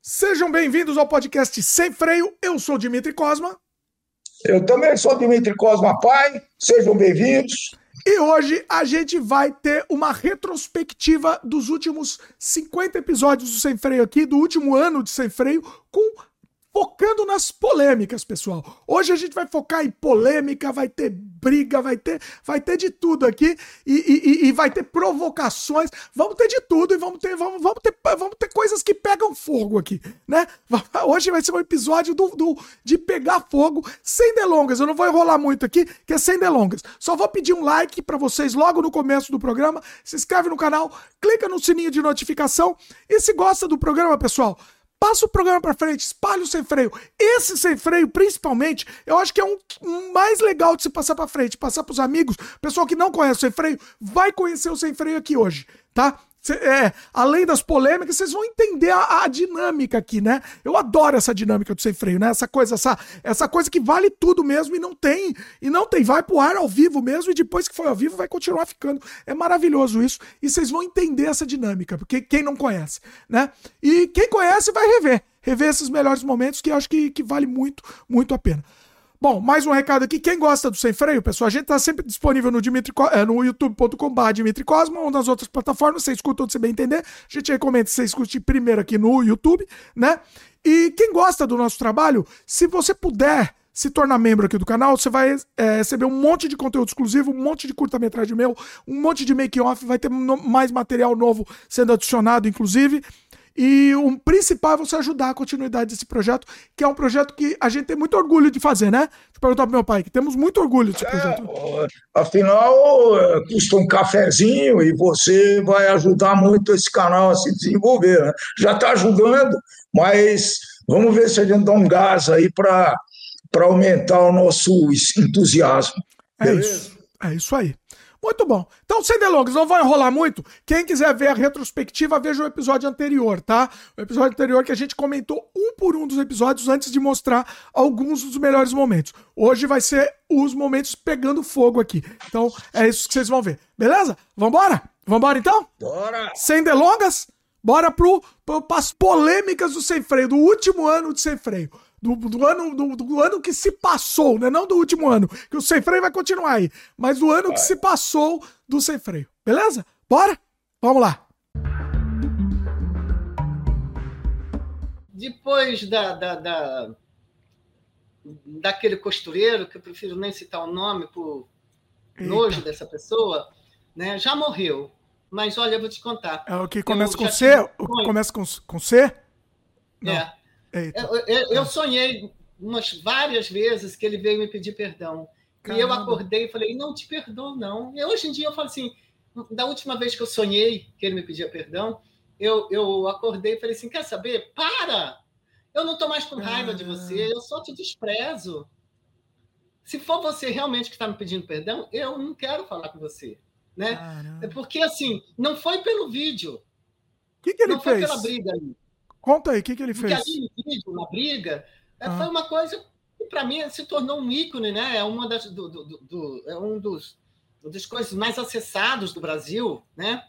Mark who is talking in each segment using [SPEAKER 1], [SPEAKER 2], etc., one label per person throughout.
[SPEAKER 1] Sejam bem-vindos ao podcast Sem Freio. Eu sou Dimitri Cosma.
[SPEAKER 2] Eu também sou Dimitri Cosma Pai. Sejam bem-vindos.
[SPEAKER 1] E hoje a gente vai ter uma retrospectiva dos últimos 50 episódios do Sem Freio aqui, do último ano de Sem Freio, com focando nas polêmicas, pessoal. Hoje a gente vai focar em polêmica, vai ter briga, vai ter, vai ter de tudo aqui e, e, e vai ter provocações, vamos ter de tudo e vamos ter, vamos, vamos ter, vamos ter coisas que pegam fogo aqui, né? Hoje vai ser um episódio do, do de pegar fogo, sem delongas. Eu não vou enrolar muito aqui, que é sem delongas. Só vou pedir um like para vocês logo no começo do programa. Se inscreve no canal, clica no sininho de notificação e se gosta do programa, pessoal passa o programa para frente, espalha o sem freio. Esse sem freio, principalmente, eu acho que é um, um mais legal de se passar para frente, passar para os amigos, pessoal que não conhece o sem freio, vai conhecer o sem freio aqui hoje, tá? É, além das polêmicas, vocês vão entender a, a, dinâmica aqui, né? Eu adoro essa dinâmica do sem freio, né? Essa coisa, essa, essa coisa que vale tudo mesmo e não tem, e não tem, vai pro ar ao vivo mesmo e depois que foi ao vivo vai continuar ficando. É maravilhoso isso e vocês vão entender essa dinâmica, porque quem não conhece, né? E quem conhece vai rever, rever esses melhores momentos que eu acho que, que vale muito, muito a pena. Bom, mais um recado aqui. Quem gosta do Sem Freio, pessoal, a gente tá sempre disponível no, Dimitri, é, no youtube.com.br Dimitri ou nas outras plataformas. Você escuta onde você bem entender. A gente recomenda que você escute primeiro aqui no YouTube, né? E quem gosta do nosso trabalho, se você puder se tornar membro aqui do canal, você vai é, receber um monte de conteúdo exclusivo, um monte de curta-metragem meu, um monte de make-off, vai ter mais material novo sendo adicionado, inclusive. E o principal é você ajudar a continuidade desse projeto, que é um projeto que a gente tem muito orgulho de fazer, né? Deixa eu perguntar pro meu pai, que temos muito orgulho desse projeto.
[SPEAKER 2] É, afinal, é, custa um cafezinho e você vai ajudar muito esse canal a se desenvolver. Né? Já está ajudando, mas vamos ver se a gente dá um gás aí para aumentar o nosso entusiasmo.
[SPEAKER 1] É Beleza? isso. É isso aí. Muito bom. Então, sem delongas, não vou enrolar muito. Quem quiser ver a retrospectiva, veja o episódio anterior, tá? O episódio anterior que a gente comentou um por um dos episódios antes de mostrar alguns dos melhores momentos. Hoje vai ser os momentos pegando fogo aqui. Então, é isso que vocês vão ver. Beleza? Vambora? Vambora então?
[SPEAKER 2] Bora!
[SPEAKER 1] Sem delongas, bora pro, pro, as polêmicas do sem freio, do último ano de sem freio do, do ano, do, do, ano que se passou, né? Não do último ano, que o sem freio vai continuar aí, mas do ano vai. que se passou do sem freio. Beleza? Bora? Vamos lá.
[SPEAKER 3] Depois da, da, da daquele costureiro, que eu prefiro nem citar o nome por Eita. nojo dessa pessoa, né? Já morreu. Mas olha, eu vou te contar.
[SPEAKER 1] É o que começa com C? O que começa com, com C?
[SPEAKER 3] Não. É. Eu, eu, eu, sonhei umas várias vezes que ele veio me pedir perdão. Caramba. E eu acordei e falei, não te perdoo, não. E hoje em dia eu falo assim, da última vez que eu sonhei que ele me pedia perdão, eu, eu acordei e falei assim, quer saber? Para! Eu não estou mais com raiva de você, eu só te desprezo. Se for você realmente que está me pedindo perdão, eu não quero falar com você. Né? É porque, assim, não foi pelo vídeo.
[SPEAKER 1] O que, que ele
[SPEAKER 3] não
[SPEAKER 1] fez?
[SPEAKER 3] Não foi pela briga ali.
[SPEAKER 1] Conta aí, o que, que ele fez?
[SPEAKER 3] Porque ali no vídeo, na briga, é, ah. foi uma coisa que para mim se tornou um ícone, né? É uma das do, do, do, é um dos das coisas mais acessados do Brasil, né?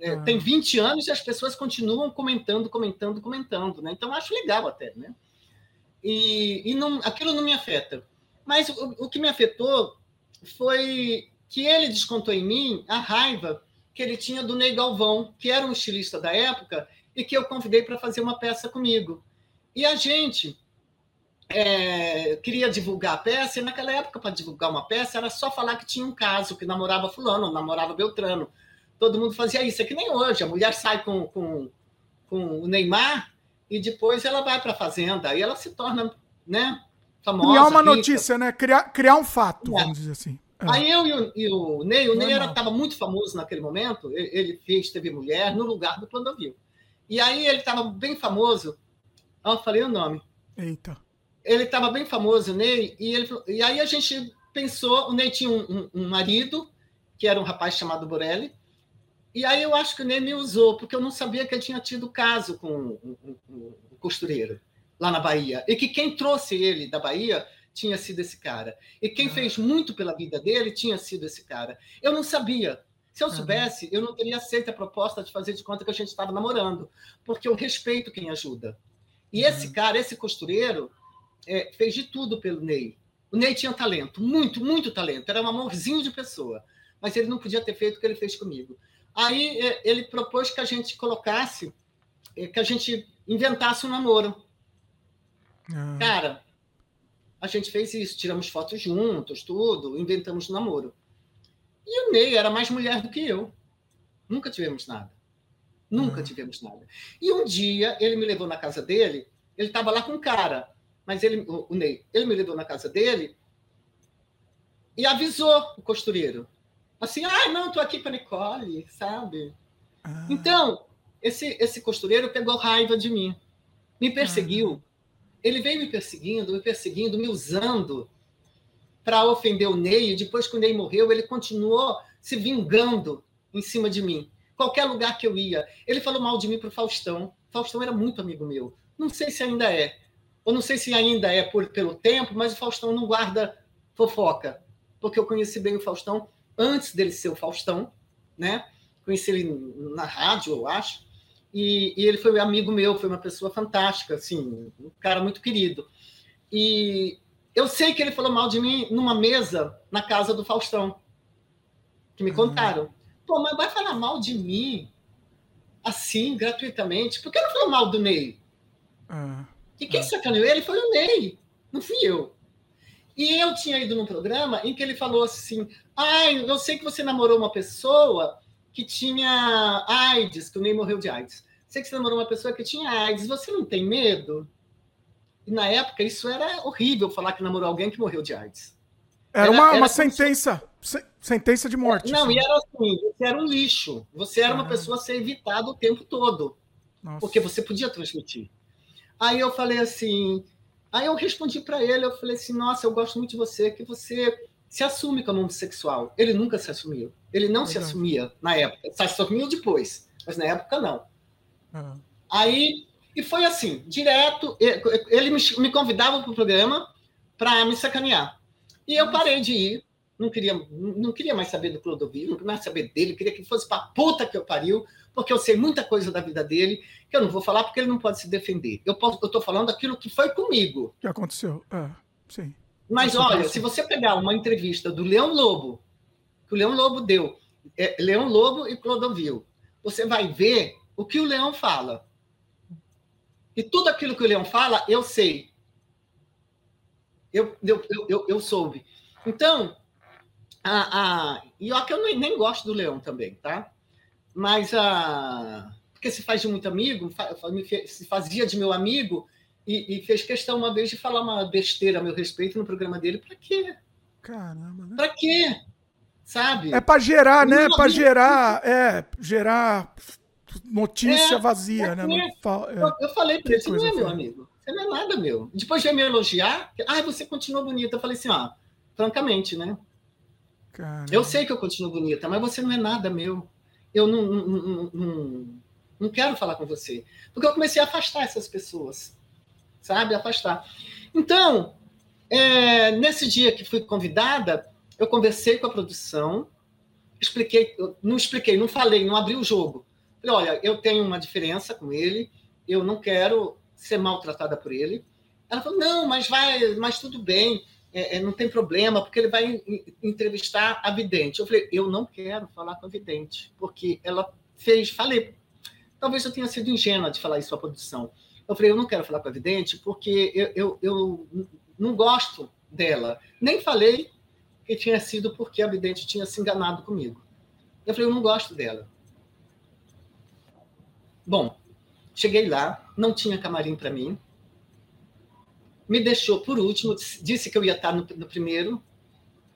[SPEAKER 3] É, ah. Tem 20 anos e as pessoas continuam comentando, comentando, comentando, né? Então acho legal até, né? E, e não, aquilo não me afeta. Mas o, o que me afetou foi que ele descontou em mim a raiva que ele tinha do Ney Galvão, que era um estilista da época e que eu convidei para fazer uma peça comigo. E a gente é, queria divulgar a peça, e naquela época, para divulgar uma peça, era só falar que tinha um caso, que namorava fulano, namorava Beltrano. Todo mundo fazia isso, é que nem hoje. A mulher sai com, com, com o Neymar e depois ela vai para a fazenda, aí ela se torna né, famosa.
[SPEAKER 1] Criar uma rica. notícia, né? Criar, criar um fato, é. vamos dizer assim.
[SPEAKER 3] É. Aí eu e o, e o Ney, o Ney estava muito famoso naquele momento, ele, ele fez TV Mulher no lugar do Clodovil. E aí ele estava bem famoso. Ah, falei o nome.
[SPEAKER 1] Eita.
[SPEAKER 3] Ele estava bem famoso, o Ney, e, ele, e aí a gente pensou, o Ney tinha um, um, um marido, que era um rapaz chamado Borelli, e aí eu acho que o Ney me usou, porque eu não sabia que ele tinha tido caso com o, o, o costureiro lá na Bahia. E que quem trouxe ele da Bahia tinha sido esse cara. E quem ah. fez muito pela vida dele tinha sido esse cara. Eu não sabia. Se eu soubesse, eu não teria aceito a proposta de fazer de conta que a gente estava namorando, porque eu respeito quem ajuda. E esse cara, esse costureiro, é, fez de tudo pelo Ney. O Ney tinha talento, muito, muito talento. Era um amorzinho de pessoa. Mas ele não podia ter feito o que ele fez comigo. Aí é, ele propôs que a gente colocasse, é, que a gente inventasse um namoro. Ah. Cara, a gente fez isso, tiramos fotos juntos, tudo, inventamos um namoro. E o Ney era mais mulher do que eu. Nunca tivemos nada. Nunca ah. tivemos nada. E um dia ele me levou na casa dele, ele estava lá com um cara, mas ele, o, o Ney, ele me levou na casa dele e avisou o costureiro. Assim, ah, não, estou aqui com a Nicole, sabe? Ah. Então, esse, esse costureiro pegou raiva de mim, me perseguiu. Ah. Ele veio me perseguindo, me perseguindo, me usando para ofender o Ney. E depois que o Ney morreu, ele continuou se vingando em cima de mim. Qualquer lugar que eu ia. Ele falou mal de mim para o Faustão. Faustão era muito amigo meu. Não sei se ainda é. Ou não sei se ainda é por, pelo tempo, mas o Faustão não guarda fofoca. Porque eu conheci bem o Faustão antes dele ser o Faustão, né? Conheci ele na rádio, eu acho. E, e, ele foi amigo meu, foi uma pessoa fantástica, assim, um cara muito querido. E eu sei que ele falou mal de mim numa mesa na casa do Faustão, que me uhum. contaram. Pô, mas vai falar mal de mim assim, gratuitamente? Por que não falou mal do Ney? Uhum. E quem uhum. sacaneou ele foi o Ney, não fui eu. E eu tinha ido num programa em que ele falou assim: ai, eu sei que você namorou uma pessoa que tinha AIDS, que o Ney morreu de AIDS. Sei que você namorou uma pessoa que tinha AIDS, você não tem medo? E na época isso era horrível falar que namorou alguém que morreu de AIDS.
[SPEAKER 1] Era, era uma, era uma sentença, se, sentença de morte.
[SPEAKER 3] Não, assim. e era assim, você era um lixo. Você era ah. uma pessoa a ser evitada o tempo todo. Nossa. Porque você podia transmitir. Aí eu falei assim, Aí eu respondi para ele, eu falei assim, nossa, eu gosto muito de você, que você se assume como homossexual. Ele nunca se assumiu. Ele não se assumia na época. Se assumiu depois, mas na época não. Uhum. Aí, e foi assim, direto, ele me, convidava para o programa para me sacanear. E eu parei de ir, não queria, não queria mais saber do Clodovil, não queria mais saber dele, queria que fosse para puta que eu pariu, porque eu sei muita coisa da vida dele que eu não vou falar porque ele não pode se defender. Eu estou falando aquilo que foi comigo.
[SPEAKER 1] Que aconteceu, é, sim.
[SPEAKER 3] Mas olha, se você pegar uma entrevista do Leão Lobo, que o Leão Lobo deu, é, Leão Lobo e Clodovil, você vai ver o que o Leão fala. E tudo aquilo que o Leão fala, eu sei. Eu, eu, eu, eu, soube. Então, a, a, e ó, que eu nem, nem gosto do Leão também, tá? mas a porque se faz de muito amigo, se fazia de meu amigo e, e, fez questão uma vez de falar uma besteira a meu respeito no programa dele. Para quê?
[SPEAKER 1] Caramba, né?
[SPEAKER 3] Para quê? Sabe?
[SPEAKER 1] É para gerar, né? Para gerar, é, gerar notícia é, vazia, é, né?
[SPEAKER 3] É. Eu, eu, falei para ele, você não é meu amigo. Você não é nada meu. Depois de me elogiar, ah, você continua bonita. Eu falei assim, ó, francamente, né? Caramba. Eu sei que eu continuo bonita, mas você não é nada meu eu não, não, não, não, quero falar com você. Porque eu comecei a afastar essas pessoas, sabe? Afastar. Então, é, nesse dia que fui convidada, eu conversei com a produção, expliquei, não expliquei, não falei, não abri o jogo. Falei, olha, eu tenho uma diferença com ele, eu não quero ser maltratada por ele. Ela falou, não, mas vai, mas tudo bem é, é, não tem problema, porque ele vai entrevistar a vidente. Eu falei, eu não quero falar com a vidente, porque ela fez, falei, talvez eu tenha sido ingênua de falar isso à produção. Eu falei, eu não quero falar com a vidente, porque eu, eu, eu não gosto dela. Nem falei que tinha sido porque a vidente tinha se enganado comigo. Eu falei, eu não gosto dela. Bom, cheguei lá, não tinha camarim para mim, me deixou por último, disse que eu ia estar no, no primeiro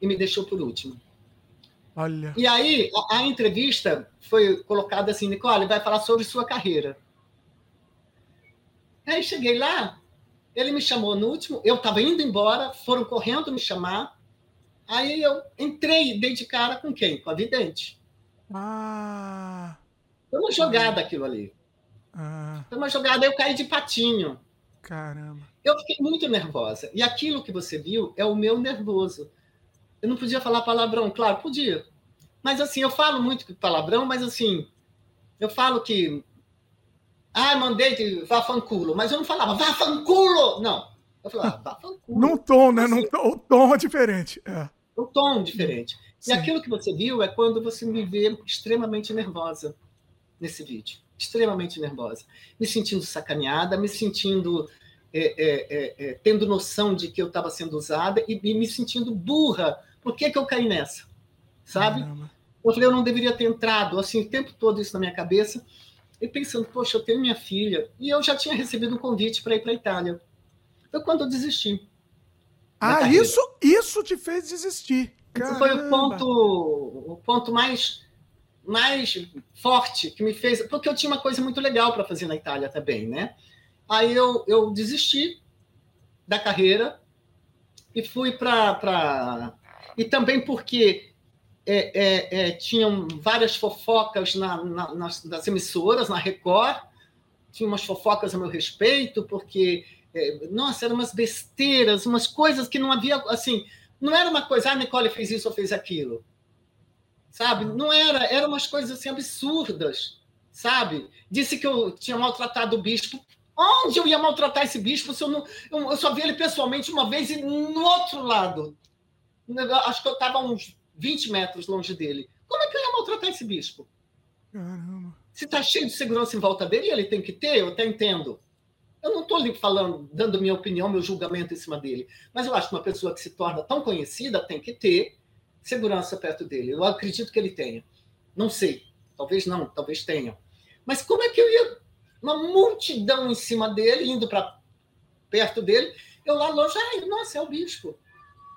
[SPEAKER 3] e me deixou por último.
[SPEAKER 1] Olha.
[SPEAKER 3] E aí, a, a, entrevista foi colocada assim: Nicole, vai falar sobre sua carreira. Aí cheguei lá, ele me chamou no último, eu estava indo embora, foram correndo me chamar. Aí eu entrei, dei de cara com quem? Com a vidente.
[SPEAKER 1] Ah.
[SPEAKER 3] Foi uma jogada aquilo ali. Ah. Foi uma jogada, eu caí de patinho.
[SPEAKER 1] Caramba.
[SPEAKER 3] eu fiquei muito nervosa. E aquilo que você viu é o meu nervoso. Eu não podia falar palavrão, claro, podia. Mas assim, eu falo muito palavrão, mas assim, eu falo que. Ah, mandei de vá fanculo, mas eu não falava vá fanculo! Não. Eu falava vá fanculo.
[SPEAKER 1] Num tom, né? Assim, tom, o tom é diferente. É.
[SPEAKER 3] O tom diferente. Sim. E aquilo que você viu é quando você me vê extremamente nervosa nesse vídeo. Extremamente nervosa. Me sentindo sacaneada, me sentindo. É, é, é, é tendo noção de que eu estava sendo usada e, e, me sentindo burra. Por que, que eu caí nessa? Sabe? Caramba. Eu falei, eu não deveria ter entrado, assim, o tempo todo isso na minha cabeça, e pensando, poxa, eu tenho minha filha, e eu já tinha recebido um convite para ir para a Itália. Foi quando eu desisti.
[SPEAKER 1] Ah, isso, isso te fez desistir.
[SPEAKER 3] Esse foi o ponto, o ponto mais, mais forte que me fez, porque eu tinha uma coisa muito legal para fazer na Itália também, né? Aí eu, eu desisti da carreira e fui para. Pra... E também porque é, é, é, tinham várias fofocas na, na, nas, nas, emissoras, na Record, tinha umas fofocas a meu respeito, porque, é, nossa, eram umas besteiras, umas coisas que não havia, assim, não era uma coisa, ah, Nicole fez isso ou fez aquilo, sabe? Não era, eram umas coisas assim absurdas, sabe? Disse que eu tinha maltratado o bispo. Onde eu ia maltratar esse bispo se eu não. Eu, só vi ele pessoalmente uma vez e no outro lado. Acho que eu estava uns 20 metros longe dele. Como é que eu ia maltratar esse bispo? Caramba. Se está cheio de segurança em volta dele, ele tem que ter, eu até entendo. Eu não estou ali falando, dando minha opinião, meu julgamento em cima dele. Mas eu acho que uma pessoa que se torna tão conhecida tem que ter segurança perto dele. Eu acredito que ele tenha. Não sei. Talvez não, talvez tenha. Mas como é que eu ia. Uma multidão em cima dele, indo para perto dele, eu lá longe, ai, nossa, é o bispo.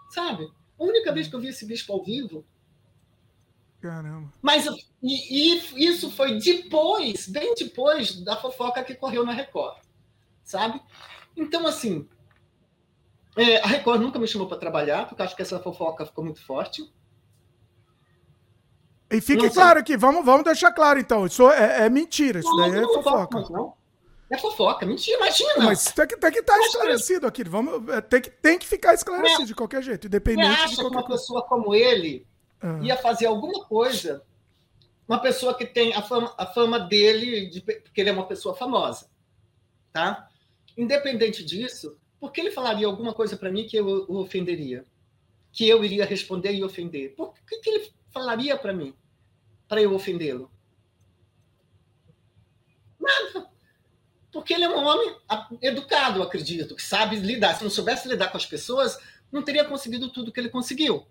[SPEAKER 3] Sabe? A única vez que eu vi esse bispo ao vivo.
[SPEAKER 1] Caramba.
[SPEAKER 3] Mas e, e isso foi depois, bem depois da fofoca que correu na Record, sabe? Então, assim, é, a Record nunca me chamou para trabalhar, porque acho que essa fofoca ficou muito forte.
[SPEAKER 1] E fique claro aqui, vamos, vamos deixar claro então, isso é, é mentira, isso não, daí é fofoca. Não, não.
[SPEAKER 3] É fofoca, mentira, imagina.
[SPEAKER 1] Mas tem que tem que estar tá esclarecido aqui. Vamos, é, tem, que, tem que ficar esclarecido é, de qualquer jeito, independente
[SPEAKER 3] acha de
[SPEAKER 1] qualquer
[SPEAKER 3] que uma coisa. pessoa como ele ah. ia fazer alguma coisa, uma pessoa que tem a fama, a fama dele, de, porque ele é uma pessoa famosa, tá? Independente disso, por que ele falaria alguma coisa para mim que eu o ofenderia? Que eu iria responder e ofender? Por que, que ele falaria para mim, para eu ofendê-lo? Nada. Porque ele é um homem educado, acredito, que sabe lidar. Se não soubesse lidar com as pessoas, não teria conseguido tudo que ele conseguiu.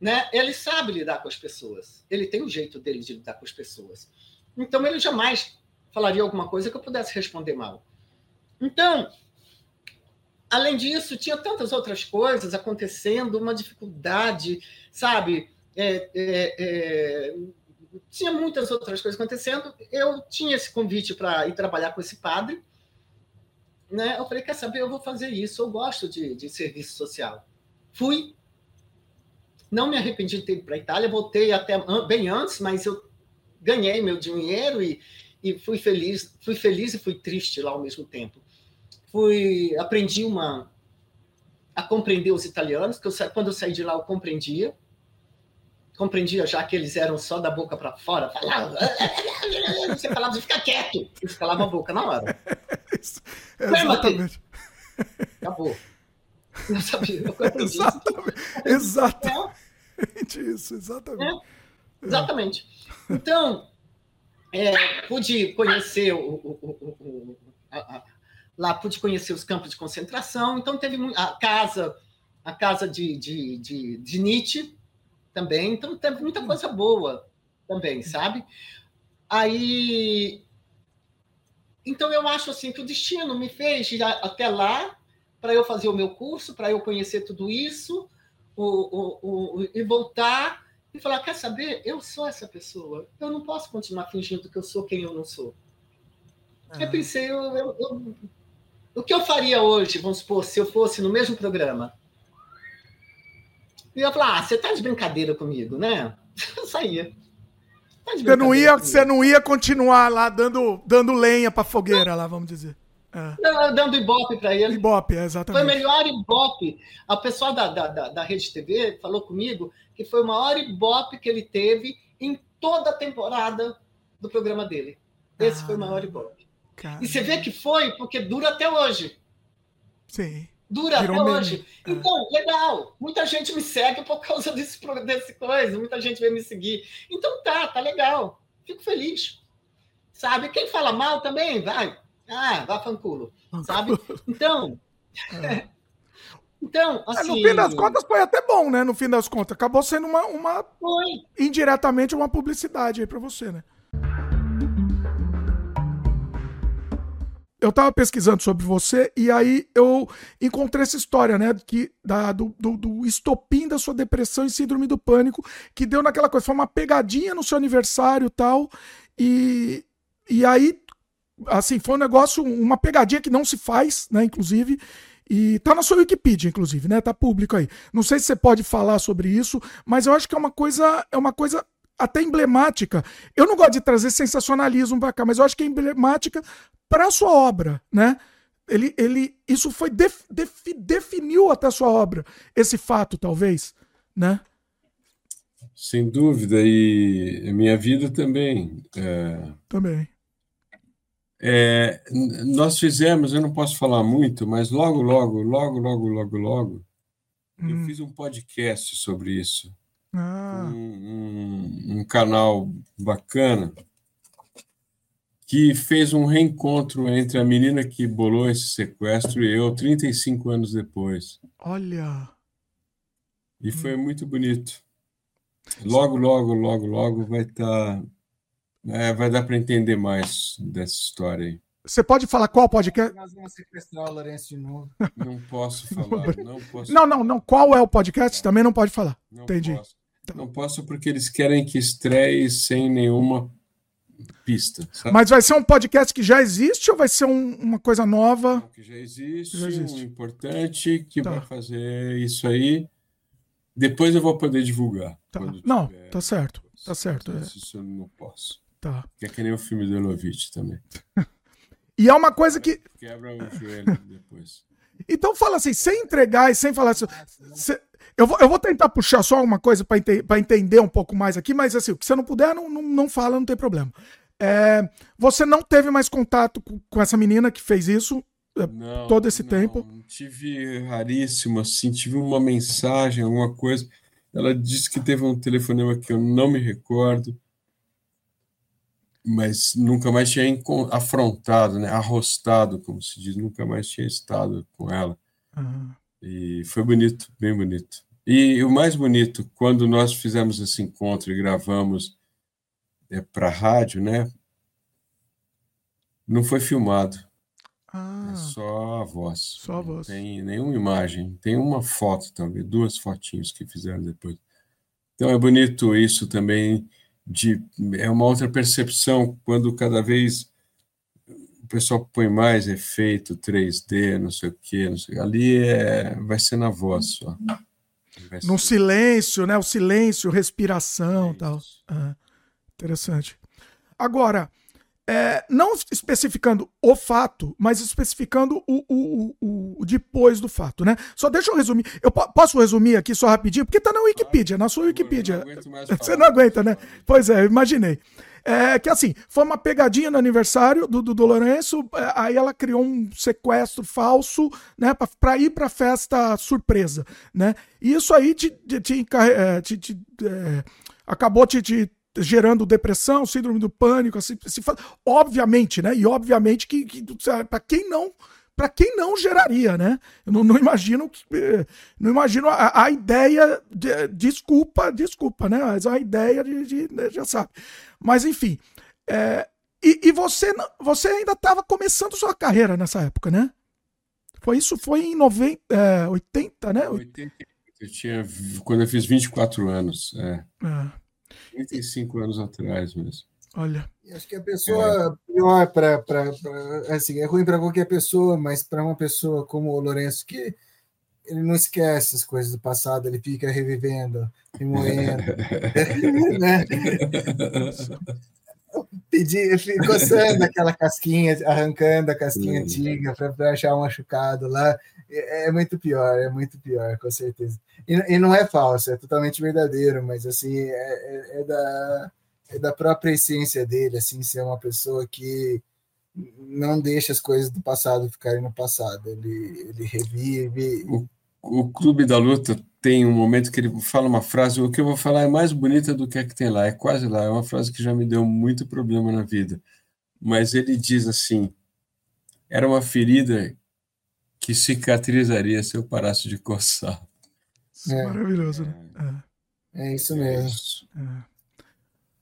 [SPEAKER 3] Né? Ele sabe lidar com as pessoas. Ele tem o jeito dele de lidar com as pessoas. Então, ele jamais falaria alguma coisa que eu pudesse responder mal. Então, além disso, tinha tantas outras coisas acontecendo, uma dificuldade, sabe? É, é, é, tinha muitas outras coisas acontecendo. Eu tinha esse convite para ir trabalhar com esse padre. Né? Eu falei, quer saber, eu vou fazer isso, eu gosto de, de serviço social. Fui, não me arrependi de ter ido para a Itália, voltei até bem antes, mas eu ganhei meu dinheiro e, e fui feliz, fui feliz e fui triste lá ao mesmo tempo. Fui, aprendi uma a compreender os italianos, que eu, quando eu saí de lá eu compreendia, compreendia já que eles eram só da boca para fora, falava, você falava de ficar quieto, e calava a boca na hora. Isso,
[SPEAKER 1] exatamente.
[SPEAKER 3] Acabou. Não sabia, eu
[SPEAKER 1] exatamente, exatamente isso, exatamente.
[SPEAKER 3] É, exatamente. Então, é, pude conhecer o, o, o, a, a, lá pude conhecer os campos de concentração, então teve a casa, a casa de, de, de, de Nietzsche, também. Então teve muita hum. coisa boa também, sabe? Aí. Então eu acho assim que o destino me fez ir até lá para eu fazer o meu curso, para eu conhecer tudo isso, o, o, o, e voltar e falar: quer saber? Eu sou essa pessoa. Eu não posso continuar fingindo que eu sou quem eu não sou. Ah. Eu pensei, eu, eu, eu, o que eu faria hoje, vamos supor, se eu fosse no mesmo programa? Eu falar, ah, você tá de brincadeira comigo, né? Eu saía.
[SPEAKER 1] Tá você, não ia, você não ia continuar lá dando, dando lenha pra fogueira não. lá, vamos dizer.
[SPEAKER 3] É. Dando ibope para ele.
[SPEAKER 1] Ibope, é, exatamente.
[SPEAKER 3] Foi o melhor ibope. A pessoa da, da, da, da Rede TV falou comigo que foi o maior ibope que ele teve em toda a temporada do programa dele. Esse ah, foi o maior ibope. E você vê que foi porque dura até hoje.
[SPEAKER 1] Sim.
[SPEAKER 3] Dura Virou até hoje. É. Então, legal. Muita gente me segue por causa desse, desse coisa. Muita gente vem me seguir. Então tá, tá legal. Fico feliz. Sabe? Quem fala mal também, vai. Ah, vá fanculo. Sabe? Então. É. Então, assim...
[SPEAKER 1] no fim das contas foi até bom, né? No fim das contas. Acabou sendo uma. uma... Foi. Indiretamente uma publicidade aí para você, né? Eu tava pesquisando sobre você e aí eu encontrei essa história, né? Que, da, do, do, do, estopim da sua depressão e síndrome do pânico, que deu naquela coisa, foi uma pegadinha no seu aniversário tal. E, e aí, assim, foi um negócio, uma pegadinha que não se faz, né? Inclusive. E tá na sua Wikipedia, inclusive, né? Tá público aí. Não sei se você pode falar sobre isso, mas eu acho que é uma coisa, é uma coisa até emblemática. Eu não gosto de trazer sensacionalismo para cá, mas eu acho que é emblemática para a sua obra, né? Ele, ele, isso foi def, def, definiu até a sua obra esse fato, talvez, né?
[SPEAKER 4] Sem dúvida e minha vida também. É...
[SPEAKER 1] Também.
[SPEAKER 4] É, nós fizemos, eu não posso falar muito, mas logo, logo, logo, logo, logo, logo, hum. eu fiz um podcast sobre isso
[SPEAKER 1] ah.
[SPEAKER 4] um, um, canal bacana que fez um reencontro entre a menina que bolou esse sequestro e eu 35 anos depois.
[SPEAKER 1] Olha!
[SPEAKER 4] E foi muito bonito. Logo, logo, logo, logo vai estar. Tá, é, vai dar para entender mais dessa história aí.
[SPEAKER 1] Você pode falar qual podcast?
[SPEAKER 3] Nós vamos sequestrar o Lourenço de novo.
[SPEAKER 4] Não posso falar. Não, posso...
[SPEAKER 1] não, não, não. Qual é o podcast? Também não pode falar. Não Entendi.
[SPEAKER 4] Posso. Não posso porque eles querem que estreie sem nenhuma pista.
[SPEAKER 1] Sabe? Mas vai ser um podcast que já existe ou vai ser um, uma coisa nova?
[SPEAKER 4] Que já existe, já existe. um importante que tá. vai fazer isso aí. Depois eu vou poder divulgar.
[SPEAKER 1] Tá. Não, tá certo. Tá certo.
[SPEAKER 4] É. Isso eu não posso.
[SPEAKER 1] Tá.
[SPEAKER 4] Que é que nem o filme do Elovitch também.
[SPEAKER 1] e é uma coisa que.
[SPEAKER 4] Quebra o joelho depois.
[SPEAKER 1] Então fala assim, sem entregar e sem falar assim. Eu vou, eu vou tentar puxar só uma coisa para ente entender um pouco mais aqui, mas assim, o que você não puder, não, não, não fala, não tem problema. É, você não teve mais contato com, com essa menina que fez isso é, não, todo esse
[SPEAKER 4] não,
[SPEAKER 1] tempo?
[SPEAKER 4] Tive raríssimo, assim, tive uma mensagem, alguma coisa. Ela disse que teve um telefonema que eu não me recordo, mas nunca mais tinha afrontado, né? arrostado, como se diz, nunca mais tinha estado com ela.
[SPEAKER 1] Uhum.
[SPEAKER 4] E foi bonito, bem bonito. E o mais bonito, quando nós fizemos esse encontro e gravamos é, para a rádio, né? Não foi filmado.
[SPEAKER 1] Ah,
[SPEAKER 4] é só a voz.
[SPEAKER 1] Só a voz.
[SPEAKER 4] Não tem nenhuma imagem. Tem uma foto, talvez, duas fotinhos que fizeram depois. Então é bonito isso também. De, é uma outra percepção quando cada vez pessoal põe mais efeito 3D, não sei o quê, não sei, ali é, vai ser na voz só.
[SPEAKER 1] No silêncio, né? O silêncio, respiração é tal. Ah, interessante. Agora, é, não especificando o fato, mas especificando o, o, o, o, depois do fato, né? Só deixa eu resumir. Eu posso resumir aqui só rapidinho, porque tá na Wikipedia, na sua Wikipedia. Você não aguenta, né? Pois é, imaginei. É, que assim, foi uma pegadinha no aniversário do, do, do Lourenço, é, aí ela criou um sequestro falso, né, para ir para festa surpresa, né? E isso aí te, te, te, é, te, te é, acabou te, te gerando depressão, síndrome do pânico, assim, se obviamente, né? E obviamente que, que para quem não para quem não geraria, né? Eu não, não imagino que, eh, não imagino a, a, ideia de, desculpa, desculpa, né? Mas a ideia de, de né, já sabe. Mas enfim, é, e, e, você você ainda estava começando sua carreira nessa época, né? Foi isso foi em 90, é, 80, né?
[SPEAKER 4] 80, eu tinha quando eu fiz 24 anos, é. é. 35 anos atrás mesmo.
[SPEAKER 1] Olha.
[SPEAKER 5] Acho que a pessoa é. pior para assim, é ruim para qualquer pessoa, mas para uma pessoa como o Lourenço que ele não esquece as coisas do passado, ele fica revivendo, remoendo, né? pedir, coçando aquela casquinha, arrancando a casquinha antiga para achar um machucado lá. É, é, muito pior, é muito pior, com certeza. E, e, não é falso, é totalmente verdadeiro, mas assim, é, é, é, da, é da própria essência dele, assim, ser uma pessoa que não deixa as coisas do passado ficarem no passado, ele, ele revive.
[SPEAKER 4] O, o Clube da Luta tem um momento que ele fala uma frase, o que eu vou falar é mais bonita do que a que tem lá, é quase lá, é uma frase que já me deu muito problema na vida. Mas ele diz assim: era uma ferida que cicatrizaria se eu parasse de coçar.
[SPEAKER 1] É. Maravilhoso, né?
[SPEAKER 5] É, é isso mesmo. É.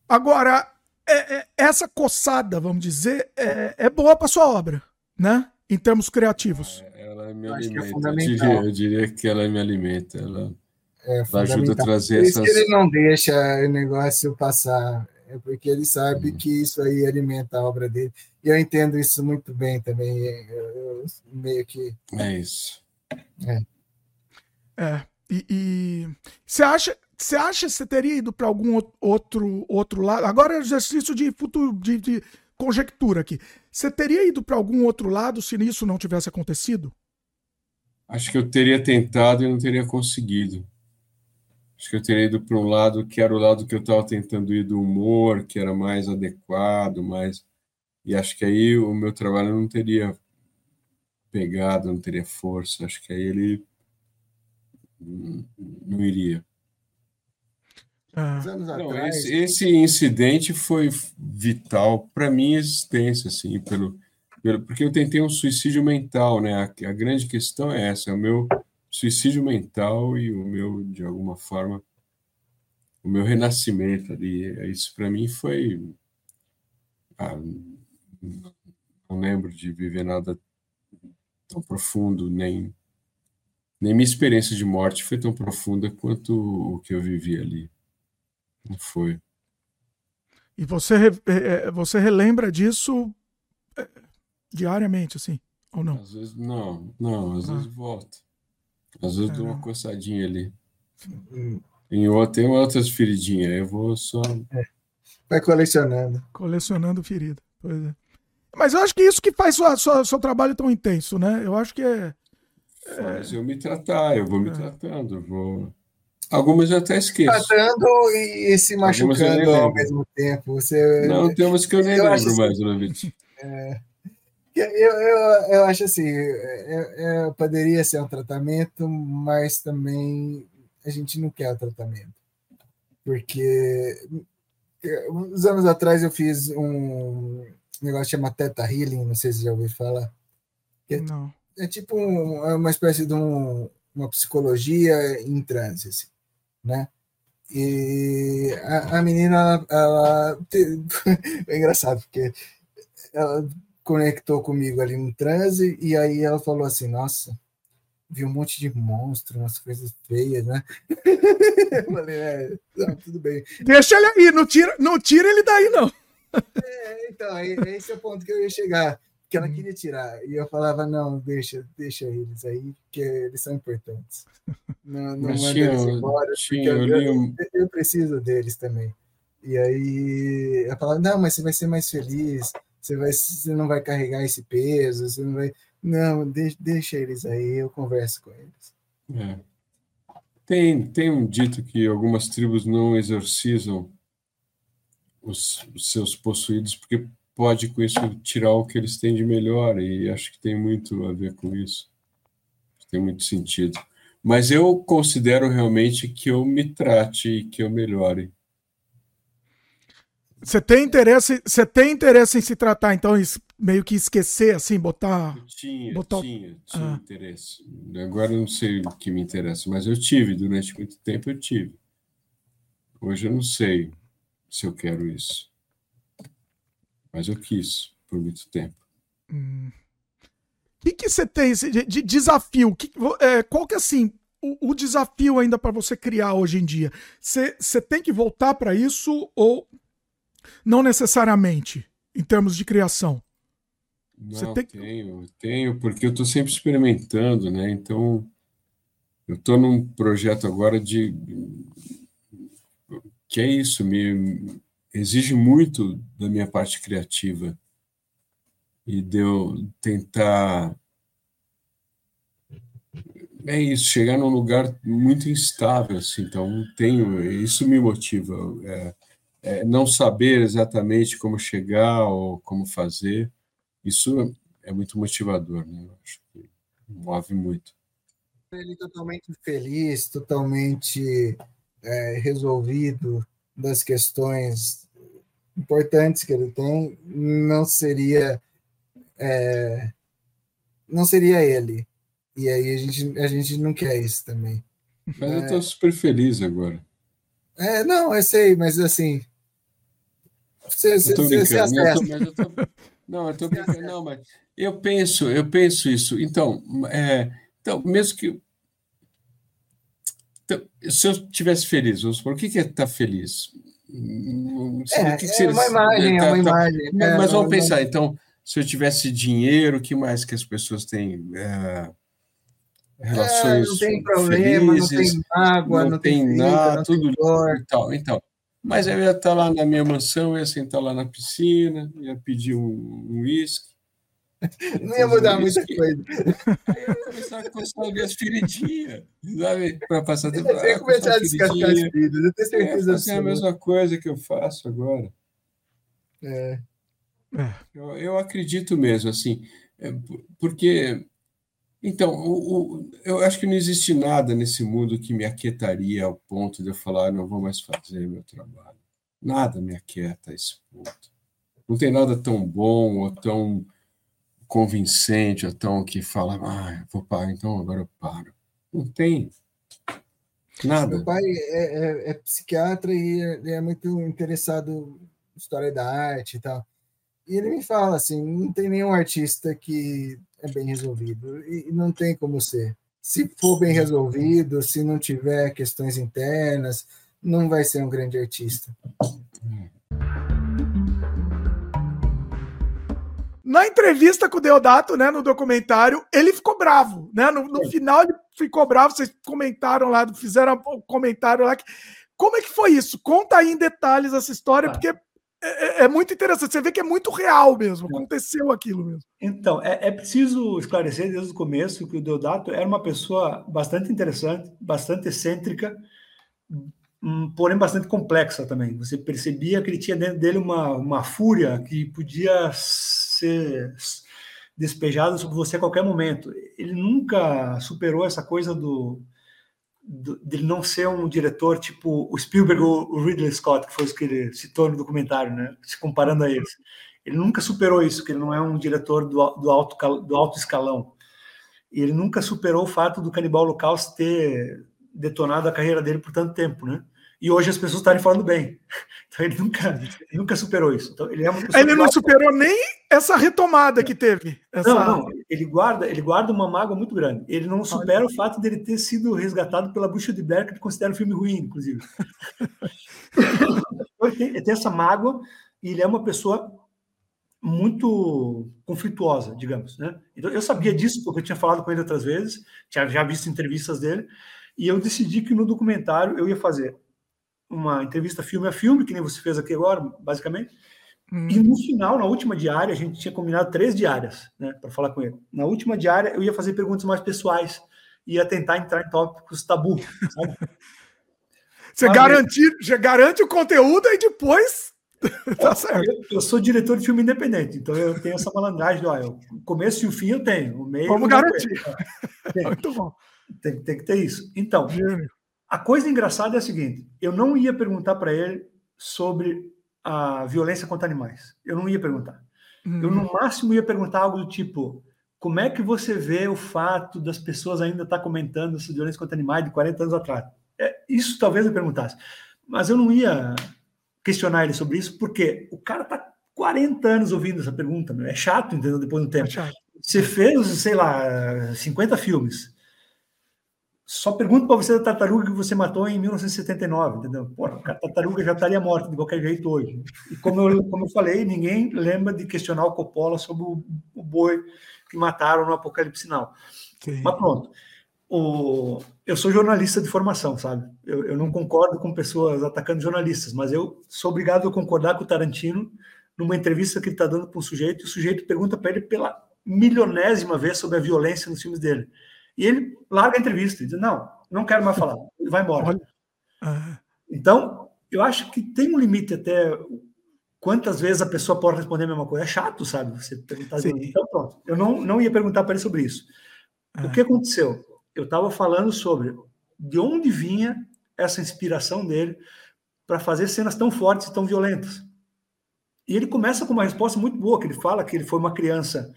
[SPEAKER 1] Agora, é, é, essa coçada, vamos dizer, é, é boa para sua obra, né? Em termos criativos.
[SPEAKER 4] Ah, ela me alimenta. eu, diria, eu, diria, que ela me alimenta. Ela,
[SPEAKER 5] é ela ajuda a trazer Por isso essas. Que ele não deixa o negócio passar. É porque ele sabe hum. que isso aí alimenta a obra dele. E eu entendo isso muito bem também. Eu, eu meio que.
[SPEAKER 4] É isso.
[SPEAKER 1] É. É. E, e você acha, você acha que você teria ido para algum outro outro lado? Agora é exercício de futuro, de, de conjectura aqui. Você teria ido para algum outro lado se isso não tivesse acontecido?
[SPEAKER 4] Acho que eu teria tentado e não teria conseguido. Acho que eu teria ido para um lado que era o lado que eu estava tentando ir do humor, que era mais adequado, mais. E acho que aí o meu trabalho não teria pegado, não teria força. Acho que aí ele não iria.
[SPEAKER 1] Ah.
[SPEAKER 4] Não, esse, esse, incidente foi vital para minha existência, assim, pelo, pelo, porque eu tentei um suicídio mental, né? A, a, grande questão é essa, é o meu suicídio mental e o meu, de alguma forma, o meu renascimento ali. Isso para mim foi, ah, não lembro de viver nada tão profundo, nem nem minha experiência de morte foi tão profunda quanto o que eu vivi ali. Não foi.
[SPEAKER 1] E você, é, é, você relembra disso é, diariamente, assim, ou não?
[SPEAKER 4] Às vezes não, não, às ah. vezes volta. Às vezes é, dou uma coçadinha ali. Em outro, tem outras feridinhas, eu vou só. É.
[SPEAKER 5] Vai colecionando.
[SPEAKER 1] Colecionando ferida. Pois é. Mas eu acho que isso que faz sua, sua, seu trabalho tão intenso, né? Eu acho que é.
[SPEAKER 4] Faz eu me tratar, eu vou me tratando, vou. Algumas eu até esqueço.
[SPEAKER 5] Tratando e, se machucando ao mesmo tempo. Você...
[SPEAKER 4] Não, tem umas que eu nem eu lembro mais, assim,
[SPEAKER 5] é, eu, eu, eu acho assim, eu, eu, poderia ser um tratamento, mas também a gente não quer o tratamento. Porque uns anos atrás eu fiz um negócio chamado Teta Healing, não sei se já ouviu falar.
[SPEAKER 1] É, não.
[SPEAKER 5] É tipo um, é uma espécie de um, uma psicologia em transe, assim, né? E a, a menina, ela, é engraçado, porque ela conectou comigo ali no transe, e aí ela falou assim, nossa, vi um monte de monstros, umas coisas feias, né? Eu falei, é, não, tudo bem.
[SPEAKER 1] Deixa ele aí, não tira, não tira ele daí, não.
[SPEAKER 5] É, então, esse é o ponto que eu ia chegar que ela uhum. queria tirar. E eu falava, não, deixa, deixa eles aí, porque eles são importantes. Não, não manda eles embora, eu, eu, eu, preciso deles também. E aí ela falava, não, mas você vai ser mais feliz, você, vai, você não vai carregar esse peso, você não vai. Não, deixa, deixa eles aí, eu converso com eles.
[SPEAKER 4] É. Tem, tem um dito que algumas tribos não exorcizam os, os seus possuídos porque pode com isso tirar o que eles têm de melhor e acho que tem muito a ver com isso. Tem muito sentido. Mas eu considero realmente que eu me trate e que eu melhore.
[SPEAKER 1] Você tem interesse, você tem interesse em se tratar, então meio que esquecer assim, botar.
[SPEAKER 4] Eu tinha, botar... tinha, tinha ah. interesse. Agora eu não sei o que me interessa, mas eu tive durante muito tempo eu tive. Hoje eu não sei se eu quero isso mas eu quis por muito tempo.
[SPEAKER 1] Hum. O que, que você tem de, de desafio? Que, é, qual que é assim o, o desafio ainda para você criar hoje em dia? Você tem que voltar para isso ou não necessariamente em termos de criação?
[SPEAKER 4] Não, tem... tenho, tenho, porque eu estou sempre experimentando, né? Então, eu estou num projeto agora de que é isso, me exige muito da minha parte criativa e de eu tentar é isso, chegar num lugar muito instável, assim, então tenho, isso me motiva, é, é, não saber exatamente como chegar ou como fazer, isso é muito motivador, né? Acho que move muito.
[SPEAKER 5] Ele totalmente feliz, totalmente é, resolvido das questões importantes que ele tem, não seria é, não seria ele. E aí a gente, a gente não quer isso também.
[SPEAKER 4] Mas é, eu estou super feliz agora.
[SPEAKER 5] É, não, eu sei, mas assim. Você, você, você
[SPEAKER 4] acerta. Não, eu tô brincando, não, mas eu penso, eu penso isso. Então, é, então mesmo que. Então, se eu estivesse feliz, vamos supor, o que é estar tá feliz?
[SPEAKER 5] É, que que é uma imagem, tá, é uma tá, imagem.
[SPEAKER 4] Mas, mas vamos pensar, então, se eu tivesse dinheiro, o que mais que as pessoas têm? É, relações é, não tem problema, felizes, não tem água, não, não tem, tem nada, não tudo tem tal. Então, mas eu ia estar lá na minha mansão, ia sentar lá na piscina, ia pedir um uísque.
[SPEAKER 5] Não ia mudar muita coisa.
[SPEAKER 4] Aí eu ia começar a coçar as feridinhas, sabe? Para passar tempo.
[SPEAKER 5] Eu ia começar a descascar as feridas, eu tenho certeza.
[SPEAKER 4] É, é a mesma coisa que eu faço agora.
[SPEAKER 5] É.
[SPEAKER 4] é. Eu, eu acredito mesmo, assim, é, porque então, o, o, eu acho que não existe nada nesse mundo que me aquietaria ao ponto de eu falar, não vou mais fazer meu trabalho. Nada me aquieta a esse ponto. Não tem nada tão bom ou tão convincente ou tão que fala, ah, vou parar, então agora eu paro. Não tem. Nada.
[SPEAKER 5] Meu pai é, é, é psiquiatra e é, é muito interessado em história da arte e tal. E ele me fala assim, não tem nenhum artista que é bem resolvido. E não tem como ser. Se for bem resolvido, se não tiver questões internas, não vai ser um grande artista.
[SPEAKER 1] Na entrevista com o Deodato, né, no documentário, ele ficou bravo, né? No, no final ele ficou bravo, vocês comentaram lá, fizeram um comentário lá. Que... Como é que foi isso? Conta aí em detalhes essa história, ah. porque é, é, é, muito interessante. Você vê que é muito real mesmo. Aconteceu aquilo mesmo.
[SPEAKER 6] Então, é, é, preciso esclarecer desde o começo que o Deodato era uma pessoa bastante interessante, bastante excêntrica, hum, porém bastante complexa também. Você percebia que ele tinha dentro dele uma, uma fúria que podia ser despejada sobre você a qualquer momento. Ele nunca superou essa coisa do de não ser um diretor tipo o Spielberg ou o Ridley Scott, que foi os que ele citou no documentário, né? Se comparando a eles. Ele nunca superou isso, que ele não é um diretor do, do, alto, do alto escalão. E ele nunca superou o fato do Canibal Holocaust ter detonado a carreira dele por tanto tempo, né? E hoje as pessoas estarem falando bem. Então ele nunca, ele nunca superou isso. Então, ele é
[SPEAKER 1] ele não superou nem essa retomada que teve. Essa...
[SPEAKER 6] Não, não, ele guarda, ele guarda uma mágoa muito grande. Ele não supera o fato dele ter sido resgatado pela Bucha de Blair, que considera um filme ruim, inclusive. ele, tem, ele tem essa mágoa e ele é uma pessoa muito conflituosa, digamos, né? Então eu sabia disso porque eu tinha falado com ele outras vezes, tinha já visto entrevistas dele, e eu decidi que no documentário eu ia fazer uma entrevista filme a filme, que nem você fez aqui agora, basicamente. Hum. E no final, na última diária, a gente tinha combinado três diárias, né, para falar com ele. Na última diária, eu ia fazer perguntas mais pessoais, ia tentar entrar em tópicos tabu, sabe?
[SPEAKER 1] Você, garante, você garante o conteúdo e depois. tá certo.
[SPEAKER 6] Eu, eu, sou diretor de filme independente, então eu tenho essa malandragem. Ó, o começo e o fim eu tenho. O meio
[SPEAKER 1] Vamos garantir. Muito bom.
[SPEAKER 6] Tem, tem, que ter isso. Então, Gênio. A coisa engraçada é a seguinte: eu não ia perguntar para ele sobre a violência contra animais. Eu não ia perguntar. Hum. Eu, no hum. máximo, ia perguntar algo do tipo: como é que você vê o fato das pessoas ainda estar tá comentando sobre violência contra animais de 40 anos atrás? É, isso talvez eu perguntasse. Mas eu não ia questionar ele sobre isso, porque o cara está 40 anos ouvindo essa pergunta. Meu. É chato, entendeu? Depois do tempo. É você fez, sei lá, 50 filmes. Só pergunto para você da tartaruga que você matou em 1979, entendeu? Porra, a tartaruga já estaria morta de qualquer jeito hoje. E como eu, como eu falei, ninguém lembra de questionar o Coppola sobre o, o boi que mataram no Apocalipse Sinal. Mas pronto. o, eu sou jornalista de formação, sabe? Eu, eu, não concordo com pessoas atacando jornalistas, mas eu sou obrigado a concordar com o Tarantino numa entrevista que ele está dando para um sujeito, e o sujeito pergunta para ele pela milionésima vez sobre a violência nos filmes dele. E ele larga a entrevista e diz: Não, não quero mais falar, ele vai embora. Então, eu acho que tem um limite até quantas vezes a pessoa pode responder a mesma coisa. É chato, sabe? Você perguntar. Então, pronto. Eu não, não ia perguntar para ele sobre isso. O que aconteceu? eu estava falando sobre de onde vinha essa inspiração dele para fazer cenas tão fortes e tão violentas. E ele começa com uma resposta muito boa, que ele fala que ele foi uma criança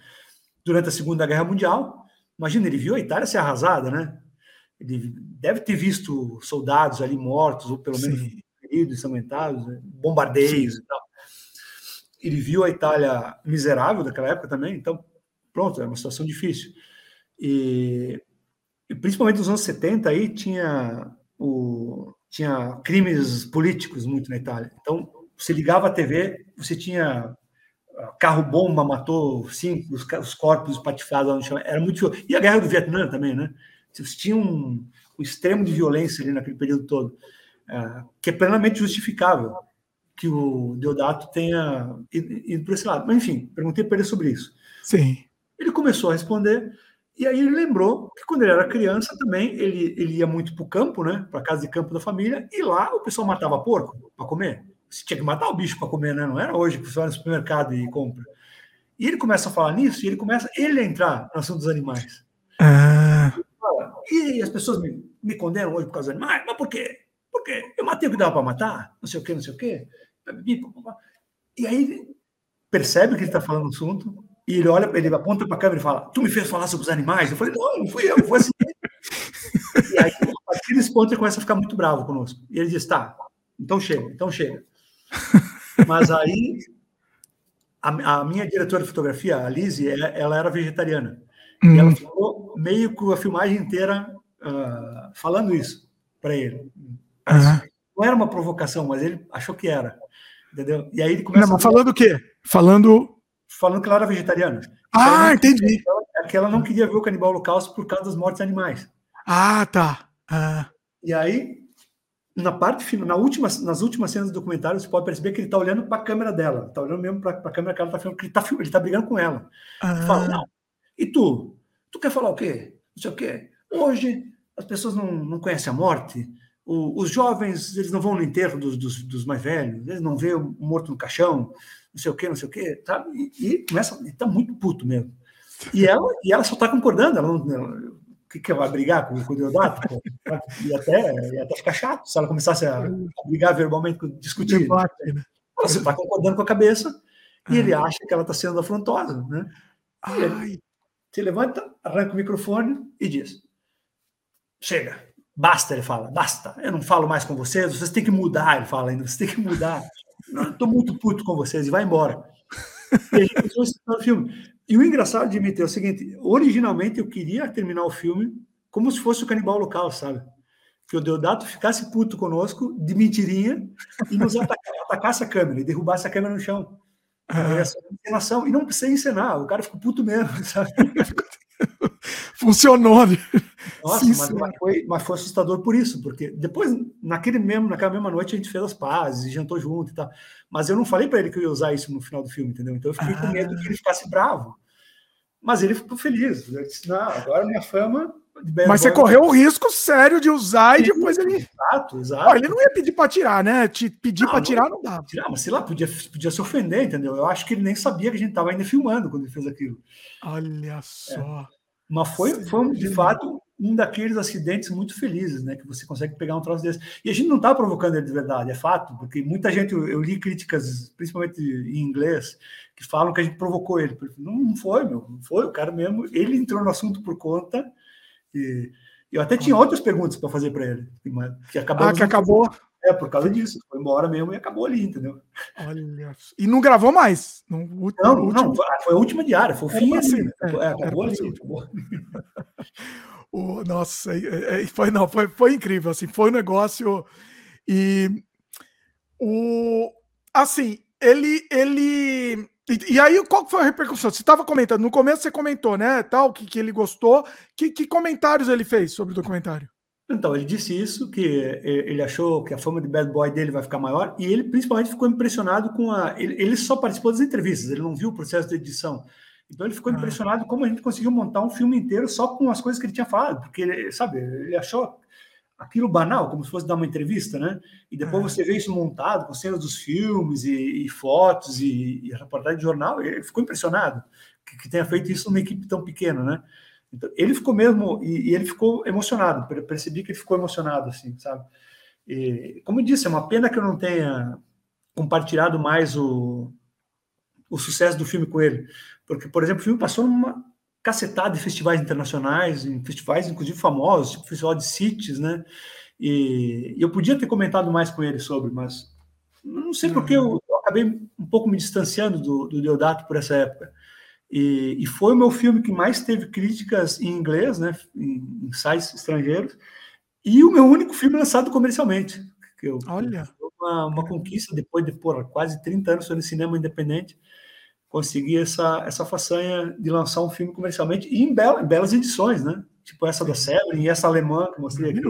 [SPEAKER 6] durante a Segunda Guerra Mundial. Imagina, ele viu a Itália ser arrasada, né? Ele deve ter visto soldados ali mortos, ou pelo menos Sim. feridos, ensanguentados, né? bombardeios Sim. e tal. Ele viu a Itália miserável daquela época também, então, pronto, é uma situação difícil. E e principalmente nos anos 70 aí tinha o tinha crimes políticos muito na Itália. Então, você ligava a TV, você tinha carro bomba matou cinco os, os corpos patifados lá no chão. Era muito e a guerra do Vietnã também, né? Você tinha um, um extremo de violência ali naquele período todo, é, que é plenamente justificável que o Deodato tenha ido, por esse lado. Mas enfim, perguntei para ele sobre isso.
[SPEAKER 1] Sim.
[SPEAKER 6] Ele começou a responder e aí ele lembrou que quando ele era criança também, ele, ele ia muito para o campo, né? Para a casa de campo da família, e lá o pessoal matava porco para comer. Você tinha que matar o bicho para comer, né? Não era hoje que você vai no supermercado e compra. E ele começa a falar nisso, e ele começa ele a entrar no assunto dos animais.
[SPEAKER 1] Ah.
[SPEAKER 6] E as pessoas me, me condenam hoje por causa dos animais. Mas por quê? Porque eu matei o que dava para matar, não sei o quê, não sei o quê. E aí percebe que ele está falando do assunto, e ele olha, ele aponta para a câmera e fala: Tu me fez falar sobre os animais? Eu falei: Não, não fui eu, foi assim. e aí, a partir desse ponto, ele começa a ficar muito bravo conosco. E ele diz: Tá, então chega, então chega. Mas aí, a, a minha diretora de fotografia, a Lizzie, ela, ela era vegetariana. E ela hum. ficou meio com a filmagem inteira uh, falando isso para ele.
[SPEAKER 1] Uhum.
[SPEAKER 6] Não era uma provocação, mas ele achou que era. Entendeu? E aí ele começa.
[SPEAKER 1] Não, mas falando o quê? Falando
[SPEAKER 6] falando que ela era vegetariana.
[SPEAKER 1] Ah, entendi.
[SPEAKER 6] É que ela não queria ver o canibal holocausto por causa das mortes animais.
[SPEAKER 1] Ah, tá. Ah.
[SPEAKER 6] E aí, na parte final, na última, nas últimas cenas do documentário, você pode perceber que ele está olhando para a câmera dela, está olhando mesmo para a câmera que ela está filmando, ele está ele tá brigando com ela.
[SPEAKER 1] Ah.
[SPEAKER 6] Fala, não. E tu? Tu quer falar o quê? Não sei o quê. Hoje as pessoas não, não conhecem a morte. O, os jovens, eles não vão no enterro dos, dos, dos mais velhos, eles não vê o morto no caixão não sei o quê, não sei o quê, sabe? E, e começa, e tá muito puto mesmo. E ela, e ela só tá concordando, ela não. Ela, que, que vai brigar com, com o Deodato? E até, ia até ficar chato se ela começasse a, a brigar verbalmente, discutir. Debate, né? Ela está concordando com a cabeça e ele acha que ela está sendo afrontosa. Né? E ele se levanta, arranca o microfone e diz: Chega, basta, ele fala, basta, eu não falo mais com vocês, vocês têm que mudar, ele fala ainda, vocês têm que mudar. Estou muito puto com vocês e vai embora. E a gente a o filme. E o engraçado de meter é o seguinte: originalmente eu queria terminar o filme como se fosse o canibal local, sabe? Que o Deodato ficasse puto conosco, de mentirinha, e nos atacasse, atacasse a câmera, e derrubasse a câmera no chão. Ah. Essa encenação. E não precisa encenar, o cara ficou puto mesmo, sabe?
[SPEAKER 1] Funcionou. Né?
[SPEAKER 6] Nossa, sim, mas, mas, foi, mas foi assustador por isso, porque depois, naquele mesmo, naquela mesma noite, a gente fez as pazes, jantou junto e tal. Mas eu não falei para ele que eu ia usar isso no final do filme, entendeu? Então eu fiquei ah. com medo que ele ficasse bravo. Mas ele ficou feliz. Eu disse, não, agora minha fama.
[SPEAKER 1] Mas você correu o risco sério de usar e depois ele.
[SPEAKER 6] Exato, exato.
[SPEAKER 1] ele não ia pedir para tirar, né? Te pedir para tirar não dá.
[SPEAKER 6] Tirar, mas sei lá, podia, podia se ofender, entendeu? Eu acho que ele nem sabia que a gente estava ainda filmando quando ele fez aquilo.
[SPEAKER 1] Olha só.
[SPEAKER 6] É. Mas foi, foi de fato um daqueles acidentes muito felizes, né? Que você consegue pegar um troço desse. E a gente não está provocando ele de verdade, é fato, porque muita gente, eu, li críticas, principalmente em inglês, que falam que a gente provocou ele. Não, não foi, meu, não foi, o cara mesmo, ele entrou no assunto por conta. E eu até tinha outras perguntas para fazer para ele,
[SPEAKER 1] que acabou. Ah, que acabou.
[SPEAKER 6] É, por causa disso. Foi embora mesmo e acabou ali, entendeu?
[SPEAKER 1] Olha. E não gravou mais?
[SPEAKER 6] No último, não, último... não, foi a última diária, foi o fim assim. Né? É, acabou ali. Acabou.
[SPEAKER 1] o, nossa, foi, não, foi, foi incrível, assim, foi um negócio. E o assim, ele, ele E, e, aí, qual foi a repercussão? Você estava comentando, no começo você comentou, né, tal, que, que ele gostou. Que, que comentários ele fez sobre o documentário?
[SPEAKER 6] Então, ele disse isso, que ele achou que a fama de bad boy dele vai ficar maior, e ele principalmente ficou impressionado com a. Ele, ele só participou das entrevistas, ele não viu o processo de edição. Então, ele ficou ah. impressionado como a gente conseguiu montar um filme inteiro só com as coisas que ele tinha falado, porque, ele, sabe, ele achou aquilo banal, como se fosse dar uma entrevista, né? E depois ah. você vê isso montado com cenas dos filmes e, e fotos e, e reportagem de jornal, ele ficou impressionado que, que tenha feito isso numa equipe tão pequena, né? Então, ele ficou mesmo, e, e, ele ficou emocionado, percebi que ele ficou emocionado, assim, sabe? E, como eu disse, é uma pena que eu não tenha compartilhado mais o, o sucesso do filme com ele, porque, por exemplo, o filme passou numa cacetada de festivais internacionais, em festivais, inclusive, famosos, tipo o Festival de Cities, né? E, e, eu podia ter comentado mais com ele sobre, mas não sei porque eu, uhum. eu acabei um pouco me distanciando do, do Deodato por essa época. E, e, foi o meu filme que mais teve críticas em inglês, né, em, em sites estrangeiros, e o meu único filme lançado comercialmente. Que eu,
[SPEAKER 1] Olha!
[SPEAKER 6] Uma, uma conquista depois de por, quase 30 anos no cinema independente, consegui essa, essa façanha de lançar um filme comercialmente e em, bela, em belas edições, né? Tipo essa da Severin e essa alemã que eu mostrei aqui.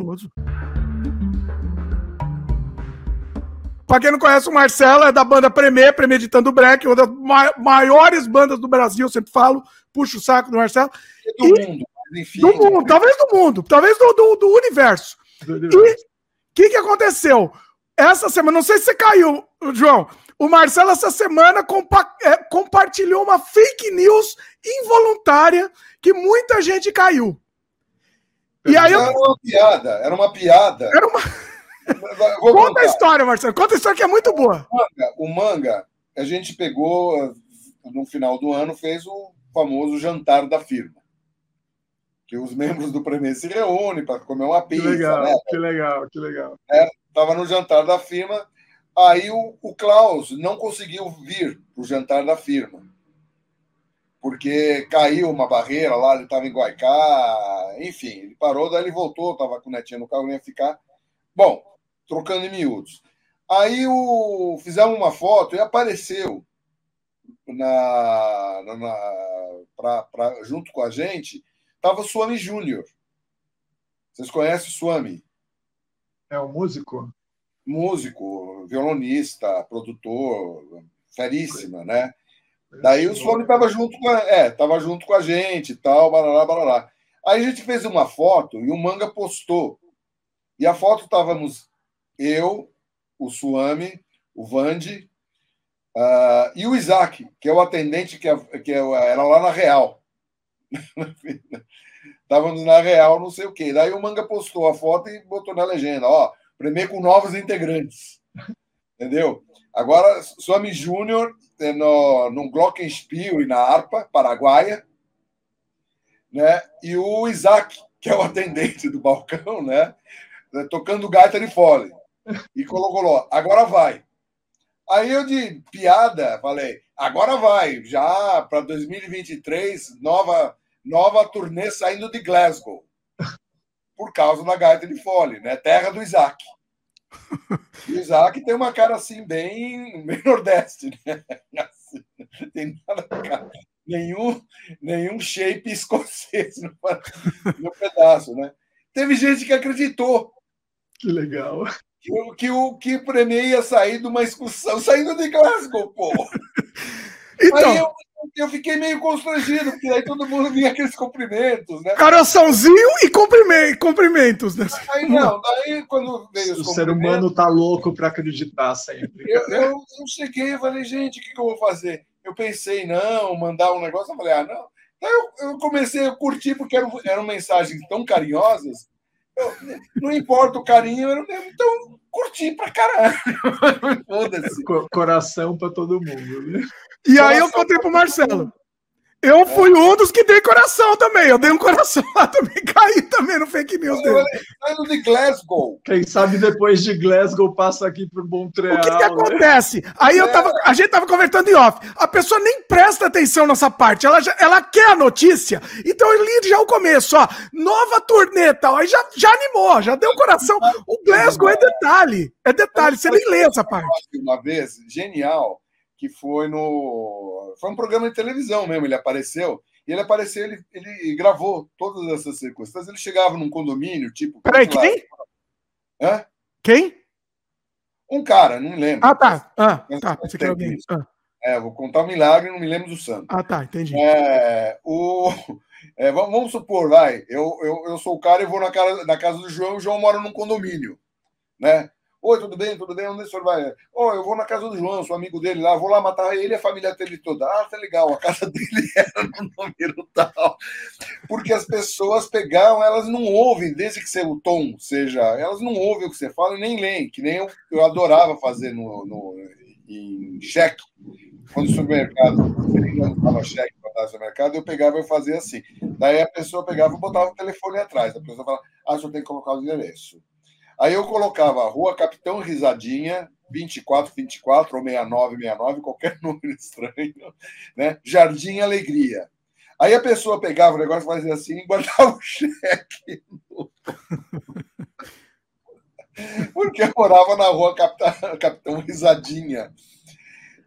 [SPEAKER 1] Pra quem não conhece o Marcelo, é da banda Premier, Premeditando Break, uma das maiores bandas do Brasil, sempre falo, puxo o saco do Marcelo.
[SPEAKER 7] E do e, mundo,
[SPEAKER 1] enfim. Do mundo, talvez do mundo, talvez do, do, do universo. Do universo. E o que, que aconteceu? Essa semana, não sei se você caiu, João, o Marcelo essa semana compa é, compartilhou uma fake news involuntária que muita gente caiu.
[SPEAKER 7] E aí eu... Era uma piada, era uma piada.
[SPEAKER 1] Era uma... Conta contar. a história, Marcelo. Conta a história que é muito boa.
[SPEAKER 7] O manga, o manga, a gente pegou no final do ano, fez o famoso jantar da firma. Que os membros do Premier se reúnem para comer uma pizza.
[SPEAKER 1] Que legal,
[SPEAKER 7] né?
[SPEAKER 1] que legal, que legal.
[SPEAKER 7] É, no jantar da firma, aí o, o Klaus não conseguiu vir para o jantar da firma. Porque caiu uma barreira lá, ele estava em Guaicá, enfim, ele parou, daí ele voltou, estava com o netinho no carro, ia ficar. Bom, trocando em miúdos. Aí o, fizemos uma foto e apareceu na, na, na pra, pra, junto com a gente, estava o Swami Júnior. Vocês conhecem o Swami?
[SPEAKER 1] É o músico?
[SPEAKER 7] Músico, violonista, produtor, feríssima, né? Daí o Swami estava junto com a, é, tava junto com a gente e tal, barará, barará. Aí a gente fez uma foto e o Manga postou. E a foto estávamos eu, o Suami, o Vande uh, e o Isaac, que é o atendente que, é, que é, era lá na Real. Estávamos na Real, não sei o quê. Daí o Manga postou a foto e botou na legenda, ó, primeiro com novos integrantes. Entendeu? Agora, Suami Júnior é no, no Glockenspiel e na harpa paraguaia, né? E o Isaac, que é o atendente do balcão, né? Tocando gaita de fole e colocou agora vai. Aí eu, de piada, falei, agora vai, já para 2023, nova, nova turnê saindo de Glasgow, por causa da gaita de fole, né? Terra do Isaac. o Isaac tem uma cara assim, bem, bem nordeste, né? Assim, tem nada, nenhum, nenhum shape escocês no, no pedaço, né? Teve gente que acreditou.
[SPEAKER 1] Que legal
[SPEAKER 7] que, que o que Premier ia sair de uma excursão, saindo de Glasgow, pô. Então, aí eu, eu fiquei meio constrangido, porque aí todo mundo vinha aqueles cumprimentos, né?
[SPEAKER 1] Coraçãozinho e cumprimentos, né?
[SPEAKER 7] Aí não, daí quando veio
[SPEAKER 1] os O ser humano tá louco para acreditar sempre.
[SPEAKER 7] Eu, eu, eu cheguei e falei, gente, o que, que, eu vou fazer? Eu pensei, não, mandar um negócio, eu falei, ah, não. Aí eu, eu comecei a curtir, porque eram, eram mensagens tão carinhosas não importa o carinho, eu, então curti pra caralho.
[SPEAKER 1] Foda-se. Coração pra todo mundo, né? E aí eu contei pro Marcelo. Eu fui um dos que dei coração também. Eu dei um coração lá também, caí também no fake news dele.
[SPEAKER 7] Saindo de Glasgow.
[SPEAKER 1] Quem sabe depois de Glasgow passa aqui pro Montreal. O que, que né? acontece? Aí eu tava, a gente tava conversando em off. A pessoa nem presta atenção nessa parte. Ela, já, ela quer a notícia. Então eu li já o começo, ó. Nova turnê tal. Aí já, já animou, já deu coração. O Glasgow é detalhe. É detalhe. Você nem lê essa parte.
[SPEAKER 7] Uma vez, genial que foi no. Foi um programa de televisão mesmo, ele apareceu. E ele apareceu, ele, ele gravou todas essas circunstâncias. Ele chegava num condomínio, tipo.
[SPEAKER 1] Peraí, quem?
[SPEAKER 7] Hã?
[SPEAKER 1] Quem?
[SPEAKER 7] Um cara, não me lembro.
[SPEAKER 1] Ah, tá. Ah, tá. Você quer alguém. Ah.
[SPEAKER 7] É, vou contar um milagre, não me lembro do santo.
[SPEAKER 1] Ah, tá, entendi.
[SPEAKER 7] É, o, é, vamos supor, vai, eu, eu, eu sou o cara e vou na, casa na casa do João, o João mora num condomínio, né? Oi, tudo bem? Tudo bem? Onde o senhor vai? Oh, eu vou na casa do João, sou amigo dele lá, vou lá matar ele e a família dele toda. Ah, tá legal, a casa dele era no número tal. Porque as pessoas pegaram, elas não ouvem, desde que o tom seja, elas não ouvem o que você fala e nem leem, que nem eu, eu adorava fazer no, no, em cheque. Quando o supermercado não cheque para dar supermercado, eu pegava e fazia assim. Daí a pessoa pegava e botava o telefone atrás. A pessoa falava, ah, só tem que colocar o endereço. Aí eu colocava Rua Capitão Risadinha, 2424 ou 6969, qualquer número estranho, né? Jardim Alegria. Aí a pessoa pegava o negócio, fazia assim e guardava o cheque. Porque eu morava na rua Capitão, Capitão Risadinha.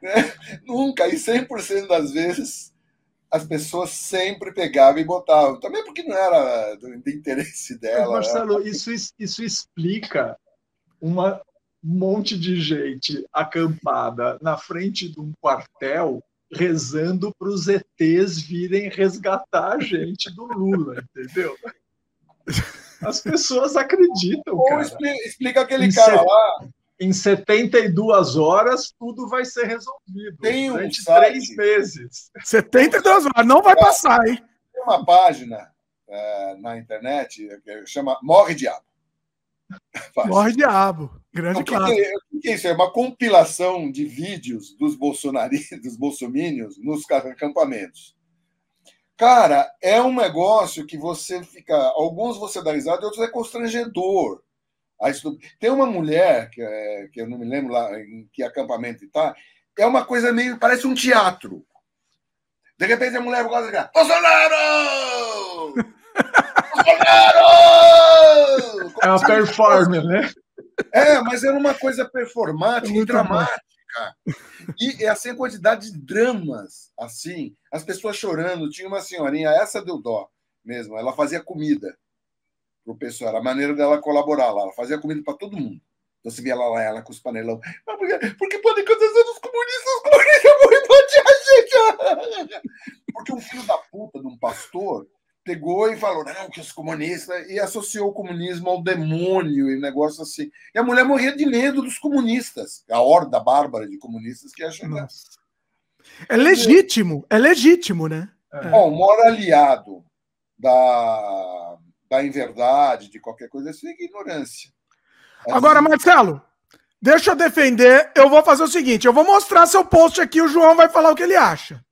[SPEAKER 7] Né? Nunca, e 100% das vezes, as pessoas sempre pegavam e botavam. Também porque não era do, do interesse dela.
[SPEAKER 8] Marcelo, né? isso, isso explica uma um monte de gente acampada na frente de um quartel rezando para os ETs virem resgatar a gente do Lula, entendeu? As pessoas acreditam. Ou cara.
[SPEAKER 7] Explica, explica aquele em cara set... lá.
[SPEAKER 8] Em 72 horas, tudo vai ser resolvido. Tem um três meses.
[SPEAKER 1] 72 horas, não vai passar, hein?
[SPEAKER 7] Tem uma página é, na internet que chama Morre Diabo.
[SPEAKER 1] Morre Diabo. Grande
[SPEAKER 7] então, que, que, que, é isso? É uma compilação de vídeos dos bolsonaristas, dos bolsomínios nos acampamentos. Cara, é um negócio que você fica. Alguns você dá risada, outros é constrangedor. Tem uma mulher, que, é, que eu não me lembro lá em que acampamento está, é uma coisa meio. parece um teatro. De repente a mulher gosta de Bolsonaro!
[SPEAKER 8] Bolsonaro! É uma performance, né?
[SPEAKER 7] É, mas era uma coisa performática é e dramática. E assim, a quantidade de dramas, assim, as pessoas chorando. Tinha uma senhorinha, essa deu dó mesmo, ela fazia comida pro pessoal, era a maneira dela colaborar lá, ela fazia comida para todo mundo. Então você via lá, lá ela com os panelão. Mas por que, por que podem acontecer dos comunistas? Os comunistas vão invadir a gente! Porque um filho da puta de um pastor pegou e falou, não, que os comunistas, e associou o comunismo ao demônio e negócio assim. E a mulher morria de medo dos comunistas, a horda bárbara de comunistas que ia chegar.
[SPEAKER 1] É legítimo, é legítimo, né?
[SPEAKER 7] É. Bom, o maior aliado da, da inverdade, de qualquer coisa assim, é ignorância.
[SPEAKER 1] Agora, Marcelo, deixa eu defender. Eu vou fazer o seguinte: eu vou mostrar seu post aqui, o João vai falar o que ele acha.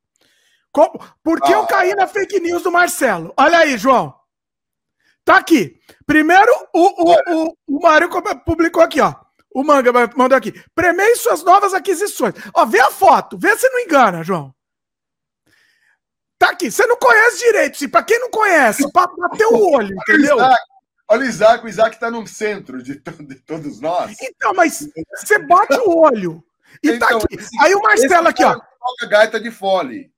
[SPEAKER 1] Por que ah. eu caí na fake news do Marcelo? Olha aí, João. Tá aqui. Primeiro, o, o, o, o Mário publicou aqui, ó. O Manga mandou aqui. Premei suas novas aquisições. Ó, vê a foto. Vê se não engana, João. Tá aqui. Você não conhece direito. Se para quem não conhece, para bater o olho, entendeu?
[SPEAKER 7] Olha o Isaac. O Isaac tá no centro de, de todos nós.
[SPEAKER 1] Então, mas você bate o olho. E tá então, tá aqui. Esse, Aí o Marcelo aqui, ó.
[SPEAKER 7] Toca gaita de fole.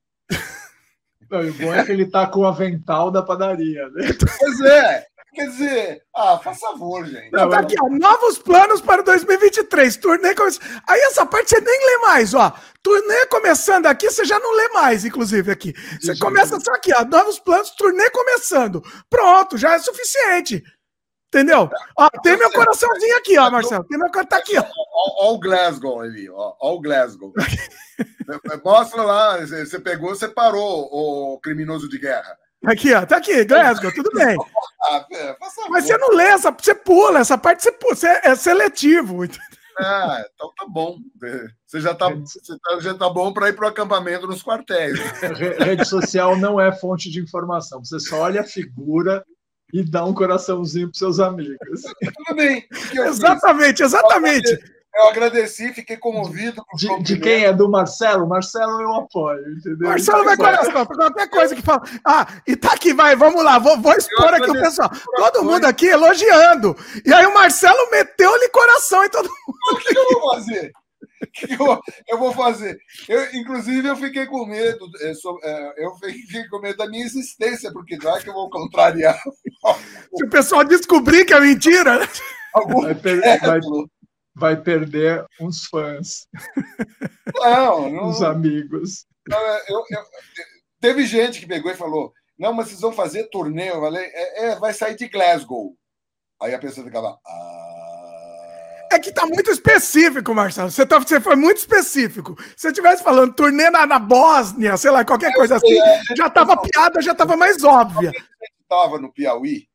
[SPEAKER 8] Não, o bom é que ele tá com o avental da padaria, né?
[SPEAKER 7] Pois é. Quer dizer, ah, faz favor, gente.
[SPEAKER 1] Não, tá aqui, ó, novos planos para 2023. Turnê começando. Aí essa parte você nem lê mais, ó. Turnê começando aqui, você já não lê mais, inclusive, aqui. Você começa só aqui, ó. Novos planos, turnê começando. Pronto, já é suficiente. Entendeu? Ó, tem meu coraçãozinho aqui, ó, Marcelo. Tem meu tá aqui, ó.
[SPEAKER 7] Ó, o Glasgow ali, ó. Ó o Glasgow. Mostra lá, você pegou, você parou, o criminoso de guerra.
[SPEAKER 1] Aqui, ó, tá aqui, Glasgow, tudo bem. Ah, Mas você não lê essa, você pula, essa parte você, pula, você é seletivo.
[SPEAKER 7] Ah, então tá bom. Você já tá, você tá, já tá bom para ir para o acampamento nos quartéis.
[SPEAKER 8] Rede social não é fonte de informação. Você só olha a figura e dá um coraçãozinho para seus amigos.
[SPEAKER 7] Tudo bem.
[SPEAKER 1] Exatamente, exatamente.
[SPEAKER 7] Eu agradeci, fiquei comovido.
[SPEAKER 8] De, de, quem é do Marcelo? Marcelo eu apoio, entendeu?
[SPEAKER 1] Marcelo vai coração, qualquer coisa que fala. Ah, e tá aqui, vai, vamos lá, vou, vou expor aqui o pessoal. Todo mundo aqui elogiando. E aí o Marcelo meteu-lhe coração em todo mundo.
[SPEAKER 7] O que eu vou fazer? O eu, eu vou fazer? Eu, inclusive, eu fiquei com medo, é, é, eu fiquei com medo da minha existência, porque vai que eu vou contrariar.
[SPEAKER 1] Se o pessoal descobrir que é mentira.
[SPEAKER 8] Vai, per vai, vai, perder uns fãs.
[SPEAKER 7] Não, não.
[SPEAKER 8] Uns amigos.
[SPEAKER 7] Eu, eu, teve gente que pegou e falou: não, mas vocês vão fazer turnê. Eu falei: é, é vai sair de Glasgow. Aí a pessoa ficava. Ah.
[SPEAKER 1] É que tá muito específico, Marcelo. Você, tá, você foi muito específico. Se você estivesse falando turnê na, na Bósnia, sei lá, qualquer coisa assim, é, já tava não, piada, já tava mais óbvia. A gente
[SPEAKER 7] tava no Piauí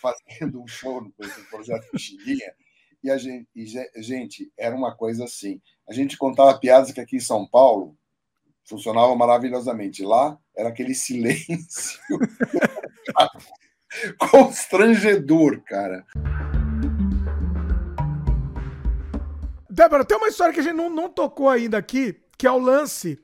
[SPEAKER 7] fazendo um show no projeto Pichilinha, e a gente, e, gente, era uma coisa assim. A gente contava piadas que aqui em São Paulo funcionava maravilhosamente. Lá era aquele silêncio constrangedor, cara.
[SPEAKER 1] Débora, tem uma história que a gente não, não tocou ainda aqui, que é o lance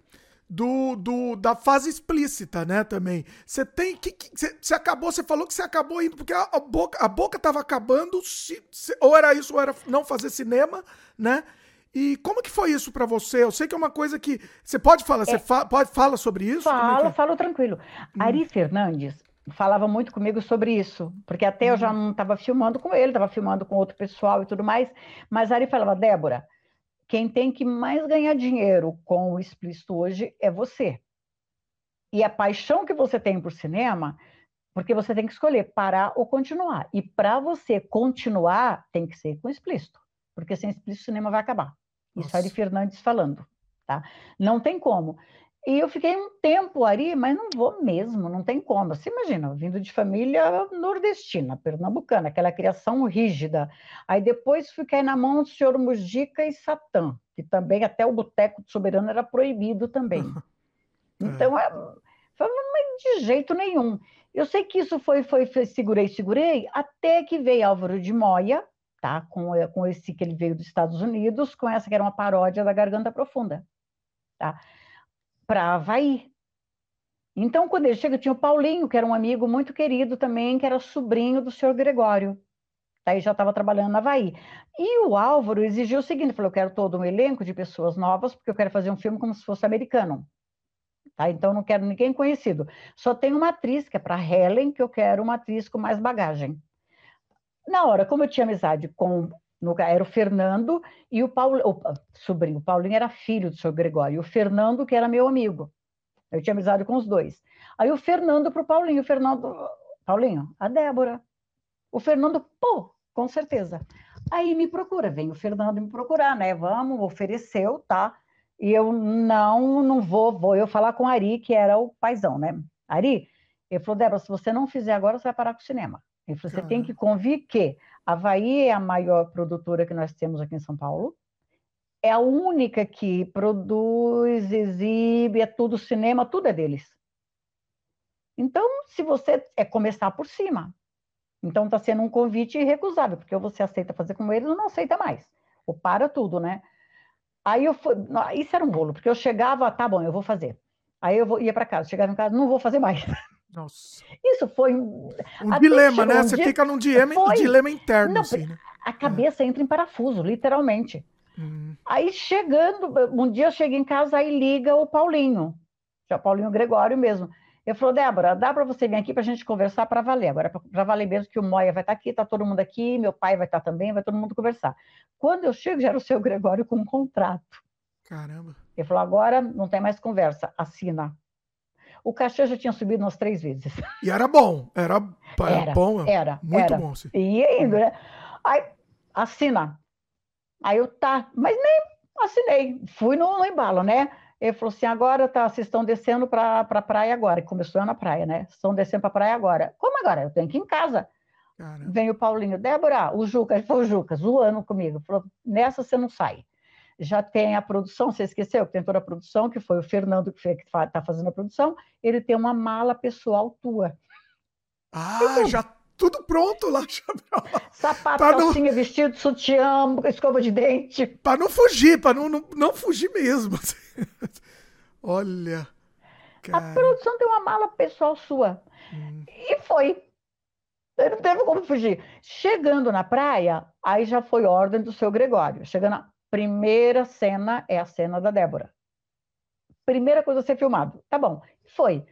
[SPEAKER 1] do, do, da fase explícita, né, também. Você tem que. Você acabou, você falou que você acabou indo, porque a, a, boca a boca tava acabando, se, se, ou era isso, ou era não fazer cinema, né? E como que foi isso para você? Eu sei que é uma coisa que. Você pode falar, é, você fa, pode fala sobre isso?
[SPEAKER 9] É, é falo tranquilo. Hum. Ari Fernandes falava muito comigo sobre isso, porque até eu já uhum. não estava filmando com ele, estava filmando com outro pessoal e tudo mais, mas Ari falava, Débora, quem tem que mais ganhar dinheiro com o explícito hoje é você. E a paixão que você tem por cinema, porque você tem que escolher parar ou continuar. E para você continuar, tem que ser com explícito, porque sem explícito o cinema vai acabar. Nossa. Isso é Ari Fernandes falando, tá? Não tem como. E eu fiquei um tempo ali, mas não vou mesmo, não tem como. Você imagina, vindo de família nordestina, pernambucana, aquela criação rígida. Aí depois fiquei na mão do senhor Mujica e Satã, que também até o boteco do soberano era proibido também. Então, é, foi, de jeito nenhum. Eu sei que isso foi, foi, foi, segurei, segurei, até que veio Álvaro de Moya, tá? Com, com esse que ele veio dos Estados Unidos, com essa que era uma paródia da Garganta Profunda, tá? Para Havaí. Então, quando ele chega, tinha o Paulinho, que era um amigo muito querido também, que era sobrinho do senhor Gregório. Daí já estava trabalhando na Havaí. E o Álvaro exigiu o seguinte: falou, eu quero todo um elenco de pessoas novas, porque eu quero fazer um filme como se fosse americano. Tá? Então, não quero ninguém conhecido. Só tem uma atriz, que é para Helen, que eu quero uma atriz com mais bagagem. Na hora, como eu tinha amizade com era o Fernando e o Paulo, o sobrinho, o Paulinho era filho do senhor Gregório, e o Fernando, que era meu amigo. Eu tinha amizade com os dois. Aí o Fernando para o Paulinho, o Fernando, Paulinho, a Débora. O Fernando, pô, com certeza. Aí me procura, vem o Fernando me procurar, né? Vamos, ofereceu, tá? E eu não, não vou, vou eu falar com o Ari, que era o paizão, né? Ari, ele falou, Débora, se você não fizer agora, você vai parar com o cinema. Ele falou, você tem que convir que Havaí é a maior produtora que nós temos aqui em São Paulo. É a única que produz, exibe, é tudo cinema, tudo é deles. Então, se você é começar por cima, então está sendo um convite irrecusável, porque você aceita fazer com eles ou não aceita mais. Ou para tudo, né? Aí eu fui, isso era um bolo, porque eu chegava, tá bom, eu vou fazer. Aí eu ia para casa, chegava em casa, não vou fazer mais.
[SPEAKER 1] Nossa.
[SPEAKER 9] Isso foi um,
[SPEAKER 1] um dilema, né? Você fica num dilema, foi... dilema interno. Não, assim, né?
[SPEAKER 9] A cabeça é. entra em parafuso, literalmente. Hum. Aí chegando, um dia eu cheguei em casa, aí liga o Paulinho, é o Paulinho Gregório mesmo. Eu falou, Débora, dá para você vir aqui para a gente conversar para valer. Agora, para valer mesmo que o Moia vai estar tá aqui, está todo mundo aqui, meu pai vai estar tá também, vai todo mundo conversar. Quando eu chego, já era o seu Gregório com um contrato.
[SPEAKER 1] Caramba.
[SPEAKER 9] Ele falou, agora não tem mais conversa, assina o cachê já tinha subido umas três vezes.
[SPEAKER 1] E era bom, era, era, era bom.
[SPEAKER 9] Era,
[SPEAKER 1] muito
[SPEAKER 9] era.
[SPEAKER 1] bom. Sim.
[SPEAKER 9] E indo, né? Aí, assina. Aí eu, tá, mas nem assinei, fui no, no embalo, né? Ele falou assim: agora tá, vocês estão descendo para a praia agora. E começou na praia, né? Estão descendo para a praia agora. Como agora? Eu tenho que ir em casa. Caramba. Vem o Paulinho, Débora, o Juca, ele falou, o Juca, zoando comigo. Falou: nessa você não sai já tem a produção, você esqueceu que tem toda a produção, que foi o Fernando que está fazendo a produção, ele tem uma mala pessoal tua.
[SPEAKER 1] Ah, então, já tudo pronto lá.
[SPEAKER 9] Sapato, pra calcinha, não... vestido, sutiã, escova de dente.
[SPEAKER 1] Para não fugir, para não, não, não, fugir mesmo. Olha.
[SPEAKER 9] Cara. A produção tem uma mala pessoal sua. Hum. E foi. Não teve como fugir. Chegando na praia, aí já foi ordem do seu Gregório. Chegando na primeira cena é a cena da Débora. Primeira coisa a ser filmado. Tá bom. Foi.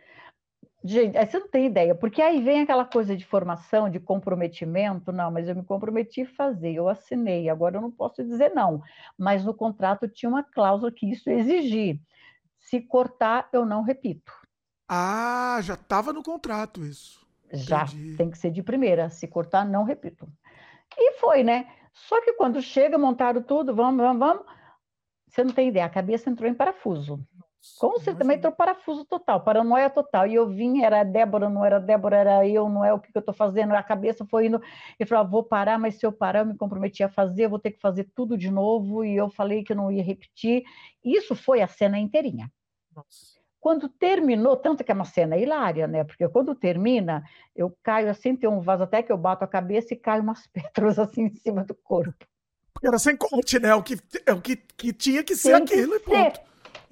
[SPEAKER 9] Gente, aí você não tem ideia, porque aí vem aquela coisa de formação, de comprometimento. Não, mas eu me comprometi a fazer, eu assinei, agora eu não posso dizer não. Mas no contrato tinha uma cláusula que isso exigia. Se cortar, eu não repito.
[SPEAKER 1] Ah, já estava no contrato isso.
[SPEAKER 9] Já, Entendi. tem que ser de primeira. Se cortar, não repito. E foi, né? Só que quando chega, montaram tudo, vamos, vamos, vamos. Você não tem ideia, a cabeça entrou em parafuso. Como você também entrou parafuso total, paranoia total. E eu vim, era Débora, não era Débora, era eu, não é o que, eu estou fazendo. A cabeça foi indo. E falou: ah, vou parar, mas se eu parar, eu me comprometi a fazer, eu vou ter que fazer tudo de novo. E eu falei que eu não ia repetir. Isso foi a cena inteirinha. Nossa. Quando terminou, tanto que é uma cena hilária, né? Porque quando termina, eu caio assim, tem um vaso até que eu bato a cabeça e caio umas pedras assim em cima do corpo.
[SPEAKER 1] Porque era sem corte, né? O que, é o que, que tinha que ser tem aquilo que e ponto.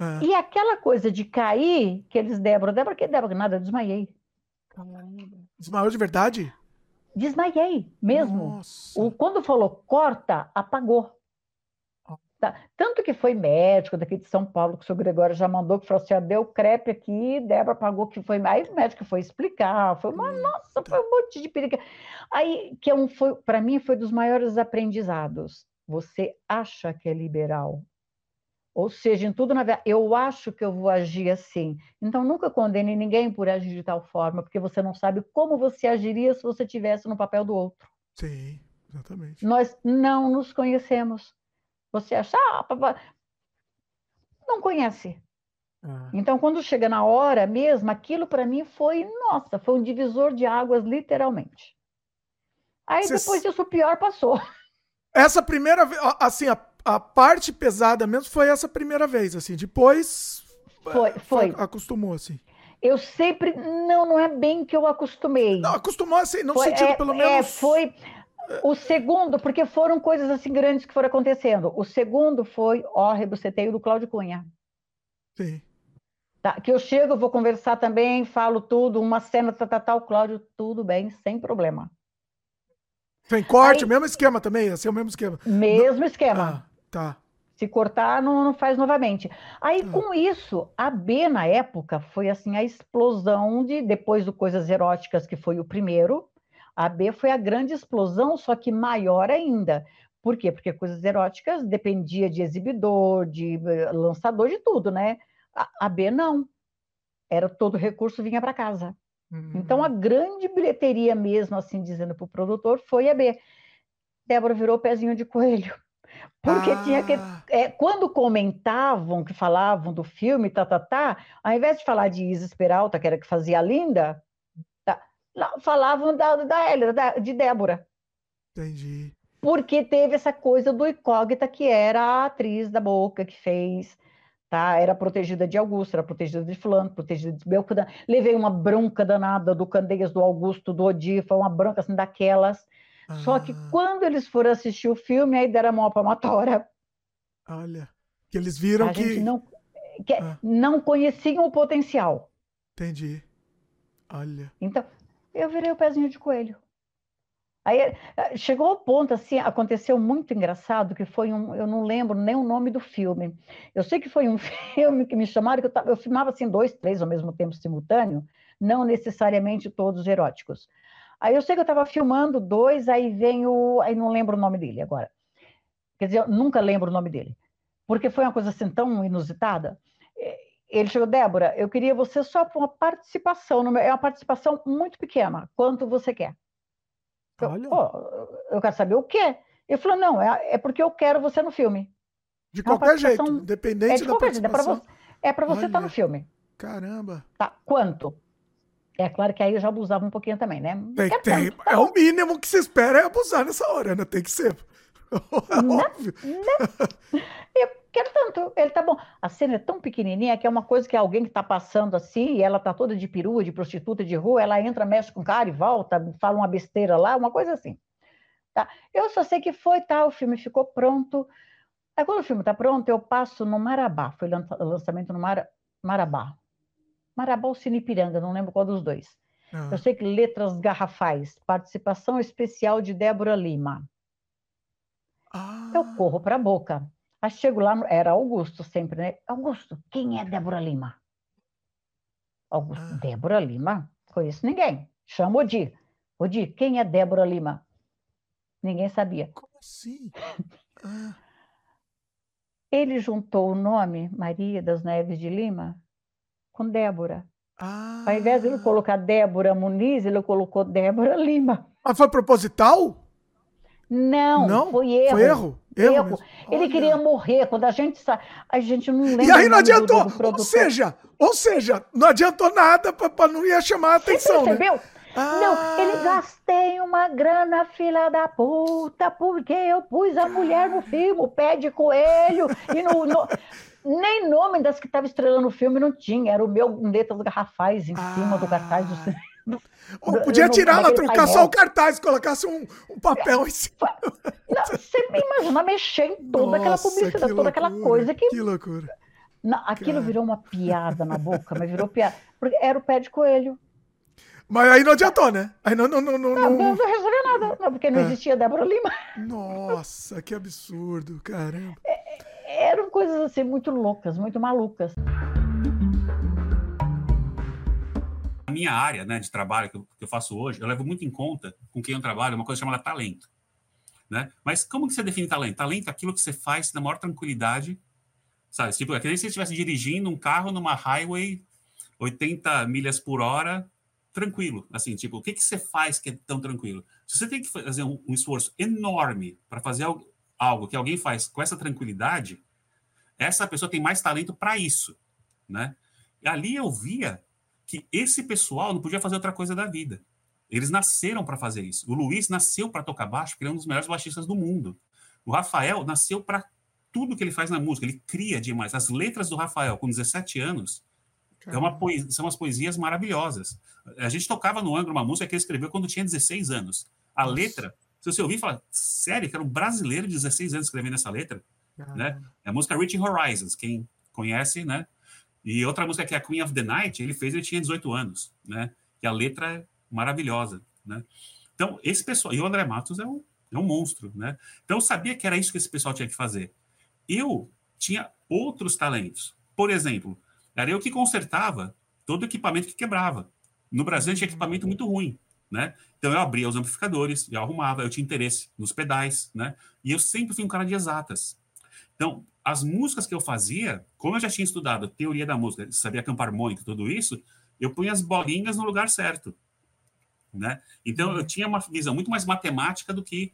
[SPEAKER 9] É. E aquela coisa de cair, que eles, Débora, Débora, que Débora, nada, eu desmaiei.
[SPEAKER 1] Desmaiou de verdade?
[SPEAKER 9] Desmaiei mesmo. O, quando falou corta, apagou. Tá. Tanto que foi médico daqui de São Paulo, que o senhor Gregório já mandou, que falou assim: deu crepe aqui, Débora pagou que foi. Aí o médico foi explicar, foi uma, nossa, foi um monte de perigo. Aí, que é um, foi, para mim, foi dos maiores aprendizados. Você acha que é liberal. Ou seja, em tudo na vida, eu acho que eu vou agir assim. Então, nunca condene ninguém por agir de tal forma, porque você não sabe como você agiria se você tivesse no papel do outro.
[SPEAKER 1] Sim, exatamente.
[SPEAKER 9] Nós não nos conhecemos. Você acha, ah, não conhece. Ah. Então, quando chega na hora mesmo, aquilo para mim foi, nossa, foi um divisor de águas, literalmente. Aí Cê... depois disso, o pior passou.
[SPEAKER 1] Essa primeira vez, assim, a, a parte pesada mesmo foi essa primeira vez, assim. Depois.
[SPEAKER 9] Foi, é, foi.
[SPEAKER 1] Acostumou, assim.
[SPEAKER 9] Eu sempre. Não, não é bem que eu acostumei.
[SPEAKER 1] Não, acostumou assim, no foi, sentido, é, pelo menos.
[SPEAKER 9] É, foi. O segundo, porque foram coisas assim grandes que foram acontecendo. O segundo foi o rebuceteio do Cláudio Cunha.
[SPEAKER 1] Sim.
[SPEAKER 9] Tá, que eu chego, vou conversar também, falo tudo, uma cena, tal, tá, tá, tá, Cláudio, tudo bem, sem problema.
[SPEAKER 1] Sem corte, Aí, mesmo esquema também, assim, o mesmo esquema.
[SPEAKER 9] Mesmo esquema.
[SPEAKER 1] Ah, tá.
[SPEAKER 9] Se cortar, não, não faz novamente. Aí, tá. com isso, a B, na época, foi assim, a explosão de, depois do Coisas Eróticas, que foi o primeiro, a B foi a grande explosão, só que maior ainda. Por quê? Porque coisas eróticas dependia de exibidor, de eh, lançador, de tudo, né? A, a B não. Era todo recurso vinha para casa. Uhum. Então a hum. grande bilheteria mesmo, assim dizendo para o produtor, foi a B. Débora virou pezinho de coelho. Porque ah. tinha que. Ah. É, quando comentavam, que falavam do filme, tá, tá, tá, ao invés de falar de Isis Peralta, que era que fazia a Linda, falavam da, da Hélia, da, de Débora.
[SPEAKER 1] Entendi.
[SPEAKER 9] Porque teve essa coisa do incógnita que era a atriz da boca que fez, tá? Era protegida de Augusto, era protegida de fulano, protegida de Belcudan. Levei uma bronca danada do Candeias, do Augusto, do Odi, foi uma bronca assim daquelas. Ah. Só que ah. quando eles foram assistir o filme, aí deram a mão palmatória.
[SPEAKER 1] Olha, que eles viram
[SPEAKER 9] a
[SPEAKER 1] que...
[SPEAKER 9] não, que ah. não conheciam o potencial.
[SPEAKER 1] Entendi. Olha.
[SPEAKER 9] Então, eu virei o pezinho de coelho. Aí eh, chegou ao ponto, assim, aconteceu muito engraçado, que foi um, eu não lembro nem o nome do filme. Eu sei que foi um filme que me chamaram, que eu, tava, eu filmava assim dois, três ao mesmo tempo simultâneo, não necessariamente todos eróticos. Aí eu sei que eu estava filmando dois, aí vem o, aí não lembro o nome dele agora. Quer dizer, eu nunca lembro o nome dele, porque foi uma coisa assim tão inusitada. Ele chegou, Débora, eu queria você só para uma participação, é uma participação muito pequena, quanto você quer?
[SPEAKER 1] Olha.
[SPEAKER 9] Eu, eu quero saber o quê? Ele falou, não, é, é porque eu quero você no filme.
[SPEAKER 1] De é qualquer jeito, independente é de da participação.
[SPEAKER 9] Jeito, é para você estar tá no filme.
[SPEAKER 1] Caramba.
[SPEAKER 9] Tá, quanto? É claro que aí eu já abusava um pouquinho também, né?
[SPEAKER 1] Tem, tem, tanto, tá é o mínimo que se espera é abusar nessa hora, né? Tem que ser. É óbvio.
[SPEAKER 9] Né? quero tanto. Ele tá bom. A cena é tão pequenininha que é uma coisa que alguém que tá passando assim, e ela tá toda de perua, de prostituta de rua, ela entra, mexe com o cara e volta, fala uma besteira lá, uma coisa assim. Tá? Eu só sei que foi, tá, o filme ficou pronto. Aí quando o filme tá pronto, eu passo no Marabá. Foi lançamento no Mar... Marabá. Marabá ou Sinipiranga, não lembro qual dos dois. Ah. Eu sei que letras garrafais, participação especial de Débora Lima.
[SPEAKER 1] Ah.
[SPEAKER 9] Eu corro para a boca. Aí chego lá, era Augusto sempre, né? Augusto, quem é Débora Lima? Augusto, ah. Débora Lima? Conheço ninguém. Chama Odi. Odi, quem é Débora Lima? Ninguém sabia.
[SPEAKER 1] Como assim? Ah.
[SPEAKER 9] Ele juntou o nome Maria das Neves de Lima com Débora. Ah. Ao invés de ele colocar Débora Muniz, ele colocou Débora Lima.
[SPEAKER 1] Mas foi proposital?
[SPEAKER 9] Não, não, foi erro. Foi erro? Erro. Ele queria morrer. Quando a gente sabe, a gente não lembra.
[SPEAKER 1] E aí não adiantou. Do, do ou seja, ou seja, não adiantou nada para não ia chamar a atenção. Você
[SPEAKER 9] né? percebeu? Né? Ah. Não, ele gastei uma grana, filha da puta, porque eu pus a mulher no filme, o pé de coelho, e no, no... nem nome das que estavam estrelando o filme não tinha, era o meu com letras garrafais em ah. cima do cartaz do cinema.
[SPEAKER 1] Ou podia tirar lá, trocar só o cartaz, colocasse um, um papel em cima.
[SPEAKER 9] Não, você imagina mexer em toda Nossa, aquela publicidade, toda aquela coisa que.
[SPEAKER 1] Que loucura.
[SPEAKER 9] Não, aquilo Cara. virou uma piada na boca, mas virou piada. Porque era o pé de coelho.
[SPEAKER 1] Mas aí não adiantou, né? Aí não. Não, não, não,
[SPEAKER 9] não, não resolveu nada, não, porque não é. existia Débora Lima.
[SPEAKER 1] Nossa, que absurdo, caramba. É,
[SPEAKER 9] é, eram coisas assim muito loucas, muito malucas.
[SPEAKER 10] Minha área né, de trabalho que eu, que eu faço hoje, eu levo muito em conta com quem eu trabalho uma coisa chamada talento. Né? Mas como que você define talento? Talento é aquilo que você faz na maior tranquilidade, sabe? Tipo, é que nem se você estivesse dirigindo um carro numa highway 80 milhas por hora, tranquilo. Assim, tipo, o que, que você faz que é tão tranquilo? Se você tem que fazer um, um esforço enorme para fazer algo, algo, que alguém faz com essa tranquilidade, essa pessoa tem mais talento para isso, né? E ali eu via que esse pessoal não podia fazer outra coisa da vida. Eles nasceram para fazer isso. O Luiz nasceu para tocar baixo, porque ele é um dos melhores baixistas do mundo. O Rafael nasceu para tudo que ele faz na música, ele cria demais. As letras do Rafael, com 17 anos, é uma poesia, são umas poesias maravilhosas. A gente tocava no Angra uma música que ele escreveu quando tinha 16 anos. A Nossa. letra, se você ouvir, fala, sério, que era um brasileiro de 16 anos escrevendo essa letra? Né? É a música Reaching Horizons, quem conhece, né? E outra música que é a Queen of the Night, ele fez, ele tinha 18 anos, né? E a letra é maravilhosa, né? Então, esse pessoal, e o André Matos é um, é um monstro, né? Então, eu sabia que era isso que esse pessoal tinha que fazer. Eu tinha outros talentos. Por exemplo, era eu que consertava todo o equipamento que quebrava. No Brasil, tinha equipamento muito ruim, né? Então, eu abria os amplificadores, eu arrumava, eu tinha interesse nos pedais, né? E eu sempre fui um cara de exatas. Então, as músicas que eu fazia, como eu já tinha estudado teoria da música, sabia campo harmônico, tudo isso, eu punha as bolinhas no lugar certo, né? Então eu tinha uma visão muito mais matemática do que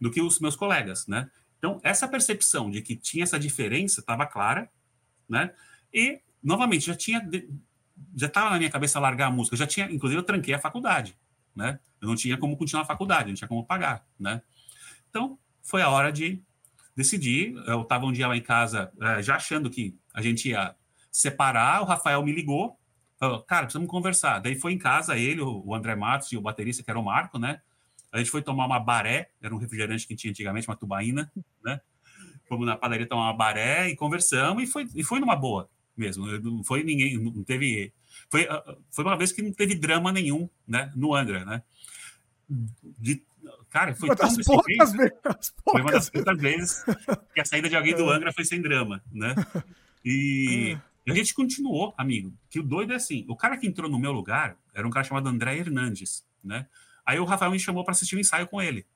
[SPEAKER 10] do que os meus colegas, né? Então essa percepção de que tinha essa diferença estava clara, né? E novamente já tinha já estava na minha cabeça largar a música, já tinha, inclusive eu tranquei a faculdade, né? Eu não tinha como continuar a faculdade, não tinha como pagar, né? Então foi a hora de decidi, eu estava um dia lá em casa, é, já achando que a gente ia separar, o Rafael me ligou, falou, cara, precisamos conversar. Daí foi em casa ele, o André Matos e o baterista, que era o Marco, né? A gente foi tomar uma baré, era um refrigerante que tinha antigamente, uma tubaína, né? Fomos na padaria tomar uma baré e conversamos, e foi, e foi numa boa mesmo. Não foi ninguém, não teve. Foi, foi uma vez que não teve drama nenhum, né? No Angra, né? De Cara, foi tão poucas vezes, Foi uma das poucas vezes que a saída de alguém do é. Angra foi sem drama, né? E é. a gente continuou, amigo. Que o doido é assim: o cara que entrou no meu lugar era um cara chamado André Hernandes, né? Aí o Rafael me chamou para assistir o um ensaio com ele.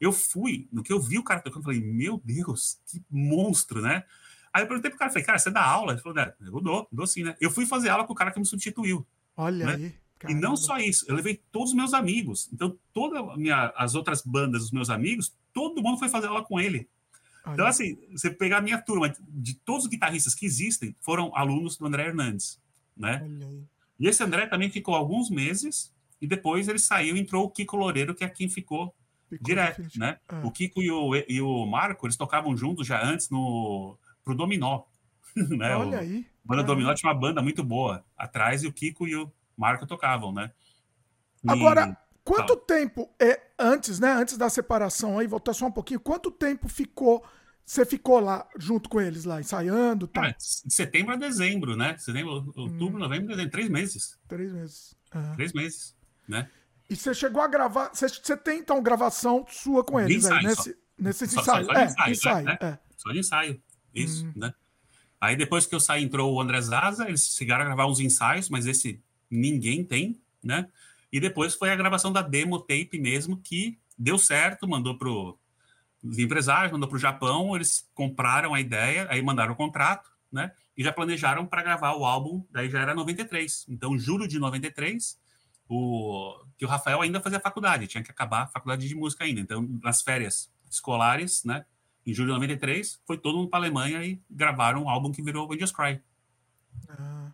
[SPEAKER 10] Eu fui, no que eu vi o cara tocando, eu falei: Meu Deus, que monstro, né? Aí eu perguntei pro cara, falei, cara, você dá aula? Ele falou, né, eu dou, dou sim, né? Eu fui fazer aula com o cara que me substituiu.
[SPEAKER 1] Olha
[SPEAKER 10] né?
[SPEAKER 1] aí.
[SPEAKER 10] Caramba. E não só isso, eu levei todos os meus amigos. Então, todas as outras bandas dos meus amigos, todo mundo foi fazer aula com ele. Olha. Então, assim, você pegar a minha turma, de todos os guitarristas que existem, foram alunos do André Hernandes, né? E esse André também ficou alguns meses, e depois ele saiu e entrou o Kiko Loureiro, que é quem ficou, ficou direto, né? Ah. O Kiko e o, e o Marco, eles tocavam juntos já antes no pro Dominó. né?
[SPEAKER 1] Olha o, aí.
[SPEAKER 10] A banda Dominó tinha uma banda muito boa atrás, e o Kiko e o Marco tocavam, né?
[SPEAKER 1] E... Agora, quanto tempo é antes, né? Antes da separação aí, voltar só um pouquinho, quanto tempo ficou? Você ficou lá junto com eles lá, ensaiando? Tá?
[SPEAKER 10] Ah, de setembro a dezembro, né? Setembro, outubro, hum. novembro, dezembro, três meses.
[SPEAKER 1] Três meses.
[SPEAKER 10] Uhum. Três meses, né?
[SPEAKER 1] E você chegou a gravar. Você, você tem então gravação sua com eles aí, nesse, Nesse só, ensaio. Só, só, de ensaio, é, ensaio né?
[SPEAKER 10] é. Só de ensaio. Isso, hum. né? Aí depois que eu saí, entrou o André Zaza, eles chegaram a gravar uns ensaios, mas esse ninguém tem, né? E depois foi a gravação da demo tape mesmo, que deu certo, mandou pro os empresários, mandou para o Japão, eles compraram a ideia, aí mandaram o contrato, né? E já planejaram para gravar o álbum, daí já era 93. Então, julho de 93, o, que o Rafael ainda fazia faculdade, tinha que acabar a faculdade de música ainda. Então, nas férias escolares, né? Em julho de 93, foi todo mundo para a Alemanha e gravaram um álbum que virou Angels Cry.
[SPEAKER 1] Ah.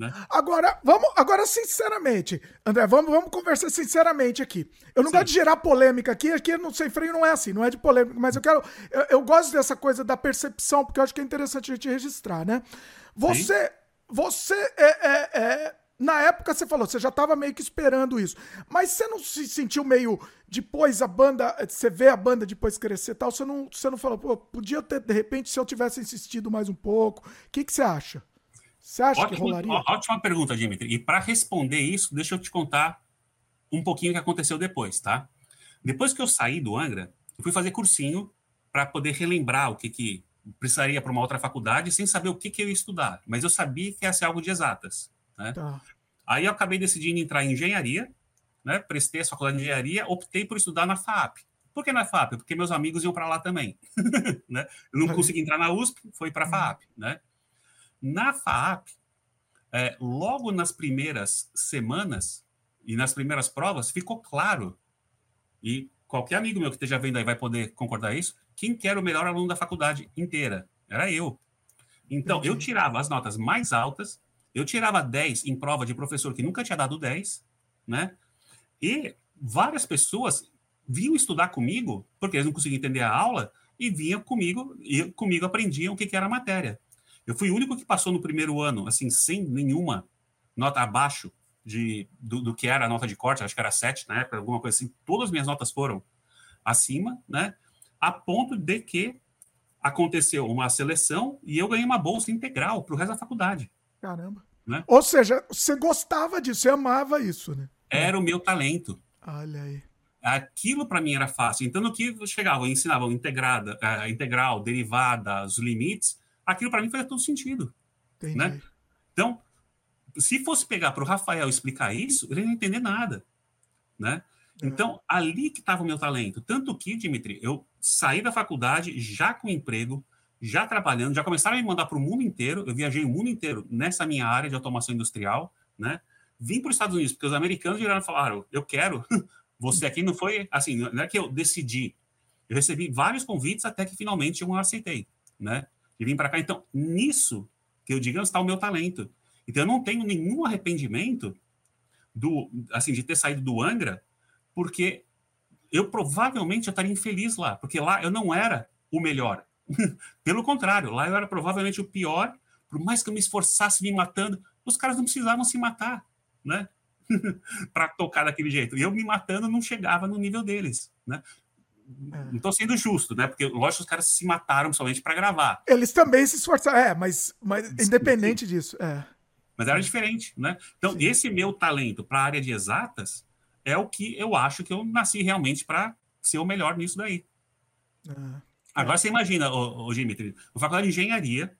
[SPEAKER 1] Né? Agora, vamos, agora, sinceramente, André, vamos, vamos conversar sinceramente aqui. Eu não Sim. gosto de gerar polêmica aqui, aqui no Sem Freio não é assim, não é de polêmica, mas eu quero. Eu, eu, gosto dessa coisa da percepção, porque eu acho que é interessante a gente registrar, né? Você. Sim. Você é, é, é na época você falou, você já estava meio que esperando isso. Mas você não se sentiu meio depois a banda, você vê a banda depois crescer e tal, você não, você não falou, pô, podia ter, de repente, se eu tivesse insistido mais um pouco. O que, que você acha? Você acha
[SPEAKER 10] ótimo,
[SPEAKER 1] que rolaria?
[SPEAKER 10] Ótima pergunta, Dimitri. E para responder isso, deixa eu te contar um pouquinho o que aconteceu depois, tá? Depois que eu saí do Angra, eu fui fazer cursinho para poder relembrar o que, que precisaria para uma outra faculdade sem saber o que, que eu ia estudar. Mas eu sabia que ia ser algo de exatas. Né? Tá. Aí eu acabei decidindo entrar em engenharia, né? prestei a faculdade de engenharia, optei por estudar na FAP. Por que na FAP? Porque meus amigos iam para lá também. né? Eu não consegui entrar na USP, foi para a FAP. Né? Na FAP, é, logo nas primeiras semanas e nas primeiras provas, ficou claro, e qualquer amigo meu que esteja vendo aí vai poder concordar isso, quem que era o melhor aluno da faculdade inteira? Era eu. Então, eu tirava as notas mais altas, eu tirava 10 em prova de professor que nunca tinha dado 10, né? E várias pessoas vinham estudar comigo, porque eles não conseguiam entender a aula, e vinham comigo, e comigo aprendiam o que, que era a matéria. Eu fui o único que passou no primeiro ano, assim, sem nenhuma nota abaixo de, do, do que era a nota de corte, acho que era 7 na época, alguma coisa assim. Todas as minhas notas foram acima, né? A ponto de que aconteceu uma seleção e eu ganhei uma bolsa integral para o resto da faculdade.
[SPEAKER 1] Caramba. Né? Ou seja, você gostava disso, você amava isso, né?
[SPEAKER 10] Era o meu talento.
[SPEAKER 1] Olha aí.
[SPEAKER 10] Aquilo para mim era fácil. Então, no que chegavam, ensinavam integrada, uh, integral, derivada, os limites, aquilo para mim fazia todo sentido. Entendi. Né? Então, se fosse pegar para o Rafael explicar isso, ele não ia entender nada. Né? É. Então, ali que estava o meu talento. Tanto que, Dimitri, eu saí da faculdade já com emprego, já trabalhando, já começaram a me mandar para o mundo inteiro. Eu viajei o mundo inteiro nessa minha área de automação industrial, né? Vim para os Estados Unidos, porque os americanos viraram e falaram: eu quero. Você aqui não foi assim, não é que eu decidi. Eu recebi vários convites até que finalmente eu aceitei, né? E vim para cá. Então, nisso que eu digo está o meu talento. Então, eu não tenho nenhum arrependimento do, assim, de ter saído do Angra, porque eu provavelmente eu estaria infeliz lá, porque lá eu não era o melhor. Pelo contrário, lá eu era provavelmente o pior, por mais que eu me esforçasse me matando, os caras não precisavam se matar, né? para tocar daquele jeito. E eu me matando não chegava no nível deles, né? É. Não estou sendo justo, né? Porque, lógico, os caras se mataram somente para gravar.
[SPEAKER 1] Eles também se esforçaram, é, mas, mas independente disso, é.
[SPEAKER 10] Mas era diferente, né? Então, sim. esse meu talento para a área de exatas é o que eu acho que eu nasci realmente para ser o melhor nisso daí. É. Agora, você imagina, o, o Dimitri, na faculdade de engenharia,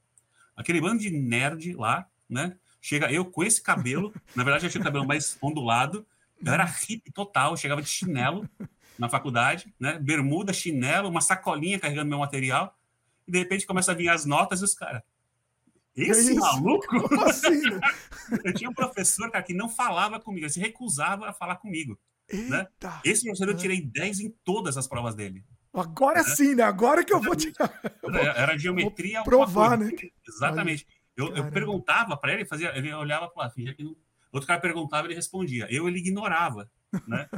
[SPEAKER 10] aquele bando de nerd lá, né? Chega eu com esse cabelo, na verdade eu tinha o cabelo mais ondulado, eu era hippie total, chegava de chinelo, na faculdade, né? Bermuda, chinelo, uma sacolinha carregando meu material, e de repente começa a vir as notas e os caras. Esse maluco? Como assim? Né? eu tinha um professor, cara, que não falava comigo, ele se recusava a falar comigo. Né? Esse professor eu tirei 10 em todas as provas dele.
[SPEAKER 1] Agora né? sim, né? Agora que eu vou tirar.
[SPEAKER 10] Era geometria.
[SPEAKER 1] provar, né?
[SPEAKER 10] Exatamente. Eu, eu, perguntava para ele, fazia, ele olhava para lá, fingia que não. Outro cara perguntava, ele respondia. Eu ele ignorava. Né?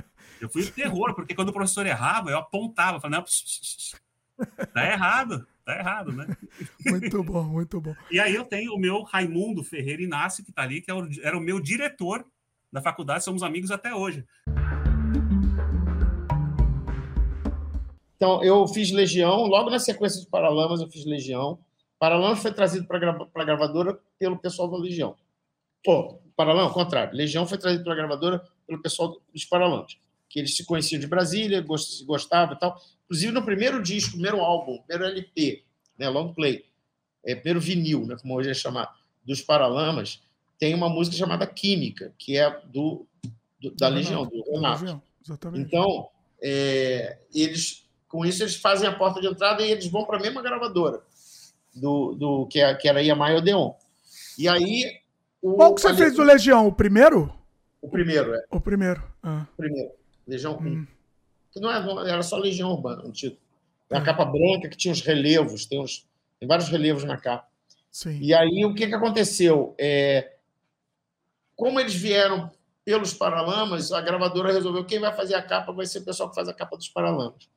[SPEAKER 10] Eu fui o terror, porque quando o professor errava, eu apontava, falava, não, tá errado, tá errado, né?
[SPEAKER 1] Muito bom, muito bom.
[SPEAKER 10] E aí eu tenho o meu Raimundo Ferreira Inácio, que está ali, que é era o meu diretor da faculdade, somos amigos até hoje.
[SPEAKER 3] Então, eu fiz Legião, logo na sequência de Paralamas, eu fiz Legião. Paralamas foi trazido para a gravadora pelo pessoal da Legião. Pô, Paralamas, ao contrário. Legião foi trazido para a gravadora pelo pessoal dos Paralamas.
[SPEAKER 11] que eles se conheciam de Brasília, gostavam e tal. Inclusive, no primeiro disco, primeiro álbum, primeiro LP, né, long play, é, primeiro vinil, né, como hoje é chamado, dos Paralamas, tem uma música chamada Química, que é do, do da Legião, do Renato. Então, é, eles, com isso, eles fazem a porta de entrada e eles vão para a mesma gravadora do, do que, é, que era Yamaha Odeon. E aí.
[SPEAKER 1] O, Qual que você fez do Legião? O primeiro?
[SPEAKER 11] O primeiro, é.
[SPEAKER 1] O primeiro. Ah.
[SPEAKER 11] O primeiro. Legião hum. Que não era, é, era só Legião Urbana, um título. É a ah. capa branca que tinha os relevos, tem, uns, tem vários relevos na capa.
[SPEAKER 1] Sim.
[SPEAKER 11] E aí o que, que aconteceu? É, como eles vieram pelos Paralamas, a gravadora resolveu quem vai fazer a capa vai ser o pessoal que faz a capa dos Paralamas.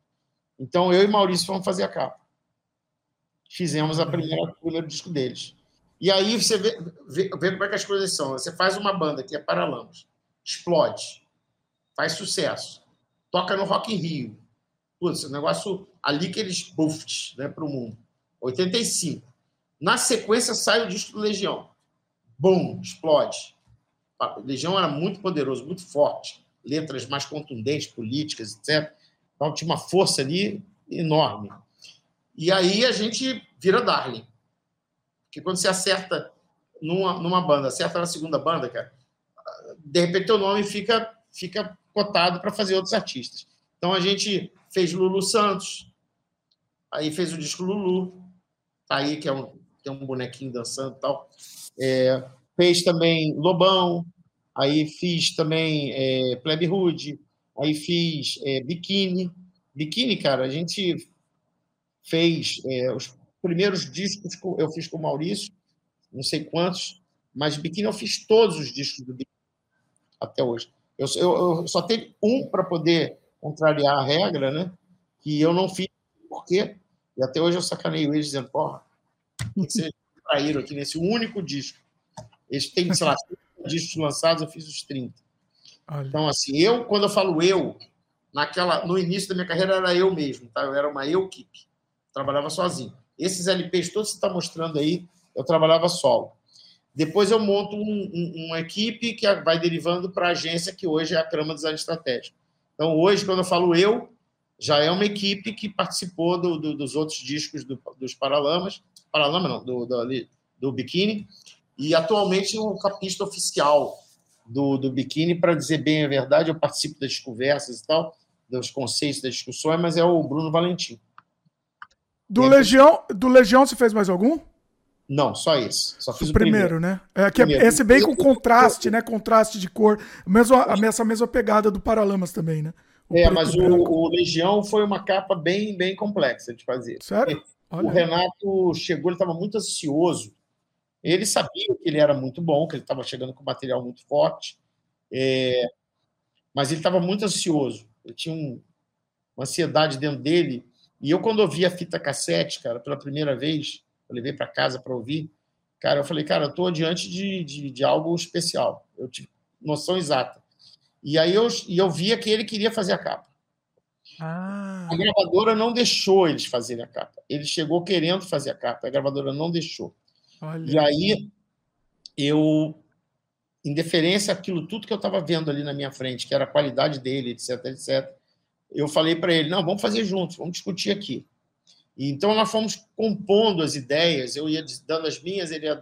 [SPEAKER 11] Então eu e Maurício fomos fazer a capa. Fizemos a primeira, o primeiro disco deles. E aí você vê, vê, vê, como é que as coisas são. Você faz uma banda que é Paralamas, explode, faz sucesso, toca no Rock in Rio. Putz, o negócio ali que eles buffs né, para o mundo. 85. Na sequência sai o disco do Legião. Bum, explode. Legião era muito poderoso, muito forte. Letras mais contundentes, políticas, etc. Então tinha uma força ali enorme. E aí a gente vira Darling. Porque quando você acerta numa, numa banda, acerta na segunda banda, cara, de repente o nome fica, fica cotado para fazer outros artistas. Então a gente fez Lulu Santos, aí fez o disco Lulu, tá aí, que é um, tem um bonequinho dançando e tal. É, fez também Lobão, aí fiz também é, Plebe Hood, aí fiz é. Biquíni, cara, a gente fez é, os primeiros discos eu fiz com o Maurício, não sei quantos, mas Biquíni eu fiz todos os discos do Biquíni até hoje. Eu, eu, eu só tenho um para poder contrariar a regra, né? Que eu não fiz porque e até hoje eu sacaneio eles dizendo, porra, que vocês traíram aqui nesse único disco. Eles têm, sei lá, discos lançados, eu fiz os 30. Olha. Então, assim, eu, quando eu falo eu, naquela, no início da minha carreira era eu mesmo, tá? Eu era uma eu-keep. Trabalhava sozinho. Esses LPs todos que você está mostrando aí, eu trabalhava solo. Depois eu monto um, um, uma equipe que vai derivando para a agência, que hoje é a Crama Design Estratégico. Então, hoje, quando eu falo eu, já é uma equipe que participou do, do, dos outros discos do, dos Paralamas, Paralama não, do, do, do Biquíni, e atualmente o capista oficial do, do Biquíni, para dizer bem a verdade, eu participo das conversas e tal, dos conceitos, das discussões, mas é o Bruno Valentim.
[SPEAKER 1] Do Legião, do Legião você fez mais algum?
[SPEAKER 11] Não, só esse. Só fiz o,
[SPEAKER 1] o primeiro, primeiro, né? É que primeiro. esse bem com contraste, né? Contraste de cor. Mesmo, a, essa mesma pegada do Paralamas também, né?
[SPEAKER 11] O é, mas o, o, Legião foi uma capa bem, bem complexa de fazer.
[SPEAKER 1] Sério?
[SPEAKER 11] Olha. O Renato chegou, ele estava muito ansioso. Ele sabia que ele era muito bom, que ele estava chegando com material muito forte, é, mas ele estava muito ansioso. Ele tinha um, uma ansiedade dentro dele e eu, quando ouvi a fita cassete, cara, pela primeira vez, eu levei para casa para ouvir, cara, eu falei, cara, eu estou diante de, de, de, algo especial. Eu tive noção exata. E aí eu, e eu via que ele queria fazer a capa.
[SPEAKER 1] Ah.
[SPEAKER 11] A gravadora não deixou eles fazerem a capa. Ele chegou querendo fazer a capa, a gravadora não deixou.
[SPEAKER 1] Olha.
[SPEAKER 11] E aí eu, em deferência àquilo tudo que eu estava vendo ali na minha frente, que era a qualidade dele, etc, etc, eu falei para ele: não, vamos fazer juntos, vamos discutir aqui. Então nós fomos compondo as ideias, eu ia dando as minhas, ele ia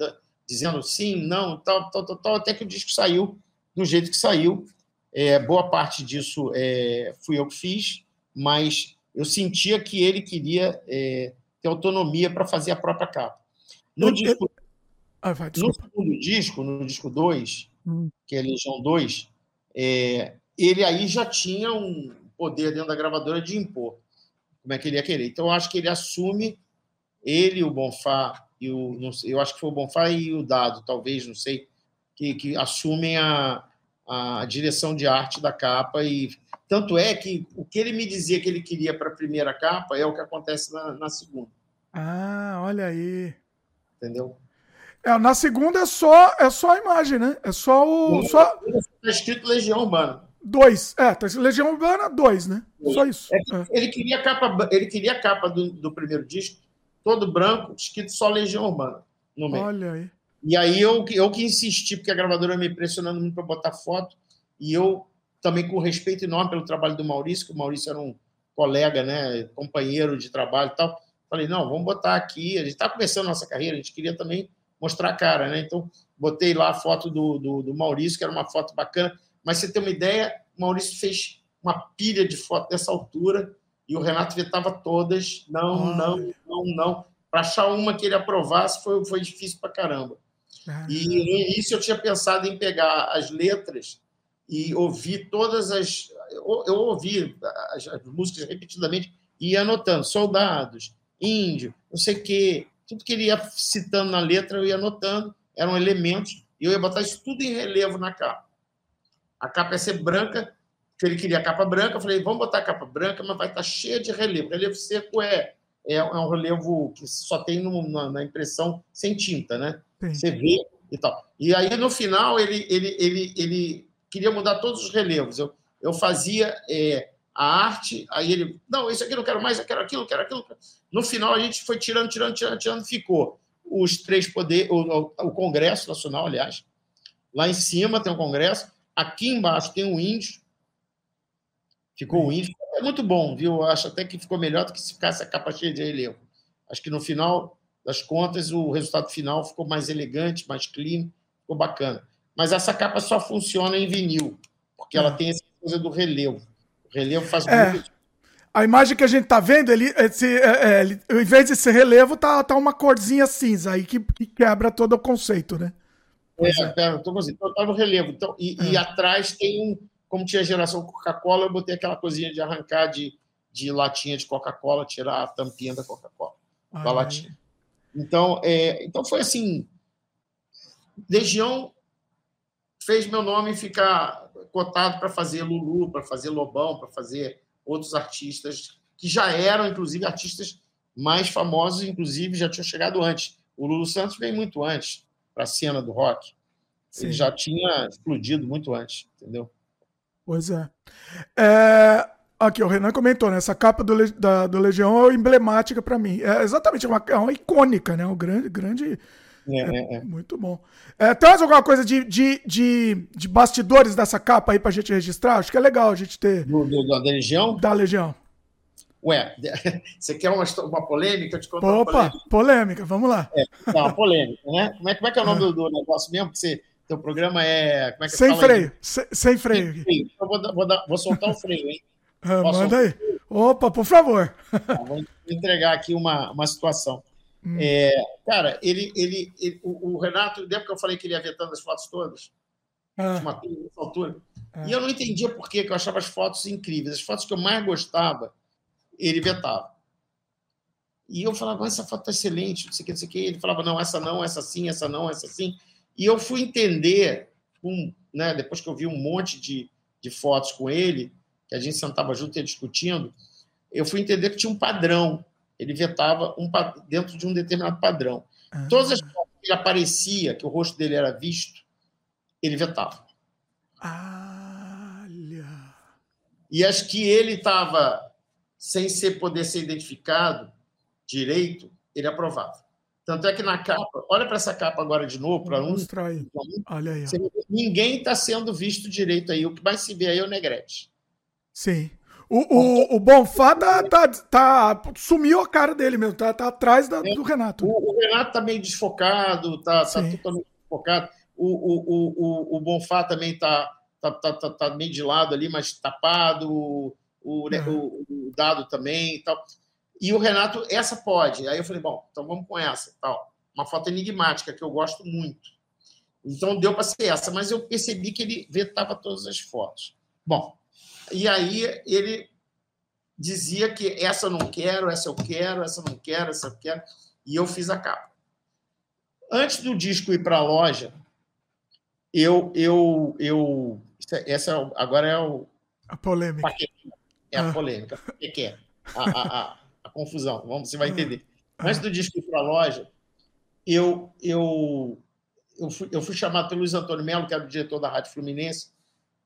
[SPEAKER 11] dizendo sim, não, tal, tal, tal, tal, até que o disco saiu do jeito que saiu. É, boa parte disso é, fui eu que fiz, mas eu sentia que ele queria é, ter autonomia para fazer a própria capa. No, eu, disco, eu...
[SPEAKER 1] Ah, vai,
[SPEAKER 11] no segundo disco, no disco 2, hum. que é Legião 2, é, ele aí já tinha um, poder dentro da gravadora de impor como é que ele ia querer. Então, eu acho que ele assume, ele, o Bonfá, e o, não sei, eu acho que foi o Bonfá e o Dado, talvez, não sei, que, que assumem a, a direção de arte da capa. e Tanto é que o que ele me dizia que ele queria para a primeira capa é o que acontece na, na segunda.
[SPEAKER 1] Ah, olha aí.
[SPEAKER 11] Entendeu?
[SPEAKER 1] É, na segunda é só, é só a imagem, né? É só o. Só...
[SPEAKER 11] Está escrito Legião Urbana.
[SPEAKER 1] Dois. É, Legião Urbana, dois, né? Só isso.
[SPEAKER 11] É, é. Ele queria a capa, ele queria capa do, do primeiro disco, todo branco, escrito só Legião Urbana no meio.
[SPEAKER 1] Olha aí.
[SPEAKER 11] E aí eu, eu que insisti, porque a gravadora me pressionando muito para botar foto, e eu também com respeito enorme pelo trabalho do Maurício, que o Maurício era um colega, né, companheiro de trabalho e tal. Falei, não, vamos botar aqui. A gente está começando a nossa carreira, a gente queria também mostrar a cara, né? Então, botei lá a foto do, do, do Maurício, que era uma foto bacana. Mas você tem uma ideia, o Maurício fez uma pilha de fotos dessa altura e o Renato vetava todas. Não, não, não, não. Para achar uma que ele aprovasse foi, foi difícil para caramba. Ah. E no início eu tinha pensado em pegar as letras e ouvir todas as. Eu, eu ouvi as, as, músicas repetidamente e ia anotando: soldados, índio, não sei o quê. Tudo que ele ia citando na letra eu ia anotando, eram elementos, e eu ia botar isso tudo em relevo na capa. A capa ia ser branca, ele queria a capa branca, eu falei, vamos botar a capa branca, mas vai estar cheia de relevo. Relevo seco é, é, é um relevo que só tem no, na, na, impressão sem tinta, né? Sim. Você vê e tal. E aí, no final, ele, ele, ele, ele queria mudar todos os relevos. Eu, eu fazia é, a arte, aí ele, não, isso aqui não quero mais, eu quero aquilo, eu quero aquilo. No final, a gente foi tirando, tirando, tirando, tirando, ficou os três poderes, o, o, Congresso Nacional, aliás. Lá em cima tem o Congresso, aqui embaixo tem o índio, ficou o índio. É muito bom, viu? Eu acho até que ficou melhor do que se ficasse a capa cheia de relevo. Acho que no final das contas, o resultado final ficou mais elegante, mais clean, ficou bacana. Mas essa capa só funciona em vinil, porque ela é. tem essa coisa do relevo. O relevo faz
[SPEAKER 1] é. muito. A imagem que a gente tá vendo, ele, esse, é, é, ele, em vez de ser relevo, tá, tá uma corzinha cinza aí que, que quebra todo o conceito, né?
[SPEAKER 11] É, é. Tô então tá no relevo. Então, e, é. e, atrás tem um. Como tinha a geração Coca-Cola, eu botei aquela coisinha de arrancar de, de latinha de Coca-Cola, tirar a tampinha da Coca-Cola, da latinha. Então, é, então foi assim. Legião fez meu nome ficar cotado para fazer Lulu, para fazer Lobão, para fazer outros artistas que já eram, inclusive, artistas mais famosos, inclusive já tinham chegado antes. O Lulu Santos veio muito antes para a cena do rock. Sim. Ele já tinha explodido muito antes, entendeu?
[SPEAKER 1] Pois é. é... Aqui, o Renan comentou, né? Essa capa do, da, do Legião é emblemática para mim. É exatamente, é uma, é uma icônica, né? Um grande, grande é, é, é, é. Muito bom. É, tem mais alguma coisa de, de, de, de, bastidores dessa capa aí pra gente registrar? Acho que é legal a gente ter.
[SPEAKER 11] Do, do, da Legião?
[SPEAKER 1] Da Legião.
[SPEAKER 11] Ué, você quer uma, uma polêmica?
[SPEAKER 1] te Opa, uma polêmica. polêmica. vamos lá.
[SPEAKER 11] É, uma polêmica, né? Como é, como é que é o nome do, do negócio mesmo? Que você, teu programa é. Como é que
[SPEAKER 1] sem, freio, sem, sem freio.
[SPEAKER 11] Sem freio. Então, vou, vou, vou soltar o freio, hein?
[SPEAKER 1] Ah, manda aí. Opa, por favor.
[SPEAKER 11] Tá, vou entregar aqui uma, uma situação. Hum. É, cara, ele, ele, ele o, o, Renato, lembra que eu falei que ele ia vetando as fotos todas? Ah. Uma altura. Ah. E eu não entendia por quê, que eu achava as fotos incríveis. As fotos que eu mais gostava, ele vetava. E eu falava, essa foto está excelente, não sei o que, não sei o que. Ele falava, não, essa não, essa sim, essa não, essa sim. E eu fui entender, um, né, depois que eu vi um monte de, de fotos com ele, que a gente sentava junto e discutindo, eu fui entender que tinha um padrão ele vetava um, dentro de um determinado padrão. Ah. Todas as fotos que ele aparecia, que o rosto dele era visto, ele vetava.
[SPEAKER 1] Olha.
[SPEAKER 11] E as que ele estava sem ser, poder ser identificado direito, ele aprovava. Tanto é que na capa, olha para essa capa agora de novo, para um.
[SPEAKER 1] Olha aí.
[SPEAKER 11] Ninguém está sendo visto direito aí. O que mais se vê aí é o Negrete.
[SPEAKER 1] Sim. O, o, o Bonfá tá, tá, tá, sumiu a cara dele mesmo, tá, tá atrás da, do Renato.
[SPEAKER 11] O, o, Renato tá meio desfocado, tá, tá totalmente desfocado. O, o, o, o Bonfá também tá, tá, tá, tá, tá meio de lado ali, mas tapado. O, o, o, o Dado também e tal. E o Renato, essa pode. Aí eu falei, bom, então vamos com essa. tal. Uma foto enigmática que eu gosto muito. Então deu para ser essa, mas eu percebi que ele vetava todas as fotos. Bom, e aí ele dizia que essa eu não quero, essa eu quero, essa eu não quero, essa eu quero. E eu fiz a capa. Antes do disco ir para a loja, eu, eu, eu, essa é agora é o
[SPEAKER 1] a polêmica.
[SPEAKER 11] É a ah. polêmica. O que é? A, a, a, a, confusão. Vamos, você vai ah. entender. Antes do disco ir para a loja, eu, eu, eu, fui, eu fui chamado pelo Luiz Antônio Melo, que era o diretor da Rádio Fluminense,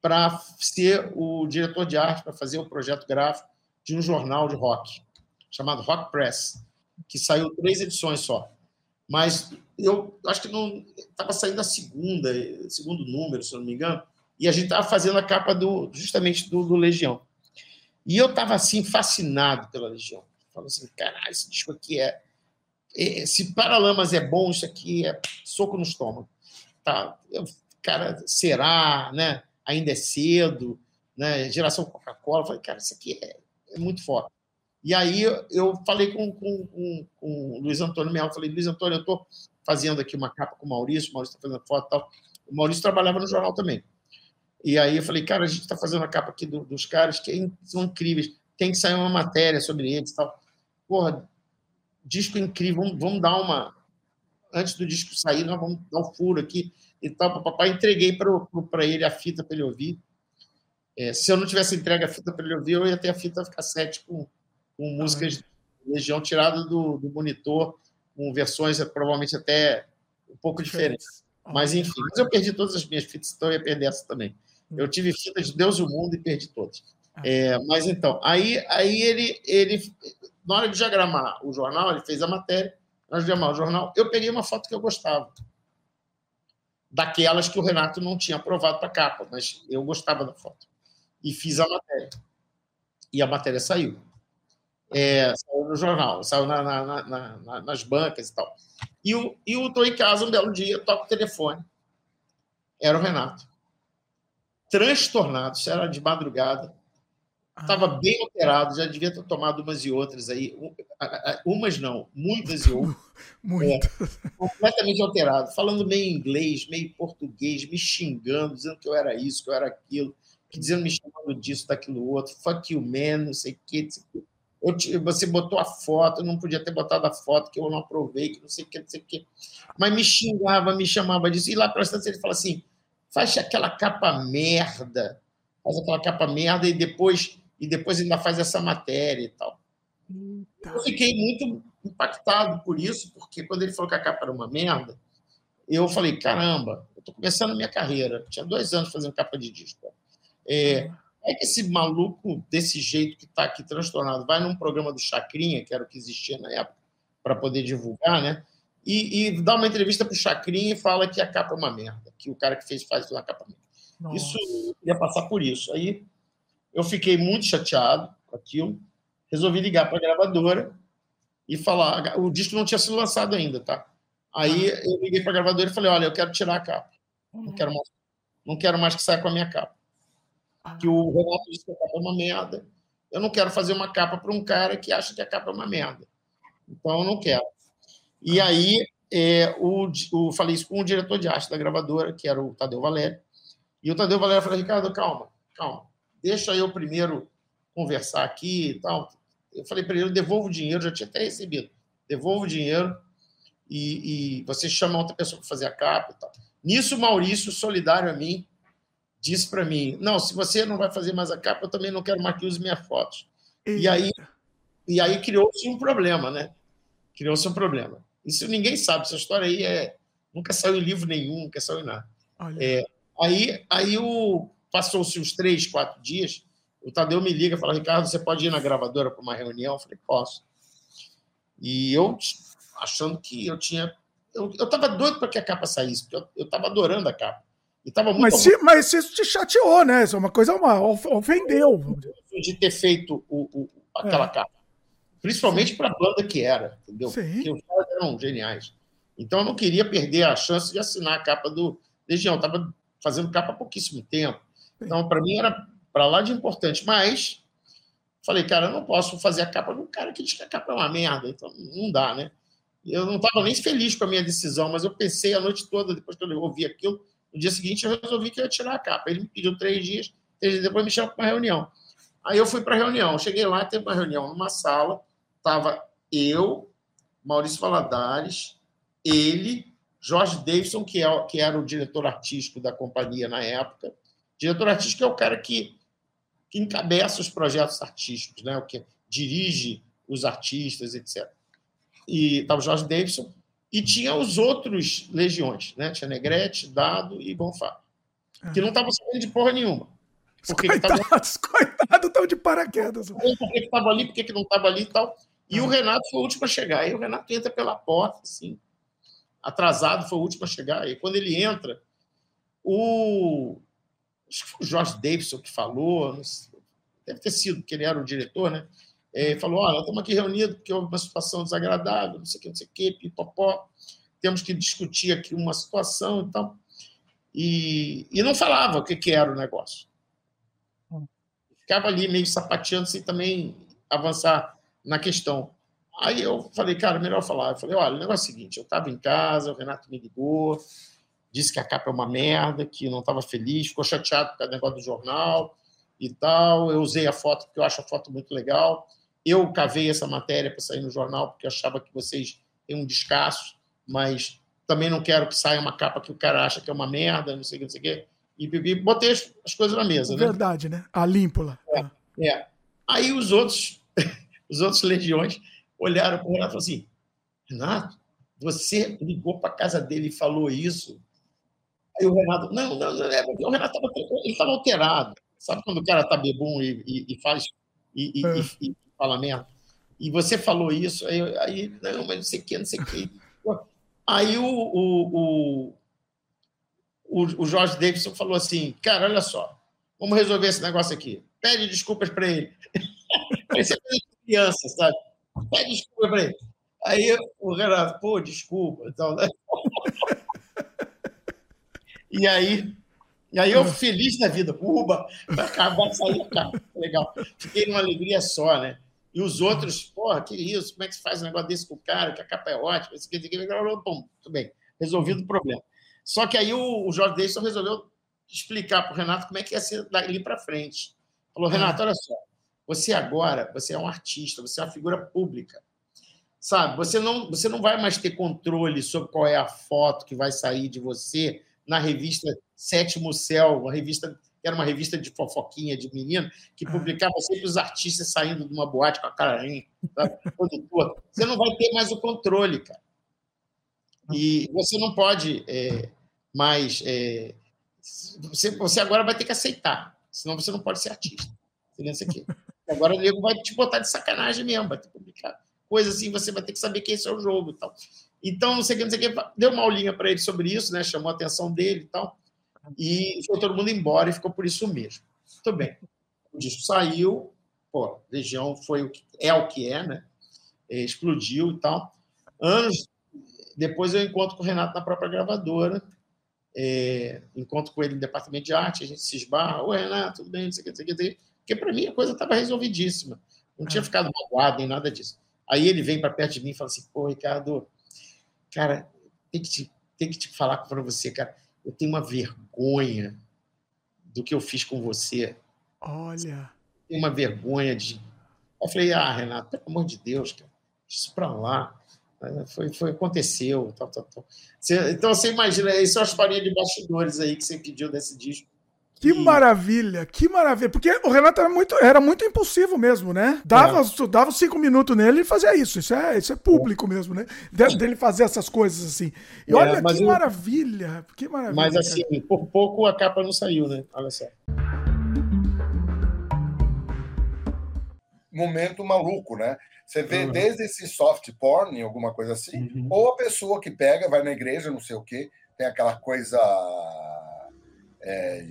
[SPEAKER 11] para ser o diretor de arte, para fazer o projeto gráfico de um jornal de rock, chamado Rock Press, que saiu três edições só. Mas eu acho que não estava saindo a segunda, segundo número, se não me engano, e a gente estava fazendo a capa do justamente do, do Legião. E eu estava assim fascinado pela Legião. Falando assim, caralho, esse disco aqui é, é se Paralamas é bom, isso aqui é soco no estômago. Tá, eu, cara, será, né? Ainda é cedo, né? Geração Coca-Cola. Falei, cara, isso aqui é, é muito forte. E aí eu falei com, com, com, com o Luiz Antônio Melo, falei, Luiz Antônio, eu estou fazendo aqui uma capa com o Maurício, o Maurício está fazendo foto e tal. O Maurício trabalhava no jornal também. E aí eu falei, cara, a gente está fazendo a capa aqui do, dos caras que é são incríveis, tem que sair uma matéria sobre eles e tal. Porra, disco incrível, vamos, vamos dar uma. Antes do disco sair, nós vamos dar um furo aqui e tal. Papai, entreguei para ele a fita para ele ouvir. É, se eu não tivesse entregue a fita para ele ouvir, eu ia ter a fita cassete com, com músicas de Legião tirada do, do monitor, com versões provavelmente até um pouco diferentes. Mas enfim, mas eu perdi todas as minhas fitas, então eu ia perder essa também. Eu tive fita de Deus e o Mundo e perdi todas. Ah. É, mas então, aí, aí ele, ele, na hora de diagramar o jornal, ele fez a matéria, de diagramar o jornal, eu peguei uma foto que eu gostava. Daquelas que o Renato não tinha aprovado para capa, mas eu gostava da foto. E fiz a matéria. E a matéria saiu. É, saiu no jornal, saiu na, na, na, nas bancas e tal. E, e eu estou em casa um belo dia, toco o telefone. Era o Renato transtornado, isso era de madrugada. Estava ah. bem alterado, já devia ter tomado umas e outras aí. Umas não, muitas e outras.
[SPEAKER 1] Muito.
[SPEAKER 11] É, completamente alterado, falando meio inglês, meio português, me xingando, dizendo que eu era isso, que eu era aquilo, que dizendo me chamando disso, daquilo outro, fuck you man, não sei o que. Eu, você botou a foto, eu não podia ter botado a foto, que eu não aprovei, que não sei o que, não sei o que. Mas me xingava, me chamava disso. E lá para ele fala assim: faz aquela capa merda, faz aquela capa merda e depois e depois ainda faz essa matéria e tal. Eita. Eu fiquei muito impactado por isso, porque quando ele falou que a capa era uma merda, eu falei, caramba, eu estou começando a minha carreira, tinha dois anos fazendo capa de disco. É, é que esse maluco desse jeito que está aqui transtornado vai num programa do Chacrinha, que era o que existia na época, para poder divulgar, né? E, e dá uma entrevista para o Chacrinha e fala que a capa é uma merda, que o cara que fez faz uma capa merda. Isso ia passar por isso. Aí eu fiquei muito chateado com aquilo, resolvi ligar para a gravadora e falar. O disco não tinha sido lançado ainda, tá? Aí ah. eu liguei para a gravadora e falei: olha, eu quero tirar a capa. Não quero mais, não quero mais que saia com a minha capa. Ah. Que o Renato disse que a capa é uma merda. Eu não quero fazer uma capa para um cara que acha que a capa é uma merda. Então eu não quero. E aí é, o, o, falei isso com o diretor de arte da gravadora, que era o Tadeu Valério. E o Tadeu Valério falou: Ricardo, calma, calma, deixa eu primeiro conversar aqui e tal. Eu falei para ele: devolvo o dinheiro, já tinha até recebido. Devolvo o dinheiro e, e você chama outra pessoa para fazer a capa e tal. Nisso, o Maurício, solidário a mim, disse para mim: Não, se você não vai fazer mais a capa, eu também não quero mais que use minhas fotos. E aí, e aí criou-se um problema, né? Criou-se um problema. Isso ninguém sabe. Essa história aí é, nunca saiu em livro nenhum, nunca saiu em nada. É, aí aí o, passou-se uns três, quatro dias. O Tadeu me liga e fala: Ricardo, você pode ir na gravadora para uma reunião? Eu falei: posso. E eu, achando que eu tinha. Eu estava doido para que a capa saísse, porque eu estava adorando a capa. E tava muito
[SPEAKER 1] mas, se, mas isso te chateou, né? Isso é uma coisa, uma, ofendeu.
[SPEAKER 11] De ter feito o, o aquela é. capa. Principalmente para a banda que era, entendeu? Sim. Porque caras eram geniais. Então eu não queria perder a chance de assinar a capa do Legião. Estava fazendo capa há pouquíssimo tempo. Então, para mim, era para lá de importante. Mas falei, cara, eu não posso fazer a capa de um cara que diz que a capa é uma merda. Então, não dá, né? Eu não estava nem feliz com a minha decisão, mas eu pensei a noite toda, depois que eu ouvi aquilo, no dia seguinte eu resolvi que eu ia tirar a capa. Ele me pediu três dias, três dias depois me chamou para uma reunião. Aí eu fui para a reunião. Cheguei lá, teve uma reunião numa sala, estava eu, Maurício Valadares, ele, Jorge Davidson, que, é, que era o diretor artístico da companhia na época. Diretor artístico é o cara que, que encabeça os projetos artísticos, né? o que dirige os artistas, etc. E estava o Jorge Davidson, e tinha os outros legiões, né? Tinha Negrete, Dado e Bonfá, que não estavam sabendo de porra nenhuma.
[SPEAKER 1] Porque coitados, coitados, estão de paraquedas.
[SPEAKER 11] Por que estava ali, por que não estava ali e tal. E o ah. Renato foi o último a chegar. E o Renato entra pela porta, assim, atrasado, foi o último a chegar. E quando ele entra, o, acho que foi o Jorge Davidson que falou, deve ter sido, porque ele era o diretor, né? É, falou: olha, estamos aqui reunidos porque houve uma situação desagradável, não sei o que, não sei o que, pipopó, temos que discutir aqui uma situação e tal. E, e não falava o que, que era o negócio. Ficava ali meio sapateando sem também avançar na questão. Aí eu falei, cara, melhor falar. Eu falei, olha, o negócio é o seguinte: eu estava em casa, o Renato me ligou, disse que a capa é uma merda, que não estava feliz, ficou chateado com o negócio do jornal e tal. Eu usei a foto porque eu acho a foto muito legal. Eu cavei essa matéria para sair no jornal porque eu achava que vocês têm um descasso, mas também não quero que saia uma capa que o cara acha que é uma merda, não sei o que, não sei o que. E, e botei as, as, coisas na mesa,
[SPEAKER 1] né? Verdade, né? A límpula.
[SPEAKER 11] É, é. Aí os outros, os outros legiões olharam para o Renato e falaram assim: Renato, você ligou para a casa dele e falou isso? Aí o Renato, não, não, não é, o Renato estava ele estava alterado. Sabe quando o cara está bebum e, e, e, faz e, é. e, fala merda? E você falou isso, aí, aí não, mas não sei o que, não sei o que. Aí o, o, o, o Jorge Davidson falou assim: cara, olha só, vamos resolver esse negócio aqui. Pede desculpas para ele. Parecia criança, sabe? Pede ele. Aí o Renato, pô, desculpa. Então, né? E aí, e aí eu feliz da vida, uba, vai acabar de sair, cara. Legal. Fiquei numa alegria só, né? E os outros, porra, que isso? Como é que se faz um negócio desse com o cara? Que a capa é ótima, isso aqui, isso aqui. Bom, tudo bem, resolvido o problema. Só que aí o, o Jorge Deison resolveu explicar para o Renato como é que ia ser dali para frente. Falou, Renato, olha só, você agora, você é um artista, você é uma figura pública. Sabe, você não, você não vai mais ter controle sobre qual é a foto que vai sair de você na revista Sétimo Céu, uma revista era uma revista de fofoquinha de menino, que ah. publicava sempre os artistas saindo de uma boate com a cara produtor. Você não vai ter mais o controle, cara. E você não pode é, mais. É, você, você agora vai ter que aceitar, senão você não pode ser artista. Isso aqui. Agora o nego vai te botar de sacanagem mesmo, vai que publicar coisa assim, você vai ter que saber que esse é o jogo e tal. Então, não sei o que, não sei o que, deu uma aulinha para ele sobre isso, né? Chamou a atenção dele e tal. E foi todo mundo embora e ficou por isso mesmo. Muito bem. O disco saiu, pô, Legião foi o que, é o que é, né? É, explodiu e tal. Anos depois eu encontro com o Renato na própria gravadora, é, encontro com ele no departamento de arte, a gente se esbarra, oi Renato, tudo bem, não sei o que, não sei o que, porque para mim a coisa estava resolvidíssima, não tinha ah. ficado magoado nem nada disso. Aí ele vem para perto de mim e fala assim, pô, Ricardo, cara, tem que te, tem que te falar para você, cara, eu tenho uma vergonha do que eu fiz com você.
[SPEAKER 1] Olha.
[SPEAKER 11] Tenho uma vergonha de. Eu falei, ah, Renato, pelo amor de Deus, cara, isso para lá. Foi, foi, aconteceu. Tal, tal, tal. Você, então você imagina, essas são as farinhas de bastidores aí que você pediu desse disco.
[SPEAKER 1] Que maravilha, que maravilha. Porque o Renato era muito, era muito impulsivo mesmo, né? Dava, é. dava cinco minutos nele e fazia isso. Isso é, isso é público é. mesmo, né? De, dele fazer essas coisas assim. E é, olha que eu, maravilha, que maravilha.
[SPEAKER 11] Mas assim, cara. por pouco a capa não saiu, né? Olha só.
[SPEAKER 7] Momento maluco, né? Você vê uhum. desde esse soft porn, alguma coisa assim, uhum. ou a pessoa que pega, vai na igreja, não sei o quê, tem aquela coisa é,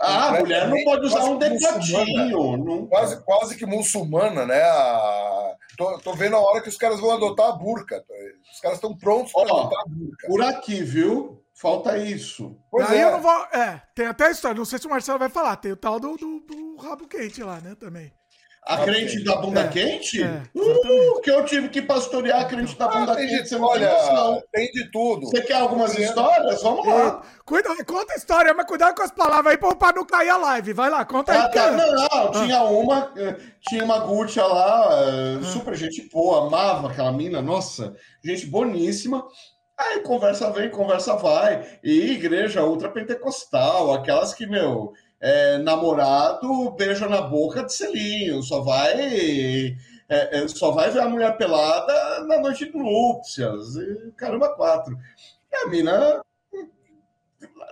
[SPEAKER 12] ah, a mulher não pode usar um decotinho.
[SPEAKER 7] Não... Quase, quase que muçulmana, né? A... Tô, tô vendo a hora que os caras vão adotar a burca. Os caras estão prontos para adotar a burca.
[SPEAKER 12] Por aqui, viu? Falta isso.
[SPEAKER 1] Pois Aí é. eu não vou. É, tem até a história. Não sei se o Marcelo vai falar. Tem o tal do, do, do rabo quente lá, né? Também.
[SPEAKER 12] A crente da bunda é, quente? É, uh, que eu tive que pastorear a crente da bunda ah, quente. De, você não
[SPEAKER 7] olha, tem de tudo.
[SPEAKER 12] Você quer algumas histórias? Vamos lá.
[SPEAKER 1] É, cuida, conta a história, mas cuidado com as palavras aí para não cair a live. Vai lá, conta aí. Ah,
[SPEAKER 12] tá, não, não, ah. tinha uma, eh, tinha uma Gucci lá, eh, ah. super gente boa, amava aquela mina, nossa, gente boníssima. Aí conversa vem, conversa vai. E igreja ultrapentecostal, aquelas que, meu, é, namorado beija na boca de selinho, só vai é, é, só vai ver a mulher pelada na noite de núpcias, e, caramba, quatro. E a mina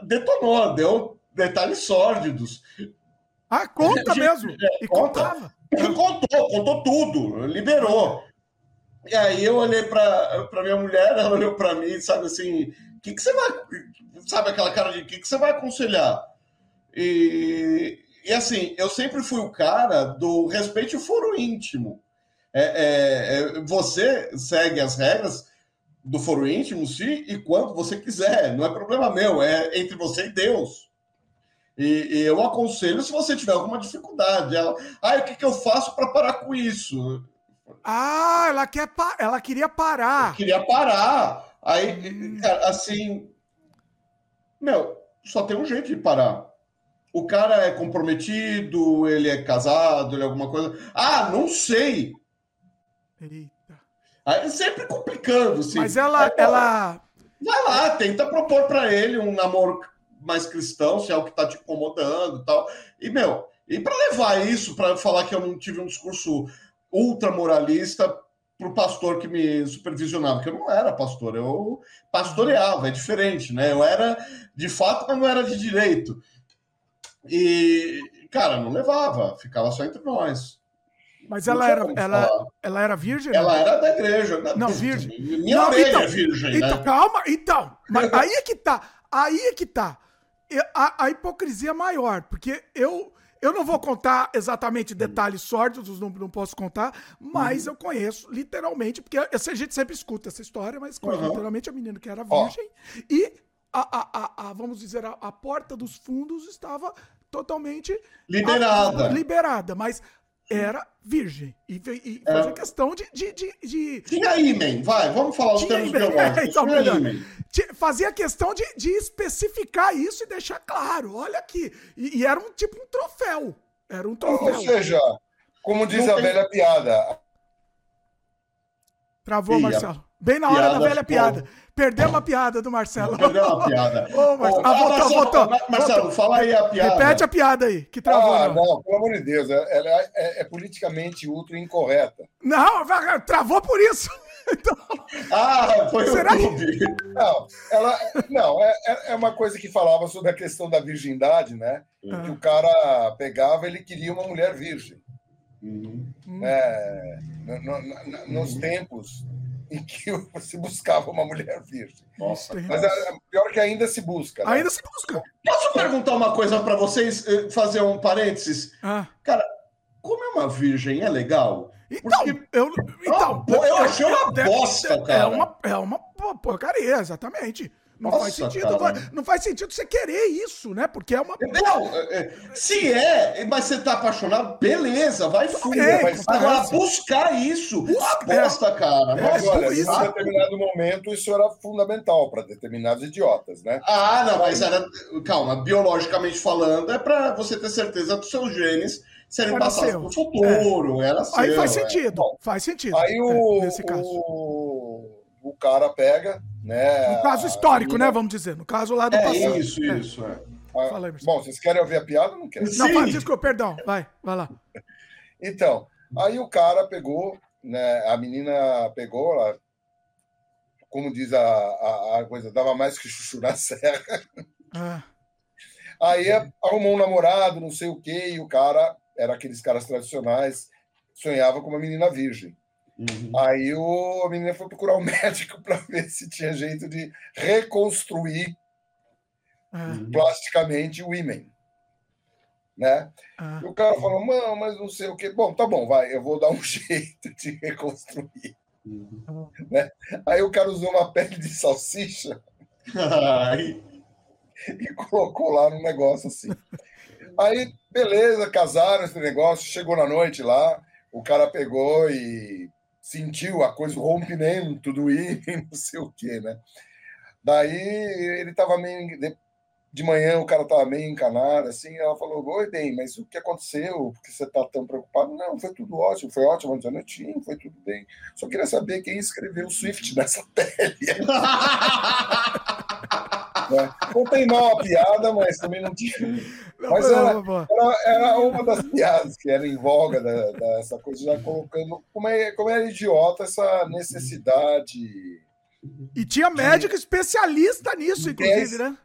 [SPEAKER 12] detonou, deu detalhes sórdidos.
[SPEAKER 1] Ah, conta mesmo?
[SPEAKER 12] É, e conta. contava. E contou, contou tudo, liberou. E aí eu olhei para minha mulher, ela olhou para mim, sabe assim, o que, que você vai, sabe aquela cara de o que, que você vai aconselhar? E, e assim, eu sempre fui o cara do respeite o foro íntimo. É, é, é, você segue as regras do foro íntimo se e quando você quiser. Não é problema meu, é entre você e Deus. E, e eu aconselho se você tiver alguma dificuldade. Ela, ah, o que, que eu faço para parar com isso?
[SPEAKER 1] Ah, ela quer ela queria parar. Eu
[SPEAKER 12] queria parar. Aí, hum. assim, meu, só tem um jeito de parar. O cara é comprometido, ele é casado, ele é alguma coisa. Ah, não sei. Eita. Aí sempre complicando, assim.
[SPEAKER 1] Mas ela, é, ela.
[SPEAKER 12] Vai lá, tenta propor para ele um namoro mais cristão, se é o que está te incomodando e tal. E, meu, e para levar isso, para falar que eu não tive um discurso ultramoralista para o pastor que me supervisionava, que eu não era pastor, eu pastoreava, é diferente, né? Eu era de fato, mas não era de direito. E, cara, não levava, ficava só entre nós.
[SPEAKER 1] Mas ela era, ela, ela era virgem?
[SPEAKER 12] Ela era da igreja.
[SPEAKER 1] Não, virgem.
[SPEAKER 12] Minha
[SPEAKER 1] não,
[SPEAKER 12] orelha
[SPEAKER 1] então,
[SPEAKER 12] é virgem,
[SPEAKER 1] então,
[SPEAKER 12] né?
[SPEAKER 1] Calma, então. Mas aí é que tá. Aí é que tá. A, a hipocrisia maior, porque eu eu não vou contar exatamente detalhes sórdidos, não, não posso contar, mas uhum. eu conheço literalmente, porque essa, a gente sempre escuta essa história, mas conheço uhum. literalmente a menina que era virgem oh. e a, a, a, vamos dizer, a, porta dos fundos estava totalmente
[SPEAKER 12] liberada.
[SPEAKER 1] liberada, mas era virgem. E, e é. fazia questão de, de, de, de...
[SPEAKER 12] Tinha ímen, vai, vamos falar os termos biológicos. então,
[SPEAKER 1] Fazia questão de, de especificar isso e deixar claro. Olha aqui. E, e era um tipo um troféu. Era um troféu.
[SPEAKER 7] Ou seja, como diz Não a tem... velha piada.
[SPEAKER 1] Travou, Marcelo. Bem na hora piada da velha piada. Perdemos a piada do Marcelo.
[SPEAKER 12] Perdeu a piada.
[SPEAKER 1] Ô, Mar... ah, voltou, Marcelo, voltou.
[SPEAKER 12] Marcelo, voltou. fala aí a piada.
[SPEAKER 1] Repete a piada aí, que travou.
[SPEAKER 7] Ah, não, pelo amor de Deus. Ela é, é, é politicamente ultra incorreta.
[SPEAKER 1] Não, travou por isso.
[SPEAKER 12] Então... Ah, foi Será o YouTube.
[SPEAKER 7] Que... Não, ela, não é, é, é uma coisa que falava sobre a questão da virgindade, né? Uhum. Que o cara pegava, ele queria uma mulher virgem. Uhum. É, no, no, nos tempos em que se buscava uma mulher virgem.
[SPEAKER 12] Nossa.
[SPEAKER 7] Mas é, é pior que ainda se busca.
[SPEAKER 1] Né? Ainda se busca.
[SPEAKER 12] Posso perguntar uma coisa para vocês, eh, fazer um parênteses?
[SPEAKER 1] Ah.
[SPEAKER 12] Cara, comer uma virgem é legal?
[SPEAKER 1] Então, Porque... eu, então,
[SPEAKER 12] eu, eu achei uma bosta, cara.
[SPEAKER 1] É uma, é uma porcaria, exatamente. Não Nossa, faz sentido. Não, não, faz sentido você querer isso, né? Porque é uma.
[SPEAKER 12] Não, é, é, se é, mas você tá apaixonado, beleza, vai fundo. É, Agora, buscar isso, Busca, bosta, cara.
[SPEAKER 7] Mas, olha, em um determinado momento, isso era fundamental para determinados idiotas, né?
[SPEAKER 12] Ah, não, mas era. Calma, biologicamente falando, é para você ter certeza dos seus genes serem passados para o futuro. É. Era
[SPEAKER 1] Aí faz sentido. faz sentido.
[SPEAKER 7] Aí o, nesse caso. O, o cara pega né?
[SPEAKER 1] No caso histórico, né? Vamos dizer. No caso lá do
[SPEAKER 12] é passado. Isso, é. isso. É.
[SPEAKER 7] Ah, Fala aí, bom, vocês querem ouvir a piada ou não querem?
[SPEAKER 1] Não, Sim. desculpa, perdão. Vai, vai lá.
[SPEAKER 7] Então, aí o cara pegou, né? A menina pegou, ela, como diz a, a, a, coisa, dava mais que chuchu na serra. Ah. Aí arrumou um namorado, não sei o quê, e o cara era aqueles caras tradicionais, sonhava com uma menina virgem. Uhum. Aí o, a menina foi procurar um médico para ver se tinha jeito de reconstruir uhum. plasticamente o ímen. Né? Uhum. E o cara falou, não, mas não sei o que. Bom, tá bom, vai, eu vou dar um jeito de reconstruir. Uhum. Né? Aí o cara usou uma pele de salsicha e colocou lá no negócio assim. Aí, beleza, casaram esse negócio, chegou na noite lá, o cara pegou e sentiu a coisa, o rompimento do I, não sei o quê, né? Daí ele estava meio. De manhã o cara estava meio encanado, assim. Ela falou: Oi, bem, mas o que aconteceu? Por que você está tão preocupado? Não, foi tudo ótimo, foi ótimo ontem à noite, foi tudo bem. Só queria saber quem escreveu o Swift nessa pele. Né? Não tem mal a piada, mas também não tinha. Mas era, era, era, uma das piadas que era em voga da, dessa coisa, já colocando como, é, como era idiota essa necessidade.
[SPEAKER 1] E tinha médico de... especialista nisso, inclusive, né?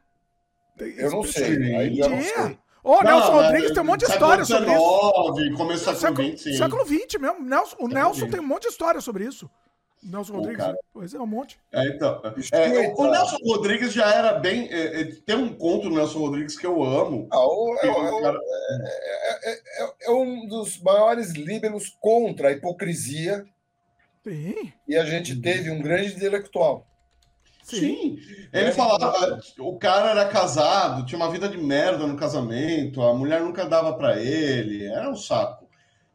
[SPEAKER 7] Eu não sei. Aí já não sei.
[SPEAKER 1] Ô, oh, Nelson Rodrigues tem um monte de história sobre isso.
[SPEAKER 12] Começo do século XX,
[SPEAKER 1] Século XX mesmo. Nelson, o Nelson tem um monte de história sobre isso. Nelson Rodrigues?
[SPEAKER 12] cara.
[SPEAKER 1] Pois é, um monte.
[SPEAKER 12] É, então, é, o, o Nelson Rodrigues já era bem. é, é, tem um conto do Nelson Rodrigues que eu amo.
[SPEAKER 7] Ah, o-
[SPEAKER 12] que
[SPEAKER 7] é,
[SPEAKER 12] o
[SPEAKER 7] o-
[SPEAKER 12] cara-
[SPEAKER 7] é- é- é- é um dos maiores líberos contra a hipocrisia.
[SPEAKER 1] Sim.
[SPEAKER 7] E a gente teve um grande intelectual.
[SPEAKER 12] Sim. Ele falava, o cara era casado, tinha uma vida de merda no casamento, a mulher nunca dava pra ele, era um saco.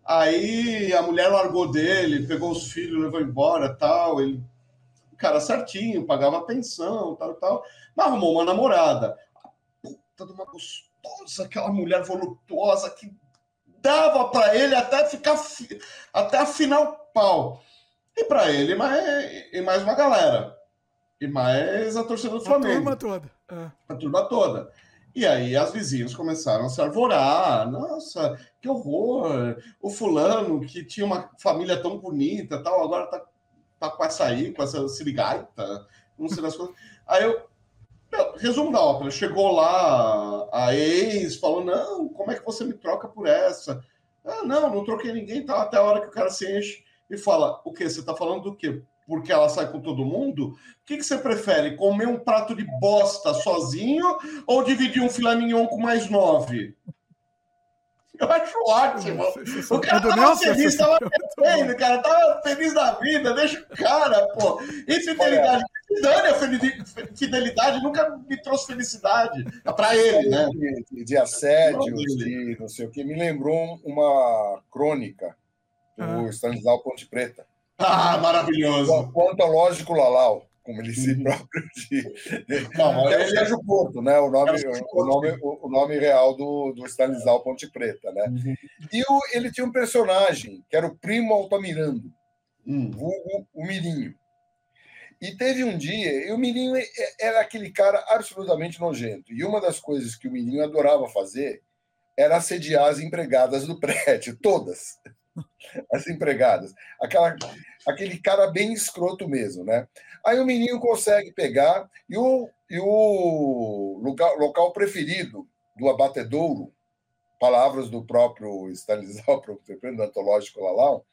[SPEAKER 12] Aí a mulher largou dele, pegou os filhos, levou embora, tal, ele cara certinho, pagava pensão, tal, tal, mas arrumou uma namorada. A puta de uma gostosa, aquela mulher voluptuosa que dava pra ele até ficar fi- até afinar o pau. E pra ele mais, e mais uma galera. E mais a torcida do
[SPEAKER 1] A
[SPEAKER 12] Flamengo.
[SPEAKER 1] turma toda. É.
[SPEAKER 12] A turma toda. E aí as vizinhas começaram a se arvorar. Nossa, que horror! O fulano que tinha uma família tão bonita, tal, agora tá, tá com essa aí, com essa sirigaita, não sei das coisas. Aí eu. Resumo da ópera. Chegou lá a ex, falou: Não, como é que você me troca por essa? Ah, não, não troquei ninguém, tal, até a hora que o cara se enche e fala: O quê? Você tá falando do quê? Porque ela sai com todo mundo? O que, que você prefere? Comer um prato de bosta sozinho ou dividir um filé mignon com mais nove? Eu acho ótimo. O cara
[SPEAKER 1] do
[SPEAKER 12] tava feliz, tava bebendo, cara, tava feliz da vida, deixa o cara, pô. E fidelidade, dane a fidelidade, nunca me trouxe felicidade. Pra ele, né?
[SPEAKER 7] De, de assédios, de não sei o que, me lembrou uma crônica do Stanislau Ponte Preta.
[SPEAKER 12] Ah, maravilhoso.
[SPEAKER 7] O, o antológico Lalau, como ele se próprio diz.
[SPEAKER 12] Não,
[SPEAKER 7] é o Sérgio Porto, né? O nome,
[SPEAKER 12] É o
[SPEAKER 7] nome, o nome real do, do Stanislau Ponte Preta, né? E o, ele tinha um personagem que era o primo Altamirando, vulgo o Mirinho. E teve um dia, e o Mirinho era aquele cara absolutamente nojento. E uma das coisas que o Mirinho adorava fazer era assediar as empregadas do prédio, todas as empregadas. Aquela, aquele cara bem escroto mesmo, né? Aí o menino consegue pegar e o, e o local, local preferido do abatedouro, palavras do próprio Stanislau, do antológico Lalau,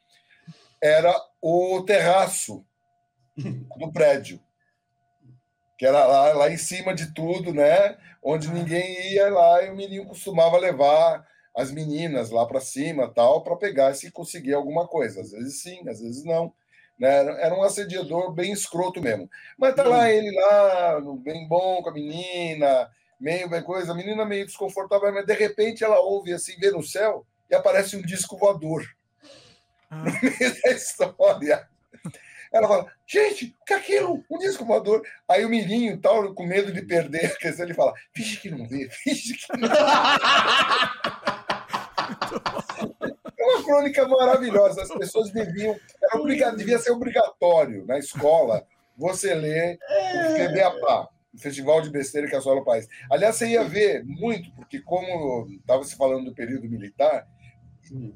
[SPEAKER 7] era o terraço do prédio, que era lá, lá em cima de tudo, né? Onde ninguém ia lá e o menino costumava levar as meninas lá para cima, tal, para pegar se conseguir alguma coisa. Às vezes sim, às vezes não. Né? Era um assediador bem escroto mesmo. Mas tá lá ele lá, bem bom com a menina, meio bem coisa, a menina meio desconfortável, mas de repente ela ouve assim, vê no céu e aparece um disco voador. No meio da história. Ela fala, gente, o que é aquilo? Um disco voador. Aí o Mirinho, tal, com medo de perder a questão, ele fala, finge que não vê, finge que não uma crônica maravilhosa. As pessoas deviam. Era obriga, devia ser obrigatório na escola você ler o FEBEAPA, o Festival de Besteira que assola o país. Aliás, você ia ver muito, porque como estava se falando do período militar,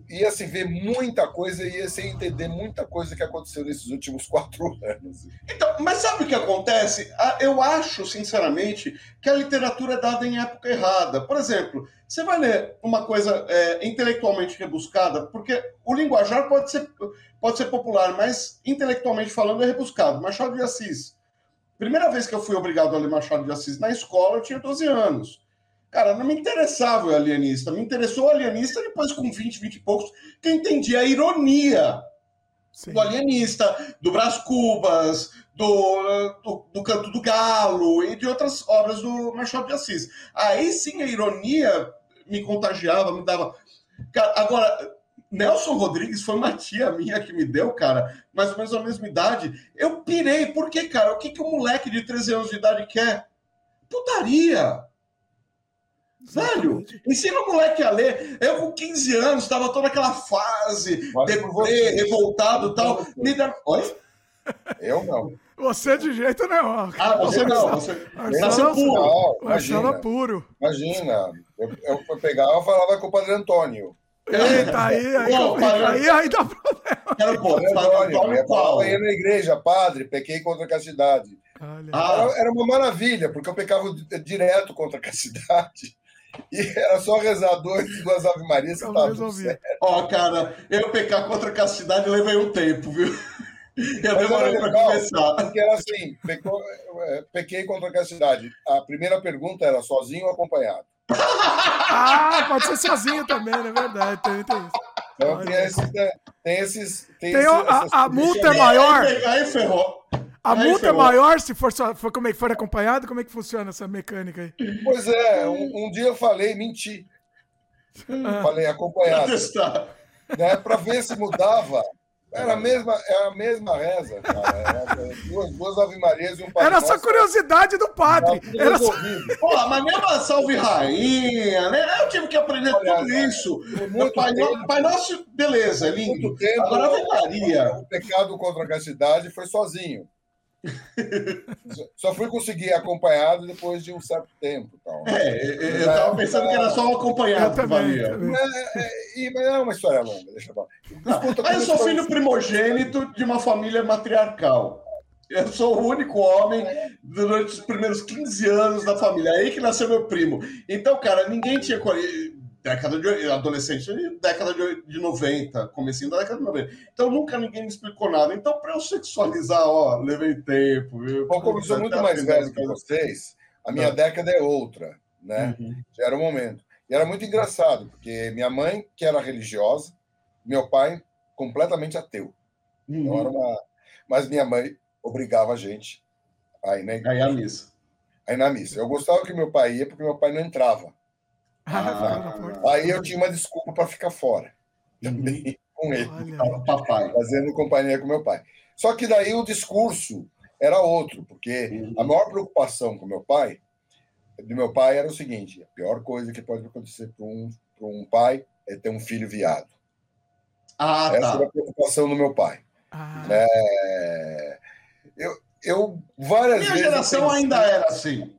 [SPEAKER 7] ia se ver muita coisa e ia se entender muita coisa que aconteceu nesses últimos quatro anos.
[SPEAKER 12] Então, mas sabe o que acontece? Ah, Eu acho, sinceramente, que a literatura é dada em época errada. Por exemplo, você vai ler uma coisa é, intelectualmente rebuscada, porque o linguajar pode ser, pode ser popular, mas intelectualmente falando é rebuscado. Machado de Assis. Primeira vez que eu fui obrigado a ler Machado de Assis na escola, eu tinha 12 anos. Cara, não me interessava o alienista. Me interessou o alienista depois, com 20, 20 e poucos, que eu entendi a ironia do alienista, do Brás Cubas, do, do, do Canto do Galo e de outras obras do Machado de Assis. Aí sim a ironia me contagiava, me dava. Cara, agora, Nelson Rodrigues foi uma tia minha que me deu, cara, mais ou menos a mesma idade. Eu pirei, por quê, cara? O que, que um moleque de 13 anos de idade quer? Putaria! Velho, ensina o moleque a ler. Eu com 15 anos, estava toda aquela fase, deprê, revoltado e tal. Me dá... Oi?
[SPEAKER 7] Eu não.
[SPEAKER 1] Você de jeito nenhum.
[SPEAKER 12] Ah, você não. Você
[SPEAKER 1] Marcelo,
[SPEAKER 12] nasceu puro.
[SPEAKER 7] Não, imagina.
[SPEAKER 1] é puro.
[SPEAKER 7] Imagina, eu, eu pegava e falava com o Padre Antônio.
[SPEAKER 1] Eita, aí, aí,
[SPEAKER 12] Não,
[SPEAKER 1] complica. aí, aí dá problema.
[SPEAKER 12] Era, pô,
[SPEAKER 7] Padre
[SPEAKER 12] Padre
[SPEAKER 7] Antônio,
[SPEAKER 12] Antônio
[SPEAKER 7] eu falava, ia na igreja, padre, pequei contra a castidade.
[SPEAKER 12] Ah,
[SPEAKER 7] Era, era uma maravilha, porque eu pecava di- direto contra a castidade. E era só rezar dois, duas Ave Marias que
[SPEAKER 1] Tava
[SPEAKER 7] certo.
[SPEAKER 12] ó, cara, eu pecar contra a castidade levei um tempo, viu? Eu demorei para começar.
[SPEAKER 7] Porque era assim, pecou, é, pequei contra a castidade. A primeira pergunta era sozinho ou acompanhado?
[SPEAKER 1] Ah, pode ser sozinho também, não é verdade. Tem, tem isso.
[SPEAKER 7] Então tem esses. Tem, esses, tem,
[SPEAKER 1] tem
[SPEAKER 7] esse,
[SPEAKER 1] a, a multa é maior.
[SPEAKER 12] Aí ferrou.
[SPEAKER 1] A
[SPEAKER 12] Aí
[SPEAKER 1] multa é maior se for, só, for, como é que for acompanhado? Como é que funciona essa mecânica aí?
[SPEAKER 7] Pois é, um, um dia eu falei, menti.
[SPEAKER 1] Ah.
[SPEAKER 7] Falei acompanhado.
[SPEAKER 12] Testar.
[SPEAKER 7] Né, para ver se mudava. Era a mesma, era a mesma reza, cara. Era duas, duas Ave Marias e um Pai
[SPEAKER 1] Era só curiosidade do padre. Era só...
[SPEAKER 12] Porra, mas mesmo a Salve Rainha, né? Eu tive que aprender
[SPEAKER 7] Olha,
[SPEAKER 12] tudo isso.
[SPEAKER 7] Por
[SPEAKER 12] Meu
[SPEAKER 7] muito
[SPEAKER 12] pai,
[SPEAKER 7] tempo,
[SPEAKER 12] pai Nosso, beleza, lindo.
[SPEAKER 7] muito tempo,
[SPEAKER 12] Agora Ave Maria.
[SPEAKER 7] o pecado contra a castidade foi sozinho. Só fui conseguir acompanhado depois de um certo tempo. Então.
[SPEAKER 12] É, eu, eu tava pensando que era só um
[SPEAKER 1] Eu
[SPEAKER 12] acompanhado que
[SPEAKER 1] também,
[SPEAKER 12] valia.
[SPEAKER 7] É, é, e- mas é uma história longa, deixa eu falar. Escuta,
[SPEAKER 12] Mas eu sou filho
[SPEAKER 7] foi-
[SPEAKER 12] primogênito de uma família matriarcal. Eu sou o único homem durante os primeiros 15 anos da família. Aí que nasceu meu primo. Então, cara, ninguém tinha. Década de adolescente, década de, de 90, comecinho da década de 90. Então nunca ninguém me explicou nada. Então, para eu sexualizar, ó, levei tempo.
[SPEAKER 7] Bom, como eu sou muito mais velho que vocês, a minha década é outra, né?
[SPEAKER 12] Uhum.
[SPEAKER 7] Já era o momento. E era muito engraçado, porque minha mãe, que era religiosa, meu pai, completamente ateu. Então era uma... Mas minha mãe obrigava a gente a ir na,
[SPEAKER 12] Aí a missa.
[SPEAKER 7] a ir na missa. Eu gostava que meu pai ia, porque meu pai não entrava.
[SPEAKER 1] Ah,
[SPEAKER 7] Aí eu tinha uma desculpa para ficar fora. Também com ele.
[SPEAKER 1] Olha.
[SPEAKER 12] Papai.
[SPEAKER 7] fazendo companhia com meu pai. Só que daí o discurso era outro, porque a maior preocupação com meu pai, do meu pai, era o seguinte: a pior coisa que pode acontecer para um, pra um pai é ter um filho viado.
[SPEAKER 12] Ah,
[SPEAKER 7] Essa
[SPEAKER 12] tá.
[SPEAKER 7] era a preocupação do meu pai.
[SPEAKER 1] Ah,
[SPEAKER 7] É, eu, eu várias
[SPEAKER 12] Minha
[SPEAKER 7] vezes
[SPEAKER 12] geração
[SPEAKER 7] eu pensei,
[SPEAKER 12] ainda era assim.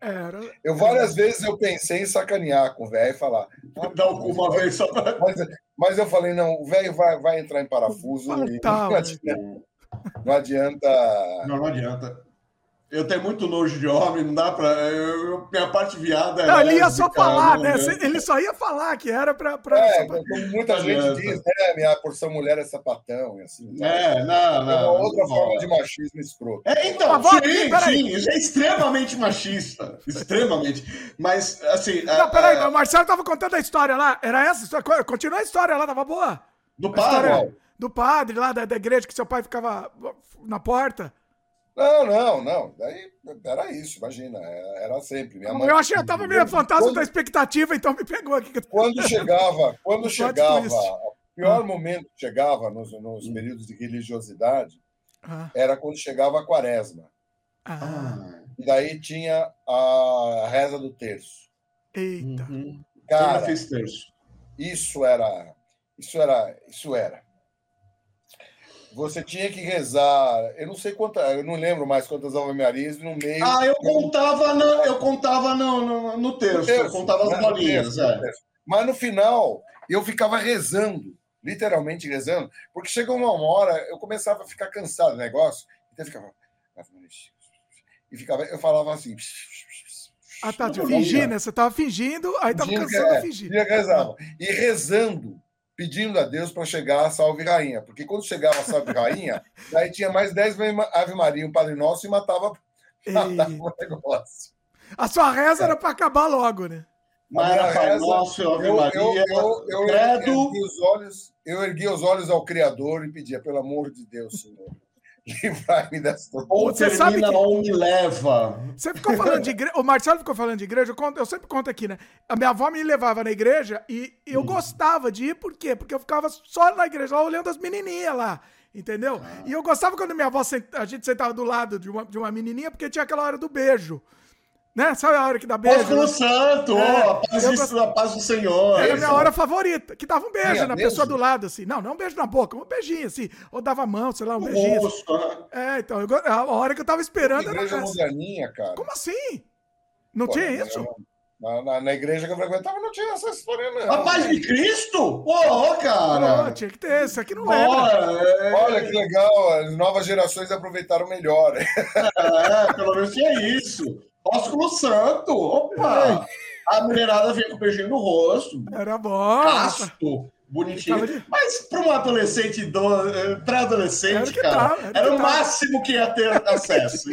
[SPEAKER 1] Era.
[SPEAKER 7] eu várias vezes eu pensei em sacanear com o velho e falar. "Ah,
[SPEAKER 12] Dá o cu uma vez só pra.
[SPEAKER 7] Mas, mas eu falei, não, o velho vai, vai entrar em parafuso e
[SPEAKER 1] Tá,
[SPEAKER 7] não adianta. Não adianta
[SPEAKER 12] Não, não adianta. Eu tenho muito nojo de homem, não dá pra. eu- eu- minha parte viada é.
[SPEAKER 1] Não, ele ia só falar,
[SPEAKER 12] não
[SPEAKER 1] né?
[SPEAKER 12] adianta.
[SPEAKER 1] Ele só ia falar que era pra. pra...
[SPEAKER 7] É, como muita
[SPEAKER 12] Não
[SPEAKER 7] gente
[SPEAKER 12] adianta.
[SPEAKER 7] diz, né? Minha porção mulher é sapatão e assim.
[SPEAKER 12] É, não,
[SPEAKER 7] É
[SPEAKER 12] não.
[SPEAKER 7] uma outra
[SPEAKER 12] não
[SPEAKER 7] forma
[SPEAKER 12] rola.
[SPEAKER 7] de machismo escroto.
[SPEAKER 12] É, então,
[SPEAKER 1] volta
[SPEAKER 12] sim,
[SPEAKER 1] aqui,
[SPEAKER 12] sim, é extremamente machista. Extremamente. Mas, assim.
[SPEAKER 1] Não,
[SPEAKER 12] a-
[SPEAKER 1] peraí,
[SPEAKER 12] a-
[SPEAKER 1] o Marcelo tava contando a história lá. Era essa? história? Continua a história lá, tava boa.
[SPEAKER 12] do padre.
[SPEAKER 1] do padre lá da, da igreja que seu pai ficava na porta.
[SPEAKER 7] Não, não, não. Daí era isso, imagina. é- Era sempre. Minha mãe,
[SPEAKER 1] eu achei, eu tava meio fantasma
[SPEAKER 7] Quando-
[SPEAKER 1] da expectativa, então me pegou aqui.
[SPEAKER 7] Quando chegava, quando chegava, o pior momento que chegava nos, nos períodos de religiosidade
[SPEAKER 1] Ah,
[SPEAKER 7] era quando chegava a quaresma.
[SPEAKER 1] ah,
[SPEAKER 12] Ah,
[SPEAKER 7] E daí tinha a reza do terço.
[SPEAKER 1] eita.
[SPEAKER 12] uhum. Eu
[SPEAKER 7] Cara,
[SPEAKER 12] fiz terço.
[SPEAKER 7] isso era, isso era, isso era. Você tinha que rezar, eu não sei quantas, eu não lembro mais quantas Ave Marias no meio.
[SPEAKER 12] Ah, eu contava, no, eu contava no, no, no terço, eu contava as
[SPEAKER 7] né,
[SPEAKER 12] bolinhas.
[SPEAKER 7] terço,
[SPEAKER 12] é.
[SPEAKER 7] terço. Mas no final, eu ficava rezando, literalmente rezando, porque chegou uma hora, eu começava a ficar cansado do negócio, então eu ficava. E ficava, eu falava assim.
[SPEAKER 1] Ah, tá,
[SPEAKER 7] Não,
[SPEAKER 1] fingir,
[SPEAKER 7] não.
[SPEAKER 1] né? Você tava fingindo, aí tava
[SPEAKER 7] Fingindo
[SPEAKER 1] cansando
[SPEAKER 7] é,
[SPEAKER 1] de fingir.
[SPEAKER 7] que rezava. E rezando, pedindo a Deus para chegar a Salve Rainha. Porque quando chegava a Salve Rainha, daí tinha mais 10 Ave Maria, um Padre Nosso, e matava, matava o negócio.
[SPEAKER 1] A sua reza era pra acabar logo, né?
[SPEAKER 7] A minha
[SPEAKER 12] Mara, Pai Nosso, Ave
[SPEAKER 7] eu,
[SPEAKER 12] Maria,
[SPEAKER 7] eu, eu, eu
[SPEAKER 12] Credo.
[SPEAKER 7] ergui os olhos, eu ergui os olhos ao Criador e pedia, pelo amor de Deus, Senhor, livrai-me desta
[SPEAKER 12] Ou
[SPEAKER 1] Você sabe que-
[SPEAKER 12] ou me leva.
[SPEAKER 1] Você ficou falando de igreja. O Marcelo ficou falando de igreja. Eu, conto- eu sempre conto aqui, né? A minha avó me levava na igreja e eu gostava de ir, por quê? Porque eu ficava só na igreja, lá olhando as menininhas lá. Entendeu? E eu gostava quando minha avó, sent- a gente sentava do lado de uma, de uma menininha, porque tinha aquela hora do beijo. Né? Sabe a hora que dá beijo?
[SPEAKER 12] Pós no
[SPEAKER 1] né?
[SPEAKER 12] Santo,
[SPEAKER 1] É,
[SPEAKER 12] ó, a, paz
[SPEAKER 1] eu gosto-
[SPEAKER 12] a paz do Senhor.
[SPEAKER 1] Era a minha hora favorita, que dava um beijo
[SPEAKER 7] Tinha
[SPEAKER 1] na
[SPEAKER 7] mesmo?
[SPEAKER 1] pessoa do lado, assim. Não, não um beijo na boca, um beijinho, assim. Ou dava a mão, sei lá, um beijinho. assim.
[SPEAKER 12] Rosto, né?
[SPEAKER 1] É, então, eu a hora que eu tava esperando era
[SPEAKER 7] igreja moderninha, cara.
[SPEAKER 1] Como assim? Não
[SPEAKER 7] Pô,
[SPEAKER 1] tinha isso?
[SPEAKER 7] Na, na- na igreja que eu frequentava não tinha essa história, não.
[SPEAKER 12] A paz de Cristo? Pô, cara.
[SPEAKER 1] Pô, tinha que ter, isso aqui não lembra.
[SPEAKER 12] Bora, é,
[SPEAKER 7] Olha que legal, as novas gerações aproveitaram melhor.
[SPEAKER 12] é, pelo menos tinha isso. Ósculo Santo, opa! A mulherada vinha com o beijinho no rosto.
[SPEAKER 1] Era bom.
[SPEAKER 12] Casto.
[SPEAKER 13] bonitinho. De... Mas para um adolescente, do... pré-adolescente, cara, tá, era, era o tá. máximo que ia ter acesso.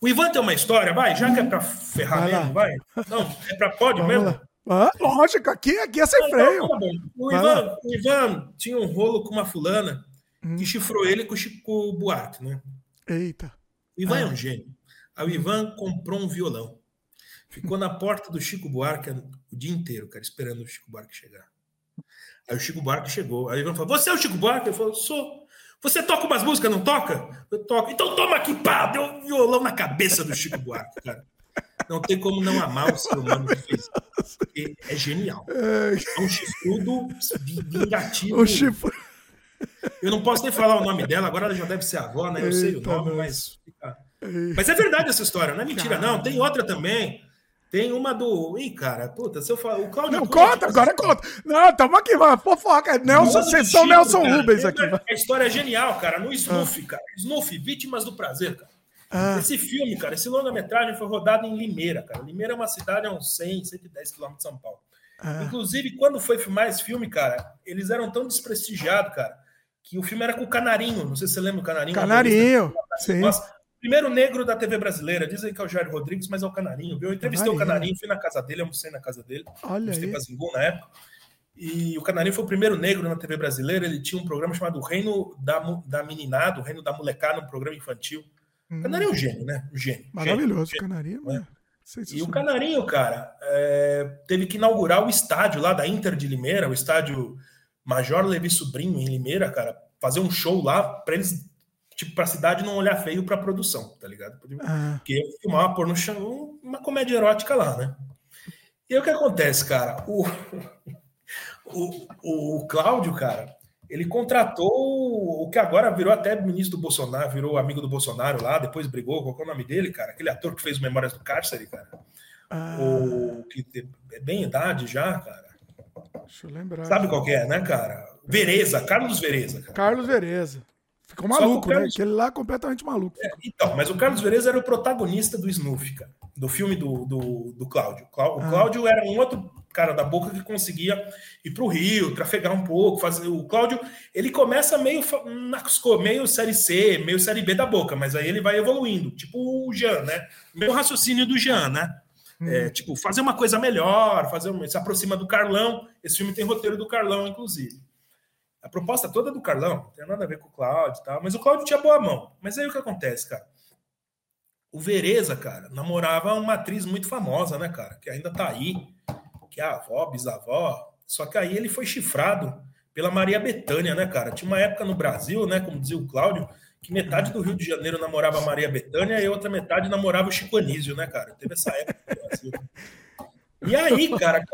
[SPEAKER 14] O Ivan tem uma história, vai, já que é para ferrar vai mesmo, vai. Não, é para pode Vamos mesmo?
[SPEAKER 1] Ah, lógico, aqui, aqui é sem não, freio. Não,
[SPEAKER 14] o, Ivan, o Ivan tinha um rolo com uma fulana hum. que chifrou ele com o Chico Buarque, né?
[SPEAKER 1] Eita.
[SPEAKER 14] O Ivan ah. é um gênio. Aí o Ivan comprou um violão. Ficou na porta do Chico Buarque o dia inteiro, cara, esperando o Chico Buarque chegar. Aí o Chico Buarque chegou. Aí o Ivan falou: Você é o Chico Buarque? Ele falou: Sou. Você toca umas músicas, não toca? Eu toco. Então toma aqui, pá! Deu um violão na cabeça do Chico Buarque, cara. Não tem como não amar o ser humano que fez. Porque é genial. É um chifrudo vingativo. O chifre... Eu não posso nem falar o nome dela, agora ela já deve ser avó, né? Eu Eita sei o nome, mas. Mas é verdade essa história, não é mentira, não. Tem outra também. Tem uma do. Ih, cara, puta, se eu falar. O Claudio.
[SPEAKER 1] Não, conta, agora conta. Não, tamo aqui, mano. Fofoca. Nelson, sessão Nelson cara. Rubens aqui.
[SPEAKER 14] A história é genial, cara. No Snoof, ah. cara. Snoof, Vítimas do Prazer, cara. Ah. Esse filme, cara, esse longa-metragem foi rodado em Limeira, cara. Limeira é uma cidade a uns 100, 110 quilômetros de São Paulo. Ah. Inclusive, quando foi filmar esse filme, cara, eles eram tão desprestigiados, cara, que o filme era com o Canarinho. Não sei se você lembra o Canarinho.
[SPEAKER 1] Canarinho, sim.
[SPEAKER 14] Primeiro negro da TV brasileira. Dizem que é o Jair Rodrigues, mas é o Canarinho. Viu? Eu entrevistei Canarinho. o Canarinho, fui na casa dele, almocei na casa dele.
[SPEAKER 1] Olha aí.
[SPEAKER 14] na época. E o Canarinho foi o primeiro negro na TV brasileira. Ele tinha um programa chamado Reino da, da Meninada, o Reino da Molecada, um programa infantil. Hum. O Canarinho é um gênio, né? Um gênio.
[SPEAKER 1] Maravilhoso,
[SPEAKER 14] gênio,
[SPEAKER 1] Canarinho.
[SPEAKER 14] Né? E o Canarinho, cara, é, teve que inaugurar o estádio lá da Inter de Limeira, o estádio Major Levi Sobrinho, em Limeira, cara, fazer um show lá para eles tipo, pra cidade não olhar feio pra produção, tá ligado? Ah. Porque filmar pôr no chão uma comédia erótica lá, né? E aí o que acontece, cara? O, o, o Cláudio, cara, ele contratou o que agora virou até ministro do Bolsonaro, virou amigo do Bolsonaro lá, depois brigou, qual é o nome dele, cara? Aquele ator que fez Memórias do Cárcere, cara. Ah. O, que é bem idade já, cara.
[SPEAKER 1] Deixa eu lembrar.
[SPEAKER 14] Sabe qual que é, né, cara? Vereza, Carlos Vereza. Cara.
[SPEAKER 1] Carlos Vereza. Ficou maluco, né? Carlos... né? Aquele lá completamente maluco.
[SPEAKER 14] É, então, mas o Carlos Vereza era o protagonista do Snoof, cara, do filme do, do, do Cláudio. O ah. Cláudio era um outro cara da boca que conseguia ir para o Rio, trafegar um pouco, fazer. O Cláudio, ele começa meio meio série C, meio série B da boca, mas aí ele vai evoluindo, tipo o Jean, né? Meu raciocínio do Jean, né? Hum. É, tipo, fazer uma coisa melhor, fazer uma, se aproxima do Carlão. Esse filme tem roteiro do Carlão, inclusive. A proposta toda é do Carlão, não tem nada a ver com o Cláudio e tal, mas o Cláudio tinha boa mão. Mas aí o que acontece, cara? O Vereza, cara, namorava uma atriz muito famosa, né, cara? Que ainda tá aí, que é a avó, bisavó. Só que aí ele foi chifrado pela Maria Bethânia, né, cara? Tinha uma época no Brasil, né, como dizia o Cláudio, que metade do Rio de Janeiro namorava a Maria Bethânia e a outra metade namorava o Chico Anísio, né, cara? Teve essa época no Brasil. E aí, cara,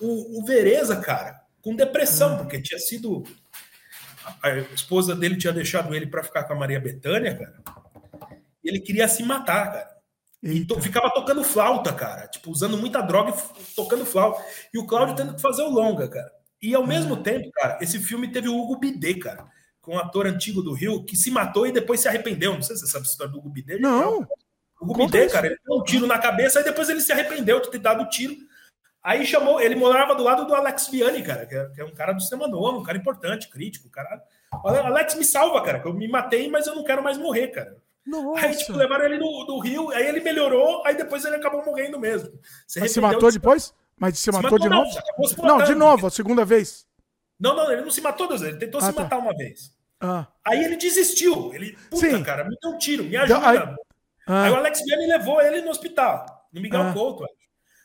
[SPEAKER 14] o, o Vereza, cara, com depressão, porque tinha sido a esposa dele tinha deixado ele para ficar com a Maria Bethânia, cara. E ele queria se matar, cara. E to, ficava tocando flauta, cara. Tipo, usando muita droga e tocando flauta. E o Cláudio tendo que fazer o longa, cara. E ao mesmo ah. tempo, cara, esse filme teve o Hugo Bidê, cara. Com um ator antigo do Rio que se matou e depois se arrependeu. Não sei se você sabe a história do Hugo Bidê.
[SPEAKER 1] Não.
[SPEAKER 14] O Hugo Bidê, cara, ele deu um tiro na cabeça e depois ele se arrependeu de ter dado o tiro Aí chamou, ele morava do lado do Alex Vianney, cara, que é, que é um cara do cinema novo, um cara importante, crítico, cara. Alex me salva, cara, que eu me matei, mas eu não quero mais morrer, cara.
[SPEAKER 1] Nossa.
[SPEAKER 14] Aí, tipo, levaram ele do, do Rio, aí ele melhorou, aí depois ele acabou morrendo mesmo.
[SPEAKER 1] Você se matou de... depois? Mas se, se matou, matou, de novo? Não, de novo, a segunda vez.
[SPEAKER 14] Não, não, ele não se matou duas vezes, ele tentou ah, se tá. matar uma vez.
[SPEAKER 1] Ah.
[SPEAKER 14] Aí ele desistiu. Ele, puta, Sim. cara, me deu um tiro, me ajuda. Aí, ah. aí o Alex Vianney levou ele no hospital, no Miguel ah. Couto,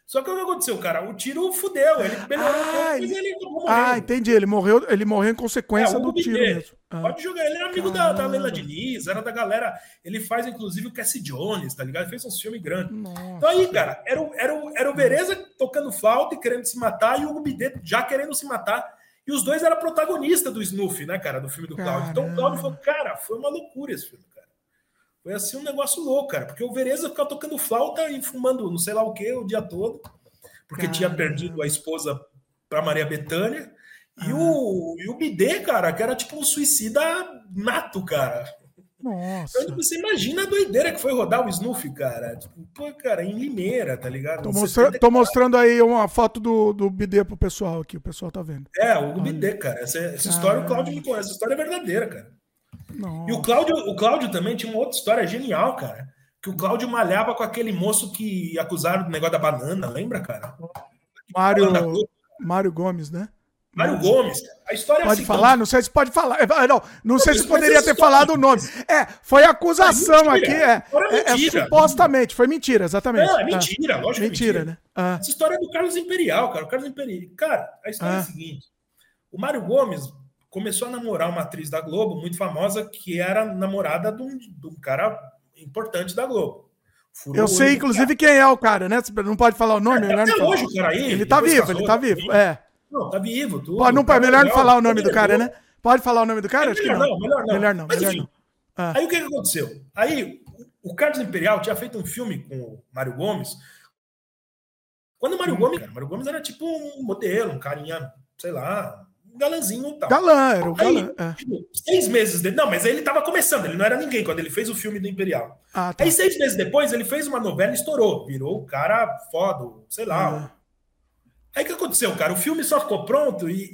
[SPEAKER 14] só que o que aconteceu, cara? O tiro fudeu. Ele melhorou, ah, ele, ele
[SPEAKER 1] Ah, entendi. Ele morreu, ele morreu em consequência é, do tiro mesmo.
[SPEAKER 14] Ah. Pode jogar. Ele era amigo da, da Leila Diniz, era da galera. Ele faz, inclusive, o Cassie Jones, tá ligado? Ele fez um filme grande. Nossa. Então aí, cara, era o, era, o, era o Vereza tocando flauta e querendo se matar, e o Hugo Bidet já querendo se matar. E os dois eram protagonistas do Snoof, né, cara, do filme do Cláudio. Então o Cláudio falou, cara, foi uma loucura esse filme. Foi assim um negócio louco, cara, porque o Vereza ficava tocando flauta e fumando não sei lá o que o dia todo porque tinha perdido a esposa para Maria Bethânia. E, o, e o Bidê, cara, que era tipo um suicida nato, cara.
[SPEAKER 1] Nossa.
[SPEAKER 14] Então, você imagina a doideira que foi rodar o Snoopy, cara. Tipo, pô, cara, em Limeira, tá ligado?
[SPEAKER 1] Tô, mostra-
[SPEAKER 14] 74.
[SPEAKER 1] tô mostrando aí uma foto do, do BD pro pessoal aqui, o pessoal tá vendo.
[SPEAKER 14] É, o BD, cara. Essa, essa história, o Cláudio me conhece. Essa história é verdadeira, cara.
[SPEAKER 1] Não.
[SPEAKER 14] E o Cláudio, o Cláudio também tinha uma outra história genial, cara. Que o Cláudio malhava com aquele moço que acusaram do negócio da banana, lembra, cara?
[SPEAKER 1] Mário. Mário Gomes, né?
[SPEAKER 14] Mário Gomes. A história é
[SPEAKER 1] Pode
[SPEAKER 14] seguinte-
[SPEAKER 1] falar? Não sei se pode falar. É, Não, não sei se poderia ter falado o nome. É, foi acusação
[SPEAKER 14] É
[SPEAKER 1] aqui. É, é- é supostamente, foi mentira, exatamente.
[SPEAKER 14] Não, é
[SPEAKER 1] Tá.
[SPEAKER 14] mentira, lógico que é
[SPEAKER 1] Mentira,
[SPEAKER 14] mentira.
[SPEAKER 1] né? Ah,
[SPEAKER 14] Essa história é do Carlos Imperial, cara. O Carlos Imperial. Cara, a história é
[SPEAKER 1] Ah.
[SPEAKER 14] a seguinte: o Mário Gomes começou a namorar uma atriz da Globo muito famosa que era namorada de um, de um cara importante da Globo. Furou
[SPEAKER 1] eu sei, inclusive, quem é o cara, né? Não pode falar o nome, melhor
[SPEAKER 14] Até
[SPEAKER 1] não falar.
[SPEAKER 14] hoje cara aí.
[SPEAKER 1] Ele tá vivo, ele tá vivo. É.
[SPEAKER 14] Não, tá vivo. Tudo.
[SPEAKER 1] Pode, não,
[SPEAKER 14] Tá
[SPEAKER 1] melhor não
[SPEAKER 14] legal,
[SPEAKER 1] falar o
[SPEAKER 14] tá
[SPEAKER 1] nome do cara, né? Pode falar o nome do cara? Que
[SPEAKER 14] Melhor
[SPEAKER 1] não.
[SPEAKER 14] não, melhor não.
[SPEAKER 1] Melhor não,
[SPEAKER 14] Mas,
[SPEAKER 1] melhor
[SPEAKER 14] enfim,
[SPEAKER 1] não. Ah.
[SPEAKER 14] Aí o que, que aconteceu? Aí o Carlos Imperial tinha feito um filme com o Mário Gomes. Quando o
[SPEAKER 1] Hum.
[SPEAKER 14] Mário Gomes, cara, Mário Gomes era tipo um modelo, um carinha, sei lá, um galanzinho e tal.
[SPEAKER 1] Galã, era o
[SPEAKER 14] Aí,
[SPEAKER 1] galã. é.
[SPEAKER 14] tipo, seis meses depois. Não, mas aí ele tava começando, ele não era ninguém quando ele fez o filme do Imperial.
[SPEAKER 1] Ah, tá.
[SPEAKER 14] Aí, seis meses depois, ele fez uma novela e estourou. Virou o cara foda, sei lá.
[SPEAKER 1] Ah.
[SPEAKER 14] Aí o que aconteceu, cara? O filme só ficou pronto e, e-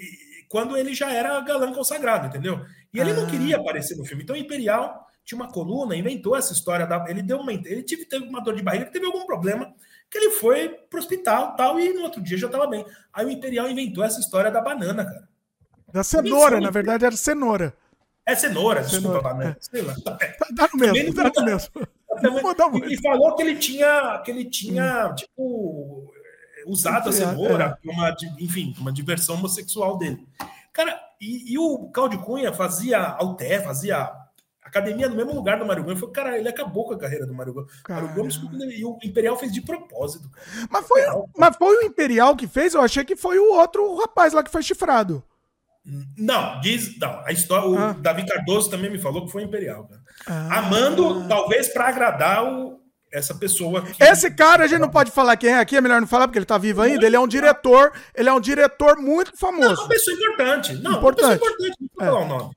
[SPEAKER 14] quando ele já era galã consagrado, entendeu? E ele não
[SPEAKER 1] Ah.
[SPEAKER 14] queria aparecer no filme. Então o Imperial tinha uma coluna, inventou essa história da. Ele deu uma. Ele tive, teve uma dor de barriga, teve algum problema, que ele foi pro hospital tal, e no outro dia já estava bem. Aí o Imperial inventou essa história da banana, cara.
[SPEAKER 1] Da cenoura, na verdade, era cenoura.
[SPEAKER 14] É cenoura, desculpa,
[SPEAKER 1] Cenoura,
[SPEAKER 14] banana. Sei lá.
[SPEAKER 1] Tá, tá no mesmo,
[SPEAKER 14] Também
[SPEAKER 1] tá
[SPEAKER 14] não
[SPEAKER 1] no mesmo. Muito.
[SPEAKER 14] E falou que ele tinha, que ele tinha tipo, usado a
[SPEAKER 1] Sim, é,
[SPEAKER 14] cenoura, pra uma, enfim, uma diversão homossexual dele. Cara, e, e o Claudio Cunha fazia alté, fazia academia no mesmo lugar do Mário Gomes. Falei, cara, ele acabou com a carreira do Mário Gomes. Mário Gomes e o Imperial fez de propósito. cara.
[SPEAKER 1] Mas foi, mas foi o Imperial que fez? Eu achei que foi o outro rapaz lá que foi chifrado.
[SPEAKER 14] Não, diz. Não, a história. O
[SPEAKER 1] Ah.
[SPEAKER 14] Davi Cardoso também me falou que foi Imperial. Cara. Amando, talvez para agradar o, essa pessoa. que-
[SPEAKER 1] Esse cara, a gente não pode falar quem é aqui, é melhor não falar porque ele tá vivo ainda. Ele é um diretor, ele é um diretor muito
[SPEAKER 14] Não,
[SPEAKER 1] famoso.
[SPEAKER 14] uma pessoa importante. Não,
[SPEAKER 1] Importante.
[SPEAKER 14] uma pessoa importante. Não vou
[SPEAKER 1] É.
[SPEAKER 14] falar o nome.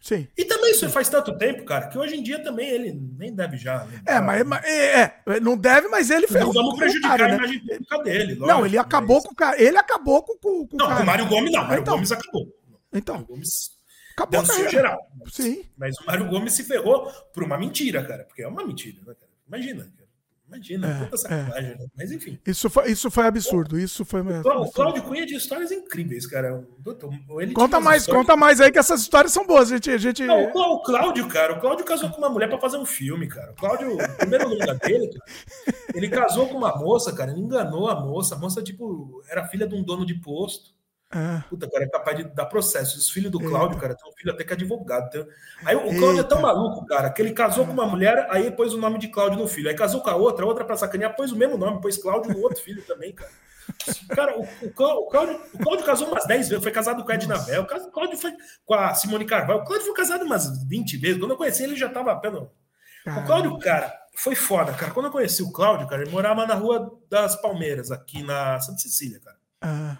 [SPEAKER 1] Sim.
[SPEAKER 14] E também isso faz tanto tempo, cara, que hoje em dia também ele nem deve já. né?
[SPEAKER 1] É, mas, mas- é, é, não deve, mas ele
[SPEAKER 14] Não
[SPEAKER 1] ferrou
[SPEAKER 14] vamos
[SPEAKER 1] com o
[SPEAKER 14] prejudicar
[SPEAKER 1] cara,
[SPEAKER 14] a
[SPEAKER 1] né?
[SPEAKER 14] imagem pública dele.
[SPEAKER 1] Não,
[SPEAKER 14] lógico,
[SPEAKER 1] ele acabou com o cara. Ele acabou com, com, com
[SPEAKER 14] Não,
[SPEAKER 1] o cara.
[SPEAKER 14] o Mário Gomes não. O Mário
[SPEAKER 1] Então.
[SPEAKER 14] Gomes acabou.
[SPEAKER 1] Então.
[SPEAKER 14] O Mário Gomes
[SPEAKER 1] Acabou
[SPEAKER 14] geral.
[SPEAKER 1] Sim.
[SPEAKER 14] Mas o Mário Gomes se ferrou por uma mentira, cara. Porque é uma mentira, né, cara? Imagina, cara. Imagina,
[SPEAKER 1] É,
[SPEAKER 14] puta sacanagem, né? Mas enfim.
[SPEAKER 1] Isso foi, isso foi absurdo. Isso foi.
[SPEAKER 14] O Cláudio Cunha de histórias incríveis, cara. Ele
[SPEAKER 1] Conta mais,
[SPEAKER 14] histórias-
[SPEAKER 1] conta mais aí que essas histórias são boas. A gente, a gente...
[SPEAKER 14] Não, o Clá- o Cláudio, cara, o Cláudio casou com uma mulher pra fazer um filme, cara. O Cláudio, o primeiro lugar dele, cara, ele casou com uma moça, cara, ele enganou a moça. A moça, tipo, era filha de um dono de posto.
[SPEAKER 1] É.
[SPEAKER 14] Puta, cara, é capaz de dar processo. Os filhos do Cláudio, cara, tem um filho até que é advogado. tem- Aí o Cláudio é tão maluco, cara, que ele casou com uma mulher, aí pôs o nome de Cláudio no filho. Aí casou com a outra, a outra pra sacanear, pôs o mesmo nome, pôs Cláudio no outro filho também, cara. Cara, o, o Clá- o Cláudio, o Cláudio casou umas 10 vezes, foi casado com a Edna Bell, o Cláudio foi com a Simone Carvalho, o Cláudio foi casado umas 20 vezes. Quando eu conheci ele, ele já tava pelo. O Cláudio, cara, foi foda, cara. Quando eu conheci o Cláudio, cara, ele morava na Rua das Palmeiras, aqui na Santa Cecília, cara
[SPEAKER 1] Ah,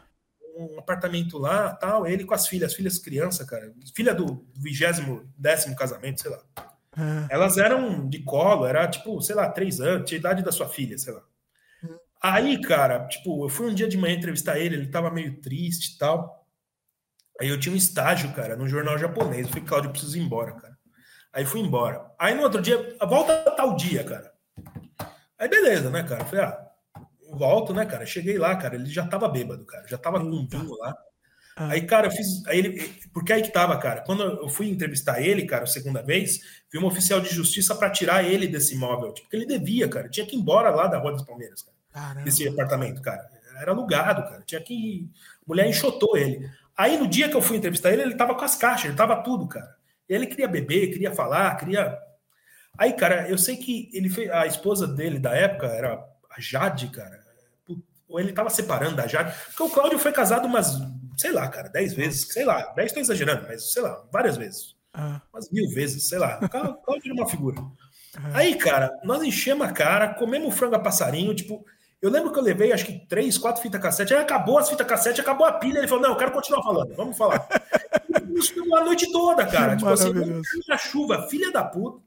[SPEAKER 14] um apartamento lá, tal, ele com as filhas, as filhas criança, cara, filha do vigésimo, décimo casamento, sei lá.
[SPEAKER 1] ah.
[SPEAKER 14] Elas eram de colo, era tipo, sei lá, três anos, tinha idade da sua filha, sei lá. Aí, cara, tipo, eu fui um dia de manhã entrevistar ele, ele tava meio triste e tal. Aí eu tinha um estágio, cara, num jornal japonês. Eu falei, Cláudio, eu preciso ir embora, cara. Aí fui embora. Aí no outro dia, volta tal dia, cara. Aí beleza, né, cara? Eu falei, ah, volto, né, cara? Cheguei lá, cara, ele já tava bêbado, cara. Já tava com um vinho lá. Aí, cara, eu fiz. Aí ele, porque aí que tava, cara. Quando eu fui entrevistar ele, cara, a segunda vez, vi um oficial de justiça para tirar ele desse imóvel. Tipo, porque ele devia, cara. Tinha que ir embora lá da Rua das Palmeiras, cara. Desse apartamento, cara. Era alugado, cara. Tinha que. ir- A mulher enxotou ele. Aí no dia que eu fui entrevistar ele, ele tava com as caixas, ele tava tudo, cara. E ele queria beber, queria falar, queria. Aí, cara, eu sei que ele fez. A esposa dele da época era a Jade, cara. Ou ele tava separando da Jade. Porque o Cláudio foi casado umas, sei lá, cara, dez vezes. Sei lá, dez tô exagerando, mas sei lá, várias vezes.
[SPEAKER 1] Ah,
[SPEAKER 14] Umas mil vezes, sei lá. O Clá- o Cláudio era uma figura. Aí, cara, nós enchemos a cara, comemos frango a passarinho, tipo. Eu lembro que eu levei acho que três, quatro fitas cassete, aí acabou as fitas cassete, acabou a pilha. Ele falou: Não, eu quero continuar falando, vamos falar. Isso a noite toda, cara. Tipo assim, na chuva, filha da puta.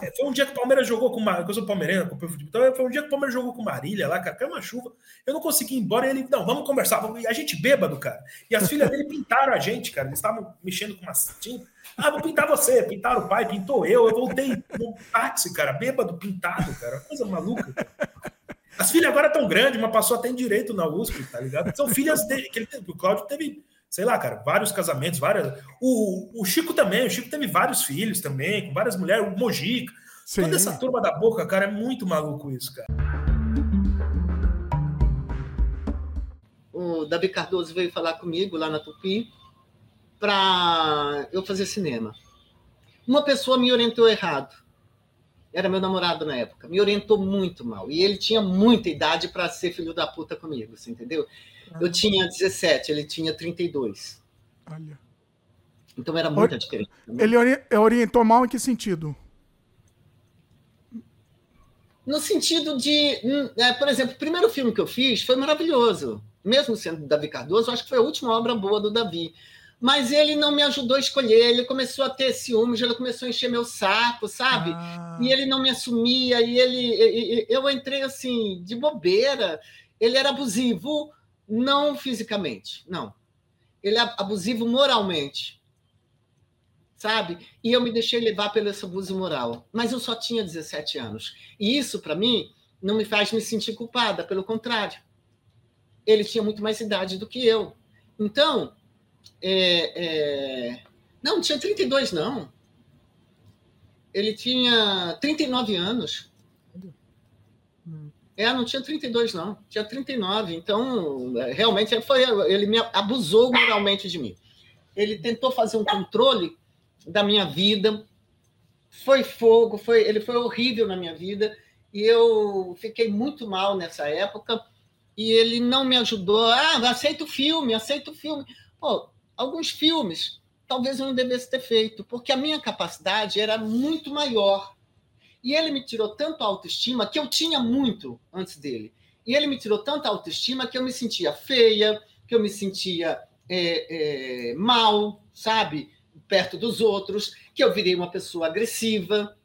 [SPEAKER 14] É, foi um dia que o Palmeiras jogou com Marília. Eu sou palmeirense, futebol. Então, foi um dia que o Palmeiras jogou com Marília lá, cara. Caiu uma chuva. Eu não consegui ir embora. E ele, não, vamos conversar. E a gente bêbado, cara. E as filhas dele pintaram a gente, cara. Eles estavam mexendo com uma tinta. Ah, vou pintar você. Pintaram o pai, pintou eu. Eu voltei no táxi, cara. Bêbado, pintado, cara. Coisa maluca. As filhas agora tão grandes, uma passou até em direito na USP, tá ligado? São filhas dele. Que ele, o Cláudio teve sei lá, cara, vários casamentos, várias. O, o Chico também, o Chico teve vários filhos também, com várias mulheres, o Mojica. Sim. Toda essa turma da boca, cara, é muito maluco isso, cara.
[SPEAKER 3] O Davi Cardoso veio falar comigo lá na Tupi para eu fazer cinema. Uma pessoa me orientou errado. Era meu namorado na época. Me orientou muito mal. E ele tinha muita idade para ser filho da puta comigo, você entendeu? Eu tinha 17, ele tinha 32. Olha. Então era muita diferença.
[SPEAKER 1] Ele orientou mal em que sentido?
[SPEAKER 3] No sentido de, hum, é, por exemplo, o primeiro filme que eu fiz foi maravilhoso. Mesmo sendo Davi Cardoso, acho que foi a última obra boa do Davi. Mas ele não me ajudou a escolher, ele começou a ter ciúmes, ele começou a encher meu saco, sabe? Ah. E ele não me assumia, e ele. Eu entrei assim, de bobeira. Ele era abusivo, não fisicamente, não. Ele é abusivo moralmente. Sabe? E eu me deixei levar pelo esse abuso moral. Mas eu só tinha 17 anos. E isso, para mim, não me faz me sentir culpada, pelo contrário. Ele tinha muito mais idade do que eu. Então, é, é... não, tinha 32, não. Ele tinha 39 anos. É, não tinha 32, não. Tinha 39. Então, é, realmente, foi, ele me abusou moralmente de mim. Ele tentou fazer um controle da minha vida. Foi fogo, foi, ele foi horrível na minha vida. E eu fiquei muito mal nessa época. E ele não me ajudou. Ah, aceita o filme, aceita o filme. Pô, alguns filmes talvez eu não devesse ter feito, porque a minha capacidade era muito maior e ele me tirou tanto autoestima que eu tinha muito antes dele. E ele me tirou tanta autoestima que eu me sentia feia, que eu me sentia é, é, mal, sabe? Perto dos outros, que eu virei uma pessoa agressiva,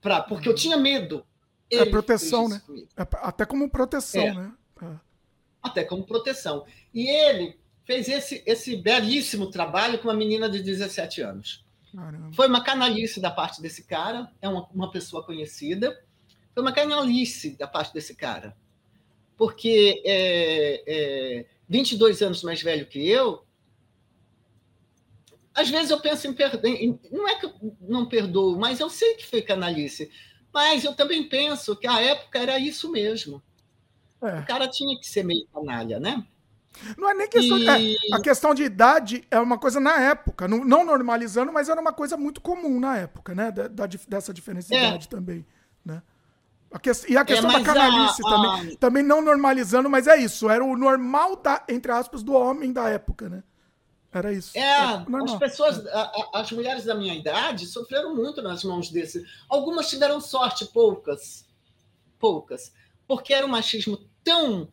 [SPEAKER 3] pra, porque eu tinha medo.
[SPEAKER 1] É ele é proteção, né? É, até como proteção, é. né? É.
[SPEAKER 3] Até como proteção. E ele fez esse, esse belíssimo trabalho com uma menina de 17 anos. Caramba. Foi uma canalice da parte desse cara, é uma, uma pessoa conhecida. Foi uma canalice da parte desse cara. Porque é, é, 22 anos mais velho que eu, às vezes eu penso em perder. Não é que eu não perdoo, mas eu sei que foi canalice. Mas eu também penso que a época era isso mesmo. É. O cara tinha que ser meio canalha, né?
[SPEAKER 1] Não é nem questão e... de, é, A questão de idade é uma coisa na época, não, não, normalizando, mas era uma coisa muito comum na época, né? Da, da dessa diferença de é. idade também. Né? A que, e a questão é, da canalice a, também, a... também não normalizando, mas é isso. Era o normal, da, entre aspas, do homem da época, né? Era isso.
[SPEAKER 3] É, as pessoas, as mulheres da minha idade sofreram muito nas mãos desse. Algumas tiveram sorte, poucas. Poucas. Porque era um machismo tão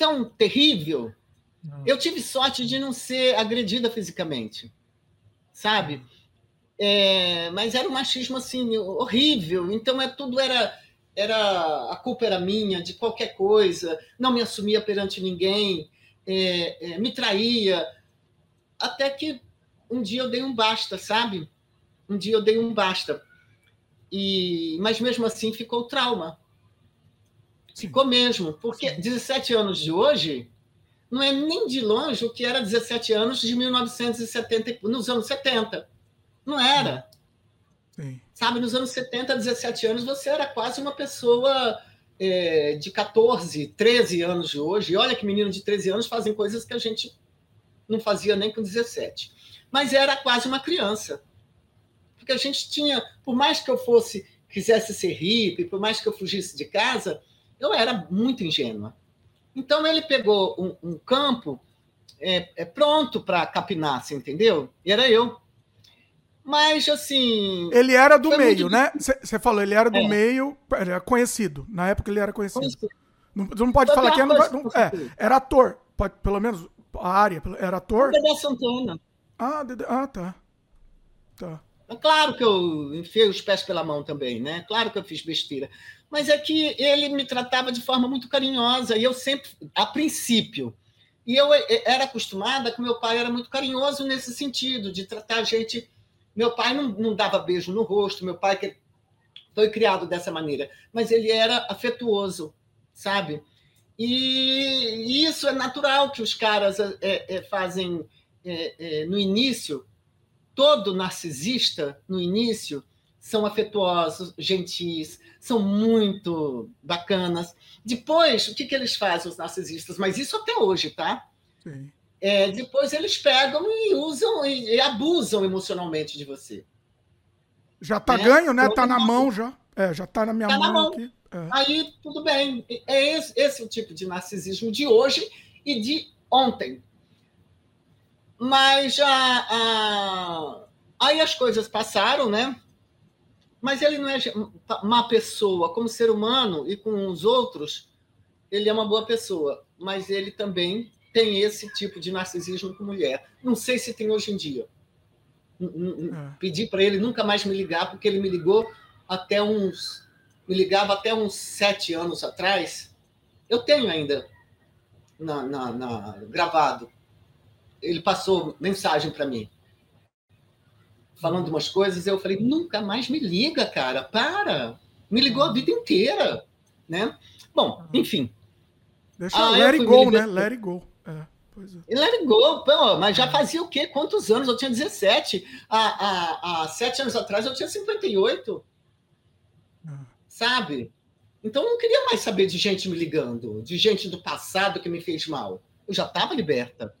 [SPEAKER 3] tão terrível. Não. Eu tive sorte de não ser agredida fisicamente, sabe? É, mas era um machismo assim horrível. Então é tudo era era a culpa era minha de qualquer coisa. Não me assumia perante ninguém, é, é, me traía. Até que um dia eu dei um basta, sabe? Um dia eu dei um basta. E mas mesmo assim ficou trauma. Ficou mesmo, porque 17 anos de hoje não é nem de longe o que era 17 anos de 1970, nos anos 70. Não era. Sim. Sabe, nos anos 70, 17 anos, você era quase uma pessoa é, de 14, 13 anos de hoje. E olha que menino de 13 anos fazem coisas que a gente não fazia nem com 17. Mas era quase uma criança. Porque a gente tinha, por mais que eu fosse, quisesse ser hippie, por mais que eu fugisse de casa, eu era muito ingênua. Então ele pegou um, um campo é, é pronto para capinar, você entendeu? E era eu. Mas assim.
[SPEAKER 1] Ele era do meio, né? Você falou, ele era do é. meio, era conhecido. Na época ele era conhecido. conhecido. Não, não pode falar que era, não, é, era ator. Pode, pelo menos a área. Era ator.
[SPEAKER 3] Dedé Santana.
[SPEAKER 1] Ah, Dedé, ah tá. Tá.
[SPEAKER 3] É claro que eu enfiei os pés pela mão também, né? Claro que eu fiz besteira. Mas é que ele me tratava de forma muito carinhosa e eu sempre, a princípio, e eu era acostumada que meu pai era muito carinhoso nesse sentido, de tratar a gente. Meu pai não, não dava beijo no rosto, meu pai que foi criado dessa maneira, mas ele era afetuoso, sabe? E isso é natural que os caras é, é, fazem no início. Todo narcisista, no início, são afetuosos, gentis, são muito bacanas. Depois, o que, que eles fazem, os narcisistas? Mas isso até hoje, tá? É, depois eles pegam e usam e, e, abusam emocionalmente de você.
[SPEAKER 1] Já tá né? ganho, né? Tá na mão já. É, já tá na minha
[SPEAKER 3] tá
[SPEAKER 1] mão,
[SPEAKER 3] na mão. aqui. É. Aí, tudo bem. É esse, esse o tipo de narcisismo de hoje e de ontem. Mas a, a... aí as coisas passaram, né? Mas ele não é uma pessoa. Como ser humano e com os outros, ele é uma boa pessoa. Mas ele também tem esse tipo de narcisismo com mulher. Não sei se tem hoje em dia. É. Pedi para ele nunca mais me ligar, porque ele me ligou até uns. Me ligava até uns sete anos atrás. Eu tenho ainda na, na, na gravado. Ele passou mensagem para mim falando umas coisas, eu falei, nunca mais me liga, cara, para. Me ligou a vida inteira, né? Bom, enfim.
[SPEAKER 1] Deixa ah, let it go, né? Let it go. É,
[SPEAKER 3] pois é. Let it go, pô, mas já fazia o quê? Quantos anos? Eu tinha 17. Há, há, há sete anos atrás eu tinha 58. É. Sabe? Então eu não queria mais saber de gente me ligando, de gente do passado que me fez mal. Eu já estava liberta.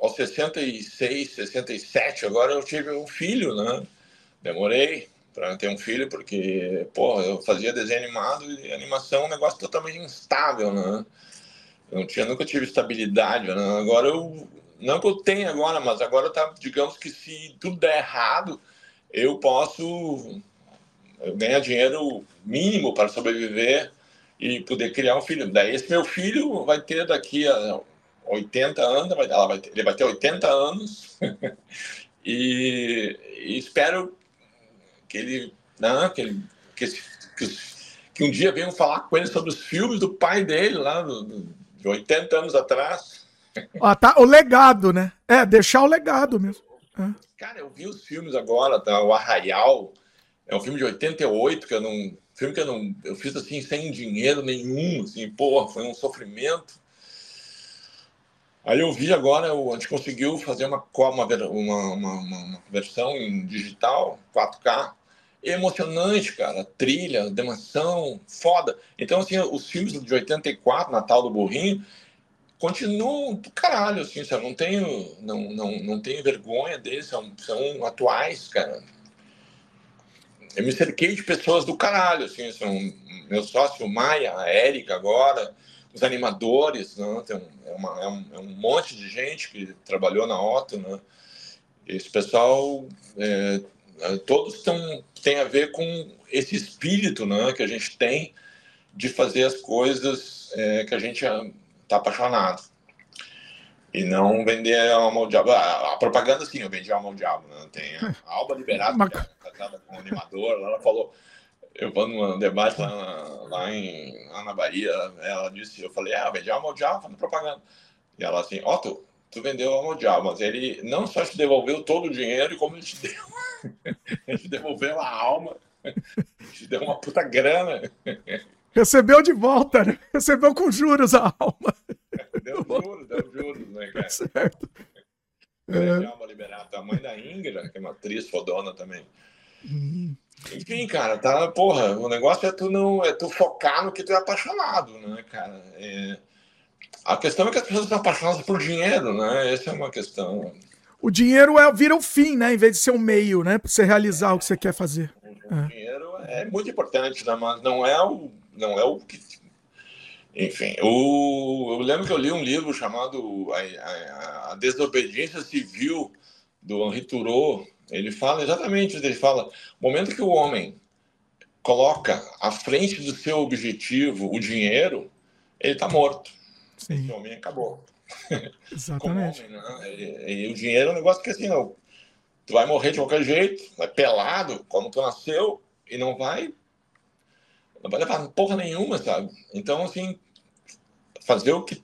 [SPEAKER 15] Aos 66, 67, agora eu tive um filho, né? Demorei para ter um filho porque, pô, eu fazia desenho animado e animação é um negócio totalmente instável, né? Eu não tinha, nunca tive estabilidade, né? Agora eu, não que eu tenha agora, mas agora tá, digamos que se tudo der errado, eu posso ganhar dinheiro mínimo para sobreviver e poder criar um filho. Daí esse meu filho vai ter daqui a 80 anos, ela vai ele vai ter 80 anos e, e, espero que ele, não, né, que, ele que, que, que, um dia venham falar com ele sobre os filmes do pai dele, lá do, do, de 80 anos atrás.
[SPEAKER 1] Ah, tá, o legado, né? É, deixar o legado mesmo. É.
[SPEAKER 15] Cara, eu vi os filmes agora, tá? O Arraial, é um filme de 88, que eu não. Filme que eu não. Eu fiz assim, sem dinheiro nenhum, assim, porra, foi um sofrimento. Aí eu vi agora, a gente conseguiu fazer uma, uma, uma, uma versão em digital, 4K, emocionante, cara. Trilha, animação, foda. Então, assim, os filmes de 84, Natal do Burrinho, continuam do caralho, assim, sabe? Não tenho, não, não, não tenho vergonha deles, são, são atuais, cara. Eu me cerquei de pessoas do caralho, assim, são meu sócio Maia, a Érica agora, os animadores, né? Tem é, uma, é, um, é, um, monte de gente que trabalhou na Otto, né? Esse pessoal, é, é todos tão, têm a ver com esse espírito né, que a gente tem de fazer as coisas é, que a gente está apaixonado. E não vender alma ao diabo. A, a propaganda, sim, eu vendi alma ao diabo. Né? Tem a Alba Liberato, é casada com o animador, ela falou eu vou num debate lá, lá, em, lá na Bahia, ela disse, eu falei, ah, vendi alma ao diabo fazendo propaganda. E ela assim, ó, tu, tu vendeu alma ao diabo, mas ele não só te devolveu todo o dinheiro, como ele te deu, ele te devolveu a alma, te deu uma puta grana.
[SPEAKER 1] Recebeu de volta, né? Recebeu com juros a alma.
[SPEAKER 15] Deu juros, deu juros, né, cara? Certo. É. Alma liberada. A mãe da Ingra, que é uma atriz fodona também. Hum. Enfim, cara, tá, porra, o negócio é tu não, é tu focar no que tu é apaixonado, né, cara? É, a questão é que as pessoas estão apaixonadas por dinheiro, né? Essa é uma questão.
[SPEAKER 1] O dinheiro é, vira o fim, né? Em vez de ser um meio, né? Para você realizar o que você quer fazer.
[SPEAKER 15] O é. dinheiro é muito importante, né? Mas não é o, não é o que. Enfim, o, eu lembro que eu li um livro chamado A, a, a Desobediência Civil, do Henri Thoreau, ele fala exatamente isso. Ele fala: o momento que o homem coloca à frente do seu objetivo o dinheiro, ele está morto. Sim. Esse homem acabou.
[SPEAKER 1] Exatamente.
[SPEAKER 15] Homem, né? e, e, o dinheiro é um negócio que assim, não, tu vai morrer de qualquer jeito, vai pelado, como tu nasceu, e não vai. Não vai levar porra nenhuma, sabe? Então, assim, fazer o que.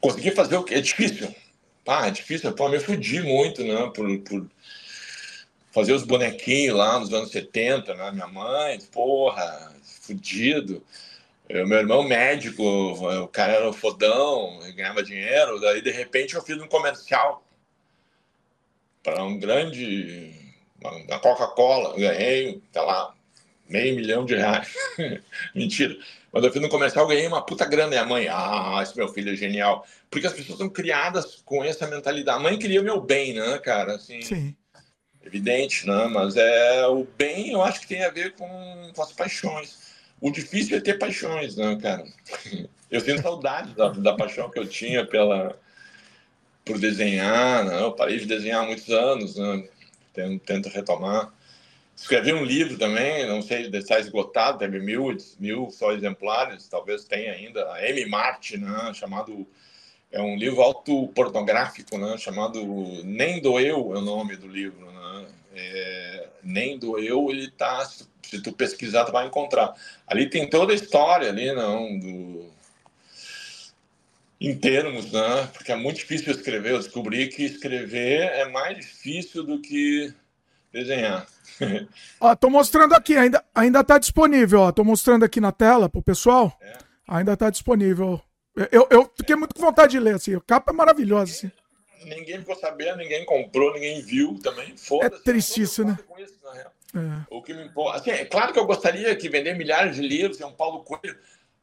[SPEAKER 15] Conseguir fazer o que. É difícil. Ah, é difícil. Pô, me fudi muito, né? Por, por fazer os bonequinhos lá nos anos 70, né? Minha mãe, porra, fudido. Eu, meu irmão médico, o cara era fodão, ganhava dinheiro, daí de repente eu fiz um comercial para um grande, uma Coca-Cola, ganhei, sei lá, meio milhão de reais. Mentira. Mas eu fiz um comercial, ganhei uma puta grana. E a mãe, ah, esse meu filho é genial. Porque as pessoas são criadas com essa mentalidade. A mãe queria o meu bem, né, cara? Assim,
[SPEAKER 1] Sim.
[SPEAKER 15] Evidente, né? Mas é o bem, eu acho que tem a ver com, com as paixões. O difícil é ter paixões, né, cara? Eu tenho saudade da, da paixão que eu tinha pela por desenhar, né? Eu parei de desenhar há muitos anos, né? Tento, tento retomar. Escrevi um livro também, não sei se está esgotado, teve mil, mil só exemplares, talvez tenha ainda. A M. Marte, né? Chamado é um livro autopornográfico, né? Chamado Nem Doeu é o nome do livro, né? É, Nem Doeu, ele tá se tu pesquisar, tu vai encontrar. Ali tem toda a história ali, não, do... em termos, né? Porque é muito difícil escrever. Eu descobri que escrever é mais difícil do que desenhar.
[SPEAKER 1] ó, tô mostrando aqui, ainda, ainda tá disponível, ó. Tô mostrando aqui na tela pro pessoal. É. Ainda tá disponível. Eu, eu fiquei muito com vontade de ler, assim. A capa é maravilhosa, assim.
[SPEAKER 15] Ninguém ficou sabendo, ninguém comprou, ninguém viu também.
[SPEAKER 1] É triste isso, né? Isso,
[SPEAKER 15] é. O que me importa. Assim, é claro que eu gostaria que vender milhares de livros, é um Paulo Coelho,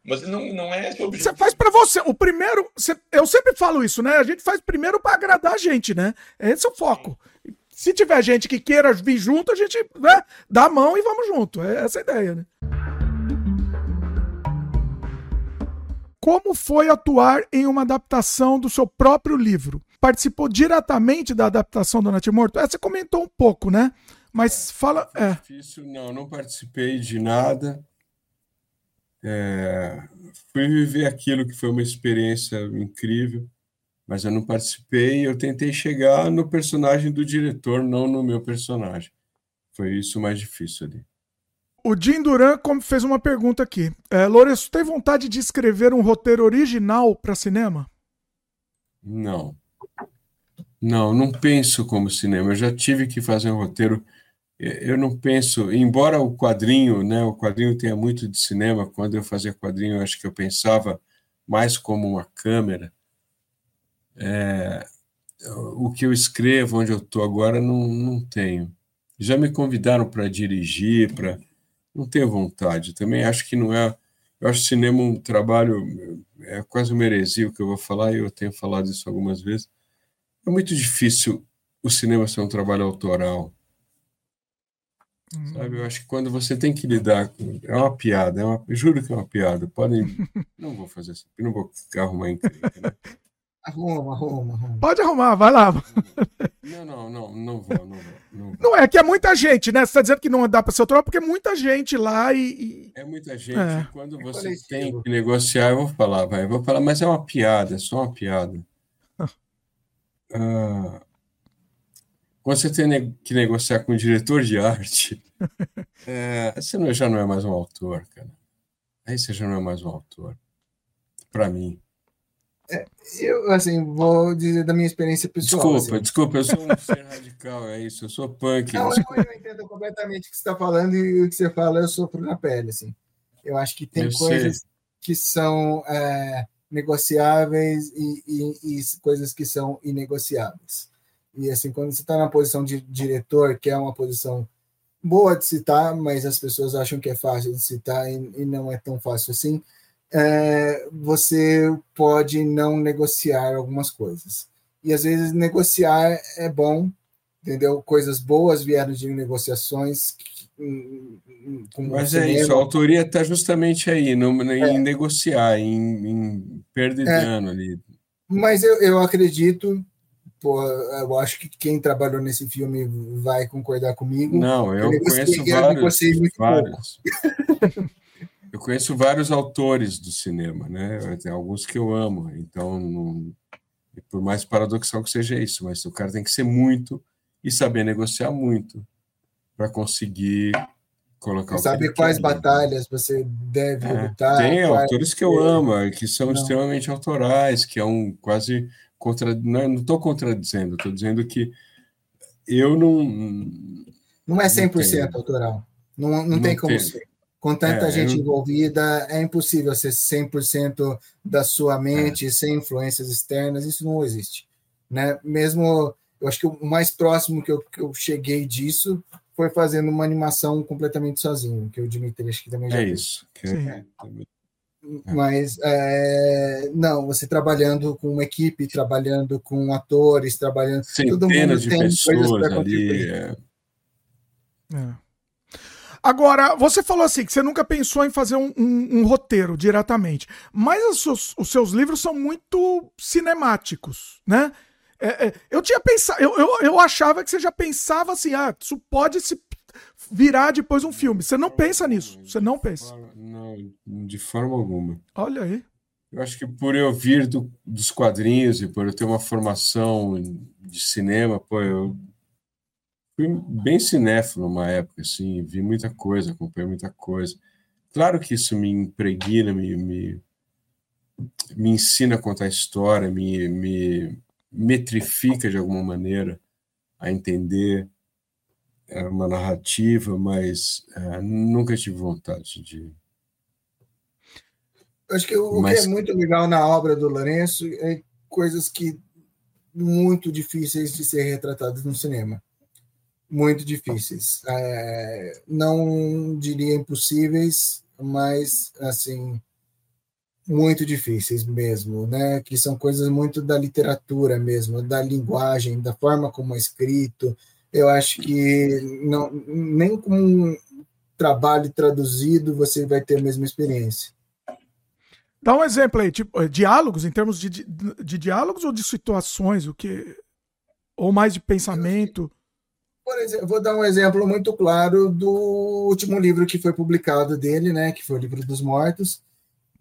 [SPEAKER 15] mas não, não é esse o
[SPEAKER 1] objetivo. Você faz para você. O primeiro. Eu sempre falo isso, né? A gente faz primeiro para agradar a gente, né? Esse é o foco. Sim. Se tiver gente que queira vir junto, a gente né, dá a mão e vamos junto. É essa a ideia, né? Como foi atuar em uma adaptação do seu próprio livro? Participou diretamente da adaptação do Natimorto? Essa você comentou um pouco, né? Mas fala.
[SPEAKER 4] É. Difícil, não, não participei de nada. É, fui viver aquilo que foi uma experiência incrível, mas eu não participei. Eu tentei chegar no personagem do diretor, não no meu personagem. Foi isso mais difícil ali.
[SPEAKER 1] O Jim Duran fez uma pergunta aqui. É, Lourenço, tem vontade de escrever um roteiro original para cinema?
[SPEAKER 4] Não. Não, não penso como cinema. Eu já tive que fazer um roteiro eu não penso, embora o quadrinho, né, o quadrinho tenha muito de cinema, quando eu fazia quadrinho, eu acho que eu pensava mais como uma câmera. É, o que eu escrevo, onde eu estou agora, não, não tenho. Já me convidaram para dirigir, para não tenho vontade. Também acho que não é. Eu acho cinema um trabalho é quase uma heresia o que eu vou falar e eu tenho falado isso algumas vezes. É muito difícil o cinema ser um trabalho autoral Sabe, eu acho que quando você tem que lidar com. É uma piada, é uma, juro que é uma piada. Podem. não vou fazer isso, não vou arrumar encrenca, né?
[SPEAKER 5] Arruma, arruma, arruma.
[SPEAKER 1] Pode arrumar, vai lá.
[SPEAKER 4] Não, não, não, não vou, não vou. Não, vou.
[SPEAKER 1] não é que é muita gente, né? Você está dizendo que não dá para ser troll porque é muita gente lá e. e...
[SPEAKER 4] É muita gente. É. Quando você é tem que negociar, eu vou falar, vai, eu vou falar, mas é uma piada, é só uma piada. Ah, quando você tem que negociar com o diretor de arte, é, você não, já não é mais um autor, cara. Aí você já não é mais um autor. Para mim.
[SPEAKER 5] É, eu, assim, vou dizer da minha experiência pessoal.
[SPEAKER 4] Desculpa, assim. desculpa, eu sou um ser radical, é isso, eu sou punk.
[SPEAKER 5] Não, eu, eu, entendo completamente o que você está falando e o que você fala eu sofro na pele, assim. Eu acho que tem eu coisas sei. que são é, negociáveis e, e, e coisas que são inegociáveis. E assim, quando você está na posição de diretor, que é uma posição boa de citar, mas as pessoas acham que é fácil de citar e, e não é tão fácil assim, é, você pode não negociar algumas coisas. E às vezes negociar é bom, entendeu? Coisas boas vieram de negociações.
[SPEAKER 4] Mas é isso, a autoria está justamente aí, no, em é. negociar, em, em perda de é. dano ali.
[SPEAKER 5] Mas eu, eu acredito Pô, eu acho que quem trabalhou nesse filme vai concordar comigo.
[SPEAKER 4] Não, eu, eu conheço vários. vários. eu conheço vários autores do cinema, né? Tem alguns que eu amo, então não, por mais paradoxal que seja isso, mas o cara tem que ser muito e saber negociar muito para conseguir colocar
[SPEAKER 5] você sabe quais quer. batalhas você deve é, lutar.
[SPEAKER 4] Tem autores que eu amo, que são não. extremamente autorais, que é um quase contra. Não estou contradizendo, estou dizendo que eu não.
[SPEAKER 5] Não é 100% não autoral. Não, não, não tem como tem. ser. Com tanta é, gente eu... envolvida, é impossível ser 100% da sua mente, é. sem influências externas, isso não existe. Né? Mesmo, eu acho que o mais próximo que eu, que eu cheguei disso foi fazendo uma animação completamente sozinho, que o Dimitri acho que também já
[SPEAKER 4] É fez. isso. Que é.
[SPEAKER 5] Mas é, não, você trabalhando com uma equipe, trabalhando com atores, trabalhando.
[SPEAKER 4] Centenas todo mundo de tem pessoas ali. É.
[SPEAKER 1] É. Agora, você falou assim que você nunca pensou em fazer um, um, um roteiro diretamente, mas os seus, os seus, livros são muito cinemáticos, né? É, é, eu tinha pensado, eu, eu, eu achava que você já pensava assim, ah, isso pode se virar depois um filme. Você não pensa nisso, você não pensa.
[SPEAKER 4] Não, de forma alguma.
[SPEAKER 1] Olha aí.
[SPEAKER 4] Eu acho que por eu vir do, dos quadrinhos e por eu ter uma formação de cinema, pô, eu fui bem cinéfilo numa época, assim, vi muita coisa, acompanhei muita coisa. Claro que isso me impregna, me, me, me ensina a contar história, me, me metrifica de alguma maneira a entender uma narrativa, mas uh, nunca tive vontade de.
[SPEAKER 5] Acho que o mas... que é muito legal na obra do Lourenço é coisas que muito difíceis de ser retratadas no cinema. Muito difíceis. É, não diria impossíveis, mas assim muito difíceis mesmo, né? Que são coisas muito da literatura mesmo, da linguagem, da forma como é escrito. Eu acho que não, nem com um trabalho traduzido você vai ter a mesma experiência.
[SPEAKER 1] Dá um exemplo aí, tipo, eh, diálogos, em termos de, de, de diálogos ou de situações, o que ou mais de pensamento?
[SPEAKER 5] Por exemplo, vou dar um exemplo muito claro do último livro que foi publicado dele, né, que foi o livro dos mortos,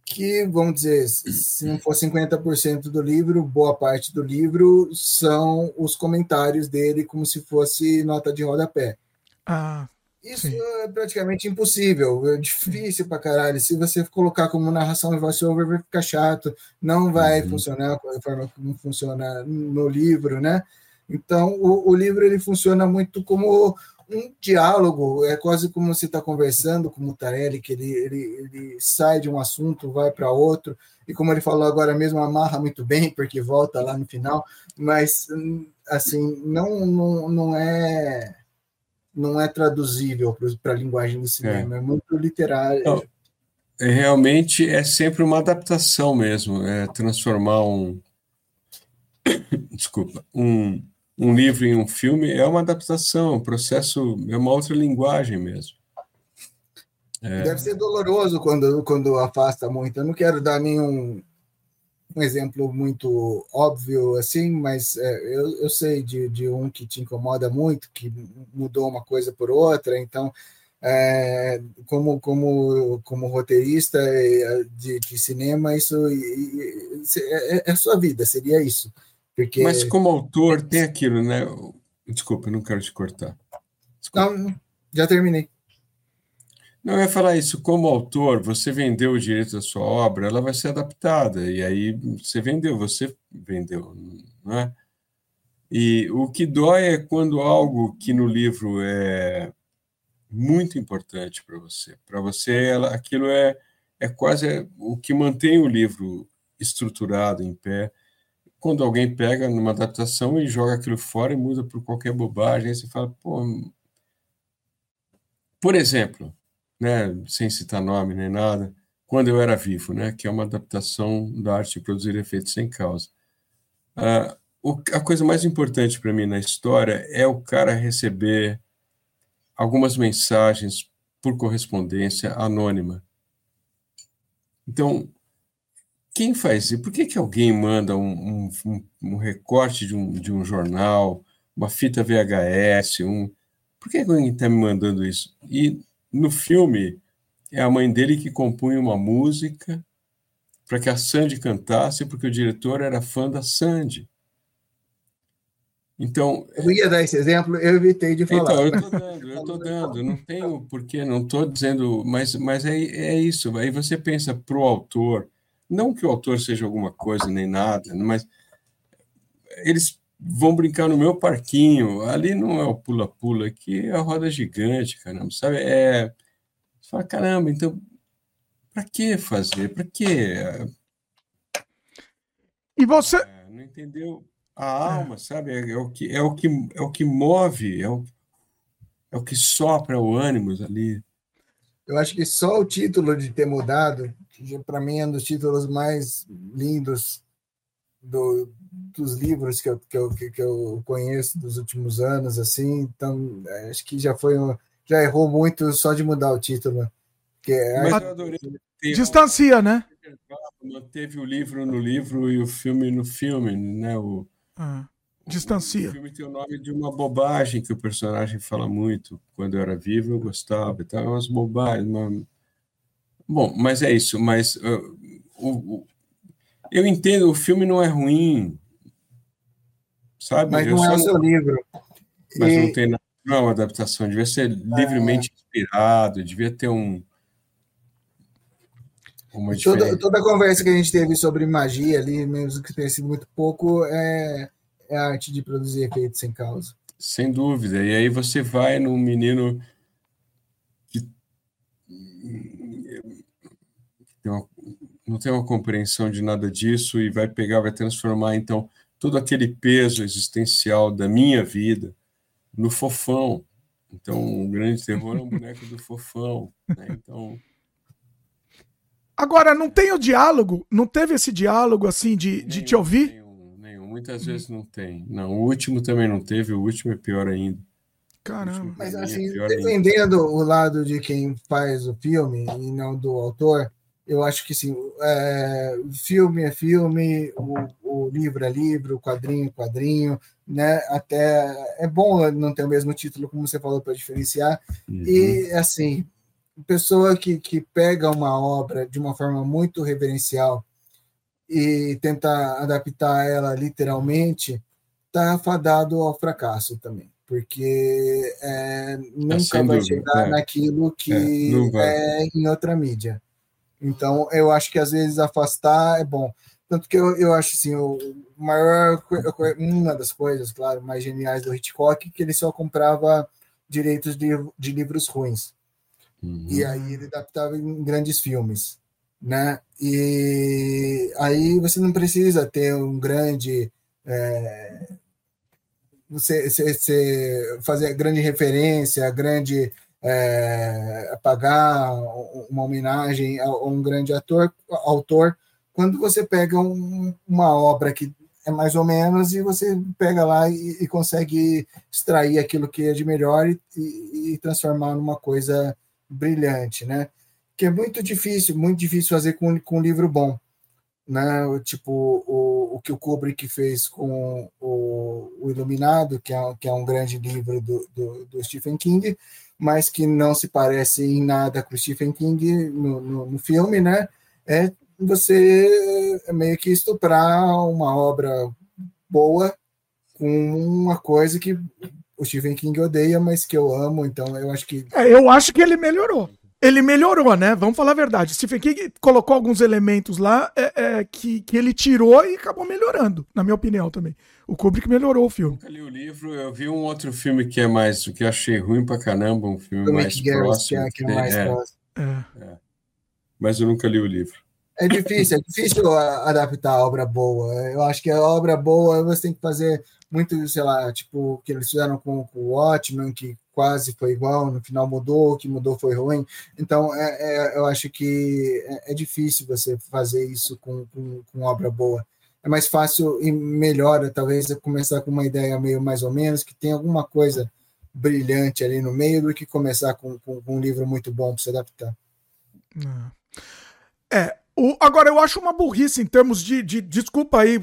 [SPEAKER 5] que, vamos dizer, se não for 50% do livro, boa parte do livro são os comentários dele como se fosse nota de rodapé.
[SPEAKER 1] Ah,
[SPEAKER 5] Isso sim. é praticamente impossível, é difícil pra caralho. Se você colocar como narração em voice-over, vai ficar chato, não vai uhum. funcionar da forma como funciona no livro, né? Então, o, o livro ele funciona muito como um diálogo, é quase como você está conversando com o Mutarelli, que ele, ele, ele sai de um assunto, vai para outro, e como ele falou agora mesmo, amarra muito bem, porque volta lá no final, mas, assim, não, não, não é não é traduzível para a linguagem do cinema, é, é muito literário. Não,
[SPEAKER 4] é, realmente é sempre uma adaptação mesmo, é transformar um desculpa, um um livro em um filme é uma adaptação, um processo, é uma outra linguagem mesmo.
[SPEAKER 5] É. Deve ser doloroso quando, quando afasta muito. Eu não quero dar nenhum um exemplo muito óbvio assim, mas é, eu, eu sei de, de um que te incomoda muito, que mudou uma coisa por outra, então é, como, como, como roteirista é, de, de cinema, isso é, é a sua vida, seria isso. Porque...
[SPEAKER 4] Mas como autor tem aquilo, né? Desculpa, não quero te cortar.
[SPEAKER 5] Desculpa. Não, já terminei.
[SPEAKER 4] Não, eu ia falar isso. Como autor, você vendeu o direito da sua obra, ela vai ser adaptada. E aí você vendeu, você vendeu, não é? E o que dói é quando algo que no livro é muito importante para você. Para você, ela, aquilo é, é quase o que mantém o livro estruturado, em pé quando alguém pega numa adaptação e joga aquilo fora e muda por qualquer bobagem, aí você fala, pô. Por exemplo, né, sem citar nome nem nada, Quando Eu Era Vivo, né, que é uma adaptação da arte de produzir efeitos sem causa. Ah, o, a coisa mais importante para mim na história é o cara receber algumas mensagens por correspondência anônima. Então, quem faz isso? Por que, que alguém manda um, um, um recorte de um, de um jornal, uma fita VHS, um. Por que alguém está me mandando isso? E no filme é a mãe dele que compunha uma música para que a Sandy cantasse, porque o diretor era fã da Sandy. Então.
[SPEAKER 5] Eu ia dar esse exemplo, eu evitei de falar.
[SPEAKER 4] Então, eu estou dando, eu estou dando, não tenho porquê, não estou dizendo, mas, mas é, é isso. Aí você pensa para o autor, não que o autor seja alguma coisa nem nada, mas eles vão brincar no meu parquinho. Ali não é o pula-pula, aqui é a roda gigante, caramba, sabe? É. Você fala, caramba, então, para que fazer? Para que?
[SPEAKER 1] E você.
[SPEAKER 4] É, não entendeu? a alma, sabe? É, é, o que é o que é o que move, é o, é o que sopra o ânimo ali.
[SPEAKER 5] Eu acho que só o título de ter mudado, para mim é um dos títulos mais lindos do, dos livros que eu, que, eu, que eu conheço dos últimos anos, assim. Então, acho que já foi já errou muito só de mudar o título. Que é,
[SPEAKER 1] Mas eu adorei. Distancia, né?
[SPEAKER 4] Manteve o livro no livro e o filme no filme, né? O,
[SPEAKER 1] ah, distancia.
[SPEAKER 4] O filme tem o nome de uma bobagem que o personagem fala muito. Quando eu era vivo, eu gostava. Então, é umas bobagens. Uma... Bom, mas é isso. Mas uh, o, o, eu entendo, o filme não é ruim. Sabe?
[SPEAKER 5] Mas não é o seu livro.
[SPEAKER 4] Mas e... não tem nada. Não é uma adaptação. Devia ser livremente é... inspirado. Devia ter um.
[SPEAKER 5] Toda, toda a conversa que a gente teve sobre magia ali, mesmo que tenha sido muito pouco, é, é a arte de produzir efeitos sem causa.
[SPEAKER 4] Sem dúvida. E aí você vai num menino que uma, não tem uma compreensão de nada disso e vai pegar, vai transformar então todo aquele peso existencial da minha vida no fofão. Então, o grande terror é um boneco do fofão. Né? Então,
[SPEAKER 1] Agora, não tem o diálogo? Não teve esse diálogo assim de, nenhum, de te ouvir?
[SPEAKER 4] Nenhum, nenhum. Muitas vezes não tem. Não, o último também não teve, o último é pior ainda.
[SPEAKER 1] Caramba.
[SPEAKER 5] Mas é assim, é defendendo o lado de quem faz o filme e não do autor, eu acho que sim, é, filme é filme, o, o, livro é livro, o quadrinho é quadrinho, né? Até é bom não ter o mesmo título, como você falou, para diferenciar. Uhum. E assim, pessoa que, que pega uma obra de uma forma muito reverencial e tenta adaptar ela literalmente, está fadado ao fracasso também, porque é, nunca vai chegar é. naquilo que é, é, em outra mídia. Então, eu acho que às vezes afastar é bom. Tanto que eu, eu acho assim, o maior, uma das coisas, claro, mais geniais do Hitchcock, que ele só comprava direitos de, de livros ruins. Uhum. E aí ele adaptava em grandes filmes, né? E aí você não precisa ter um grande é, você, você, você, fazer grande referência, grande é, pagar uma homenagem a um grande ator, autor, quando você pega um, uma obra que é mais ou menos e você pega lá e, e consegue extrair aquilo que é de melhor e, e, e transformar numa coisa brilhante, né? Que é muito difícil, muito difícil fazer com, com um livro bom, né? Tipo o, o que o Kubrick fez com o, o Iluminado, que é, que é um grande livro do, do, do, Stephen King, mas que não se parece em nada com o Stephen King no, no, no filme, né? É você meio que estuprar uma obra boa com uma coisa que o Stephen King odeia, mas que eu amo, então eu acho que.
[SPEAKER 1] É, eu acho que ele melhorou. Ele melhorou, né? Vamos falar a verdade. Stephen King colocou alguns elementos lá é, é, que, que ele tirou e acabou melhorando, na minha opinião também. O Kubrick melhorou o filme.
[SPEAKER 4] Eu nunca li o livro, eu vi um outro filme que é mais, o que eu achei ruim pra caramba, um filme mais próximo. Que é, que é mais é, próximo. É. Mas eu nunca li o livro.
[SPEAKER 5] É difícil, é difícil adaptar a obra boa. Eu acho que a obra boa você tem que fazer muito, sei lá, tipo, o que eles fizeram com, com o Watchmen, que quase foi igual, no final mudou, o que mudou foi ruim. Então, é, é, eu acho que é, é, difícil você fazer isso com, com, com, obra boa. É mais fácil e melhor, talvez, começar com uma ideia meio mais ou menos, que tem alguma coisa brilhante ali no meio, do que começar com, com, um livro muito bom para se adaptar.
[SPEAKER 1] É, o, agora, eu acho uma burrice em termos de. de desculpa aí,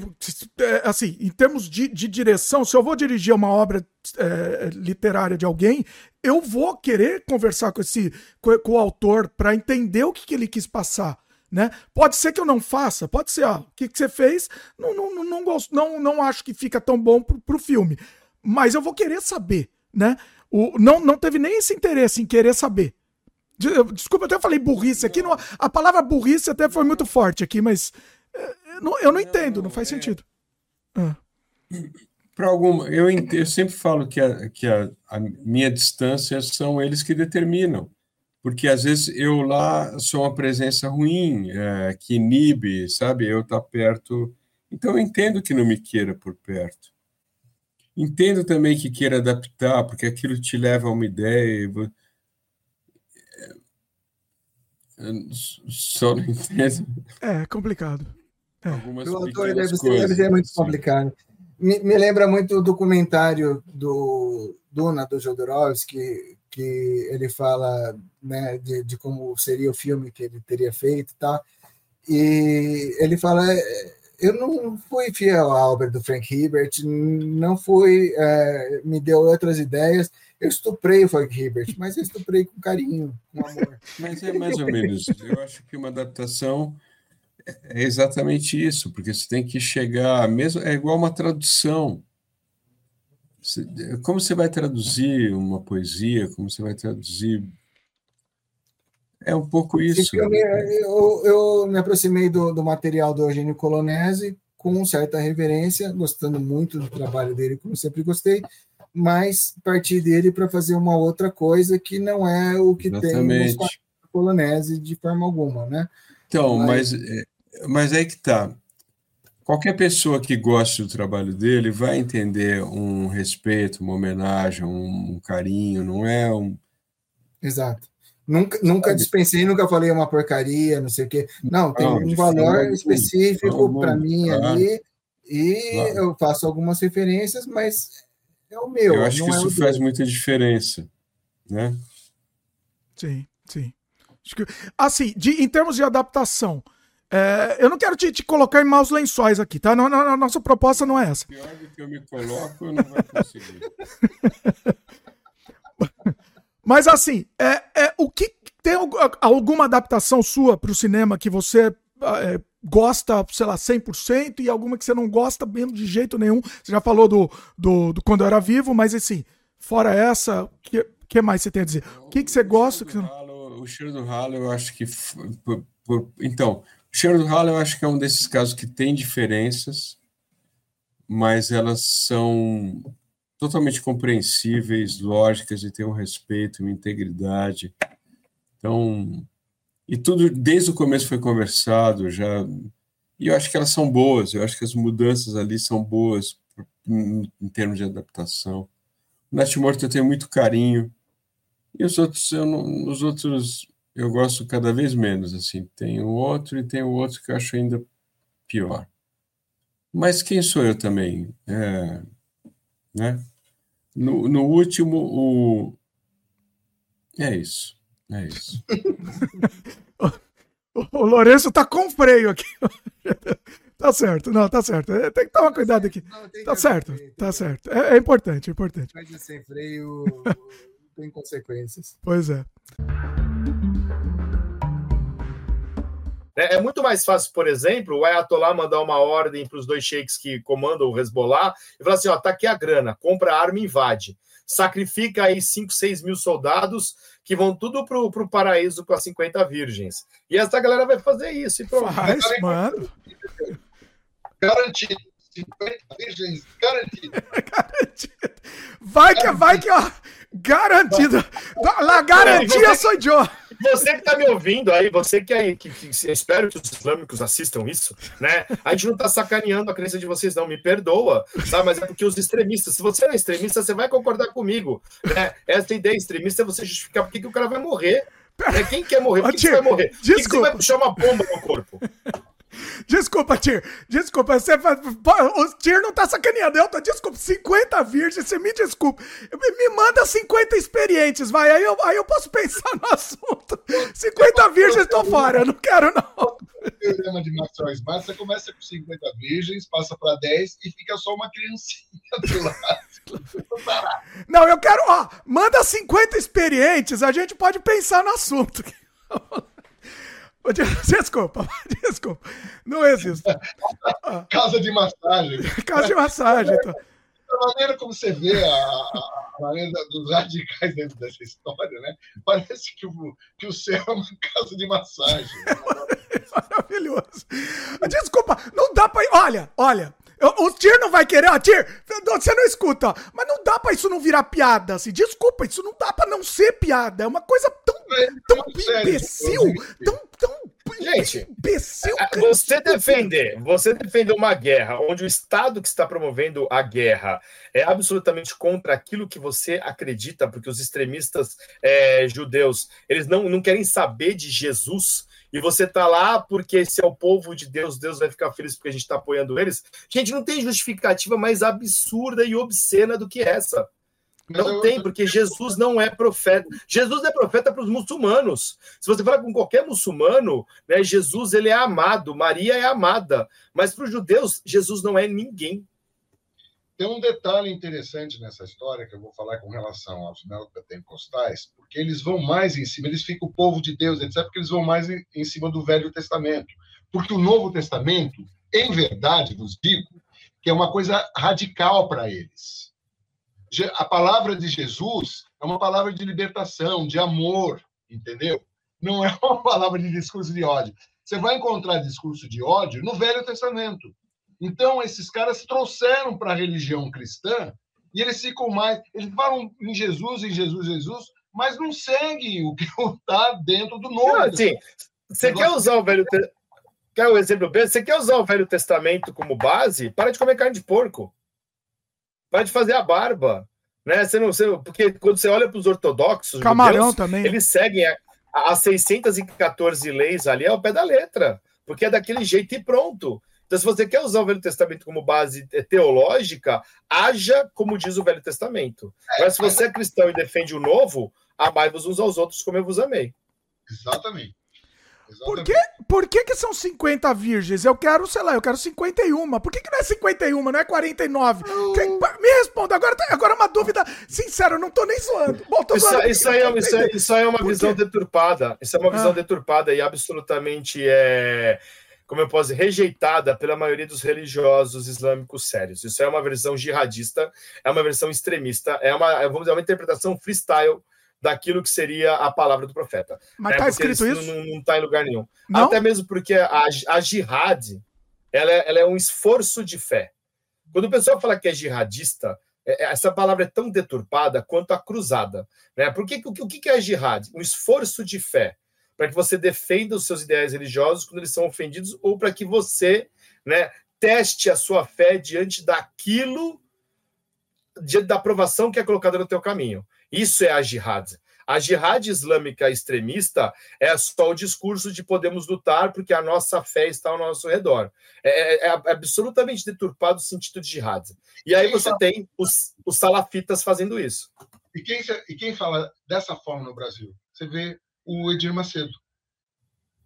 [SPEAKER 1] é, assim, em termos de, de, direção, se eu vou dirigir uma obra é, literária de alguém, eu vou querer conversar com esse com, com o autor para entender o que, que, ele quis passar. né? Pode ser que eu não faça, pode ser, ó, o que, que você fez, não, não, não, não, gosto, não, não acho que fica tão bom pro, pro filme. Mas eu vou querer saber, né? O, não, não teve nem esse interesse em querer saber. Desculpa, eu até falei burrice aqui. Não, a palavra burrice até foi muito forte aqui, mas eh, eu não, eu não entendo, não faz sentido. Ah.
[SPEAKER 4] Para alguma, eu, eu sempre falo que, a, que a, a minha distância são eles que determinam porque às vezes eu lá sou uma presença ruim, é, que inibe, sabe? Eu estar tá perto. Então eu entendo que não me queira por perto. Entendo também que queira adaptar, porque aquilo te leva a uma ideia. É, só não entendo.
[SPEAKER 1] É complicado. É.
[SPEAKER 5] Algumas o autor deve, deve ser muito sim. complicado. Me, me, lembra muito o documentário do Duna, do Jodorowsky, que ele fala né, de, de, como seria o filme que ele teria feito e tal. E ele fala: é, eu não fui fiel à obra do Frank Herbert, não fui, é, me deu outras ideias. Eu estuprei o Frank Herbert, mas eu estuprei com carinho, com amor.
[SPEAKER 4] Mas é mais ou menos. Eu acho que uma adaptação é exatamente isso, porque você tem que chegar, mesmo é igual uma tradução. Como você vai traduzir uma poesia? Como você vai traduzir? É um pouco isso.
[SPEAKER 5] Eu, eu, eu me aproximei do, do, material do Eugênio Colonese com certa reverência, gostando muito do trabalho dele, como sempre gostei, mas parti dele para fazer uma outra coisa que não é o que Exatamente. tem no Colonese de forma alguma, né?
[SPEAKER 4] Então, mas, mas, é, mas aí que tá qualquer pessoa que goste do trabalho dele vai entender um respeito, uma homenagem, um, um carinho, não é um.
[SPEAKER 5] Exato. Nunca, nunca dispensei, nunca falei uma porcaria, não sei o quê. Não, tem não, um valor específico para mim claro. ali e claro. eu faço algumas referências, mas é o meu.
[SPEAKER 4] Eu acho que
[SPEAKER 5] é
[SPEAKER 4] isso faz muita diferença, né?
[SPEAKER 1] Sim, sim. Assim, de, em termos de adaptação, é, eu não quero te, te, colocar em maus lençóis aqui, tá? Não, não, a nossa proposta não é essa.
[SPEAKER 4] Pior do que eu me coloco, eu não vou conseguir.
[SPEAKER 1] Mas assim, é, é, o que tem alguma adaptação sua para o cinema que você é, gosta, sei lá, 100% e alguma que você não gosta mesmo de jeito nenhum? Você já falou do, do, do Quando Eu Era Vivo, mas assim, fora essa, o que, que mais você tem a dizer? O que, que você gosta? Que
[SPEAKER 4] Ralo, o cheiro do ralo, eu acho que. Por, por, então, o cheiro do ralo eu acho que é um desses casos que tem diferenças, mas elas são totalmente compreensíveis, lógicas e tem um respeito, uma integridade. Então, e tudo desde o começo foi conversado já. E eu acho que elas são boas, eu acho que as mudanças ali são boas em, em termos de adaptação. O Natimorto eu tenho muito carinho. E os outros, eu não, os outros eu gosto cada vez menos, assim. Tem o outro e tem o outro que eu acho ainda pior. Mas quem sou eu também? É, né? No, no último, o... É isso. É isso.
[SPEAKER 1] o Lourenço tá com freio aqui. tá certo, não, tá certo. É, tem que tomar cuidado aqui. Tá certo, tá certo. É, é importante, é importante.
[SPEAKER 5] Mas sem freio tem consequências.
[SPEAKER 1] Pois é.
[SPEAKER 16] É, é muito mais fácil, por exemplo, o Ayatollah mandar uma ordem para os dois sheiks que comandam o Hezbollah e falar assim: ó, tá aqui a grana, compra arma e invade. Sacrifica aí 5, 6 mil soldados que vão tudo para o paraíso com as 50 virgens. E essa galera vai fazer isso. E pronto.
[SPEAKER 1] Faz, mano.
[SPEAKER 13] Garantido. 50 virgens, garantido.
[SPEAKER 1] garantido. Vai que, vai que, ó, garantido. La garantia sou eu.
[SPEAKER 16] Você que está me ouvindo aí, você que, aí, que, que, espero que os islâmicos assistam isso, né? A gente não está sacaneando a crença de vocês, não, me perdoa, sabe? Mas é porque os extremistas, se você é extremista, você vai concordar comigo, né? Essa ideia extremista é você justificar por que o cara vai morrer. Né? Quem quer morrer? Por que, que você vai morrer? Por que, que você vai puxar uma bomba no corpo?
[SPEAKER 1] Desculpa, Tir. Desculpa. Você, o Tir não tá sacaneando. Eu tô, desculpa, 50 virgens, você me desculpa. Me manda 50 experientes, vai. Aí eu, aí eu posso pensar no assunto. 50 virgens, tô fora. Eu não quero, não.
[SPEAKER 13] O teorema de Smart, você começa com 50 virgens, passa para 10 e fica só uma criancinha do lado.
[SPEAKER 1] Não, eu quero, ó, manda 50 experientes, a gente pode pensar no assunto. Desculpa, desculpa. Não existe.
[SPEAKER 12] Casa de massagem.
[SPEAKER 1] Casa de massagem. Então.
[SPEAKER 12] A maneira como você vê a, a, maneira dos radicais dentro dessa história, né? Parece que o, que o céu é uma casa de massagem.
[SPEAKER 1] Maravilhoso. Desculpa, não dá pra. Olha, olha. O Tir não vai querer, ó, Tir, você não escuta, mas não dá pra isso não virar piada, assim, desculpa, isso não dá pra não ser piada, é uma coisa tão, tão imbecil, tão, tão
[SPEAKER 16] Gente, imbecil, você defender, você defender uma guerra onde o Estado que está promovendo a guerra é absolutamente contra aquilo que você acredita, porque os extremistas é, judeus eles não, não querem saber de Jesus, e você tá lá porque esse é o povo de Deus, Deus vai ficar feliz porque a gente está apoiando eles. Gente, não tem justificativa mais absurda e obscena do que essa. Não tem, porque Jesus não é profeta. Jesus é profeta para os muçulmanos. Se você falar com qualquer muçulmano, né, Jesus ele é amado, Maria é amada. Mas para os judeus, Jesus não é ninguém.
[SPEAKER 12] Tem um detalhe interessante nessa história que eu vou falar com relação aos neopentecostais, porque eles vão mais em cima, eles ficam o povo de Deus, etc., porque eles vão mais em cima do Velho Testamento. Porque o Novo Testamento, em verdade, vos digo, que é uma coisa radical para eles. A palavra de Jesus é uma palavra de libertação, de amor, entendeu? Não é uma palavra de discurso de ódio. Você vai encontrar discurso de ódio no Velho Testamento. Então, esses caras trouxeram para a religião cristã e eles ficam mais. Eles falam em Jesus, em Jesus, Jesus, mas não seguem o que está dentro do novo. Não,
[SPEAKER 16] assim, você quer usar o Velho Testamento? Quer o um exemplo bem? Você quer usar o Velho Testamento como base? Para de comer carne de porco. Para de fazer a barba. Né? Você não, você, porque quando você olha para os ortodoxos,
[SPEAKER 1] Camarão judeus, também.
[SPEAKER 16] eles seguem as 614 leis ali ao pé da letra, porque é daquele jeito e pronto. Então, se você quer usar o Velho Testamento como base teológica, haja como diz o Velho Testamento. Mas se você é cristão e defende o novo, amai-vos uns aos outros como eu vos amei.
[SPEAKER 12] Exatamente.
[SPEAKER 1] Por, que, por que, que são 50 virgens? Eu quero, sei lá, eu quero 51. Por que, que não é 51, não é 49? Quem, me responda, agora, agora é uma dúvida sincera, eu não tô nem zoando. Bom, tô
[SPEAKER 16] isso,
[SPEAKER 1] zoando
[SPEAKER 16] isso, aí é, isso, é, isso aí é uma visão deturpada. Isso é uma visão ah. deturpada e absolutamente é como eu posso dizer, rejeitada pela maioria dos religiosos islâmicos sérios. Isso é uma versão jihadista, é uma versão extremista, é uma, vamos dizer, uma interpretação freestyle daquilo que seria a palavra do profeta.
[SPEAKER 1] Mas está é, escrito isso?
[SPEAKER 16] Não está em lugar nenhum. Não? Até mesmo porque a, a jihad ela é, ela é um esforço de fé. Quando o pessoal fala que é jihadista, é, é, essa palavra é tão deturpada quanto a cruzada. Né? Porque o, o que é jihad? Um esforço de fé para que você defenda os seus ideais religiosos quando eles são ofendidos, ou para que você né, teste a sua fé diante daquilo, diante da aprovação que é colocada no teu caminho. Isso é a jihad. A jihad islâmica extremista é só o discurso de podemos lutar porque a nossa fé está ao nosso redor. É, é, é absolutamente deturpado o sentido de jihad. E aí você tem os, os salafitas fazendo isso.
[SPEAKER 12] E quem, e quem fala dessa forma no Brasil? Você vê o Edir Macedo.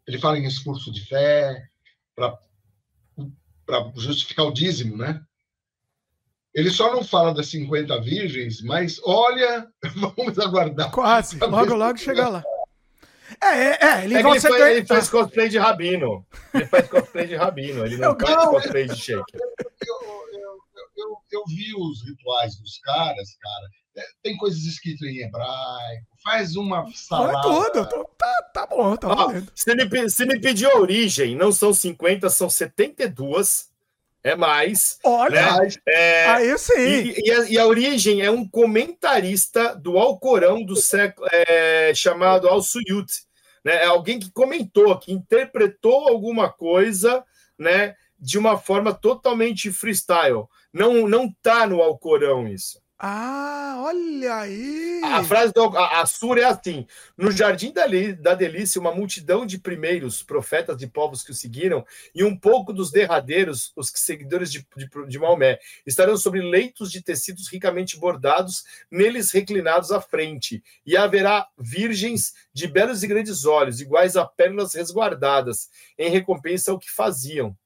[SPEAKER 12] Ele fala em esforço de fé, para justificar o dízimo, né? Ele só não fala das 50 virgens, mas olha, vamos aguardar.
[SPEAKER 1] Quase, logo, logo chegar lá. É, é, é ele,
[SPEAKER 16] é ele, faz, ele faz cosplay de rabino. Ele faz cosplay de rabino, ele não, faz cosplay de shake.
[SPEAKER 12] Eu, eu, eu, eu, vi os rituais dos caras, cara. É, tem coisas escritas em hebraico, faz uma salada.
[SPEAKER 1] tudo, tá, tá bom, tá
[SPEAKER 16] ah, se, me, se me pedir a origem, não são 50, são 72. É mais.
[SPEAKER 1] Olha,
[SPEAKER 16] né? é,
[SPEAKER 1] aí sim.
[SPEAKER 16] E, e, a, e, a, origem é um comentarista do Alcorão do século é, chamado Al-Suyut. Né? É alguém que comentou, que interpretou alguma coisa né, de uma forma totalmente freestyle. Não, não tá no Alcorão isso.
[SPEAKER 1] Ah, olha aí!
[SPEAKER 16] A frase do a, a Sura é assim: No jardim da, da delícia, uma multidão de primeiros profetas de povos que o seguiram, e um pouco dos derradeiros, os seguidores de, de, de Maomé, estarão sobre leitos de tecidos ricamente bordados, neles reclinados à frente, e haverá virgens de belos e grandes olhos, iguais a pérolas resguardadas, em recompensa ao que faziam.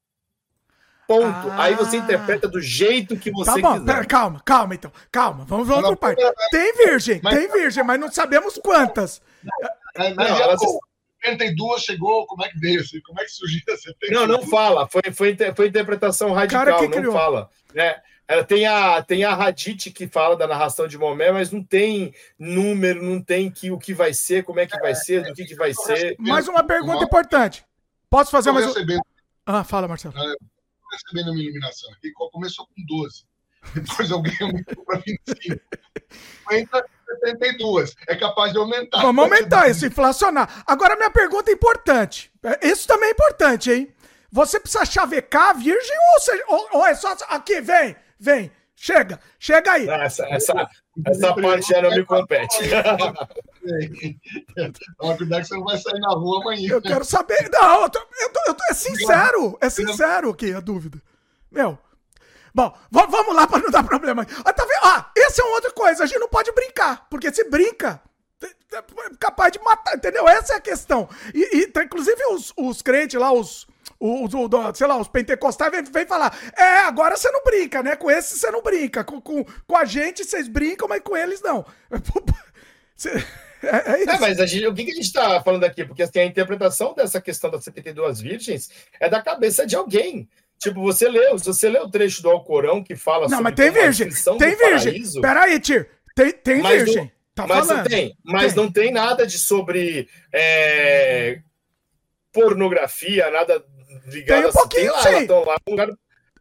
[SPEAKER 16] Ponto. Ah. Aí você interpreta do jeito que você tá bom, quiser. Pera,
[SPEAKER 1] calma, calma então. Calma, vamos, vamos por parte. Tem virgem, mas... tem virgem, mas não sabemos quantas.
[SPEAKER 12] Mas não, elas...
[SPEAKER 8] 72 chegou, como é que veio? Como é que surgiu a 72?
[SPEAKER 16] Não, não fala. Foi, foi, foi interpretação radical,
[SPEAKER 1] Cara que
[SPEAKER 16] não
[SPEAKER 1] criou.
[SPEAKER 16] fala. Né? Ela tem a, tem a Hadith que fala da narração de Momé, mas não tem número, não tem que, o que vai ser, como é que vai ser, do que, que vai ser.
[SPEAKER 1] Mais uma pergunta importante. Posso fazer mais um... Ah, fala, Marcelo.
[SPEAKER 8] tô recebendo uma iluminação aqui, co- começou com 12. Depois alguém aumentou para 25. 50, 72. É capaz de aumentar.
[SPEAKER 1] Vamos aumentar isso, inflacionar. Agora, minha pergunta é importante. É, Isso também é importante, hein? Você precisa chavecar a virgem ou, seja, ou, ou é só. Aqui, vem, vem. Chega, chega aí.
[SPEAKER 16] Essa, essa, essa parte já não me compete.
[SPEAKER 8] Cuidado que você não vai sair na rua amanhã.
[SPEAKER 1] Eu quero saber. Não, eu tô, eu tô- eu tô- é sincero. É sincero aqui a dúvida. Meu. Bom, va- vamos lá para não dar problema. Ah, tá vendo? Ah, essa é uma outra coisa. A gente não pode brincar. Porque se brinca, é capaz de matar, entendeu? Essa é a questão. E, e, tá, inclusive os, os crentes lá, os. Os, o- sei lá, os pentecostais vem, vem falar. É, agora você não brinca, né? Com esse você não brinca. Com, com, com a gente vocês brincam, mas com eles não. Cê- É, é isso.
[SPEAKER 16] É, mas gente- o que, que a gente está falando aqui? Porque assim, a interpretação dessa questão das 72 virgens é da cabeça de alguém. Tipo, você leu, se você lê o trecho do Alcorão que fala
[SPEAKER 1] Não,
[SPEAKER 16] sobre
[SPEAKER 1] mas tem virgem. Tem virgem.
[SPEAKER 16] paraíso,
[SPEAKER 1] Peraí, tio. Tem, tem virgem.
[SPEAKER 16] não-
[SPEAKER 1] Tá
[SPEAKER 16] mas
[SPEAKER 1] falando.
[SPEAKER 16] não tem, mas
[SPEAKER 1] Tem.
[SPEAKER 16] não tem nada de sobre é, pornografia, nada ligado
[SPEAKER 1] Tem um
[SPEAKER 16] assim.
[SPEAKER 1] pouquinho,
[SPEAKER 16] lá,
[SPEAKER 1] sim.
[SPEAKER 16] tão lá num lugar-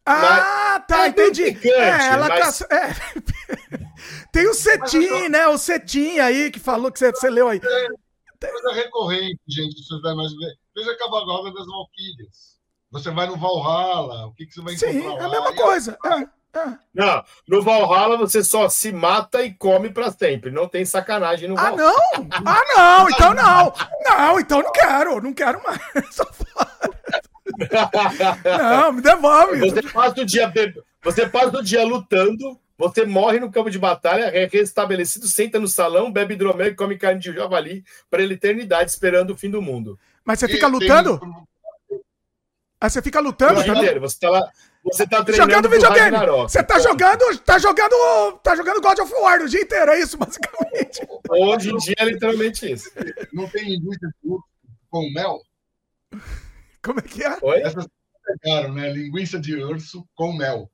[SPEAKER 1] Ah, tá,
[SPEAKER 16] É
[SPEAKER 1] entendi.
[SPEAKER 16] implicante,
[SPEAKER 1] É, ela
[SPEAKER 16] mas-
[SPEAKER 1] caça- é. Tem o Cetim, né? O Cetim aí que falou que você, você leu aí.
[SPEAKER 8] Coisa recorrente, gente. Você vai mais ver. Veja a cavalgada das Valquírias. Você vai no Valhalla, o que, que você vai
[SPEAKER 1] Sim,
[SPEAKER 8] encontrar
[SPEAKER 1] é
[SPEAKER 8] lá?
[SPEAKER 1] a mesma coisa. É, é.
[SPEAKER 16] Não, no Valhalla você só se mata e come pra sempre. Não tem sacanagem no
[SPEAKER 1] Ah,
[SPEAKER 16] Valhalla.
[SPEAKER 1] não? Ah, não, então não. Não, então não quero, não quero mais. Só fora. Não, me devolve.
[SPEAKER 16] Você passa o dia você passa o dia lutando, você morre no campo de batalha, é restabelecido, senta no salão, bebe hidromel e come carne de javali para a eternidade, esperando o fim do mundo.
[SPEAKER 1] Mas você fica lutando? Aí você fica lutando?
[SPEAKER 16] Dia inteiro, você tá lá, você tá treinando
[SPEAKER 1] Jogando videogame.
[SPEAKER 16] Ragnarok.
[SPEAKER 1] Você tá jogando, tá jogando, tá jogando God of War o dia inteiro, é isso, basicamente.
[SPEAKER 16] Hoje em dia é literalmente isso.
[SPEAKER 8] Não tem linguiça de urso com mel?
[SPEAKER 1] Como é que é?
[SPEAKER 16] Oi?
[SPEAKER 8] Essas pegaram, né? Linguiça de urso com mel.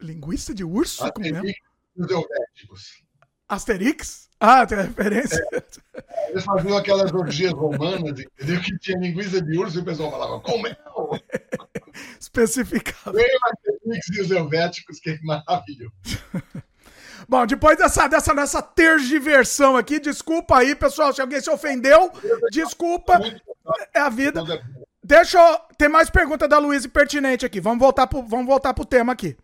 [SPEAKER 1] Linguiça de urso com mel?
[SPEAKER 8] Asterix os.
[SPEAKER 1] Asterix? Ah, tem referência.
[SPEAKER 8] Eles faziam aquelas orgias romanas, entendeu? Que tinha linguiça de urso e o pessoal falava com mel.
[SPEAKER 1] Especificado.
[SPEAKER 8] Veio o Asterix e os helvéticos, que maravilhoso.
[SPEAKER 1] Bom, depois dessa, dessa nossa tergiversão aqui, desculpa aí, pessoal, se alguém se ofendeu, desculpa, é a vida. Deixa eu... Tem mais pergunta da Luísa pertinente aqui, vamos voltar pro, vamos voltar pro tema aqui.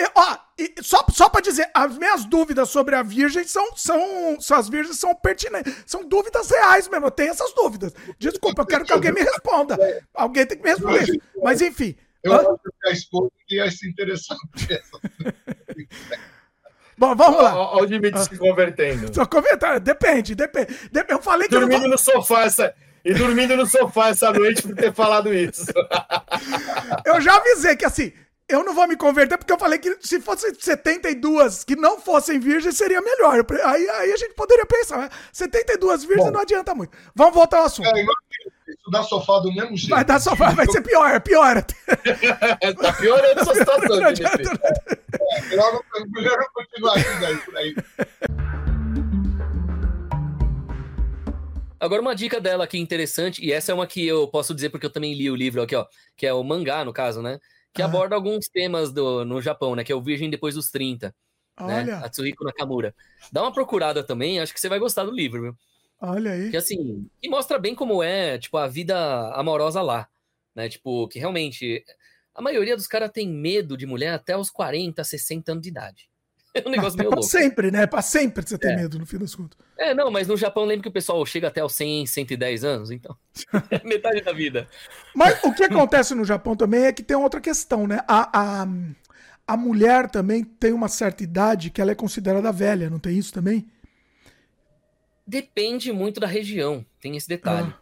[SPEAKER 1] E, ó, e só, só pra dizer, as minhas dúvidas sobre a virgem são, são, são as virgens são pertinentes, são dúvidas reais mesmo, eu tenho essas dúvidas. Desculpa, eu quero que alguém me responda. Alguém tem que me responder isso. Mas enfim.
[SPEAKER 8] Eu
[SPEAKER 1] hã?
[SPEAKER 8] acho que a esposa ia se interessar por essa.
[SPEAKER 1] Bom, vamos lá.
[SPEAKER 16] Olha o Dimitri se convertendo.
[SPEAKER 1] Só comentário, depende, depende. Dep- Eu falei que eu não
[SPEAKER 16] Dormindo no sofá essa... E dormindo no sofá essa noite por ter falado isso.
[SPEAKER 1] Eu já avisei que assim, eu não vou me converter porque eu falei que se fosse 72 que não fossem virgens seria melhor. Aí, aí a gente poderia pensar, mas 72 virgens não adianta muito. Vamos voltar ao assunto.
[SPEAKER 8] É, igual estudar sofá do mesmo jeito.
[SPEAKER 1] Vai dar só vai ser pior, pior.
[SPEAKER 16] tá piorando essa situação,
[SPEAKER 1] adianta.
[SPEAKER 8] É, melhor, não- continuar isso daí por aí.
[SPEAKER 17] Agora, uma dica dela aqui interessante, e essa é uma que eu posso dizer porque eu também li o livro aqui, ó, que é o mangá, no caso, né? Que
[SPEAKER 1] Ah.
[SPEAKER 17] aborda alguns temas do, no Japão, né? Que é o Virgem depois dos 30, né?
[SPEAKER 1] Olha,
[SPEAKER 17] Atsuhiko Nakamura. Dá uma procurada também, acho que você vai gostar do livro, viu?
[SPEAKER 1] olha aí.
[SPEAKER 17] Que assim, e mostra bem como é, tipo, a vida amorosa lá, né? Tipo, que realmente a maioria dos caras tem medo de mulher até os 40, 60 anos de idade. É um negócio
[SPEAKER 1] É
[SPEAKER 17] meio
[SPEAKER 1] pra
[SPEAKER 17] louco.
[SPEAKER 1] sempre, né? Pra sempre você tem
[SPEAKER 17] É.
[SPEAKER 1] medo, no fim das contas.
[SPEAKER 17] É, não, mas no Japão lembra que o pessoal chega até os 100, 110 anos, então. é metade da vida.
[SPEAKER 1] Mas o que acontece no Japão também é que tem outra questão, né? A, a, a mulher também tem uma certa idade que ela é considerada velha, não tem isso também?
[SPEAKER 17] Depende muito da região, tem esse detalhe.
[SPEAKER 1] Ah.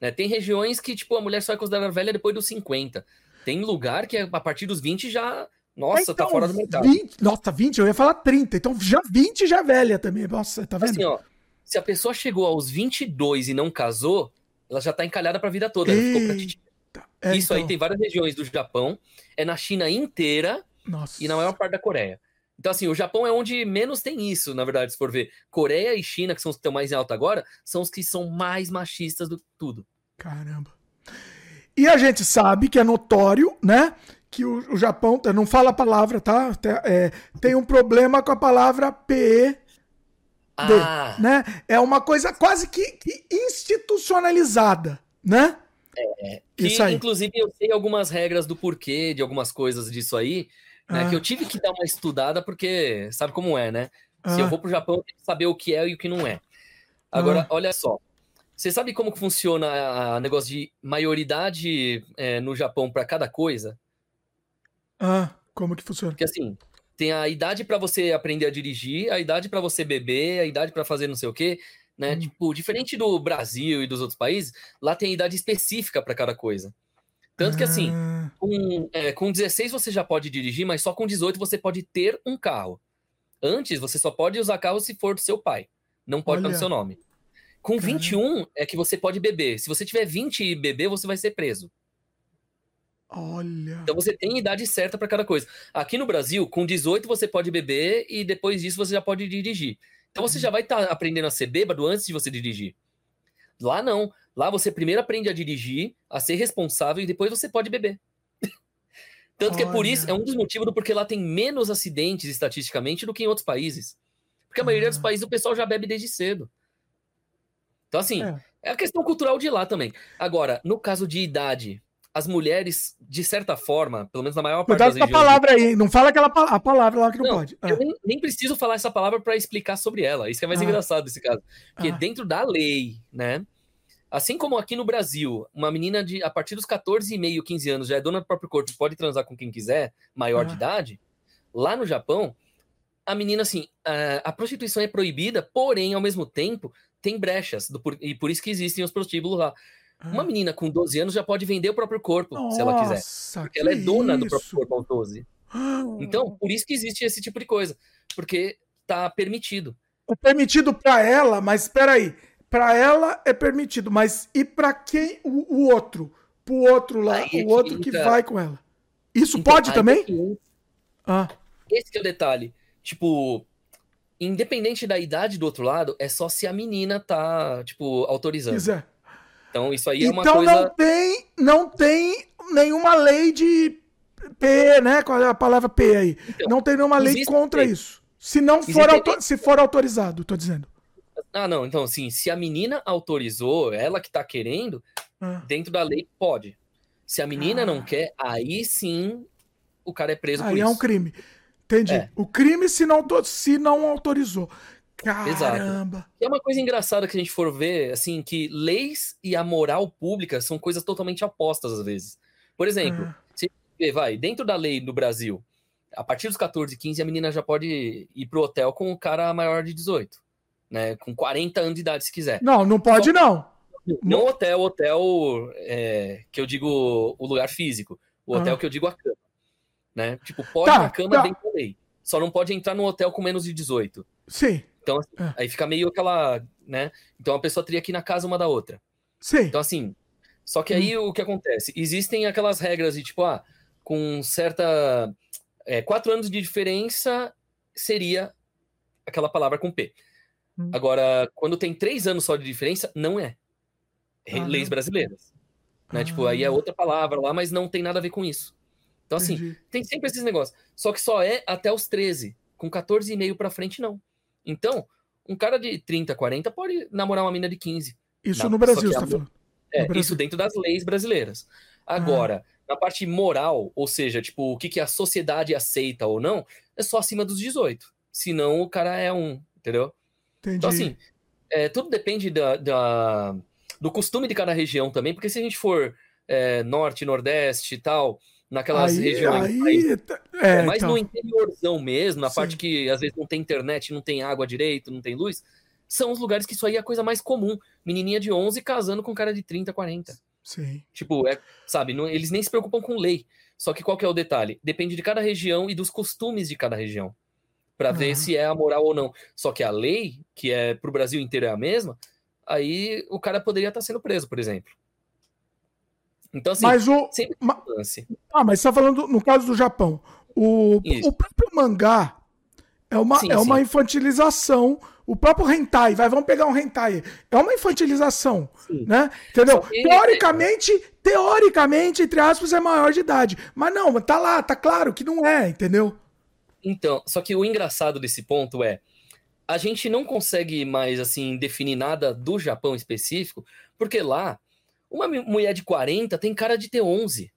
[SPEAKER 17] Né, Tem regiões que, tipo, a mulher só é considerada velha depois dos 50. Tem lugar que é a partir dos 20 já. Nossa, tá
[SPEAKER 1] Então,
[SPEAKER 17] fora do mercado.
[SPEAKER 1] 20, nossa, 20, eu ia falar 30. Então já 20 já é velha também. Nossa, tá vendo?
[SPEAKER 17] Assim, ó, se a pessoa chegou aos 22 e não casou, ela já tá encalhada pra vida toda. Ela ficou pra titia.
[SPEAKER 1] É,
[SPEAKER 17] Isso aí
[SPEAKER 1] então.
[SPEAKER 17] tem várias regiões do Japão, é na China inteira
[SPEAKER 1] Nossa.
[SPEAKER 17] e na maior parte da Coreia. Então, assim, o Japão é onde menos tem isso, na verdade, se for ver. Coreia e China, que são os que estão mais em alta agora, são os que são mais machistas do que tudo.
[SPEAKER 1] Caramba. E a gente sabe que é notório, né? Que o, o Japão, não fala a palavra, tá? Tem, é, tem um problema com a palavra PE.
[SPEAKER 17] Ah.
[SPEAKER 1] né? É uma coisa quase que, que institucionalizada, né?
[SPEAKER 17] É, que,
[SPEAKER 1] Isso aí.
[SPEAKER 17] inclusive, eu sei algumas regras do porquê de algumas coisas disso aí, né?
[SPEAKER 1] Ah.
[SPEAKER 17] Que eu tive que dar uma estudada, porque sabe como é, né? Se
[SPEAKER 1] Ah.
[SPEAKER 17] eu vou pro Japão, eu tenho que saber o que é e o que não é. Agora,
[SPEAKER 1] Ah.
[SPEAKER 17] olha só. Você sabe como que funciona o negócio de maioridade é, no Japão para cada coisa?
[SPEAKER 1] Ah, como que funciona?
[SPEAKER 17] Porque assim, tem a idade para você aprender a dirigir, a idade para você beber, a idade para fazer não sei o quê, né? Tipo, diferente do Brasil e dos outros países, lá tem idade específica para cada coisa. Tanto que assim,
[SPEAKER 1] Ah.
[SPEAKER 17] com, é, com 16 você já pode dirigir, mas só com 18 você pode ter um carro. Antes, você só pode usar carro se for do seu pai. Não pode estar no seu nome. Com 21 é que você pode beber. Se você tiver 20 e beber, você vai ser preso.
[SPEAKER 1] Olha.
[SPEAKER 17] Então você tem idade certa para cada coisa. Aqui no Brasil, com 18 você pode beber e depois disso você já pode dirigir. Então você já vai estar aprendendo a ser bêbado antes de você dirigir. Lá não. Lá você primeiro aprende a dirigir, a ser responsável e depois você pode beber. Tanto que é por
[SPEAKER 1] Olha.
[SPEAKER 17] isso, é um dos motivos do porquê lá tem menos acidentes estatisticamente do que em outros países. Porque a maioria dos países o pessoal já bebe desde cedo. Então, assim, é. a questão cultural de lá também. Agora, no caso de idade, as mulheres, de certa forma, pelo menos na maior parte
[SPEAKER 1] Cuidado
[SPEAKER 17] das
[SPEAKER 1] com a
[SPEAKER 17] regiões.
[SPEAKER 1] palavra aí. Não fala aquela a palavra lá que não,
[SPEAKER 17] Não,
[SPEAKER 1] pode. Ah.
[SPEAKER 17] Eu nem, nem preciso falar essa palavra para explicar sobre ela. Isso que é mais
[SPEAKER 1] Ah.
[SPEAKER 17] engraçado desse caso. Porque
[SPEAKER 1] Ah.
[SPEAKER 17] dentro da lei, né? Assim como aqui no Brasil, uma menina de a partir dos 14 e meio, 15 anos já é dona do próprio corpo, pode transar com quem quiser, maior de
[SPEAKER 1] Ah.
[SPEAKER 17] idade, lá no Japão, a menina assim, a, a prostituição é proibida, porém ao mesmo tempo tem brechas, do e por isso que existem os prostíbulos lá. Uma
[SPEAKER 1] Ah.
[SPEAKER 17] menina com 12 anos já pode vender o próprio corpo, se ela quiser.
[SPEAKER 1] Nossa,
[SPEAKER 17] Porque ela é
[SPEAKER 1] que
[SPEAKER 17] dona do
[SPEAKER 1] isso?
[SPEAKER 17] próprio corpo aos 12. Então, por isso que existe esse tipo de coisa. Porque tá permitido.
[SPEAKER 1] É permitido pra ela, mas espera aí. Pra ela é permitido, mas e pra quem o, o outro? Pro outro lá,
[SPEAKER 17] Aí é
[SPEAKER 1] o
[SPEAKER 17] que
[SPEAKER 1] outro que
[SPEAKER 17] entra-
[SPEAKER 1] vai com ela. Isso
[SPEAKER 17] Então,
[SPEAKER 1] pode
[SPEAKER 17] aí
[SPEAKER 1] também?
[SPEAKER 17] é que
[SPEAKER 1] Ah,
[SPEAKER 17] Esse que é o detalhe. Tipo, independente da idade do outro lado, é só se a menina tá, tipo, autorizando.
[SPEAKER 1] quiser.
[SPEAKER 17] Então, isso aí é uma
[SPEAKER 1] Então
[SPEAKER 17] coisa.
[SPEAKER 1] não tem, não tem nenhuma lei de P, né? Qual é a palavra P aí? não tem nenhuma lei contra
[SPEAKER 17] lei.
[SPEAKER 1] isso. Se não for,
[SPEAKER 17] Existe
[SPEAKER 1] auto-
[SPEAKER 17] lei.
[SPEAKER 1] se for autorizado, tô dizendo.
[SPEAKER 17] Ah, não. Então, assim, se a menina autorizou, ela que tá querendo,
[SPEAKER 1] Ah.
[SPEAKER 17] dentro da lei pode. Se a menina não quer, aí sim o cara é preso por
[SPEAKER 1] Aí
[SPEAKER 17] isso.
[SPEAKER 1] é um crime. Entendi.
[SPEAKER 17] É.
[SPEAKER 1] O crime se não, se não autorizou.
[SPEAKER 17] Exato.
[SPEAKER 1] Caramba.
[SPEAKER 17] E é uma coisa engraçada que a gente for ver, assim, que leis e a moral pública são coisas totalmente opostas às vezes. Por exemplo,
[SPEAKER 1] Ah.
[SPEAKER 17] se vê, vai, dentro da lei no Brasil, a partir dos 14, 15, a menina já pode ir pro hotel com o cara maior de 18, né? Com 40 anos de idade, se quiser.
[SPEAKER 1] Não, não pode não.
[SPEAKER 17] Não hotel, hotel é, que eu digo o lugar físico. O hotel
[SPEAKER 1] Ah.
[SPEAKER 17] que eu digo a cama. Né? Tipo, pode
[SPEAKER 1] Tá,
[SPEAKER 17] na cama
[SPEAKER 1] tá.
[SPEAKER 17] dentro da lei. Só não pode entrar num hotel com menos de 18.
[SPEAKER 1] Sim.
[SPEAKER 17] Então, assim,
[SPEAKER 1] É.
[SPEAKER 17] aí fica meio aquela, né? Então a pessoa teria que ir na casa uma da outra.
[SPEAKER 1] Sim.
[SPEAKER 17] Então, assim, só que aí o que acontece? Existem aquelas regras de tipo, ah, com certa. é, quatro anos de diferença seria aquela palavra com P.
[SPEAKER 1] Hum.
[SPEAKER 17] Agora, quando tem três anos só de diferença, não é. Re-
[SPEAKER 1] Ah,
[SPEAKER 17] Leis
[SPEAKER 1] não?
[SPEAKER 17] brasileiras. Né? Tipo, aí é outra palavra lá, mas não tem nada a ver com isso. Então, assim,
[SPEAKER 1] Entendi.
[SPEAKER 17] tem sempre esses negócios. Só que só é até os 13. Com 14,5 pra frente, não. Então, um cara de 30, 40 pode namorar uma mina de 15.
[SPEAKER 1] Isso
[SPEAKER 17] Na-
[SPEAKER 1] no Brasil, você tá falando.
[SPEAKER 17] É,
[SPEAKER 1] No
[SPEAKER 17] isso dentro das leis brasileiras. Agora, na parte moral, ou seja, tipo, o que, que a sociedade aceita ou não, é só acima dos 18. Senão o cara é um, entendeu?
[SPEAKER 1] Entendi.
[SPEAKER 17] Então, assim, é, tudo depende da, da- do costume de cada região também, porque se a gente for é, norte, nordeste e tal, naquelas
[SPEAKER 1] Aí-
[SPEAKER 17] regiões
[SPEAKER 1] aí-
[SPEAKER 17] mais,
[SPEAKER 1] é,
[SPEAKER 17] é, mais
[SPEAKER 1] então.
[SPEAKER 17] no interiorzão mesmo, na
[SPEAKER 1] Sim.
[SPEAKER 17] parte que às vezes não tem internet, não tem água direito, não tem luz, são os lugares que isso aí é a coisa mais comum. Menininha de 11 casando com cara de 30, 40.
[SPEAKER 1] Sim.
[SPEAKER 17] Tipo, é, sabe, não- eles nem se preocupam com lei. Só que qual que é o detalhe? Depende de cada região e dos costumes de cada região. Pra ver
[SPEAKER 1] Aham.
[SPEAKER 17] se é a moral ou não. Só que a lei, que é pro Brasil inteiro é a mesma, aí o cara poderia estar sendo preso, por exemplo. Então, assim,
[SPEAKER 1] Mas o-
[SPEAKER 17] sempre
[SPEAKER 1] ma-. Ah, mas você tá falando no caso do Japão. O, o próprio mangá é uma,
[SPEAKER 17] Sim,
[SPEAKER 1] é uma
[SPEAKER 17] sim.
[SPEAKER 1] infantilização. O próprio hentai, vai, vamos pegar um hentai. É uma infantilização, né? Entendeu?
[SPEAKER 17] Que-
[SPEAKER 1] Teoricamente, teoricamente, entre aspas, é maior de idade. Mas não, tá lá, tá claro que não é, entendeu?
[SPEAKER 17] Então, só que o engraçado desse ponto é a gente não consegue mais assim definir nada do Japão específico, porque lá uma mulher de 40 tem cara de ter 11,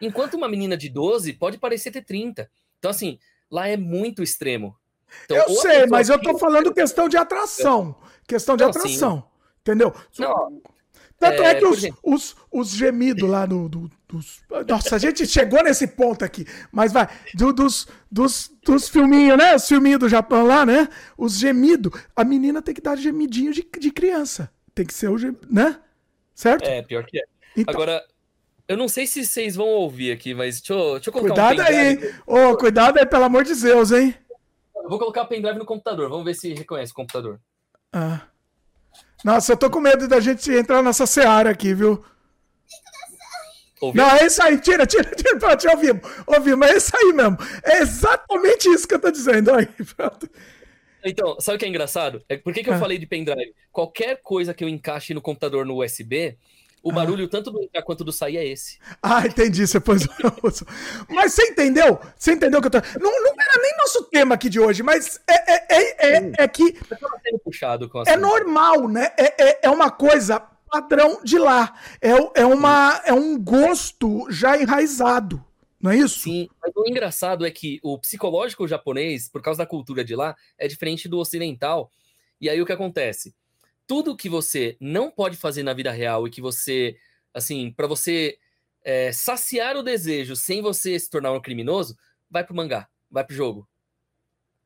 [SPEAKER 17] enquanto uma menina de 12 pode parecer ter 30. Então assim, lá é muito extremo. Então,
[SPEAKER 1] eu sei, mas eu tô falando questão de atração. Questão de
[SPEAKER 17] Não,
[SPEAKER 1] atração. Entendeu?
[SPEAKER 17] Não,
[SPEAKER 1] Tanto é,
[SPEAKER 17] é,
[SPEAKER 1] que os,
[SPEAKER 17] exemplo-
[SPEAKER 1] os, os gemidos lá do, do- dos. Nossa, a gente chegou nesse ponto aqui. Mas vai, do- dos, dos, dos filminhos, né? Os filminhos do Japão lá, né? Os gemidos. A menina tem que dar gemidinho de, de criança. Tem que ser o gemido, né? Certo?
[SPEAKER 17] É, pior que é.
[SPEAKER 1] Então-
[SPEAKER 17] Agora, eu não sei se vocês vão ouvir aqui, mas deixa eu, deixa eu colocar
[SPEAKER 1] Cuidado
[SPEAKER 17] um
[SPEAKER 1] aí,
[SPEAKER 17] pendrive.
[SPEAKER 1] Ô, cuidado aí, pelo amor de Deus, hein?
[SPEAKER 17] Eu vou colocar o pendrive no computador, vamos ver se reconhece o computador.
[SPEAKER 1] Ah. Nossa, eu tô com medo da gente entrar nessa seara aqui, viu?
[SPEAKER 17] Ouviu?
[SPEAKER 1] Não, é isso aí, tira, tira, tira, pronto, já ouvimos, ouvimos, é isso aí mesmo. É exatamente isso que eu tô dizendo. Aí, pronto.
[SPEAKER 17] Então, sabe o que é engraçado? É por que, que eu
[SPEAKER 1] Ah.
[SPEAKER 17] falei de pendrive? Qualquer coisa que eu encaixe no computador no USB, o barulho tanto do entrar quanto do sair é esse.
[SPEAKER 1] Ah, entendi, você pôs o. Mas você entendeu? Você entendeu que eu tô. Não, não era nem nosso tema aqui de hoje, mas é, é, é, é, é que
[SPEAKER 17] puxado com
[SPEAKER 1] é
[SPEAKER 17] coisas.
[SPEAKER 1] normal, né? É, é, é uma coisa padrão de lá. É, o- é, uma, é um gosto já enraizado, não é isso?
[SPEAKER 17] Sim, mas o engraçado é que o psicológico japonês, por causa da cultura de lá, é diferente do ocidental. E aí o que acontece? Tudo que você não pode fazer na vida real e que você, assim, pra você é, saciar o desejo sem você se tornar um criminoso, vai pro mangá, vai pro jogo.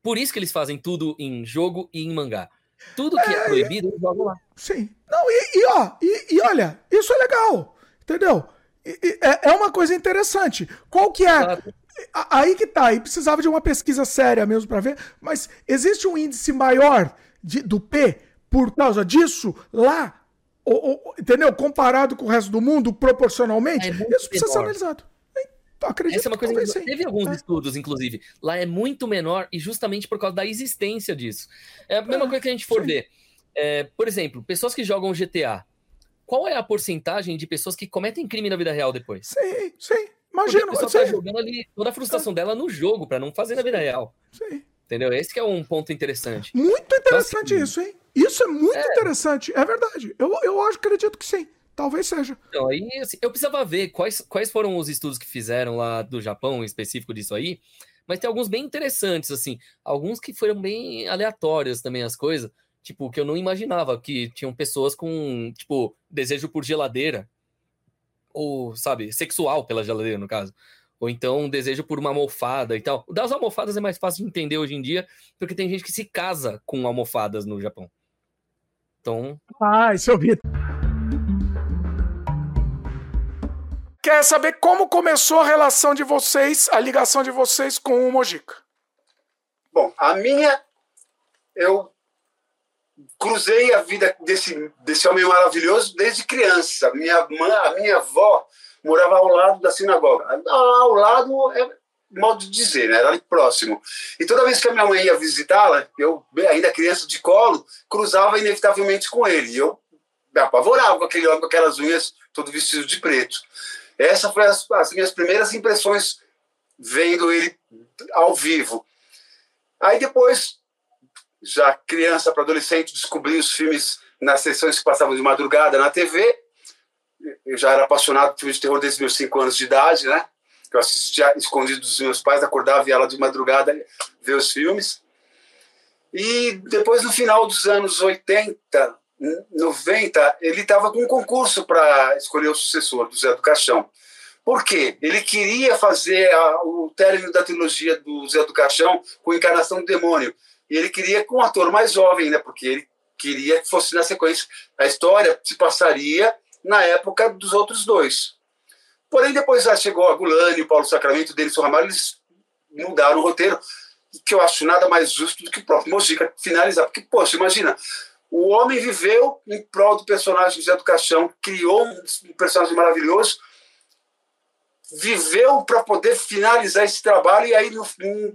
[SPEAKER 17] Por isso que eles fazem tudo em jogo e em mangá. Tudo que é proibido, eles jogam lá.
[SPEAKER 1] Sim. Não, e, e, ó, e, e olha, isso é legal, entendeu? E- e é, é uma coisa interessante. Qual que é? Aí que tá, aí precisava de uma pesquisa séria mesmo pra ver, mas existe um índice maior de- do P por causa disso lá, ou- ou- entendeu? Comparado com o resto do mundo, proporcionalmente, isso precisa ser
[SPEAKER 17] menor.
[SPEAKER 1] analisado. Hein? Acredito
[SPEAKER 17] Essa é uma
[SPEAKER 1] que
[SPEAKER 17] coisa que
[SPEAKER 1] sim.
[SPEAKER 17] teve alguns
[SPEAKER 1] É.
[SPEAKER 17] estudos, inclusive. Lá é muito menor e justamente por causa da existência disso. É a mesma coisa que a gente for ver. É, por exemplo, pessoas que jogam GTA. Qual é a porcentagem de pessoas que cometem crime na vida real depois?
[SPEAKER 1] Sim, sim.
[SPEAKER 17] Porque
[SPEAKER 1] Imagina,
[SPEAKER 17] a pessoa
[SPEAKER 1] sim.
[SPEAKER 17] tá jogando ali toda a frustração dela no jogo para não fazer na vida real.
[SPEAKER 1] Sim.
[SPEAKER 17] Entendeu? Esse que é um ponto interessante.
[SPEAKER 1] Muito interessante
[SPEAKER 17] Então, assim,
[SPEAKER 1] isso, hein? Isso é muito interessante, é verdade. Eu, eu acho, acredito que sim. Talvez seja.
[SPEAKER 17] Então, aí, assim, eu precisava ver quais, quais foram os estudos que fizeram lá do Japão, em específico disso aí, mas tem alguns bem interessantes, assim, alguns que foram bem aleatórios também as coisas, tipo, que eu não imaginava, que tinham pessoas com, tipo, desejo por geladeira, ou, sabe, sexual pela geladeira, no caso, ou então um desejo por uma almofada e tal. O das almofadas é mais fácil de entender hoje em dia, porque tem gente que se casa com almofadas no Japão. Então,
[SPEAKER 1] Ah, isso eu vi. Quer saber como começou a relação de vocês, a ligação de vocês com o Mojica?
[SPEAKER 18] Bom, a minha, eu cruzei a vida desse, desse homem maravilhoso desde criança. Minha mãe, a minha avó morava ao lado da sinagoga. Ao lado é modo de dizer, né? era ali próximo. E toda vez que a minha mãe ia visitá-la, eu, ainda criança de colo, cruzava inevitavelmente com ele. E eu me apavorava com aquele homem com aquelas unhas todo vestido de preto. Essa foi as, as minhas primeiras impressões vendo ele ao vivo. Aí depois, já criança para adolescente, descobri os filmes nas sessões que passavam de madrugada na TV. Eu já era apaixonado por filmes de terror desde meus cinco anos de idade, né? Eu assistia escondido dos meus pais, acordava e ela de madrugada ver os filmes. E depois, no final dos anos 80, 90, ele estava com um concurso para escolher o sucessor do Zé do Caixão. Por quê? Ele queria fazer a, o término da trilogia do Zé do Caixão com encarnação do demônio. E ele queria com um ator mais jovem, né? Porque ele queria que fosse na sequência. A história se passaria na época dos outros dois. Porém, depois já chegou a Gulani, o Paulo Sacramento, o Denis Ramalho, eles mudaram o roteiro, que eu acho nada mais justo do que o próprio Mojica finalizar. Porque, poxa, imagina, O homem viveu em prol do personagem do Caixão, criou um personagem maravilhoso, viveu para poder finalizar esse trabalho e aí,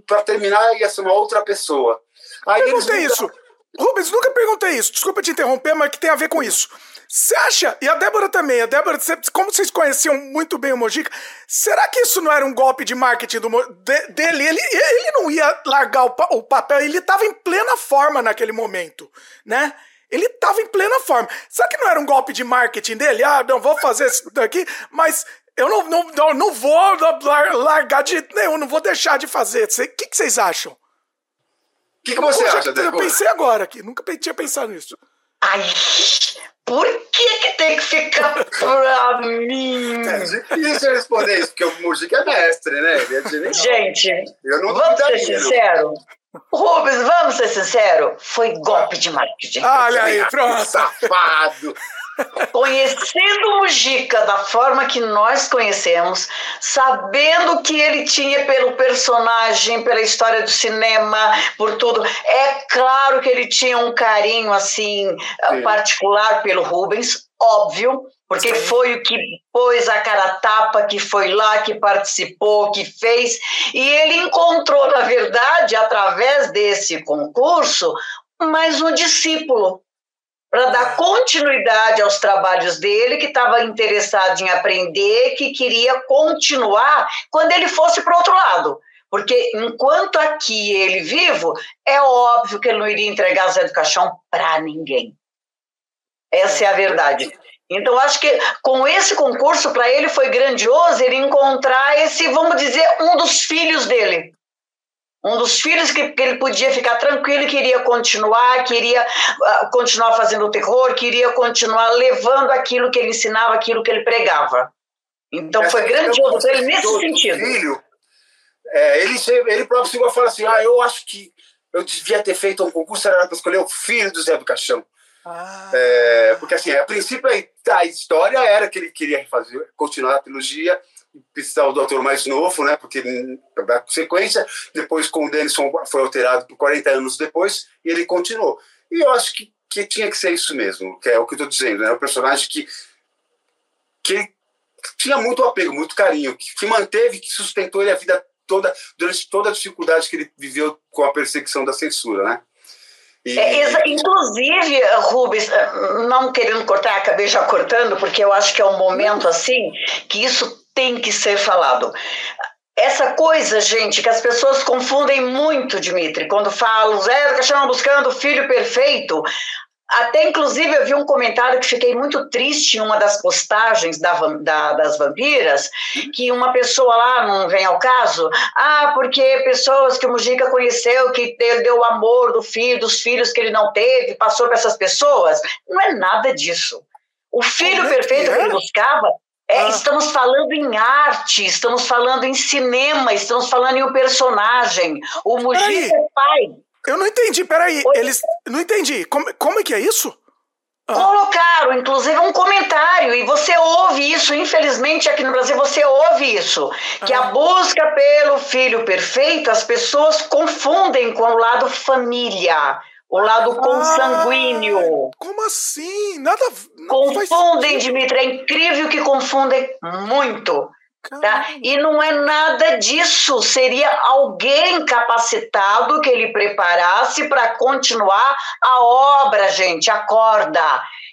[SPEAKER 18] para terminar, ia ser uma outra pessoa. Aí
[SPEAKER 1] perguntei eles... isso. Rubens, nunca perguntei isso. Desculpa te interromper, mas que tem a ver com isso. Você acha, e a Débora também, a Débora, como vocês conheciam muito bem o Mojica, será que isso não era um golpe de marketing do, de, dele? Ele, ele não ia largar o, o papel, ele estava em plena forma naquele momento, né? Ele estava em plena forma. Será que não era um golpe de marketing dele? Ah, não vou fazer isso daqui, mas eu não, não, não, não vou largar de nenhum, não vou deixar de fazer. O que, que vocês acham? O
[SPEAKER 18] que, que você acha,
[SPEAKER 1] Débora? Eu pensei agora aqui, nunca tinha pensado nisso.
[SPEAKER 19] Ai, por que, que tem que ficar pra mim?
[SPEAKER 18] É difícil responder isso, porque o Mujica é mestre, né?
[SPEAKER 19] É Gente, vamos ser sinceros. Rubens, vamos ser sinceros, foi golpe de marketing.
[SPEAKER 1] Olha aí, pronto.
[SPEAKER 18] Safado.
[SPEAKER 19] Conhecendo o Mujica da forma que nós conhecemos, sabendo que ele tinha pelo personagem, pela história do cinema, por tudo, é claro que ele tinha um carinho assim Sim. particular pelo Rubens, óbvio, porque Sim. foi o que pôs a cara tapa, que foi lá, que participou, que fez, e ele encontrou, na verdade, através desse concurso, mais um discípulo para dar continuidade aos trabalhos dele, que estava interessado em aprender, que queria continuar quando ele fosse para o outro lado. Porque enquanto aqui ele vivo, é óbvio que ele não iria entregar Zé do Caixão para ninguém. Essa é a verdade. Então, acho que com esse concurso, para ele foi grandioso ele encontrar esse, vamos dizer, um dos filhos dele um dos filhos que, que, ele podia ficar tranquilo, queria continuar, queria uh, continuar fazendo o terror, queria continuar levando aquilo que ele ensinava, aquilo que ele pregava. Então foi grandioso para ele nesse sentido.
[SPEAKER 18] Filho, é, ele, ele próprio chegou a falar assim: ah, eu acho que eu devia ter feito um concurso, era para escolher o filho do Zé do Caixão. Ah. É, porque assim, a princípio a história era que ele queria fazer, continuar a trilogia, precisar o doutor mais novo, né? Porque da sequência, depois com o Denison foi alterado por 40 anos depois e ele continuou. E eu acho que, que tinha que ser isso mesmo, que é o que eu estou dizendo, né? Um personagem que que tinha muito apego, muito carinho, que, que manteve, que sustentou ele a vida toda durante toda a dificuldade que ele viveu com a perseguição da censura, né?
[SPEAKER 19] E... É, inclusive, Rubens, não querendo cortar, acabei já cortando, porque eu acho que é um momento assim que isso tem que ser falado. Essa coisa, gente, que as pessoas confundem muito, Dimitri, quando falam Zé do Caixão buscando o filho perfeito. Até, inclusive, eu vi um comentário que fiquei muito triste em uma das postagens da, da, das vampiras, que uma pessoa lá, não vem ao caso, ah, porque pessoas que o Mujica conheceu, que ele deu o amor do filho, dos filhos que ele não teve, passou para essas pessoas. Não é nada disso. O filho perfeito que ele buscava é, ah. Estamos falando em arte, estamos falando em cinema, estamos falando em um personagem. O Mujica é pai.
[SPEAKER 1] Eu não entendi, peraí. Oi? Eles. Não entendi. Como, como é que é isso?
[SPEAKER 19] Ah. Colocaram, inclusive, um comentário, e você ouve isso, infelizmente aqui no Brasil você ouve isso, que ah. a busca pelo filho perfeito, as pessoas confundem com o lado família o lado consanguíneo. Ah,
[SPEAKER 1] como assim? Nada.
[SPEAKER 19] Confundem, Dimitri. É incrível que confundem muito. Tá? E não é nada disso. Seria alguém capacitado que ele preparasse para continuar a obra, gente. Acorda.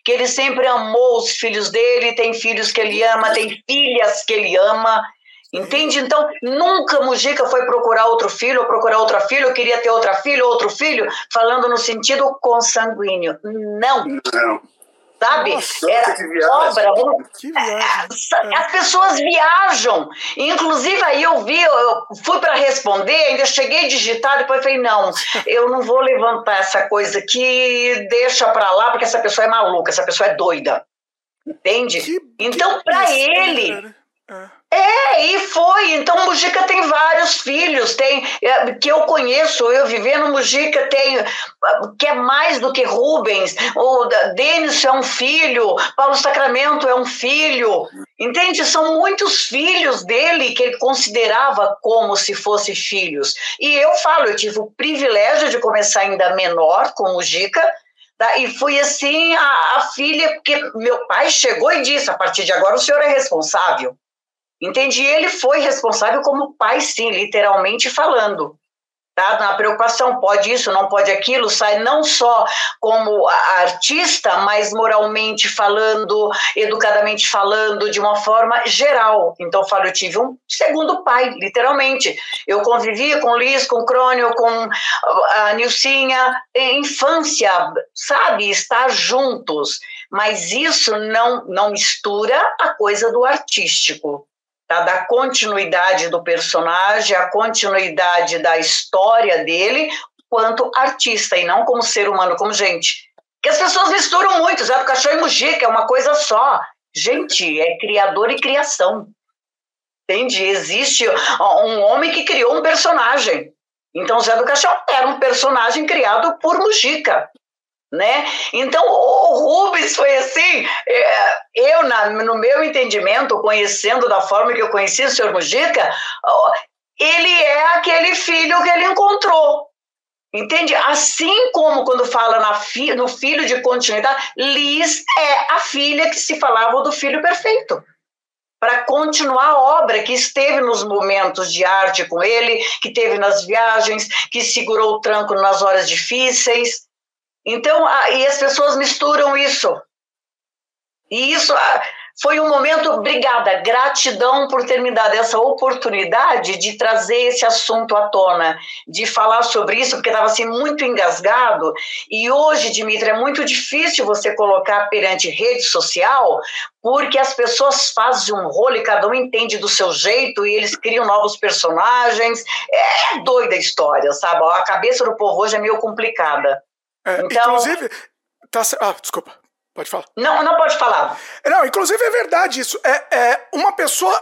[SPEAKER 19] Que ele sempre amou os filhos dele, tem filhos que ele ama, tem filhas que ele ama. Entende? Então, nunca Mujica foi procurar outro filho, ou procurar outra filha, ou queria ter outra filha, ou outro filho, falando no sentido consanguíneo. Não. Não. Sabe? Nossa, Era obra. As pessoas viajam. Inclusive, aí eu vi, eu fui para responder, ainda cheguei a digitar, depois falei: não, eu não vou levantar essa coisa aqui, deixa para lá, porque essa pessoa é maluca, essa pessoa é doida. Entende? Que, então, para ele. É. É, e foi. Então, Mujica tem vários filhos, tem é, que eu conheço, eu vivendo Mujica tem que é mais do que Rubens. O Denis é um filho, Paulo Sacramento é um filho. Entende? São muitos filhos dele que ele considerava como se fossem filhos. E eu falo, eu tive o privilégio de começar ainda menor com Mujica, Tá? E fui assim a, a filha, porque meu pai chegou e disse: a partir de agora o senhor é responsável. Entendi. Ele foi responsável como pai, sim, literalmente falando tá? Na preocupação, pode isso, não pode aquilo, sai não só como artista, mas moralmente falando, educadamente falando, de uma forma geral. Então, eu falo, eu tive um segundo pai, literalmente. Eu convivia com Liz, com Crônio, com a Nilcinha, infância, sabe? Estar juntos. Mas isso não, não mistura a coisa do artístico tá? da continuidade do personagem, a continuidade da história dele, quanto artista, e não como ser humano, como gente. Que as pessoas misturam muito, Zé do Cachorro e Mujica, é uma coisa só. Gente, é criador e criação. Entende? Existe um homem que criou um personagem. Então, Zé do Caixão era um personagem criado por Mujica né? Então, o Rubens foi assim, é, eu, na, no meu entendimento, conhecendo da forma que eu conheci o senhor Mujica, ele é aquele filho que ele encontrou. Entende? Assim como quando fala fi, no filho de continuidade, Liz é a filha que se falava do filho perfeito. Para continuar a obra que esteve nos momentos de arte com ele, que teve nas viagens, que segurou o tranco nas horas difíceis, então, e as pessoas misturam isso. E isso foi um momento, obrigada, gratidão por ter me dado essa oportunidade de trazer esse assunto à tona, de falar sobre isso, porque estava assim muito engasgado. E hoje, Dimitri, é muito difícil você colocar perante rede social, porque as pessoas fazem um rolo e cada um entende do seu jeito e eles criam novos personagens. É doida a história, sabe? A cabeça do povo hoje é meio complicada.
[SPEAKER 1] É, então... Inclusive. Tá, ah, desculpa. Pode falar.
[SPEAKER 19] Não, não pode falar.
[SPEAKER 1] Não, inclusive é verdade isso. É, é uma pessoa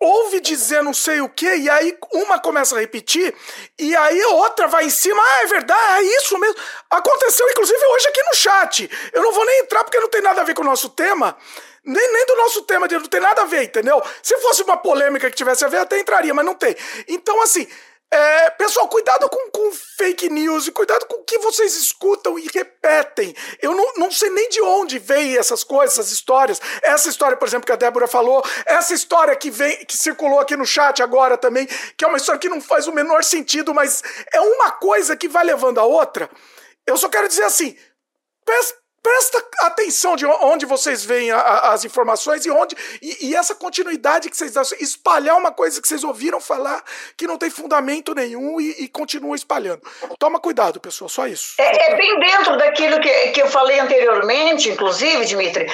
[SPEAKER 1] ouve dizer não sei o que, e aí uma começa a repetir, e aí outra vai em cima, ah, é verdade, é isso mesmo. Aconteceu, inclusive, hoje aqui no chat. Eu não vou nem entrar porque não tem nada a ver com o nosso tema. Nem, nem do nosso tema, não tem nada a ver, entendeu? Se fosse uma polêmica que tivesse a ver, até entraria, mas não tem. Então, assim, é, pessoal, cuidado com, com fake news e cuidado com o que vocês escutam e repetem. Eu não, não sei nem de onde vem essas coisas, essas histórias. Essa história, por exemplo, que a Débora falou, essa história que vem, que circulou aqui no chat agora também, que é uma história que não faz o menor sentido, mas é uma coisa que vai levando a outra. Eu só quero dizer assim, Presta atenção de onde vocês veem a, a, as informações e onde. E, e, essa continuidade que vocês dão. Espalhar uma coisa que vocês ouviram falar que não tem fundamento nenhum e, e continua espalhando. Toma cuidado, pessoal, só isso.
[SPEAKER 19] É, é, bem dentro daquilo que, que eu falei anteriormente, inclusive, Dimitri.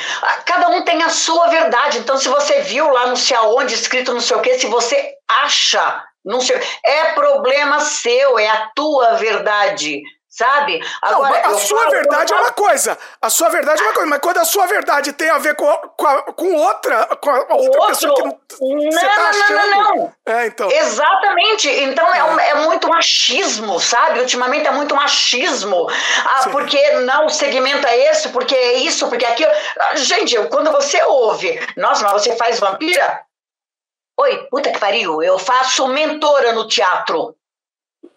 [SPEAKER 19] Cada um tem a sua verdade. Então, se você viu lá não sei aonde, escrito não sei o quê, se você acha, não sei. É problema seu, é a tua verdade sabe?
[SPEAKER 1] Agora, não, a sua falo, verdade falo... é uma coisa, a sua verdade é uma coisa, mas quando a sua verdade tem a ver com, com, a, com outra, com a outra
[SPEAKER 19] Outro...
[SPEAKER 1] pessoa que não,
[SPEAKER 19] não, tá não, não, não,
[SPEAKER 1] É, então.
[SPEAKER 19] Exatamente, então é, é, é muito machismo, sabe? Ultimamente é muito machismo, ah, porque não, o segmento é esse, porque é isso, porque é aquilo. Gente, quando você ouve, nossa, mas você faz vampira? Oi, puta que pariu, eu faço mentora no teatro.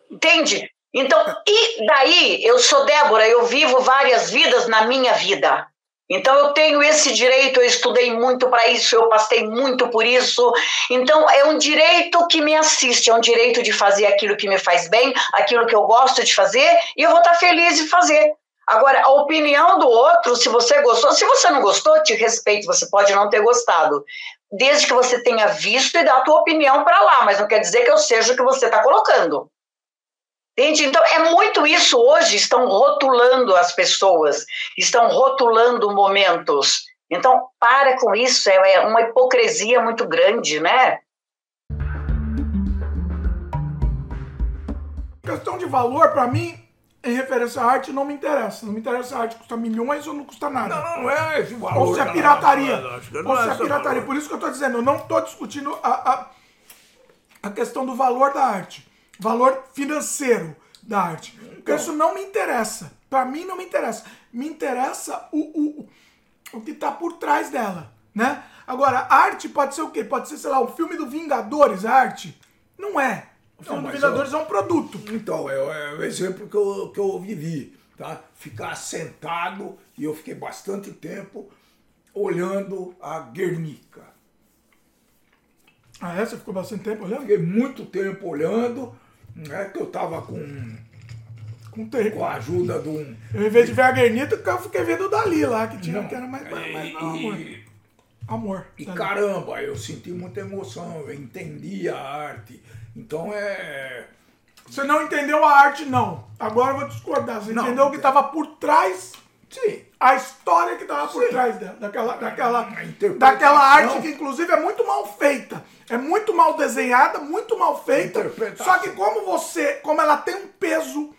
[SPEAKER 19] Entende? Então, e daí eu sou Débora, eu vivo várias vidas na minha vida. Então eu tenho esse direito, eu estudei muito para isso, eu passei muito por isso. Então é um direito que me assiste, é um direito de fazer aquilo que me faz bem, aquilo que eu gosto de fazer, e eu vou estar feliz de fazer. Agora, a opinião do outro, se você gostou, se você não gostou, te respeito, você pode não ter gostado. Desde que você tenha visto e dá a tua opinião para lá, mas não quer dizer que eu seja o que você está colocando. Entende? Então, é muito isso hoje, estão rotulando as pessoas, estão rotulando momentos. Então, para com isso, é, é uma hipocrisia muito grande, né?
[SPEAKER 1] Questão de valor, para mim, em referência à arte, não me interessa. Não me interessa se a arte custa milhões ou não custa nada.
[SPEAKER 2] Não, não é esse valor.
[SPEAKER 1] Ou se é pirataria. Ou se é pirataria. Por isso que eu estou dizendo, eu não estou discutindo a, a, a questão do valor da arte valor financeiro da arte. Porque isso não me interessa. Para mim não me interessa. Me interessa o, o, o que está por trás dela, né? Agora, arte pode ser o quê? Pode ser, sei lá, o filme do Vingadores, arte? Não é. O filme não, do Vingadores eu... é um produto.
[SPEAKER 2] Então, é, é o exemplo que eu, que eu vivi. tá? ficar sentado, e eu fiquei bastante tempo olhando a Guernica.
[SPEAKER 1] Ah, é? Você ficou bastante tempo olhando?
[SPEAKER 2] Fiquei muito tempo olhando, né, que eu estava com,
[SPEAKER 1] com, tempo.
[SPEAKER 2] com a ajuda de um...
[SPEAKER 1] Eu, em vez de ver a Guernica, eu fiquei vendo o Dali lá, que tinha,
[SPEAKER 2] Não,
[SPEAKER 1] que era mais, mais, mais
[SPEAKER 2] e-
[SPEAKER 1] amor. Amor.
[SPEAKER 2] E
[SPEAKER 1] Dali.
[SPEAKER 2] caramba, eu senti muita emoção, eu entendi a arte. Então é.
[SPEAKER 1] Você não entendeu a arte, não. Agora eu vou discordar. Você
[SPEAKER 2] Não,
[SPEAKER 1] entendeu o que estava por trás?
[SPEAKER 2] Sim.
[SPEAKER 1] A história que estava por
[SPEAKER 2] Sim.
[SPEAKER 1] trás dela. Daquela, daquela, daquela arte que, inclusive, é muito mal feita. É muito mal desenhada, muito mal feita. Só que como você, como ela tem um peso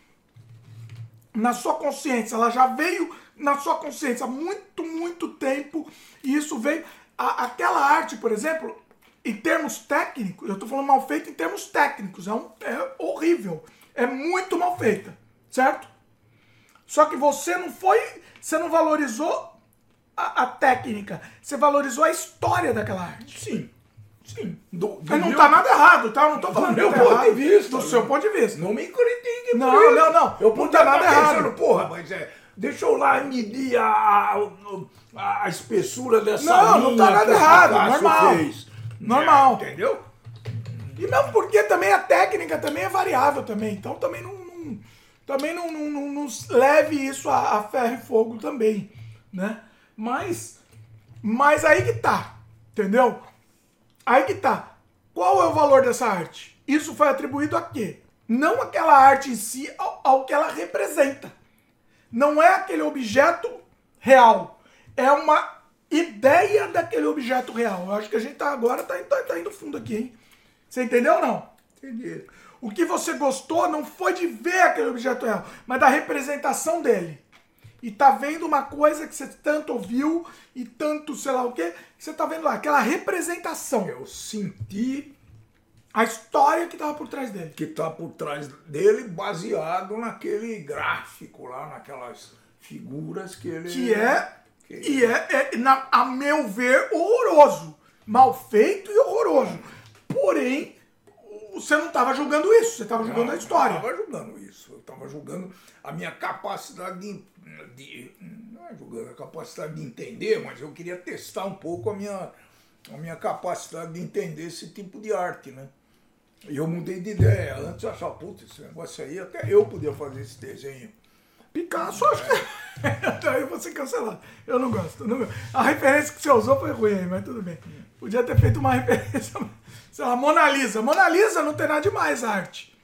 [SPEAKER 1] na sua consciência, ela já veio na sua consciência há muito, muito tempo, e isso veio. a- aquela arte, por exemplo, em termos técnicos, eu tô falando mal feita em termos técnicos, é, um, é horrível. É muito mal feita, certo? Só que você não foi. Você não valorizou a, a técnica, você valorizou a história daquela arte.
[SPEAKER 2] Sim. Sim. Do, do
[SPEAKER 1] Mas não
[SPEAKER 2] meu-
[SPEAKER 1] tá nada errado, tá? Eu não tô
[SPEAKER 2] do
[SPEAKER 1] falando
[SPEAKER 2] meu
[SPEAKER 1] que tá
[SPEAKER 2] ponto
[SPEAKER 1] errado.
[SPEAKER 2] de vista.
[SPEAKER 1] Do seu ponto de vista.
[SPEAKER 2] Não me critique
[SPEAKER 1] Não,
[SPEAKER 2] isso.
[SPEAKER 1] não, não.
[SPEAKER 2] Eu
[SPEAKER 1] Não tá nada
[SPEAKER 2] estar
[SPEAKER 1] errado.
[SPEAKER 2] pensando, porra, mas é. Deixa eu lá medir a, a, a espessura dessa
[SPEAKER 1] Não, não tá nada errado, normal.
[SPEAKER 2] fez.
[SPEAKER 1] Normal.
[SPEAKER 2] É, entendeu?
[SPEAKER 1] E mesmo porque também a técnica também é variável também. Então também não, não- também não, não, não nos leve isso a, a ferro e fogo também, né? Mas, mas aí que tá, entendeu? Aí que tá. Qual é o valor dessa arte? Isso foi atribuído a quê? Não aquela arte em si, ao, ao que ela representa. Não é aquele objeto real. É uma ideia daquele objeto real. Eu acho que a gente tá agora tá, tá, tá indo fundo aqui, hein? Você entendeu ou não?
[SPEAKER 2] Entendi.
[SPEAKER 1] O que você gostou não foi de ver aquele objeto real, mas da representação dele. E tá vendo uma coisa que você tanto ouviu e tanto sei lá o quê, que você tá vendo lá, aquela representação.
[SPEAKER 2] Eu senti
[SPEAKER 1] A história que tava por trás dele.
[SPEAKER 2] que tá por trás dele baseado naquele gráfico lá, naquelas figuras que ele.
[SPEAKER 1] Que é, e é, é, na- a meu ver, horroroso. Mal feito e horroroso. Porém, você não estava julgando isso, você estava julgando a história.
[SPEAKER 2] Eu estava julgando isso. Eu estava julgando a minha capacidade de, de- Não é julgando a capacidade de entender, mas eu queria testar um pouco a minha, a minha capacidade de entender esse tipo de arte, né? E eu mudei de ideia. Antes eu achava, puta, esse negócio aí, até eu podia fazer esse desenho.
[SPEAKER 1] Picasso, acho que. Aí eu vou ser cancelado. Eu não gosto. não. A referência que você usou foi ruim mas tudo bem. Podia ter feito uma referência. Sei lá, Mona Lisa. Mona Lisa não tem nada demais a arte.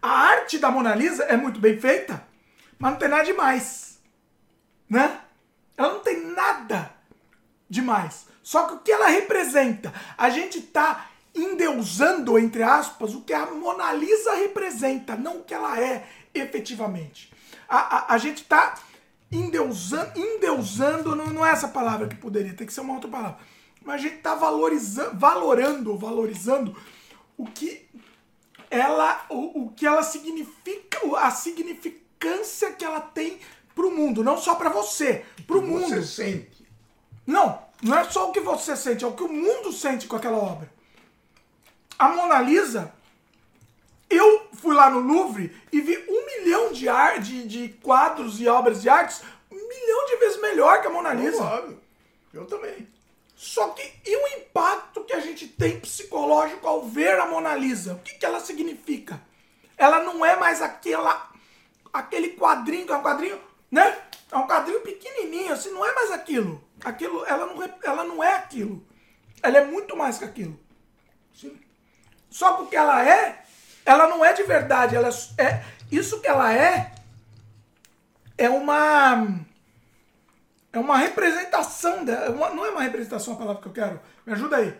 [SPEAKER 1] A arte da Mona Lisa é muito bem feita, mas não tem nada demais. Né? Ela não tem nada demais. Só que o que ela representa? A gente tá endeusando, entre aspas, o que a Mona Lisa representa, não o que ela é efetivamente. A, a, a gente tá endeusando, endeusando não, não é essa palavra que poderia, tem que ser uma outra palavra. Mas a gente tá valorizando, valorando, valorizando o que ela, o, o que ela significa, a significância que ela tem pro mundo, não só para você, pro
[SPEAKER 2] que
[SPEAKER 1] mundo.
[SPEAKER 2] você sente.
[SPEAKER 1] Não, não é só o que você sente, é o que o mundo sente com aquela obra. A Mona Lisa, eu fui lá no Louvre e vi um milhão de, ar, de, de quadros e obras de artes, um milhão de vezes melhor que a Mona Lisa.
[SPEAKER 2] Provável. Eu também.
[SPEAKER 1] Só que e o impacto que a gente tem psicológico ao ver a Mona Lisa? O que, que ela significa? Ela não é mais aquela aquele quadrinho, é um quadrinho, né? É um quadrinho pequenininho, assim, não é mais aquilo. Aquilo, ela não, ela não é aquilo. Ela é muito mais que aquilo. Sim. Só porque ela é, ela não é de verdade. Ela é, é- isso que ela é é uma é uma representação dela. é uma- não é uma representação a palavra que eu quero. Me ajuda aí.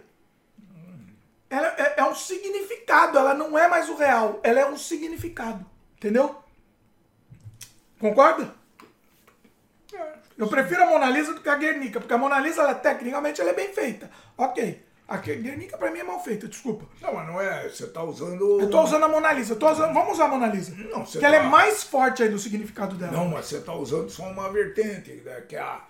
[SPEAKER 1] Ela é, é um significado, ela não é mais o real, ela é um significado. Entendeu? Concorda? Eu prefiro a Mona Lisa do que a Guernica, porque a Mona Lisa, ela, tecnicamente, ela é bem feita. Ok. A Guernica, pra mim, é mal feita, desculpa.
[SPEAKER 2] Não, mas não é. Você tá usando.
[SPEAKER 1] Eu tô usando a Mona Lisa. eu tô usando- vamos usar a Mona Lisa.
[SPEAKER 2] Não, você
[SPEAKER 1] que ela é
[SPEAKER 2] tá-
[SPEAKER 1] mais forte aí do significado dela.
[SPEAKER 2] Não, mas você está usando só uma vertente, né, que é a-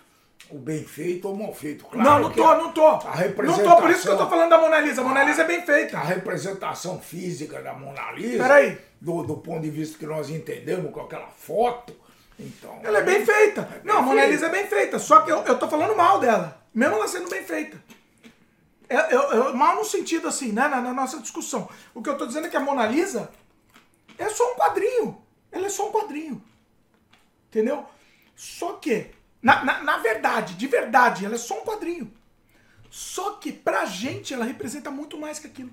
[SPEAKER 2] o bem feito ou mal feito. Claro
[SPEAKER 1] não, não
[SPEAKER 2] que
[SPEAKER 1] tô, não tô.
[SPEAKER 2] A
[SPEAKER 1] Não tô,
[SPEAKER 2] representação,
[SPEAKER 1] por isso que eu tô falando da Mona Lisa. A Mona Lisa é bem feita.
[SPEAKER 2] A representação física da Mona Lisa,
[SPEAKER 1] Peraí.
[SPEAKER 2] Do, do ponto de vista que nós entendemos com aquela foto,
[SPEAKER 13] Então,
[SPEAKER 1] ela é bem feita. Não, a Mona Lisa é bem feita. Só que eu, eu tô falando mal dela. Mesmo ela sendo bem feita. É, eu, eu- mal no sentido assim, né? Na, na nossa discussão. O que eu tô dizendo é que a Mona Lisa é só um quadrinho. Ela é só um quadrinho. Entendeu? Só que, na, na, na verdade, de verdade, ela é só um quadrinho. Só que pra gente ela representa muito mais que aquilo.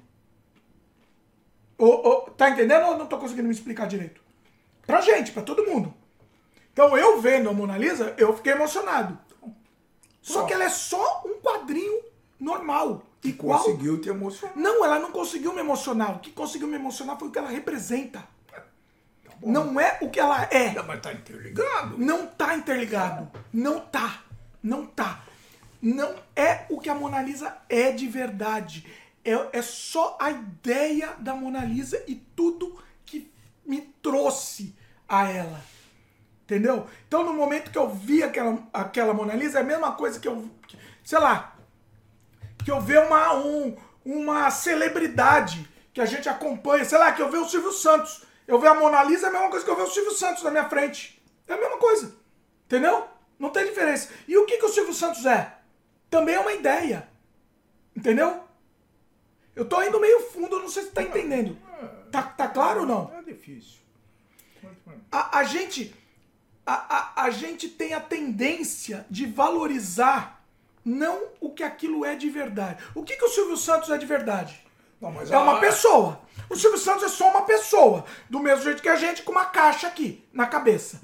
[SPEAKER 1] Ô, ô, tá entendendo ou não tô conseguindo me explicar direito? Pra gente, pra todo mundo. Então eu vendo a Mona Lisa, eu fiquei emocionado. Só que ela é só um quadrinho normal. Igual.
[SPEAKER 2] Conseguiu te emocionar.
[SPEAKER 1] Não, ela não conseguiu me emocionar. O que conseguiu me emocionar foi o que ela representa. não é o que ela é.
[SPEAKER 2] Não, mas tá interligado.
[SPEAKER 1] Não tá interligado. Não tá. Não tá. Não é o que a Mona Lisa é de verdade. É, é só a ideia da Mona Lisa e tudo que me trouxe a ela. Entendeu? Então, no momento que eu vi aquela, aquela Mona Lisa, é a mesma coisa que eu. que- sei lá. Que eu ver uma, um, uma celebridade que a gente acompanha. Sei lá, que eu ver o Silvio Santos. Eu ver a Mona Lisa é a mesma coisa que eu ver o Silvio Santos na minha frente. É a mesma coisa. Entendeu? Não tem diferença. E o que, que o Silvio Santos é? Também é uma ideia. Entendeu? Eu tô indo meio fundo, eu não sei se tá entendendo. Tá, tá claro ou não?
[SPEAKER 2] É difícil.
[SPEAKER 1] A, a gente. A, a, a gente tem a tendência de valorizar não o que aquilo é de verdade. O que, que o Silvio Santos é de verdade?
[SPEAKER 2] Não,
[SPEAKER 1] é uma
[SPEAKER 2] a-
[SPEAKER 1] pessoa. O Silvio Santos é só uma pessoa. Do mesmo jeito que a gente com uma caixa aqui na cabeça.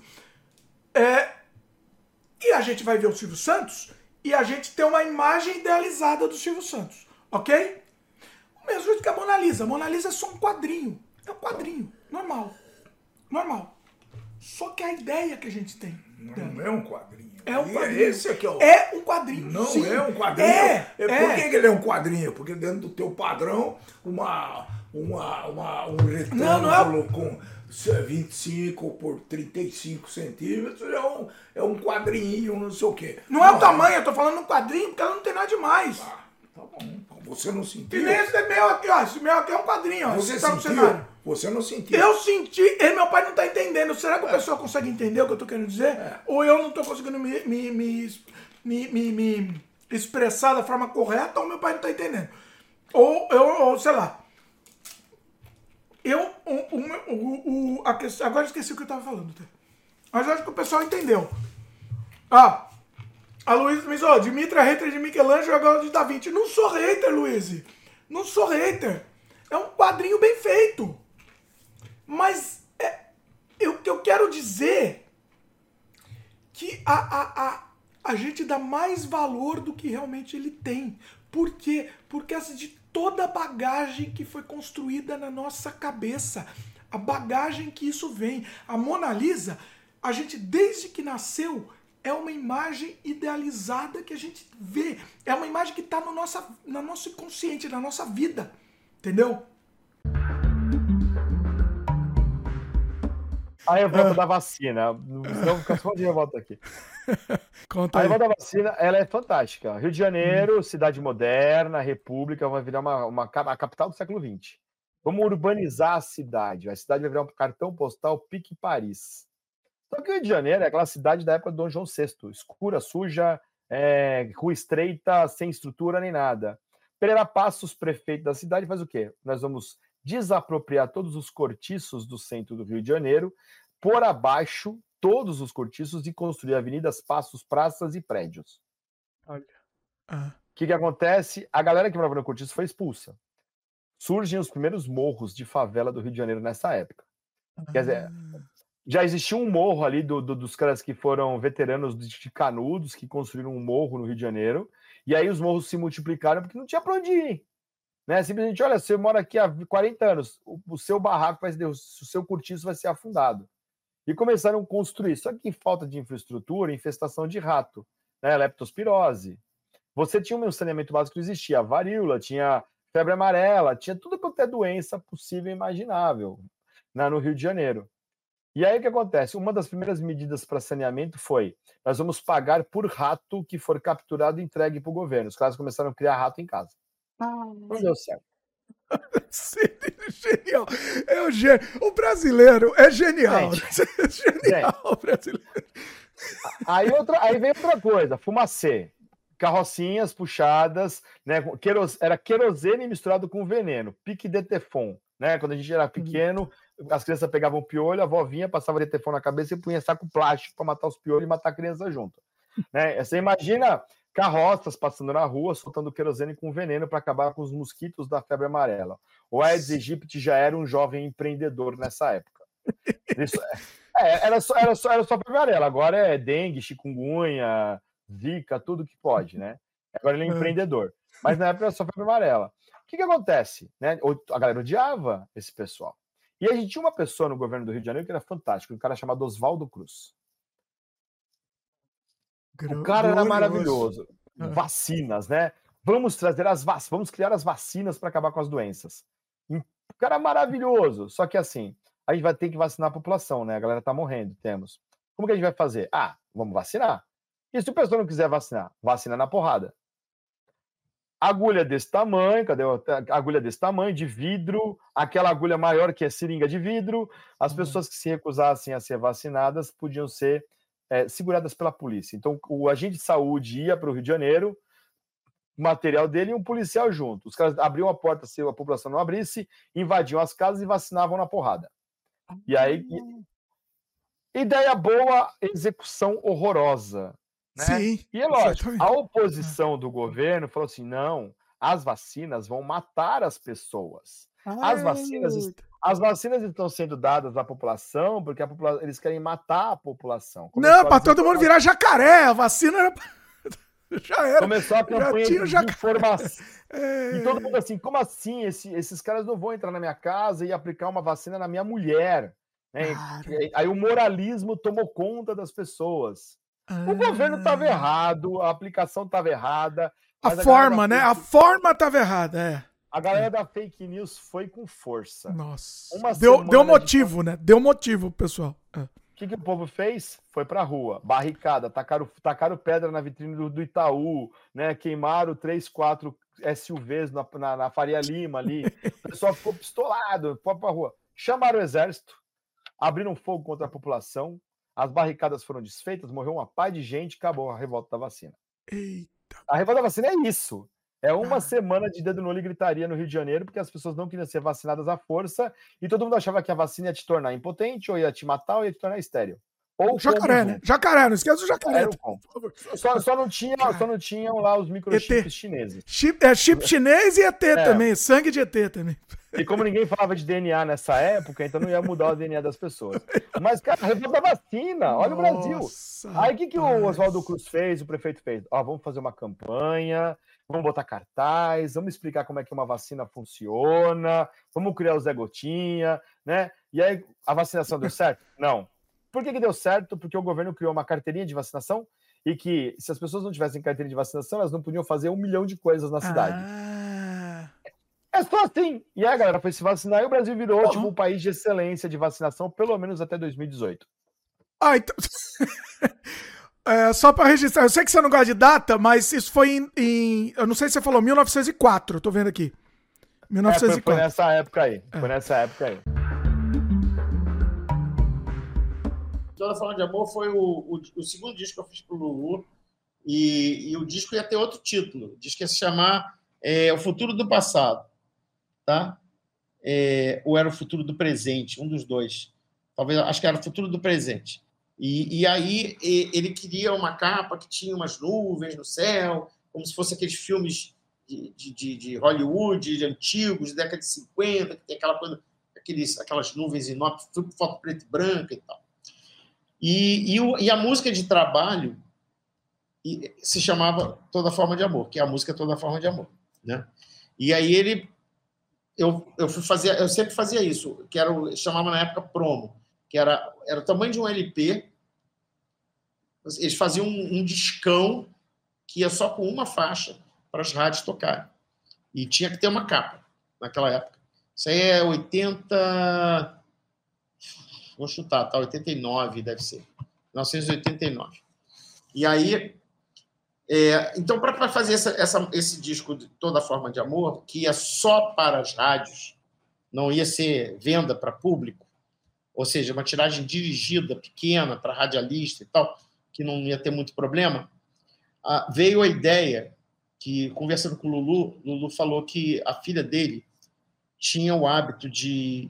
[SPEAKER 1] É, e a gente vai ver o Silvio Santos e a gente tem uma imagem idealizada do Silvio Santos. Ok? O mesmo jeito que a Mona Lisa. A Mona Lisa é só um quadrinho. É um quadrinho. Normal. Normal. Só que a ideia que a gente tem.
[SPEAKER 2] Não é um quadrinho.
[SPEAKER 1] É um quadrinho.
[SPEAKER 2] Esse aqui é o.
[SPEAKER 1] É um quadrinho.
[SPEAKER 2] Não
[SPEAKER 1] sim.
[SPEAKER 2] é um quadrinho.
[SPEAKER 1] É,
[SPEAKER 2] Por
[SPEAKER 1] é.
[SPEAKER 2] que que ele é um quadrinho? Porque dentro do teu padrão, uma, uma, uma, um retângulo
[SPEAKER 1] Não, não é-
[SPEAKER 2] com 25 por 35 centímetros é um, é um quadrinho, não sei o quê.
[SPEAKER 1] Não é o tamanho, eu tô falando um quadrinho porque ela não tem nada demais.
[SPEAKER 2] Tá bom. Você não sentiu?
[SPEAKER 1] E nem esse é meu aqui, ó. Esse meu aqui é um quadrinho, ó.
[SPEAKER 2] Você
[SPEAKER 1] tá no
[SPEAKER 2] sentiu?
[SPEAKER 1] cenário.
[SPEAKER 2] Você não sentiu?
[SPEAKER 1] Eu senti, e meu pai não tá entendendo. Será que o pessoal consegue entender o que eu tô querendo dizer? Ou eu não tô conseguindo me, me, me, me, me- expressar da forma correta, ou meu pai não tá entendendo. Ou, eu, ou sei lá. Eu, o, o, o, a questão, agora eu esqueci o que eu tava falando. Mas eu acho que o pessoal entendeu. Ah, a Luísa me disse, Dimitri é hater de Michelangelo agora de Da Vinci. Não sou hater, Luiz. Não sou hater. É um quadrinho bem feito. Mas é, eu- eu quero dizer que a, a, a, a gente dá mais valor do que realmente ele tem. Por quê? Por causa de toda a bagagem que foi construída na nossa cabeça. A bagagem que isso vem. A Mona Lisa, a gente, desde que nasceu, é uma imagem idealizada que a gente vê. É uma imagem que está no, nossa, no nosso inconsciente, na nossa vida. Entendeu?
[SPEAKER 20] A revolta da vacina. Senão fica só de revolta aqui.
[SPEAKER 1] Conta
[SPEAKER 20] a revolta da vacina, ela é fantástica. Rio de Janeiro, cidade moderna, república, vai virar uma, uma a capital do século XX. Vamos urbanizar a cidade. A cidade vai virar um cartão postal pique Paris. Só que o Rio de Janeiro é aquela cidade da época do Dom João VI. Escura, suja, é, rua estreita, sem estrutura nem nada. Pereira Passos, prefeito da cidade, faz o quê? Nós vamos desapropriar todos os cortiços do centro do Rio de Janeiro, por abaixo todos os cortiços e construir avenidas, passos, praças e prédios.
[SPEAKER 1] Olha.
[SPEAKER 20] O que, que acontece? A galera que morava no cortiço foi expulsa. Surgem os primeiros morros de favela do Rio de Janeiro nessa época. Quer dizer, já existia um morro ali do- do- dos caras que foram veteranos de, Canudos, que construíram um morro no Rio de Janeiro, e aí os morros se multiplicaram porque não tinha para onde ir. Né? Simplesmente, olha, você mora aqui há 40 anos, o, o seu barraco vai ser, o seu cortiço vai ser afundado. E começaram a construir. Só que falta de infraestrutura, infestação de rato, né? leptospirose. Você tinha um saneamento básico que existia, a varíola, tinha febre amarela, tinha tudo quanto é doença possível e imaginável né, no Rio de Janeiro. E aí o que acontece? Uma das primeiras medidas para saneamento foi: nós vamos pagar por rato que for capturado e entregue para o governo. Os caras começaram a criar rato em casa. Não deu certo.
[SPEAKER 1] genial. É o gênio. O brasileiro é genial. É genial, o brasileiro.
[SPEAKER 20] Aí, outra, aí vem outra coisa, fumacê. Carrocinhas puxadas, né? Queros, era querosene misturado com veneno, pique de tefon, né? Quando a gente era pequeno, as crianças pegavam piolho, a avó vinha, passava de tefon na cabeça e punha saco plástico para matar os piolhos e matar a criança junto. Né? Você imagina carroças passando na rua, soltando querosene com veneno para acabar com os mosquitos da febre amarela. O Aedes aegypti já era um jovem empreendedor nessa época. Isso, é, era, só, era, só, era só febre amarela, agora é dengue, chikungunya, zika, tudo que pode, né? Agora ele é empreendedor. Mas na época era só febre amarela. O que, que acontece? Né? A galera odiava esse pessoal. E a gente tinha uma pessoa no governo do Rio de Janeiro que era fantástico, um cara chamado Oswaldo Cruz. O cara era maravilhoso. Ah. Vacinas, né? Vamos trazer as vacinas, vamos criar as vacinas para acabar com as doenças. O cara maravilhoso. Só que assim, a gente vai ter que vacinar a população, né? A galera tá morrendo, temos. Como que a gente vai fazer? Ah, vamos vacinar. E se o pessoal não quiser vacinar? Vacina na porrada. Agulha desse tamanho, cadê a agulha desse tamanho, de vidro, aquela agulha maior que é seringa de vidro. As uhum. pessoas que se recusassem a ser vacinadas podiam ser é, seguradas pela polícia. Então, o agente de saúde ia para o Rio de Janeiro, o material dele e um policial junto. Os caras abriam a porta se a população não abrisse, invadiam as casas e vacinavam na porrada. E aí. Ideia boa, execução horrorosa. Né? Sim. E é lógico, exatamente. a oposição do governo falou assim: não, as vacinas vão matar as pessoas. As vacinas, as vacinas estão sendo dadas à população porque a popula eles querem matar a população.
[SPEAKER 1] Começou não, para todo mundo virar jacaré. A vacina era. já era.
[SPEAKER 20] Começou a campanha de informação. É... E todo mundo assim, como assim? Esse, esses caras não vão entrar na minha casa e aplicar uma vacina na minha mulher. Né? Aí o moralismo tomou conta das pessoas. Ah... O governo estava errado, a aplicação estava errada.
[SPEAKER 1] A forma, né? A forma estava errada, é.
[SPEAKER 20] A galera da fake news foi com força.
[SPEAKER 1] Nossa. Uma deu, deu motivo, de... né? Deu motivo, pessoal.
[SPEAKER 20] É. O que, que o povo fez? Foi pra rua, barricada, tacaram, tacaram pedra na vitrine do, do Itaú, né? Queimaram três, quatro SUVs na, na, na Faria Lima ali. O pessoal ficou pistolado, foi pra rua. Chamaram o exército, abriram fogo contra a população, as barricadas foram desfeitas, morreu uma pá de gente, acabou a revolta da vacina. Eita. A revolta da vacina é isso. É uma ah. semana de dedo no olho e gritaria no Rio de Janeiro, porque as pessoas não queriam ser vacinadas à força e todo mundo achava que a vacina ia te tornar impotente, ou ia te matar, ou ia te tornar estéreo.
[SPEAKER 1] Ou jacaré, né? Jacaré, não esqueça o jacaré.
[SPEAKER 20] Só, só, não tinha, só não tinham lá os microchips chineses.
[SPEAKER 1] Chip, é chip chinês e ET é. também, sangue de ET também.
[SPEAKER 20] E como ninguém falava de DNA nessa época, então não ia mudar o DNA das pessoas. Mas, cara, revolta a vacina, olha Nossa. o Brasil. Aí o que, que o Oswaldo Cruz fez, o prefeito fez? Ó, vamos fazer uma campanha, vamos botar cartaz, vamos explicar como é que uma vacina funciona, vamos criar o Zé Gotinha, né? E aí, a vacinação deu certo? Não. Por que, que deu certo? Porque o governo criou uma carteirinha de vacinação e que, se as pessoas não tivessem carteirinha de vacinação, elas não podiam fazer um milhão de coisas na cidade. Ah. É só assim. E aí a galera foi se vacinar e o Brasil virou, uhum. tipo, um país de excelência de vacinação, pelo menos até 2018.
[SPEAKER 1] Ah, então... É, só para registrar, eu sei que você não gosta de data, mas isso foi em, em Eu não sei se você falou 1904, eu tô vendo aqui.
[SPEAKER 20] 1904. É, foi, foi, nessa época aí. É. Foi nessa época aí.
[SPEAKER 11] Toda Forma de Amor foi o, o, o, segundo disco que eu fiz pro Lulu. E, e, o disco ia ter outro título. O disco ia se chamar é, O Futuro do Passado. Tá? É, ou era o Futuro do Presente, um dos dois. Talvez, acho que era o Futuro do Presente. E, e aí ele queria uma capa que tinha umas nuvens no céu, como se fosse aqueles filmes de, de, de Hollywood, de antigos, década de 50, que tem aquela coisa, aqueles, aquelas nuvens enormes, foto preto e branca e tal. E, e, e, a música de trabalho se chamava Toda Forma de Amor, que é a música Toda Forma de Amor. Né? E aí ele. Eu, eu, fui fazer, eu sempre fazia isso, que era chamava na época promo, que era, era o tamanho de um LP, eles faziam um, um discão que ia só com uma faixa para as rádios tocarem. E tinha que ter uma capa naquela época. Isso aí é 80. Vou chutar, tá? 89 deve ser. 1989. E aí É, então, para fazer essa, essa, esse disco de toda forma de amor, que ia só para as rádios, não ia ser venda para público, ou seja, uma tiragem dirigida, pequena, para radialista e tal, que não ia ter muito problema, veio a ideia que, conversando com o Lulu, Lulu falou que a filha dele tinha o hábito de,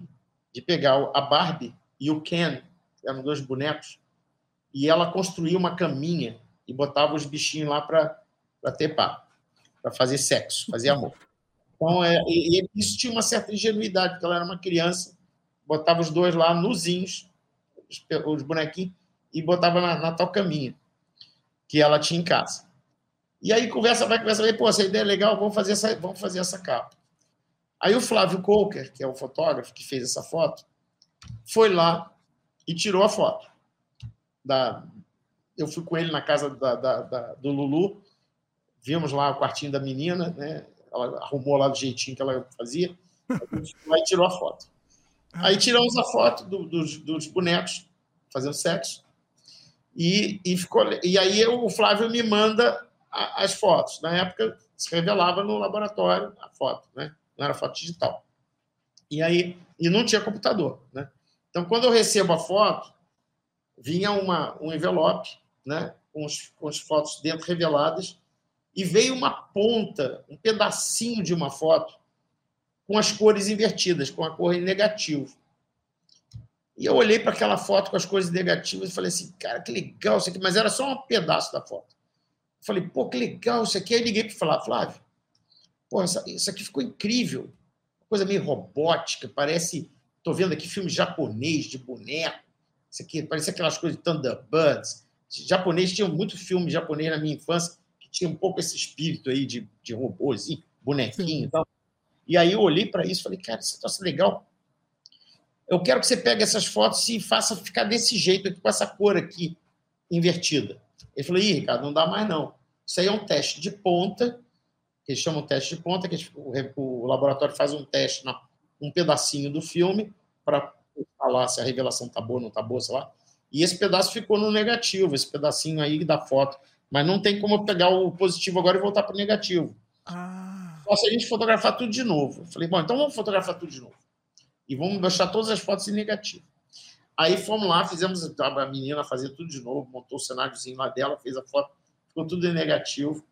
[SPEAKER 11] de pegar a Barbie e o Ken, eram dois bonecos, e ela construía uma caminha e botava os bichinhos lá para pá, para fazer sexo, fazer amor. Então, é, e, e, isso tinha uma certa ingenuidade, porque ela era uma criança, botava os dois lá nuzinhos, os, os bonequinhos, e botava na, na, tal caminha que ela tinha em casa. E aí conversa vai, conversa vai, pô, essa ideia é legal, vamos fazer essa, vamos fazer essa capa. Aí o Flávio Coker, que é o fotógrafo que fez essa foto, foi lá e tirou a foto da, eu fui com ele na casa da, da, da, do Lulu, vimos lá o quartinho da menina, né? Ela arrumou lá do jeitinho que ela fazia, a gente lá tirou a foto. Aí tiramos a foto do, dos, dos, bonecos fazendo sexo e, e, ficou, e aí o Flávio me manda a, as fotos. Na época se revelava no laboratório a foto, né? Não era foto digital. E aí e não tinha computador, né? Então quando eu recebo a foto vinha uma, um envelope né, com, os, com as fotos dentro reveladas, e veio uma ponta, um pedacinho de uma foto com as cores invertidas, com a cor em negativo. E eu olhei para aquela foto com as cores negativas e falei assim, cara, que legal isso aqui, mas era só um pedaço da foto. Falei, pô, que legal isso aqui. Aí liguei para falar, Flávio, pô, isso aqui ficou incrível. Coisa meio robótica, parece. Estou vendo aqui filme japonês de boneco. Isso aqui parece aquelas coisas de Thunderbirds japonês tinha muito filme japonês na minha infância que tinha um pouco esse espírito aí de, de robô, assim, bonequinho e tal. E aí eu olhei para isso e falei, cara, isso é legal. Eu quero que você pegue essas fotos e faça ficar desse jeito aqui, com essa cor aqui invertida. Ele falou, ih, Ricardo, não dá mais não. Isso aí é um teste de ponta, que eles chamam teste de ponta, que o, o laboratório faz um teste na um pedacinho do filme para falar se a revelação tá boa ou não tá boa, sei lá. E esse pedaço ficou no negativo, esse pedacinho aí da foto. Mas não tem como eu pegar o positivo agora e voltar para o negativo. Ah. Só se a gente fotografar tudo de novo. Eu falei, bom, então vamos fotografar tudo de novo. E vamos deixar todas as fotos em negativo. Aí fomos lá, fizemos a menina fazer tudo de novo, montou o cenáriozinho lá dela, fez a foto, ficou tudo em negativo.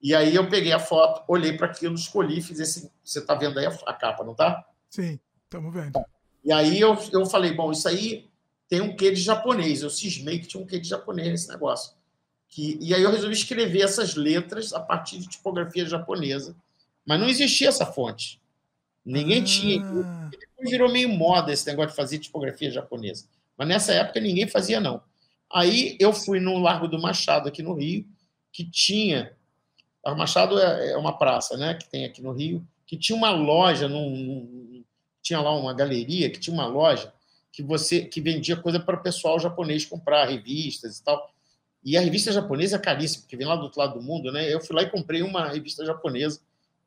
[SPEAKER 11] E aí eu peguei a foto, olhei para aquilo, escolhi, fiz esse. Você está vendo aí a, a, capa, não tá?
[SPEAKER 1] Sim, estamos vendo.
[SPEAKER 11] E aí eu, eu falei, bom, isso aí tem um quê de japonês. Eu cismei que tinha um quê de japonês nesse negócio. Que, e aí eu resolvi escrever essas letras a partir de tipografia japonesa. Mas não existia essa fonte. Ninguém ah. tinha. Depois virou meio moda esse negócio de fazer tipografia japonesa. Mas nessa época ninguém fazia, não. Aí eu fui no Largo do Machado, aqui no Rio, que tinha. O Machado é, é uma praça né, que tem aqui no Rio, que tinha uma loja, num, num, tinha lá uma galeria que tinha uma loja que você que vendia coisa para o pessoal japonês comprar, revistas e tal. E a revista japonesa é caríssima, porque vem lá do outro lado do mundo, né? Eu fui lá e comprei uma revista japonesa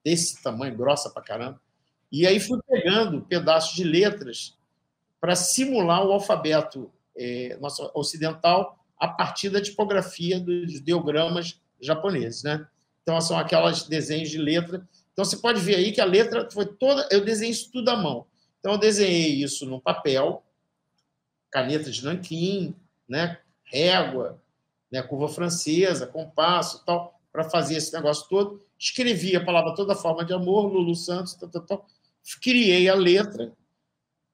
[SPEAKER 11] desse tamanho, grossa pra caramba. E aí fui pegando pedaços de letras para simular o alfabeto é, nosso ocidental a partir da tipografia dos ideogramas japoneses, né? Então são aquelas desenhos de letra. Então você pode ver aí que a letra foi toda, eu desenhei isso tudo à mão. Então eu desenhei isso no papel, caneta de nanquim, né? régua, né? curva francesa, compasso tal, para fazer esse negócio todo. Escrevi a palavra toda forma de amor, Lulu Santos, tal, tal, tal. criei a letra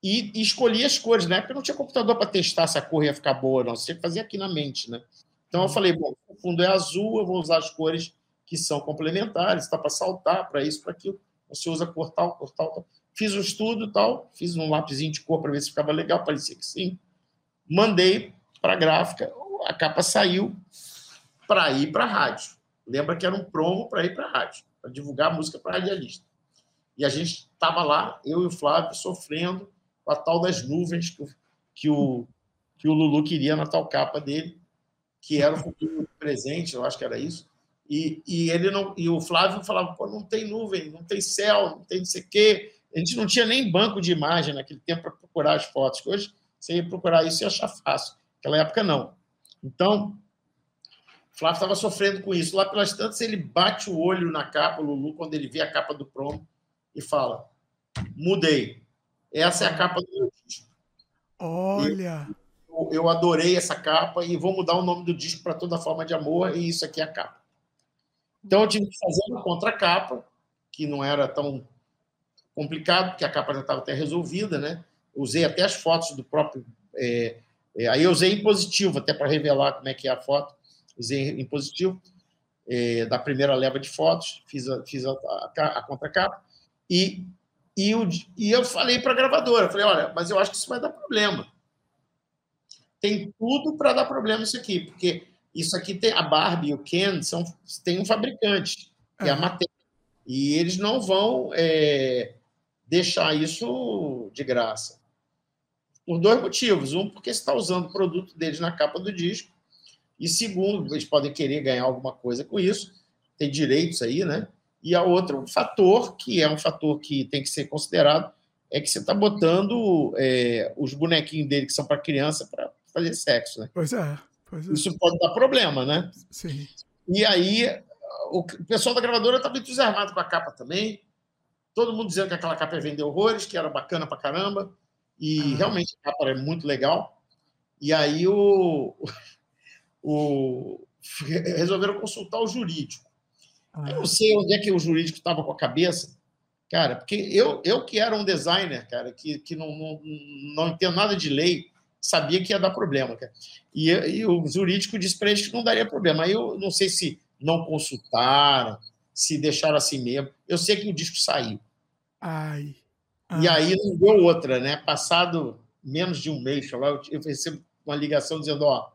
[SPEAKER 11] e, e escolhi as cores. Na época não tinha computador para testar se a cor ia ficar boa, não. Você tinha que fazer aqui na mente. Né? Então eu falei, bom, o fundo é azul, eu vou usar as cores que são complementares, está para saltar, para isso, para aquilo. Você usa cor tal, cor tal, tal. Fiz um estudo tal, fiz um lápisinho de cor para ver se ficava legal, parecia que sim mandei para a gráfica, a capa saiu para ir para a rádio. Lembra que era um promo para ir para a rádio, para divulgar a música para radialista. E a gente estava lá, eu e o Flávio, sofrendo com a tal das nuvens que o, que o, que o Lulu queria na tal capa dele, que era o futuro presente, eu acho que era isso. E, e ele não e o Flávio falava, pô, não tem nuvem, não tem céu, não tem não sei o quê. A gente não tinha nem banco de imagem naquele tempo para procurar as fotos. Hoje você ia procurar isso e achar fácil. Naquela época, não. Então, Flávio estava sofrendo com isso. Lá pelas tantas, ele bate o olho na capa, o Lulu, quando ele vê a capa do promo, e fala: mudei. Essa é a capa do meu disco.
[SPEAKER 1] Olha!
[SPEAKER 11] Eu, eu adorei essa capa e vou mudar o nome do disco para toda forma de amor, e isso aqui é a capa. Então eu tive que fazer uma contracapa, que não era tão complicado, porque a capa já estava até resolvida, né? Usei até as fotos do próprio. É, é, aí eu usei em positivo, até para revelar como é que é a foto. Usei em positivo, é, da primeira leva de fotos, fiz a, fiz a, a, a contracapa. E, e, eu, e eu falei para a gravadora: falei, olha, mas eu acho que isso vai dar problema. Tem tudo para dar problema isso aqui, porque isso aqui tem a Barbie e o Ken são, tem um fabricante, que é a Mattel. E eles não vão é, deixar isso de graça. Por dois motivos. Um, porque você está usando o produto deles na capa do disco. E segundo, eles podem querer ganhar alguma coisa com isso. Tem direitos aí, né? E a outra, um fator, que é um fator que tem que ser considerado, é que você está botando é, os bonequinhos dele, que são para criança, para fazer sexo, né?
[SPEAKER 1] Pois é, pois é.
[SPEAKER 11] Isso pode dar problema, né?
[SPEAKER 1] Sim.
[SPEAKER 11] E aí, o pessoal da gravadora estava entusiasmado com a capa também. Todo mundo dizendo que aquela capa ia vender horrores, que era bacana pra caramba. E ah. realmente a capa é muito legal. E aí o, o, resolveram consultar o jurídico. Ah. Eu não sei onde é que o jurídico estava com a cabeça, cara, porque eu, eu que era um designer, cara, que, que não, não, não entendo nada de lei, sabia que ia dar problema, cara. E, e o jurídico disse para eles que não daria problema. Aí eu não sei se não consultaram, se deixaram assim mesmo. Eu sei que o disco saiu.
[SPEAKER 1] Ai.
[SPEAKER 11] E aí não deu outra, né? Passado menos de um mês, eu recebo uma ligação dizendo: ó,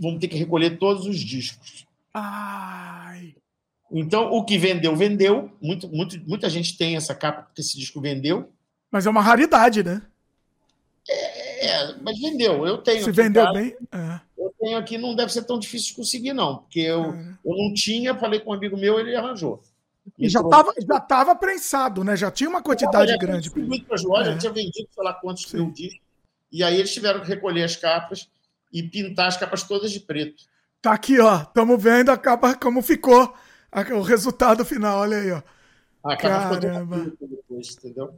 [SPEAKER 11] vamos ter que recolher todos os discos.
[SPEAKER 1] Ai.
[SPEAKER 11] Então, o que vendeu, vendeu. Muito, muito, muita gente tem essa capa porque esse disco vendeu.
[SPEAKER 1] Mas é uma raridade, né?
[SPEAKER 11] É, mas vendeu. Eu tenho.
[SPEAKER 1] Se vendeu cara, bem. É.
[SPEAKER 11] Eu tenho aqui, não deve ser tão difícil de conseguir, não. Porque eu, é. eu não tinha, falei com um amigo meu, ele arranjou.
[SPEAKER 1] E já estava já tava prensado, né? Já tinha uma quantidade já grande.
[SPEAKER 11] Muito para as lojas, é. tinha vendido, sei lá quantos mil discos. E aí eles tiveram que recolher as capas e pintar as capas todas de preto.
[SPEAKER 1] Tá aqui, ó. Estamos vendo a capa como ficou o resultado final. Olha aí, ó.
[SPEAKER 11] A capa Caramba. ficou depois, entendeu?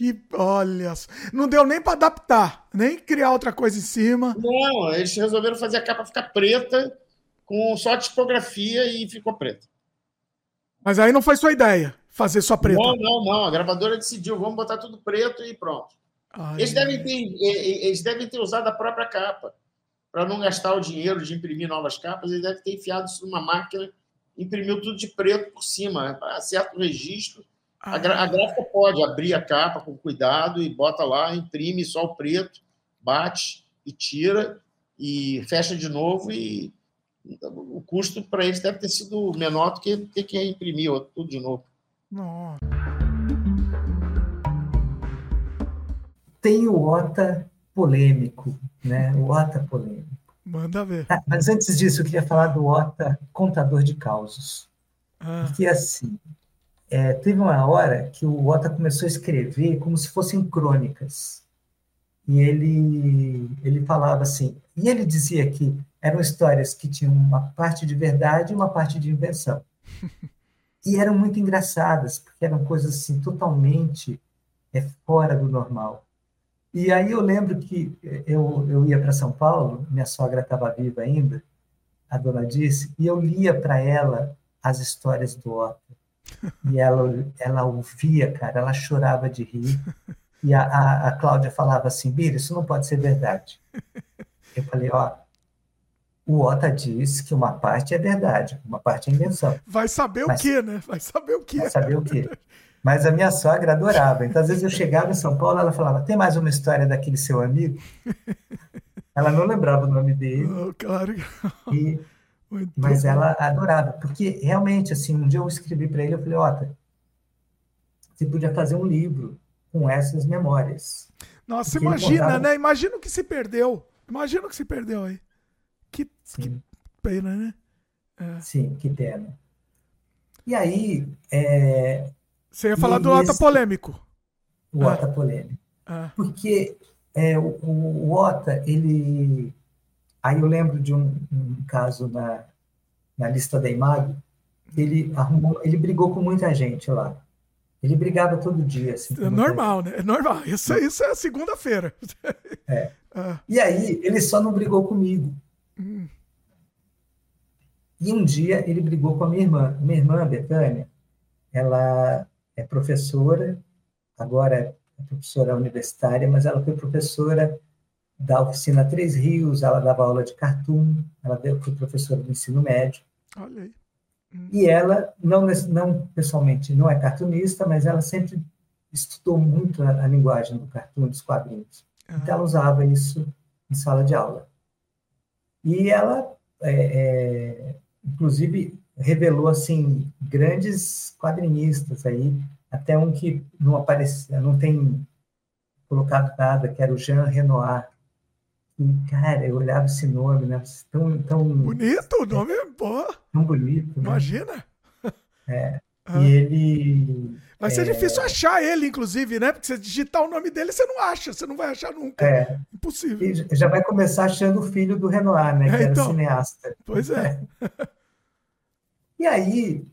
[SPEAKER 1] Que, olha, não deu nem para adaptar, nem criar outra coisa em cima.
[SPEAKER 11] Não, eles resolveram fazer a capa ficar preta, com só tipografia e ficou preta.
[SPEAKER 1] Mas aí não foi sua ideia, fazer só preta.
[SPEAKER 11] Não, não, não. A gravadora decidiu, vamos botar tudo preto e pronto. Ai, eles, devem ter, eles devem ter usado a própria capa. Para não gastar o dinheiro de imprimir novas capas, eles devem ter enfiado isso numa máquina, imprimiu tudo de preto por cima, para certo registro. A, a gráfica pode abrir a capa com cuidado e bota lá, imprime só o preto, bate e tira e fecha de novo e o custo para eles deve ter sido menor do que ter que imprimir tudo de novo.
[SPEAKER 1] Nossa.
[SPEAKER 21] Tem o OTA polêmico, né? O OTA polêmico.
[SPEAKER 1] Manda ver.
[SPEAKER 21] Ah, mas antes disso, eu queria falar do OTA contador de causos. Ah. Porque assim, é, teve uma hora que o OTA começou a escrever como se fossem crônicas. E ele, ele falava assim, e ele dizia que eram histórias que tinham uma parte de verdade e uma parte de invenção. E eram muito engraçadas, porque eram coisas assim totalmente é, fora do normal. E aí eu lembro que eu, eu ia para São Paulo, minha sogra estava viva ainda, a dona disse, e eu lia para ela as histórias do Otto. E ela, ela ouvia, cara, ela chorava de rir. E a, a, a Cláudia falava assim, Bira, isso não pode ser verdade. Eu falei, ó, o Ota diz que uma parte é verdade, uma parte é invenção.
[SPEAKER 1] Vai saber Mas, o que, né? Vai saber o que.
[SPEAKER 21] Vai saber o que. Mas a minha sogra adorava. Então, às vezes eu chegava em São Paulo, ela falava: tem mais uma história daquele seu amigo? Ela não lembrava o nome dele.
[SPEAKER 1] Oh, claro.
[SPEAKER 21] E, mas ela adorava, porque realmente, assim, um dia eu escrevi para ele, eu falei: Ota, você podia fazer um livro com essas memórias.
[SPEAKER 1] Nossa, porque imagina, contava... né? Imagina o que se perdeu. Imagina o que se perdeu aí. Que, que pena, né?
[SPEAKER 21] É. Sim, que pena. E aí. É...
[SPEAKER 1] Você ia falar do Ota polêmico.
[SPEAKER 21] O Ota ah. polêmico. Ah. Porque é, o, o Ota, ele, Aí eu lembro de um, um caso na, na lista da Imag, que ele arrumou, ele brigou com muita gente lá. Ele brigava todo dia. Assim,
[SPEAKER 1] é normal, né? É normal. Isso, isso é segunda-feira.
[SPEAKER 21] É. Ah. E aí, ele só não brigou comigo. Hum. E um dia ele brigou com a minha irmã. Minha irmã, Betânia, ela é professora, agora é professora universitária, mas ela foi professora da oficina Três Rios, ela dava aula de cartoon, ela foi professora do ensino médio.
[SPEAKER 1] Olha aí.
[SPEAKER 21] Hum. E ela, não, não pessoalmente, não é cartunista, mas ela sempre estudou muito a, a linguagem do cartoon, dos quadrinhos. Uhum. Então, ela usava isso em sala de aula. E ela, é, é, inclusive, revelou assim grandes quadrinistas aí, até um que não aparecia, não tem colocado nada, que era o Jean Renoir. E, cara, eu olhava esse nome, né? Tão, tão
[SPEAKER 1] bonito, o nome é bom.
[SPEAKER 21] Tão bonito. Né?
[SPEAKER 1] Imagina.
[SPEAKER 21] É. Ah. E ele.
[SPEAKER 1] Vai ser é... difícil achar ele, inclusive, né? Porque você digitar o nome dele, você não acha, você não vai achar nunca.
[SPEAKER 21] É.
[SPEAKER 1] Impossível.
[SPEAKER 21] E já vai começar achando o filho do Renoir, né? Que é, então. era cineasta.
[SPEAKER 1] Pois é.
[SPEAKER 21] E aí,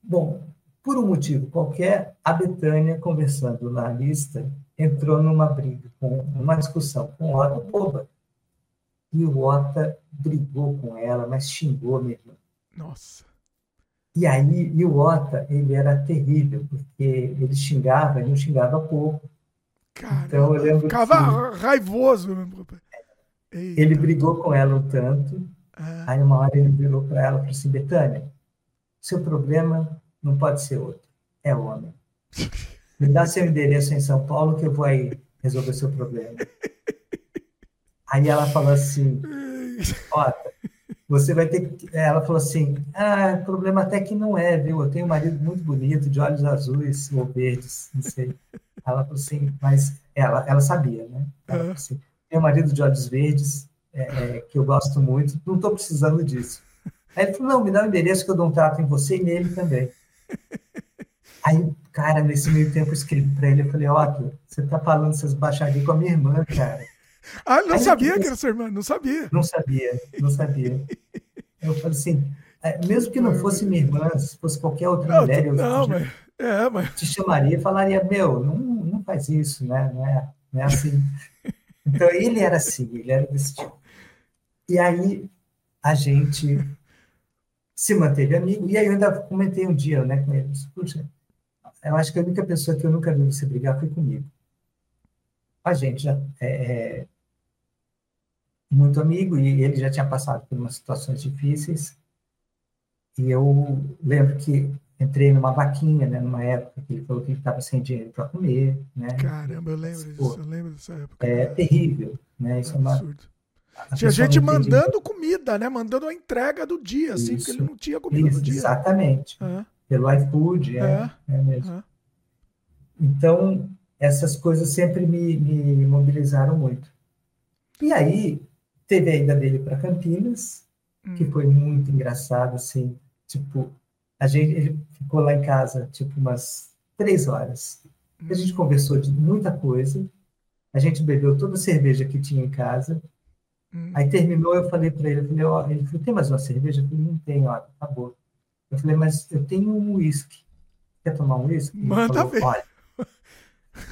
[SPEAKER 21] bom, por um motivo qualquer, a Betânia, conversando na lista, entrou numa briga, com uma discussão com o Otto Boba. E o Ota brigou com ela, mas xingou minha irmã.
[SPEAKER 1] Nossa.
[SPEAKER 21] E aí, e o Ota, ele era terrível, porque ele xingava, ele não xingava pouco.
[SPEAKER 1] Caramba, então, eu lembro ficava que, raivoso.
[SPEAKER 21] Ele brigou com ela um tanto, ah. aí uma hora ele virou para ela e falou assim, Betânia, seu problema não pode ser outro, é homem. Me dá seu endereço em São Paulo que eu vou aí resolver seu problema. Aí ela falou assim, Ota, você vai ter que. Ela falou assim: ah, problema até que não é, viu? Eu tenho um marido muito bonito, de olhos azuis ou verdes, não sei. Ela falou assim, mas ela, ela sabia, né? Ela falou assim: tenho um marido de olhos verdes, é, é, que eu gosto muito, não estou precisando disso. Aí ele falou: não, me dá o um endereço que eu dou um trato em você e nele também. Aí, cara, nesse meio tempo eu escrevi para ele, eu falei: ó, você tá falando essas baixarias com a minha irmã, cara.
[SPEAKER 1] Ah, não Aí sabia que era sua irmã, não sabia.
[SPEAKER 21] Não sabia, não sabia. Eu falei assim, é, mesmo que não fosse minha irmã, se fosse qualquer outra não, mulher, eu
[SPEAKER 1] não, mas, é, mas...
[SPEAKER 21] te chamaria e falaria, meu, não, não faz isso, né? Não é, não é assim. Então ele era assim, ele era desse tipo. E aí a gente se manteve amigo, e aí eu ainda comentei um dia né, com ele, puxa, eu acho que a única pessoa que eu nunca vi você brigar foi comigo a gente já é, é, muito amigo e ele já tinha passado por umas situações difíceis. E eu lembro que entrei numa vaquinha, né, numa época que ele falou que ele estava sem dinheiro para comer, né?
[SPEAKER 1] Caramba, eu lembro disso, eu lembro dessa época.
[SPEAKER 21] É terrível, né? Isso é, é uma
[SPEAKER 1] absurdo. Tinha gente mandando comida, né? Mandando a entrega do dia, assim, porque ele não tinha comida
[SPEAKER 21] Isso,
[SPEAKER 1] no dia.
[SPEAKER 21] Exatamente. Pelo iFood, é, é. é mesmo. Então, essas coisas sempre me, me mobilizaram muito. E aí, teve a ida dele para Campinas, hum. que foi muito engraçado, assim, tipo, a gente, ele ficou lá em casa, tipo, umas três horas. Hum. A gente conversou de muita coisa, a gente bebeu toda a cerveja que tinha em casa, hum. aí terminou, eu falei para ele, eu falei, ó, ele falou, tem mais uma cerveja? Eu falei, não tem, ó, acabou. Eu falei, mas eu tenho um uísque. Quer tomar um uísque?
[SPEAKER 1] Manda ver. Olha,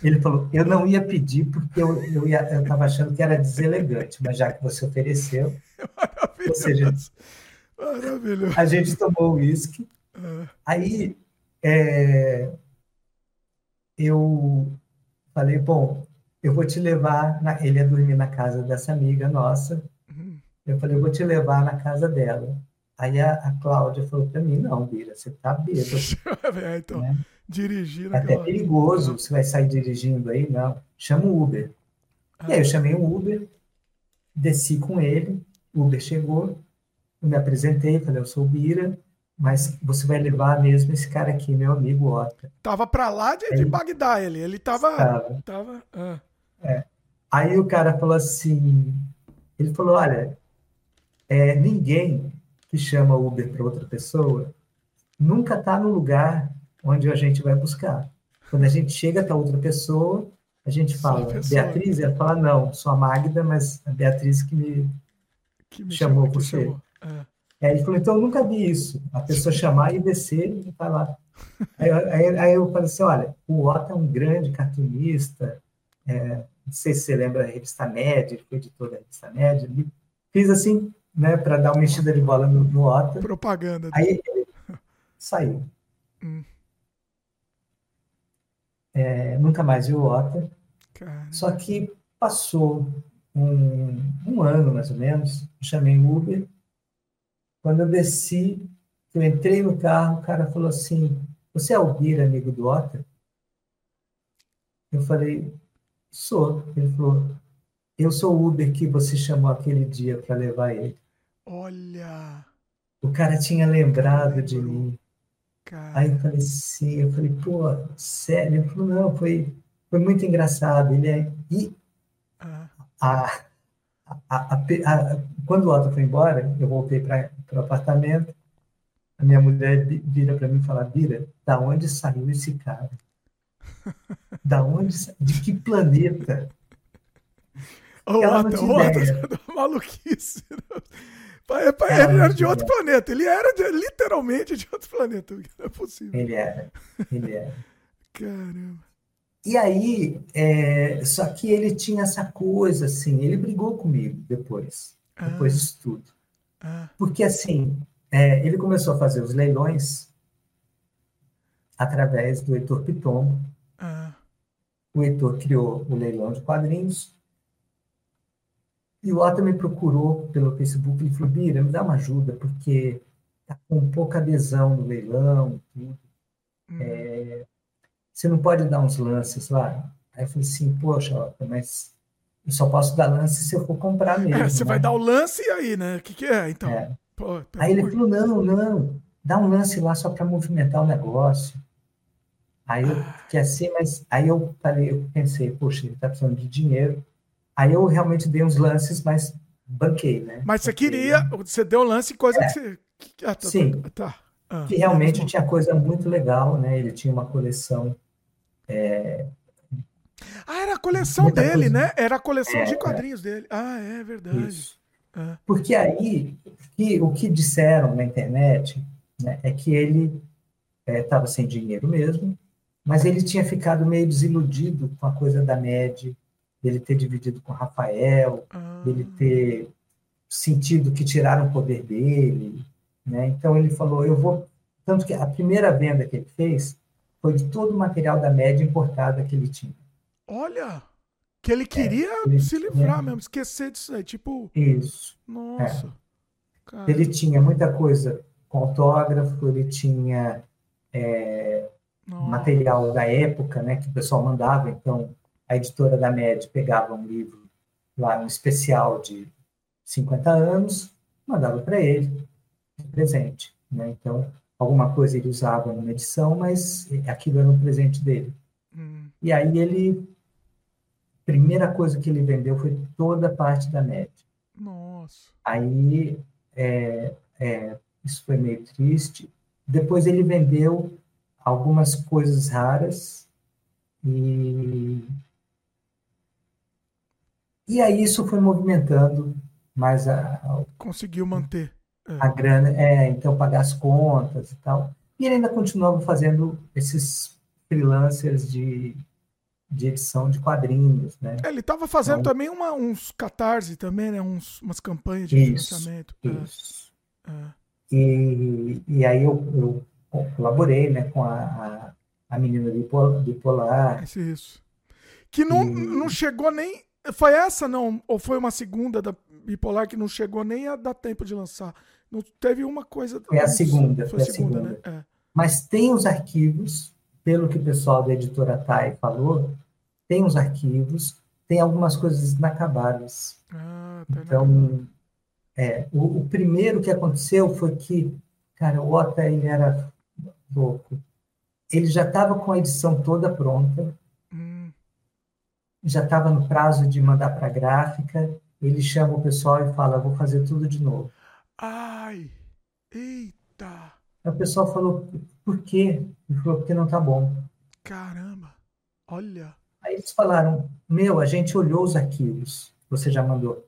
[SPEAKER 21] ele falou: Eu não ia pedir porque eu estava achando que era deselegante, mas já que você ofereceu. Ou seja,
[SPEAKER 1] Maravilhoso.
[SPEAKER 21] a gente tomou o uísque. É. Aí é, eu falei: Bom, eu vou te levar. Na... Ele ia dormir na casa dessa amiga nossa. Uhum. Eu falei: Eu vou te levar na casa dela. Aí a, a Cláudia falou para mim: Não, Bira, você tá bêbado.
[SPEAKER 1] é, então. Né? Dirigir.
[SPEAKER 21] É até perigoso, você vai sair dirigindo aí, não. Chama o Uber. Ah. E aí eu chamei o Uber, desci com ele, o Uber chegou, eu me apresentei, falei, eu sou o Bira, mas você vai levar mesmo esse cara aqui, meu amigo Ota.
[SPEAKER 1] Tava para lá de, de Bagdá ele, ele tava... Tava. tava ah.
[SPEAKER 21] é. Aí o cara falou assim, ele falou, olha, é, ninguém que chama Uber para outra pessoa nunca está no lugar onde a gente vai buscar. Quando a gente chega até outra pessoa, a gente fala, Beatriz, ela fala, não, sou a Magda, mas a Beatriz que me, chamou chamou, você. Chamou. É. Aí ele falou, então eu nunca vi isso. A pessoa chamar e descer e lá. Aí, aí, aí, eu falei assim, olha, o Otto é um grande cartunista, é, não sei se você lembra da revista Média, ele foi editor da revista Média, fiz assim, né, para dar uma mexida de bola no, no Otto.
[SPEAKER 1] Propaganda.
[SPEAKER 21] Aí ele saiu. Hum. É, nunca mais viu o Otto. Só que passou um, um ano, mais ou menos, chamei o Uber. Quando eu desci, eu entrei no carro, o cara falou assim, você é o Bira, amigo do Otto? Eu falei, sou. Ele falou, eu sou o Uber que você chamou aquele dia para levar ele.
[SPEAKER 1] Olha!
[SPEAKER 21] O cara tinha lembrado de mim. Cara. Aí eu falei, sim, eu falei, pô, sério? Ele falou, não, foi, foi muito engraçado. Ele é. E ah. a, a, a, quando o Otto foi embora, eu voltei para o apartamento. A minha mulher vira para mim e fala: Vira, da onde saiu esse cara? Da onde? De que planeta?
[SPEAKER 1] O Otto, o Otto, maluquice. Ele era de outro planeta. Ele era de, literalmente de outro planeta. Não é possível.
[SPEAKER 21] Ele era. Ele era.
[SPEAKER 1] Caramba.
[SPEAKER 21] E aí, é, só que ele tinha essa coisa, assim, ele brigou comigo depois, ah. depois disso tudo. Ah. Porque, assim, é, ele começou a fazer os leilões através do Heitor Piton. Ah. O Heitor criou o leilão de quadrinhos e o Otto me procurou pelo Facebook e falou, Bira, me dá uma ajuda, porque está com pouca adesão no leilão, tudo. Hum. É, você não pode dar uns lances lá? Aí eu falei assim, poxa, Otto, mas eu só posso dar lance se eu for comprar mesmo.
[SPEAKER 1] É, você né? vai dar o lance aí, né? O que, que é, então? É.
[SPEAKER 21] Pô, aí ele falou, não, não, dá um lance lá só para movimentar o negócio. Aí eu ah. fiquei assim, mas aí eu falei, eu pensei, poxa, ele está precisando de dinheiro, Aí eu realmente dei uns lances, mas banquei, né?
[SPEAKER 1] Mas você queria, você deu lance coisa é. que você.
[SPEAKER 21] Ah, tá, Sim. Tá. Ah, que realmente tinha coisa muito legal, né? Ele tinha uma coleção. É...
[SPEAKER 1] Ah, era a coleção Muita dele, coisa... né? Era a coleção é, de quadrinhos é. dele. Ah, é verdade.
[SPEAKER 21] Ah. Porque aí, que, o que disseram na internet né, é que ele estava é, sem dinheiro mesmo, mas ele tinha ficado meio desiludido com a coisa da média dele ter dividido com Rafael, ah. dele ter sentido que tiraram o poder dele, né? Então ele falou, eu vou tanto que a primeira venda que ele fez foi de todo o material da média importada que ele tinha.
[SPEAKER 1] Olha, que ele queria é, ele se livrar tinha... mesmo, esquecer disso aí, tipo.
[SPEAKER 21] Isso.
[SPEAKER 1] Nossa.
[SPEAKER 21] É. Ele tinha muita coisa com autógrafo, ele tinha é, material da época, né, que o pessoal mandava, então a editora da MED pegava um livro lá, um especial de 50 anos, mandava para ele de presente. Né? Então, alguma coisa ele usava numa edição, mas aquilo era um presente dele. Hum. E aí ele, primeira coisa que ele vendeu foi toda a parte da MED.
[SPEAKER 1] Nossa.
[SPEAKER 21] Aí, é, é, isso foi meio triste. Depois ele vendeu algumas coisas raras e e aí isso foi movimentando mais a. a
[SPEAKER 1] Conseguiu manter.
[SPEAKER 21] É. A grana, é, então pagar as contas e tal. E ele ainda continuava fazendo esses freelancers de, de edição de quadrinhos, né?
[SPEAKER 1] É, ele estava fazendo então, também uma, uns catarse também, né? Uns, umas campanhas de isso, financiamento. É. Isso.
[SPEAKER 21] É. E, e aí eu, eu colaborei né, com a, a, a menina bipolar.
[SPEAKER 1] Isso, isso. Que não, e... não chegou nem foi essa, não? Ou foi uma segunda da Bipolar que não chegou nem a dar tempo de lançar? Não teve uma coisa.
[SPEAKER 21] Foi a segunda. Foi, a segunda, segunda. né? É. Mas tem os arquivos, pelo que o pessoal da editora TAI falou, tem os arquivos, tem algumas coisas inacabadas. Ah, tá então, é, o, o, primeiro que aconteceu foi que, cara, o Ota ele era louco. Ele já estava com a edição toda pronta, já estava no prazo de mandar para a gráfica, ele chama o pessoal e fala, vou fazer tudo de novo.
[SPEAKER 1] Ai, eita!
[SPEAKER 21] Aí o pessoal falou, por quê? Ele falou, porque não está bom.
[SPEAKER 1] Caramba, olha.
[SPEAKER 21] Aí eles falaram, meu, a gente olhou os arquivos, você já mandou.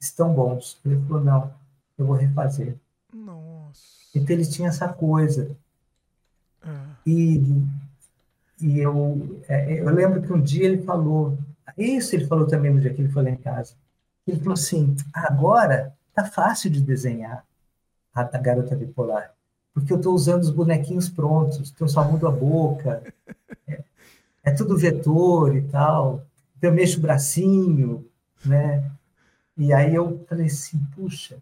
[SPEAKER 21] estão bons. Ele falou, não, eu vou refazer.
[SPEAKER 1] Nossa.
[SPEAKER 21] Então ele tinha essa coisa.
[SPEAKER 1] É.
[SPEAKER 21] E, e eu, é, eu lembro que um dia ele falou, isso ele falou também no dia que ele foi lá em casa. Ele falou assim: agora tá fácil de desenhar a, a garota bipolar, porque eu estou usando os bonequinhos prontos, então só mudo a boca, é, é tudo vetor e tal, então eu mexo o bracinho, né? E aí eu falei assim, puxa,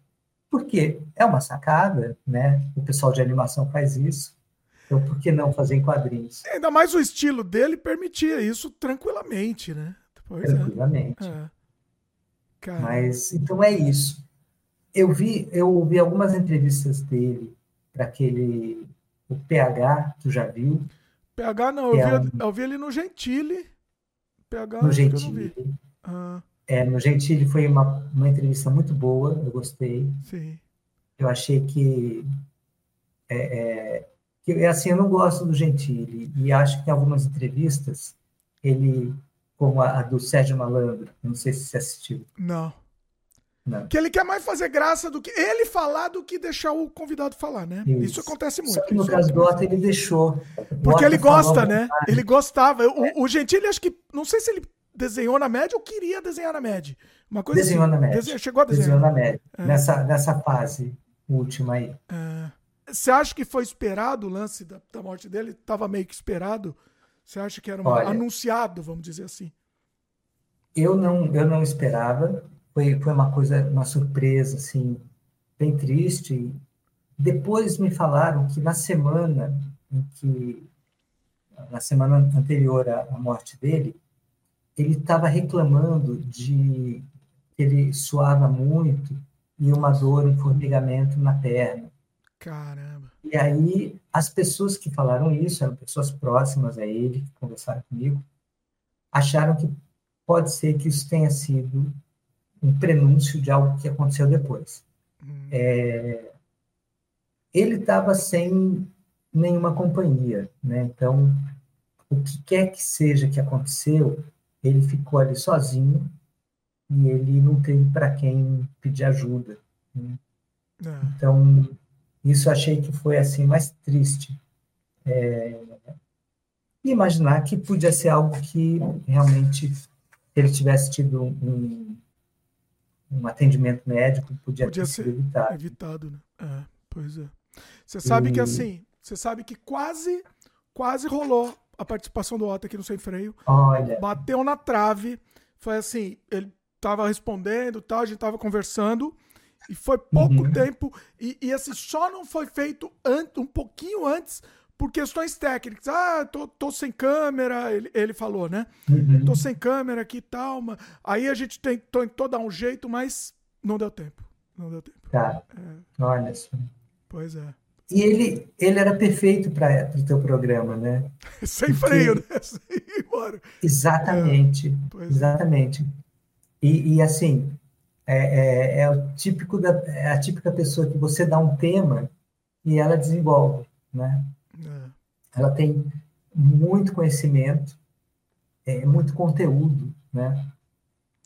[SPEAKER 21] porque é uma sacada, né? O pessoal de animação faz isso. Então, por que não fazer em quadrinhos?
[SPEAKER 1] Ainda mais o estilo dele permitia isso tranquilamente, né? Pois é.
[SPEAKER 21] tranquilamente.
[SPEAKER 1] É.
[SPEAKER 21] Mas então é isso. Eu vi, eu ouvi algumas entrevistas dele para aquele o PH, tu já viu?
[SPEAKER 1] PH não, eu,
[SPEAKER 21] É
[SPEAKER 1] vi,
[SPEAKER 21] um-
[SPEAKER 1] eu vi ele no Gentile. PH
[SPEAKER 21] No
[SPEAKER 1] vi. Ah,
[SPEAKER 21] É, no Gentili foi uma, uma entrevista muito boa, eu gostei.
[SPEAKER 1] sim.
[SPEAKER 21] Eu achei que é, é, que assim eu não gosto do Gentili e acho que em algumas entrevistas ele, como a, do Sérgio Malandro, não sei se você assistiu.
[SPEAKER 1] Não.
[SPEAKER 21] Não.
[SPEAKER 1] Que ele quer mais fazer graça do que ele falar do que deixar o convidado falar, né? Isso, acontece muito.
[SPEAKER 21] Só que no
[SPEAKER 1] Isso
[SPEAKER 21] caso do. Otto ele deixou.
[SPEAKER 1] Porque ele gosta, né?
[SPEAKER 21] vontade.
[SPEAKER 1] Ele gostava. O, o Gentili, acho que. Não sei se ele desenhou na média ou queria desenhar na média. Uma coisa
[SPEAKER 21] Desenhou
[SPEAKER 1] assim.
[SPEAKER 21] na média.
[SPEAKER 1] Chegou a desenhar.
[SPEAKER 21] Desenhou na média.
[SPEAKER 1] É.
[SPEAKER 21] Nessa, nessa fase última aí.
[SPEAKER 1] É. Você acha que foi esperado o lance da, da morte dele? Estava meio que esperado? Você acha que era uma-
[SPEAKER 21] Olha.
[SPEAKER 1] anunciado, vamos dizer assim?
[SPEAKER 21] Eu não, eu não esperava. Foi, foi uma coisa, uma surpresa, assim, bem triste. Depois me falaram que na semana em que, na semana anterior à, à morte dele, ele estava reclamando de que ele suava muito e uma dor, um formigamento na perna.
[SPEAKER 1] Caramba.
[SPEAKER 21] E aí, as pessoas que falaram isso, eram pessoas próximas a ele, que conversaram comigo, acharam que pode ser que isso tenha sido um prenúncio de algo que aconteceu depois. É, ele estava sem nenhuma companhia, né? Então, o que quer que seja que aconteceu, ele ficou ali sozinho e ele não teve para quem pedir ajuda. né? Então, isso achei que foi assim mais triste. É, imaginar que podia ser algo que realmente se ele tivesse tido um, um atendimento médico, podia,
[SPEAKER 1] Podia
[SPEAKER 21] ter
[SPEAKER 1] ser
[SPEAKER 21] sido evitado.
[SPEAKER 1] evitado, né? É, pois é. Você sabe que
[SPEAKER 21] E-
[SPEAKER 1] assim, você sabe que quase, quase rolou a participação do Otto aqui no Sem Freio.
[SPEAKER 21] Olha.
[SPEAKER 1] Bateu na trave. Foi assim, ele tava respondendo, tal, a gente tava conversando. E foi pouco
[SPEAKER 21] Uhum.
[SPEAKER 1] tempo. E, e assim, só não foi feito antes, um pouquinho antes, por questões técnicas. Ah, tô, tô sem câmera, ele, ele falou, né?
[SPEAKER 21] Uhum.
[SPEAKER 1] Tô sem câmera aqui e tal. mas- Aí a gente tentou, tentou dar um jeito, mas não deu tempo. Não deu tempo.
[SPEAKER 21] Tá.
[SPEAKER 1] É,
[SPEAKER 21] Olha só.
[SPEAKER 1] pois é.
[SPEAKER 21] E ele, ele era perfeito para o teu programa, né?
[SPEAKER 1] Sem
[SPEAKER 21] Porque-
[SPEAKER 1] freio, né? Sem.
[SPEAKER 21] Exatamente,
[SPEAKER 1] pois é.
[SPEAKER 21] exatamente. E, e, assim, é, é, é o típico da, é a típica pessoa que você dá um tema e ela desenvolve, né?
[SPEAKER 1] É.
[SPEAKER 21] Ela tem muito conhecimento, é, muito conteúdo, né?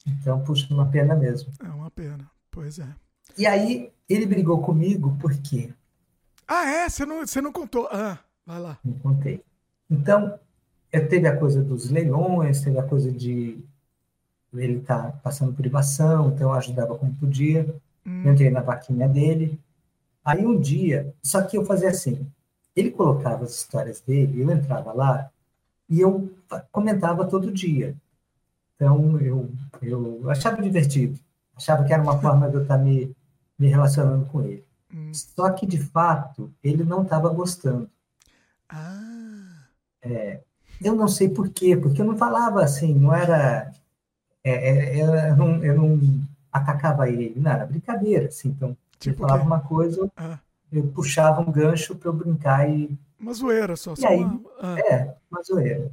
[SPEAKER 21] Então, puxa, uma pena mesmo.
[SPEAKER 1] É uma pena. Pois é.
[SPEAKER 21] E aí, ele brigou comigo porque
[SPEAKER 1] Ah, é? Você não, você não contou. Ah, vai lá.
[SPEAKER 21] Não contei. Então, teve a coisa dos leilões, teve a coisa de ele estar passando privação, então eu ajudava como podia. Eu entrei na vaquinha dele. Aí um dia, só que eu fazia assim, ele colocava as histórias dele, eu entrava lá e eu comentava todo dia. Então eu, eu achava divertido, achava que era uma forma de eu estar me, me relacionando com ele. Só que de fato ele não estava gostando. É, eu não sei por quê, porque eu não falava assim, não era. É, é, eu, não, eu não atacava ele, não, era brincadeira, assim. Então, ele falava uma coisa, eu,
[SPEAKER 1] Ah.
[SPEAKER 21] eu puxava um gancho para eu brincar e.
[SPEAKER 1] Uma zoeira só.
[SPEAKER 21] E
[SPEAKER 1] só
[SPEAKER 21] aí,
[SPEAKER 1] uma... ah.
[SPEAKER 21] é, uma zoeira.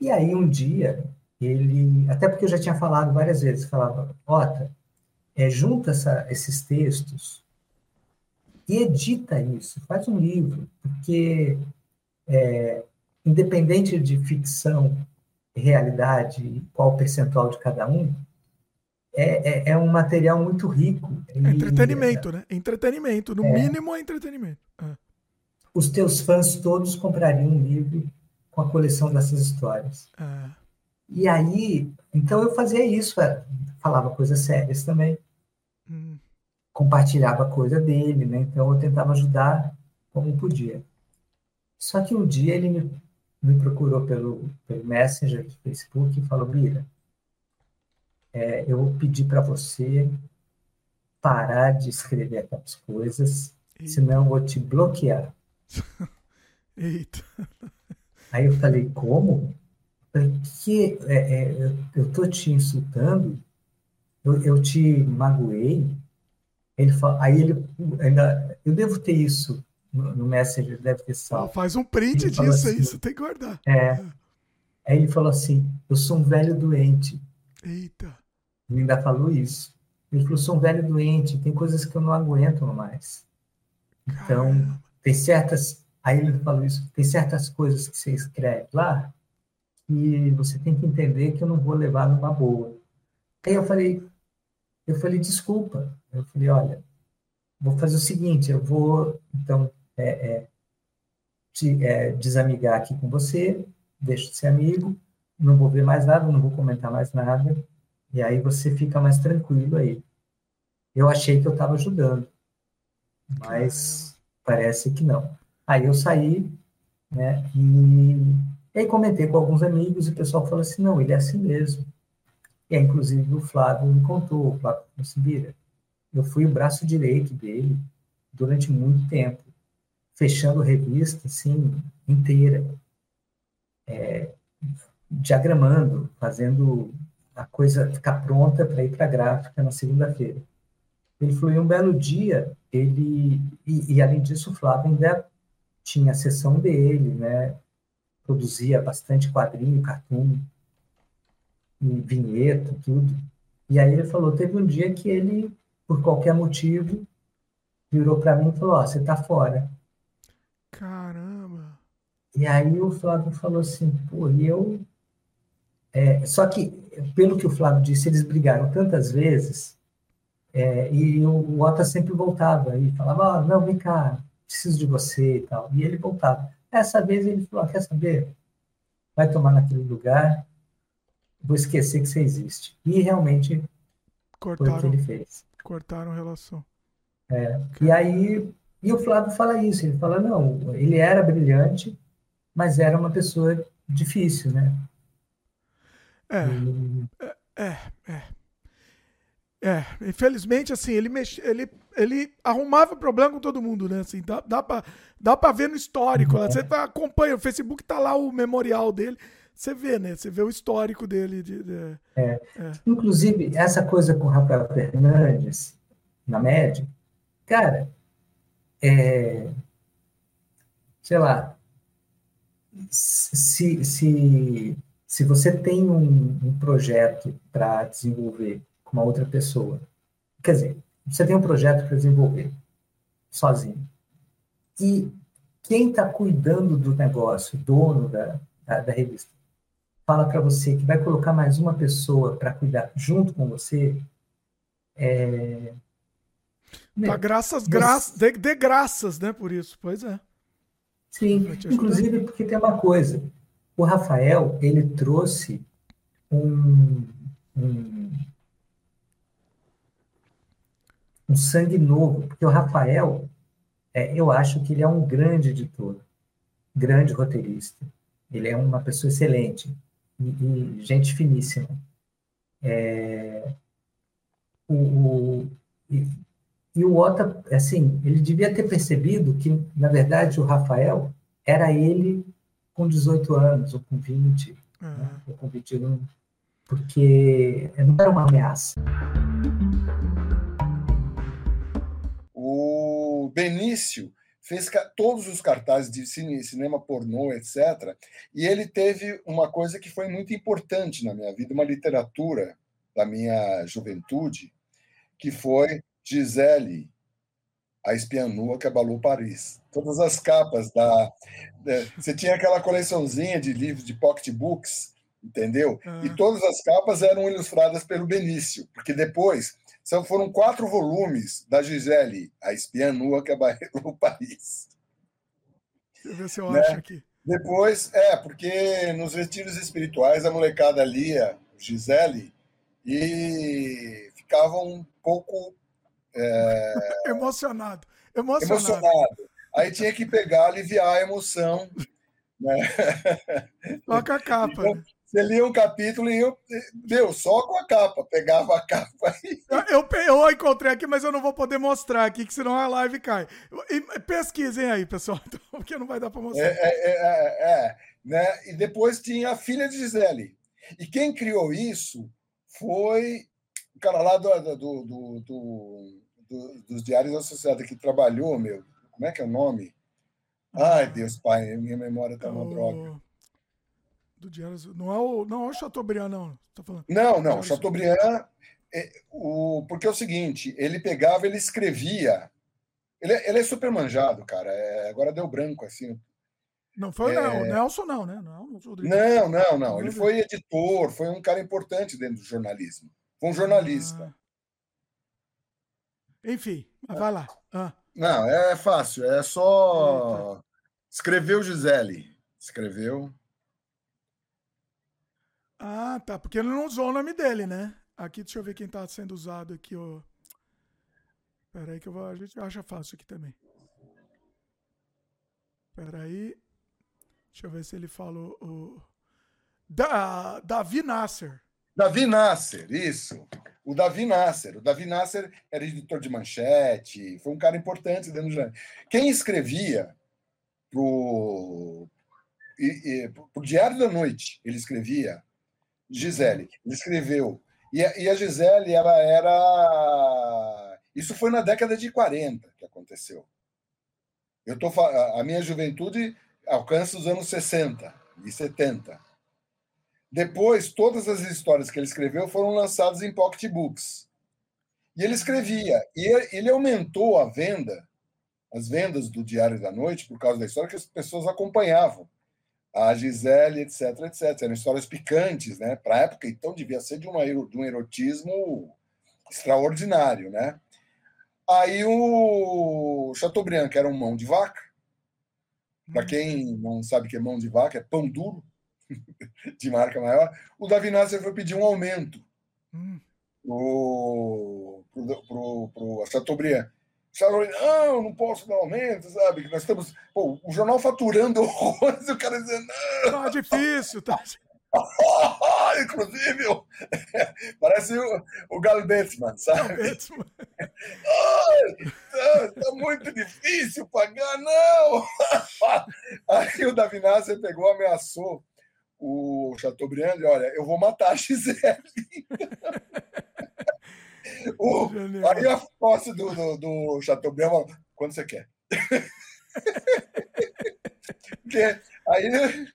[SPEAKER 21] E aí, um dia, ele. Até porque eu já tinha falado várias vezes, falava, Ota, é, junta essa, esses textos e edita isso, faz um livro, porque é, independente de ficção e realidade, qual o percentual de cada um, é, é, é um material muito rico.
[SPEAKER 1] É entretenimento, né? Entretenimento. No
[SPEAKER 21] É.
[SPEAKER 1] mínimo é entretenimento. Ah.
[SPEAKER 21] Os teus fãs todos comprariam um livro com a coleção dessas histórias. E aí, então eu fazia isso, é, falava coisas sérias também,
[SPEAKER 1] Hum.
[SPEAKER 21] compartilhava coisa dele, né? Então eu tentava ajudar como podia. Só que um dia ele me, me procurou pelo, pelo Messenger do Facebook e falou: Mira, é, eu vou pedir para você parar de escrever aquelas coisas, senão eu vou te bloquear.
[SPEAKER 1] Eita.
[SPEAKER 21] Aí eu falei, como? Eu falei, que é, é, eu, eu tô te insultando? Eu, eu te magoei? Ele fala, aí ele ainda, eu devo ter isso no, no Messenger, deve ter salvo.
[SPEAKER 1] faz um print
[SPEAKER 21] Ele
[SPEAKER 1] disso aí,
[SPEAKER 21] assim,
[SPEAKER 1] você tem que guardar.
[SPEAKER 21] É. Aí ele falou assim, eu sou um velho doente.
[SPEAKER 1] Eita.
[SPEAKER 21] Ele ainda falou isso. Ele falou, sou um velho doente, tem coisas que eu não aguento mais. Então, tem certas. Aí ele falou isso, tem certas coisas que você escreve lá que você tem que entender que eu não vou levar numa boa. Aí eu falei, eu falei, desculpa. Eu falei, olha, vou fazer o seguinte, eu vou, então, é, é, te, é, desamigar aqui com você, deixo de ser amigo, não vou ver mais nada, não vou comentar mais nada, e aí você fica mais tranquilo aí. Eu achei que eu estava ajudando, mas parece que não. Aí eu saí, né, e, e aí comentei com alguns amigos e o pessoal falou assim, não, ele é assim mesmo. E aí, inclusive, o Flávio me contou, o Flávio Consibira, eu fui o braço direito dele durante muito tempo, fechando revista, assim, inteira, é, diagramando, fazendo a coisa ficar pronta para ir para a gráfica na segunda-feira. Ele falou, um belo dia, ele, e, e além disso, o Flávio ainda tinha a sessão dele, né, produzia bastante quadrinho, cartoon, vinheta, tudo. E aí ele falou, teve um dia que ele, por qualquer motivo, virou para mim e falou, ó, você tá fora. E aí o Flávio falou assim, pô, e eu... É, só que, pelo que o Flávio disse, eles brigaram tantas vezes, é, e o, o Ota sempre voltava e falava, ah, não, vem cá, preciso de você e tal. E ele voltava. Essa vez ele falou, ah, quer saber? Vai tomar naquele lugar, vou esquecer que você existe. E realmente foi o que
[SPEAKER 1] Cortaram,
[SPEAKER 21] ele fez.
[SPEAKER 1] cortaram relação.
[SPEAKER 21] É, e aí, e o Flávio fala isso, ele fala, não, ele era brilhante, mas era uma pessoa difícil, né?
[SPEAKER 1] É, é, é. É, infelizmente, assim, ele, mex... ele, ele arrumava problema com todo mundo, né? Assim, dá, dá, pra, dá pra ver no histórico. né? Você tá, acompanha, o Facebook tá lá o memorial dele, você vê, né? Você vê o histórico dele. De, de-
[SPEAKER 21] É. Inclusive, essa coisa com o Rafael Fernandes, na média, cara, é, sei lá, se, se, se você tem um, um projeto para desenvolver com uma outra pessoa, quer dizer, você tem um projeto para desenvolver sozinho, e quem está cuidando do negócio, dono da, da, da revista, fala para você que vai colocar mais uma pessoa para cuidar junto com você, é,
[SPEAKER 1] Tá, graças, graças, de, de graças, né, por isso. Pois é.
[SPEAKER 21] Sim, inclusive porque tem uma coisa. O Rafael, ele trouxe um, um, um sangue novo, porque o Rafael, é, eu acho que ele é um grande editor, grande roteirista. Ele é uma pessoa excelente e, e gente finíssima. É, o, o- e, e o Ota, assim, ele devia ter percebido que, na verdade, o Rafael era ele com 18 anos, ou com 20, né, ou com 21, porque não era uma ameaça.
[SPEAKER 7] O Benício fez todos os cartazes de cine, cinema pornô, etc. E ele teve uma coisa que foi muito importante na minha vida, uma literatura da minha juventude, que foi Gisele, a espiã nua que abalou Paris. Todas as capas da. da- você tinha aquela coleçãozinha de livros de pocketbooks, entendeu?
[SPEAKER 1] Ah.
[SPEAKER 7] E todas as capas eram ilustradas pelo Benício, porque depois são, foram quatro volumes da Gisele, a espiã nua que abarrou Paris.
[SPEAKER 1] Deixa eu ver se eu
[SPEAKER 7] né?
[SPEAKER 1] acho aqui.
[SPEAKER 7] Depois, é, porque nos retiros espirituais a molecada lia Gisele e ficava um pouco é,
[SPEAKER 1] Emocionado. Emocionado.
[SPEAKER 7] emocionado. Aí tinha que pegar, aliviar a emoção. Né?
[SPEAKER 1] Toca a capa.
[SPEAKER 7] Então, você lia um capítulo e eu, deu só com a capa, pegava a capa e.
[SPEAKER 1] Eu, eu, encontrei aqui, mas eu não vou poder mostrar aqui, que senão a live cai. E, pesquisem aí, pessoal, então, porque não vai dar para mostrar.
[SPEAKER 7] É, é, é, é, né? E depois tinha a filha de Gisele. E quem criou isso foi o cara lá do, do, do, do, do dos Diários Sociedade que trabalhou, meu. Como é que é o nome? Ai, Deus, pai, minha memória tá uma droga.
[SPEAKER 1] Do Diário, não é o, não é o Chateaubriand, não. Tá falando.
[SPEAKER 7] Não, não, o Chateaubriand, é, o, porque é o seguinte, ele pegava, ele escrevia. Ele, ele é super manjado, cara. É, agora deu branco, assim.
[SPEAKER 1] Não foi
[SPEAKER 7] É.
[SPEAKER 1] o Nelson, não, né? Não, o.
[SPEAKER 7] Não, não, não. Ele foi editor, foi um cara importante dentro do jornalismo. Foi um jornalista.
[SPEAKER 1] Enfim, vai lá. Ah.
[SPEAKER 7] Não, é fácil, é só. Escreveu Gisele. Escreveu.
[SPEAKER 1] Ah, tá. Porque ele não usou o nome dele, né? Aqui, deixa eu ver quem tá sendo usado aqui, ó. Pera aí que eu vou, a gente acha fácil aqui também. Pera aí. Deixa eu ver se ele falou o... Da, Davi Nasser.
[SPEAKER 7] Davi Nasser, isso. O Davi Nasser. O Davi Nasser era editor de manchete, foi um cara importante dentro do jornal. Quem escrevia e, pro Diário da Noite, ele escrevia Gisele. Ele escreveu. E a, e a Gisele, ela era. Isso foi na década de 40 que aconteceu. Eu tô, a minha juventude alcança os anos 60 e 70. Depois, todas as histórias que ele escreveu foram lançadas em pocketbooks. E ele escrevia. E ele aumentou a venda, as vendas do Diário da Noite, por causa da história que as pessoas acompanhavam. A Gisele, etc, etc. Eram histórias picantes, né? Para a época, então, devia ser de, uma, de um erotismo extraordinário, né? Aí o Chateaubriand, que era um mão de vaca, para quem não sabe o que é mão de vaca, é pão duro, de marca maior, o Davi Nasser foi pedir um aumento pro, pro, pro, pro Chateaubriand. Chateaubriand, não, não posso dar aumento, sabe? Nós estamos. Pô, o jornal faturando horrores, e o cara dizendo, não.
[SPEAKER 1] Tá difícil, tá.
[SPEAKER 7] Inclusive, parece o, o Gal Betzman, sabe? Ai, tá, tá muito difícil pagar, não! Aí o Davi Nasser pegou, ameaçou o Chateaubriand, olha, eu vou matar a Gisele. O- aí a posse do, do, do Chateaubriand falou, quando você quer? Porque aí,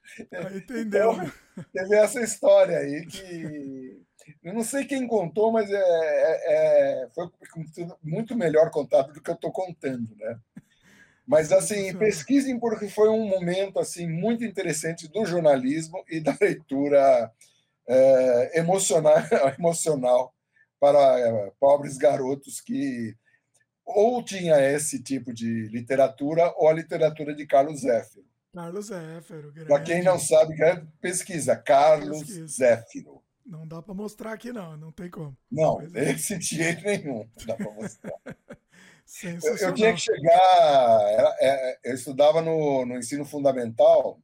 [SPEAKER 1] entendeu.
[SPEAKER 7] Então, teve essa história aí que eu não sei quem contou, mas é, é- é- foi muito melhor contado do que eu estou contando, né? Mas assim, pesquisem porque foi um momento assim muito interessante do jornalismo e da leitura é, emocional, emocional para é, pobres garotos que ou tinha esse tipo de literatura ou a literatura de Carlos Zéfiro.
[SPEAKER 1] Carlos Zéfero.
[SPEAKER 7] Para quem não sabe, é pesquisa Carlos
[SPEAKER 1] Pesquisa.
[SPEAKER 7] Zéfiro.
[SPEAKER 1] Não dá para mostrar aqui, não. Não tem como.
[SPEAKER 7] Não,
[SPEAKER 1] Pois é.
[SPEAKER 7] esse de jeito nenhum. não Dá para mostrar. Eu, eu tinha que chegar. é, eu estudava no, no ensino fundamental,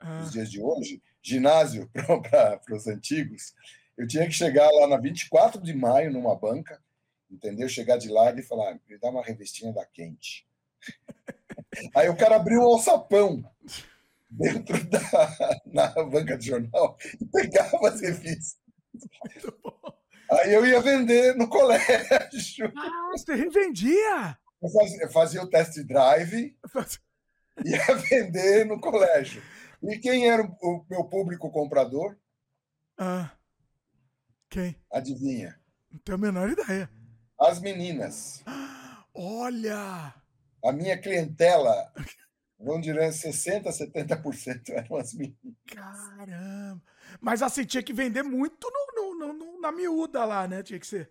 [SPEAKER 1] Ah.
[SPEAKER 7] nos dias de hoje, ginásio para os antigos. Eu tinha que chegar lá na 24 de maio, numa banca, entendeu? Chegar de lá e falar: "Ah, me dá uma revistinha da quente. Aí o cara abriu um alçapão dentro da na banca de jornal e pegava as revistas. Aí eu ia vender no colégio.
[SPEAKER 1] Ah, você revendia?
[SPEAKER 7] Eu fazia, eu fazia o test drive e ia vender no colégio. E quem era o meu público comprador?
[SPEAKER 1] Ah. Quem?
[SPEAKER 7] Adivinha?
[SPEAKER 1] Não tenho a menor ideia.
[SPEAKER 7] As meninas.
[SPEAKER 1] Olha!
[SPEAKER 7] A minha clientela Vamos dizer 60%, 70% eram as meninas.
[SPEAKER 1] Caramba. Mas assim, tinha que vender muito no, no, no, na miúda lá, né? Tinha que ser.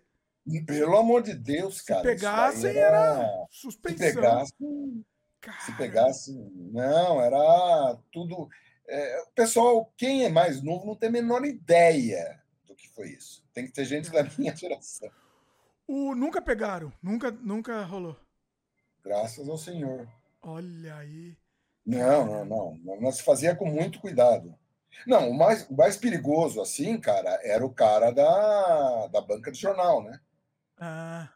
[SPEAKER 7] Pelo amor de Deus, cara.
[SPEAKER 1] Se pegassem, era... era suspensão.
[SPEAKER 7] Se pegassem. Se pegassem. Não, era tudo. É, o pessoal, quem é mais novo, não tem a menor ideia do que foi isso. Tem que ter gente da minha geração.
[SPEAKER 1] O, nunca pegaram, nunca, nunca rolou.
[SPEAKER 7] Graças ao Senhor.
[SPEAKER 1] Olha aí.
[SPEAKER 7] Não, não, não. Nós fazia com muito cuidado. Não, o mais, o mais perigoso, assim, cara, era o cara da, da banca de jornal, né?
[SPEAKER 1] Ah.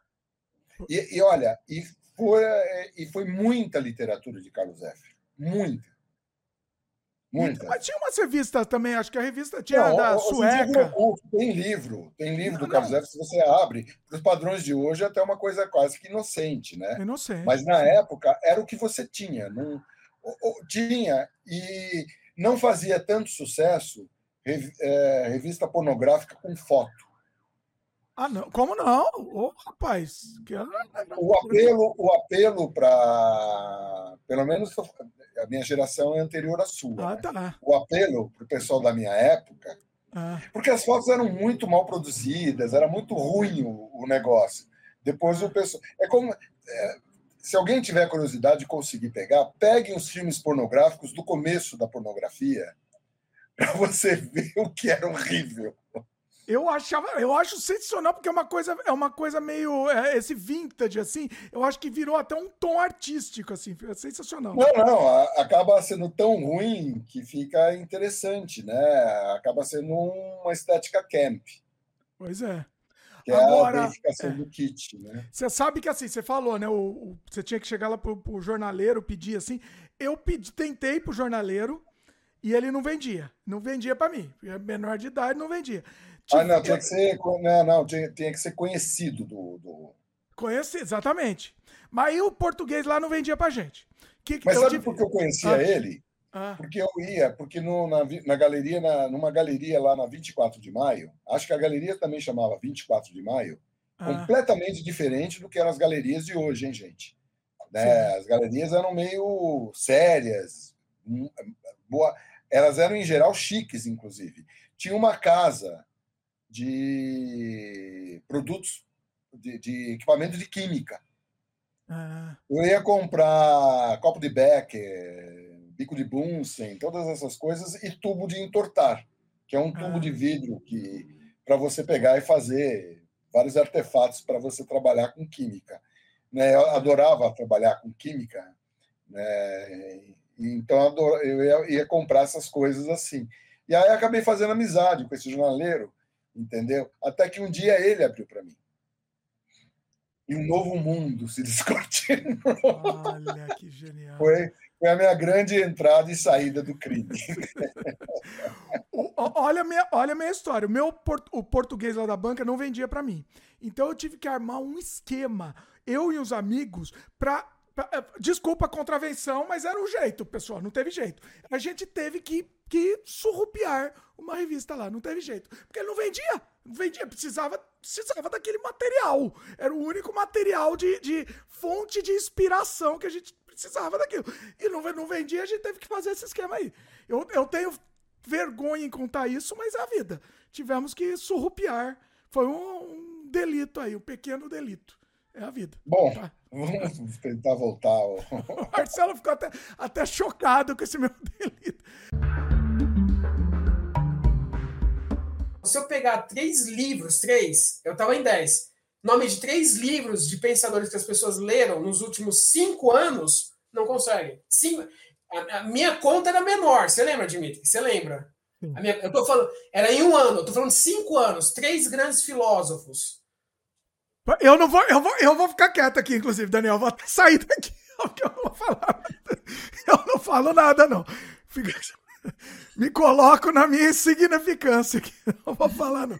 [SPEAKER 7] E, e olha, e foi, e foi muita literatura de Carlos F. Muita. Muita.
[SPEAKER 1] Mas tinha umas revistas também, acho que a revista tinha não, da sueca.
[SPEAKER 7] Tem livro, tem livro não, do Carlos. F. Se você abre, para os padrões de hoje, até uma coisa quase que inocente, né?
[SPEAKER 1] Inocente.
[SPEAKER 7] Mas na época era o que você tinha. Não, tinha e não fazia tanto sucesso é, revista pornográfica com foto.
[SPEAKER 1] Ah, não. Como não? Ô, rapaz.
[SPEAKER 7] O apelo, o apelo para. Pelo menos a minha geração é anterior à sua.
[SPEAKER 1] Ah, tá.
[SPEAKER 7] O apelo para o pessoal da minha época.
[SPEAKER 1] Ah.
[SPEAKER 7] Porque as fotos eram muito mal produzidas, era muito ruim o, o negócio. Depois o pessoal. É como. É, se alguém tiver curiosidade de conseguir pegar, peguem os filmes pornográficos do começo da pornografia para você ver o que era horrível.
[SPEAKER 1] Eu achava, eu acho sensacional porque é uma coisa, é uma coisa meio é, esse vintage assim. Eu acho que virou até um tom artístico assim, é sensacional.
[SPEAKER 7] Não, não, acaba sendo tão ruim que fica interessante, né? Acaba sendo uma estética camp.
[SPEAKER 1] Pois é.
[SPEAKER 7] Que Agora, é a verificação é. do kit, né?
[SPEAKER 1] Você sabe que assim, você falou, né? O, o, você tinha que chegar lá pro, pro jornaleiro pedir assim. Eu pedi, tentei pro jornaleiro e ele não vendia. Não vendia para mim. Menor de idade não vendia.
[SPEAKER 7] Ah, não, tinha que ser, não, não, tinha, tinha que ser conhecido do, do...
[SPEAKER 1] Conhecido, exatamente. Mas aí o português lá não vendia pra gente.
[SPEAKER 7] Que, Mas sabe tive... por que eu conhecia ah. ele? Ah. Porque eu ia, porque no, na, na galeria, na, numa galeria lá na 24 de maio, acho que a galeria também chamava 24 de maio, ah. completamente diferente do que eram as galerias de hoje, hein, gente? Né? As galerias eram meio sérias, hum, boa, elas eram em geral chiques, inclusive. Tinha uma casa de produtos, de, de equipamento de química.
[SPEAKER 1] Ah.
[SPEAKER 7] Eu ia comprar copo de Becker, bico de Bunsen, todas essas coisas, e tubo de entortar, que é um tubo ah. de vidro que para você pegar e fazer vários artefatos para você trabalhar com química. Né? Eu adorava trabalhar com química, né? então eu ia, ia comprar essas coisas assim. E aí acabei fazendo amizade com esse jornaleiro, entendeu? Até que um dia ele abriu para mim. E um novo mundo se descortinou.
[SPEAKER 1] Olha que genial.
[SPEAKER 7] Foi, foi a minha grande entrada e saída do crime.
[SPEAKER 1] olha, minha, olha a minha história. O meu o português lá da banca não vendia para mim. Então eu tive que armar um esquema, eu e os amigos, para é, Desculpa a contravenção, mas era o jeito, pessoal. Não teve jeito. A gente teve que, que surrupiar uma revista lá. Não teve jeito. Porque ele não vendia. Não vendia. Precisava, precisava daquele material. Era o único material de, de fonte de inspiração que a gente precisava daquilo. E não, não vendia, a gente teve que fazer esse esquema aí. Eu, eu tenho vergonha em contar isso, mas é a vida. Tivemos que surrupiar. Foi um, um delito aí, um pequeno delito. É a vida.
[SPEAKER 7] Bom, tá? vamos tentar voltar.
[SPEAKER 1] O Marcelo ficou até, até chocado com esse meu delito.
[SPEAKER 22] Se eu pegar três livros, três, eu tava em dez. Nome de três livros de pensadores que as pessoas leram nos últimos cinco anos, não conseguem. Cinco, a, a minha conta era menor, você lembra, Dimitri? Você lembra? Minha, eu tô falando, era em um ano, eu tô falando cinco anos, três grandes filósofos.
[SPEAKER 1] Eu não vou, eu vou, eu vou ficar quieto aqui, inclusive, Daniel. Eu vou até sair daqui, porque eu não vou falar. Eu não falo nada, não. Fica... Me coloco na minha insignificância aqui. Não vou falar, não.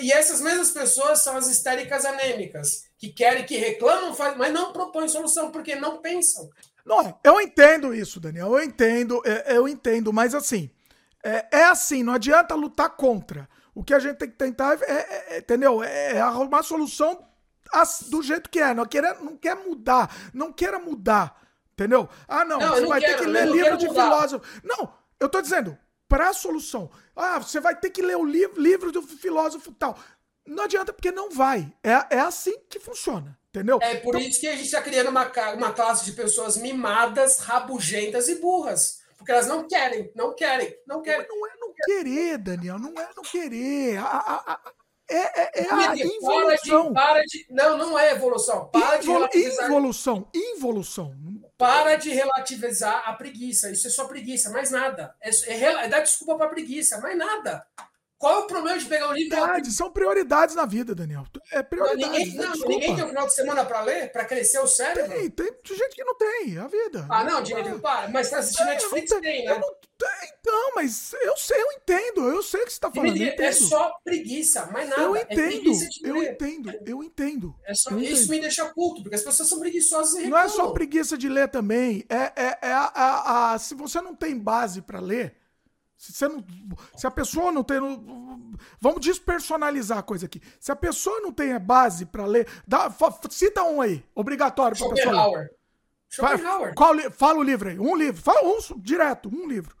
[SPEAKER 22] E essas mesmas pessoas são as histéricas anêmicas, que querem, que reclamam, mas não propõem solução, porque não pensam.
[SPEAKER 1] Não, eu entendo isso, Daniel. Eu entendo, é, eu entendo, mas assim, é, é assim, não adianta lutar contra. O que a gente tem que tentar é, é, é entendeu? É, é arrumar a solução do jeito que é. Não, quer, não quer mudar. Não queira mudar. Entendeu? Ah, não,
[SPEAKER 22] Não,
[SPEAKER 1] você vai ter
[SPEAKER 22] quero,
[SPEAKER 1] que
[SPEAKER 22] eu
[SPEAKER 1] ler livro de
[SPEAKER 22] mudar.
[SPEAKER 1] filósofo. Não, eu tô dizendo, pra solução. Ah, você vai ter que ler o livro, livro do filósofo tal. Não adianta, porque não vai. É, é assim que funciona, entendeu?
[SPEAKER 22] É por isso que a gente está criando uma, uma classe de pessoas mimadas, rabugentas e burras. Porque elas não querem, não querem, não querem.
[SPEAKER 1] Não é não querer, Daniel, não é não querer. A- a- a- é, é, é a
[SPEAKER 22] Para de-
[SPEAKER 1] involução.
[SPEAKER 22] Para de, não, não é evolução. Para de
[SPEAKER 1] Involu-
[SPEAKER 22] relativizar.
[SPEAKER 1] Involução, involução.
[SPEAKER 22] Para de relativizar a preguiça. Isso é só preguiça, mais nada. É, é, é dar desculpa para preguiça, mais nada. Qual é o problema de pegar um livro?
[SPEAKER 1] Prioridades, são prioridades na vida, Daniel. É prioridade.
[SPEAKER 22] ninguém, não, ninguém tem o final de semana para ler, para crescer o cérebro?
[SPEAKER 1] Tem, tem gente que não tem, é a vida.
[SPEAKER 22] Ah, não, Dimitri, para. Mas tá assistindo
[SPEAKER 1] É,
[SPEAKER 22] Netflix, tem,
[SPEAKER 1] eu
[SPEAKER 22] né?
[SPEAKER 1] não tenho, Então, mas eu sei, eu entendo, eu sei o que você tá falando.
[SPEAKER 22] Dimitri, é só preguiça, mais nada.
[SPEAKER 1] Eu
[SPEAKER 22] É
[SPEAKER 1] entendo,
[SPEAKER 22] preguiça de
[SPEAKER 1] eu
[SPEAKER 22] ler.
[SPEAKER 1] entendo, eu entendo.
[SPEAKER 22] É só-
[SPEAKER 1] eu
[SPEAKER 22] isso
[SPEAKER 1] entendo.
[SPEAKER 22] me deixa puto, porque as pessoas são preguiçosas e
[SPEAKER 1] Não é só
[SPEAKER 22] reclamam.
[SPEAKER 1] preguiça de ler também. É, é, é a, a- a- se você não tem base pra ler, se, não, se a pessoa não tem. Vamos despersonalizar a coisa aqui. Se a pessoa não tem a base pra ler, dá, cita um aí, obrigatório pra pessoa. ler.
[SPEAKER 22] Schopenhauer.
[SPEAKER 1] Qual fala o livro aí, um livro. Fala um direto, um livro.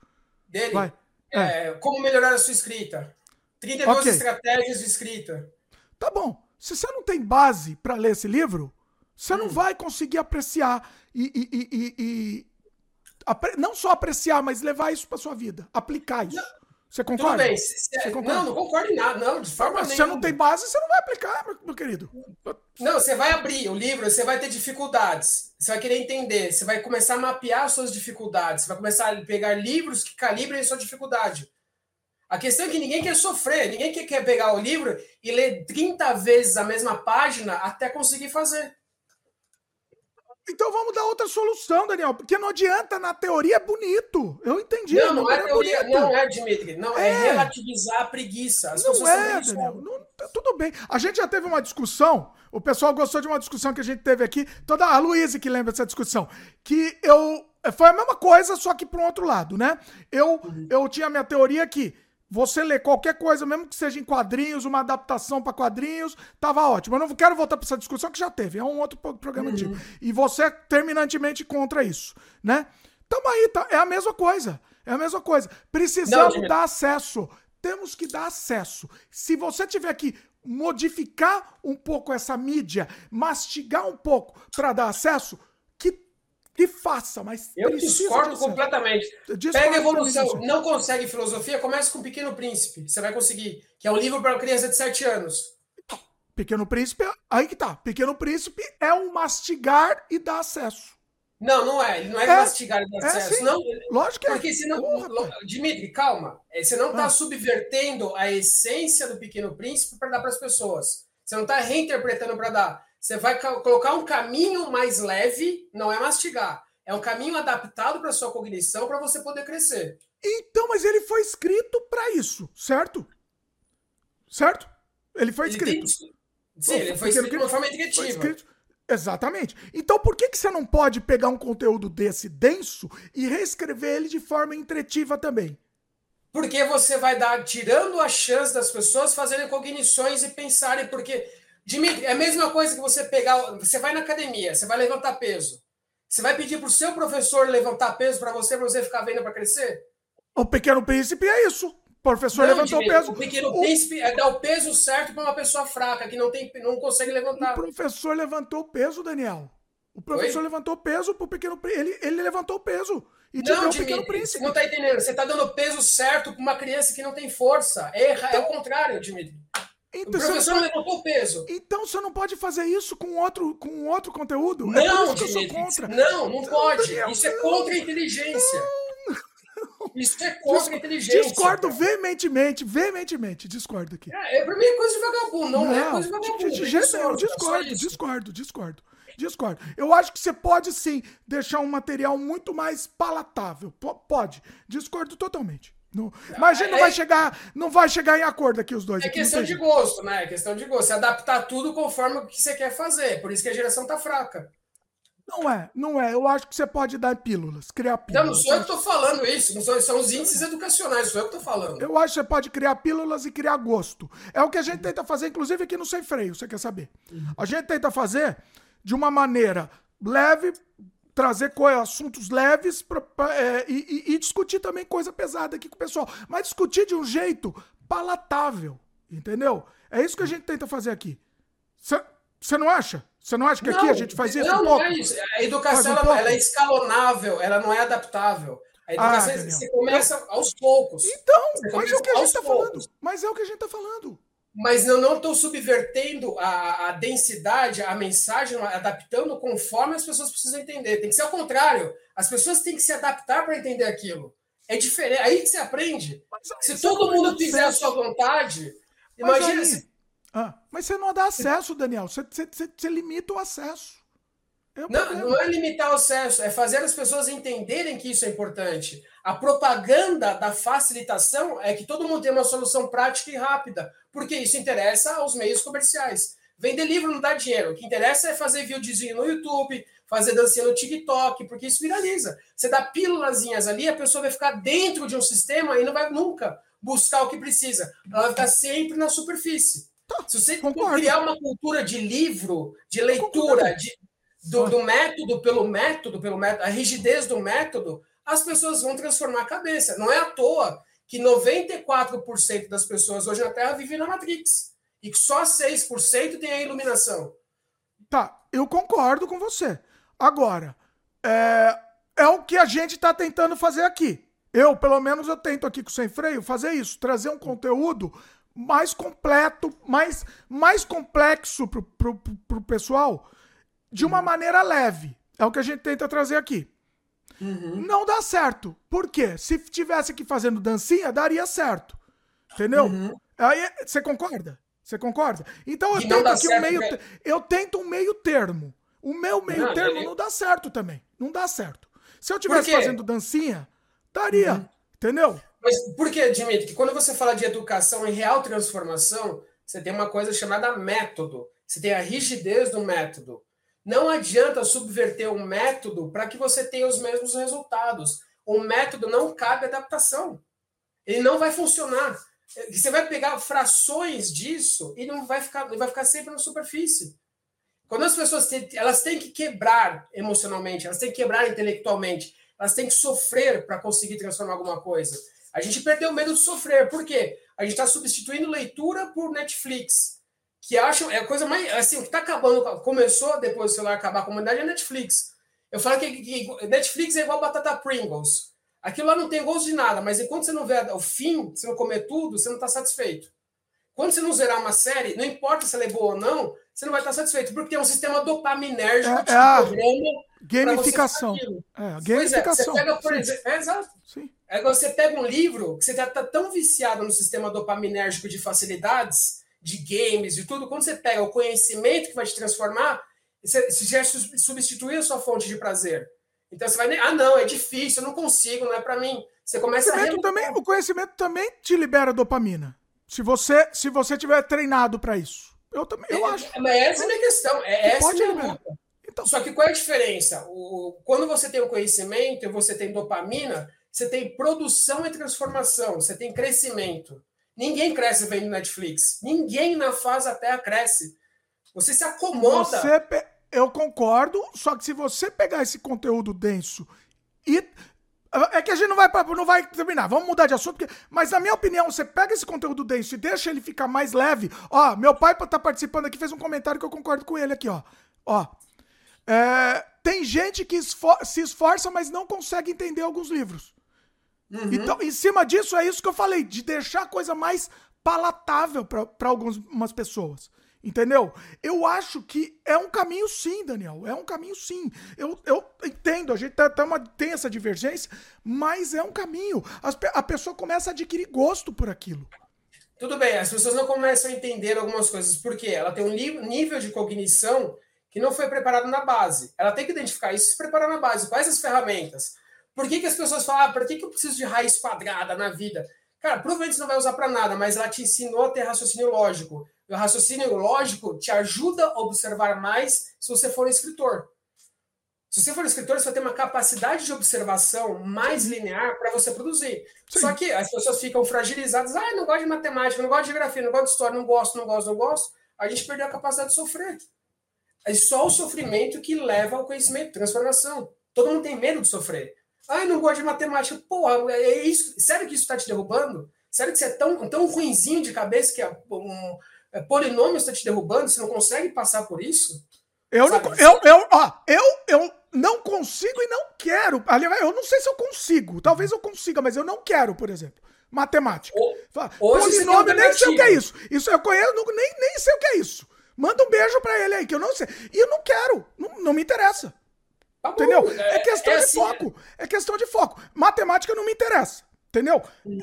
[SPEAKER 22] Dele.
[SPEAKER 1] Vai.
[SPEAKER 22] É, Como melhorar a sua escrita. 32
[SPEAKER 1] Ok.
[SPEAKER 22] estratégias de escrita.
[SPEAKER 1] Tá bom. Se você não tem base pra ler esse livro, você
[SPEAKER 22] Hum.
[SPEAKER 1] não vai conseguir apreciar e, e- e- não só apreciar, mas levar isso pra sua vida, aplicar isso. Você concorda?
[SPEAKER 22] Tudo bem. se- se-
[SPEAKER 1] Você concorda?
[SPEAKER 22] não, não concordo em nada. Não, de forma
[SPEAKER 1] Mas se você
[SPEAKER 22] nenhuma.
[SPEAKER 1] não tem base, você não vai aplicar, meu, querido.
[SPEAKER 22] Não, você vai abrir o livro, você vai ter dificuldades. Você vai querer entender, você vai começar a mapear suas dificuldades, você vai começar a pegar livros que calibrem sua dificuldade. A questão é que ninguém quer sofrer, ninguém quer pegar o livro e ler 30 vezes a mesma página até conseguir fazer.
[SPEAKER 1] Então vamos dar outra solução, Daniel, porque não adianta, na teoria é bonito. Eu entendi.
[SPEAKER 22] Não, não é
[SPEAKER 1] número
[SPEAKER 22] teoria,
[SPEAKER 1] bonito.
[SPEAKER 22] não é, Dimitri. Não, é,
[SPEAKER 1] É.
[SPEAKER 22] relativizar a preguiça. As
[SPEAKER 1] Não é. Daniel. Não, tá tudo bem. A gente já teve uma discussão. O pessoal gostou de uma discussão que a gente teve aqui. Toda a Luísa que lembra dessa discussão. Que eu. Foi a mesma coisa, só que para um outro lado, né? Eu, eu tinha a minha teoria que você lê qualquer coisa, mesmo que seja em quadrinhos, uma adaptação para quadrinhos, tava ótimo. Eu não quero voltar para essa discussão que já teve. É um outro pro- programa antigo. E você é terminantemente contra isso, né? Tamo aí, tá? é a mesma coisa. É a mesma coisa. Precisamos
[SPEAKER 22] Dimitri.
[SPEAKER 1] dar acesso. Temos que dar acesso. Se você tiver que modificar um pouco essa mídia, mastigar um pouco para dar acesso, que, faça, mas
[SPEAKER 22] Eu discordo completamente.
[SPEAKER 1] Discordo
[SPEAKER 22] Pega a evolução, não consegue filosofia, comece com Pequeno Príncipe. Você vai conseguir. Que é um livro para criança de 7 anos.
[SPEAKER 1] Pequeno Príncipe, aí que tá. Pequeno Príncipe é um mastigar e dar acesso.
[SPEAKER 22] Não, não é. Ele não é,
[SPEAKER 1] É,
[SPEAKER 22] mastigar e dar
[SPEAKER 1] é
[SPEAKER 22] acesso.
[SPEAKER 1] sim.
[SPEAKER 22] Não,
[SPEAKER 1] Lógico que é.
[SPEAKER 22] Porque senão. Lo- Dimitri, calma. É, Você não está
[SPEAKER 1] Ah.
[SPEAKER 22] subvertendo a essência do Pequeno Príncipe para dar para as pessoas. Você não está reinterpretando para dar. Você vai ca- colocar um caminho mais leve, não é mastigar. É um caminho adaptado para sua cognição para você poder crescer.
[SPEAKER 1] Então, mas ele foi escrito para isso, certo? Certo? Ele foi escrito.
[SPEAKER 22] Sim, ele foi escrito de uma forma
[SPEAKER 1] escrito- Exatamente. Então, por que, que você não pode pegar um conteúdo desse denso e reescrever ele de forma entretiva também?
[SPEAKER 22] Porque você vai dar, tirando a chance das pessoas fazerem cognições e pensarem, porque, Dimitri, é a mesma coisa que você pegar, você vai na academia, você vai levantar peso. Você vai pedir pro seu professor levantar peso para você, para você ficar vendo para crescer?
[SPEAKER 1] O Pequeno Príncipe é isso. O professor
[SPEAKER 22] Não,
[SPEAKER 1] levantou o
[SPEAKER 22] Dimitri,
[SPEAKER 1] peso.
[SPEAKER 22] O pequeno
[SPEAKER 1] O-
[SPEAKER 22] príncipe é dar o peso certo para uma pessoa fraca, que não, tem, não consegue levantar.
[SPEAKER 1] O professor levantou o peso, Daniel. O professor
[SPEAKER 22] Oi?
[SPEAKER 1] levantou o peso pro Pequeno Príncipe. Ele, ele levantou o peso. E
[SPEAKER 22] Não,
[SPEAKER 1] o Pequeno
[SPEAKER 22] Dimitri,
[SPEAKER 1] Príncipe.
[SPEAKER 22] não tá entendendo. Você tá dando o peso certo para uma criança que não tem força. É, é o contrário, Dimitri.
[SPEAKER 1] Então,
[SPEAKER 22] o professor
[SPEAKER 1] não
[SPEAKER 22] não
[SPEAKER 1] pode-
[SPEAKER 22] levantou peso.
[SPEAKER 1] Então você não pode fazer isso com outro, com outro conteúdo?
[SPEAKER 22] Não,
[SPEAKER 1] é sou
[SPEAKER 22] Dimitri,
[SPEAKER 1] contra.
[SPEAKER 22] não, não pode. Isso é
[SPEAKER 1] não.
[SPEAKER 22] contra a inteligência. Isso é contra a inteligência.
[SPEAKER 1] Discordo veementemente, veementemente, discordo aqui.
[SPEAKER 22] É, pra mim é coisa de vagabundo, não, é coisa de vagabundo.
[SPEAKER 1] de, jeito nenhum,
[SPEAKER 22] é
[SPEAKER 1] discordo, discordo, discordo. Discordo. Eu acho que você pode sim deixar um material muito mais palatável. P- pode. Discordo totalmente. Não- mas a gente não
[SPEAKER 22] é-
[SPEAKER 1] vai chegar, não vai chegar em acordo aqui os dois.
[SPEAKER 22] É
[SPEAKER 1] não
[SPEAKER 22] questão de gosto, né? É questão de gosto. Se adaptar tudo conforme o que você quer fazer. Por isso que a geração tá fraca.
[SPEAKER 1] Não é, não é. Eu acho que você pode dar pílulas, criar
[SPEAKER 22] Não,
[SPEAKER 1] pílulas.
[SPEAKER 22] não sou eu que tô falando isso. Não sou, são os índices educacionais, sou eu que tô falando.
[SPEAKER 1] Eu acho que você pode criar pílulas e criar gosto. É o que a gente tenta fazer, inclusive aqui no Sem Freio, você quer saber? A gente tenta fazer de uma maneira leve, trazer assuntos leves pra, pra, é, e, e, discutir também coisa pesada aqui com o pessoal. Mas discutir de um jeito palatável, entendeu? É isso que a gente tenta fazer aqui. Você não acha? Você não acha que
[SPEAKER 22] não,
[SPEAKER 1] aqui a gente faz isso?
[SPEAKER 22] Não, um não é isso. A educação um ela, ela, é escalonável, ela não é adaptável. A educação ah, você começa aos poucos.
[SPEAKER 1] Então, mas é o que a gente está falando. Mas é o que a gente está falando
[SPEAKER 22] mas eu não estou subvertendo a, a, densidade, a mensagem, adaptando conforme as pessoas precisam entender. Tem que ser ao contrário. As pessoas têm que se adaptar para entender aquilo. É diferente. Aí que você aprende. se todo mundo fizer a sua vontade, mas imagina
[SPEAKER 1] aí...
[SPEAKER 22] se.
[SPEAKER 1] Ah, mas você não dá acesso, Daniel. Você, você, você limita o acesso.
[SPEAKER 22] É não, não é limitar o acesso, é fazer as pessoas entenderem que isso é importante. A propaganda da facilitação é que todo mundo tem uma solução prática e rápida, porque isso interessa aos meios comerciais. Vender livro não dá dinheiro. O que interessa é fazer videozinho no YouTube, fazer dancinha no TikTok, porque isso viraliza. Você dá pílulazinhas ali, a pessoa vai ficar dentro de um sistema e não vai nunca buscar o que precisa. Ela vai ficar sempre na superfície. Se você Concordo. criar uma cultura de livro, de leitura, de, do, do, método pelo método, pelo método, a rigidez do método, as pessoas vão transformar a cabeça. Não é à toa que 94% das pessoas hoje na Terra vivem na Matrix e que só 6% tem a iluminação.
[SPEAKER 1] Tá, eu concordo com você. Agora, é, é o que a gente está tentando fazer aqui. Eu, pelo menos, eu tento aqui com o Sem Freio fazer isso, trazer um conteúdo mais completo, mais, mais complexo pro, pro, pro pessoal, de uma maneira leve. É o que a gente tenta trazer aqui. Uhum. Não dá certo. Por quê? Se tivesse aqui fazendo dancinha, daria certo. Entendeu? Uhum. Aí, você concorda? Você concorda? Então eu tento aqui certo, um meio. Né? Eu tento um meio termo. O meu meio não, termo eu... não dá certo também. Não dá certo. Se eu tivesse fazendo dancinha, daria. Uhum. Entendeu?
[SPEAKER 22] Mas por que, Dimitri? Que quando você fala de educação em real transformação, você tem uma coisa chamada método. Você tem a rigidez do método. Não adianta subverter um método para que você tenha os mesmos resultados. O método não cabe adaptação. Ele não vai funcionar. Você vai pegar frações disso e não vai ficar, vai ficar sempre na superfície. Quando as pessoas têm, elas têm que quebrar emocionalmente, elas têm que quebrar intelectualmente, elas têm que sofrer para conseguir transformar alguma coisa. A gente perdeu o medo de sofrer. Por quê? A gente está substituindo leitura por Netflix que acham, é a coisa mais, assim, o que está acabando, começou depois do celular acabar a comunidade é Netflix. Eu falo que, que, Netflix é igual batata Pringles. Aquilo lá não tem gosto de nada, mas enquanto você não vê o fim, você não comer tudo, você não está satisfeito. Quando você não zerar uma série, não importa se ela é boa ou não, você não vai estar satisfeito, porque tem um sistema dopaminérgico
[SPEAKER 1] é, que é a gamificação. É, gamificação.
[SPEAKER 22] É, você pega, por exemplo, é, exato. Sim. É, você pega um livro que você está tá tão viciado no sistema dopaminérgico de facilidades de games, de tudo, quando você pega o conhecimento que vai te transformar, você, você já substitui a sua fonte de prazer. Então você vai, ah, não, é difícil, eu não consigo, não é para mim. Você começa
[SPEAKER 1] o conhecimento, a também, o conhecimento também te libera dopamina. Se você se você tiver treinado para isso. Eu também, eu é, acho.
[SPEAKER 22] Mas essa é a minha questão, é essa pode minha então. Só que qual é a diferença? O, quando você tem o conhecimento e você tem dopamina, você tem produção e transformação, você tem crescimento. Ninguém cresce vendo Netflix. Ninguém na fase Terra cresce. Você se acomoda.
[SPEAKER 1] Você pe... Eu concordo, só que se você pegar esse conteúdo denso e. É que a gente não vai, não vai terminar. Vamos mudar de assunto. Porque... Mas, na minha opinião, você pega esse conteúdo denso e deixa ele ficar mais leve. Ó, meu pai tá participando aqui, fez um comentário que eu concordo com ele aqui, ó. Ó. É... Tem gente que esfor... se esforça, mas não consegue entender alguns livros. Uhum. Então, em cima disso, é isso que eu falei, de deixar a coisa mais palatável para algumas pessoas. Entendeu? Eu acho que é um caminho sim, Daniel. É um caminho sim. Eu, eu entendo, a gente tá, tá uma, tem essa divergência, mas é um caminho. As, a pessoa começa a adquirir gosto por aquilo.
[SPEAKER 22] Tudo bem, as pessoas não começam a entender algumas coisas, porque ela tem um nível de cognição que não foi preparado na base. Ela tem que identificar isso e se preparar na base. Quais as ferramentas? Por que, que as pessoas falam, ah, para que, que eu preciso de raiz quadrada na vida? Cara, provavelmente você não vai usar para nada, mas ela te ensinou a ter raciocínio lógico. E o raciocínio lógico te ajuda a observar mais se você for um escritor. Se você for um escritor, você vai ter uma capacidade de observação mais linear para você produzir. Sim. Só que as pessoas ficam fragilizadas. Ah, não gosto de matemática, não gosto de geografia, não gosto de história, não gosto, não gosto, não gosto. A gente perdeu a capacidade de sofrer. É só o sofrimento que leva ao conhecimento, transformação. Todo mundo tem medo de sofrer. Ai, não gosto de matemática. Porra, é isso. Sério que isso está te derrubando? Sério que você é tão, tão ruinzinho de cabeça que é um, é, polinômio está te derrubando? Você não consegue passar por isso?
[SPEAKER 1] Eu não, eu, eu, ó, eu, eu não consigo e não quero. Aliás, eu não sei se eu consigo. Talvez eu consiga, mas eu não quero, por exemplo. Matemática. Polinômio, nem sei o que é isso. Isso eu conheço, nem, nem sei o que é isso. Manda um beijo pra ele aí, que eu não sei. E eu não quero. Não, não me interessa. Tá Entendeu? É, é questão é de assim, foco. É questão de foco. Matemática não me interessa. Entendeu? E,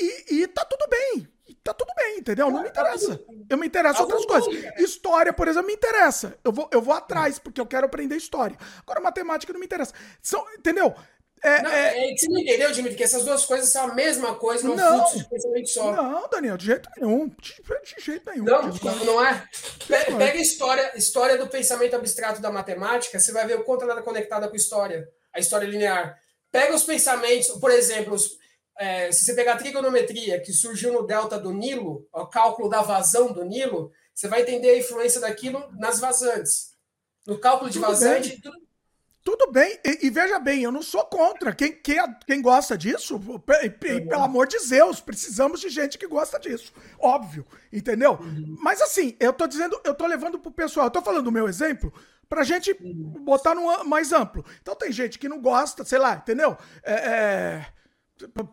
[SPEAKER 1] e, e tá tudo bem. Tá tudo bem, entendeu? Não me tá interessa. Eu me interesso em outras coisas. História, por exemplo, me interessa. Eu vou, eu vou atrás, porque eu quero aprender história. Agora, matemática não me interessa. São, entendeu?
[SPEAKER 22] É, não, é... é você não entendeu, Dimitri, que essas duas coisas são a mesma coisa, não, não fluxo de pensamento só.
[SPEAKER 1] Não, Daniel, de jeito nenhum. De, de jeito nenhum.
[SPEAKER 22] Não, não é. Pega a história, história do pensamento abstrato da matemática, você vai ver o quanto ela está conectada com a história, a história linear. Pega os pensamentos, por exemplo, os, é, se você pegar a trigonometria que surgiu no delta do Nilo, o cálculo da vazão do Nilo, você vai entender a influência daquilo nas vazantes. No cálculo de Tudo vazante, tudo,
[SPEAKER 1] tudo bem, e, e, veja bem, eu não sou contra. Quem, quem, quem gosta disso, pelo amor de Deus, precisamos de gente que gosta disso. Óbvio, entendeu? Uhum. Mas assim, eu tô dizendo, eu tô levando pro pessoal, eu tô falando do meu exemplo pra gente uhum. botar no mais amplo. Então tem gente que não gosta, sei lá, entendeu? É, é,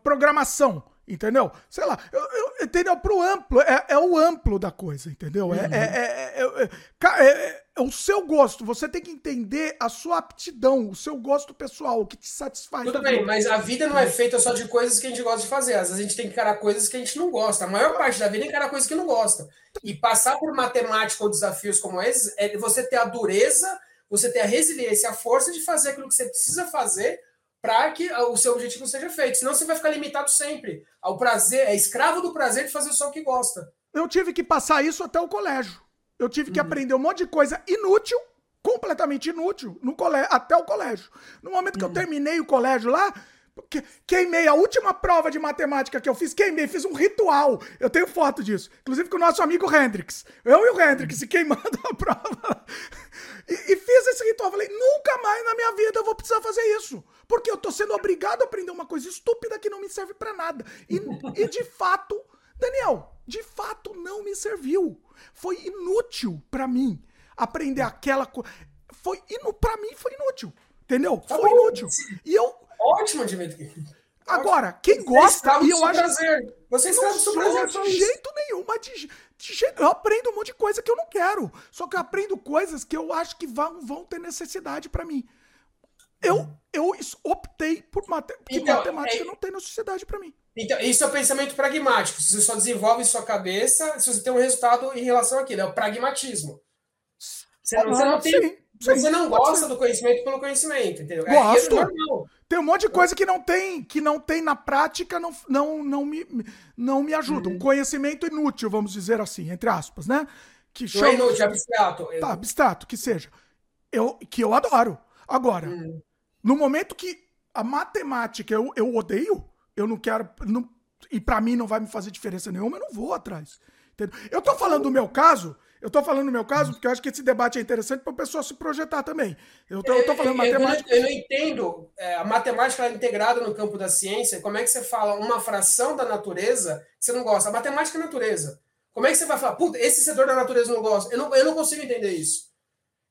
[SPEAKER 1] programação. Entendeu? Sei lá, eu, eu, entendeu? Pro amplo, é, é o amplo da coisa, entendeu? É, uhum. é, é, é, o seu gosto. Você tem que entender a sua aptidão, o seu gosto pessoal, o que te satisfaz.
[SPEAKER 22] Tudo bem, mas a vida não é feita só de coisas que a gente gosta de fazer. Às vezes a gente tem que encarar coisas que a gente não gosta. A maior parte da vida é encarar coisas que não gosta. E passar por matemática ou desafios como esses é você ter a dureza, você ter a resiliência, a força de fazer aquilo que você precisa fazer para que o seu objetivo seja feito. Senão você vai ficar limitado sempre ao prazer, é escravo do prazer de fazer só o que gosta.
[SPEAKER 1] Eu tive que passar isso até o colégio. Eu tive que uhum. aprender um monte de coisa inútil, completamente inútil, no colégio, até o colégio. No momento que uhum. eu terminei o colégio lá, queimei a última prova de matemática que eu fiz, queimei, fiz um ritual. Eu tenho foto disso. Inclusive com o nosso amigo Hendrix. Eu e o Hendrix queimando a prova. E, e, fiz esse ritual. Falei, nunca mais na minha vida eu vou precisar fazer isso. Porque eu tô sendo obrigado a aprender uma coisa estúpida que não me serve para nada. E, e de fato, Daniel, de fato não me serviu. Foi inútil para mim aprender aquela coisa. Foi inu... para mim foi inútil. Entendeu? Tá foi bom. inútil. E eu
[SPEAKER 22] Ótimo, Dimitri.
[SPEAKER 1] Agora, quem gosta,
[SPEAKER 22] e eu acho prazer. Você está do seu prazer
[SPEAKER 1] de jeito nenhum, mas de, de jeito, eu aprendo um monte de coisa que eu não quero. Só que eu aprendo coisas que eu acho que vão, vão ter necessidade para mim. Eu, eu optei por mate... então, matemática é... não tem necessidade para mim.
[SPEAKER 22] Então, isso é o pensamento pragmático. Você só desenvolve sua cabeça se você tem um resultado em relação àquilo. É o pragmatismo. Você, ah, você não tem. Sim, sim, você não gosta ser. do conhecimento pelo conhecimento, entendeu?
[SPEAKER 1] É, é Gosto. É tem um monte de coisa que não tem, que não tem na prática, não, não, não, me, não me ajuda. Uhum. Um conhecimento inútil, vamos dizer assim, entre aspas, né?
[SPEAKER 22] Que chama... é inútil, abstrato.
[SPEAKER 1] Tá, abstrato, que seja. Eu, que eu adoro. Agora, uhum. No momento que a matemática eu, eu odeio, eu não quero. Não, e para mim não vai me fazer diferença nenhuma, eu não vou atrás. Entendeu? Eu tô falando do meu caso, eu tô falando do meu caso porque eu acho que esse debate é interessante para o pessoal se projetar também. Eu tô, eu tô falando
[SPEAKER 22] eu,
[SPEAKER 1] matemática.
[SPEAKER 22] Eu não, entendo. É, a matemática é integrada no campo da ciência. Como é que você fala uma fração da natureza que você não gosta? A matemática é natureza. Como é que você vai falar, puta, esse setor da natureza não gosta? Eu não, eu não consigo entender isso.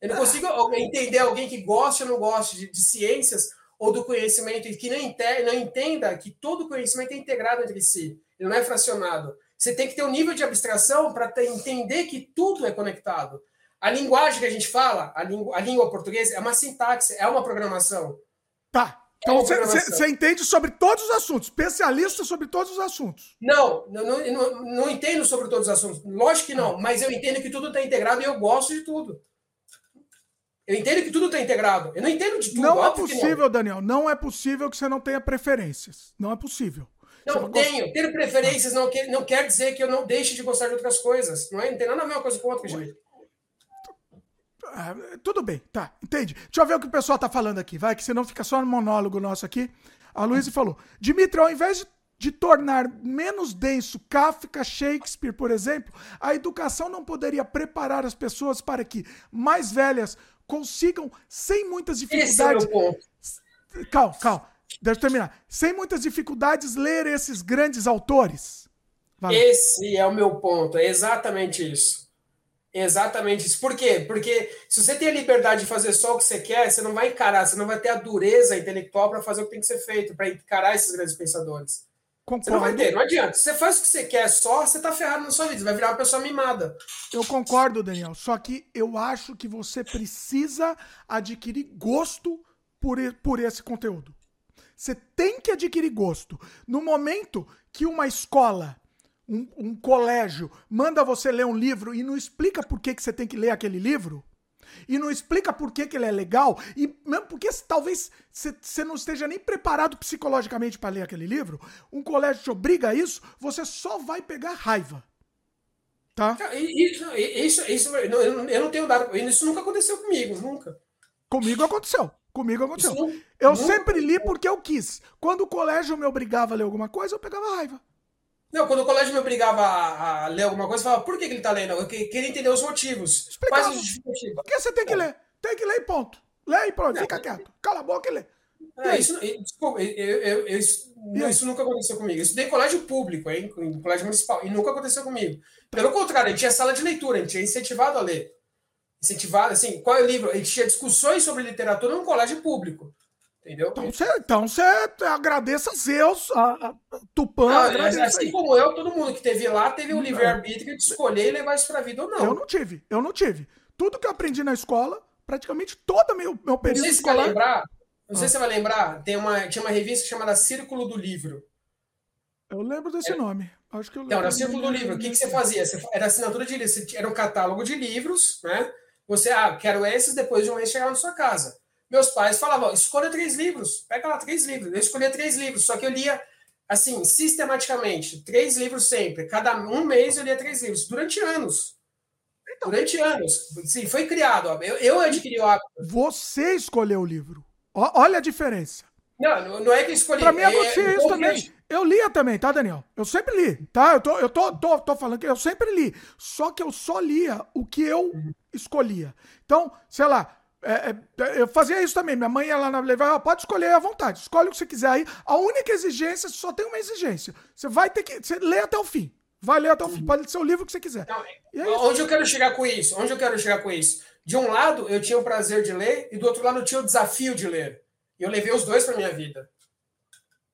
[SPEAKER 22] Eu não consigo entender alguém que goste ou não goste de, de ciências ou do conhecimento e que não, entenda, não entenda que todo conhecimento é integrado entre si, ele não é fracionado. Você tem que ter um nível de abstração para entender que tudo é conectado. A linguagem que a gente fala, a língua, a língua portuguesa, é uma sintaxe, é uma programação.
[SPEAKER 1] Tá. É então você é entende sobre todos os assuntos, especialista sobre todos os assuntos.
[SPEAKER 22] Não, não, não, não entendo sobre todos os assuntos. Lógico que não, mas eu entendo que tudo está integrado e eu gosto de tudo. Eu entendo que tudo está integrado. Eu não entendo de tudo.
[SPEAKER 1] Não é possível, não. Daniel. Não é possível que você não tenha preferências. Não é possível.
[SPEAKER 22] Não, não tenho. Gosta... Ter preferências não quer, não quer dizer que eu não deixe de gostar de outras coisas. Não, é? não tem nada a ver uma coisa com outra, gente.
[SPEAKER 1] Ah, tudo bem, tá, entende? Deixa eu ver o que o pessoal tá falando aqui, vai, que senão fica só no monólogo nosso aqui. A Luísa falou: Dimitri, ao invés de, de tornar menos denso Kafka, Shakespeare, por exemplo, a educação não poderia preparar as pessoas para que, mais velhas, consigam, sem muitas dificuldades, é calma, calma. Deixa eu terminar. Sem muitas dificuldades, ler esses grandes autores.
[SPEAKER 22] Vai. Esse é o meu ponto, é exatamente isso. Exatamente isso. Por quê? Porque se você tem a liberdade de fazer só o que você quer, você não vai encarar, você não vai ter a dureza intelectual para fazer o que tem que ser feito, para encarar esses grandes pensadores. Concordo. Você não vai ter, não adianta. Se você faz o que você quer só, você tá ferrado na sua vida, você vai virar uma pessoa mimada.
[SPEAKER 1] Eu concordo, Daniel. Só que eu acho que você precisa adquirir gosto por, por esse conteúdo. Você tem que adquirir gosto. No momento que uma escola um, um, colégio manda você ler um livro e não explica por que, que você tem que ler aquele livro, e não explica por que, que ele é legal, e mesmo porque talvez você não esteja nem preparado psicologicamente para ler aquele livro, um colégio te obriga a isso, você só vai pegar raiva. Tá?
[SPEAKER 22] Isso, isso, isso eu não tenho dado. Isso nunca aconteceu comigo, nunca.
[SPEAKER 1] Comigo aconteceu. Comigo aconteceu. Eu nunca. sempre li porque eu quis. Quando o colégio me obrigava a ler alguma coisa, eu pegava raiva.
[SPEAKER 22] Não, quando o colégio me obrigava a, a ler alguma coisa, eu falava, por que, que ele tá lendo? Eu queria entender os motivos.
[SPEAKER 1] Explicava. Quais os justificativos? Por que você tem que é. ler? Tem que ler e ponto. Lê e pronto, não, fica quieto. Cala a boca e lê.
[SPEAKER 22] É, isso, desculpa, eu, eu, eu, isso, isso, nunca aconteceu comigo. Eu estudei em colégio público, hein, em colégio municipal, e nunca aconteceu comigo. Pelo contrário, a gente tinha sala de leitura, a gente tinha incentivado a ler. Incentivado, assim, qual é o livro? A gente tinha discussões sobre literatura num colégio público. Entendeu?
[SPEAKER 1] Então você, então você agradeça a Zeus, a, a Tupã. Não,
[SPEAKER 22] assim aí. como eu, todo mundo que teve lá teve o livre-arbítrio de escolher e levar isso pra vida ou não.
[SPEAKER 1] Eu não tive, eu não tive. Tudo que eu aprendi na escola, praticamente todo meu, meu período não sei escolar.
[SPEAKER 22] Se vai lembrar, não sei ah. se você vai lembrar, tem uma, tinha uma revista chamada Círculo do Livro.
[SPEAKER 1] Eu lembro desse nome. Acho que eu lembro.
[SPEAKER 22] Não, era o Círculo do Livro. O que, que você fazia? Você, era assinatura de livros. Era um catálogo de livros, né? Você, ah, quero esses, depois de um mês chegar na sua casa meus pais falavam: escolha três livros, pega lá três livros. Eu escolhia três livros, só que eu lia assim, sistematicamente, três livros sempre. Cada um mês eu lia três livros, durante anos. Então, durante anos. Sim, foi criado. Eu, eu adquiri o hábito.
[SPEAKER 1] Você escolheu o livro. olha a diferença.
[SPEAKER 22] Não, não é que eu escolhi.
[SPEAKER 1] Pra mim acontecia é, isso também. Eu lia também, tá, Daniel? Eu sempre li, tá? Eu, tô, eu tô, tô, tô falando que eu sempre li. Só que eu só lia o que eu escolhia. Então, sei lá, é, é, eu fazia isso também. Minha mãe ia lá na levava, pode escolher à vontade, escolhe o que você quiser aí. A única exigência, só tem uma exigência. Você vai ter que. Você lê até o fim. Vai ler até o fim. Pode ser o livro que você quiser.
[SPEAKER 22] Não, é onde eu quero chegar com isso? Onde eu quero chegar com isso? De um lado, eu tinha o prazer de ler, e do outro lado, eu tinha o desafio de ler. E eu levei os dois para minha vida.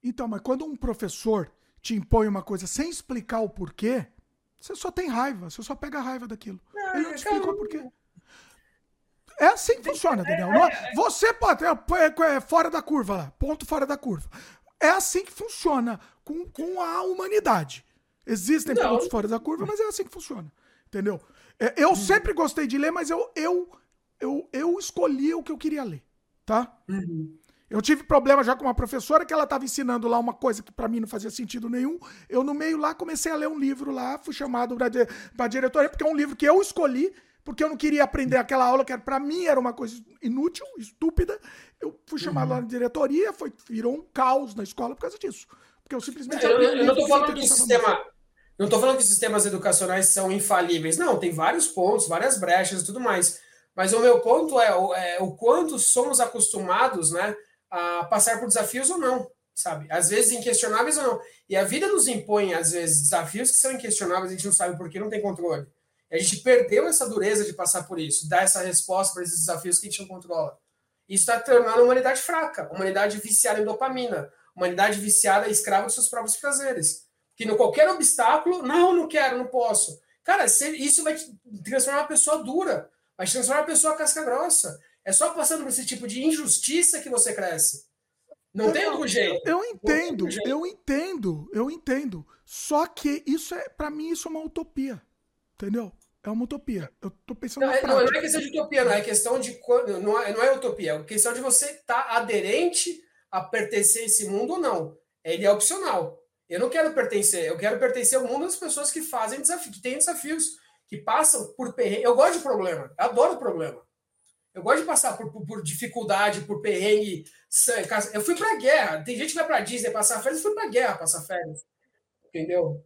[SPEAKER 1] Então, mas quando um professor te impõe uma coisa sem explicar o porquê, você só tem raiva, você só pega a raiva daquilo. Ele não te explicou o porquê. É assim que funciona, Daniel. É, é, é, você pode. É, fora da curva lá. Ponto fora da curva. É assim que funciona com, com a humanidade. Existem Não. pontos fora da curva, mas é assim que funciona. Entendeu? eu uhum. sempre gostei de ler, mas eu, eu, eu, eu escolhi o que eu queria ler. Tá? Uhum. Eu tive problema já com uma professora que ela estava ensinando lá uma coisa que para mim não fazia sentido nenhum. Eu, no meio lá, comecei a ler um livro lá, fui chamado para a diretoria, porque é um livro que eu escolhi porque eu não queria aprender aquela aula que para mim era uma coisa inútil, estúpida. Eu fui chamado uhum. lá na diretoria, foi, virou um caos na escola por causa disso. Porque eu simplesmente.
[SPEAKER 22] Eu, eu, eu não estou falando que o sistema. Não estou falando que os sistemas educacionais são infalíveis. Não, tem vários pontos, várias brechas e tudo mais. Mas o meu ponto é, é o quanto somos acostumados né, a passar por desafios ou não, sabe? Às vezes inquestionáveis ou não. E a vida nos impõe, às vezes, desafios que são inquestionáveis, a gente não sabe por que não tem controle. A gente perdeu essa dureza de passar por isso, dar essa resposta para esses desafios que a gente não controla. Isso está tornando a humanidade fraca, a humanidade viciada em dopamina, humanidade viciada, escrava dos seus próprios prazeres. Que no qualquer obstáculo, não, não quero, não posso. Cara, isso vai te transformar uma pessoa dura, vai te transformar uma pessoa casca grossa. É só passando por esse tipo de injustiça que você cresce. Não eu, tem outro jeito.
[SPEAKER 1] Eu entendo, eu entendo, eu entendo. Só que isso é, para mim, isso é uma utopia. Entendeu? É uma utopia. Eu tô pensando
[SPEAKER 22] não, é, não, não, é questão de utopia, não. É questão de. Não é, não é utopia. É questão de você estar tá aderente a pertencer a esse mundo ou não. Ele é opcional. Eu não quero pertencer. Eu quero pertencer ao mundo das pessoas que fazem desafios, que têm desafios, que passam por perrengue. Eu gosto de problema. Eu adoro problema. Eu gosto de passar por, por, por dificuldade, por perrengue. Eu fui pra guerra. Tem gente que vai pra Disney passar férias, eu fui pra guerra passar férias entendeu?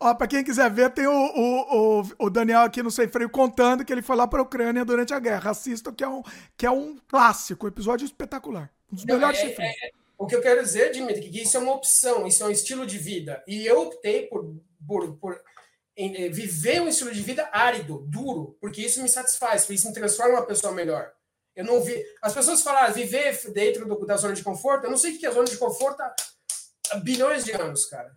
[SPEAKER 1] Ó, pra quem quiser ver, tem o, o, o, o, Daniel aqui no Sem Freio contando que ele foi lá pra Ucrânia durante a guerra. Assista, que é um, que é um clássico, um episódio espetacular. Um dos melhores
[SPEAKER 22] é,
[SPEAKER 1] sem freio.
[SPEAKER 22] é, o que eu quero dizer, Dimitri, que isso é uma opção, isso é um estilo de vida. E eu optei por, por, por em, eh, viver um estilo de vida árido, duro, porque isso me satisfaz, porque isso me transforma uma pessoa melhor. Eu não vi. As pessoas falam, ah, viver dentro do, da zona de conforto. Eu não sei o que é zona de conforto há bilhões de anos, cara.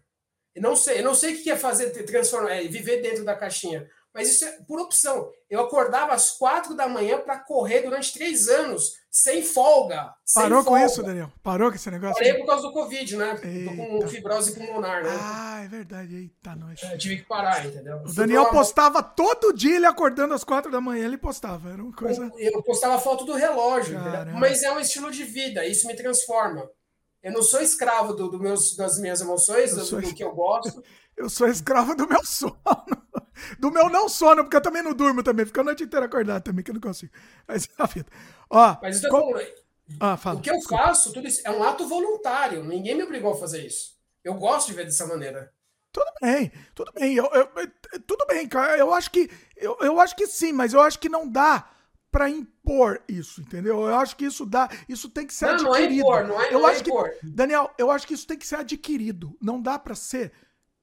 [SPEAKER 22] Eu não sei. Eu não sei o que é fazer transformar, é, viver dentro da caixinha. Mas isso é por opção. Eu acordava às quatro da manhã para correr durante três anos, sem folga. Sem
[SPEAKER 1] Parou com
[SPEAKER 22] folga.
[SPEAKER 1] isso, Daniel? Parou com esse negócio?
[SPEAKER 22] Parei por causa do Covid, né? Tô com fibrose pulmonar, né?
[SPEAKER 1] Ah, é verdade. Eita, nós.
[SPEAKER 22] Eu tive que parar, entendeu?
[SPEAKER 1] O Daniel postava todo dia, ele acordando às quatro da manhã, ele postava. Era uma coisa.
[SPEAKER 22] Eu postava foto do relógio, mas é um estilo de vida, isso me transforma. Eu não sou escravo do, do meus, das minhas emoções, do,
[SPEAKER 1] sou-
[SPEAKER 22] do que eu gosto.
[SPEAKER 1] Eu sou escravo do meu sono. Do meu não sono, porque eu também não durmo também. Fico a noite inteira acordado também, que eu não consigo. Mas a vida. Ó,
[SPEAKER 22] Mas é bom.
[SPEAKER 1] Ah, fala.
[SPEAKER 22] O que eu faço, tudo isso é um ato voluntário. Ninguém me obrigou a fazer isso. Eu gosto de ver dessa maneira.
[SPEAKER 1] Tudo bem, tudo bem. Eu, eu- eu- tudo bem, cara. Eu acho que. Eu, eu acho que sim, mas eu acho que não dá pra impor isso, entendeu? Eu acho que isso dá. Isso tem que ser
[SPEAKER 22] Não, não é
[SPEAKER 1] adquirido.
[SPEAKER 22] impor, não é-
[SPEAKER 1] eu
[SPEAKER 22] não é
[SPEAKER 1] acho
[SPEAKER 22] impor.
[SPEAKER 1] que. Daniel, eu acho que isso tem que ser adquirido. Não dá pra ser.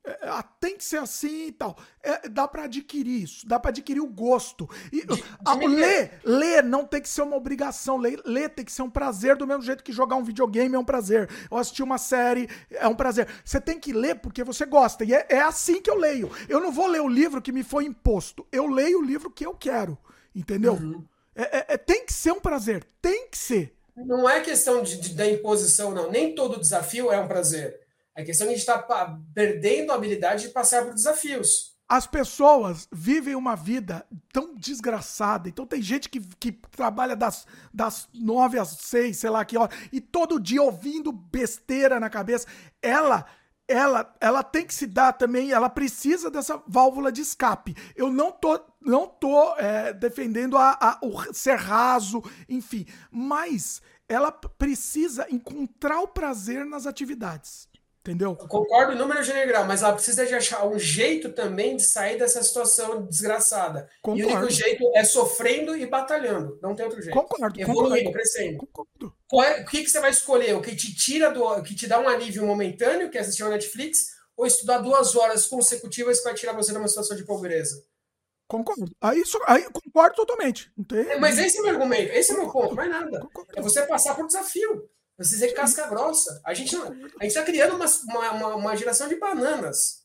[SPEAKER 1] é, ah, tem que ser assim e tal. É, dá pra adquirir isso, dá pra adquirir o gosto. E, ah, ler, ler não tem que ser uma obrigação. Ler, ler tem que ser um prazer, do mesmo jeito que jogar um videogame é um prazer. Ou assistir uma série é um prazer. Você tem que ler porque você gosta. E é, é assim que eu leio. Eu não vou ler o livro que me foi imposto. Eu leio o livro que eu quero. Entendeu? É- é- é- tem que ser um prazer. Tem que ser.
[SPEAKER 22] Não é questão de, de- da imposição, não. Nem todo desafio é um prazer. É questão de a gente estar perdendo a habilidade de passar por desafios.
[SPEAKER 1] As pessoas vivem uma vida tão desgraçada. Então tem gente que, que trabalha das, das nove às seis, sei lá que hora, e todo dia ouvindo besteira na cabeça. Ela, ela, ela tem que se dar também, ela precisa dessa válvula de escape. Eu não tô, não tô é, defendendo a, a- o ser raso, enfim, mas ela precisa encontrar o prazer nas atividades. Entendeu?
[SPEAKER 22] Eu concordo em número general, mas ela precisa de achar um jeito também de sair dessa situação desgraçada. E o
[SPEAKER 1] Concordo.
[SPEAKER 22] único jeito é sofrendo e batalhando. Não tem outro jeito.
[SPEAKER 1] Concordo,
[SPEAKER 22] Evoluindo,
[SPEAKER 1] concordo.
[SPEAKER 22] crescendo. Qual é- o que, que você vai escolher? O que te tira do. o que te dá um alívio momentâneo, que é assistir uma Netflix, ou estudar duas horas consecutivas que vai tirar você de uma situação de pobreza?
[SPEAKER 1] Concordo. Aí, aí concordo totalmente. Não tem...
[SPEAKER 22] É, Mas esse é o meu argumento, esse é o meu ponto, mais nada. É você passar por desafio. Você ser casca grossa. A gente não- a gente está criando uma, uma, uma- geração de bananas.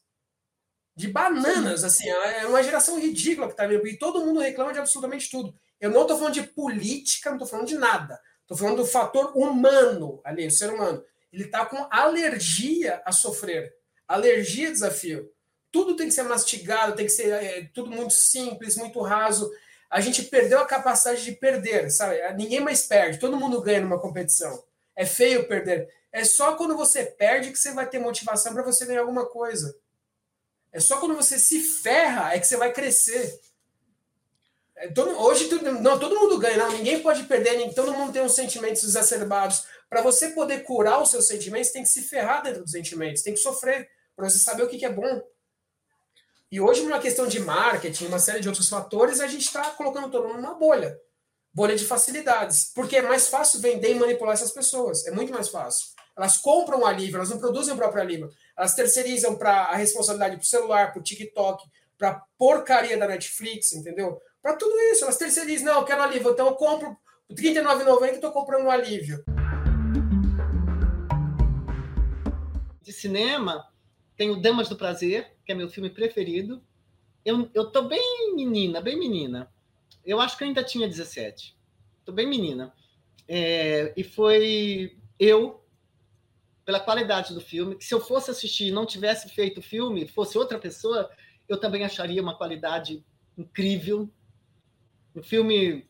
[SPEAKER 22] De bananas, assim. É uma geração ridícula que está vindo. E todo mundo reclama de absolutamente tudo. Eu não estou falando de política, não estou falando de nada. Estou falando do fator humano ali, o ser humano. Ele está com alergia a sofrer. Alergia a desafio. Tudo tem que ser mastigado, tem que ser é, tudo muito simples, muito raso. A gente perdeu a capacidade de perder, sabe? Ninguém mais perde, todo mundo ganha numa competição. É feio perder. É só quando você perde que você vai ter motivação para você ganhar alguma coisa. É só quando você se ferra é que você vai crescer. É, todo- hoje tudo- não, todo mundo ganha, não, ninguém pode perder, nem, todo mundo tem uns sentimentos exacerbados. Para você poder curar os seus sentimentos, tem que se ferrar dentro dos sentimentos, tem que sofrer para você saber o que, que é bom. E hoje, numa questão de marketing, uma série de outros fatores, a gente está colocando todo mundo numa bolha. Bolha de facilidades. Porque é mais fácil vender e manipular essas pessoas. É muito mais fácil. Elas compram o alívio, elas não produzem o próprio alívio. Elas terceirizam para a responsabilidade para o celular, para o TikTok, para a porcaria da Netflix, entendeu? Para tudo isso. Elas terceirizam. Não, eu quero alívio, então eu compro R$ 39,90 e estou comprando um alívio.
[SPEAKER 3] de cinema, tem o Damas do Prazer, que é meu filme preferido. Eu, eu tô bem menina, bem menina. Eu acho que eu ainda tinha 17. Tô bem menina. É, e foi eu, pela qualidade do filme, que se eu fosse assistir e não tivesse feito o filme, fosse outra pessoa, eu também acharia uma qualidade incrível. Um filme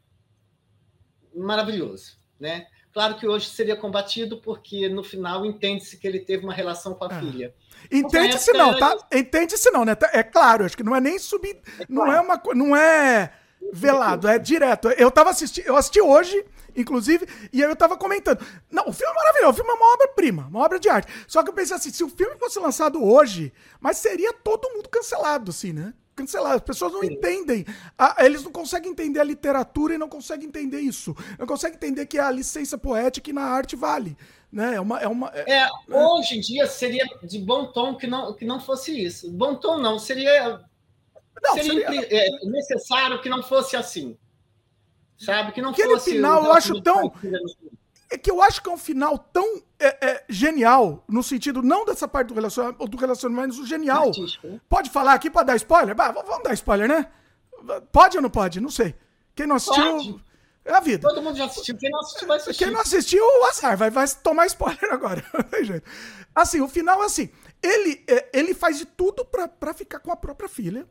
[SPEAKER 3] maravilhoso, né? Claro que hoje seria combatido porque no final entende-se que ele teve uma relação com a filha.
[SPEAKER 1] Entende-se
[SPEAKER 3] na
[SPEAKER 1] não, tá? Entende-se não, né? Tá- É claro, acho que não é nem subir. Não é uma Não é velado, é direto. Eu tava assistindo, eu assisti hoje, inclusive, e aí eu tava comentando. Não, o filme é maravilhoso, o filme é uma obra-prima, uma obra de arte. Só que eu pensei assim, se o filme fosse lançado hoje, mas seria todo mundo cancelado, assim, né? Cancelar. As pessoas não Sim. entendem. A, eles não conseguem entender a literatura e não conseguem entender isso. Não conseguem entender que a licença poética e na arte vale. Né? É uma, é uma,
[SPEAKER 3] é, é, hoje em dia seria de bom tom que não, que não fosse isso. Bom tom não, seria, não, seria, seria... É, necessário que não fosse assim. Sabe? Que não
[SPEAKER 1] Aquele
[SPEAKER 3] fosse.
[SPEAKER 1] final eu acho tão. É que eu acho que é um final tão é, é, genial, no sentido não dessa parte do relacionamento, do relacionamento, mas o genial. Né? Pode falar aqui para dar spoiler? Bah, vamos dar spoiler, né? Pode ou não pode? Não sei. Quem não assistiu. Pode. É a vida.
[SPEAKER 3] Todo mundo já assistiu. Quem não assistiu, vai assistir.
[SPEAKER 1] Quem não assistiu, o azar. Vai, vai tomar spoiler agora. assim, o final é assim. Ele, é, ele faz de tudo para ficar com a própria filha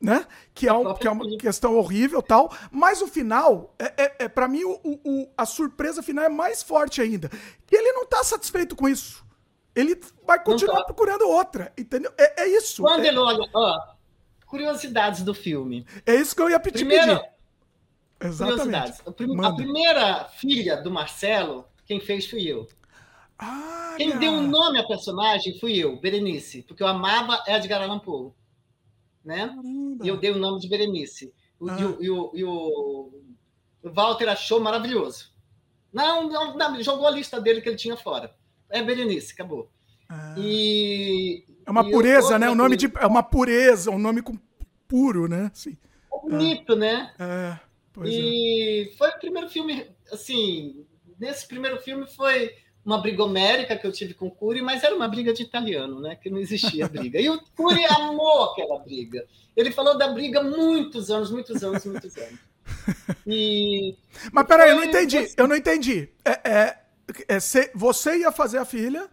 [SPEAKER 1] né? Que é, um, que é uma questão horrível tal. Mas o final, é, é, é para mim, o, o, a surpresa final é mais forte ainda. Que ele não tá satisfeito com isso. Ele vai continuar tá. procurando outra, entendeu? É, é isso.
[SPEAKER 3] Quando
[SPEAKER 1] é...
[SPEAKER 3] ele olha, ó, curiosidades do filme.
[SPEAKER 1] É isso que eu ia pedir. Primeiro,
[SPEAKER 3] Exatamente. A, prim a primeira filha do Marcelo, quem fez fui eu.
[SPEAKER 1] Ah,
[SPEAKER 3] quem deu um nome à personagem fui eu, Berenice, porque eu amava Edgar Allan Poe né? E eu dei o nome de Berenice. O, ah. e, o, e, o, Walter achou maravilhoso. Não, não, não, jogou a lista dele que ele tinha fora. É Berenice, acabou. Ah. E,
[SPEAKER 1] é uma pureza, né? O nome de, é uma pureza, um nome com, puro, né? Sim.
[SPEAKER 3] É bonito, né?
[SPEAKER 1] É,
[SPEAKER 3] e é. foi o primeiro filme, assim, nesse primeiro filme foi uma briga homérica que eu tive com o Cury, mas era uma briga de italiano, né? Que não existia briga. E o Cury amou aquela briga. Ele falou da briga muitos anos, muitos anos, muitos anos. E
[SPEAKER 1] mas peraí, eu não entendi. Você... Eu não entendi. É, é, é, se, você ia fazer a filha?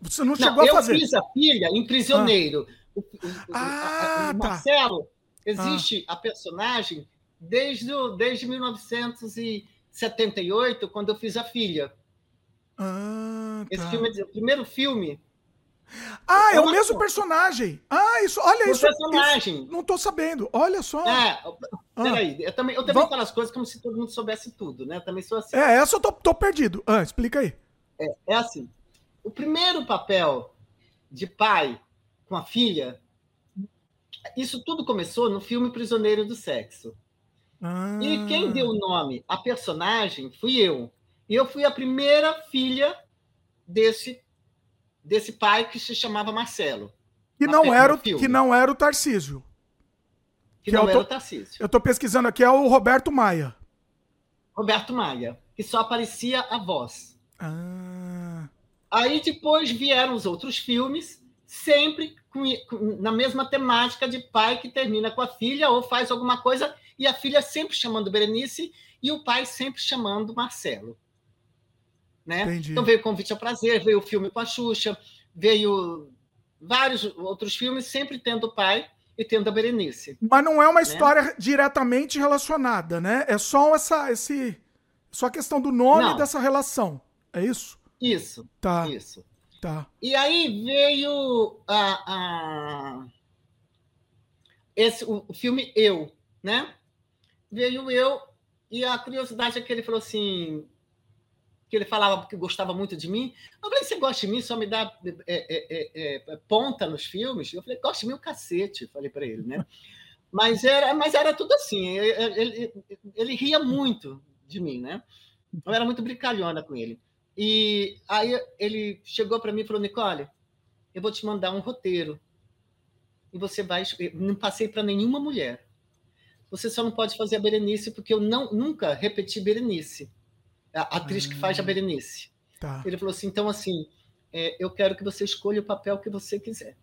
[SPEAKER 1] Você não, não chegou a fazer?
[SPEAKER 3] Eu fiz a filha em Prisioneiro. Ah. O, o, ah, o, tá. Marcelo, existe ah. a personagem desde, desde 1978, quando eu fiz a filha.
[SPEAKER 1] Ah,
[SPEAKER 3] tá. Esse filme é o primeiro filme.
[SPEAKER 1] Ah, é o mesmo personagem. Ah, isso, olha o isso.
[SPEAKER 3] personagem.
[SPEAKER 1] Isso, não tô sabendo. Olha só.
[SPEAKER 3] É, peraí, eu também, eu também Vamos... falo as coisas como se todo mundo soubesse tudo, né? Eu também sou assim.
[SPEAKER 1] É, essa eu tô, tô perdido. Ah, explica aí.
[SPEAKER 3] É, é assim. O primeiro papel de pai com a filha, isso tudo começou no filme Prisioneiro do Sexo.
[SPEAKER 1] Ah.
[SPEAKER 3] E quem deu o nome à personagem fui eu. E eu fui a primeira filha desse, desse pai que se chamava Marcelo.
[SPEAKER 1] Que não, era o, que não era o Tarcísio.
[SPEAKER 3] Que, que não tô, era o Tarcísio.
[SPEAKER 1] Eu estou pesquisando aqui, é o Roberto Maia.
[SPEAKER 3] Roberto Maia, que só aparecia a voz.
[SPEAKER 1] Ah.
[SPEAKER 3] Aí depois vieram os outros filmes, sempre com, com, na mesma temática de pai que termina com a filha ou faz alguma coisa, e a filha sempre chamando Berenice e o pai sempre chamando Marcelo. Né? Então veio Convite ao Prazer, veio o filme com a Xuxa, veio vários outros filmes, sempre tendo o pai e tendo a Berenice.
[SPEAKER 1] Mas não é uma né? história diretamente relacionada, né? É só essa esse só a questão do nome não. dessa relação. É isso?
[SPEAKER 3] Isso.
[SPEAKER 1] Tá.
[SPEAKER 3] Isso.
[SPEAKER 1] Tá.
[SPEAKER 3] E aí veio a, a esse o, o filme Eu, né? Veio Eu e a curiosidade é que ele falou assim: que ele falava que gostava muito de mim. Eu falei, você gosta de mim, só me dá é, é, é, é ponta nos filmes? Eu falei, gosta de mim o cacete, falei para ele, né? Mas era, mas era tudo assim, ele, ele, ele ria muito de mim, né? Eu era muito brincalhona com ele. E aí ele chegou para mim e falou, Nicole, eu vou te mandar um roteiro. E você vai... não passei para nenhuma mulher. Você só não pode fazer a Berenice, porque eu não, nunca repeti Berenice a atriz que faz a ah, Berenice.
[SPEAKER 1] Tá.
[SPEAKER 3] Ele falou assim: então, assim, é, eu quero que você escolha o papel que você quiser.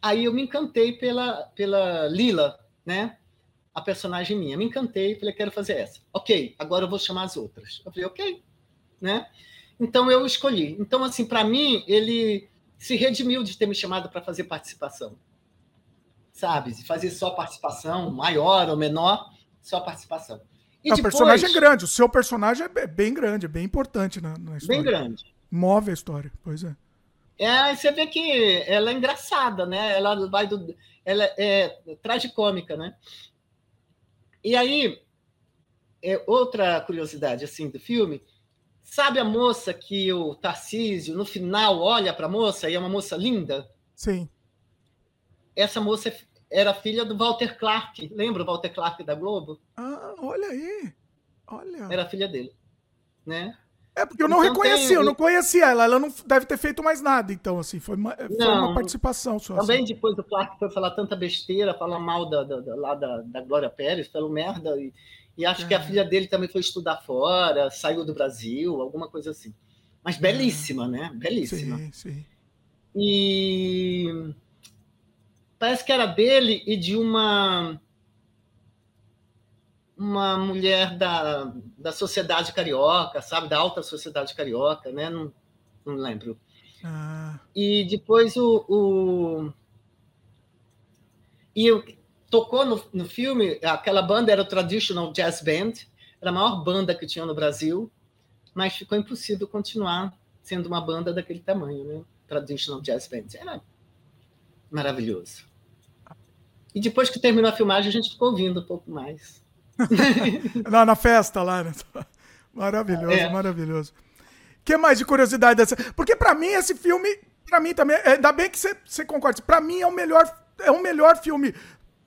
[SPEAKER 3] Aí eu me encantei pela, pela Lila, né? A personagem minha. Me encantei, falei: quero fazer essa. Ok, agora eu vou chamar as outras. Eu falei: ok, né? Então eu escolhi. Então, assim, para mim, ele se redimiu de ter me chamado para fazer participação. Sabe? Fazer só participação, maior ou menor, só participação.
[SPEAKER 1] E depois... O personagem é grande, o seu personagem é bem grande, é bem importante na, na história.
[SPEAKER 3] Bem grande.
[SPEAKER 1] Move a história, pois é.
[SPEAKER 3] É, você vê que ela é engraçada, né? Ela vai do. Ela é tragicômica, né? E aí, é outra curiosidade assim do filme. Sabe a moça que o Tarcísio, no final, olha para a moça e é uma moça linda?
[SPEAKER 1] Sim.
[SPEAKER 3] essa moça era filha do Walter Clark. Lembra o Walter Clark da Globo?
[SPEAKER 1] Ah, olha aí. Olha.
[SPEAKER 3] Era filha dele. Né?
[SPEAKER 1] É porque eu não
[SPEAKER 3] Então
[SPEAKER 1] reconheci,
[SPEAKER 3] tem-
[SPEAKER 1] eu não conhecia ela. Ela não deve ter feito mais nada, então, assim. Foi uma, foi
[SPEAKER 3] Não.
[SPEAKER 1] uma participação só.
[SPEAKER 3] Também
[SPEAKER 1] assim.
[SPEAKER 3] depois o Clark foi falar tanta besteira, falar mal da, da, da- lá da, da Glória Pérez, falou merda. E, e acho que a
[SPEAKER 1] É.
[SPEAKER 3] filha dele também foi estudar fora, saiu do Brasil, alguma coisa assim. Mas belíssima, né? Belíssima.
[SPEAKER 1] Sim, sim.
[SPEAKER 3] E parece que era dele e de uma uma mulher da, da sociedade carioca, sabe? Da alta sociedade carioca, né? Não, não lembro.
[SPEAKER 1] Ah,
[SPEAKER 3] E depois o. o... E eu- tocou no, no filme, aquela banda era o Traditional Jazz Band, era a maior banda que tinha no Brasil, mas ficou impossível continuar sendo uma banda daquele tamanho, né? Traditional Jazz Band. Era maravilhoso. E depois que terminou a filmagem, a gente ficou ouvindo um pouco mais.
[SPEAKER 1] Lá na festa, lá, né? Maravilhoso,
[SPEAKER 3] É.
[SPEAKER 1] maravilhoso. O que mais de curiosidade dessa? Porque pra mim esse filme, pra mim também, é, ainda bem que você concorda. Pra mim é o melhor, é o melhor filme.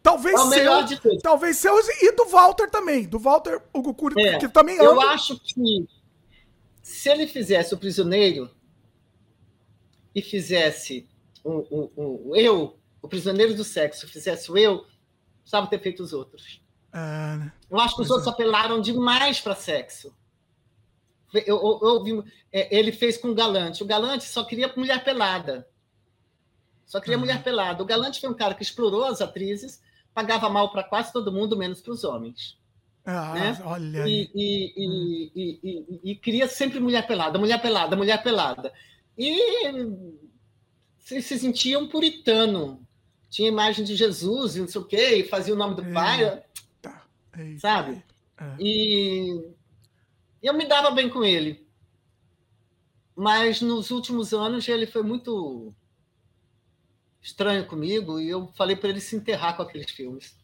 [SPEAKER 1] Talvez
[SPEAKER 3] É o
[SPEAKER 1] seu,
[SPEAKER 3] de todos.
[SPEAKER 1] talvez seu e do Walter também, do Walter Hugo Cury,
[SPEAKER 3] É,
[SPEAKER 1] que também
[SPEAKER 3] eu
[SPEAKER 1] amo.
[SPEAKER 3] acho que se ele fizesse o prisioneiro e fizesse o, o, o eu, o prisioneiro do sexo, fizesse o eu, precisava ter feito os outros.
[SPEAKER 1] É, né?
[SPEAKER 3] Eu acho que os outros apelaram demais para sexo. Eu, eu- eu vi- é, ele fez com o Galante. O Galante só queria mulher pelada. Só queria mulher pelada. O Galante foi um cara que explorou as atrizes, pagava mal para quase todo mundo, menos para os homens
[SPEAKER 1] Ah,
[SPEAKER 3] né?
[SPEAKER 1] olha.
[SPEAKER 3] E, e, e, e, e- e queria sempre mulher pelada, mulher pelada, mulher pelada. E se, se sentia um puritano. Tinha imagem de Jesus e não sei o quê, e fazia o nome do pai, sabe? E eu me dava bem com ele. Mas nos últimos anos ele foi muito estranho comigo e eu falei para ele se enterrar com aqueles filmes.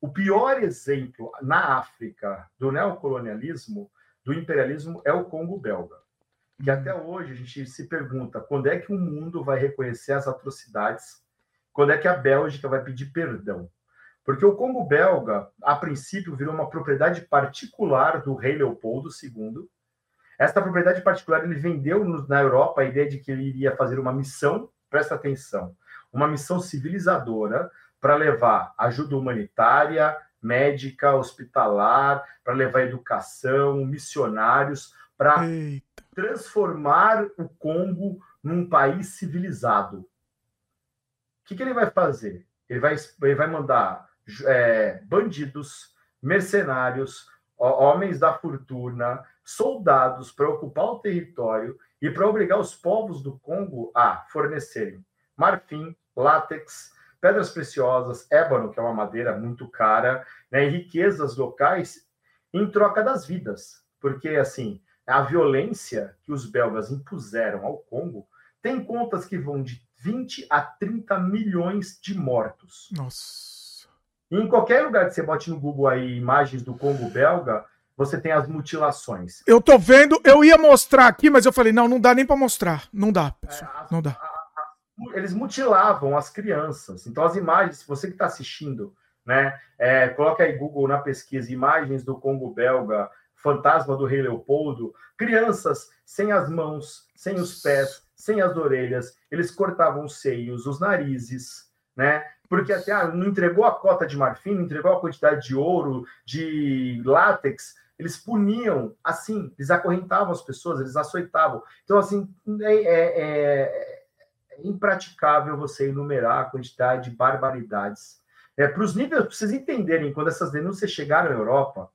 [SPEAKER 20] O pior exemplo na África do neocolonialismo, do imperialismo, é o Congo belga. Que até hoje a gente se pergunta quando é que o mundo vai reconhecer as atrocidades, quando é que a Bélgica vai pedir perdão. Porque o Congo belga, a princípio, virou uma propriedade particular do rei Leopoldo II. Esta propriedade particular ele vendeu na Europa a ideia de que ele iria fazer uma missão, presta atenção, uma missão civilizadora para levar ajuda humanitária, médica, hospitalar, para levar educação, missionários, para transformar o Congo num país civilizado. O que, que ele vai fazer? Ele vai, ele vai mandar é, bandidos, mercenários, homens da fortuna, soldados para ocupar o território e para obrigar os povos do Congo a fornecerem marfim, látex, pedras preciosas, ébano, que é uma madeira muito cara, né, e riquezas locais em troca das vidas. Porque, assim, a violência que os belgas impuseram ao Congo tem contas que vão de 20 a 30 milhões de mortos.
[SPEAKER 1] Nossa.
[SPEAKER 20] Em qualquer lugar que você bote no Google aí imagens do Congo belga, você tem as mutilações.
[SPEAKER 1] Eu tô vendo, eu ia mostrar aqui, mas eu falei, não, não dá nem pra mostrar. Não dá, pessoal. Não dá.
[SPEAKER 20] eles mutilavam as crianças. Então, as imagens, se você que está assistindo, né, é, coloca aí Google na pesquisa, imagens do Congo belga, fantasma do rei Leopoldo, crianças sem as mãos, sem os pés, sem as orelhas, eles cortavam os seios, os narizes, né? Porque até ah, não entregou a cota de marfim, não entregou a quantidade de ouro, de látex, eles puniam assim, eles acorrentavam as pessoas, eles açoitavam. Então, assim, é, é- é- é impraticável você enumerar a quantidade de barbaridades. É, para os níveis, vocês entenderem, quando essas denúncias chegaram à Europa,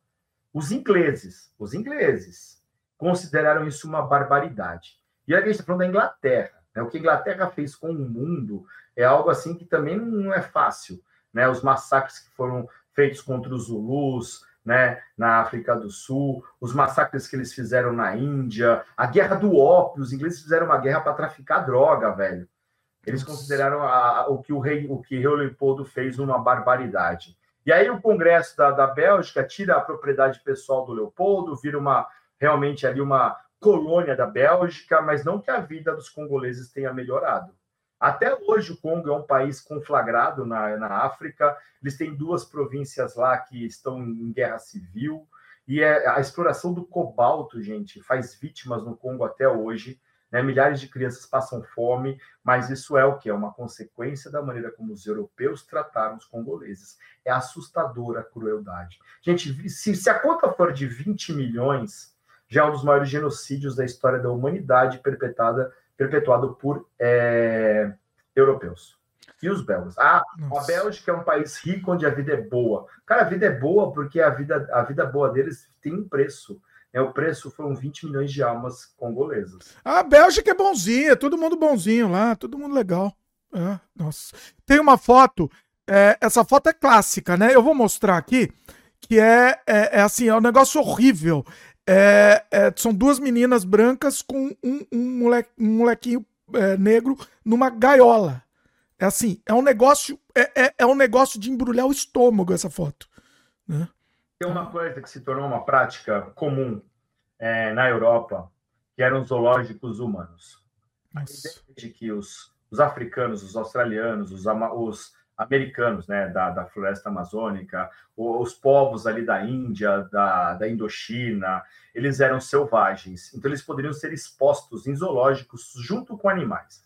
[SPEAKER 20] os ingleses, os ingleses, consideraram isso uma barbaridade. E a gente está falando da Inglaterra. Né? O que a Inglaterra fez com o mundo é algo assim que também não é fácil. Né? Os massacres que foram feitos contra os Zulus, né, na África do Sul, os massacres que eles fizeram na Índia, a guerra do ópio, os ingleses fizeram uma guerra para traficar droga, velho. Eles consideraram a- a- o que o rei, o que o Leopoldo fez uma barbaridade. E aí o Congresso da, da Bélgica tira a propriedade pessoal do Leopoldo, vira uma realmente ali uma, colônia da Bélgica, mas não que a vida dos congoleses tenha melhorado. Até hoje, o Congo é um país conflagrado na, na África. Eles têm duas províncias lá que estão em guerra civil. E é, a exploração do cobalto, gente, faz vítimas no Congo até hoje. Né? Milhares de crianças passam fome, mas isso é o que? É uma consequência da maneira como os europeus trataram os congoleses. É assustadora a crueldade. Gente, se, se a conta for de 20 milhões, já é um dos maiores genocídios da história da humanidade perpetrada perpetuado por é, europeus. E os belgas? Ah, Nossa. a Bélgica é um país rico onde a vida é boa. Cara, a vida é boa porque a vida, a vida boa deles tem um preço. É, o preço foram 20 milhões de almas congolesas.
[SPEAKER 1] A Bélgica é bonzinha, todo mundo bonzinho lá, todo mundo legal. É, nossa. Tem uma foto, é, essa foto é clássica, né? Eu vou mostrar aqui, que é, é, é assim, é um negócio horrível. É, é, são duas meninas brancas com um, um, moleque, um molequinho é, negro numa gaiola. É assim, é um negócio, é, é, é, um negócio de embrulhar o estômago essa foto. Né?
[SPEAKER 20] Tem uma coisa que se tornou uma prática comum é, na Europa, que eram os zoológicos humanos. Desde que os, os africanos, os australianos, os, os americanos, né, da, da floresta amazônica, os povos ali da Índia, da, da Indochina, eles eram selvagens, então eles poderiam ser expostos em zoológicos junto com animais.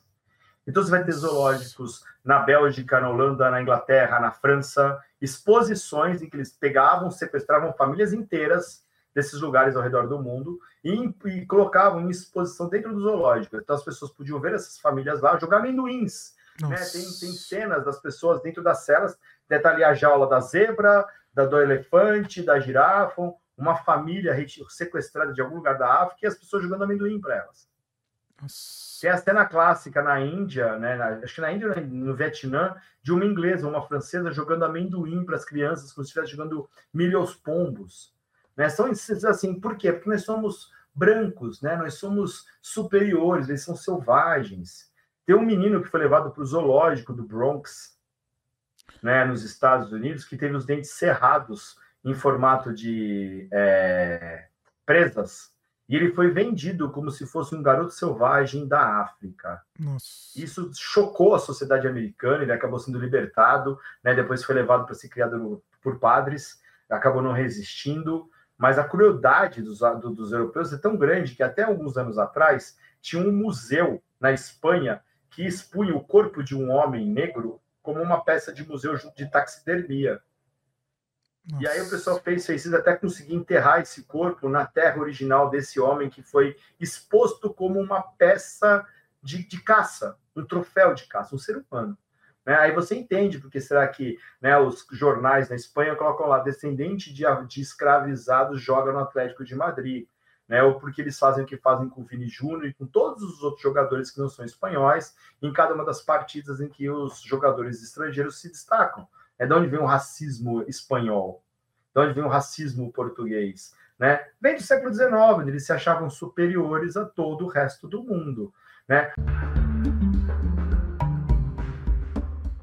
[SPEAKER 20] Então você vai ter zoológicos na Bélgica, na Holanda, na Inglaterra, na França, exposições em que eles pegavam, sequestravam famílias inteiras desses lugares ao redor do mundo e, e colocavam em exposição dentro do zoológico. Então as pessoas podiam ver essas famílias lá jogar amendoins, né? Tem, tem cenas das pessoas dentro das celas, tá ali a jaula da zebra, da, do elefante, da girafa, uma família sequestrada de algum lugar da África e as pessoas jogando amendoim para elas. Nossa. Tem a cena clássica na Índia, né, na, acho que na Índia no Vietnã, de uma inglesa, uma francesa jogando amendoim para as crianças, como se estivesse jogando milho aos pombos. Né? São assim, por quê? Porque nós somos brancos, né? nós somos superiores, eles são selvagens. Tem um menino que foi levado para o zoológico do Bronx, né, nos Estados Unidos, que teve os dentes cerrados em formato de é, presas. E ele foi vendido como se fosse um garoto selvagem da África.
[SPEAKER 1] Nossa.
[SPEAKER 20] Isso chocou a sociedade americana, ele acabou sendo libertado, né, depois foi levado para ser criado por padres, acabou não resistindo. Mas a crueldade dos, do, dos europeus é tão grande que até alguns anos atrás tinha um museu na Espanha que expunha o corpo de um homem negro como uma peça de museu de taxidermia. Nossa. E aí o pessoal fez isso até conseguir enterrar esse corpo na terra original desse homem que foi exposto como uma peça de, de caça, um troféu de caça, um ser humano. Né? Aí você entende porque será que né, os jornais na Espanha colocam lá descendente de, de escravizados joga no Atlético de Madrid né? Ou porque eles fazem o que fazem com o Vini Júnior e com todos os outros jogadores que não são espanhóis, em cada uma das partidas em que os jogadores estrangeiros se destacam. É de onde vem o racismo espanhol, de onde vem o racismo português. Né? Vem do século XIX, onde eles se achavam superiores a todo o resto do mundo. Né?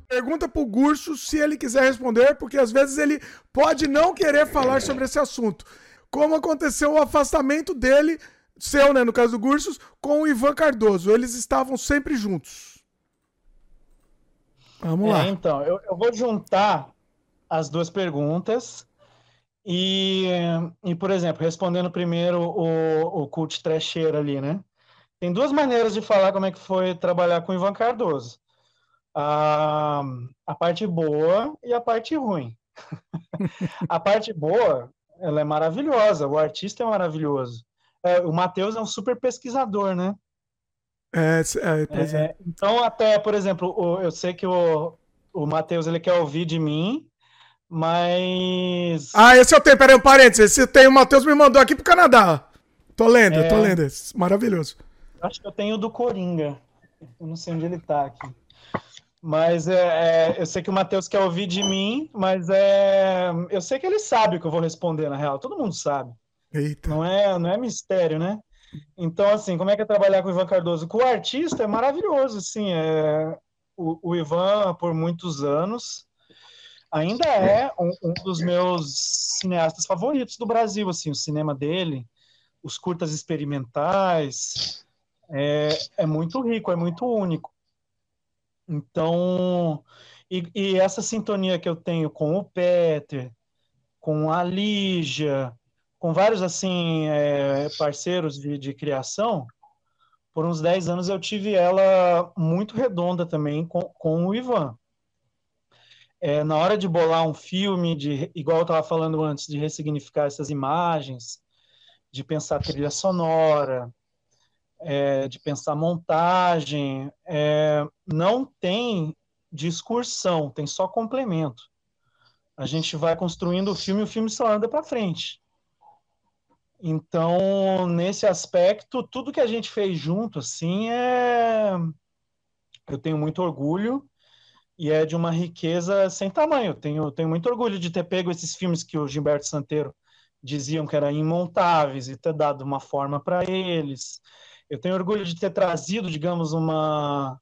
[SPEAKER 1] Pergunta para o Gurso se ele quiser responder, porque às vezes ele pode não querer falar sobre esse assunto como aconteceu o afastamento dele, seu, né, no caso do Gursos, com o Ivan Cardoso. Eles estavam sempre juntos. Vamos é, lá.
[SPEAKER 23] Então, eu, eu, vou juntar as duas perguntas. E, e, por exemplo, respondendo primeiro o, o cult trecheiro ali, né? Tem duas maneiras de falar como é que foi trabalhar com o Ivan Cardoso. A, a parte boa e a parte ruim. a parte boa ela é maravilhosa, o artista é maravilhoso. É, o Matheus é um super pesquisador, né?
[SPEAKER 1] É, é, é,
[SPEAKER 23] é. Então, até, por exemplo, o, eu sei que o, o Matheus ele quer ouvir de mim, mas.
[SPEAKER 1] Ah, esse eu tenho, peraí, um parênteses. Esse tem, o Matheus me mandou aqui pro Canadá. Tô lendo, tô é. lendo. Maravilhoso.
[SPEAKER 23] Acho que eu tenho o do Coringa. Eu não sei onde ele tá aqui. Mas é, é, eu sei que o Matheus quer ouvir de mim, mas é, eu sei que ele sabe o que eu vou responder, na real. Todo mundo sabe.
[SPEAKER 1] Eita.
[SPEAKER 23] Não é, não é mistério, né? Então, assim, como é que é trabalhar com o Ivan Cardoso? Com o artista é maravilhoso, assim. É, o, o Ivan, por muitos anos, ainda é um, um, dos meus cineastas favoritos do Brasil, assim, o cinema dele, os curtas experimentais. É, é muito rico, é muito único. Então, e, e, essa sintonia que eu tenho com o Peter, com a Lígia, com vários assim é, parceiros de, de criação, por uns 10 anos eu tive ela muito redonda também com, com o Ivan. É, na hora de bolar um filme, de, igual eu estava falando antes, de ressignificar essas imagens, de pensar trilha sonora, é, de pensar montagem, é, não tem discursão, tem só complemento. A gente vai construindo o filme e o filme só anda para frente. Então, nesse aspecto, tudo que a gente fez junto, assim, é. Eu tenho muito orgulho e é de uma riqueza sem tamanho. Tenho, tenho muito orgulho de ter pego esses filmes que o Gilberto Santeiro diziam que eram imontáveis e ter dado uma forma para eles. Eu tenho orgulho de ter trazido, digamos, uma,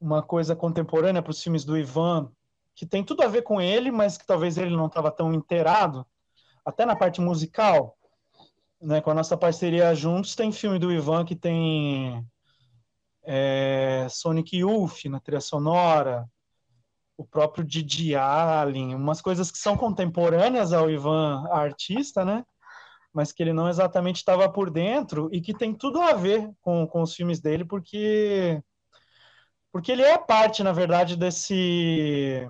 [SPEAKER 23] uma coisa contemporânea para os filmes do Ivan, que tem tudo a ver com ele, mas que talvez ele não estava tão inteirado, até na parte musical né, com a nossa parceria juntos, tem filme do Ivan que tem é, Sonic Youth na trilha sonora, o próprio Didi Allen, umas coisas que são contemporâneas ao Ivan artista, né? Mas que ele não exatamente estava por dentro e que tem tudo a ver com, com os filmes dele, porque porque ele é parte, na verdade, desse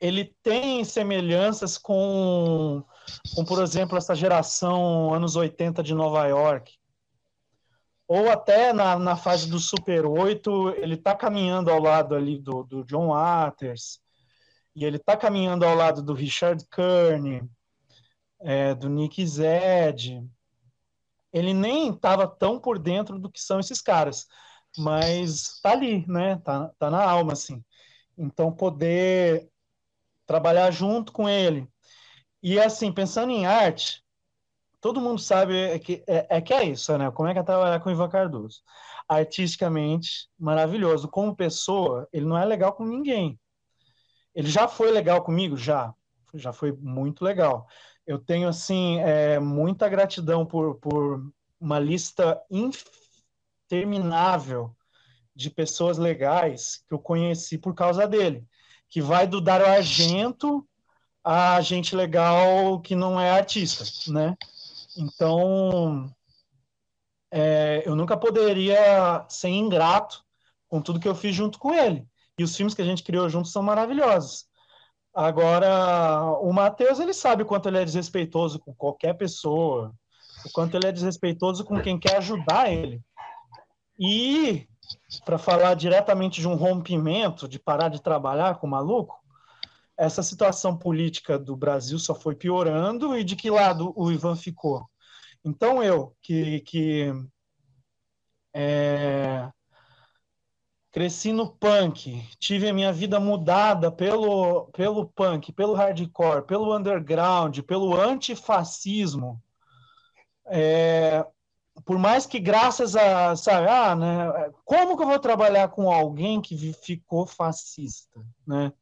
[SPEAKER 23] ele tem semelhanças com com, por exemplo, essa geração anos 80 de Nova York. Ou até na, na fase do Super 8, ele está caminhando ao lado ali do, do John Waters, e ele está caminhando ao lado do Richard Kearney, é, do Nick Zed. Ele nem estava tão por dentro do que são esses caras, mas está ali, né? Tá, tá na alma, assim. Então, poder trabalhar junto com ele, e assim, pensando em arte, todo mundo sabe que é, é, que é isso, né? Como é que é trabalhar com o Ivan Cardoso? Artisticamente, maravilhoso. Como pessoa, ele não é legal com ninguém. Ele já foi legal comigo? Já. Já foi muito legal. Eu tenho, assim, é, muita gratidão por, por uma lista interminável de pessoas legais que eu conheci por causa dele. Que vai do Dario Argento a gente legal que não é artista, né? Então, é, eu nunca poderia ser ingrato com tudo que eu fiz junto com ele. E os filmes que a gente criou juntos são maravilhosos. Agora, o Matheus, ele sabe o quanto ele é desrespeitoso com qualquer pessoa, o quanto ele é desrespeitoso com quem quer ajudar ele. E, para falar diretamente de um rompimento, de parar de trabalhar com o maluco, essa situação política do Brasil só foi piorando e de que lado o Ivan ficou. Então eu, que, que é, cresci no punk, tive a minha vida mudada pelo, pelo punk, pelo hardcore, pelo underground, pelo antifascismo, é, por mais que graças a, sabe, ah, né, como que eu vou trabalhar com alguém que ficou fascista, né?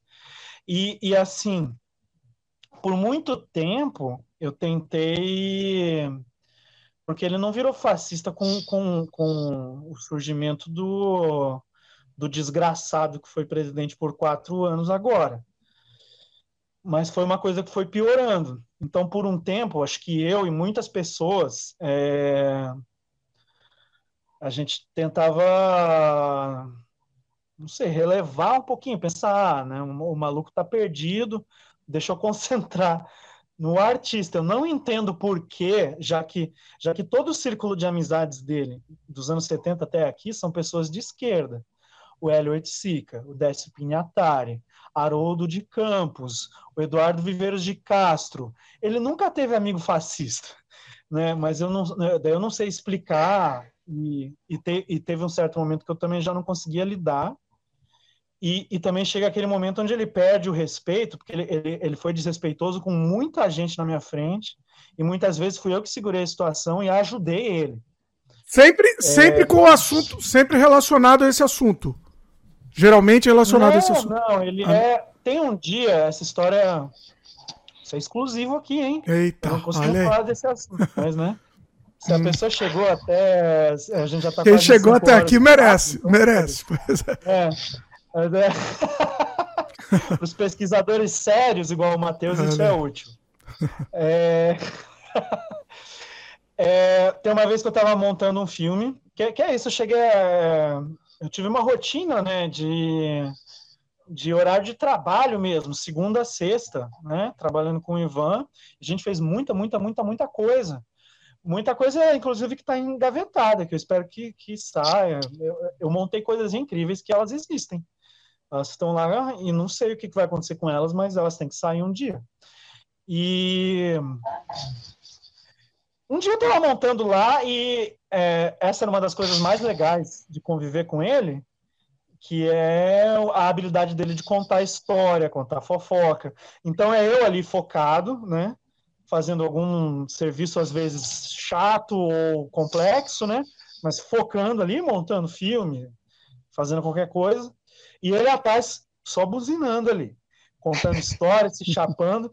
[SPEAKER 23] E, e assim, por muito tempo eu tentei. Porque ele não virou fascista com, com, com o surgimento do, do desgraçado que foi presidente por quatro anos agora. Mas foi uma coisa que foi piorando. Então, por um tempo, acho que eu e muitas pessoas, é, a gente tentava não sei, relevar um pouquinho, pensar, ah, né, o maluco tá perdido, deixa eu concentrar no artista. Eu não entendo por quê, já que, já que todo o círculo de amizades dele, dos anos 70 até aqui, são pessoas de esquerda. O Hélio Sica, o Décio Pinhatari, Haroldo de Campos, o Eduardo Viveiros de Castro. Ele nunca teve amigo fascista, né? mas eu não, eu não sei explicar, e, e, te, e teve um certo momento que eu também já não conseguia lidar, e, e, também chega aquele momento onde ele perde o respeito, porque ele, ele, ele, foi desrespeitoso com muita gente na minha frente, e muitas vezes fui eu que segurei a situação e ajudei ele.
[SPEAKER 1] Sempre, é... sempre com o assunto, sempre relacionado a esse assunto. Geralmente relacionado
[SPEAKER 23] não,
[SPEAKER 1] a esse assunto.
[SPEAKER 23] Não, ele ah. é. Tem um dia, essa história. Isso é exclusivo aqui, hein?
[SPEAKER 1] Eita,
[SPEAKER 23] Eu não consigo falar desse assunto, mas, né? Se a pessoa chegou até. A gente já tá
[SPEAKER 1] Quem chegou até aqui merece,
[SPEAKER 23] então,
[SPEAKER 1] merece. Pois é.
[SPEAKER 23] É. Os pesquisadores sérios, igual o Matheus, isso é útil. É... É, tem uma vez que eu estava montando um filme, que, que é isso, eu cheguei a, Eu tive uma rotina, né, de, de horário de trabalho mesmo, segunda a sexta, né, trabalhando com o Ivan. A gente fez muita, muita, muita, muita coisa. Muita coisa, inclusive, que está engavetada, que eu espero que, que saia. Eu, eu montei coisas incríveis que elas existem. Elas estão lá e não sei o que que vai acontecer com elas, mas elas têm que sair um dia. E um dia eu estava montando lá e é, essa era uma das coisas mais legais de conviver com ele, que é a habilidade dele de contar história, contar fofoca. Então é eu ali focado, né? Fazendo algum serviço às vezes chato ou complexo, né? Mas focando ali, montando filme, fazendo qualquer coisa. E ele atrás só buzinando ali, contando história, se chapando.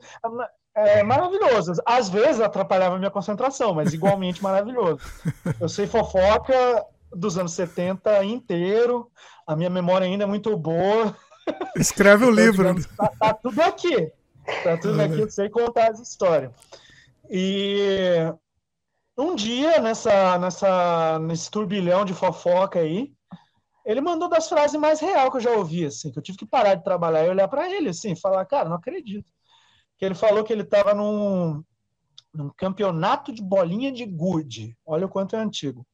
[SPEAKER 23] É maravilhoso. Às vezes atrapalhava a minha concentração, mas igualmente maravilhoso. Eu sei fofoca dos anos 70 inteiro, a minha memória ainda é muito boa.
[SPEAKER 1] Escreve o
[SPEAKER 23] Então,
[SPEAKER 1] livro.
[SPEAKER 23] digamos, tá, tá tudo aqui. Tá tudo aqui, eu sei contar as histórias. E um dia, nessa, nessa, nesse turbilhão de fofoca aí, ele mandou das frases mais real que eu já ouvi, assim, que eu tive que parar de trabalhar e olhar para ele, assim, falar, cara, não acredito. Que ele falou que ele estava num, num campeonato de bolinha de gude. Olha o quanto é antigo.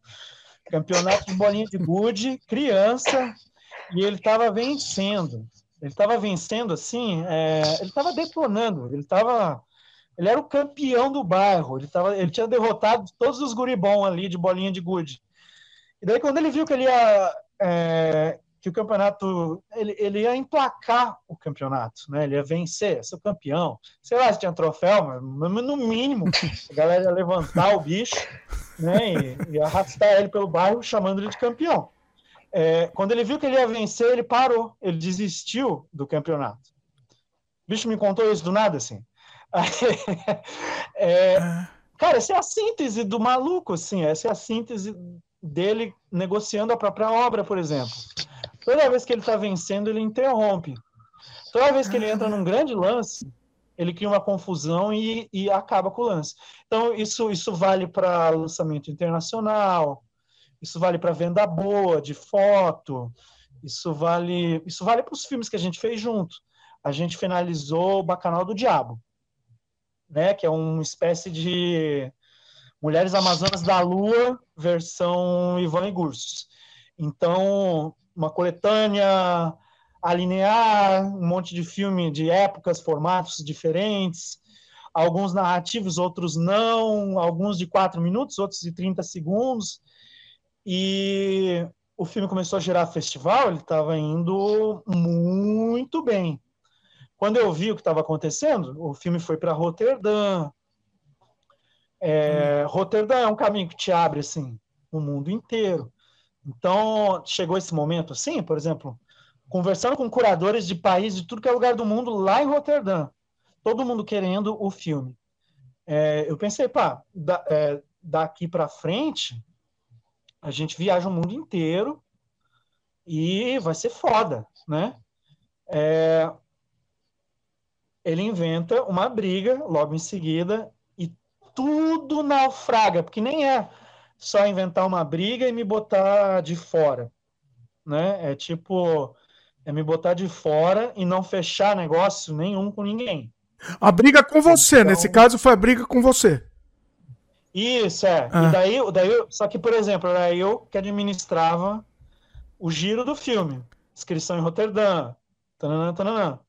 [SPEAKER 23] Campeonato de bolinha de gude, criança, e ele estava vencendo. Ele estava vencendo assim, é, ele estava detonando, ele estava. Ele era o campeão do bairro, ele, tava, ele tinha derrotado todos os guribom ali de bolinha de gude. E daí, quando ele viu que ele ia. É, que o campeonato. Ele, ele ia emplacar o campeonato, né? Ele ia vencer, ser o campeão. Sei lá se tinha troféu, mas no mínimo, a galera ia levantar o bicho, né? E, e arrastar ele pelo bairro, chamando ele de campeão. É, quando ele viu que ele ia vencer, ele parou, ele desistiu do campeonato. O bicho me contou isso do nada, assim. É, cara, essa é a síntese do maluco, assim. Essa é a síntese dele negociando a própria obra, por exemplo. Toda vez que ele está vencendo, ele interrompe. Toda vez que ele entra num grande lance, ele cria uma confusão e, e acaba com o lance. Então, isso, isso vale para lançamento internacional, isso vale para venda boa de foto, isso vale isso vale para os filmes que a gente fez junto. A gente finalizou o Bacanal do Diabo, né, que é uma espécie de Mulheres Amazonas da Lua, versão Ivan e Gursos. Então, uma coletânea alinear, um monte de filme de épocas, formatos diferentes, alguns narrativos, outros não, alguns de quatro minutos, outros de 30 segundos. E o filme começou a gerar festival, ele estava indo muito bem. Quando eu vi o que estava acontecendo, o filme foi para Roterdã. É, Roterdã é um caminho que te abre assim o mundo inteiro. Então chegou esse momento assim, por exemplo, conversando com curadores de países de tudo que é lugar do mundo lá em Roterdã, todo mundo querendo o filme. É, eu pensei, pá, da, é, daqui para frente a gente viaja o mundo inteiro e vai ser foda, né? É, ele inventa uma briga logo em seguida tudo naufraga, porque nem é só inventar uma briga e me botar de fora, né? É tipo, é me botar de fora e não fechar negócio nenhum com ninguém.
[SPEAKER 1] A briga com você,
[SPEAKER 23] Então-
[SPEAKER 1] nesse caso foi a briga com você.
[SPEAKER 23] Isso, é.
[SPEAKER 1] Ah.
[SPEAKER 23] E daí, daí, só que, por exemplo, era eu que administrava o giro do filme. Inscrição em Roterdã. Tananã, tananã.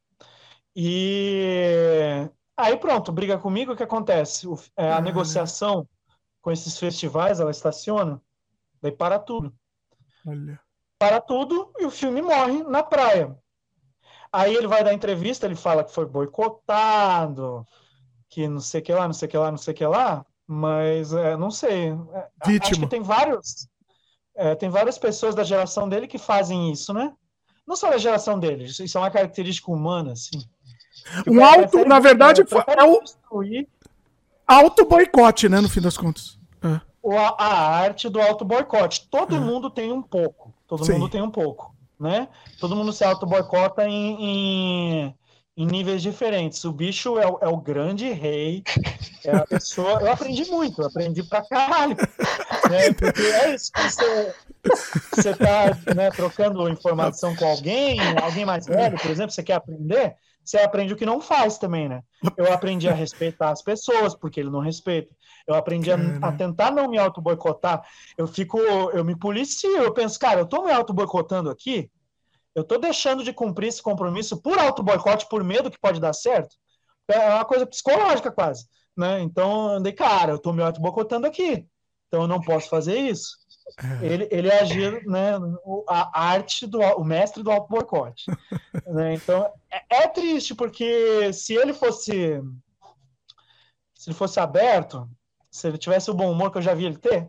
[SPEAKER 23] E aí pronto, briga comigo, o que acontece? O- é, a
[SPEAKER 1] Ah.
[SPEAKER 23] negociação com esses festivais, ela estaciona, daí para tudo.
[SPEAKER 1] Olha.
[SPEAKER 23] Para tudo e o filme morre na praia. Aí ele vai dar entrevista, ele fala que foi boicotado, que não sei o que lá, não sei o que lá, não sei o que lá, mas é, não sei. É, Acho
[SPEAKER 1] Vítima.
[SPEAKER 23] que tem vários, é, tem várias pessoas da geração dele que fazem isso, né? Não só da geração dele, isso isso é uma característica humana, assim.
[SPEAKER 1] Um auto, na verdade, foi, é o auto boicote, né? No fim das contas. É.
[SPEAKER 23] A, a arte do auto boicote. Todo mundo tem um pouco. Todo
[SPEAKER 1] Sim.
[SPEAKER 23] mundo tem um pouco, né? Todo mundo se auto boicota em, em, em níveis diferentes. O bicho é, o- é o grande rei. É a pessoa. Eu aprendi muito. Eu aprendi pra caralho. né? Porque é isso. Você, você tá né, trocando informação com alguém, alguém mais velho, por exemplo, você quer aprender, você aprende o que não faz também, né? Eu aprendi a respeitar as pessoas, porque ele não respeita. Eu aprendi a, a tentar não me auto-boicotar. Eu fico, eu me policio, eu penso, cara, eu tô me auto-boicotando aqui, eu tô deixando de cumprir esse compromisso por auto-boicote, por medo que pode dar certo. É uma coisa psicológica quase, né? Então, eu andei, cara, eu tô me auto-boicotando aqui, então eu não posso fazer isso. Ele, ele agia, né, a arte do o mestre do auto-boicote. né? Então, é, é triste, porque se ele fosse se ele fosse aberto, se ele tivesse o bom humor que eu já vi ele ter,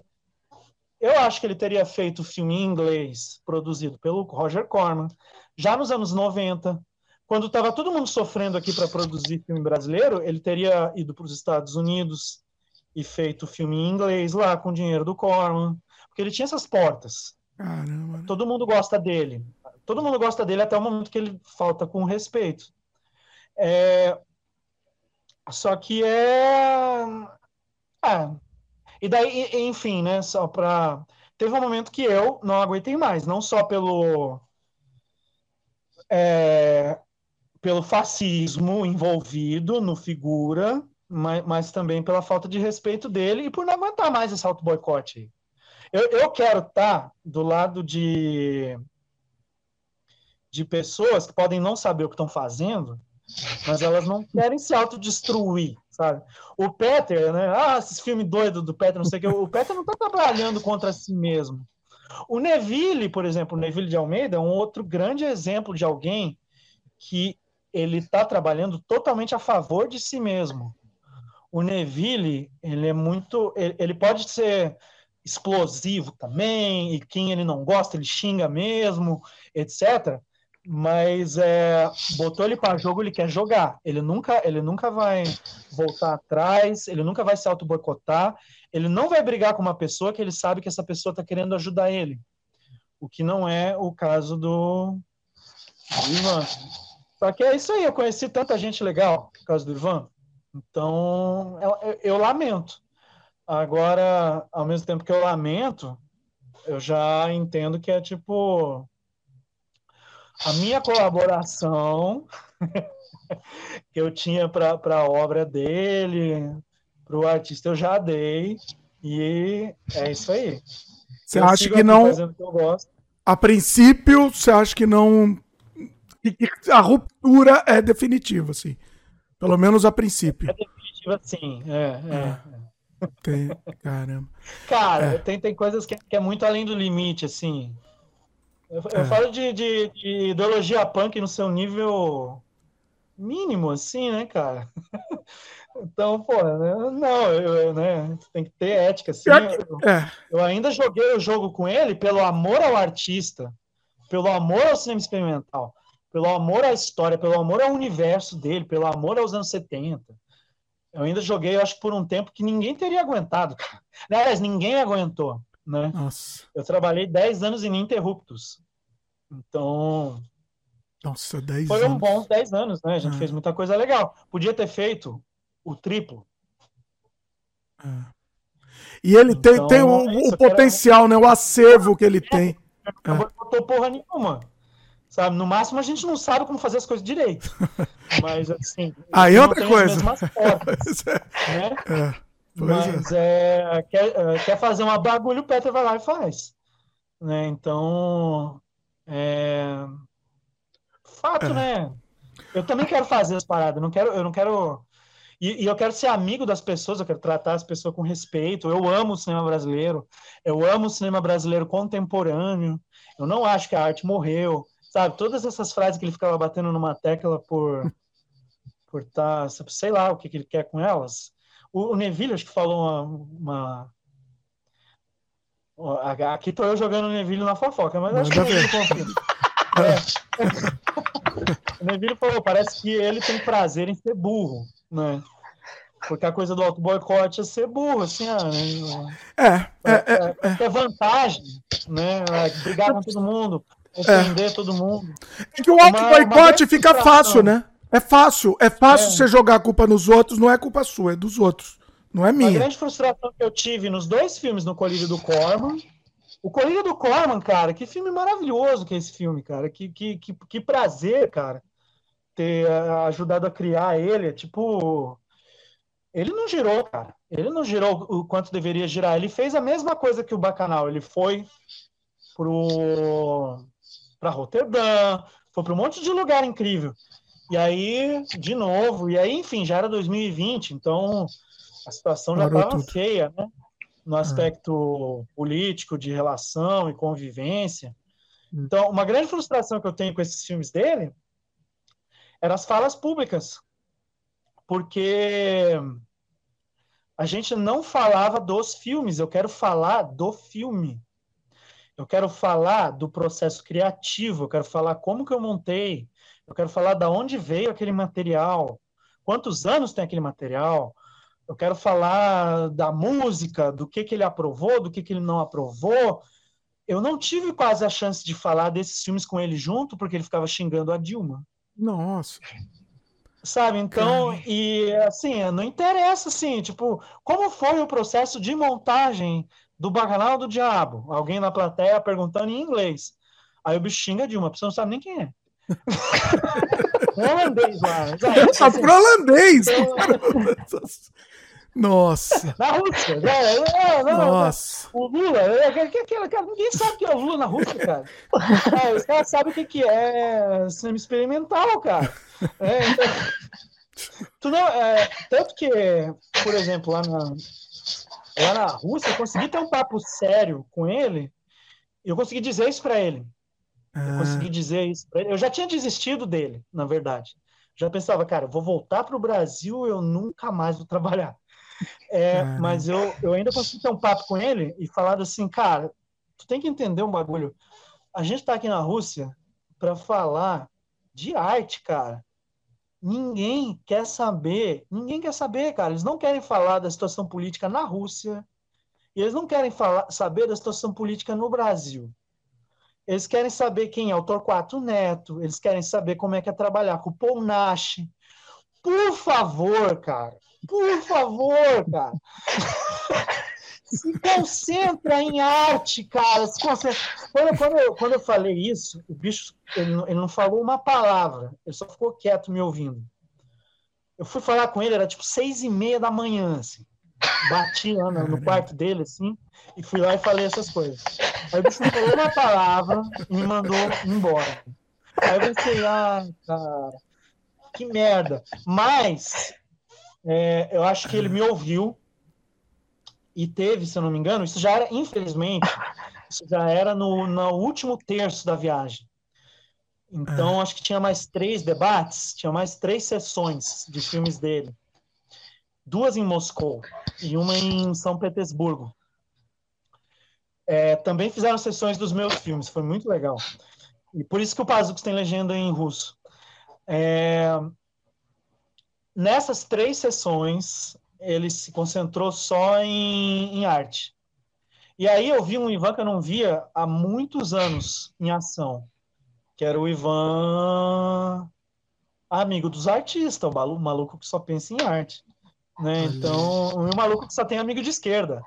[SPEAKER 23] eu acho que ele teria feito filme em inglês, produzido pelo Roger Corman, já nos anos 90, quando estava todo mundo sofrendo aqui para produzir filme brasileiro, ele teria ido para os Estados Unidos e feito filme em inglês lá com o dinheiro do Corman, porque ele tinha essas portas.
[SPEAKER 1] Caramba.
[SPEAKER 23] Todo mundo gosta dele. Todo mundo gosta dele até o momento que ele falta com respeito. É, Só que é. é. E daí, enfim, né? Só pra. Teve um momento que eu não aguentei mais, não só pelo. é, pelo fascismo envolvido no figura, mas, mas também pela falta de respeito dele e por não aguentar mais esse auto-boicote aí. Eu, eu quero estar do lado de, de pessoas que podem não saber o que estão fazendo, mas elas não querem se autodestruir, sabe? O Peter, né? Ah, esses filmes doidos do Peter, não sei o que. O Peter não está trabalhando contra si mesmo. O Neville, por exemplo, o Neville de Almeida é um outro grande exemplo de alguém que ele está trabalhando totalmente a favor de si mesmo. O Neville, ele é muito, ele, ele pode ser explosivo também, e quem ele não gosta, ele xinga mesmo, etc. Mas é, botou ele para jogo, ele quer jogar. Ele nunca, ele nunca vai voltar atrás, ele nunca vai se auto-boicotar, ele não vai brigar com uma pessoa que ele sabe que essa pessoa está querendo ajudar ele. O que não é o caso do, Ivan. Só que é isso aí, eu conheci tanta gente legal por causa do Ivan. Então, eu, eu- eu lamento. Agora, ao mesmo tempo que eu lamento, eu já entendo que é tipo a minha colaboração que eu tinha para a obra dele, para o artista, eu já dei, e é isso aí.
[SPEAKER 1] Você
[SPEAKER 23] Eu
[SPEAKER 1] acha que não-
[SPEAKER 23] que.
[SPEAKER 1] A princípio, você acha que não. a ruptura é definitiva, assim. Pelo menos a princípio.
[SPEAKER 23] Definitiva, sim. É, é.
[SPEAKER 1] Tem- Caramba.
[SPEAKER 23] Cara,
[SPEAKER 1] É.
[SPEAKER 23] tem, tem coisas que, que é muito além do limite, assim. Eu, eu
[SPEAKER 1] É.
[SPEAKER 23] falo de, de, de ideologia punk no seu nível mínimo, assim, né, cara? Então, pô, não, eu, eu, né, tem que ter ética, assim. Eu,
[SPEAKER 1] é.
[SPEAKER 23] eu ainda joguei o jogo com ele pelo amor ao artista, pelo amor ao cinema experimental, pelo amor à história, pelo amor ao universo dele, pelo amor aos anos 70. Eu ainda joguei, eu acho, por um tempo que ninguém teria aguentado. Aliás, ninguém aguentou, né?
[SPEAKER 1] Nossa.
[SPEAKER 23] Eu trabalhei 10 anos ininterruptos. Então,
[SPEAKER 1] Nossa, 10
[SPEAKER 23] foi um
[SPEAKER 1] anos.
[SPEAKER 23] bons 10 anos, né? A gente
[SPEAKER 1] Ah.
[SPEAKER 23] fez muita coisa legal. Podia ter feito o triplo.
[SPEAKER 1] E ele tem,
[SPEAKER 23] Então,
[SPEAKER 1] tem o,
[SPEAKER 23] é isso,
[SPEAKER 1] o potencial, né? O acervo que ele tem.
[SPEAKER 23] Não botou porra nenhuma. Sabe? No máximo a gente não sabe como fazer as coisas direito. Mas assim.
[SPEAKER 1] Aí é outra coisa.
[SPEAKER 23] portas, né?
[SPEAKER 1] É, é.
[SPEAKER 23] Mas é, quer, é, quer fazer uma bagulho, o Peter vai lá e faz. Né? Então, é, fato,
[SPEAKER 1] É.
[SPEAKER 23] né? Eu também quero fazer as paradas, não quero, eu não quero. E, e eu quero ser amigo das pessoas, eu quero tratar as pessoas com respeito. Eu amo o cinema brasileiro, eu amo o cinema brasileiro contemporâneo. Eu não acho que a arte morreu, sabe? Todas essas frases que ele ficava batendo numa tecla por por tá, sei lá o que, que ele quer com elas. O, o Neville acho que falou uma, uma- Aqui tô eu jogando o Neville na fofoca, mas acho que ele confia. É. O Neville falou, parece que ele tem prazer em ser burro, né? Porque a coisa do auto boicote é ser burro, assim, ah, né?
[SPEAKER 1] É, é, é,
[SPEAKER 23] é. é vantagem, né? É brigar com todo mundo, ofender todo mundo.
[SPEAKER 1] É que o auto boicote fica fácil, né? É fácil, é fácil
[SPEAKER 23] É.
[SPEAKER 1] você jogar a culpa nos outros, não é culpa sua, é dos outros. Não é minha.
[SPEAKER 23] grande frustração que eu tive nos dois filmes no Colírio do Corman. O Colírio do Corman, cara, que filme maravilhoso que é esse filme, cara. Que, que, que, que prazer, cara, ter ah, ajudado a criar ele. Tipo, ele não girou, cara. Ele não girou o quanto deveria girar. Ele fez a mesma coisa que o Bacanal. Ele foi pro para Roterdã, foi para um monte de lugar incrível. E aí, de novo, e aí, enfim, já era 2020, então a situação já estava feia, né? No aspecto político, de relação e convivência. Então, uma grande frustração que eu tenho com esses filmes dele eram as falas públicas, porque a gente não falava dos filmes, eu quero falar do filme. Eu quero falar do processo criativo, eu quero falar como que eu montei, eu quero falar da onde veio aquele material, quantos anos tem aquele material, eu quero falar da música, do que, que ele aprovou, do que, que ele não aprovou. Eu não tive quase a chance de falar desses filmes com ele junto, porque ele ficava xingando a Dilma.
[SPEAKER 1] Nossa.
[SPEAKER 23] Sabe, então, e assim, não interessa, assim, tipo, como foi o processo de montagem do Bacanal do Diabo? Alguém na plateia perguntando em inglês. Aí o bicho xinga a Dilma, a pessoa não sabe nem quem é. Um holandês lá.
[SPEAKER 1] Tá
[SPEAKER 23] assim,
[SPEAKER 1] pro holandês.
[SPEAKER 23] então-
[SPEAKER 1] Nossa.
[SPEAKER 23] Na Rússia. né? É, não,
[SPEAKER 1] Nossa.
[SPEAKER 23] O Lula, é, que- que- aquela- cara, ninguém sabe o que é o Lula na Rússia, cara. É, os caras sabem o que, que é cinema experimental, cara. É, então, tu não, é, tanto que, por exemplo, lá na, lá na Rússia, eu consegui ter um papo sério com ele, eu consegui dizer isso para ele. Eu consegui dizer isso pra ele. Eu já tinha desistido dele, na verdade. Já pensava, cara, vou voltar para o Brasil, eu nunca mais vou trabalhar. É, mas eu, eu ainda consegui ter um papo com ele e falar assim, cara, tu tem que entender um bagulho. A gente tá aqui na Rússia para falar de arte, cara. Ninguém quer saber, ninguém quer saber, cara. Eles não querem falar da situação política na Rússia eles não querem falar, saber da situação política no Brasil. Eles querem saber quem é o Torquato Neto, eles querem saber como é que é trabalhar com o Paul Nash. Por favor, cara. Por favor, cara. Se concentra em arte, cara. Se concentra. Quando, quando, eu, quando eu falei isso, o bicho ele, não- ele não falou uma palavra. Ele só ficou quieto me ouvindo. Eu fui falar com ele, era tipo seis e meia da manhã, assim. Bati lá no, no quarto dele, assim, e fui lá e falei essas coisas. Aí o bicho não falou uma palavra e me mandou embora. Aí eu pensei, ah, cara, que merda. Mas é, eu acho que ele me ouviu e teve, se eu não me engano, isso já era, infelizmente, isso já era no, no último terço da viagem. Então, acho que tinha mais três debates, tinha mais três sessões de filmes dele. Duas em Moscou e uma em São Petersburgo. É, também fizeram sessões dos meus filmes, foi muito legal. E por isso que o Pazucos tem legenda em russo. É, nessas três sessões, ele se concentrou só em, em arte. E aí eu vi um Ivan que eu não via há muitos anos em ação, que era o Ivan amigo dos artistas, o malu- maluco que só pensa em arte. Né? Então, o maluco que só tem amigo de esquerda.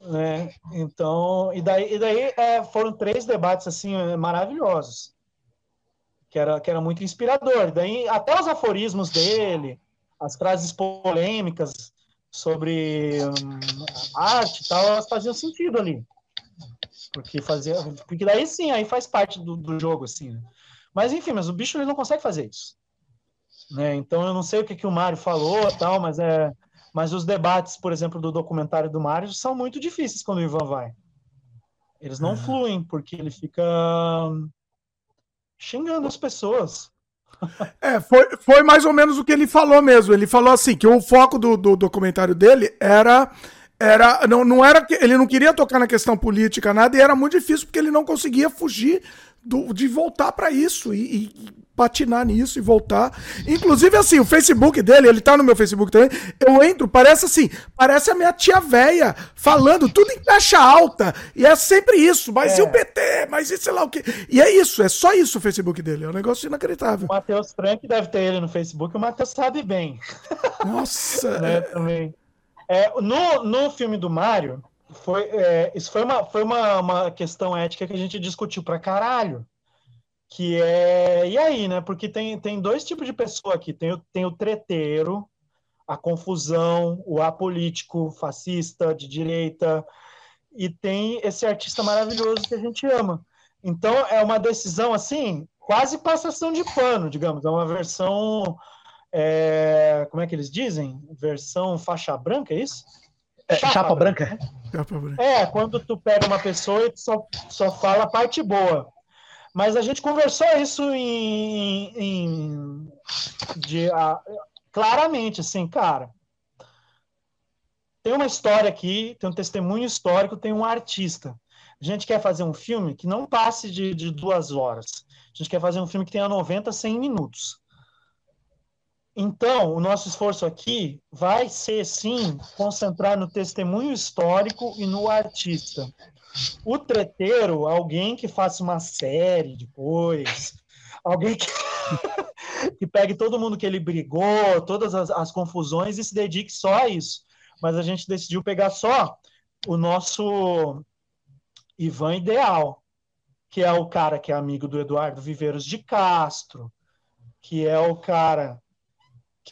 [SPEAKER 23] Né? Então, e daí, e daí é, foram três debates assim é, maravilhosos, que era, que era muito inspirador. Daí até os aforismos dele, as frases polêmicas sobre hum, arte e tal, elas faziam sentido ali. Porque fazia, porque daí sim, aí faz parte do, do jogo assim. né? Mas enfim, mas o bicho ele não consegue fazer isso. Né? Então eu não sei o que, que o Mário falou, tal, mas é, mas os debates, por exemplo, do documentário do Mário são muito difíceis quando o Ivan vai. Eles não fluem porque ele fica xingando as pessoas.
[SPEAKER 1] É, foi, foi mais ou menos o que ele falou mesmo. Ele falou assim, que o foco do, do documentário dele era era não, não era ele não queria tocar na questão política nada e era muito difícil porque ele não conseguia fugir do, de voltar para isso e, e, patinar nisso e voltar. Inclusive, assim, o Facebook dele, ele tá no meu Facebook também. Eu entro, parece assim, parece a minha tia véia falando tudo em caixa alta. E é sempre isso, mas
[SPEAKER 23] É.
[SPEAKER 1] e o PT, mas e sei lá o quê. E é isso, é só isso o Facebook dele. É um negócio inacreditável.
[SPEAKER 23] O Matheus Frank deve ter ele no Facebook, o Matheus sabe bem.
[SPEAKER 1] Nossa.
[SPEAKER 23] né, também. É, no, no filme do Mario, foi, é, isso foi, uma, foi uma, uma questão ética que a gente discutiu pra caralho. Que é. E aí, né? Porque tem, tem dois tipos de pessoa aqui: tem o, tem o treteiro, a confusão, o apolítico, fascista, de direita, e tem esse artista maravilhoso que a gente ama. Então é uma decisão assim, quase passação de pano, digamos, é uma versão. é, como é que eles dizem? Versão faixa branca, é isso?
[SPEAKER 24] É, chapa branca.
[SPEAKER 23] É, quando tu pega uma pessoa e tu só, só fala a parte boa. Mas a gente conversou isso em, em- de, ah, claramente, assim, cara. Tem uma história aqui, tem um testemunho histórico, tem um artista. A gente quer fazer um filme que não passe de, de duas horas. A gente quer fazer um filme que tenha 90, 100 minutos. Então, o nosso esforço aqui vai ser, sim, concentrar no testemunho histórico e no artista. O treteiro, alguém que faça uma série depois, alguém que, que pegue todo mundo que ele brigou, todas as, as confusões e se dedique só a isso. Mas a gente decidiu pegar só o nosso Ivan ideal, que é o cara que é amigo do Eduardo Viveiros de Castro, que é o cara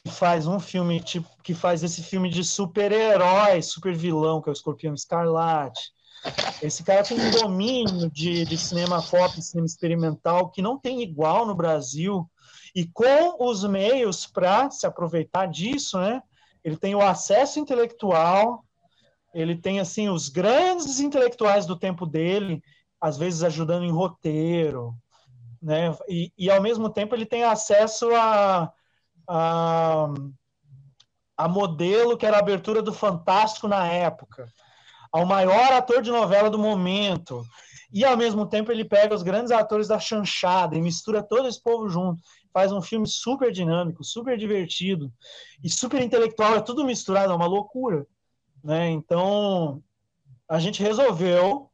[SPEAKER 23] que faz um filme tipo que faz esse filme de super-herói, super vilão, que é o Escorpião Escarlate. Esse cara tem um domínio de, de cinema pop, cinema experimental que não tem igual no Brasil. E com os meios para se aproveitar disso, né? Ele tem o acesso intelectual, ele tem assim os grandes intelectuais do tempo dele, às vezes ajudando em roteiro, né? E, e ao mesmo tempo ele tem acesso a, a, a modelo que era a abertura do Fantástico na época, ao maior ator de novela do momento. E ao mesmo tempo ele pega os grandes atores da chanchada e mistura todo esse povo junto. Faz um filme super dinâmico, super divertido e super intelectual, é tudo misturado, é uma loucura. Né? Então a gente resolveu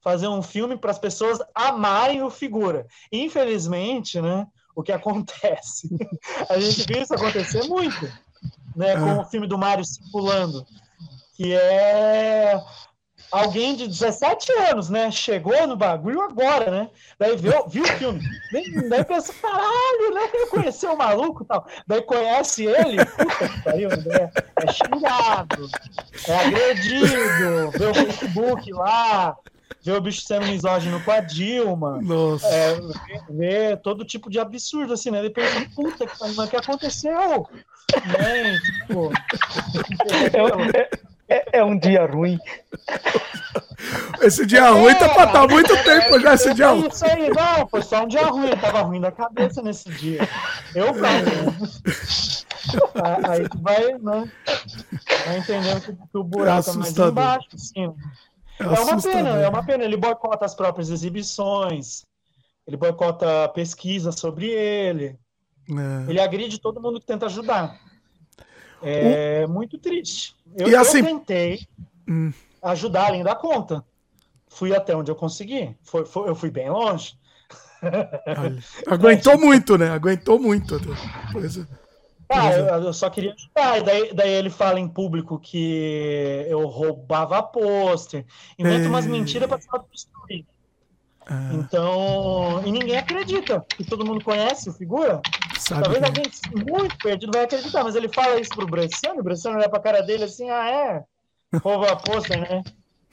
[SPEAKER 23] fazer um filme para as pessoas amarem o figura. Infelizmente, né, o que acontece? A gente viu isso acontecer muito, né, com o filme do Mário circulando, que é alguém de 17 anos, né, chegou no bagulho agora, né, daí viu, viu o filme, daí, pensa, caralho, né, eu conheci o maluco e tal, daí conhece ele, puta que pariu, né, é xingado, é agredido, vê o Facebook lá, vê o bicho sendo misógino com a Dilma.
[SPEAKER 1] Nossa.
[SPEAKER 23] É, vê todo tipo de absurdo, assim, né? Ele pensa, puta que mas o que aconteceu? Né? Tipo,
[SPEAKER 24] É, é- é um dia ruim.
[SPEAKER 1] Esse dia ruim tá pra estar há muito tempo já, esse dia
[SPEAKER 23] é
[SPEAKER 1] ruim.
[SPEAKER 23] isso aí, não, foi só um dia ruim, ele tava ruim da cabeça nesse dia. Eu não. Aí tu vai, né? Vai entendendo que, que o buraco é, mais
[SPEAKER 1] assustador.
[SPEAKER 23] embaixo, assim.
[SPEAKER 1] É
[SPEAKER 23] É, uma pena, é uma pena. Ele boicota as próprias exibições, ele boicota pesquisa sobre ele,
[SPEAKER 1] É.
[SPEAKER 23] ele agride todo mundo que tenta ajudar. É muito triste. Eu,
[SPEAKER 1] E assim-
[SPEAKER 23] eu tentei
[SPEAKER 1] Hum.
[SPEAKER 23] ajudar além da conta. Fui até onde eu consegui. Foi, foi- eu fui bem longe.
[SPEAKER 1] Aguentou muito, né? Aguentou muito. Pois é.
[SPEAKER 23] Ah, eu, eu só queria ajudar. E daí, daí ele fala em público que eu roubava pôster, inventa umas
[SPEAKER 1] É.
[SPEAKER 23] mentiras para se autodestruir.
[SPEAKER 1] Ah,
[SPEAKER 23] Então, e ninguém acredita, que todo mundo conhece o figura.
[SPEAKER 1] Sabe
[SPEAKER 23] Talvez
[SPEAKER 1] quem é.
[SPEAKER 23] alguém muito perdido vai acreditar, mas ele fala isso pro Bresciano, o Bresciano olha pra cara dele assim, ah, é? Rouba pôster, né?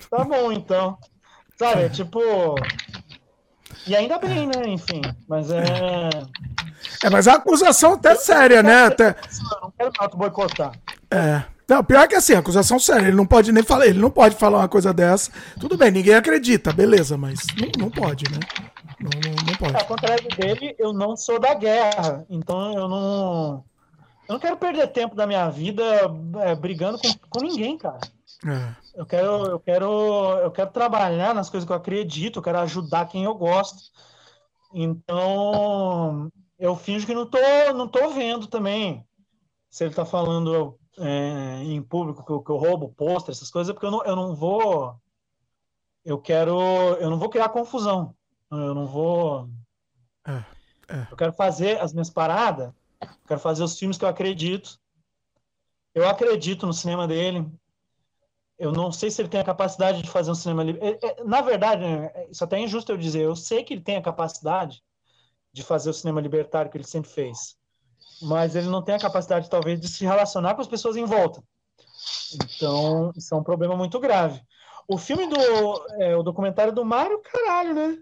[SPEAKER 23] Tá bom, então. Sabe, é tipo... E ainda bem, né? Enfim, mas é...
[SPEAKER 1] É, mas a acusação até séria, né? Até,
[SPEAKER 23] Eu não quero auto boicotar.
[SPEAKER 1] é. Não, pior que assim, acusação séria. Ele não pode nem falar, ele não pode falar uma coisa dessa. Tudo bem, ninguém acredita, beleza, mas não, não pode, né? Não, não, não pode.
[SPEAKER 23] Ao contrário dele, eu não sou da guerra, então eu não. Eu não quero perder tempo da minha vida é, brigando com, com ninguém, cara.
[SPEAKER 1] É.
[SPEAKER 23] Eu quero, eu quero, eu quero trabalhar nas coisas que eu acredito, eu quero ajudar quem eu gosto. Então, eu finjo que não tô, não tô vendo também. Se ele tá falando é, em público que eu, que eu roubo pôster, essas coisas, porque eu não, eu não vou. Eu quero. Eu não vou criar confusão. Eu não vou.
[SPEAKER 1] É, é.
[SPEAKER 23] Eu quero fazer as minhas paradas. Eu quero fazer os filmes que eu acredito. Eu acredito no cinema dele. Eu não sei se ele tem a capacidade de fazer um cinema livre. Na verdade, né, isso até é injusto eu dizer. Eu sei que ele tem a capacidade de fazer o cinema libertário que ele sempre fez mas ele não tem a capacidade, talvez, de se relacionar com as pessoas em volta. Então, isso é um problema muito grave. O filme do. É, o documentário do Mário, caralho, né?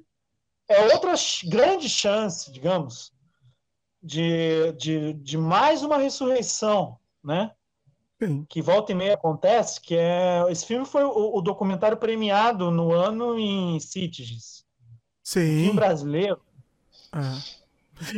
[SPEAKER 23] É outra grande chance, digamos, de, de, de mais uma ressurreição, né?
[SPEAKER 1] Sim.
[SPEAKER 23] Que volta e meia acontece, que é. Esse filme foi o, o documentário premiado no ano em Citiges.
[SPEAKER 1] Sim.
[SPEAKER 23] filme brasileiro.
[SPEAKER 1] É.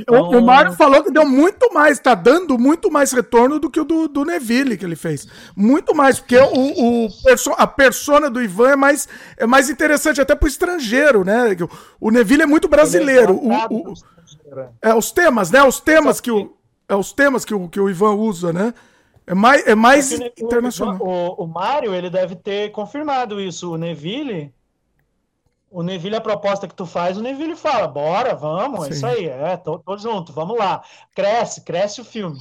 [SPEAKER 1] O, o Mário falou que deu muito mais, tá dando muito mais retorno do que o do, do Neville que ele fez. Muito mais, porque o, o perso a persona do Ivan é mais, é mais interessante até pro estrangeiro, né? O Neville é muito brasileiro. O, o, é, os temas, né? Os temas que o, é os temas que o, que o Ivan usa, né? É mais, é mais
[SPEAKER 23] É o-
[SPEAKER 1] internacional.
[SPEAKER 23] O, o Mário, ele deve ter confirmado isso. O Neville, o Neville, a proposta que tu faz, o Neville fala, bora, vamos, é
[SPEAKER 1] Sim.
[SPEAKER 23] isso aí, é, tô, tô junto, vamos lá. Cresce, cresce o filme.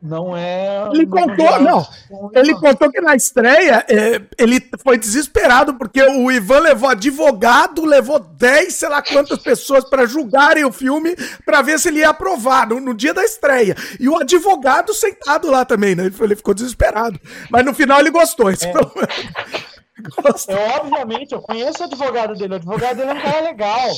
[SPEAKER 23] Não é...
[SPEAKER 1] Ele
[SPEAKER 23] não
[SPEAKER 1] contou,
[SPEAKER 23] é-
[SPEAKER 1] não. Ele contou que na estreia é, ele foi desesperado porque o Ivan levou advogado, levou 10, sei lá quantas pessoas para julgarem o filme para ver se ele ia aprovar no, no dia da estreia. E o advogado sentado lá também, né? Ele, ele ficou desesperado. Mas no final ele gostou. Pelo menos.
[SPEAKER 23] Eu, obviamente, eu conheço o advogado dele. O advogado dele é um cara legal.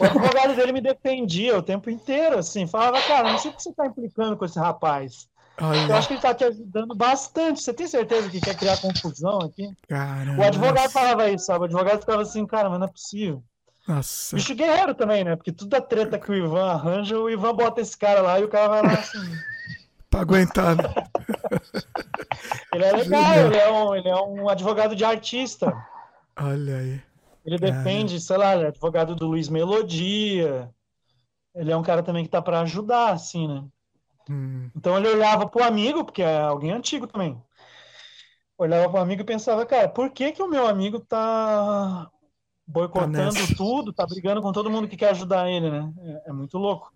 [SPEAKER 23] O advogado dele me defendia o tempo inteiro, assim. Falava, cara, não sei o que você tá implicando com esse rapaz.
[SPEAKER 1] Olha.
[SPEAKER 23] Eu acho que ele tá te ajudando bastante. Você tem certeza que quer criar confusão aqui?
[SPEAKER 1] Caramba.
[SPEAKER 23] O advogado falava isso, sabe? O advogado ficava assim, cara, mas não é possível.
[SPEAKER 1] Nossa.
[SPEAKER 23] Bicho guerreiro também, né? Porque toda treta que o Ivan arranja, o Ivan bota esse cara lá e o cara vai lá assim.
[SPEAKER 1] Pra aguentar. né?
[SPEAKER 23] Ele é legal, ele é um, ele é um advogado de artista.
[SPEAKER 1] Olha aí.
[SPEAKER 23] Ele defende, sei lá, ele é advogado do Luiz Melodia. Ele é um cara também que tá pra ajudar, assim, né?
[SPEAKER 1] Hum.
[SPEAKER 23] Então ele olhava pro amigo, porque é alguém antigo também. Olhava pro amigo e pensava, cara, por que que o meu amigo tá boicotando
[SPEAKER 1] nessa.
[SPEAKER 23] tudo, tá brigando com todo mundo que quer ajudar ele, né? É, é muito louco.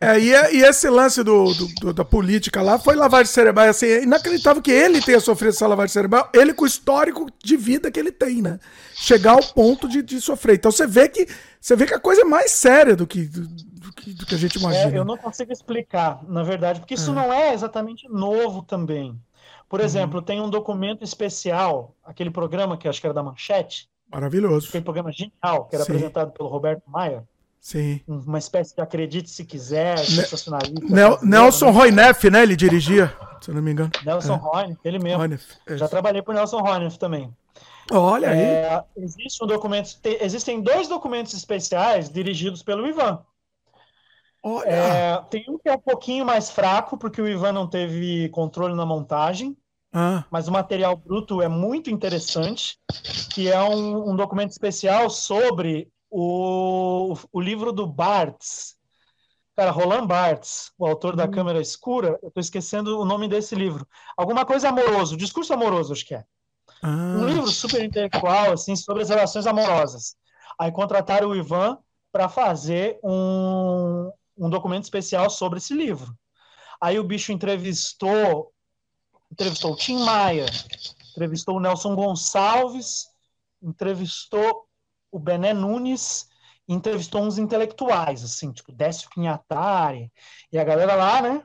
[SPEAKER 1] É, e, e esse lance do, do- do- da política lá foi lavagem cerebral. Assim, é inacreditável que ele tenha sofrido essa lavagem cerebral, ele com o histórico de vida que ele tem, né? Chegar ao ponto de, de sofrer. Então você vê que você vê que a coisa é mais séria do que, do que, do que a gente imagina.
[SPEAKER 23] É, eu não consigo explicar, na verdade, porque isso
[SPEAKER 1] É.
[SPEAKER 23] não é exatamente novo também. Por
[SPEAKER 1] Uhum.
[SPEAKER 23] exemplo, tem um documento especial, aquele programa que acho que era da Manchete,
[SPEAKER 1] Maravilhoso.
[SPEAKER 23] aquele programa genial, que era
[SPEAKER 1] Sim.
[SPEAKER 23] apresentado pelo Roberto Maia,
[SPEAKER 1] Sim.
[SPEAKER 23] uma espécie de acredite se quiser, sensacionalista.
[SPEAKER 1] Nel-
[SPEAKER 23] brasileiro,
[SPEAKER 1] Nelson
[SPEAKER 23] né?
[SPEAKER 1] Roineff, né? Ele dirigia, se eu não me engano.
[SPEAKER 23] Nelson
[SPEAKER 1] É.
[SPEAKER 23] Roine, ele mesmo.
[SPEAKER 1] Roineff, é.
[SPEAKER 23] Já trabalhei por Nelson Roine também.
[SPEAKER 1] Olha aí.
[SPEAKER 23] É, existe um documento, te- existem dois documentos especiais dirigidos pelo Ivan. É, tem um que é um pouquinho mais fraco, porque o Ivan não teve controle na montagem,
[SPEAKER 1] Ah,
[SPEAKER 23] mas o material bruto é muito interessante, que é um, um documento especial sobre o, o livro do Barthes. Cara, Roland Barthes, o autor da Câmara Escura, eu estou esquecendo o nome desse livro. Alguma coisa amoroso, discurso amoroso, acho que é. Um
[SPEAKER 1] ah,
[SPEAKER 23] livro super intelectual, assim, sobre as relações amorosas. Aí contrataram o Ivan para fazer um, um documento especial sobre esse livro. Aí o bicho entrevistou, entrevistou o Tim Maia, entrevistou o Nelson Gonçalves, entrevistou o Bené Nunes, entrevistou uns intelectuais, assim, tipo Décio Pinhatari, e a galera lá, né,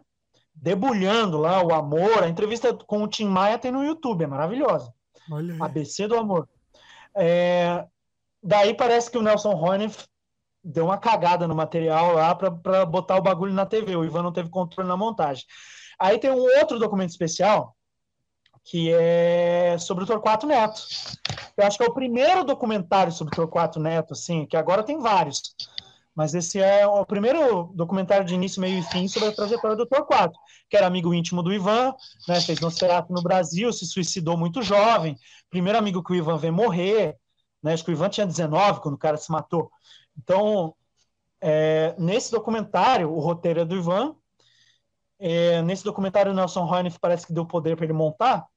[SPEAKER 23] debulhando lá o amor. A entrevista com o Tim Maia tem no YouTube, é maravilhosa. ABC do Amor. É, daí parece que o Nelson Horneff deu uma cagada no material lá para botar o bagulho na TV. O Ivan não teve controle na montagem. Aí tem um outro documento especial que é sobre o Torquato Neto. Eu acho que é o primeiro documentário sobre o Torquato Neto, assim, que agora tem vários. Mas esse é o primeiro documentário de início, meio e fim sobre a trajetória do Torquato, que era amigo íntimo do Ivan, né, fez Nosferatu no Brasil, se suicidou muito jovem, primeiro amigo que o Ivan vê morrer, né, acho que o Ivan tinha 19 quando o cara se matou. Então, é, nesse documentário, o roteiro é do Ivan, é, nesse documentário o Nelson Hoyne parece que deu poder para ele montar,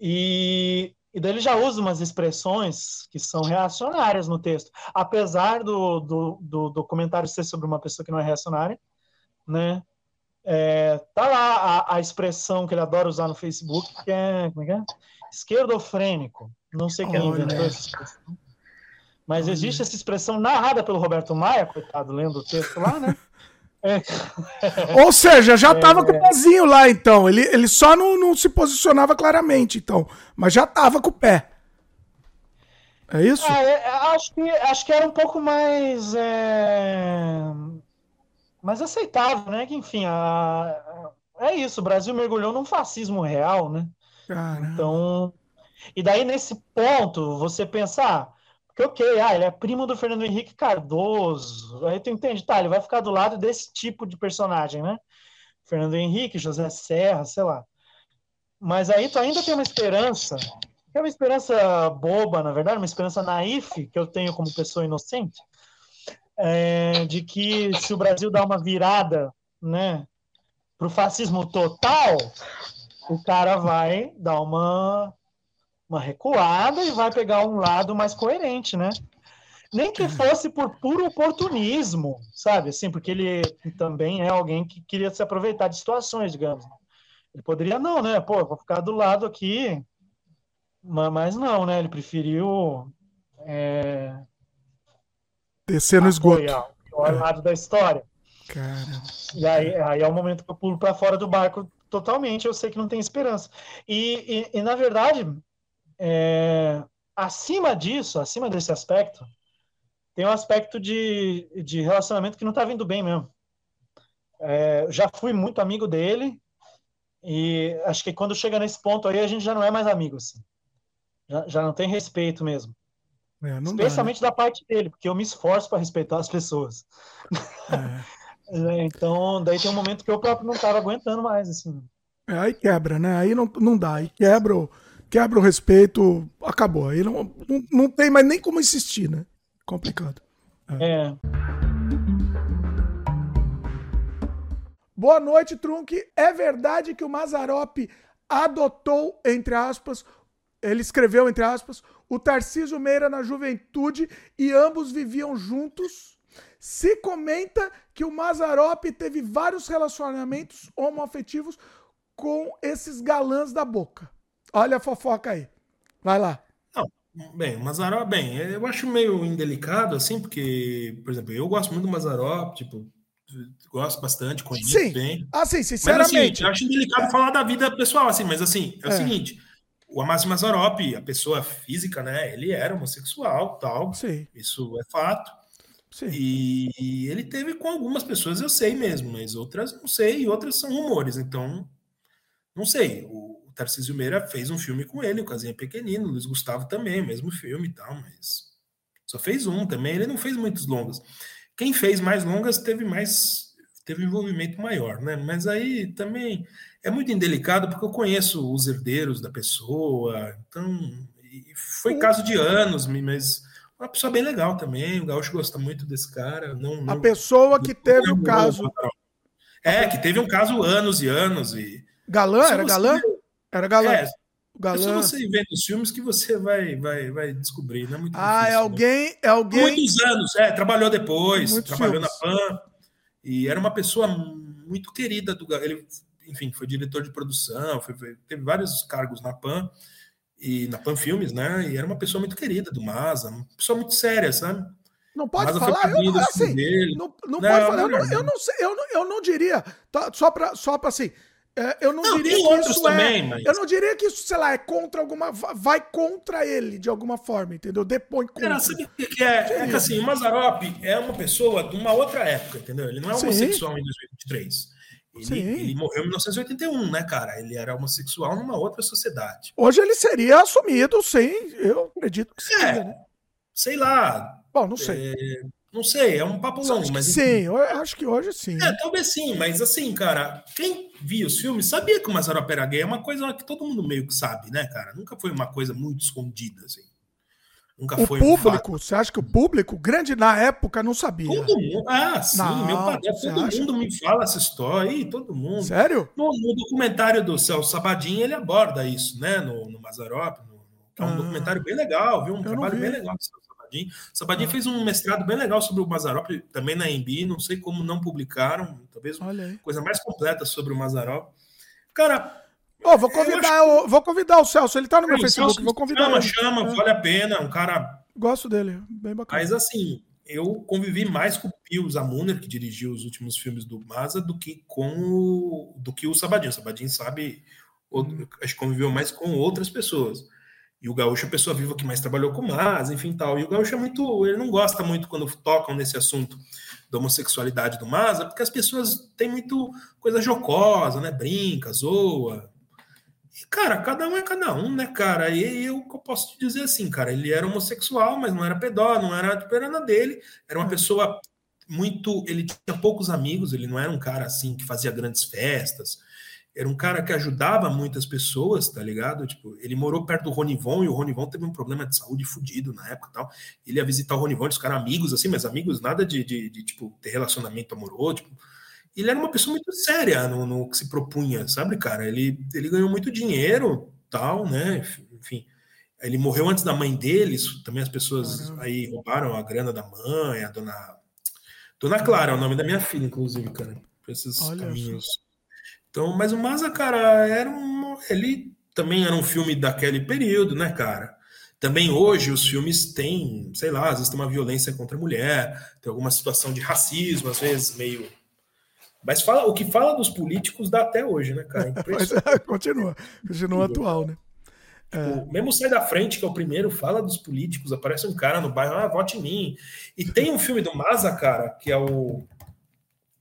[SPEAKER 23] e e daí ele já usa umas expressões que são reacionárias no texto. Apesar do, do, do documentário ser sobre uma pessoa que não é reacionária, né? É, tá lá a, a, expressão que ele adora usar no Facebook, que é, como é, que é? esquerdofrênico. Não sei quem inventou essa expressão. Mas existe essa expressão narrada pelo Roberto Maia, coitado, lendo o texto lá, né?
[SPEAKER 1] É. Ou seja, já estava é. com o pezinho lá, então. Ele, ele só não, não se posicionava claramente, então. Mas já estava com o pé. É isso?
[SPEAKER 23] Ah, é, acho, que, acho que era um pouco mais. É, mais aceitável, né? Que, enfim, a, é isso. O Brasil mergulhou num fascismo real, né?
[SPEAKER 1] Caramba.
[SPEAKER 23] Então. E daí, nesse ponto, você pensar. Porque, ok, ah, ele é primo do Fernando Henrique Cardoso. Aí tu entende, tá, ele vai ficar do lado desse tipo de personagem, né? Fernando Henrique, José Serra, sei lá. Mas aí tu ainda tem uma esperança, que é uma esperança boba, na verdade, uma esperança naif, que eu tenho como pessoa inocente, é, de que se o Brasil dá uma virada, né, pro fascismo total, o cara vai dar uma uma recuada e vai pegar um lado mais coerente, né? Nem que fosse por puro oportunismo, sabe? Assim, porque ele também é alguém que queria se aproveitar de situações, digamos. Ele poderia não, né? Pô, vou ficar do lado aqui, mas não, né? Ele preferiu é...
[SPEAKER 1] descer no esgoto,
[SPEAKER 23] o lado da história.
[SPEAKER 1] Cara.
[SPEAKER 23] E aí, aí é o momento que eu pulo para fora do barco totalmente. Eu sei que não tem esperança. E, e, e na verdade, é, acima disso, acima desse aspecto, tem um aspecto de, de relacionamento que não está vindo bem mesmo. É, já fui muito amigo dele e acho que quando chega nesse ponto aí a gente já não é mais amigo, assim. Já, já não tem respeito mesmo. É, Especialmente dá, né? da parte dele, porque eu me esforço para respeitar as pessoas. É. então, daí tem um momento que eu próprio não estava aguentando mais, assim.
[SPEAKER 1] É, aí quebra, né? Aí não, não dá. Aí quebra o quebra o respeito, acabou. Aí não, não, não tem mais nem como insistir, né? Complicado.
[SPEAKER 23] É. é.
[SPEAKER 1] Boa noite, Trunk. É verdade que o Mazarop adotou, entre aspas, ele escreveu, entre aspas, o Tarcísio Meira na juventude e ambos viviam juntos. Se comenta que o Mazarop teve vários relacionamentos homoafetivos com esses galãs da boca. Olha a fofoca aí. Vai lá.
[SPEAKER 14] Não, bem, o Mazarop, bem, eu acho meio indelicado, assim, porque, por exemplo, eu gosto muito do Mazarop, tipo, gosto bastante, conheço
[SPEAKER 1] sim.
[SPEAKER 14] bem.
[SPEAKER 1] Assim, sinceramente. Mas, assim,
[SPEAKER 14] eu acho indelicado falar da vida pessoal, assim, mas assim, é, é. o seguinte, o Amácio Mazarop, a pessoa física, né, ele era homossexual, tal,
[SPEAKER 1] sim.
[SPEAKER 14] isso é fato. Sim. E ele teve com algumas pessoas, eu sei mesmo, mas outras não sei, e outras são rumores, então, não sei. O, Tarcísio Meira fez um filme com ele, o Casinha Pequenino, Luiz Gustavo também, o mesmo filme e tal, mas só fez um também, ele não fez muitos longas. Quem fez mais longas teve mais teve um envolvimento maior, né? Mas aí também é muito indelicado porque eu conheço os herdeiros da pessoa, então foi caso de anos, mas uma pessoa bem legal também. O Gaúcho gosta muito desse cara. Não, não
[SPEAKER 1] a pessoa que teve o caso.
[SPEAKER 14] É, que teve um caso anos e anos. e
[SPEAKER 1] Galã? Era galã? Era galã. É,
[SPEAKER 14] galã. É só você vendo os filmes que você vai, vai, vai descobrir, não é muito
[SPEAKER 1] Ah, é difícil, é alguém, né? é alguém.
[SPEAKER 14] Muitos anos, é, trabalhou depois, Muitos trabalhou filmes. na PAN e era uma pessoa muito querida do ele, enfim, foi diretor de produção, foi, foi, teve vários cargos na PAN e na PAN Filmes, né? E era uma pessoa muito querida do Masa, uma pessoa muito séria, sabe?
[SPEAKER 1] Não pode Masa falar, eu não, assim, não, não, não, pode falar, eu não, eu não sei, eu não, eu não diria, tá, só para só para assim, é, eu não, não diria que isso é também, é. Mas... Eu não diria que isso, sei lá, é contra alguma. Vai contra ele de alguma forma, entendeu? Depõe contra. Cara,
[SPEAKER 14] sabe o que é? É que assim, o Mazarop é uma pessoa de uma outra época, entendeu? Ele não é homossexual Sim. em 2023. Ele, ele, morreu em 1981, né, cara? Ele era homossexual numa outra sociedade.
[SPEAKER 1] Hoje ele seria assumido, sim. Eu acredito que sim. É,
[SPEAKER 14] né? Sei lá.
[SPEAKER 1] Bom, não sei.
[SPEAKER 14] É, Não sei, é um papo longo,
[SPEAKER 1] Acho
[SPEAKER 14] mas.
[SPEAKER 1] sim, eu acho que hoje sim.
[SPEAKER 14] É, talvez sim, mas assim, cara, quem via os filmes sabia que o Mazarop era gay. É uma coisa que todo mundo meio que sabe, né, cara? Nunca foi uma coisa muito escondida, assim. Nunca
[SPEAKER 1] O
[SPEAKER 14] foi um
[SPEAKER 1] público, você acha que o público, grande na época, não sabia?
[SPEAKER 14] Todo mundo. Ah, sim,
[SPEAKER 1] Não,
[SPEAKER 14] meu padrão. Todo
[SPEAKER 1] acha?
[SPEAKER 14] mundo me fala essa história aí, todo mundo.
[SPEAKER 1] Sério?
[SPEAKER 14] No, no documentário do Celso Sabadin, ele aborda isso, né? No, no Mazarop, no- é um
[SPEAKER 1] Ah.
[SPEAKER 14] documentário bem legal, viu? Um trabalho
[SPEAKER 1] vi.
[SPEAKER 14] bem legal do Celso Sabadin. Sabadin
[SPEAKER 1] Ah.
[SPEAKER 14] fez um mestrado bem legal sobre o Mazarop, também na EMB, não sei como não publicaram, talvez
[SPEAKER 1] aí.
[SPEAKER 14] coisa mais completa sobre o Mazarop. Cara,
[SPEAKER 1] Ó, vou convidar, o, vou convidar o Celso, ele tá no meu Facebook,
[SPEAKER 14] Celso
[SPEAKER 1] vou convidar
[SPEAKER 14] chama,
[SPEAKER 1] ele.
[SPEAKER 14] chama,
[SPEAKER 1] É,
[SPEAKER 14] vale a pena, um cara
[SPEAKER 1] Gosto dele, bem bacana.
[SPEAKER 14] Mas assim, eu convivi mais com o Pio Zamuner, que dirigiu os últimos filmes do Maza, do que com o, do que o Sabadinho. O Sabadinho sabe, outro- acho que conviveu mais com outras pessoas. E o Gaúcho é a pessoa viva que mais trabalhou com o Maza, enfim tal. E o Gaúcho é muito, ele não gosta muito quando tocam nesse assunto da homossexualidade do Maza, porque as pessoas têm muito coisa jocosa, né? Brinca, zoa. E, cara, cada um é cada um, né, cara? E eu, eu posso te dizer assim, cara, ele era homossexual, mas não era pedó, não era, tipo, era na dele. Era uma pessoa muito. Ele tinha poucos amigos, ele não era um cara assim que fazia grandes festas. Era um cara que ajudava muitas pessoas, tá ligado? Tipo, ele morou perto do Ronivon e o Ronivon teve um problema de saúde fudido na época e tal. Ele ia visitar o Ronivon, eles ficaram amigos, assim, mas amigos nada de, de, de, tipo, ter relacionamento amoroso. Tipo, ele era uma pessoa muito séria no, no que se propunha, sabe, cara? Ele, ele ganhou muito dinheiro, tal, né? Enfim, ele morreu antes da mãe dele, isso também as pessoas aí roubaram a grana da mãe, a dona. Dona Clara é o nome da minha filha, inclusive, cara, esses
[SPEAKER 1] Olha
[SPEAKER 14] caminhos. Então, mas o Maza, cara, era um. Ele também era um filme daquele período, né, cara? Também hoje os filmes têm, sei lá, às vezes tem uma violência contra a mulher, tem alguma situação de racismo, às vezes meio. Mas fala, o que fala dos políticos dá até hoje, né, cara? Impressionante.
[SPEAKER 1] é, continua, continua atual, né?
[SPEAKER 14] Tipo, mesmo Sai da Frente, que é o primeiro, fala dos políticos, aparece um cara no bairro, ah, vote em mim. E tem um filme do Maza, cara, que é o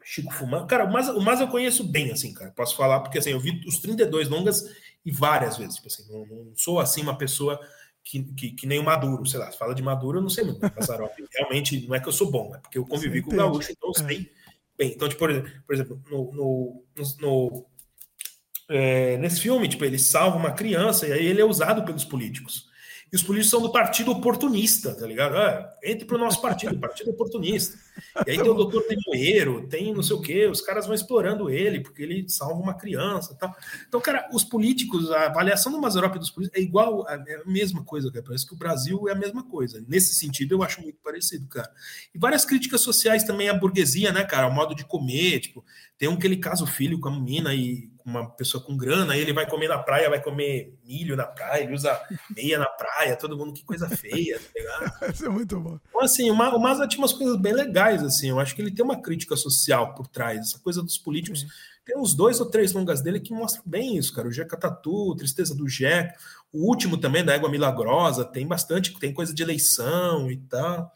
[SPEAKER 14] Chico Fumando. Cara, o Maza, o eu conheço bem, assim, cara, posso falar, porque assim, eu vi os 32 longas e várias vezes, tipo assim, não, não sou assim uma pessoa que, que, que nem o Maduro, sei lá, se fala de Maduro, eu não sei muito, Mazarop. Realmente, não é que eu sou bom, é porque eu convivi
[SPEAKER 1] Você
[SPEAKER 14] com o. Gaúcho, então eu sei bem. Então, tipo, por exemplo, por exemplo no, no, no- no- é, nesse filme, tipo, ele salva uma criança e aí ele é usado pelos políticos. E os políticos são do partido oportunista, tá ligado? Ah, entre pro nosso partido, partido oportunista. E aí tem o doutor Temoeiro, tem não sei o quê, os caras vão explorando ele, porque ele salva uma criança e tal. Então, cara, os políticos, a avaliação do Mazarop dos políticos é igual, é a mesma coisa, cara. Parece que o Brasil é a mesma coisa. Nesse sentido, eu acho muito parecido, cara. E várias críticas sociais também à burguesia, né, cara? O modo de comer, tipo, tem um que ele casa o filho com a menina e uma pessoa com grana, aí ele vai comer na praia, vai comer milho na praia, ele usa meia na praia, todo mundo, que coisa feia, tá ligado?
[SPEAKER 1] Isso é muito bom.
[SPEAKER 14] Então, assim, o Ma- o Maza tinha umas coisas bem legais, assim. Eu acho que ele tem uma crítica social por trás. Essa coisa dos políticos. Tem uns dois ou três longas dele que mostram bem isso, cara. O Jeca Tatu, Tristeza do Jeca. O último também, da Égua Milagrosa, tem bastante, tem coisa de eleição e tal.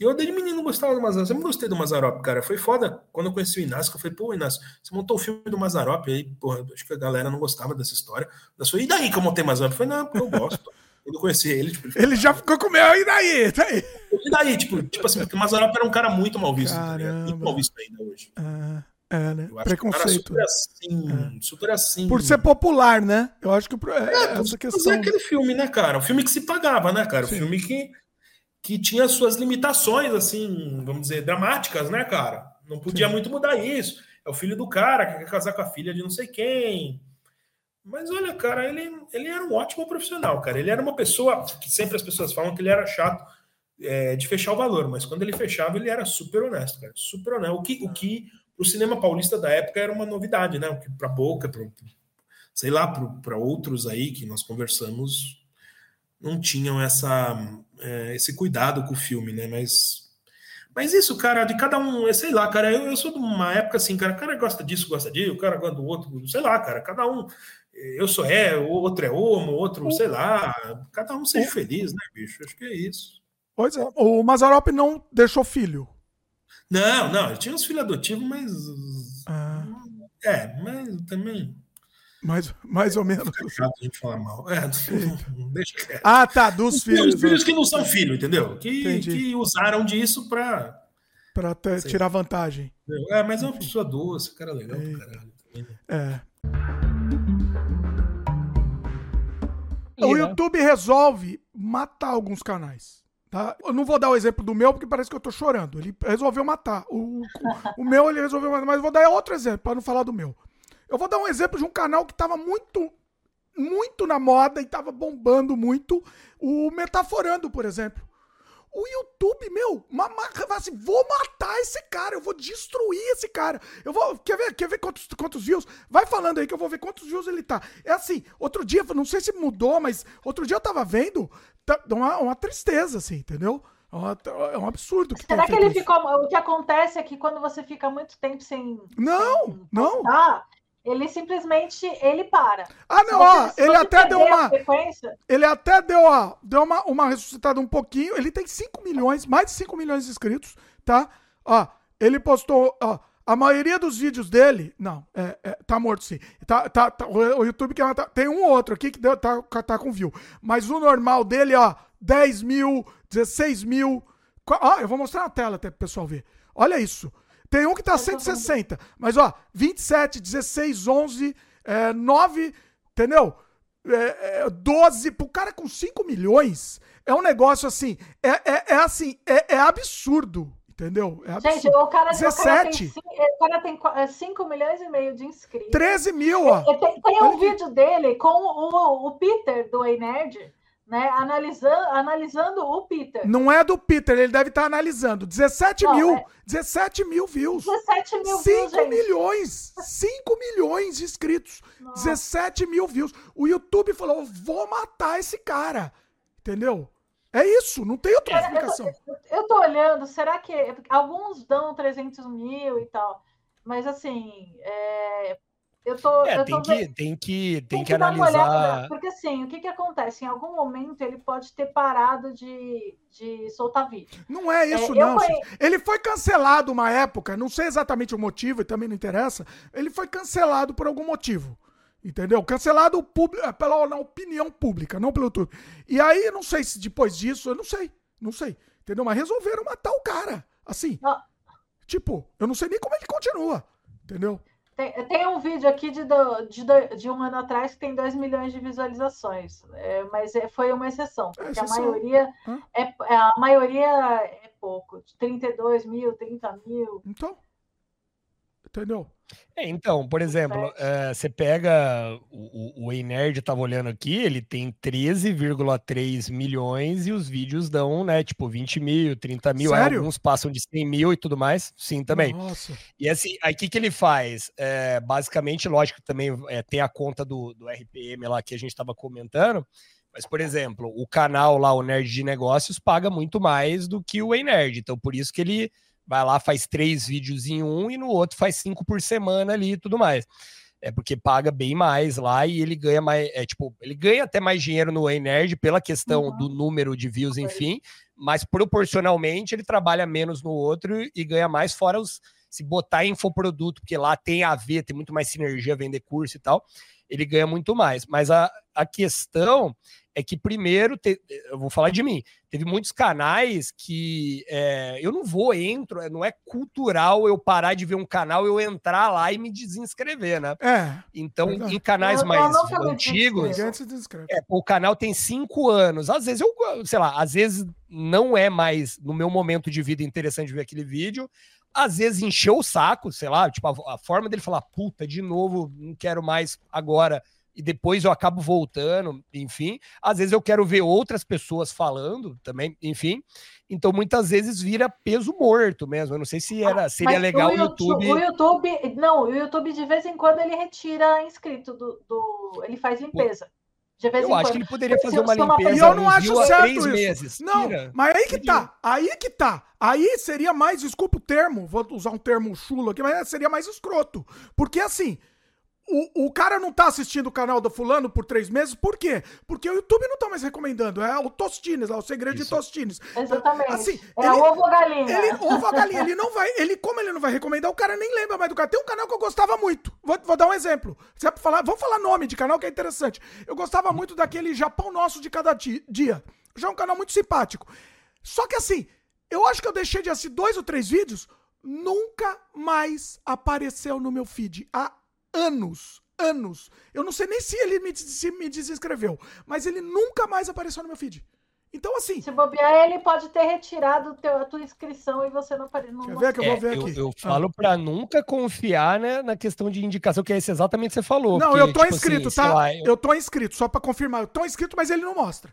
[SPEAKER 14] E eu, desde menino, gostava do Mazarop. Eu sempre gostei do Mazarop, cara. Foi foda. Quando eu conheci o Inácio, eu falei, pô, Inácio, você montou o filme do Mazarop. Aí, porra, acho que a galera não gostava dessa história. Eu falei, e daí que eu montei Mazarop? Eu falei, não, porque eu gosto. Quando eu conheci ele, tipo,
[SPEAKER 1] Ele já ficou com o meu, e daí? E daí?
[SPEAKER 14] e daí, tipo, tipo assim, porque o Mazarop era um cara muito mal visto, ligado? muito mal visto ainda hoje.
[SPEAKER 1] É, é, né?
[SPEAKER 14] Eu acho que o cara
[SPEAKER 1] Preconceito.
[SPEAKER 14] super assim, super assim.
[SPEAKER 1] Por ser popular, né? Eu acho que é,
[SPEAKER 14] É,
[SPEAKER 1] essa questão.
[SPEAKER 14] fazer aquele filme, né, cara? O filme que se pagava, né, cara? O filme que, que tinha suas limitações, assim, vamos dizer, dramáticas, né, cara? Não podia
[SPEAKER 1] Sim.
[SPEAKER 14] muito mudar isso. É o filho do cara que quer casar com a filha de não sei quem. Mas olha, cara, ele, ele era um ótimo profissional, cara. Ele era uma pessoa que sempre as pessoas falam que ele era chato é, de fechar o valor, mas quando ele fechava, ele era super honesto, cara. Super honesto. O que, o que pro cinema paulista da época era uma novidade, né? O que pra boca, pro, sei lá, para outros aí que nós conversamos, não tinham essa, é, esse cuidado com o filme, né? Mas, mas isso, cara, de cada um, é, sei lá, cara, eu, eu sou de uma época assim, cara, o cara gosta disso, gosta disso, o cara gosta do outro, sei lá, cara, cada um. Eu sou é, o outro é homo, o outro, sei lá, cada um seja feliz, né, bicho? Acho que é isso.
[SPEAKER 1] Pois é. O Mazarop não deixou filho.
[SPEAKER 14] Não, não, ele tinha uns filhos adotivos, mas.
[SPEAKER 1] Ah,
[SPEAKER 14] É, mas também.
[SPEAKER 1] Mais, mais ou menos.
[SPEAKER 14] Fica chato a gente falar mal. É, deixa quieto.
[SPEAKER 1] Ah, tá, dos
[SPEAKER 14] Os filhos, os filhos que não são filho, entendeu? Que,
[SPEAKER 1] Entendi.
[SPEAKER 14] que usaram disso para Sei.
[SPEAKER 1] tirar vantagem.
[SPEAKER 14] É, mas é uma pessoa doce, cara legal pra caralho. né?
[SPEAKER 1] É. O
[SPEAKER 14] né?
[SPEAKER 1] YouTube resolve matar alguns canais. Tá? Eu não vou dar o exemplo do meu, porque parece que eu tô chorando. Ele resolveu matar. O, o, o meu ele resolveu matar, mas eu vou dar outro exemplo, para não falar do meu. Eu vou dar um exemplo de um canal que tava muito, muito na moda e tava bombando muito. O Metaforando, por exemplo. O YouTube, meu, ma- ma- fala assim, vou matar esse cara, eu vou destruir esse cara. Eu vou. Quer ver, quer ver quantos, quantos views? Vai falando aí que eu vou ver quantos views ele tá. É assim, outro dia, não sei se mudou, mas outro dia eu tava vendo, tá, uma, uma tristeza, assim, entendeu? É É um absurdo que
[SPEAKER 25] Será que ele
[SPEAKER 1] isso.
[SPEAKER 25] ficou. O que acontece é que quando você fica muito tempo sem.
[SPEAKER 1] Não, não.
[SPEAKER 25] postar, ele simplesmente ele para.
[SPEAKER 1] Ah, não, ó, ele até deu uma.
[SPEAKER 25] frequência,
[SPEAKER 1] Ele até deu, ó, deu uma, uma ressuscitada um pouquinho. Ele tem 5 milhões, mais de 5 milhões de inscritos, tá? Ó, ele postou, ó, a maioria dos vídeos dele. Não, é, é, tá morto sim. Tá, tá, tá- o YouTube que tá- tem um ou outro aqui que deu, tá, tá com view. Mas o normal dele, ó, 10 mil, 16 mil. Ó, eu vou mostrar na tela até pro pessoal ver. Olha isso. Tem um que tá 160, mas ó, 27, 16, 11, é, 9, entendeu? É, é, 12, pro cara com 5 milhões, é um negócio assim, é, é, é assim, é, é absurdo, entendeu? É absurdo.
[SPEAKER 25] Gente, o cara, o cara tem,
[SPEAKER 1] 17,
[SPEAKER 25] o cara tem qu- é, 5 milhões e meio de inscritos.
[SPEAKER 1] 13 mil, ó.
[SPEAKER 25] Tem, tem um vídeo dele com o, o Peter do Ei Nerd, né? Analisando, analisando o Peter.
[SPEAKER 1] Não é do Peter, ele deve estar analisando. 17
[SPEAKER 25] Não,
[SPEAKER 1] mil,
[SPEAKER 25] é-
[SPEAKER 1] 17 mil views.
[SPEAKER 25] 17 mil
[SPEAKER 1] 5
[SPEAKER 25] views, gente.
[SPEAKER 1] milhões, 5 milhões de inscritos. 17 mil views. O YouTube falou, vou matar esse cara. Entendeu? É isso, não tem outra
[SPEAKER 25] Cara, eu,
[SPEAKER 1] explicação.
[SPEAKER 25] tô, eu tô olhando, será que alguns dão 300 mil e tal, mas assim, é, eu tô,
[SPEAKER 26] É,
[SPEAKER 25] eu
[SPEAKER 26] tem
[SPEAKER 25] tô
[SPEAKER 26] que, tem que, tem que
[SPEAKER 25] que dar uma olhada,
[SPEAKER 26] analisar.
[SPEAKER 25] porque assim, o que que acontece? Em algum momento ele pode ter parado de, de soltar vídeo.
[SPEAKER 1] Não é isso,
[SPEAKER 25] É,
[SPEAKER 1] não.
[SPEAKER 25] conhe-.
[SPEAKER 1] Ele foi cancelado uma época, não sei exatamente o motivo, e também não interessa. Ele foi cancelado por algum motivo. Entendeu? Cancelado publi- eh, pela na opinião pública, não pelo YouTube. E aí, não sei se depois disso, eu não sei. Não sei. Entendeu? Mas resolveram matar o cara. Assim. Tipo, eu não sei nem como ele continua. Entendeu?
[SPEAKER 25] Tem, tem um vídeo aqui de, do- de, do- de um ano atrás que tem 2 milhões de visualizações, é, mas é- foi uma exceção, porque a
[SPEAKER 1] exceção.
[SPEAKER 25] maioria é, é- a maioria é pouco, de 32 mil, 30 mil.
[SPEAKER 1] Então, entendeu?
[SPEAKER 26] É, então, por exemplo, eh, você pega o, o, o Nerd, tava olhando aqui, ele tem 13,3 milhões e os vídeos dão, né, tipo 20 mil, 30 mil, aí alguns passam de 100 mil e tudo mais, sim, também.
[SPEAKER 1] Nossa.
[SPEAKER 26] E assim, aí o que, que ele faz? É, basicamente, lógico, também é, tem a conta do, do RPM lá que a gente estava comentando, mas, por exemplo, o canal lá, o Nerd de Negócios, paga muito mais do que o Ei Nerd, então por isso que ele vai lá, faz três vídeos em um e no outro faz cinco por semana ali e tudo mais. É porque paga bem mais lá e ele ganha mais, é tipo, ele ganha até mais dinheiro no Nerd pela questão do número de views, enfim, mas proporcionalmente ele trabalha menos no outro e ganha mais, fora os se botar infoproduto, porque lá tem a ver, tem muito mais sinergia, vender curso e tal, ele ganha muito mais. Mas a, a questão é que, primeiro, te- eu vou falar de mim, teve muitos canais que é, eu não vou, entro, não é cultural eu parar de ver um canal, eu entrar lá e me desinscrever, né?
[SPEAKER 1] É.
[SPEAKER 26] Então,
[SPEAKER 1] verdade.
[SPEAKER 26] em canais
[SPEAKER 1] Eu- eu
[SPEAKER 26] mais antigos, é, o canal tem cinco anos. Às vezes eu, sei lá, às vezes não é mais no meu momento de vida interessante ver aquele vídeo. Às vezes encheu o saco, sei lá, tipo, a, a forma dele falar, puta, de novo, não quero mais agora. E depois eu acabo voltando, enfim. Às vezes eu quero ver outras pessoas falando também, enfim. Então muitas vezes vira peso morto mesmo. Eu não sei se era, seria
[SPEAKER 25] Mas
[SPEAKER 26] legal
[SPEAKER 25] o
[SPEAKER 26] o YouTube.
[SPEAKER 25] O YouTube, não, o YouTube de vez em quando ele retira inscrito do, do ele faz limpeza. De vez
[SPEAKER 26] Eu
[SPEAKER 25] em
[SPEAKER 26] acho
[SPEAKER 25] quando.
[SPEAKER 26] que ele poderia fazer uma
[SPEAKER 25] se uma
[SPEAKER 26] limpeza.
[SPEAKER 1] E eu não acho certo
[SPEAKER 26] três
[SPEAKER 1] isso.
[SPEAKER 26] meses.
[SPEAKER 1] Não,
[SPEAKER 26] Tira.
[SPEAKER 1] mas aí que tá. Aí que tá. Aí seria mais, desculpa o termo, vou usar um termo chulo aqui, mas seria mais escroto. Porque assim, o, o cara não tá assistindo o canal do fulano por três meses, por quê? Porque o YouTube não tá mais recomendando. É o Tostines lá, o segredo de Tostines.
[SPEAKER 25] Exatamente.
[SPEAKER 1] Assim,
[SPEAKER 25] é ovo ou galinha.
[SPEAKER 1] Ele, ovo a galinha, ele não vai. Ele, como ele não vai recomendar, o cara nem lembra mais do cara. Tem um canal que eu gostava muito. Vou, vou dar um exemplo. Se é falar, vamos falar nome de canal que é interessante. Eu gostava muito daquele Japão Nosso de Cada Dia. Já é um canal muito simpático. Só que assim, Eu acho que eu deixei de assistir dois ou três vídeos, nunca mais apareceu no meu feed. Há anos, anos. Eu não sei nem se ele me, se me desinscreveu, mas ele nunca mais apareceu no meu feed. Então, assim.
[SPEAKER 25] Se bobear, ele pode ter retirado teu, a tua inscrição e você não pare- não.
[SPEAKER 1] Quer ver que eu vou ver
[SPEAKER 26] É, eu,
[SPEAKER 1] aqui?
[SPEAKER 26] eu falo pra nunca confiar né, na questão de indicação, que é esse exatamente o que você falou.
[SPEAKER 1] Não,
[SPEAKER 26] porque,
[SPEAKER 1] eu tô
[SPEAKER 26] tipo
[SPEAKER 1] inscrito,
[SPEAKER 26] assim,
[SPEAKER 1] tá?
[SPEAKER 26] lá,
[SPEAKER 1] eu... tô inscrito, só pra confirmar. Eu tô inscrito, mas ele não mostra.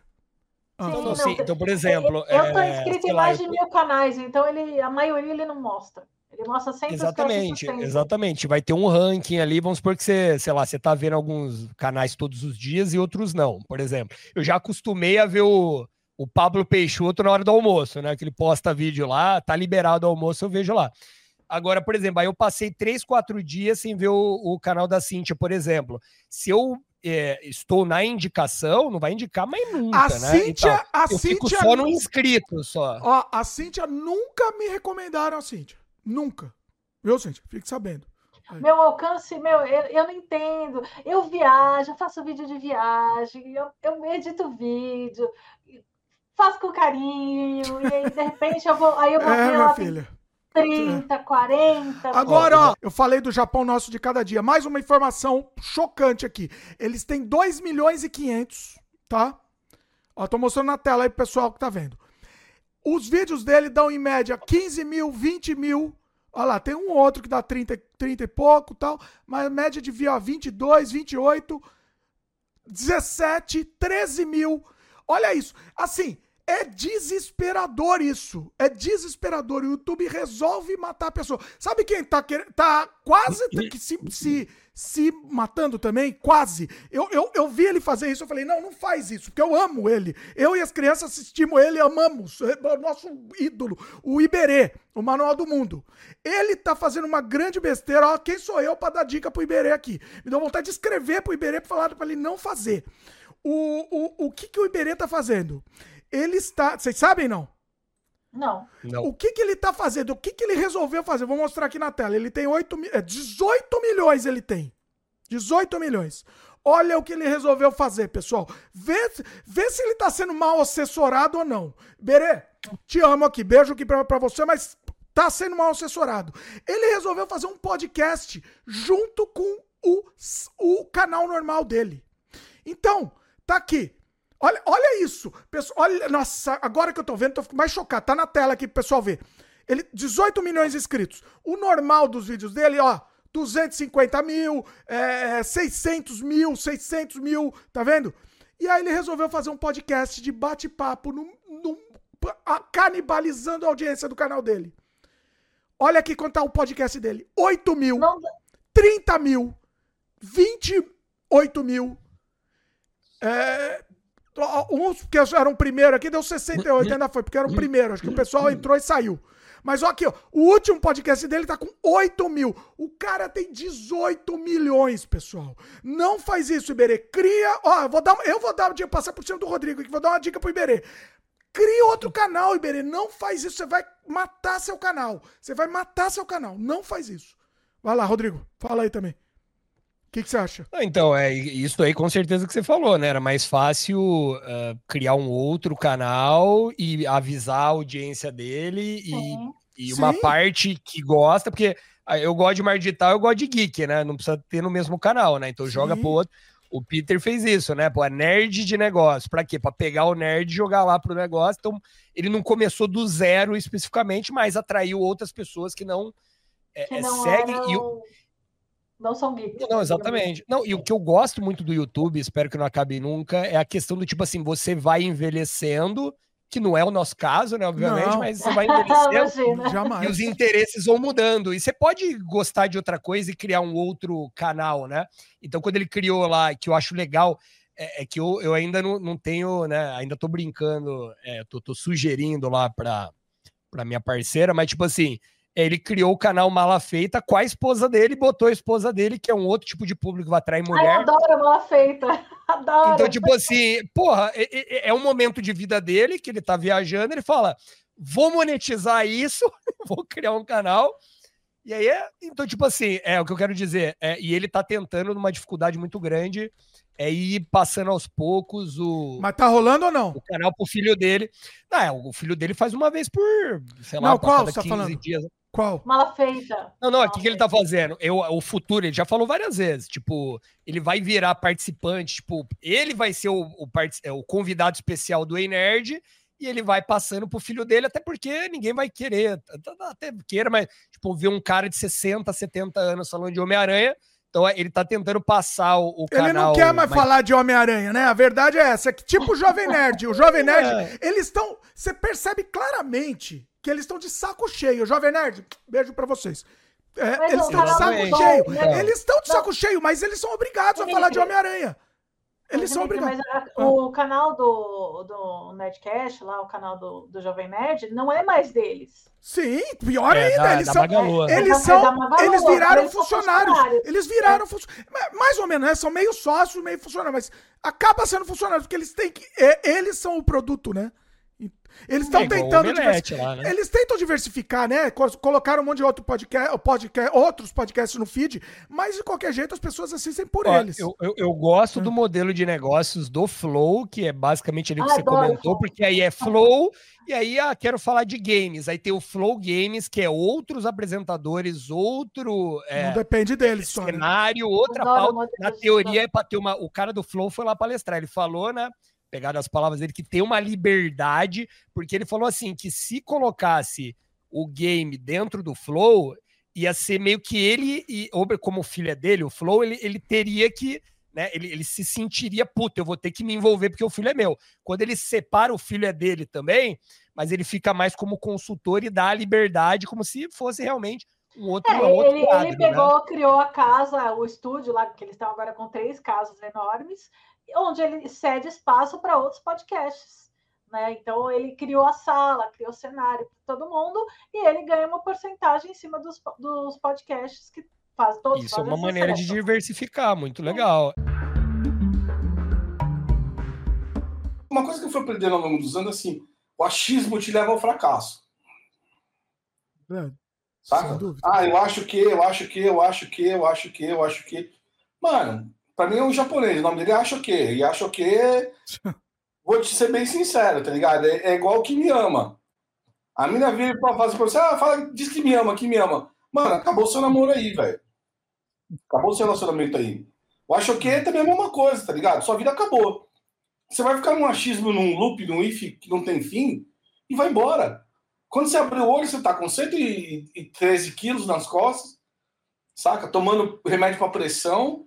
[SPEAKER 1] Ah.
[SPEAKER 26] Não, não, sim. Então, por exemplo.
[SPEAKER 25] Eu tô
[SPEAKER 26] é,
[SPEAKER 25] inscrito em
[SPEAKER 26] lá,
[SPEAKER 25] mais
[SPEAKER 26] eu-
[SPEAKER 25] de mil canais, então ele, a maioria ele não mostra. Ele mostra sempre
[SPEAKER 26] Exatamente, exatamente. Vai ter um ranking ali, vamos supor que você, sei lá, você tá vendo alguns canais todos os dias e outros não, por exemplo. Eu já acostumei a ver o, o Pablo Peixoto na hora do almoço, né? Que ele posta vídeo lá, tá liberado o almoço, eu vejo lá. Agora, por exemplo, aí eu passei três, quatro dias sem ver o, o canal da Cíntia, por exemplo. Se eu é, estou na indicação, não vai indicar mais nunca,
[SPEAKER 1] A
[SPEAKER 26] né?
[SPEAKER 1] Cíntia,
[SPEAKER 26] Então,
[SPEAKER 1] a
[SPEAKER 26] eu fico
[SPEAKER 1] Cíntia
[SPEAKER 26] só no
[SPEAKER 1] nu-
[SPEAKER 26] inscrito, só.
[SPEAKER 1] Ó, a Cíntia nunca me recomendaram a Cíntia. Nunca. Viu, Cíntia? Fique sabendo.
[SPEAKER 25] Meu alcance, meu, eu, eu não entendo. Eu viajo, eu faço vídeo de viagem, eu, eu edito vídeo, faço com carinho, e aí, de repente, eu vou, aí eu vou
[SPEAKER 1] É,
[SPEAKER 25] ver lá
[SPEAKER 1] filha.
[SPEAKER 25] 30, 40.
[SPEAKER 1] Agora, ó, eu falei do Japão nosso de cada dia. Mais uma informação chocante aqui. Eles têm 2 milhões e 500, tá? Ó, tô mostrando na tela aí pro pessoal que tá vendo. Os vídeos dele dão em média 15 mil, 20 mil. Olha lá, tem um outro que dá 30, 30 e pouco e tal. Mas a média de view, ó, 22, 28, 17, 13 mil. Olha isso. Assim, é desesperador isso. É desesperador. O YouTube resolve matar a pessoa. Sabe quem tá, querendo, tá quase que se, se, se matando também? Quase. Eu, eu, eu vi ele fazer isso. Eu falei, não, não faz isso, porque eu amo ele. Eu e as crianças assistimos ele, amamos. É o nosso ídolo, o Iberê, o Manual do Mundo. Ele tá fazendo uma grande besteira. Ó, quem sou eu pra dar dica pro Iberê aqui? Me deu vontade de escrever pro Iberê pra falar pra ele não fazer. O, o, o que, que o Iberê tá fazendo? Ele está. Vocês sabem, não?
[SPEAKER 25] Não.
[SPEAKER 1] O que, que ele tá fazendo? O que, que ele resolveu fazer? Vou mostrar aqui na tela. Ele tem 8, mi- é, 18 milhões, ele tem. 18 milhões. Olha o que ele resolveu fazer, pessoal. Vê, vê se ele tá sendo mal assessorado ou não. Berê, te amo aqui. Beijo aqui pra, pra você, mas tá sendo mal assessorado. Ele resolveu fazer um podcast junto com o, o canal normal dele. Então, tá aqui. Olha, olha isso. Pessoal, olha, nossa, agora que eu tô vendo, tô ficando mais chocado. Tá na tela aqui pro pessoal ver. Ele, 18 milhões de inscritos. O normal dos vídeos dele, ó, 250 mil, é, 600 mil, 600 mil, tá vendo? E aí ele resolveu fazer um podcast de bate-papo, canibalizando a audiência do canal dele. Olha aqui quanto tá o podcast dele. 8 mil, 30 mil, 28 mil. É, uns que eram o primeiro aqui deu 68, ainda foi, porque era o primeiro. Acho que o pessoal entrou e saiu. Mas ó aqui, ó, o último podcast dele tá com 8 mil. O cara tem 18 milhões, pessoal. Não faz isso, Iberê. Cria. Ó, eu vou dar, eu vou dar dica, passar por cima do Rodrigo aqui, vou dar uma dica pro Iberê. Cria outro canal, Iberê. Não faz isso, você vai matar seu canal. Você vai matar seu canal. Não faz isso. Vai lá, Rodrigo. Fala aí também. O que, que você acha?
[SPEAKER 26] Ah, Então, é isso aí com certeza que você falou, né? Era mais fácil ah, criar um outro canal e avisar a audiência dele e, e uma
[SPEAKER 1] Sim.
[SPEAKER 26] parte que gosta, porque ah, eu gosto de mar digital, eu gosto de geek, né? Não precisa ter no mesmo canal, né? Então joga
[SPEAKER 1] Sim.
[SPEAKER 26] pro outro. O Peter fez isso, né? Pô, é nerd de negócio. Pra quê? Pra pegar o nerd e jogar lá pro negócio. Então, ele não começou do zero especificamente, mas atraiu outras pessoas que não, é,
[SPEAKER 25] Que
[SPEAKER 26] é,
[SPEAKER 25] não
[SPEAKER 26] seguem.
[SPEAKER 25] eram-
[SPEAKER 26] E, o-
[SPEAKER 25] Não são geeks.
[SPEAKER 26] não, exatamente. Não, e o que eu gosto muito do YouTube, espero que não acabe nunca, é a questão do tipo assim, você vai envelhecendo, que não é o nosso caso, né, obviamente,
[SPEAKER 1] Não.
[SPEAKER 26] mas você vai envelhecendo.
[SPEAKER 1] Jamais.
[SPEAKER 26] e os interesses vão mudando. E você pode gostar de outra coisa e criar um outro canal, né? Então, quando ele criou lá, que eu acho legal, é, é que eu, eu ainda não, não tenho, né, ainda tô brincando, é, tô, tô sugerindo lá pra, pra minha parceira, mas tipo assim, ele criou o canal Mala Feita com a esposa dele, botou a esposa dele, que é um outro tipo de público que vai atrair
[SPEAKER 25] Ai,
[SPEAKER 26] mulher.
[SPEAKER 25] eu adoro a mala feita. Adoro.
[SPEAKER 26] Então, tipo assim, porra, é, é- é um momento de vida dele que ele tá viajando, ele fala: vou monetizar isso, vou criar um canal. E aí é. Então, tipo assim, é o que eu quero dizer. é, e ele tá tentando numa dificuldade muito grande é ir passando aos poucos o.
[SPEAKER 1] Mas tá rolando ou não?
[SPEAKER 26] O canal pro filho dele. Não, é, o filho dele faz uma vez por, sei lá,
[SPEAKER 1] Não, qual
[SPEAKER 26] cada
[SPEAKER 1] você tá falando?
[SPEAKER 26] dias.
[SPEAKER 1] Qual?
[SPEAKER 25] Mala feita.
[SPEAKER 26] Não, não, o que, que ele tá fazendo? Eu, o futuro, ele já falou várias vezes. Tipo, ele vai virar participante, tipo, ele vai ser o, o, é, o convidado especial do Ei Nerd e ele vai passando pro filho dele, até porque ninguém vai querer, até queira, mas, tipo, ver um cara de 60, 70 anos falando de Homem-Aranha. Então, ele tá tentando passar o, o
[SPEAKER 1] Ele
[SPEAKER 26] canal.
[SPEAKER 1] não quer mais falar de Homem-Aranha, né? A verdade é essa, é que tipo o Jovem Nerd. O Jovem Nerd,
[SPEAKER 26] É.
[SPEAKER 1] eles estão. Você percebe claramente que eles estão de saco cheio. Jovem Nerd, beijo pra vocês. É, eles estão de saco cheio.
[SPEAKER 25] né?
[SPEAKER 1] Eles estão de saco cheio, mas eles são obrigados a falar de Homem-Aranha. Eles são
[SPEAKER 25] Dimitri,
[SPEAKER 1] obrigados.
[SPEAKER 25] Mas a- o canal do, do Nerdcast, lá, o canal do, do Jovem Nerd, não é mais deles.
[SPEAKER 1] Sim, pior
[SPEAKER 26] É,
[SPEAKER 1] ainda,
[SPEAKER 26] da-
[SPEAKER 1] eles
[SPEAKER 26] da
[SPEAKER 1] são,
[SPEAKER 26] Magalu, né?
[SPEAKER 1] eles
[SPEAKER 25] É
[SPEAKER 1] são,
[SPEAKER 25] Magalu,
[SPEAKER 1] eles viraram
[SPEAKER 25] eles
[SPEAKER 1] funcionários,
[SPEAKER 25] funcionários.
[SPEAKER 1] eles viraram funcionários, mais ou menos, né? São meio sócios, meio funcionários, mas acaba sendo funcionários porque eles têm que, é, eles são o produto, né? Eles estão
[SPEAKER 26] É
[SPEAKER 1] tentando
[SPEAKER 26] Omelete
[SPEAKER 1] diversi-
[SPEAKER 26] lá, né?
[SPEAKER 1] eles tentam diversificar, né? Co- Colocaram um monte de outro podcast, podcast, outros podcasts no feed, mas de qualquer jeito as pessoas assistem por
[SPEAKER 26] Ó,
[SPEAKER 1] eles.
[SPEAKER 26] Eu, eu, eu gosto do modelo de negócios do Flow, que é basicamente ali que
[SPEAKER 1] Ah,
[SPEAKER 26] você
[SPEAKER 1] adoro
[SPEAKER 26] comentou, porque aí é Flow, e aí ah, quero falar de games. Aí tem o Flow Games, que é outros apresentadores, outro é,
[SPEAKER 1] Não depende deles, só, né?
[SPEAKER 26] cenário, outra
[SPEAKER 25] Adoro
[SPEAKER 26] pauta. Na teoria é para ter uma. O cara do Flow foi lá palestrar, ele falou, né? Pegaram as palavras dele, que tem uma liberdade, porque ele falou assim: que se colocasse o game dentro do Flow, ia ser meio que ele, e como o filho é dele, o Flow, ele, ele teria que. Né, ele, ele se sentiria, puta, eu vou ter que me envolver porque o filho é meu. Quando ele separa o filho é dele também, mas ele fica mais como consultor e dá a liberdade, como se fosse realmente um outro,
[SPEAKER 25] É,
[SPEAKER 26] um outro
[SPEAKER 25] ele,
[SPEAKER 26] quadro,
[SPEAKER 25] ele
[SPEAKER 26] né?
[SPEAKER 25] pegou, criou a casa, o estúdio lá, que eles estão agora com três casas enormes, onde ele cede espaço para outros podcasts. Né? Então ele criou a sala, criou o cenário para todo mundo e ele ganha uma porcentagem em cima dos, dos podcasts que faz todos
[SPEAKER 26] Isso é uma maneira de
[SPEAKER 25] sucesso.
[SPEAKER 26] diversificar, muito legal.
[SPEAKER 13] Uma coisa que eu fui aprendendo ao longo dos anos, assim, o achismo te leva ao fracasso.
[SPEAKER 1] É,
[SPEAKER 13] Saca?
[SPEAKER 1] sem dúvida.
[SPEAKER 13] Ah, eu acho que, eu acho que, eu acho que, eu acho que, eu acho que. Mano, pra mim é um japonês, o nome dele é Acho que. E Acho que. Vou te ser bem sincero, tá ligado? É, é igual que me ama. A mina vira pra fazer pra você, ah, fala, diz que me ama, que me ama. Mano, acabou seu namoro aí, velho. Acabou seu relacionamento aí. O Acho que também é a mesma coisa, tá ligado? Sua vida acabou. Você vai ficar num achismo, num loop, num if que não tem fim e vai embora. Quando você abrir o olho, você tá com 113 quilos nas costas, saca? Tomando remédio para pressão,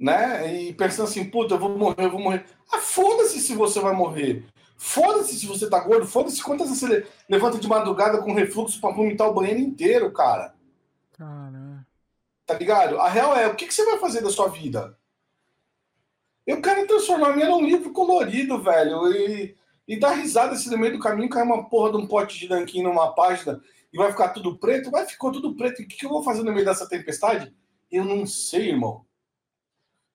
[SPEAKER 13] né? E pensando assim, puta, eu vou morrer, eu vou morrer. Ah, foda-se se você vai morrer. Foda-se se você tá gordo, foda-se quantas vezes você levanta de madrugada com refluxo para vomitar o banheiro inteiro, cara.
[SPEAKER 1] Cara,
[SPEAKER 13] Tá ligado? A real é, o que, que você vai fazer da sua vida? Eu quero transformar a minha num livro colorido, velho, e, e dar risada se no meio do caminho cair uma porra de um pote de nanquim numa página e vai ficar tudo preto. Vai, ficou tudo preto. E o que, que eu vou fazer no meio dessa tempestade? Eu não sei, irmão.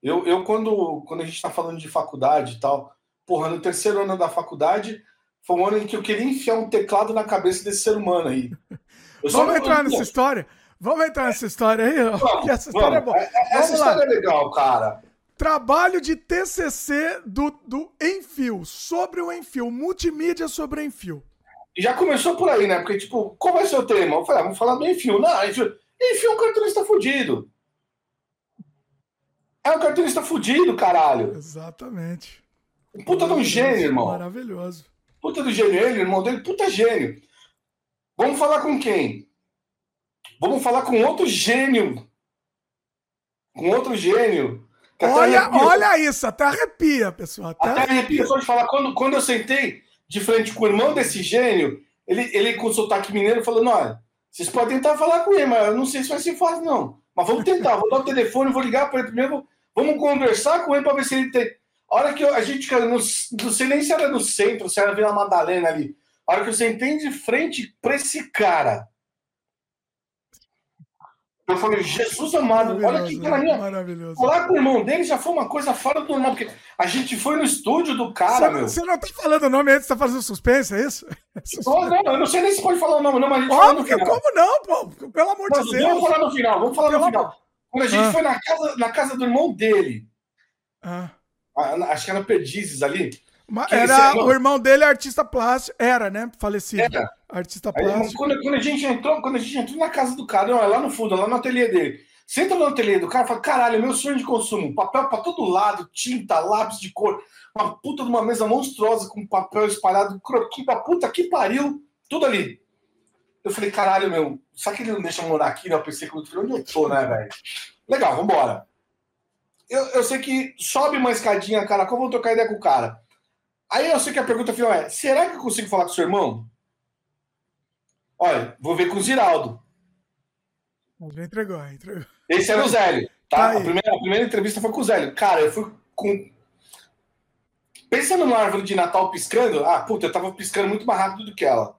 [SPEAKER 13] Eu, eu quando, quando a gente tá falando de faculdade e tal, porra, no terceiro ano da faculdade, foi um ano em que eu queria enfiar um teclado na cabeça desse ser humano aí. Eu
[SPEAKER 1] Vamos
[SPEAKER 13] não-
[SPEAKER 1] entrar nessa história? Vamos entrar nessa história aí?
[SPEAKER 13] Vamos,
[SPEAKER 1] essa história
[SPEAKER 13] vamos.
[SPEAKER 1] é boa.
[SPEAKER 13] É- é- Essa história é legal, cara.
[SPEAKER 1] Trabalho de TCC do, do Enfio, sobre o Enfio, multimídia sobre o Enfio.
[SPEAKER 13] Já começou por aí, né? Porque, tipo, qual vai ser o tema? Eu falei, ah, vamos falar do Enfio. Não, Enfio, Enfio é um cartunista fudido. É um cartunista fudido, caralho.
[SPEAKER 1] Exatamente.
[SPEAKER 13] Puta de um gênio, irmão.
[SPEAKER 1] Maravilhoso.
[SPEAKER 13] Puta do gênio, ele, irmão dele, puta gênio. Vamos falar com quem? Vamos falar com outro gênio. Com outro gênio.
[SPEAKER 1] Olha, olha isso, até arrepia, pessoal. Até
[SPEAKER 13] Até arrepia só de falar. Quando, quando eu sentei de frente com o irmão desse gênio, ele, ele com sotaque mineiro falando: olha, vocês podem tentar falar com ele, mas eu não sei se vai ser fácil, não. Mas vamos tentar, vou dar o telefone, vou ligar para ele primeiro, vamos conversar com ele para ver se ele tem. A hora que eu- a gente, cara, não, não sei nem se era no centro, se era Vila Madalena ali. A hora que eu sentei de frente para esse cara. Eu falei, Jesus amado, olha que cara minha.
[SPEAKER 1] Maravilhoso.
[SPEAKER 13] Falar com o irmão dele já foi uma coisa fora do normal, porque a gente foi no estúdio do cara,
[SPEAKER 1] Você,
[SPEAKER 13] meu.
[SPEAKER 1] você não tá falando o nome antes, tá fazendo suspense, é isso?
[SPEAKER 13] Não, não, eu não sei nem se pode falar o nome, não, mas a gente fala no
[SPEAKER 1] Óbvio,
[SPEAKER 13] final.
[SPEAKER 1] como não, pô? Pelo amor
[SPEAKER 13] Mas
[SPEAKER 1] de Deus.
[SPEAKER 13] Vamos falar no final, vamos falar no
[SPEAKER 1] Pelo
[SPEAKER 13] final. Quando a gente
[SPEAKER 1] Ah.
[SPEAKER 13] foi na casa, na casa do irmão dele,
[SPEAKER 1] Ah.
[SPEAKER 13] acho que era Perdizes ali.
[SPEAKER 1] Era, o irmão dele é artista plástico. Era, né? Falecido.
[SPEAKER 13] Era.
[SPEAKER 1] Artista
[SPEAKER 13] Aí,
[SPEAKER 1] plástico.
[SPEAKER 13] quando, quando a gente entrou, quando a gente entrou na casa do cara, ó, lá no fundo, lá no ateliê dele. Você entra no ateliê do cara e fala: caralho, meu sonho de consumo, papel pra todo lado, tinta, lápis de cor, uma puta de uma mesa monstruosa com papel espalhado, croquis da puta que pariu, tudo ali. Eu falei, caralho, meu, será que ele não deixa eu morar aqui? Né? Eu pensei, eu falei, onde eu tô, né, velho? Legal, vambora. Eu, eu sei que sobe uma escadinha, cara, como eu vou trocar ideia com o cara? Aí eu sei que a pergunta final é: será que eu consigo falar com o seu irmão? Olha, vou ver com o Ziraldo.
[SPEAKER 1] Entregou, entregou.
[SPEAKER 13] Esse era o Zélio,
[SPEAKER 1] Tá
[SPEAKER 13] tá? a, primeira, a primeira entrevista foi com o Zélio. Cara, eu fui com. Pensando numa árvore de Natal piscando, ah, puta, eu tava piscando muito mais rápido do que ela.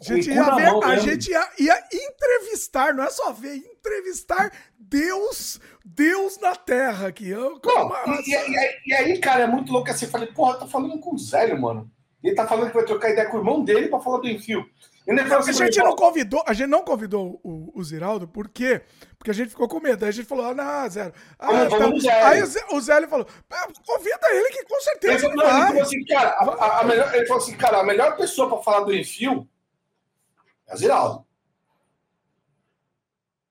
[SPEAKER 1] A gente, ia, ver-
[SPEAKER 13] mão
[SPEAKER 1] a
[SPEAKER 13] mesmo.
[SPEAKER 1] gente ia, ia entrevistar, não é só ver, entrevistar Deus, Deus na Terra aqui. Eu,
[SPEAKER 13] Não, e, e- e aí- cara, é muito louco assim. Eu falei, porra, tá falando com o Zélio, mano. Ele tá falando que vai trocar ideia com o irmão dele pra falar do Enfio. Ele falou
[SPEAKER 1] a
[SPEAKER 13] assim,
[SPEAKER 1] gente não convidou, a gente não convidou o, o Ziraldo, por quê? Porque a gente ficou com medo. Aí a gente falou, ah, não, Zé. Ah,
[SPEAKER 13] Zélio.
[SPEAKER 1] Aí o Zé, o Zélio falou, "Ah, convida ele que com
[SPEAKER 13] Ele
[SPEAKER 1] certeza ele
[SPEAKER 13] não, ele falou assim, cara, a, a- a melhor, ele falou assim, cara, a melhor pessoa pra falar do Enfio é o Ziraldo.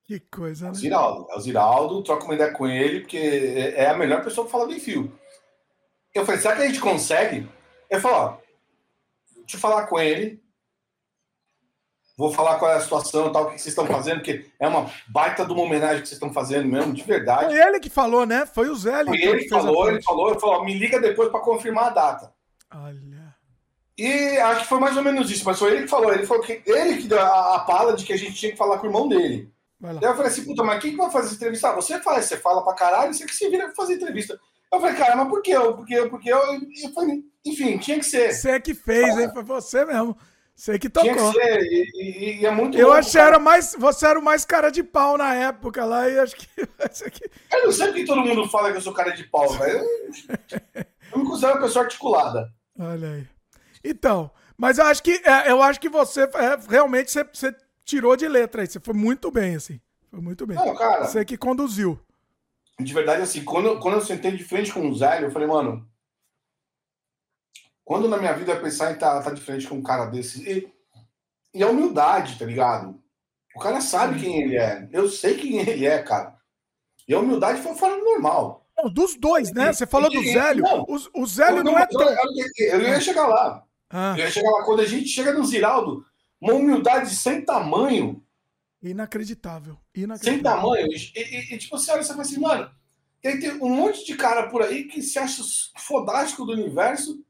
[SPEAKER 1] Que coisa,
[SPEAKER 13] É o
[SPEAKER 1] né?
[SPEAKER 13] Ziraldo. É o Ziraldo, troca uma ideia com ele, porque é é a melhor pessoa pra falar do Enfio. Eu falei, será que a gente consegue? Ele falou, ó, deixa eu falar com ele. Vou falar qual é a situação tal, o que vocês estão fazendo, porque é uma baita de uma homenagem que vocês estão fazendo mesmo, de verdade.
[SPEAKER 1] Foi ele que falou, né? Foi o Zélio
[SPEAKER 13] Foi ele que falou, ele falou, ele falou, me liga depois para confirmar a data.
[SPEAKER 1] Olha.
[SPEAKER 13] E acho que foi mais ou menos isso, mas foi ele que falou, ele falou que ele que deu a, a pala de que a gente tinha que falar com o irmão dele. Daí eu falei assim, puta, mas quem que vai fazer entrevista? Ah, você faz, você fala pra caralho, você que se vira pra fazer entrevista. Eu falei, cara, mas por que eu? Porque eu, porque eu, eu falei, enfim, tinha que ser.
[SPEAKER 1] Você que fez, hein? Foi você mesmo. Você que
[SPEAKER 13] Tinha
[SPEAKER 1] tocou.
[SPEAKER 13] que ser, e, e- e é muito
[SPEAKER 1] Eu
[SPEAKER 13] louco,
[SPEAKER 1] achei
[SPEAKER 13] cara.
[SPEAKER 1] era mais. Você era o mais cara de pau na época lá, e acho que.
[SPEAKER 13] Eu não sei porque todo mundo fala que eu sou cara de pau, velho. Eu, eu me considero uma pessoa articulada.
[SPEAKER 1] Olha aí. Então, mas eu acho que é, eu acho que você é, realmente você, você tirou de letra aí. Você foi muito bem, assim. Foi muito bem.
[SPEAKER 13] Não, cara.
[SPEAKER 1] Você que conduziu.
[SPEAKER 13] De verdade, assim, quando, eu- quando eu sentei de frente com o Zélio, eu falei, mano, quando na minha vida eu pensar em estar tá, de frente com um cara desse. E, e a humildade, tá ligado? O cara sabe quem ele é. Eu sei quem ele é, cara. E a humildade foi fora do normal.
[SPEAKER 1] Não, dos dois, né? Você falou do Zélio.
[SPEAKER 13] não.
[SPEAKER 1] O, o Zélio não é
[SPEAKER 13] eu-
[SPEAKER 1] tão.
[SPEAKER 13] Eu, eu ia chegar lá.
[SPEAKER 1] Ah.
[SPEAKER 13] Lá. Quando a gente chega no Ziraldo, uma humildade sem tamanho,
[SPEAKER 1] Inacreditável.
[SPEAKER 13] sem
[SPEAKER 1] Inacreditável.
[SPEAKER 13] tamanho. E, e- e, tipo, você olha e você fala assim, mano, tem, tem um monte de cara por aí que se acha fodástico do universo,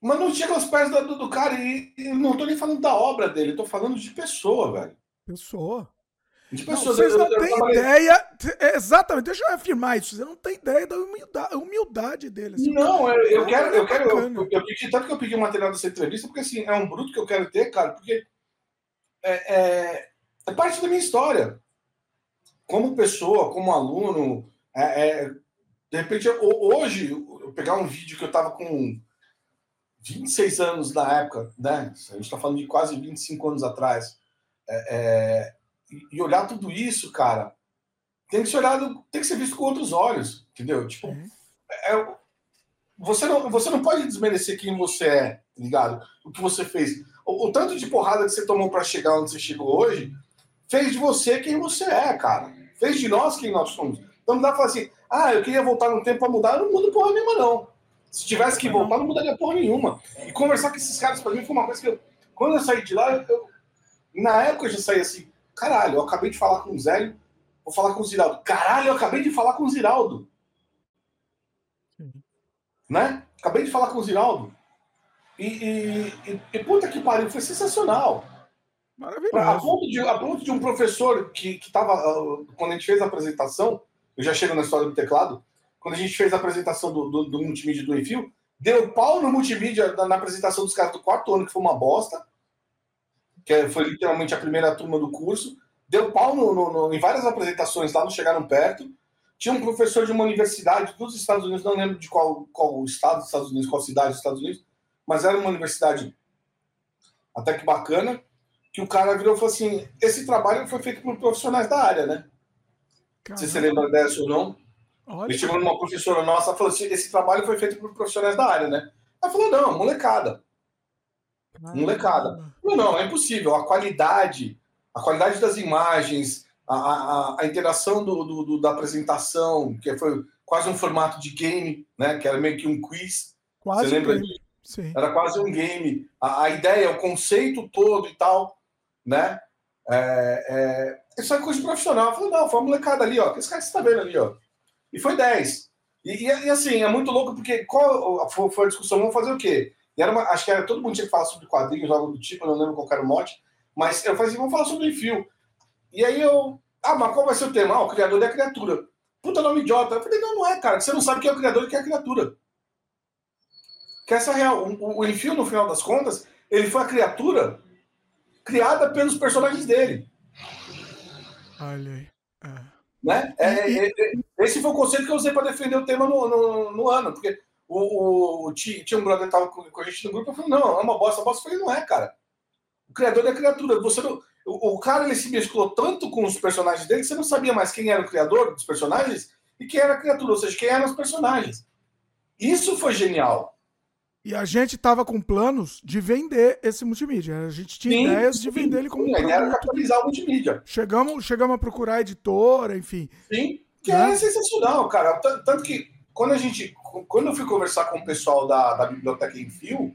[SPEAKER 13] mas não chega aos pés do, do cara. E, e não tô nem falando da obra dele, tô falando de pessoa, velho.
[SPEAKER 1] Pessoa. Não, vocês
[SPEAKER 13] Eu-
[SPEAKER 1] não
[SPEAKER 13] eu- eu
[SPEAKER 1] têm ideia. é, Exatamente, deixa eu afirmar isso. Você não tem ideia da humildade, humildade dele. assim.
[SPEAKER 13] Não, eu, eu
[SPEAKER 1] É um
[SPEAKER 13] quero, eu quero, eu, eu, eu pedi, tanto que eu pedi o material dessa entrevista, porque assim, é um bruto que eu quero ter, cara, porque é, é, é parte da minha história. Como pessoa, como aluno, é, é, de repente, eu- hoje, eu pegar um vídeo que eu tava com 26 anos na época, né? A gente tá falando de quase 25 anos atrás. é, é, e- olhar tudo isso, cara, tem que ser olhado, tem que ser visto com outros olhos, entendeu? Tipo, é, você, não, você não pode desmerecer quem você é, tá ligado? O que você fez. O, o tanto de porrada que você tomou para chegar onde você chegou hoje fez de você quem você é, cara. Fez de nós quem nós somos. Então não dá pra falar assim, ah, eu queria voltar no tempo pra mudar, eu não mudo porra nenhuma, não. Se tivesse que voltar, não mudaria porra nenhuma. E conversar com esses caras pra mim foi uma coisa que eu. Quando eu saí de lá, eu- na época eu já saí assim, caralho, eu acabei de falar com o Zélio, vou falar com o Ziraldo. Caralho, eu acabei de falar com o Ziraldo. Né? Acabei de falar com o Ziraldo. E, e, e- e puta que pariu, foi sensacional. A ponto de, a ponto de um professor que estava, quando a gente fez a apresentação, eu já chego na história do teclado, quando a gente fez a apresentação do, do, do multimídia do Enfio, deu pau no multimídia na, na apresentação dos caras do quarto ano, que foi uma bosta, que é- foi literalmente a primeira turma do curso, deu pau no, no- no- em várias apresentações lá, não chegaram perto. Tinha um professor de uma universidade dos Estados Unidos, não lembro de qual, qual estado dos Estados Unidos, qual cidade dos Estados Unidos, mas era uma universidade até que bacana, que o cara virou e falou assim: esse trabalho foi feito por profissionais da área, né? Sei se você lembra dessa ou não.
[SPEAKER 1] Olha.
[SPEAKER 13] Ele chegou numa professora nossa e falou assim: esse trabalho foi feito por profissionais da área, né? Ela falou: não, molecada. Molecada. Não, não, é impossível. A qualidade, a qualidade das imagens, a, a, a interação do, do- do- da apresentação, que foi quase um formato de game, né? Que era meio que um quiz.
[SPEAKER 1] Quase
[SPEAKER 13] Você
[SPEAKER 1] um
[SPEAKER 13] lembra disso?
[SPEAKER 1] Sim.
[SPEAKER 13] Era quase um game. A, a ideia, o conceito todo e tal, né? É, é, isso é coisa de profissional. Eu falei, não, foi uma molecada ali, ó. Esse cara que você tá vendo ali, ó. E foi 10. E, e, e, assim, é muito louco, porque qual foi, foi a discussão? Vamos fazer o quê? E era uma, acho que era todo mundo tinha que falar sobre quadrinhos, algo do tipo, eu não lembro qual era o mote. Mas eu falei assim, vamos falar sobre fio. E aí eu. Ah, mas qual vai ser o tema? Ah, o criador é a criatura. Puta nome idiota. Eu falei, não, não é, cara. Você não sabe quem é o criador e quem é a criatura. Que essa é a real. O, o Enfio, no final das contas, ele foi a criatura criada pelos personagens dele.
[SPEAKER 1] Olha aí.
[SPEAKER 13] Né? É, é, é, esse foi o conceito que eu usei para defender o tema no, no, no ano, porque o, o, o- ti- tinha um brother que estava com, com a gente no grupo, eu falei, não, é uma bosta, uma bosta. Eu falei, não é, cara. O criador é a criatura. Você não- o, o cara ele se mesclou tanto com os personagens dele que você não sabia mais quem era o criador dos personagens e quem era a criatura, ou seja, quem eram os personagens. Isso foi genial.
[SPEAKER 1] E a gente tava com planos de vender esse multimídia. A gente tinha
[SPEAKER 13] Sim,
[SPEAKER 1] ideias de
[SPEAKER 13] sim,
[SPEAKER 1] vender ele como
[SPEAKER 13] sim,
[SPEAKER 1] um
[SPEAKER 13] a ideia era capitalizar o multimídia.
[SPEAKER 1] Chegamos, chegamos a procurar editora, enfim.
[SPEAKER 13] Sim, que
[SPEAKER 1] Né?
[SPEAKER 13] é sensacional, cara. Tanto que quando a gente, quando eu fui conversar com o pessoal da, da biblioteca em fio,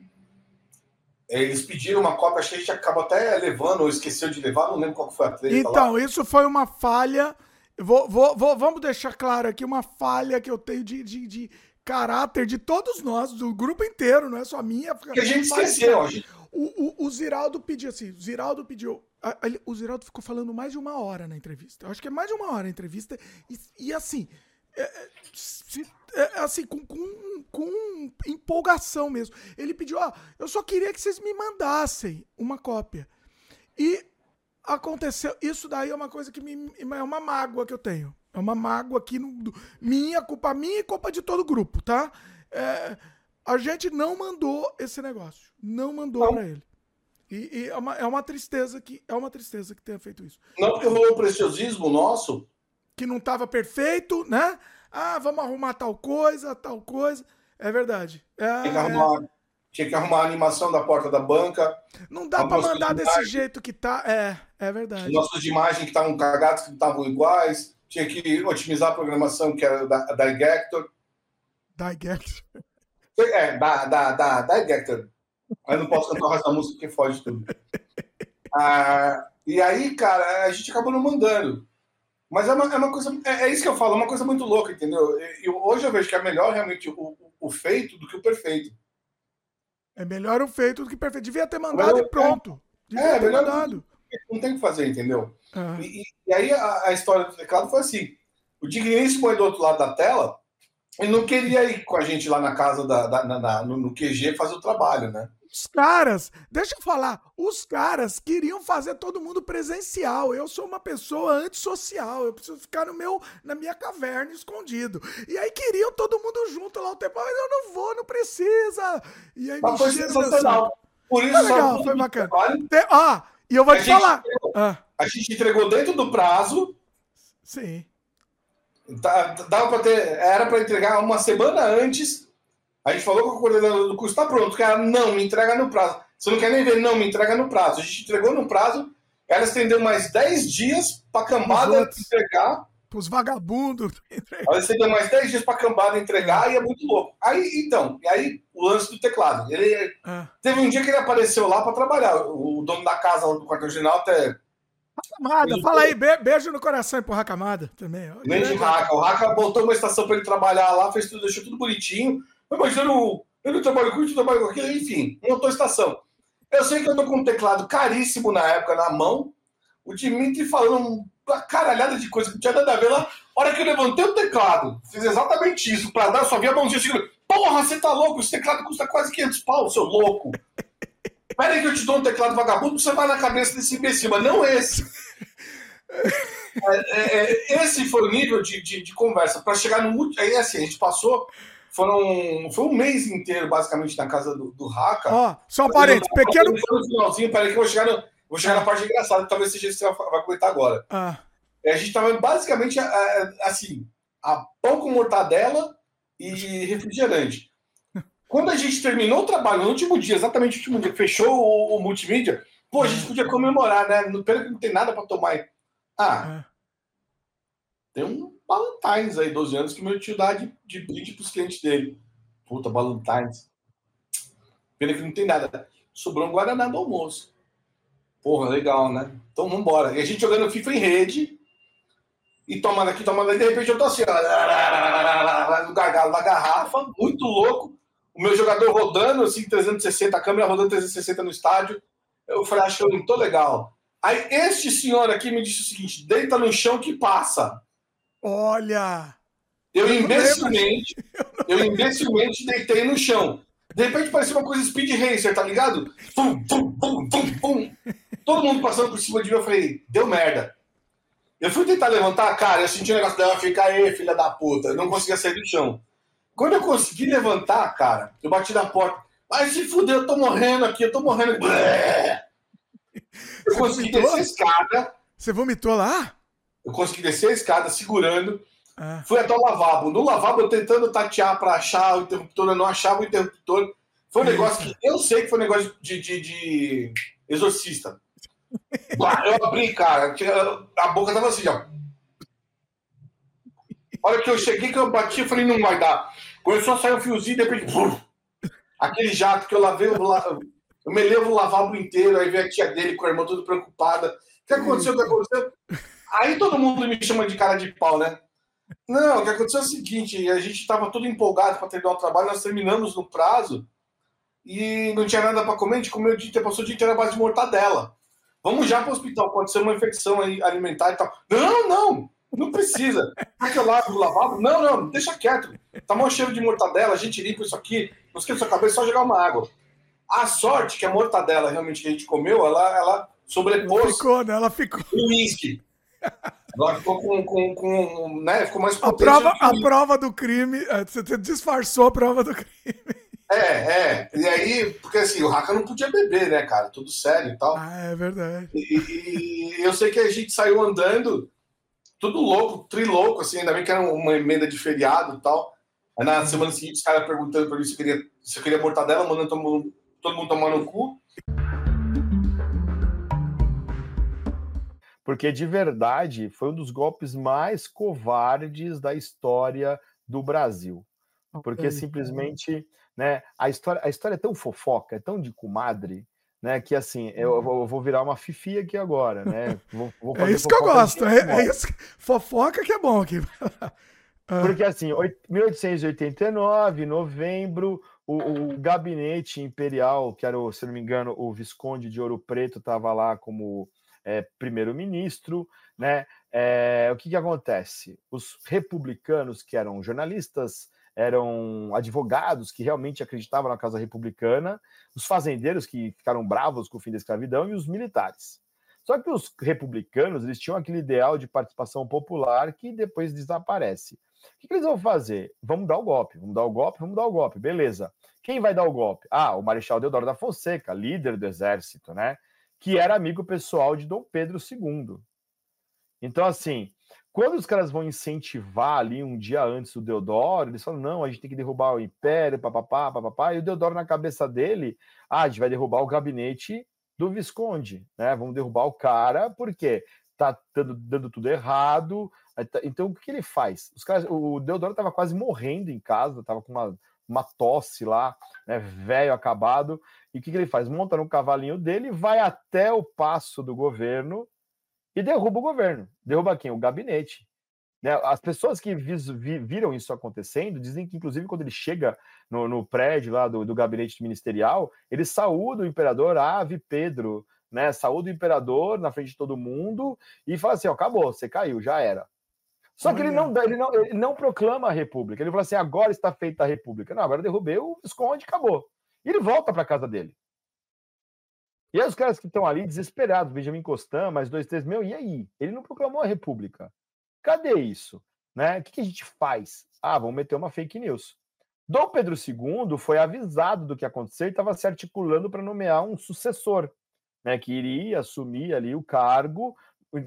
[SPEAKER 13] eles pediram uma cópia, acho que a gente acabou até levando, ou esqueceu de levar, não lembro qual foi a treta lá.
[SPEAKER 1] Então, isso foi uma falha. Vou, vou- vou- vamos deixar claro aqui uma falha que eu tenho de, de, de caráter de todos nós, do grupo inteiro, não é só minha.
[SPEAKER 13] Que a gente esqueceu, a gente-
[SPEAKER 1] O, o, o Ziraldo pediu assim, o Ziraldo pediu. a- ele- O Ziraldo ficou falando mais de uma hora na entrevista. Eu acho que é mais de uma hora a entrevista. E, e assim, é, é, se- é, assim, com, com, com empolgação mesmo. Ele pediu, ó, eu só queria que vocês me mandassem uma cópia. E aconteceu. Isso daí é uma coisa que me, é uma mágoa que eu tenho. É uma mágoa aqui no, minha, culpa minha e culpa de todo o grupo, tá? É, a gente não mandou esse negócio. Não mandou pra ele. E, e é, uma, é uma tristeza que é uma tristeza que tenha feito isso.
[SPEAKER 13] Não porque rolou o preciosismo nosso.
[SPEAKER 1] Que não tava perfeito, né? Ah, vamos arrumar tal coisa, tal coisa. É verdade. É,
[SPEAKER 13] Tinha que arrumar, tinha que arrumar a animação da porta da banca.
[SPEAKER 1] não dá pra
[SPEAKER 13] algumas
[SPEAKER 1] mandar desse
[SPEAKER 13] mais.
[SPEAKER 1] jeito que tá. É, é verdade.
[SPEAKER 13] nossos de imagem que estavam cagados, que não estavam iguais. Tinha que otimizar a programação que era da, da Igector.
[SPEAKER 1] Digect.
[SPEAKER 13] É, da, da, da, da Igector. Aí não posso cantar o resto da música porque foge tudo. Ah, e aí, cara, a gente acabou não mandando. Mas é uma, é uma coisa. É, é isso que eu falo, é uma coisa muito louca, entendeu? E- eu- hoje eu vejo que é melhor realmente o, o- o feito do que o perfeito.
[SPEAKER 1] É melhor o feito do que perfeito. Devia ter mandado
[SPEAKER 13] Melhor-
[SPEAKER 1] e pronto. Devia
[SPEAKER 13] É,
[SPEAKER 1] ter
[SPEAKER 13] melhor
[SPEAKER 1] mandado.
[SPEAKER 13] Não tem o que fazer, entendeu?
[SPEAKER 1] Ah.
[SPEAKER 13] E, e- e aí a, a história do teclado foi assim: o digníssimo aí do outro lado da tela, ele não queria ir com a gente lá na casa da, da- na- na- no, no QG fazer o trabalho, né?
[SPEAKER 1] Os caras, deixa eu falar, os caras queriam fazer todo mundo presencial. Eu sou uma pessoa antissocial, eu preciso ficar no meu, na minha caverna escondido. E aí queriam todo mundo junto lá o tempo, mas eu não vou, não precisa. E aí
[SPEAKER 13] Mas foi sensacional. Por isso,
[SPEAKER 1] Foi legal, foi bacana.
[SPEAKER 13] trabalha.
[SPEAKER 1] Te- Ah, e eu vou
[SPEAKER 13] A
[SPEAKER 1] te falar.
[SPEAKER 13] entregou-
[SPEAKER 1] Ah,
[SPEAKER 13] A gente entregou dentro do prazo.
[SPEAKER 1] sim.
[SPEAKER 13] Tá- Dava para ter, era para entregar uma semana antes. A gente falou com o coordenador do curso, tá pronto, cara, não, me entrega no prazo. Você não quer nem ver, não, me entrega no prazo. A gente entregou no prazo, ela estendeu mais 10 dias para a cambada entregar.
[SPEAKER 1] Pros vagabundos.
[SPEAKER 13] Ela estendeu mais 10 dias para a cambada entregar e é muito louco. Aí, então, e aí o lance do teclado. Ele
[SPEAKER 1] Ah.
[SPEAKER 13] teve um dia que ele apareceu lá para trabalhar. O, dono da casa lá do quartel-general até
[SPEAKER 1] Camada, fala aí, be- beijo no coração e porra camada também.
[SPEAKER 13] Nem de Raca. O Raca botou uma estação para ele trabalhar lá, fez tudo, deixou tudo bonitinho. Mas eu não, eu não trabalho com isso, eu trabalho com aquilo, enfim, montou a estação. Eu sei que eu tô com um teclado caríssimo na época na mão. O Dimitri falando uma caralhada de coisa que não tinha nada a ver lá. A hora que eu levantei o teclado, fiz exatamente isso, para dar, só vi a mãozinha segurando. Porra, você tá louco? Esse teclado custa quase 500 pau, seu louco. Pera aí que eu te dou um teclado vagabundo, você vai na cabeça desse imbecil, mas não esse. É, é, é, esse foi o nível de, de, de conversa. Para chegar no último. Aí assim, a gente passou. Foram, foi um mês inteiro, basicamente, na casa do, do Raka.
[SPEAKER 1] Ó, só um parênteses, pequeno-
[SPEAKER 13] No finalzinho, peraí, que eu vou chegar no. Vou chegar na parte engraçada, talvez seja isso que você vai comentar agora.
[SPEAKER 1] Ah.
[SPEAKER 13] A gente tava basicamente assim, a pão com mortadela e refrigerante. Quando a gente terminou o trabalho, no último dia, exatamente no último dia, fechou o, o multimídia, pô, a gente podia comemorar, né? Pelo que não tem nada para tomar. Ah, tem um Valentine's aí, 12 anos, que meu tio dá de, de brinde pros clientes dele. Puta, Valentine's. Pena que não tem nada. Sobrou um Guaraná do almoço. Porra, legal, né? Então vambora. E a gente jogando FIFA em rede. E tomando aqui, tomando ali. De repente eu tô assim, ó, no gargalo da garrafa, muito louco. O meu jogador rodando, assim, 360, a câmera rodando 360 no estádio. Eu falei, não tô legal. Aí este senhor aqui me disse o seguinte: deita no chão que passa.
[SPEAKER 1] Olha!
[SPEAKER 13] Eu imbecilmente, eu imbecilmente deitei no chão. De repente parecia uma coisa Speed Racer, tá ligado? Pum, pum, pum, pum, pum. Todo mundo passando por cima de mim, eu falei, deu merda. Eu fui tentar levantar, cara, eu senti o negócio dela, fica aí, filha da puta. Eu não conseguia sair do chão. Quando eu consegui levantar, cara, eu bati na porta. Ai, se fuder, eu tô morrendo aqui, eu tô morrendo. Eu consegui descer a escada.
[SPEAKER 1] Você vomitou lá?
[SPEAKER 13] Eu consegui descer a escada segurando. Ah. Fui até o lavabo. No lavabo, eu tentando tatear para achar o interruptor, eu não achava o interruptor. Foi um negócio que eu sei que foi um negócio de, de, de exorcista. Eu abri, cara, a boca tava assim, ó. A hora que eu cheguei, que eu bati, eu falei, não vai dar. Começou a sair um fiozinho, de repente, aquele jato que eu lavei, eu, eu me levo o lavabo inteiro, aí vem a tia dele com a irmã toda preocupada. O que aconteceu? O que aconteceu? Aí todo mundo me chama de cara de pau, né? Não, o que aconteceu é o seguinte: a gente estava todo empolgado para terminar o trabalho, nós terminamos no prazo e não tinha nada para comer, a gente comeu o dia inteiro, passou o dia inteiro na base de mortadela. Vamos já para o hospital, pode ser uma infecção alimentar e tal. Não, não, não precisa. Quer que eu lave o lavabo? Não, não, deixa quieto. Tá mau cheiro de mortadela, a gente limpa isso aqui, não esqueça sua cabeça, só jogar uma água. A sorte que a mortadela realmente que a gente comeu, ela, ela sobrepôs.
[SPEAKER 1] Ficou, né? Ela ficou.
[SPEAKER 13] O uísque. Ela ficou com, com, com, né? Ficou mais
[SPEAKER 1] a prova, a prova do crime, é, você disfarçou a prova do crime.
[SPEAKER 13] É, é. E aí, porque assim, o Raka não podia beber, né, cara? Tudo sério e tal.
[SPEAKER 1] Ah, é verdade.
[SPEAKER 13] E, e eu sei que a gente saiu andando, tudo louco, trilouco, assim, ainda bem que era uma emenda de feriado e tal. Aí na semana seguinte, os caras perguntando pra mim se eu queria, se eu queria mortadela, mandando todo mundo, todo mundo tomar no cu.
[SPEAKER 20] Porque de verdade foi um dos golpes mais covardes da história do Brasil. Porque okay. simplesmente, né, a história, a história é tão fofoca, é tão de comadre, né, que assim, eu, eu vou virar uma fifi aqui agora, né? Vou,
[SPEAKER 1] vou é isso que eu gosto, é, é, isso, fofoca que é bom aqui.
[SPEAKER 20] Ah. Porque assim, 1889, novembro, o, o, gabinete imperial, que era, se não me engano, o Visconde de Ouro Preto estava lá como é, primeiro-ministro, né? É, o que, que acontece? Os republicanos, que eram jornalistas, eram advogados que realmente acreditavam na causa republicana, os fazendeiros que ficaram bravos com o fim da escravidão e os militares. Só que os republicanos eles tinham aquele ideal de participação popular que depois desaparece. O que, que eles vão fazer? Vamos dar o golpe, vamos dar o golpe, vamos dar o golpe, beleza. Quem vai dar o golpe? Ah, o Marechal Deodoro da Fonseca, líder do exército, né? Que era amigo pessoal de Dom Pedro II. Então, assim, quando os caras vão incentivar ali um dia antes o Deodoro, eles falam: não, a gente tem que derrubar o Império, papapá, papapá, e o Deodoro, na cabeça dele, ah, a gente vai derrubar o gabinete do Visconde, né? Vamos derrubar o cara, porque tá dando, dando tudo errado. Tá, então, o que ele faz? Os caras, o Deodoro estava quase morrendo em casa, estava com uma uma tosse lá, né, velho acabado. E o que, que ele faz? Monta no cavalinho dele, vai até o passo do governo e derruba o governo. Derruba quem? O gabinete. Né? As pessoas que viram isso acontecendo dizem que, inclusive, quando ele chega no, no prédio lá do, do, gabinete ministerial, ele saúda o imperador Ave Pedro, né? Saúda o imperador na frente de todo mundo e fala assim: ó, acabou, você caiu, já era. Só que ele não, ele, não, ele não proclama a república. Ele fala assim: agora está feita a república. Não, agora derrubei o Visconde acabou. E ele volta para casa dele. E aí os caras que estão ali desesperados, Benjamin Constant, mais dois, três, meu, e aí? Ele não proclamou a república. Cadê isso? Né? O que, que a gente faz? Ah, vamos meter uma fake news. Dom Pedro II foi avisado do que aconteceu e estava se articulando para nomear um sucessor. né, que iria assumir ali o cargo,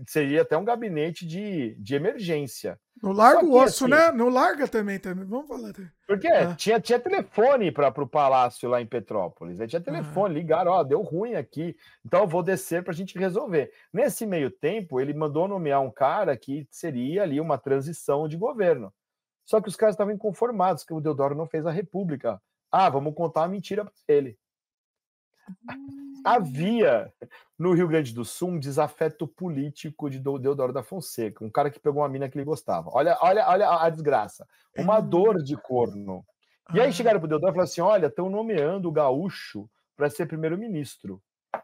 [SPEAKER 20] seria até um gabinete de, de emergência.
[SPEAKER 1] No larga
[SPEAKER 20] Só
[SPEAKER 1] o
[SPEAKER 20] que,
[SPEAKER 1] osso,
[SPEAKER 20] assim,
[SPEAKER 1] né? No larga também, também. Vamos falar.
[SPEAKER 20] Porque
[SPEAKER 1] Ah.
[SPEAKER 20] tinha, tinha telefone para o palácio lá em Petrópolis. Aí tinha telefone, ligaram, ó, deu ruim aqui, então eu vou descer para a gente resolver. Nesse meio tempo, ele mandou nomear um cara que seria ali uma transição de governo. Só que os caras estavam inconformados que o Deodoro não fez a República. Ah, vamos contar uma mentira para ele. Havia no Rio Grande do Sul um desafeto político de Do- Deodoro da Fonseca, um cara que pegou uma mina que ele gostava. Olha, olha, olha a desgraça. Uma dor de corno. E aí chegaram pro Deodoro e falaram assim: olha, estão nomeando o gaúcho para ser primeiro-ministro.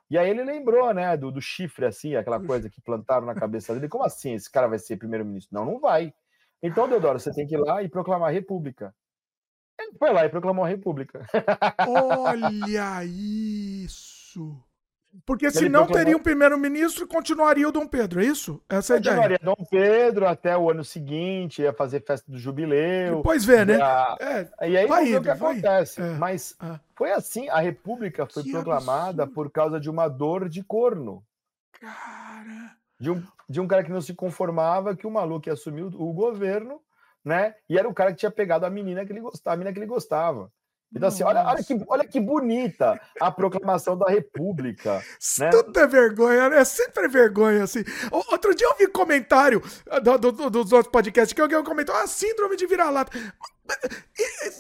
[SPEAKER 20] E aí ele lembrou, né, do, do chifre, assim, aquela coisa que plantaram na cabeça dele. Como assim? Esse cara vai ser primeiro-ministro? Não, não vai. Então, Deodoro, você tem que ir lá e proclamar a república. Ele foi lá e proclamou a república.
[SPEAKER 1] Olha isso. Porque
[SPEAKER 20] Ele
[SPEAKER 1] senão
[SPEAKER 20] proclamou-
[SPEAKER 1] teria um primeiro-ministro e continuaria o Dom Pedro, é isso? Essa é a ideia.
[SPEAKER 20] Continuaria Dom Pedro até o ano seguinte, ia fazer festa do jubileu.
[SPEAKER 1] Depois vê, né?
[SPEAKER 20] ia-
[SPEAKER 1] É,
[SPEAKER 20] e aí
[SPEAKER 1] vai
[SPEAKER 20] ver o
[SPEAKER 1] indo,
[SPEAKER 20] que acontece.
[SPEAKER 1] É,
[SPEAKER 20] Mas foi assim, a República foi proclamada por causa de uma dor de corno. De um, de um cara que não se conformava que o maluco ia assumir o, o governo, né? E era o cara que tinha pegado a menina que ele gostava, a menina que ele gostava. Então, assim, olha, olha, que, olha que bonita a proclamação da República. Né?
[SPEAKER 1] Tudo é vergonha, né? É sempre vergonha, assim. Outro dia eu vi comentário ah, do- do- do- dos outros podcasts que alguém comentou, ah, síndrome de vira-lata.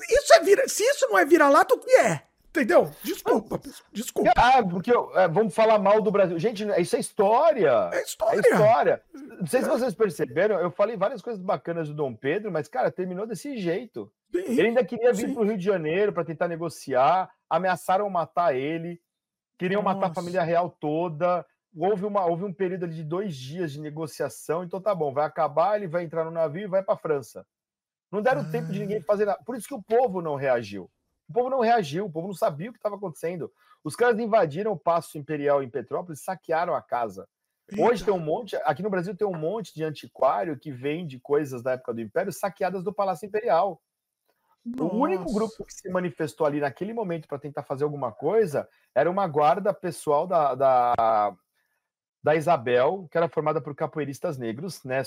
[SPEAKER 1] Isso é vira... Se isso não é vira-lata, o que é? Entendeu? Desculpa, pessoal, desculpa.
[SPEAKER 20] Ah, porque é, vamos falar mal do Brasil. Gente, isso é história. É
[SPEAKER 1] história.
[SPEAKER 20] história. Não sei se vocês perceberam, eu falei várias coisas bacanas do Dom Pedro, mas, cara, terminou desse jeito. Ele ainda queria vir para o Rio de Janeiro para tentar negociar, ameaçaram matar ele, queriam matar a
[SPEAKER 1] Nossa.
[SPEAKER 20] família real toda. Houve, uma, houve um período ali de dois dias de negociação, então tá bom, vai acabar, ele vai entrar no navio e vai para a França. Não deram tempo de
[SPEAKER 1] Ah.
[SPEAKER 20] ninguém fazer nada. Por isso que o povo não reagiu. O povo não reagiu, o povo não sabia o que estava acontecendo. Os caras invadiram o Paço Imperial em Petrópolis, saquearam a casa. Hoje tem um monte, aqui no Brasil tem um monte de antiquário que vende coisas da época do Império saqueadas do Palácio Imperial. O único
[SPEAKER 1] Nossa.
[SPEAKER 20] grupo que se manifestou ali naquele momento para tentar fazer alguma coisa era uma guarda pessoal da, da, da Isabel, que era formada por capoeiristas negros, né,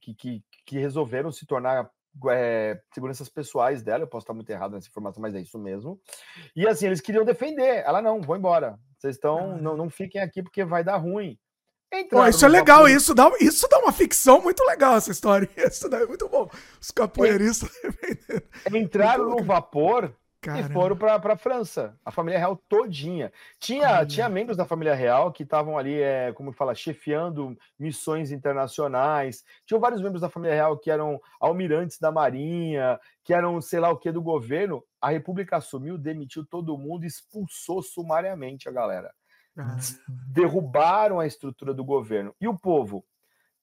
[SPEAKER 20] que, que, que resolveram se tornar é, seguranças pessoais dela. Eu posso estar muito errado nessa informação, mas é isso mesmo. E assim, eles queriam defender. Ela não, vou embora. Vocês estão, não, não fiquem aqui porque vai dar ruim.
[SPEAKER 1] Pô,
[SPEAKER 20] Entraram
[SPEAKER 1] isso é legal, isso dá, isso dá uma ficção muito legal, essa história. Isso daí é muito bom. Os capoeiristas.
[SPEAKER 20] entraram no vapor
[SPEAKER 1] Caramba.
[SPEAKER 20] e foram para a França. A família real todinha. Tinha, tinha membros da família real que estavam ali, é, como fala, chefiando missões internacionais. Tinham vários membros da família real que eram almirantes da marinha, que eram sei lá o que do governo. A República assumiu, demitiu todo mundo, expulsou sumariamente a galera. Derrubaram a estrutura do governo. E o povo?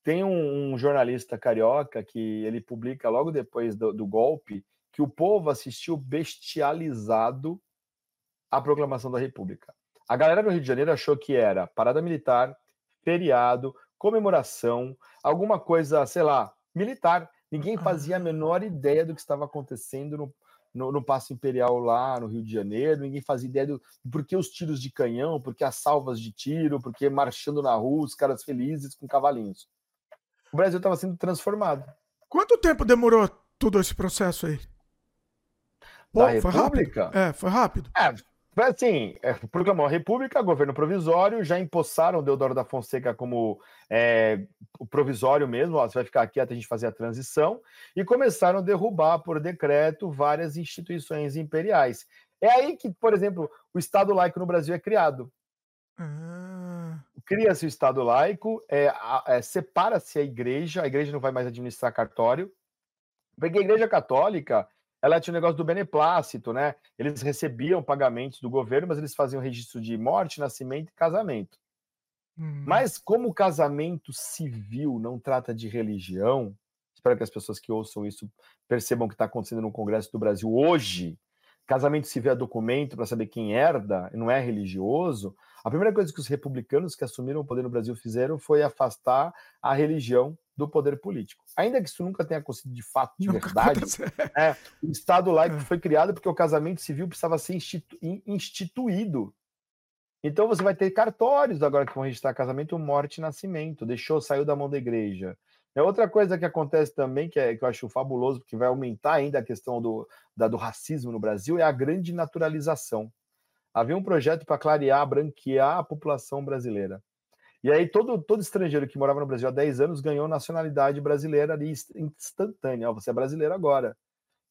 [SPEAKER 20] Tem um, um jornalista carioca que ele publica logo depois do, do golpe que o povo assistiu bestializado à proclamação da República. A galera no Rio de Janeiro achou que era parada militar, feriado, comemoração, alguma coisa, sei lá, militar. Ninguém fazia a menor ideia do que estava acontecendo no, no, no Paço Imperial lá no Rio de Janeiro, ninguém fazia ideia do por que os tiros de canhão, por que as salvas de tiro, por que marchando na rua, os caras felizes com cavalinhos. O Brasil estava sendo transformado.
[SPEAKER 1] Quanto tempo demorou todo esse processo aí? Pô, foi rápido. É, foi rápido.
[SPEAKER 20] É, assim, é, proclamou a República, governo provisório, já empossaram Deodoro da Fonseca como é, o provisório mesmo, ó, você vai ficar aqui até a gente fazer a transição, e começaram a derrubar por decreto várias instituições imperiais. É aí que, por exemplo, o Estado laico no Brasil é criado. Cria-se o Estado laico, é, é, separa-se a igreja, a igreja não vai mais administrar cartório, porque a igreja católica, ela tinha o negócio do beneplácito, né? Eles recebiam pagamentos do governo, mas eles faziam registro de morte, nascimento e casamento. Mas como o casamento civil não trata de religião, espero que as pessoas que ouçam isso percebam o que está acontecendo no Congresso do Brasil hoje. Casamento civil é documento para saber quem herda, não é religioso. A primeira coisa que os republicanos que assumiram o poder no Brasil fizeram foi afastar a religião do poder político. Ainda que isso nunca tenha acontecido de fato, de verdade, é, o Estado laico foi criado porque o casamento civil precisava ser institu- in- instituído Então você vai ter cartórios agora que vão registrar casamento, morte e nascimento. Deixou, saiu da mão da igreja. É outra coisa que acontece também, que, é, que eu acho fabuloso, porque vai aumentar ainda a questão do, da, do racismo no Brasil, é a grande naturalização. Havia um projeto para clarear, branquear a população brasileira. E aí todo, todo estrangeiro que morava no Brasil há 10 anos ganhou nacionalidade brasileira ali instantânea. Você é brasileiro agora.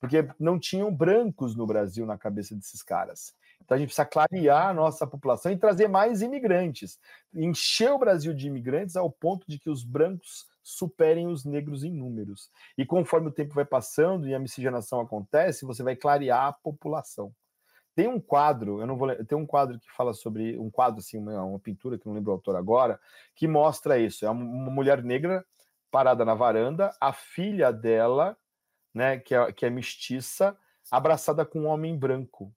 [SPEAKER 20] Porque não tinham brancos no Brasil na cabeça desses caras. Então a gente precisa clarear a nossa população e trazer mais imigrantes. Encher o Brasil de imigrantes ao ponto de que os brancos superem os negros em números. E conforme o tempo vai passando e a miscigenação acontece, você vai clarear a população. Tem um quadro, eu não vou tem um quadro que fala sobre um quadro assim, uma, uma pintura que não lembro o autor agora, que mostra isso. É uma, mulher negra parada na varanda, a filha dela, né, que é, que é mestiça, abraçada com um homem branco,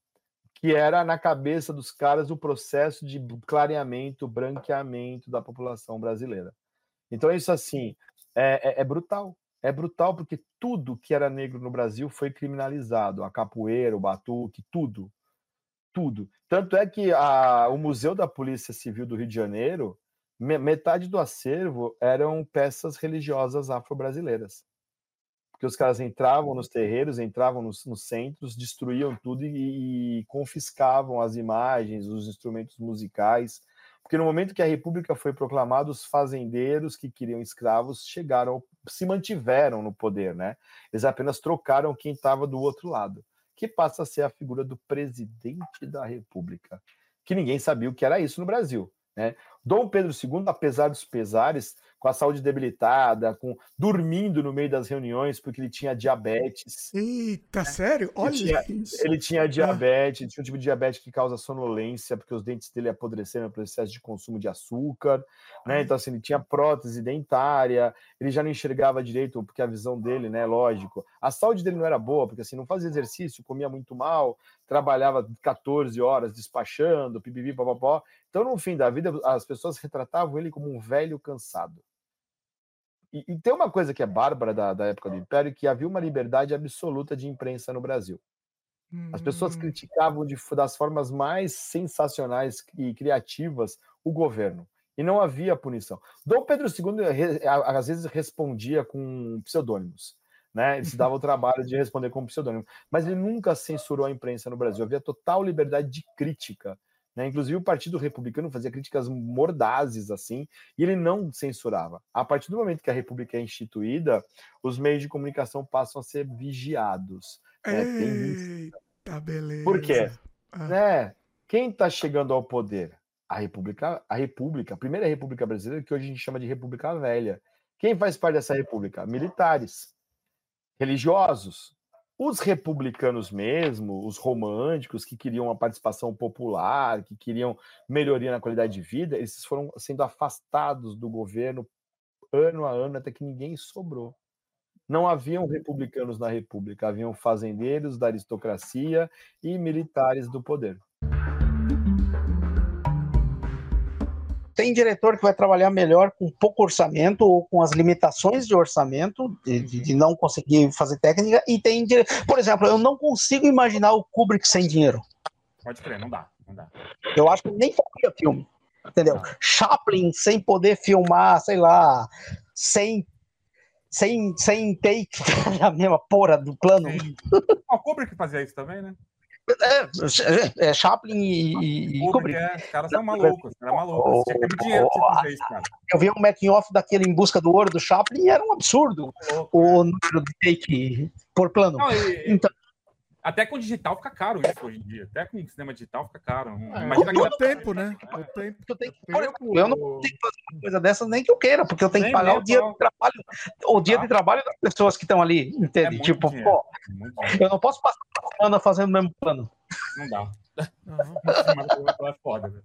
[SPEAKER 20] que era na cabeça dos caras o processo de clareamento, branqueamento da população brasileira. Então, isso assim é, é, é, brutal. É brutal porque tudo que era negro no Brasil foi criminalizado. A capoeira, o batuque, tudo. Tudo. Tanto é que a, o Museu da Polícia Civil do Rio de Janeiro, me, metade do acervo eram peças religiosas afro-brasileiras. Porque os caras entravam nos terreiros, entravam nos, nos centros, destruíam tudo e, e confiscavam as imagens, os instrumentos musicais porque no momento que a República foi proclamada, os fazendeiros que queriam escravos chegaram, se mantiveram no poder, né? Eles apenas trocaram quem estava do outro lado, que passa a ser a figura do presidente da República, que ninguém sabia o que era isso no Brasil. Né? Dom Pedro II, apesar dos pesares, com a saúde debilitada, com dormindo no meio das reuniões porque ele tinha diabetes.
[SPEAKER 1] Eita, sério? Olha
[SPEAKER 20] ele tinha,
[SPEAKER 1] isso.
[SPEAKER 20] Ele tinha diabetes, ah. tinha um tipo de diabetes que causa sonolência, porque os dentes dele apodreceram no processo de consumo de açúcar, né? Então, assim, ele tinha prótese dentária, ele já não enxergava direito, porque a visão dele, né, lógico. A saúde dele não era boa, porque assim, não fazia exercício, comia muito mal, trabalhava 14 horas despachando, pipipi, papapó. Então, no fim da vida, as pessoas retratavam ele como um velho cansado. E, e tem uma coisa que é bárbara da, da época do Império, que havia uma liberdade absoluta de imprensa no Brasil. As pessoas hum. criticavam de, das formas mais sensacionais e criativas o governo. E não havia punição. Dom Pedro II às vezes respondia com pseudônimos. Né? Ele se dava o trabalho de responder com pseudônimo. Mas ele nunca censurou a imprensa no Brasil. Havia total liberdade de crítica. Né? Inclusive, o Partido Republicano fazia críticas mordazes assim, e ele não censurava. A partir do momento que a República é instituída, os meios de comunicação passam a ser vigiados. Né?
[SPEAKER 1] Eita, beleza.
[SPEAKER 20] Por quê? Ah. Né? Quem está chegando ao poder? A República, a República, a primeira República Brasileira, que hoje a gente chama de República Velha. Quem faz parte dessa República? Militares, religiosos, os republicanos mesmo, os românticos que queriam uma participação popular, que queriam melhoria na qualidade de vida, eles foram sendo afastados do governo ano a ano até que ninguém sobrou. Não haviam republicanos na República, haviam fazendeiros da aristocracia e militares do poder.
[SPEAKER 27] Tem diretor que vai trabalhar melhor com pouco orçamento ou com as limitações de orçamento, de, de não conseguir fazer técnica, e tem, por exemplo, eu não consigo imaginar o Kubrick sem dinheiro.
[SPEAKER 28] Pode crer, não dá, não dá.
[SPEAKER 27] Eu acho que nem faria filme, entendeu? Não. Chaplin sem poder filmar, sei lá, sem sem, sem take a mesma porra do plano.
[SPEAKER 28] O Kubrick fazia isso também, né?
[SPEAKER 27] É, é, Chaplin e, e
[SPEAKER 28] Kubrick. É, os caras são malucos, era maluco. Tinha que dinheiro pra fazer isso, cara.
[SPEAKER 27] Eu vi um making off daquele Em Busca do Ouro do Chaplin e era um absurdo o número de take por plano. Não, e,
[SPEAKER 28] então, até com digital fica caro isso hoje em dia. Até com cinema digital fica caro.
[SPEAKER 1] É, Imagina o tempo, né? O tempo.
[SPEAKER 27] Eu, tenho que, exemplo, eu não consigo fazer uma coisa dessa nem que eu queira, porque eu tenho que pagar o dia de trabalho, o dia de trabalho das pessoas que estão ali, entende? É tipo, dinheiro. pô, é eu não posso passar uma semana fazendo o mesmo plano.
[SPEAKER 28] Não dá. Uhum.
[SPEAKER 1] é foda, velho.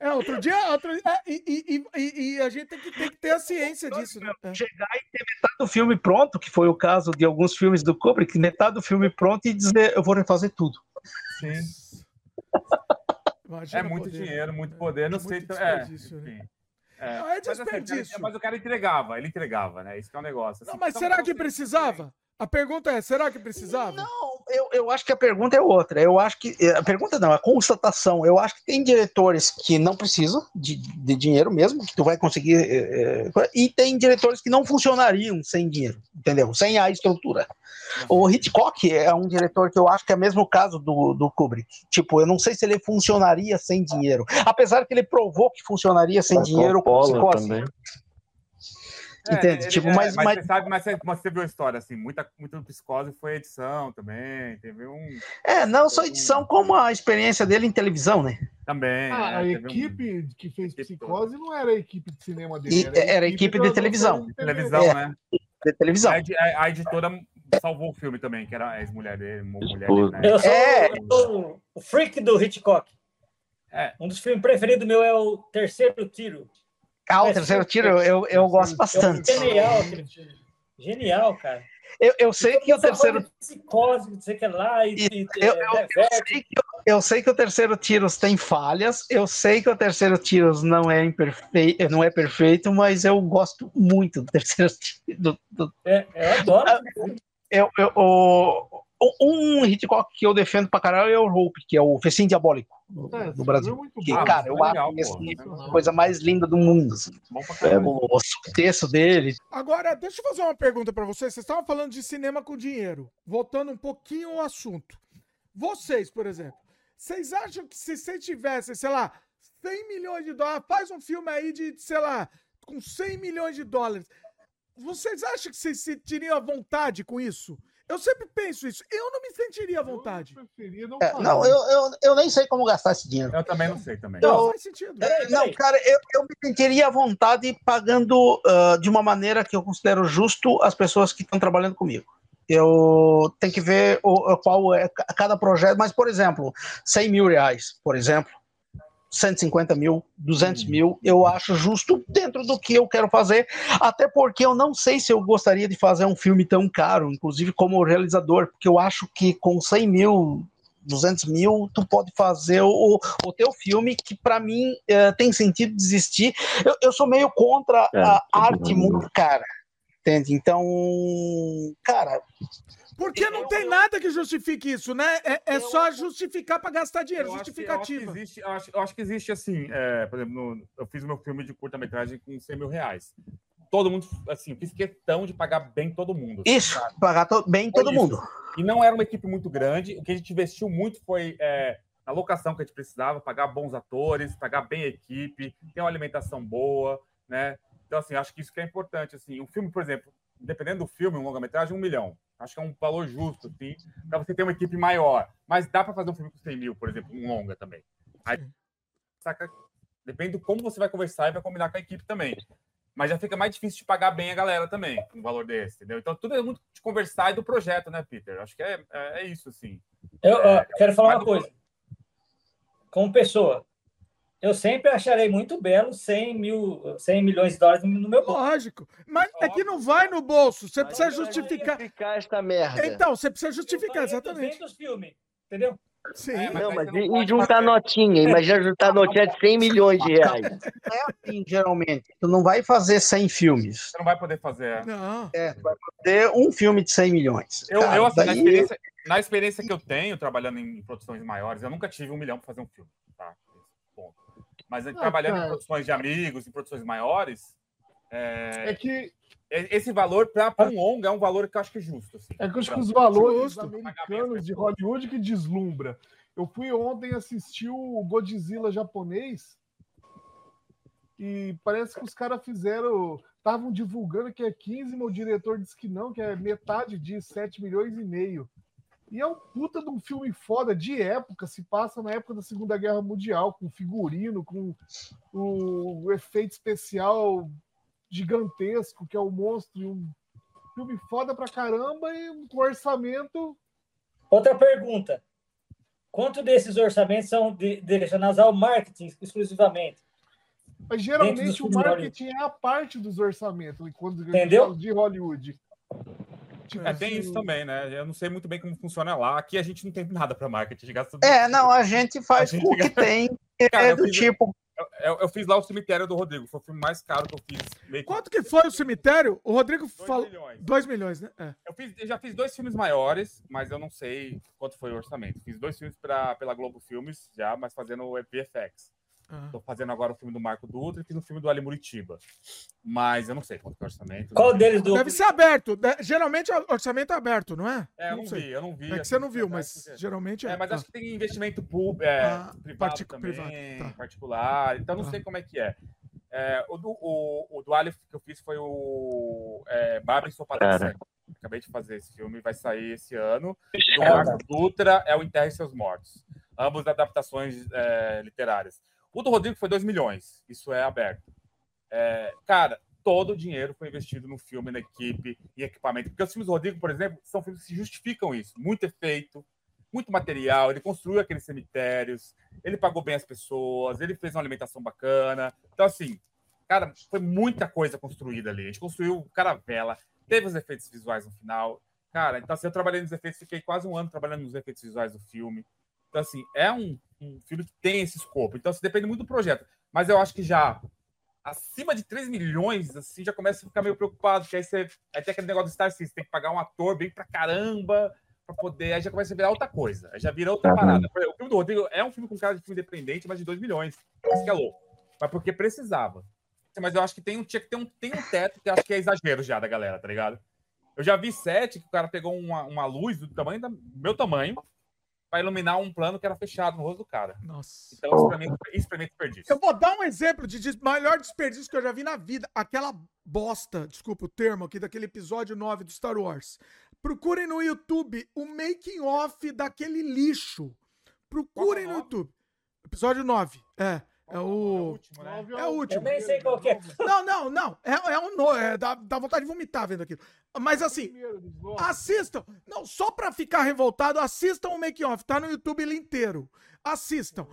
[SPEAKER 1] É, outro dia, outro, é, e, e, e, e, a gente tem que, tem que ter a ciência disso, né?
[SPEAKER 27] É. Chegar e ter metade do filme pronto, que foi o caso de alguns filmes do Kubrick, metade do filme pronto e dizer, eu vou refazer tudo.
[SPEAKER 28] Sim. é muito poder, dinheiro, muito poder, é, não sei. É, né? É,
[SPEAKER 1] não, é desperdício.
[SPEAKER 28] Mas, assim, mas, o cara entregava, ele entregava, né? Isso que é um negócio.
[SPEAKER 1] Assim, não, mas será que precisava? A pergunta é, será que precisava?
[SPEAKER 27] Não, eu, eu acho que a pergunta é outra. Eu acho que. A pergunta não, a constatação. Eu acho que tem diretores que não precisam de, de dinheiro mesmo, que tu vai conseguir. É, e tem diretores que não funcionariam sem dinheiro, entendeu? Sem a estrutura. O Hitchcock é um diretor que eu acho que é o mesmo caso do, do Kubrick. Tipo, eu não sei se ele funcionaria sem dinheiro. Apesar que ele provou que funcionaria sem dinheiro com psicose. Também.
[SPEAKER 28] É, Entende? Ele, tipo, é, mas, mas, Você sabe, mas você, mas você viu a história, assim, muita, muita psicose foi edição também, teve um...
[SPEAKER 27] É, não só edição, um... como a experiência dele em televisão, né?
[SPEAKER 28] Também.
[SPEAKER 1] Ah,
[SPEAKER 28] é,
[SPEAKER 1] a equipe um... que fez psicose não era a equipe de cinema dele,
[SPEAKER 27] era, era a equipe, de televisão.
[SPEAKER 28] De televisão, é, né?
[SPEAKER 27] De televisão.
[SPEAKER 28] A, a, editora salvou o filme também, que era a ex-mulher dele, mulher dele, né?
[SPEAKER 29] Eu sou, é. eu sou o freak do Hitchcock.
[SPEAKER 28] É.
[SPEAKER 29] Um dos filmes preferidos meu é o Terceiro Tiro.
[SPEAKER 27] Ah, o terceiro tiro eu, eu, gosto bastante.
[SPEAKER 29] Genial, genial, cara.
[SPEAKER 27] Eu, eu sei que o terceiro.
[SPEAKER 29] Psicose, sei que lá. E, e,
[SPEAKER 27] eu, eu, eu, sei que, eu sei que o terceiro Tiros tem falhas. Eu sei que o terceiro Tiros não é imperfeito, não é perfeito, mas eu gosto muito do terceiro Tiros. Do, do...
[SPEAKER 29] É, eu adoro.
[SPEAKER 27] Eu, eu, o, um Hitchcock que eu defendo pra caralho é o Hope, que é o Festim Diabólico é, do Brasil. É que, cara, eu legal, acho pô, é a coisa mais linda do mundo. Assim. É, o, o texto dele.
[SPEAKER 1] Agora, deixa eu fazer uma pergunta para vocês. Vocês estavam falando de cinema com dinheiro. Voltando um pouquinho ao assunto. Vocês, por exemplo, vocês acham que se vocês tivessem, sei lá, 100 milhões de dólares, faz um filme aí de, sei lá, com 100 milhões de dólares. Vocês acham que vocês sentiriam a vontade com isso? Eu sempre penso isso. Eu não me sentiria à vontade.
[SPEAKER 27] Eu não, é, não eu, eu, eu, nem sei como gastar esse dinheiro.
[SPEAKER 28] Eu também não sei também.
[SPEAKER 27] Não, não faz sentido. Não, cara, eu, eu me sentiria à vontade pagando uh, de uma maneira que eu considero justo as pessoas que estão trabalhando comigo. Eu tenho que ver o, qual é cada projeto, mas, por exemplo, 100 mil reais, por exemplo, 150 mil, 200 uhum. mil, eu acho justo dentro do que eu quero fazer, até porque eu não sei se eu gostaria de fazer um filme tão caro, inclusive como realizador, porque eu acho que com 100 mil, 200 mil, tu pode fazer o, o teu filme, que para mim é, tem sentido desistir. Eu, eu sou meio contra é, a arte muito cara, entende? Então, cara,
[SPEAKER 1] porque não tem nada que justifique isso, né? É, é só justificar para gastar dinheiro, eu justificativa.
[SPEAKER 28] Acho que, eu, acho que existe, eu, acho, eu acho que existe assim, é, por exemplo, no, eu fiz o meu filme de curta-metragem com 100 mil reais. Todo mundo, assim, fiz questão de pagar bem todo mundo.
[SPEAKER 27] Isso, sabe? pagar to bem todo isso. mundo.
[SPEAKER 28] E não era uma equipe muito grande, o que a gente investiu muito foi é, na locação que a gente precisava, pagar bons atores, pagar bem a equipe, ter uma alimentação boa, né? Então, assim, acho que isso que é importante, assim. Um filme, por exemplo, dependendo do filme, um longa-metragem, um milhão. Acho que é um valor justo, sim, para você ter uma equipe maior. Mas dá para fazer um filme com 100 mil, por exemplo, um longa também. Aí, saca? Depende do como você vai conversar e vai combinar com a equipe também. Mas já fica mais difícil de pagar bem a galera também, um valor desse, entendeu? Então tudo é muito de conversar e do projeto, né, Peter? Acho que é, é, é isso, assim.
[SPEAKER 29] Eu é, quero falar uma coisa. Como pessoa, eu sempre acharei muito belo 100, mil, 100 milhões de dólares no meu
[SPEAKER 1] bolso. Lógico. Mas é que não vai no bolso. Você precisa justificar.
[SPEAKER 27] justificar esta merda.
[SPEAKER 1] Então, você precisa justificar, exatamente.
[SPEAKER 29] filme, entendeu?
[SPEAKER 1] Sim.
[SPEAKER 27] É, mas não, mas e, e juntar notinha? Imagina juntar notinha de 100 milhões de reais. É assim, geralmente. Tu não vai fazer 100 filmes.
[SPEAKER 28] Você não vai poder fazer.
[SPEAKER 1] Não.
[SPEAKER 27] É, tu vai poder um filme de 100 milhões.
[SPEAKER 28] Eu, Cara, eu assim, daí... na, experiência, na experiência que eu tenho, trabalhando em produções maiores, eu nunca tive um milhão para fazer um filme. Tá? Mas ah, trabalhando cara. em produções de amigos, em produções maiores. É,
[SPEAKER 1] é que.
[SPEAKER 28] Esse valor para um longa é um valor que eu acho que é justo. Assim,
[SPEAKER 1] é que eu acho que os valores justo. americanos de Hollywood que deslumbra. Eu fui ontem assistir o Godzilla japonês e parece que os caras fizeram. Estavam divulgando que é 15, meu diretor disse que não, que é metade de 7 milhões e meio. E é um puta de um filme foda de época, se passa na época da Segunda Guerra Mundial, com figurino, com o, o efeito especial gigantesco, que é o monstro. Um filme foda pra caramba e com orçamento.
[SPEAKER 29] Outra pergunta. Quanto desses orçamentos são direcionados ao marketing exclusivamente?
[SPEAKER 1] Mas geralmente o marketing é a parte dos orçamentos, quando
[SPEAKER 29] Entendeu?
[SPEAKER 1] de Hollywood.
[SPEAKER 28] É, tem isso também, né? Eu não sei muito bem como funciona lá. Aqui a gente não tem nada para marketing. Gasta
[SPEAKER 27] é, não, a gente faz a gente o que tem. É Cara, do fiz... tipo,
[SPEAKER 28] Eu, eu, fiz lá o cemitério do Rodrigo. Foi o filme mais caro que eu fiz.
[SPEAKER 1] Que... Quanto que foi o cemitério? O Rodrigo falou. 2 milhões. 2 milhões, né? É.
[SPEAKER 28] Eu, fiz, eu, já fiz dois filmes maiores, mas eu não sei quanto foi o orçamento. Fiz dois filmes pra, pela Globo Filmes já, mas fazendo o VFX. Estou fazendo agora o filme do Marco Dutra e fiz o filme do Ali Muritiba. Mas eu não sei quanto é o orçamento.
[SPEAKER 29] Qual deles do.
[SPEAKER 1] Deve ser aberto. Geralmente o orçamento é aberto, não é?
[SPEAKER 28] É, eu não, não vi, eu não vi.
[SPEAKER 1] É que você não viu, mas geralmente é.
[SPEAKER 28] É, mas acho que tem investimento público, é, ah, privado também, privado, tá. particular. Então não tá. sei como é que é. é o, do, o, o do Ali que eu fiz foi o é, Barbara Sopada Acabei de fazer esse filme, vai sair esse ano. O Marco Dutra é o Enterre Seus Mortos. Ambos adaptações é, literárias. O do Rodrigo foi 2 milhões. Isso é aberto. É, cara, todo o dinheiro foi investido no filme, na equipe, em equipamento. Porque os filmes do Rodrigo, por exemplo, são filmes que justificam isso. Muito efeito, muito material. Ele construiu aqueles cemitérios, ele pagou bem as pessoas, ele fez uma alimentação bacana. Então, assim, cara, foi muita coisa construída ali. A gente construiu caravela, teve os efeitos visuais no final. Cara, então, assim, eu trabalhei nos efeitos, fiquei quase um ano trabalhando nos efeitos visuais do filme. Então, assim, é um, um filme que tem esse escopo. Então, assim, depende muito do projeto. Mas eu acho que já acima de 3 milhões, assim, já começa a ficar meio preocupado, porque aí você aí tem aquele negócio do Star System, tem que pagar um ator bem pra caramba pra poder, aí já começa a virar outra coisa, aí já vira outra parada. O filme do Rodrigo é um filme com cara de filme independente, mas de 2 milhões, isso que é louco. Mas porque precisava. Mas eu acho que tem um, tinha que ter um, tem um teto que acho que é exagero já da galera, tá ligado? Eu já vi sete que o cara pegou uma, uma luz do tamanho do meu tamanho, para iluminar um plano que era fechado no rosto do cara.
[SPEAKER 1] Nossa.
[SPEAKER 28] Então, isso pra mim, isso pra mim é desperdício.
[SPEAKER 1] Eu vou dar um exemplo de maior desperdício que eu já vi na vida. Aquela bosta, desculpa o termo aqui, daquele episódio 9 do Star Wars. Procurem no YouTube o making off daquele lixo. Procurem no YouTube. Episódio 9. É. É o. É o último, né? É o último.
[SPEAKER 29] Eu nem sei qual que é.
[SPEAKER 1] Não, não, não. É, é um. No... É, dá, dá vontade de vomitar vendo aquilo. Mas assim, assistam. Não, só pra ficar revoltado, assistam o Make Off. Tá no YouTube ele inteiro. Assistam.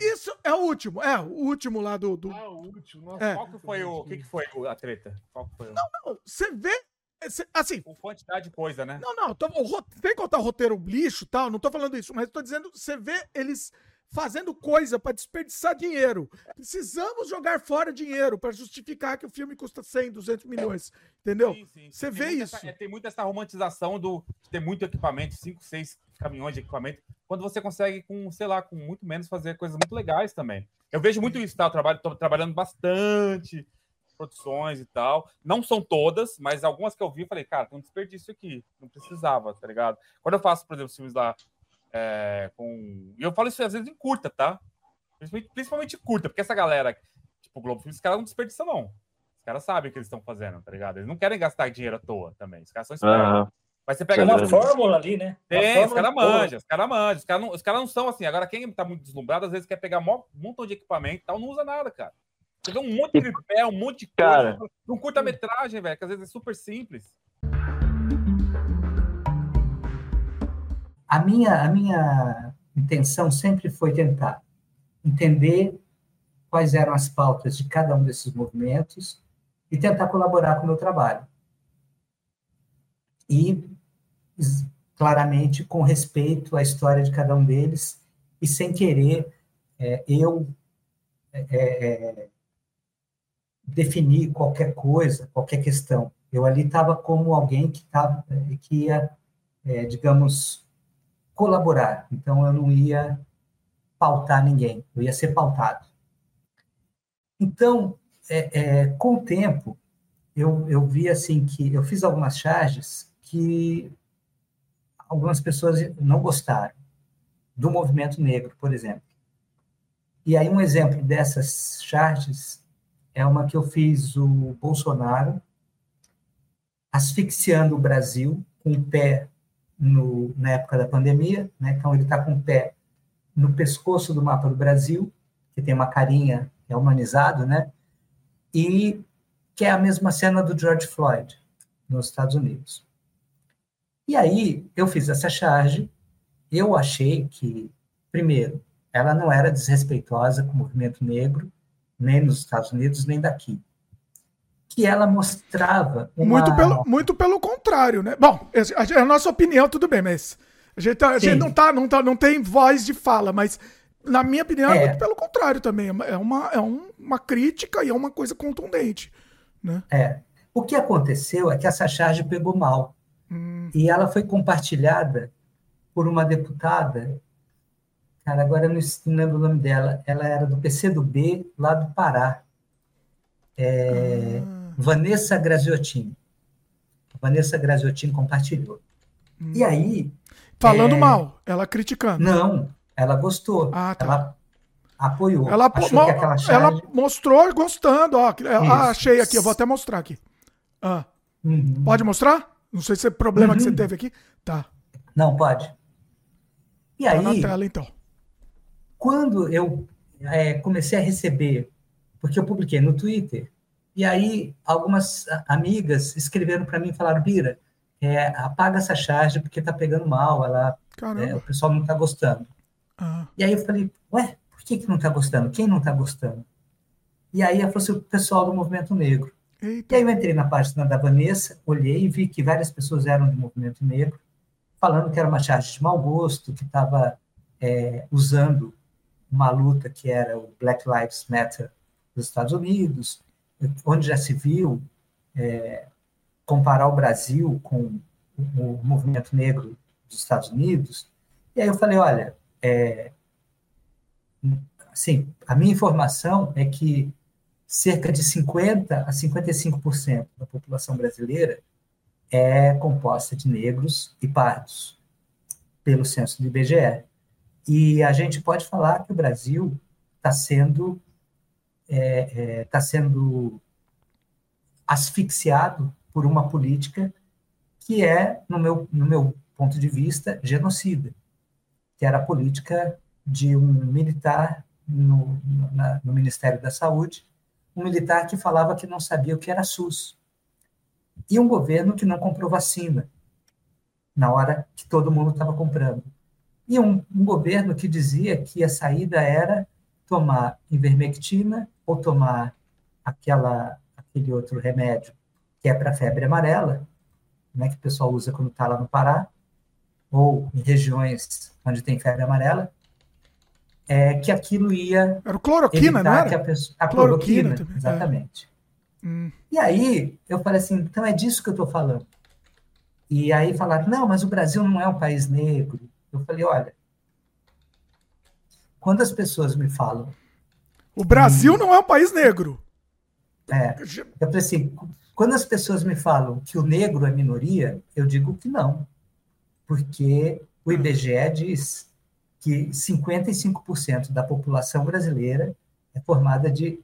[SPEAKER 1] É Isso é o último. É, o último lá do. do...
[SPEAKER 28] Ah, o último. Nossa, é. Qual que foi o. O que, que foi a treta? Qual que foi o...
[SPEAKER 1] Não, não. Você vê. Assim.
[SPEAKER 28] Com quantidade de coisa, né?
[SPEAKER 1] Não, não. Tô, tem que contar o roteiro lixo e tal. Não tô falando isso, mas tô dizendo. Você vê eles fazendo coisa para desperdiçar dinheiro. Precisamos jogar fora dinheiro para justificar que o filme custa 100, 200 milhões. Entendeu? Você vê isso.
[SPEAKER 28] Essa, é, tem muito essa romantização do, de ter muito equipamento, 5, 6 caminhões de equipamento, quando você consegue, com, sei lá, com muito menos, fazer coisas muito legais também. Eu vejo muito isso, tá? Eu trabalho, tô trabalhando bastante produções e tal. Não são todas, mas algumas que eu vi, eu falei, cara, tem um desperdício aqui. Não precisava, tá ligado? Quando eu faço, por exemplo, filmes lá é, com... E eu falo isso às vezes em curta, tá? Principalmente, principalmente curta, porque essa galera, tipo, o Globo Filmes, os caras não desperdiçam, não. Os caras sabem o que eles estão fazendo, tá ligado? Eles não querem gastar dinheiro à toa também. Os caras são espertos. Uhum. Mas você pega.
[SPEAKER 29] uma fórmula ali, né?
[SPEAKER 28] Tem, os caras manjam, os caras manjam. Os caras não, os cara não são assim. Agora, quem tá muito deslumbrado, às vezes quer pegar um montão de equipamento e tal, não usa nada, cara. Você vê um monte de tripé, um monte de coisa. Cara... Um curta-metragem, velho, que às vezes é super simples.
[SPEAKER 21] A minha, a minha intenção sempre foi tentar entender quais eram as pautas de cada um desses movimentos e tentar colaborar com o meu trabalho. E, claramente, com respeito à história de cada um deles e sem querer é, eu é, é, definir qualquer coisa, qualquer questão. Eu ali estava como alguém que, tava, que ia, é, digamos, colaborar. Então, eu não ia pautar ninguém, eu ia ser pautado. Então, é, é, com o tempo, eu, eu vi assim que eu fiz algumas charges que algumas pessoas não gostaram do movimento negro, por exemplo. E aí um exemplo dessas charges é uma que eu fiz o Bolsonaro asfixiando o Brasil com o pé no, na época da pandemia, né? então ele está com o pé no pescoço do mapa do Brasil, que tem uma carinha é humanizado, né? E que é a mesma cena do George Floyd nos Estados Unidos. E aí eu fiz essa charge, eu achei que, primeiro, ela não era desrespeitosa com o movimento negro, nem nos Estados Unidos, nem daqui que ela mostrava
[SPEAKER 1] uma... muito pelo muito pelo contrário, né? Bom, a, a nossa opinião tudo bem, mas a gente, tá, a gente não tá não tá não tem voz de fala, mas na minha opinião, é,
[SPEAKER 21] É.
[SPEAKER 1] muito pelo contrário também. É uma- É uma, é um- uma crítica e é uma coisa contundente. Né?
[SPEAKER 21] É. O que aconteceu é que essa charge pegou mal. E ela foi compartilhada por uma deputada. Cara, agora eu não lembro o nome dela. Ela era do PCdoB, lá do Pará. É, Vanessa Graziotin. Vanessa Graziotin compartilhou. E aí.
[SPEAKER 1] Falando
[SPEAKER 21] é,
[SPEAKER 1] mal, ela criticando.
[SPEAKER 21] Não, ela gostou.
[SPEAKER 1] Ah, tá.
[SPEAKER 21] Ela apoiou.
[SPEAKER 1] Ela,
[SPEAKER 21] Achou
[SPEAKER 1] mo-
[SPEAKER 21] que aquela charge...
[SPEAKER 1] ela mostrou gostando. Ó, ah, achei aqui, eu vou até mostrar aqui. Ah.
[SPEAKER 21] Uhum.
[SPEAKER 1] Pode mostrar? Não sei se é problema que você
[SPEAKER 21] Uhum.
[SPEAKER 1] teve aqui. Tá.
[SPEAKER 21] Não, pode. E
[SPEAKER 1] Tá
[SPEAKER 21] aí,
[SPEAKER 1] na tela, então.
[SPEAKER 21] quando eu é, comecei a receber, porque eu publiquei no Twitter, e aí algumas amigas escreveram para mim e falaram, Bira, é, apaga essa charge porque tá pegando mal, ela, é, o pessoal não tá gostando.
[SPEAKER 1] Ah.
[SPEAKER 21] E aí eu falei, ué, por que, que não tá gostando? Quem não tá gostando? E aí ela falou assim, o pessoal do movimento negro. E aí eu entrei na página da Vanessa, olhei e vi que várias pessoas eram do movimento negro, falando que era uma charge de mau gosto, que estava é, usando uma luta que era o Black Lives Matter dos Estados Unidos, onde já se viu é, comparar o Brasil com o, movimento negro dos Estados Unidos. E aí eu falei, olha, é, assim, a minha informação é que cerca de 50 a 55% da população brasileira é composta de negros e pardos, pelo censo do IBGE. E a gente pode falar que o Brasil está sendo é, é, sendo asfixiado por uma política que é, no meu, no meu ponto de vista, genocida, que era a política de um militar no, na- no Ministério da Saúde, um militar que falava que não sabia o que era SUS, e um governo que não comprou vacina na hora que todo mundo estava comprando. E um, um governo que dizia que a saída era tomar ivermectina ou tomar aquela, aquele outro remédio que é para febre amarela, né, que o pessoal usa quando está lá no Pará, ou em regiões onde tem febre amarela, é, que aquilo ia.
[SPEAKER 1] Era o cloroquina, não era?
[SPEAKER 21] a, pessoa, a
[SPEAKER 1] Cloroquina
[SPEAKER 21] cloroquina,
[SPEAKER 1] é.
[SPEAKER 21] exatamente.
[SPEAKER 1] Hum.
[SPEAKER 21] E aí eu falei assim, então é disso que eu estou falando. E aí falaram, não, mas o Brasil não é um país negro. Eu falei, olha, quando as pessoas me falam,
[SPEAKER 1] O Brasil não é um país negro.
[SPEAKER 21] é, eu falei assim, quando as pessoas me falam que o negro é minoria, eu digo que não, porque o IBGE diz que 55% da população brasileira é formada de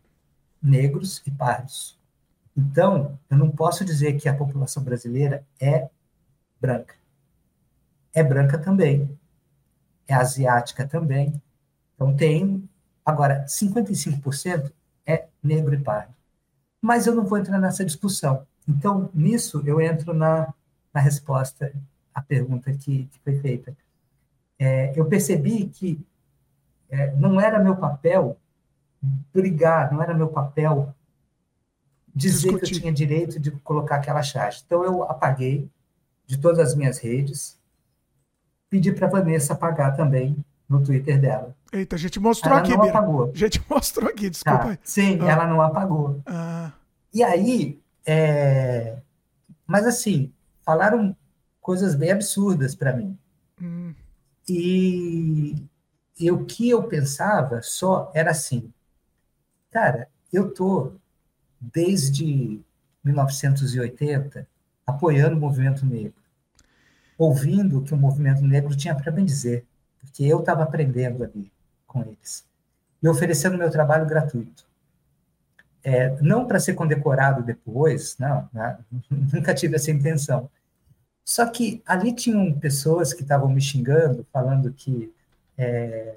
[SPEAKER 21] negros e pardos. Então, eu não posso dizer que a população brasileira é branca. É branca também. É asiática também. Então, tem. Agora, 55% é negro e pardo. Mas eu não vou entrar nessa discussão. Então, nisso, eu entro na, na resposta à pergunta que, que foi feita. É, eu percebi que é, não era meu papel brigar, não era meu papel dizer que eu
[SPEAKER 1] Discutir.
[SPEAKER 21] tinha direito de colocar aquela charge. Então, eu apaguei de todas as minhas redes, pedi para a Vanessa apagar também no Twitter dela.
[SPEAKER 1] Eita, a gente mostrou
[SPEAKER 21] Ela
[SPEAKER 1] aqui,
[SPEAKER 21] não
[SPEAKER 1] Bira.
[SPEAKER 21] apagou.
[SPEAKER 1] A gente mostrou aqui, desculpa
[SPEAKER 21] Tá. Sim,
[SPEAKER 1] Ah.
[SPEAKER 21] ela não apagou.
[SPEAKER 1] Ah,
[SPEAKER 21] E aí, é, mas assim, falaram coisas bem absurdas para mim.
[SPEAKER 1] hum.
[SPEAKER 21] E, e o que eu pensava só era assim, cara, eu tô desde 1980 apoiando o movimento negro, ouvindo o que o movimento negro tinha para me dizer, porque eu estava aprendendo ali com eles e oferecendo meu trabalho gratuito. É, não para ser condecorado depois, não, né? nunca tive essa intenção. Só que ali tinham pessoas que estavam me xingando, falando que é,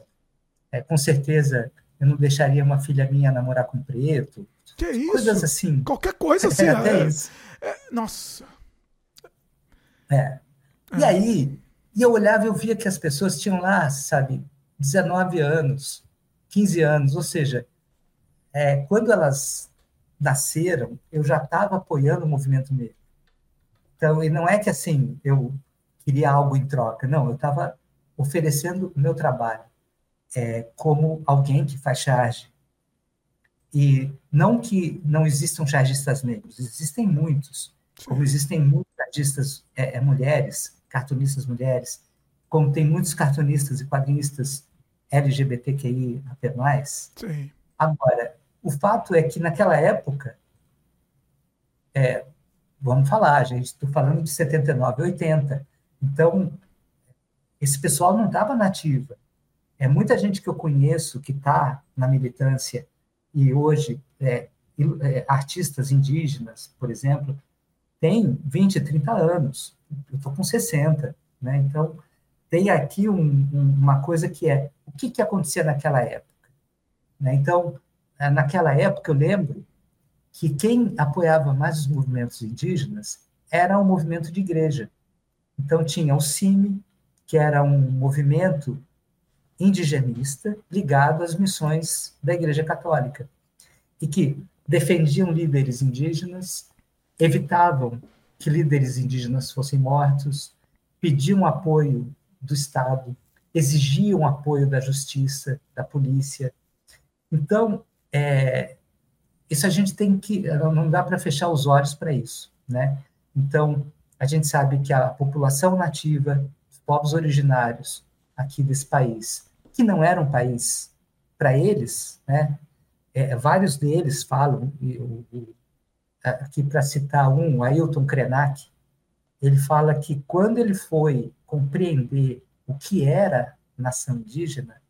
[SPEAKER 21] é, com certeza eu não deixaria uma filha minha namorar com preto.
[SPEAKER 1] Que isso?
[SPEAKER 21] Coisas assim.
[SPEAKER 1] Qualquer coisa assim.
[SPEAKER 21] É, até
[SPEAKER 1] é-
[SPEAKER 21] isso.
[SPEAKER 1] é- nossa.
[SPEAKER 21] É. E aí, e eu olhava e eu via que as pessoas tinham lá, sabe, 19 anos, 15 anos, ou seja, é, quando elas nasceram, eu já estava apoiando o movimento negro. Então, e não é que assim, eu queria algo em troca, não, eu estava oferecendo o meu trabalho. é, como alguém que faz charge. E não que não existam chargistas negros, existem muitos, como existem muitos chargistas é, é, mulheres, cartunistas mulheres, como tem muitos cartunistas e quadrinistas LGBTQI até mais.
[SPEAKER 1] Sim.
[SPEAKER 21] Agora, o fato é que naquela época, é, vamos falar, gente, estou falando de 79, 80. Então, esse pessoal não estava nativa. É muita gente que eu conheço que está na militância e hoje é, é, artistas indígenas, por exemplo, tem 20, 30 anos. Eu estou com 60, né? Então, tem aqui um, um, uma coisa que é o que, que acontecia naquela época. Né? Então, é, naquela época, eu lembro que quem apoiava mais os movimentos indígenas era o movimento de igreja. Então, tinha o CIMI, que era um movimento indigenista ligado às missões da Igreja Católica e que defendiam líderes indígenas, evitavam que líderes indígenas fossem mortos, pediam apoio do Estado, exigiam apoio da justiça, da polícia. Então, é, isso a gente tem que, não dá para fechar os olhos para isso, né? Então, a gente sabe que a população nativa, os povos originários aqui desse país, que não era um país para eles, né? É, vários deles falam, e, o, o, aqui para citar um, Ailton Krenak, ele fala que quando ele foi compreender o que era nação indígena,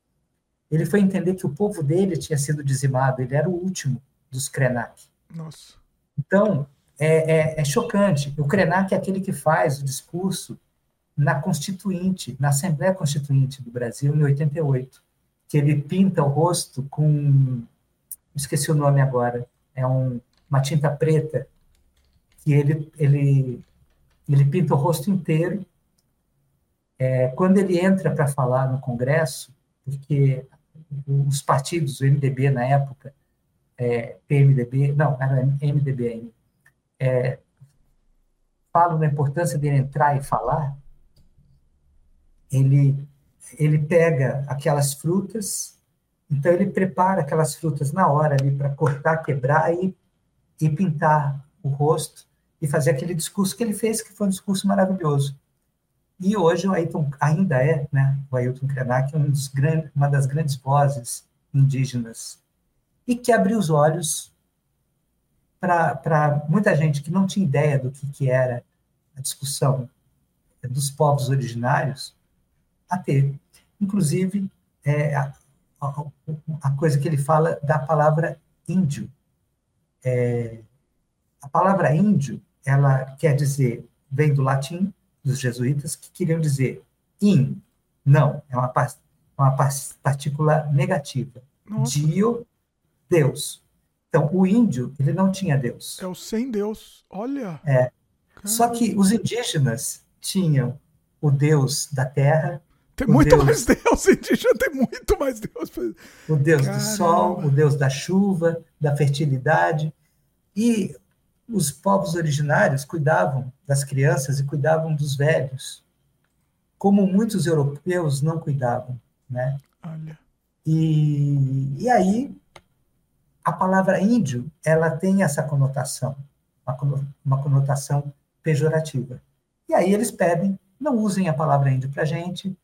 [SPEAKER 21] ele foi entender que o povo dele tinha sido dizimado, ele era o último dos Krenak.
[SPEAKER 1] Nossa.
[SPEAKER 21] Então, é, é, é chocante. O Krenak é aquele que faz o discurso na Constituinte, na Assembleia Constituinte do Brasil, em 88, que ele pinta o rosto com. Esqueci o nome agora. É um, uma tinta preta, que ele, ele, ele pinta o rosto inteiro. É, quando ele entra para falar no Congresso, porque os partidos, o MDB na época, é, PMDB, não, era MDB ainda, é, falam da importância dele entrar e falar, ele, ele pega aquelas frutas, então ele prepara aquelas frutas na hora ali para cortar, quebrar e, e pintar o rosto e fazer aquele discurso que ele fez, que foi um discurso maravilhoso. E hoje o Ailton ainda é, né, o Ailton Krenak, um grandes, uma das grandes vozes indígenas e que abriu os olhos para muita gente que não tinha ideia do que, que era a discussão dos povos originários a ter. Inclusive, é, a, a, a, coisa que ele fala da palavra índio. É, a palavra índio, ela quer dizer, vem do latim, dos jesuítas, que queriam dizer in, não, é uma, uma partícula negativa. Nossa. Dio, Deus. Então, o índio, ele não tinha Deus.
[SPEAKER 1] É o sem Deus. Olha.
[SPEAKER 21] É. Só que os indígenas tinham o Deus da terra.
[SPEAKER 1] Tem muito Deus, mais Deus, indígena tem muito mais Deus.
[SPEAKER 21] O Deus Caramba. do sol, o Deus da chuva, da fertilidade. E os povos originários cuidavam das crianças e cuidavam dos velhos, como muitos europeus não cuidavam, né?
[SPEAKER 1] Olha.
[SPEAKER 21] E, e aí a palavra índio ela tem essa conotação, uma conotação pejorativa. E aí eles pedem, não usem a palavra índio para gente,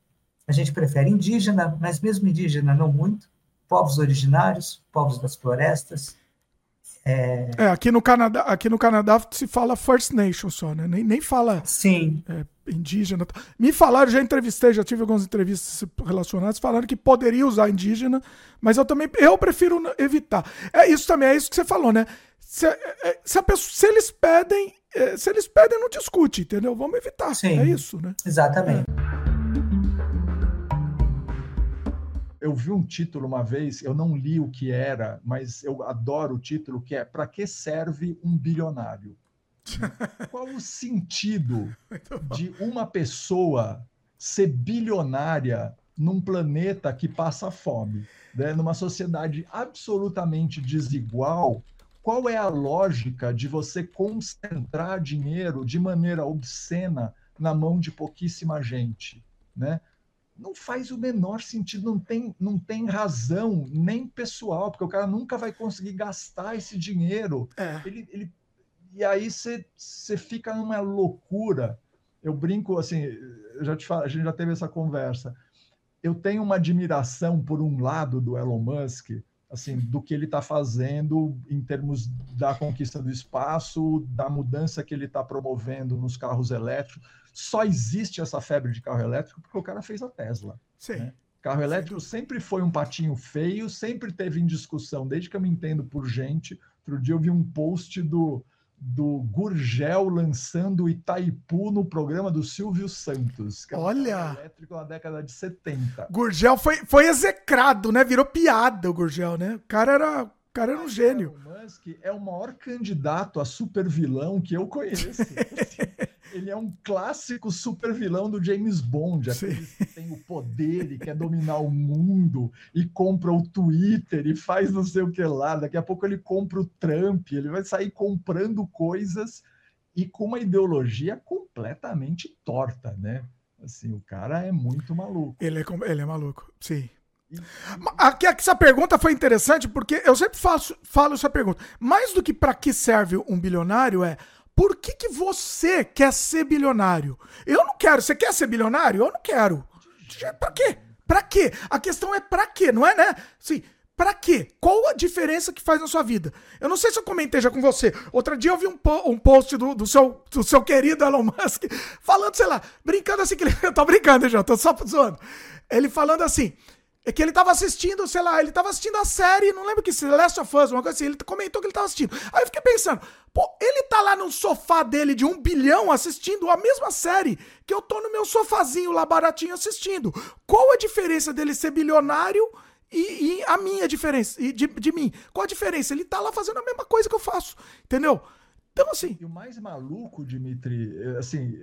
[SPEAKER 21] a gente prefere indígena, mas mesmo indígena não muito, povos originários, povos das florestas,
[SPEAKER 1] é... é, aqui no Canadá, aqui no Canadá se fala First Nation só, né? Nem, nem fala
[SPEAKER 21] Sim.
[SPEAKER 1] É, indígena. Me falaram, já entrevistei, já tive algumas entrevistas relacionadas, falando que poderia usar indígena, mas eu também eu prefiro evitar. É isso também, é isso que você falou, né? Se, é, é, se, pessoa, se eles pedem, é, se eles pedem, não discute, entendeu? Vamos evitar. Sim. É isso, né?
[SPEAKER 21] Exatamente.
[SPEAKER 30] Eu vi um título uma vez, eu não li o que era, mas eu adoro o título, que é Para que serve um bilionário? Qual o sentido de uma pessoa ser bilionária num planeta que passa fome? Né? Numa sociedade absolutamente desigual, qual é a lógica de você concentrar dinheiro de maneira obscena na mão de pouquíssima gente? Né? Não faz o menor sentido, não tem, não tem razão nem pessoal, porque o cara nunca vai conseguir gastar esse dinheiro.
[SPEAKER 1] É.
[SPEAKER 30] Ele, ele, e aí você fica numa loucura. Eu brinco assim, eu já te falo, a gente já teve essa conversa. Eu tenho uma admiração por um lado do Elon Musk, assim, do que ele está fazendo em termos da conquista do espaço, da mudança que ele está promovendo nos carros elétricos. Só existe essa febre de carro elétrico porque o cara fez a Tesla.
[SPEAKER 1] Sim.
[SPEAKER 30] Né? Carro elétrico sempre foi um patinho feio, sempre teve em discussão, desde que eu me entendo por gente. Outro dia eu vi um post do, do Gurgel lançando Itaipu no programa do Silvio Santos. Que
[SPEAKER 1] Olha!
[SPEAKER 30] Um elétrico na década de 70.
[SPEAKER 1] Gurgel foi, foi execrado, né? Virou piada o Gurgel, né? O cara era, cara era um gênio.
[SPEAKER 30] Elon Musk é o maior candidato a super vilão que eu conheço. Ele é um clássico super vilão do James Bond, aquele que tem o poder e quer dominar o mundo e compra o Twitter e faz não sei o que lá. Daqui a pouco ele compra o Trump, ele vai sair comprando coisas e com uma ideologia completamente torta, né? Assim, o cara é muito maluco.
[SPEAKER 1] Ele é, ele é maluco, sim. Aqui, aqui, essa pergunta foi interessante porque eu sempre faço, falo essa pergunta. Mais do que para que serve um bilionário é por que, que você quer ser bilionário? Eu não quero. Você quer ser bilionário? Eu não quero. Pra quê? Pra quê? A questão é pra quê, não é, né? Sim. Pra quê? Qual a diferença que faz na sua vida? Eu não sei se eu comentei já com você. Outro dia eu vi um, po um post do, do, seu, do seu querido Elon Musk falando, sei lá, brincando assim, que ele, eu tô brincando, já, tô só zoando. Ele falando assim, é que ele tava assistindo, sei lá, ele tava assistindo a série, não lembro que se Last of Us, uma coisa assim, ele comentou que ele tava assistindo. Aí eu fiquei pensando, pô, ele tá lá no sofá dele de um bilhão assistindo a mesma série que eu tô no meu sofazinho lá baratinho assistindo. Qual a diferença dele ser bilionário e, e a minha diferença, e de, de mim? Qual a diferença? Ele tá lá fazendo a mesma coisa que eu faço, entendeu? Então, assim.
[SPEAKER 30] E o mais maluco, Dimitri, assim,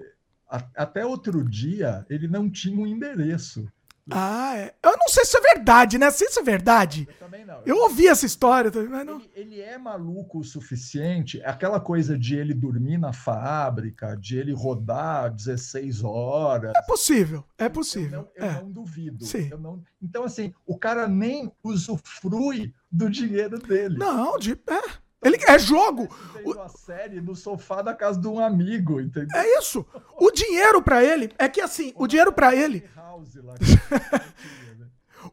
[SPEAKER 30] a, até outro dia ele não tinha um endereço.
[SPEAKER 1] Ah, é. Eu não sei se é verdade, né? Se isso é verdade. Eu também não. Eu ouvi essa história, mas não.
[SPEAKER 30] Ele, ele, é maluco o suficiente. Aquela coisa de ele dormir na fábrica, de ele rodar 16 horas.
[SPEAKER 1] É possível, é possível.
[SPEAKER 30] Eu não, eu
[SPEAKER 1] é.
[SPEAKER 30] não duvido.
[SPEAKER 1] Sim.
[SPEAKER 30] Não... Então, assim, o cara nem usufrui do dinheiro dele.
[SPEAKER 1] Não, de. É. Ele é jogo.
[SPEAKER 30] O... a série no sofá da casa de um amigo, entendeu?
[SPEAKER 1] É isso. O dinheiro para ele é que assim, o dinheiro para ele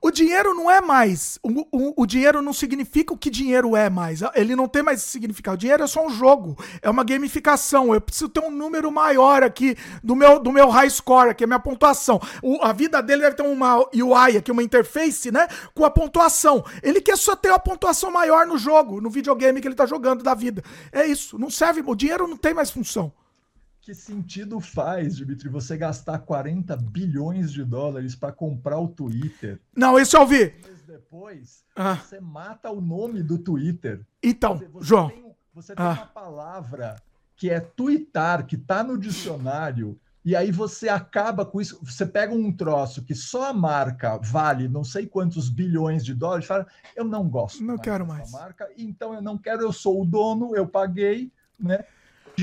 [SPEAKER 1] O dinheiro não é mais. O, o, o, dinheiro não significa o que dinheiro é mais. Ele não tem mais significado. O dinheiro é só um jogo. É uma gamificação. Eu preciso ter um número maior aqui do meu, do meu high score, que é a minha pontuação. O, a vida dele deve ter uma UI aqui, uma interface, né? Com a pontuação. Ele quer só ter uma pontuação maior no jogo, no videogame que ele tá jogando da vida. É isso. Não serve. O dinheiro não tem mais função
[SPEAKER 30] que sentido faz, Dimitri, você gastar 40 bilhões de dólares para comprar o Twitter?
[SPEAKER 1] Não, isso eu ouvi.
[SPEAKER 30] Mas depois, ah. você mata o nome do Twitter.
[SPEAKER 1] Então,
[SPEAKER 30] você, você
[SPEAKER 1] João.
[SPEAKER 30] Tem, você tem ah. uma palavra que é tweetar, que está no dicionário, e aí você acaba com isso. Você pega um troço que só a marca vale não sei quantos bilhões de dólares, fala, eu não gosto.
[SPEAKER 1] Não mais quero mais.
[SPEAKER 30] Marca, então eu não quero, eu sou o dono, eu paguei, né?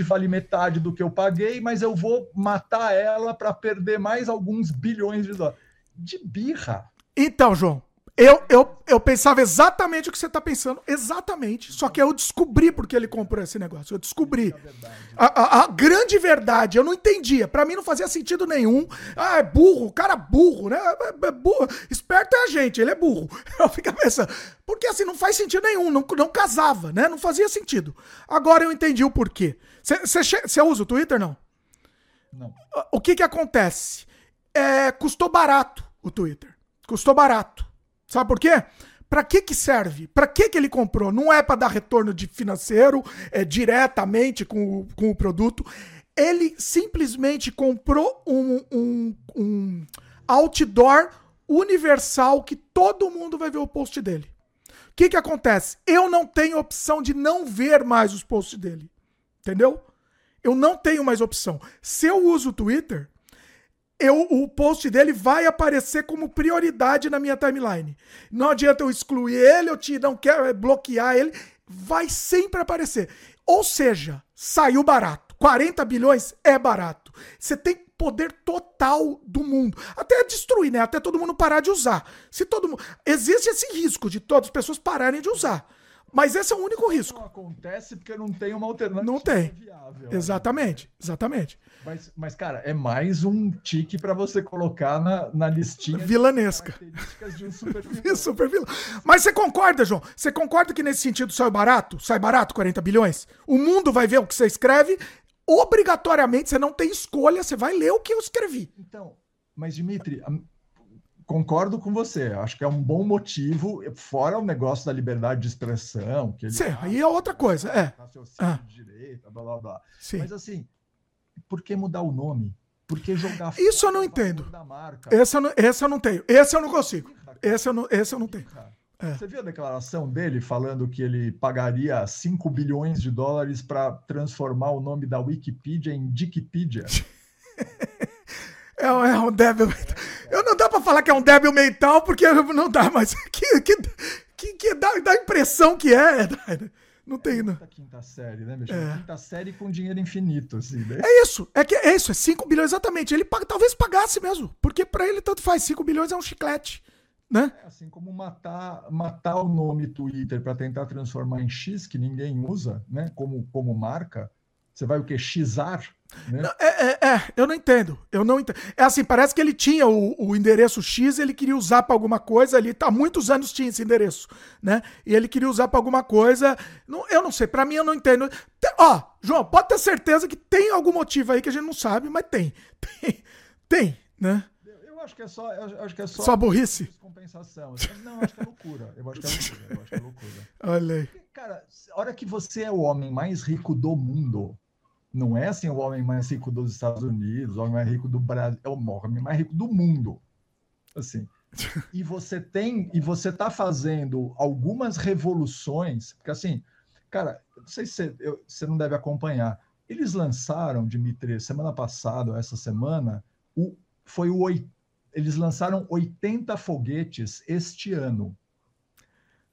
[SPEAKER 30] Vale metade do que eu paguei, mas eu vou matar ela para perder mais alguns bilhões de dólares. De birra.
[SPEAKER 1] Então, João, eu, eu, eu pensava exatamente o que você está pensando, exatamente. Só que eu descobri porque ele comprou esse negócio. Eu descobri. A, a, a grande verdade, eu não entendia. Para mim não fazia sentido nenhum. Ah, é burro, cara é burro, né? É, é burro. Esperto é a gente, ele é burro. Eu ficava pensando. Porque assim, não faz sentido nenhum, não, não casava, né? Não fazia sentido. Agora eu entendi o porquê. Você usa o Twitter, não?
[SPEAKER 30] Não.
[SPEAKER 1] O que que acontece? É, custou barato o Twitter. Custou barato. Sabe por quê? Para que que serve? Para que que ele comprou? Não é para dar retorno de financeiro é, diretamente com o, com o produto. Ele simplesmente comprou um, um, um outdoor universal que todo mundo vai ver o post dele. O que que acontece? Eu não tenho opção de não ver mais os posts dele. Entendeu? Eu não tenho mais opção. Se eu uso o Twitter, eu, o post dele vai aparecer como prioridade na minha timeline. Não adianta eu excluir ele, eu te não quero bloquear ele, vai sempre aparecer. Ou seja, saiu barato. 40 bilhões é barato. Você tem poder total do mundo. Até destruir, né? Até todo mundo parar de usar. Se todo mundo. Existe esse risco de todas as pessoas pararem de usar. Mas esse é o único risco.
[SPEAKER 30] Não acontece porque não tem uma alternativa
[SPEAKER 1] Não tem.
[SPEAKER 30] viável.
[SPEAKER 1] Exatamente, exatamente.
[SPEAKER 30] Mas, mas, cara, é mais um tique para você colocar na, na listinha.
[SPEAKER 1] Vilanesca.
[SPEAKER 30] De de um super
[SPEAKER 1] Super vilão. Mas você concorda, João? Você concorda que nesse sentido sai barato? Sai barato 40 bilhões? O mundo vai ver o que você escreve. Obrigatoriamente, você não tem escolha, você vai ler o que eu escrevi.
[SPEAKER 30] Então, mas Dimitri, concordo com você. Acho que é um bom motivo, fora o negócio da liberdade de expressão. Que ele
[SPEAKER 1] Sim, aí é outra coisa, é. Ah.
[SPEAKER 30] de direita, blá blá blá.
[SPEAKER 1] Sim.
[SPEAKER 30] Mas assim, por que mudar o nome? Por que jogar
[SPEAKER 1] Isso eu não entendo.
[SPEAKER 30] da marca?
[SPEAKER 1] Esse eu não, esse eu não tenho. Esse eu não consigo. Esse eu não, esse eu não tenho. É.
[SPEAKER 30] Você viu a declaração dele falando que ele pagaria 5 bilhões de dólares para transformar o nome da Wikipedia em Dickpedia?
[SPEAKER 1] É, um- é um débil mental. Eu não dá pra falar que é um débil mental, porque não dá, mas que, que, que, que dá, dá a impressão que é. Não tem, não.
[SPEAKER 30] Quinta série, né, bicho?
[SPEAKER 1] É.
[SPEAKER 30] Quinta série com dinheiro infinito, assim, né?
[SPEAKER 1] É isso, é que é isso, é 5 bilhões exatamente. Ele paga, talvez pagasse mesmo, porque pra ele tanto faz, 5 bilhões é um chiclete, né?
[SPEAKER 30] É assim como matar, matar o nome Twitter para tentar transformar em X, que ninguém usa, né? Como, como marca. Você vai o quê? Xar? Né?
[SPEAKER 1] É, é, é, eu não entendo. Eu não entendo. É assim, parece que ele tinha o, o endereço X, ele queria usar pra alguma coisa, ele tá há muitos anos tinha esse endereço, né? E ele queria usar pra alguma coisa. Não, eu não sei, pra mim eu não entendo. Tem- ó, João, pode ter certeza que tem algum motivo aí que a gente não sabe, mas tem. Tem, tem né?
[SPEAKER 30] Eu acho que é só. Acho que é só,
[SPEAKER 1] Só burrice?
[SPEAKER 30] Descompensação. Não, acho que é loucura. Eu acho que é loucura. Eu acho que é loucura.
[SPEAKER 1] Olha aí.
[SPEAKER 30] Cara, a hora que você é o homem mais rico do mundo, não é assim o homem mais rico dos Estados Unidos, o homem mais rico do Brasil, é o homem mais rico do mundo. Assim. E você tem, e você tá fazendo algumas revoluções, porque assim, cara, não sei se você, você não deve acompanhar. Eles lançaram, Dimitri, semana passada, essa semana, o, foi o eles lançaram 80 foguetes este ano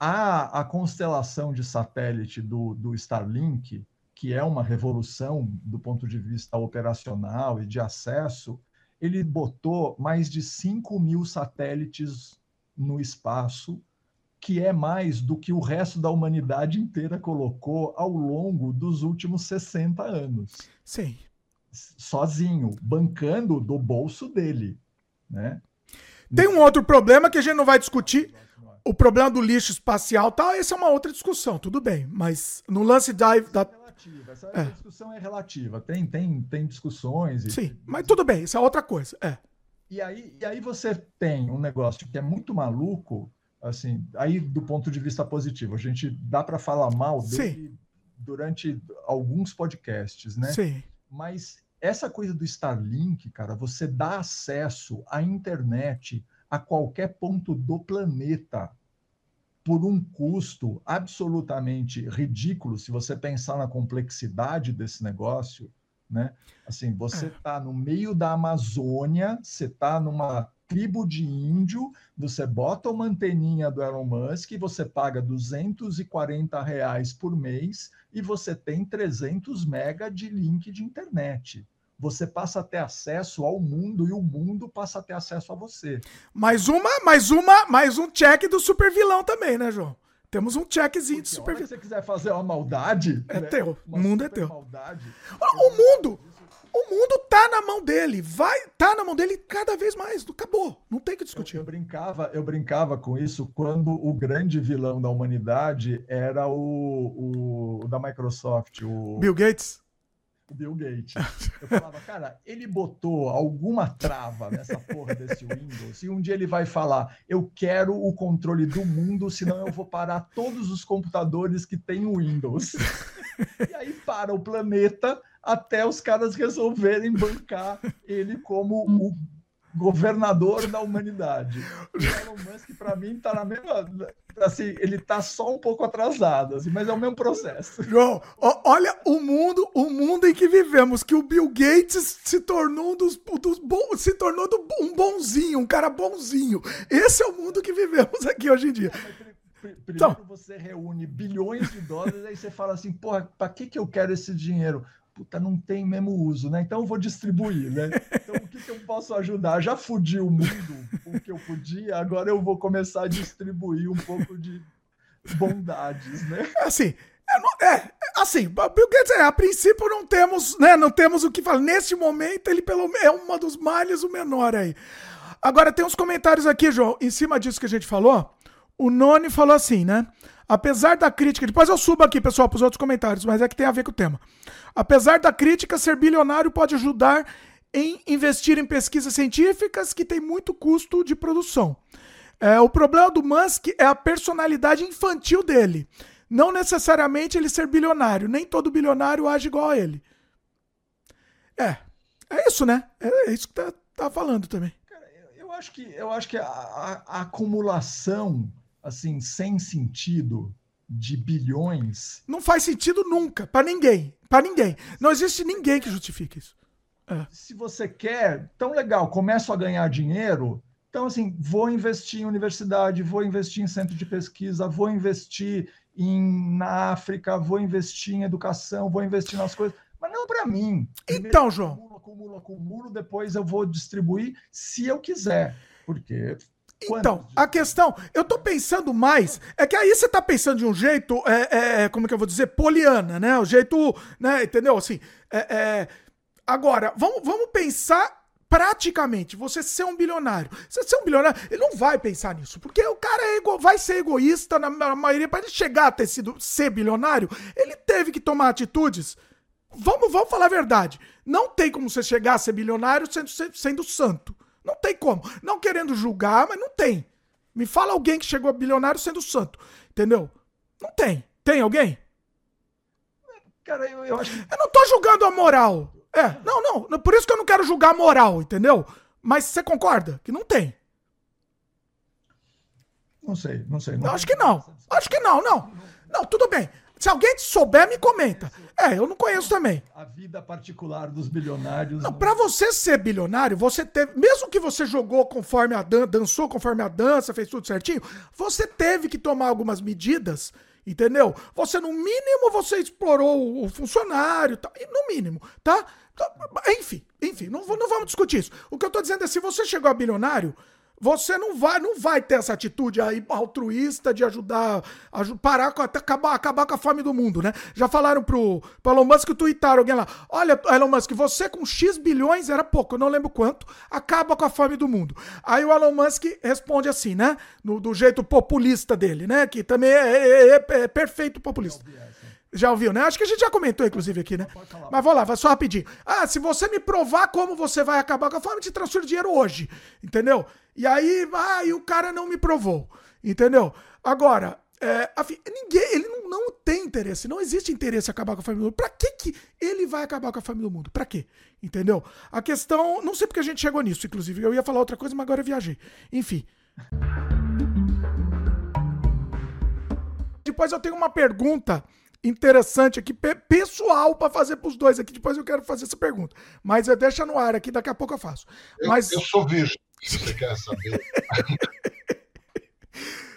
[SPEAKER 30] a, a constelação de satélite do, do Starlink, que é uma revolução do ponto de vista operacional e de acesso, ele botou mais de 5 mil satélites no espaço, que é mais do que o resto da humanidade inteira colocou ao longo dos últimos 60 anos.
[SPEAKER 1] Sim.
[SPEAKER 30] Sozinho, bancando do bolso dele. Né?
[SPEAKER 1] Tem um outro problema que a gente não vai discutir. O problema do lixo espacial tal, essa é uma outra discussão, tudo bem. Mas no lance da. da
[SPEAKER 30] Essa,
[SPEAKER 1] É.
[SPEAKER 30] discussão é relativa. Tem, tem, tem discussões. e-
[SPEAKER 1] sim, mas tudo bem, isso é outra coisa. É.
[SPEAKER 30] E aí, e aí você tem um negócio que é muito maluco, assim, aí do ponto de vista positivo, a gente dá para falar mal dele durante alguns podcasts, né?
[SPEAKER 1] Sim.
[SPEAKER 30] Mas essa coisa do Starlink, cara, você dá acesso à internet a qualquer ponto do planeta por um custo absolutamente ridículo, se você pensar na complexidade desse negócio, né? Assim, você está no meio da Amazônia, você está numa tribo de índio, você bota uma anteninha do Elon Musk, você paga 240 reais por mês e você tem 300 mega de link de internet. Você passa a ter acesso ao mundo e o mundo passa a ter acesso a você.
[SPEAKER 1] Mais uma, mais uma, mais um check do super vilão também, né, João? Temos um checkzinho de
[SPEAKER 30] Se
[SPEAKER 1] super
[SPEAKER 30] você quiser fazer uma maldade,
[SPEAKER 1] É
[SPEAKER 30] né?
[SPEAKER 1] teu, o
[SPEAKER 30] Uma
[SPEAKER 1] mundo é teu.
[SPEAKER 30] Maldade,
[SPEAKER 1] O mundo, o mundo tá na mão dele, vai, tá na mão dele cada vez mais, acabou, não tem que discutir.
[SPEAKER 30] Eu, eu brincava, eu brincava com isso quando o grande vilão da humanidade era o, o da Microsoft, o
[SPEAKER 1] Bill Gates.
[SPEAKER 30] Bill Gates. Eu falava, cara, ele botou alguma trava nessa porra desse Windows e um dia ele vai falar: eu quero o controle do mundo, senão eu vou parar todos os computadores que têm o Windows. E aí para o planeta até os caras resolverem bancar ele como o governador da humanidade. O Elon Musk, para mim, tá na mesma. Assim, ele tá só um pouco atrasado, assim, mas é o mesmo processo.
[SPEAKER 1] João, olha o mundo, o mundo em que vivemos, que o Bill Gates se tornou um dos, dos bons, se tornou do- um bonzinho, um cara bonzinho. Esse é o mundo que vivemos aqui hoje em dia.
[SPEAKER 30] Primeiro
[SPEAKER 1] Então.
[SPEAKER 30] você reúne bilhões de dólares, aí você fala assim, porra, pra que, que eu quero esse dinheiro? Puta, não tem mesmo uso, né? Então eu vou distribuir, né? Então o que, que eu posso ajudar? Já fudi o mundo o que eu podia, agora eu vou começar a distribuir um pouco de bondades, né?
[SPEAKER 1] Assim, é, é, assim, quer dizer, a princípio não temos, né, não temos o que falar. Neste momento, ele pelo é uma dos males o menor aí. Agora tem uns comentários aqui, João, em cima disso que a gente falou. O Noni falou assim, né? Apesar da crítica, depois eu subo aqui, pessoal, para os outros comentários, mas é que tem a ver com o tema. Apesar da crítica, ser bilionário pode ajudar em investir em pesquisas científicas que tem muito custo de produção. É, o problema do Musk é a personalidade infantil dele. Não necessariamente ele ser bilionário. Nem todo bilionário age igual a ele. É. É isso, né? É isso que tá, tá falando também.
[SPEAKER 30] Eu acho que, eu acho que a, a- a acumulação, assim, sem sentido de bilhões.
[SPEAKER 1] Não faz sentido nunca. Pra ninguém. Pra ninguém. Não existe ninguém que justifique isso.
[SPEAKER 30] Se você quer, tão legal, começo a ganhar dinheiro. Então, assim, vou investir em universidade, vou investir em centro de pesquisa, vou investir em, na África, vou investir em educação, vou investir nas coisas, mas não para mim.
[SPEAKER 1] Então, João.
[SPEAKER 30] Acumulo, acumulo, acumulo, depois eu vou distribuir se eu quiser. Porque.
[SPEAKER 1] Então, a questão, eu tô pensando mais, é que aí você tá pensando de um jeito, é, é, como que eu vou dizer, poliana, né? O jeito, né, entendeu? Assim, é, é, agora, vamos, vamos pensar praticamente, você ser um bilionário. Você ser um bilionário, ele não vai pensar nisso, porque o cara é ego- vai ser egoísta na, na maioria, para ele chegar a ter sido, ser bilionário, ele teve que tomar atitudes Vamos, vamos falar a verdade. Não tem como você chegar a ser bilionário sendo, sendo santo. Não tem como. Não querendo julgar, mas não tem. Me fala alguém que chegou a bilionário sendo santo. Entendeu? Não tem. Tem alguém?
[SPEAKER 30] Cara, eu, eu acho.
[SPEAKER 1] Eu não tô julgando a moral. É, não, não. Por isso que eu não quero julgar a moral, entendeu? Mas você concorda que não tem?
[SPEAKER 30] Não sei, não sei.
[SPEAKER 1] Eu acho que não. Acho que não, não. Não, tudo bem. Se alguém souber, me comenta. É, eu não conheço também.
[SPEAKER 30] A vida particular dos bilionários.
[SPEAKER 1] Não, pra você ser bilionário, você teve. Mesmo que você jogou conforme a dan dançou conforme a dança, fez tudo certinho, você teve que tomar algumas medidas, entendeu? Você, no mínimo, você explorou o- funcionário, tá? No mínimo, tá? Tá, Enfim, enfim, não, não vamos discutir isso. O que eu tô dizendo é, se você chegou a bilionário, você não vai, não vai ter essa atitude aí altruísta de ajudar, aju- parar com, até acabar, acabar com a fome do mundo, né? Já falaram pro, pro Elon Musk, tweetaram alguém lá, olha, Elon Musk, você com X bilhões, era pouco, eu não lembro quanto, acaba com a fome do mundo. Aí o Elon Musk responde assim, né? No- do jeito populista dele, né? Que também é, é- é- é perfeito populista. Já ouviu, né? Acho que a gente já comentou, inclusive, aqui, né? Mas vou lá, só rapidinho. Ah, se você me provar como você vai acabar com a fome, te transfiro dinheiro hoje. Entendeu? E aí, ah, e o cara não me provou. Entendeu? Agora, é, afim, ninguém, ele não, não tem interesse, não existe interesse em acabar com a família do mundo. Pra que, que ele vai acabar com a família do mundo? Pra quê? Entendeu? A questão, não sei porque a gente chegou nisso, inclusive. Eu ia falar outra coisa, mas agora eu viajei. Enfim. Depois eu tenho uma pergunta interessante aqui, pe- pessoal, pra fazer pros dois aqui. Depois eu quero fazer essa pergunta. Mas é, deixa no ar aqui, daqui a pouco eu faço.
[SPEAKER 12] Eu,
[SPEAKER 1] Mas
[SPEAKER 12] eu sou virgem, se você quer saber.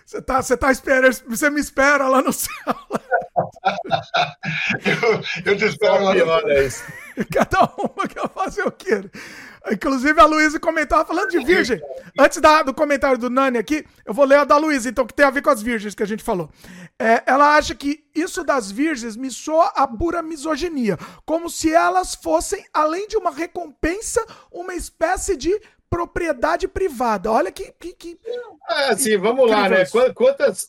[SPEAKER 1] você tá, você tá esperando, você me espera lá no céu.
[SPEAKER 12] eu, eu te espero lá no
[SPEAKER 1] Cada uma que eu fazer o quê? Inclusive a Luísa comentava falando de virgem. Antes da- do comentário do Nani aqui, eu vou ler a da Luísa, então, que tem a ver com as virgens que a gente falou. É, ela acha que isso das virgens me soa a pura misoginia. Como se elas fossem, além de uma recompensa, uma espécie de propriedade privada. Olha que. que, que
[SPEAKER 11] É, assim, vamos lá, né? Quantas,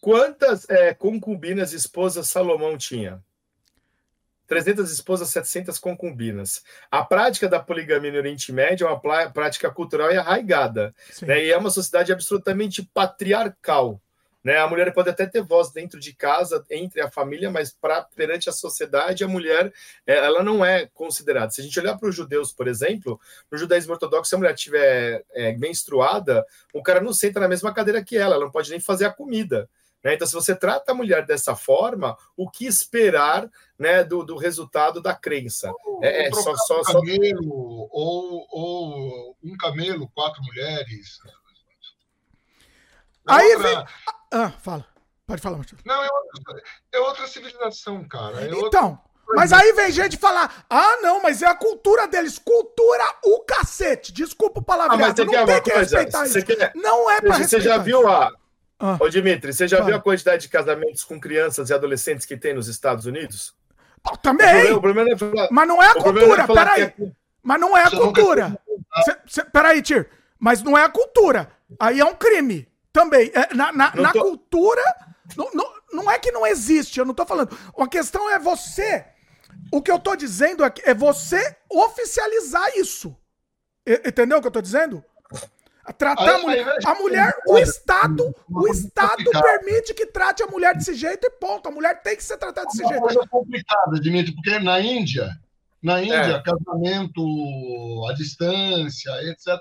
[SPEAKER 11] quantas é, concubinas esposas Salomão tinha? 300 esposas, 700 concubinas. A prática da poligamia no Oriente Médio é uma prática cultural e arraigada. Né? E é uma sociedade absolutamente patriarcal. Né? A mulher pode até ter voz dentro de casa, entre a família, mas pra, perante a sociedade, a mulher é, ela não é considerada. Se a gente olhar para os judeus, por exemplo, no judaísmo ortodoxo, se a mulher estiver é, menstruada, o cara não senta na mesma cadeira que ela, ela não pode nem fazer a comida. Né? Então, se você trata a mulher dessa forma, o que esperar né, do, do resultado da crença? É, é
[SPEAKER 12] Ou
[SPEAKER 11] só, só,
[SPEAKER 12] um
[SPEAKER 11] só...
[SPEAKER 12] camelo, ou, ou um camelo, quatro mulheres. É
[SPEAKER 1] Aí
[SPEAKER 12] outra-
[SPEAKER 1] vem. Ah, fala. Pode falar, Marcelo.
[SPEAKER 12] Não, é outra, é outra civilização, cara. É outra-
[SPEAKER 1] Então, Mas aí vem gente falar: ah, não, mas é a cultura deles. Cultura o cacete. Desculpa o
[SPEAKER 16] Ah,
[SPEAKER 1] palavreado.
[SPEAKER 16] mas você
[SPEAKER 1] não
[SPEAKER 16] quer
[SPEAKER 1] tem que
[SPEAKER 16] coisa?
[SPEAKER 1] respeitar
[SPEAKER 16] Você
[SPEAKER 1] isso.
[SPEAKER 16] quer-
[SPEAKER 1] Não é pra
[SPEAKER 16] Você já
[SPEAKER 1] respeitar
[SPEAKER 16] viu a.
[SPEAKER 1] Ah.
[SPEAKER 16] Ô, Dimitri, você já
[SPEAKER 1] Fala.
[SPEAKER 16] viu a quantidade de casamentos com crianças e adolescentes que tem nos Estados Unidos?
[SPEAKER 1] Também.
[SPEAKER 16] O problema, o problema é falar-
[SPEAKER 1] Mas não é a cultura,
[SPEAKER 16] falar
[SPEAKER 1] peraí.
[SPEAKER 16] é
[SPEAKER 1] Mas não é a
[SPEAKER 16] Você nunca
[SPEAKER 1] cultura. Cê, cê, peraí, Tir. Mas não é a cultura. Aí é um crime. Também. É, na na,
[SPEAKER 16] Não
[SPEAKER 1] na
[SPEAKER 16] tô-
[SPEAKER 1] cultura. Não, não, não é que não existe, eu não tô falando. A questão é você. O que eu tô dizendo é, que- é você oficializar isso. E- entendeu o que eu tô dizendo? Tratar a mulher. A mulher, o Estado, o Estado permite que trate a mulher desse jeito e ponto. A mulher tem que ser tratada desse
[SPEAKER 12] uma
[SPEAKER 1] jeito.
[SPEAKER 12] coisa complicada, Dimitri, porque na Índia, na Índia,
[SPEAKER 1] É.
[SPEAKER 12] casamento à distância, etc.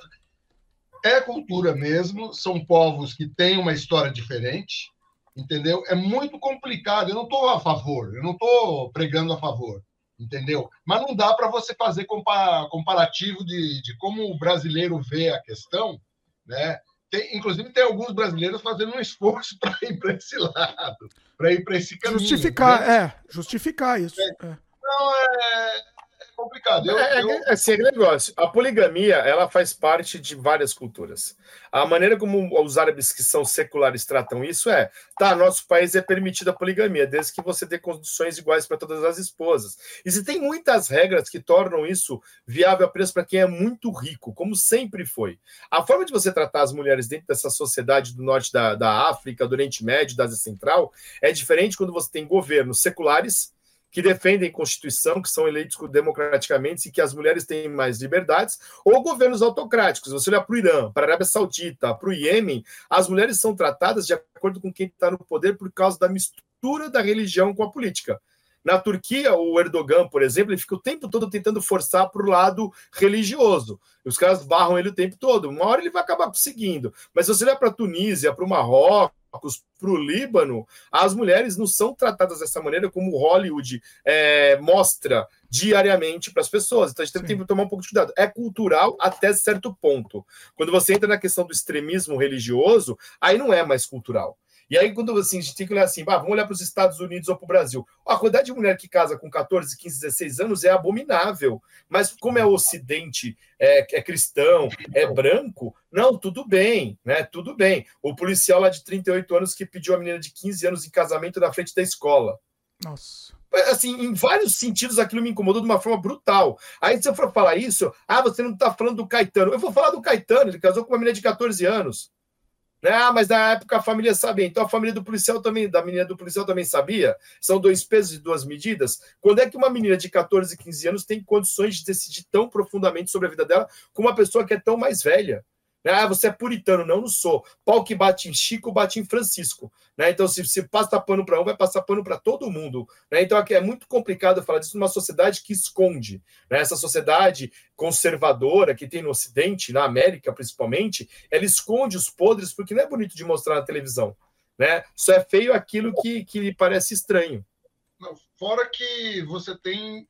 [SPEAKER 12] É cultura mesmo, são povos que têm uma história diferente, entendeu? É muito complicado. Eu não estou a favor, eu não estou pregando a favor, entendeu? Mas não dá para você fazer compa- comparativo de, de como o brasileiro vê a questão, né? Tem, inclusive, tem alguns brasileiros fazendo um esforço para ir para esse lado, para ir para esse caminho.
[SPEAKER 1] Justificar,
[SPEAKER 12] né?
[SPEAKER 1] é. Justificar isso. é.
[SPEAKER 12] Não, é, é complicado. Eu,
[SPEAKER 16] É,
[SPEAKER 12] eu-
[SPEAKER 16] é, é assim, aquele negócio. A poligamia, ela faz parte de várias culturas. A maneira como os árabes que são seculares tratam isso é, tá, nosso país é permitida a poligamia, desde que você dê condições iguais para todas as esposas. E se tem muitas regras que tornam isso viável apenas para quem é muito rico, como sempre foi. A forma de você tratar as mulheres dentro dessa sociedade do norte da, da África, do Oriente Médio, da Ásia Central, é diferente quando você tem governos seculares que defendem Constituição, que são eleitos democraticamente e que as mulheres têm mais liberdades, ou governos autocráticos. Você olha para o Irã, para a Arábia Saudita, para o Iêmen, as mulheres são tratadas de acordo com quem está no poder por causa da mistura da religião com a política. Na Turquia, o Erdogan, por exemplo, ele fica o tempo todo tentando forçar para o lado religioso. Os caras barram ele o tempo todo. Uma hora ele vai acabar conseguindo. Mas se você olhar para a Tunísia, para o Marrocos, para o Líbano, as mulheres não são tratadas dessa maneira como Hollywood é, mostra diariamente para as pessoas. Então a gente tem que tomar um pouco de cuidado. É cultural até certo ponto. Quando você entra na questão do extremismo religioso, aí não é mais cultural. E aí, quando assim, a gente tem que olhar assim, ah, vamos olhar para os Estados Unidos ou para o Brasil. A quantidade de mulher que casa com 14, 15, 16 anos é abominável. Mas como é o Ocidente, é, é cristão, é branco, não, tudo bem, né? Tudo bem. O policial lá de 38 anos que pediu a menina de 15 anos em casamento na frente da escola.
[SPEAKER 1] Nossa.
[SPEAKER 16] Assim, em vários sentidos aquilo me incomodou de uma forma brutal. Aí, se eu for falar isso, ah, você não está falando do Caetano. Eu vou falar do Caetano, ele casou com uma menina de 14 anos. Ah, mas na época a família sabia. Então a família do policial também, da menina do policial também sabia. São dois pesos e duas medidas. Quando é que uma menina de 14, 15 anos tem condições de decidir tão profundamente sobre a vida dela como uma pessoa que é tão mais velha? Ah, você é puritano. Não, não sou. Pau que bate em Chico, bate em Francisco. Né? Então, se, passa pano para um, vai passar pano para todo mundo. Né? Então, é muito complicado falar disso numa sociedade que esconde. Né? Essa sociedade conservadora que tem no Ocidente, na América principalmente, ela esconde os podres porque não é bonito de mostrar na televisão. Né? Só é feio aquilo que, que lhe parece estranho.
[SPEAKER 12] Não, fora que você tem,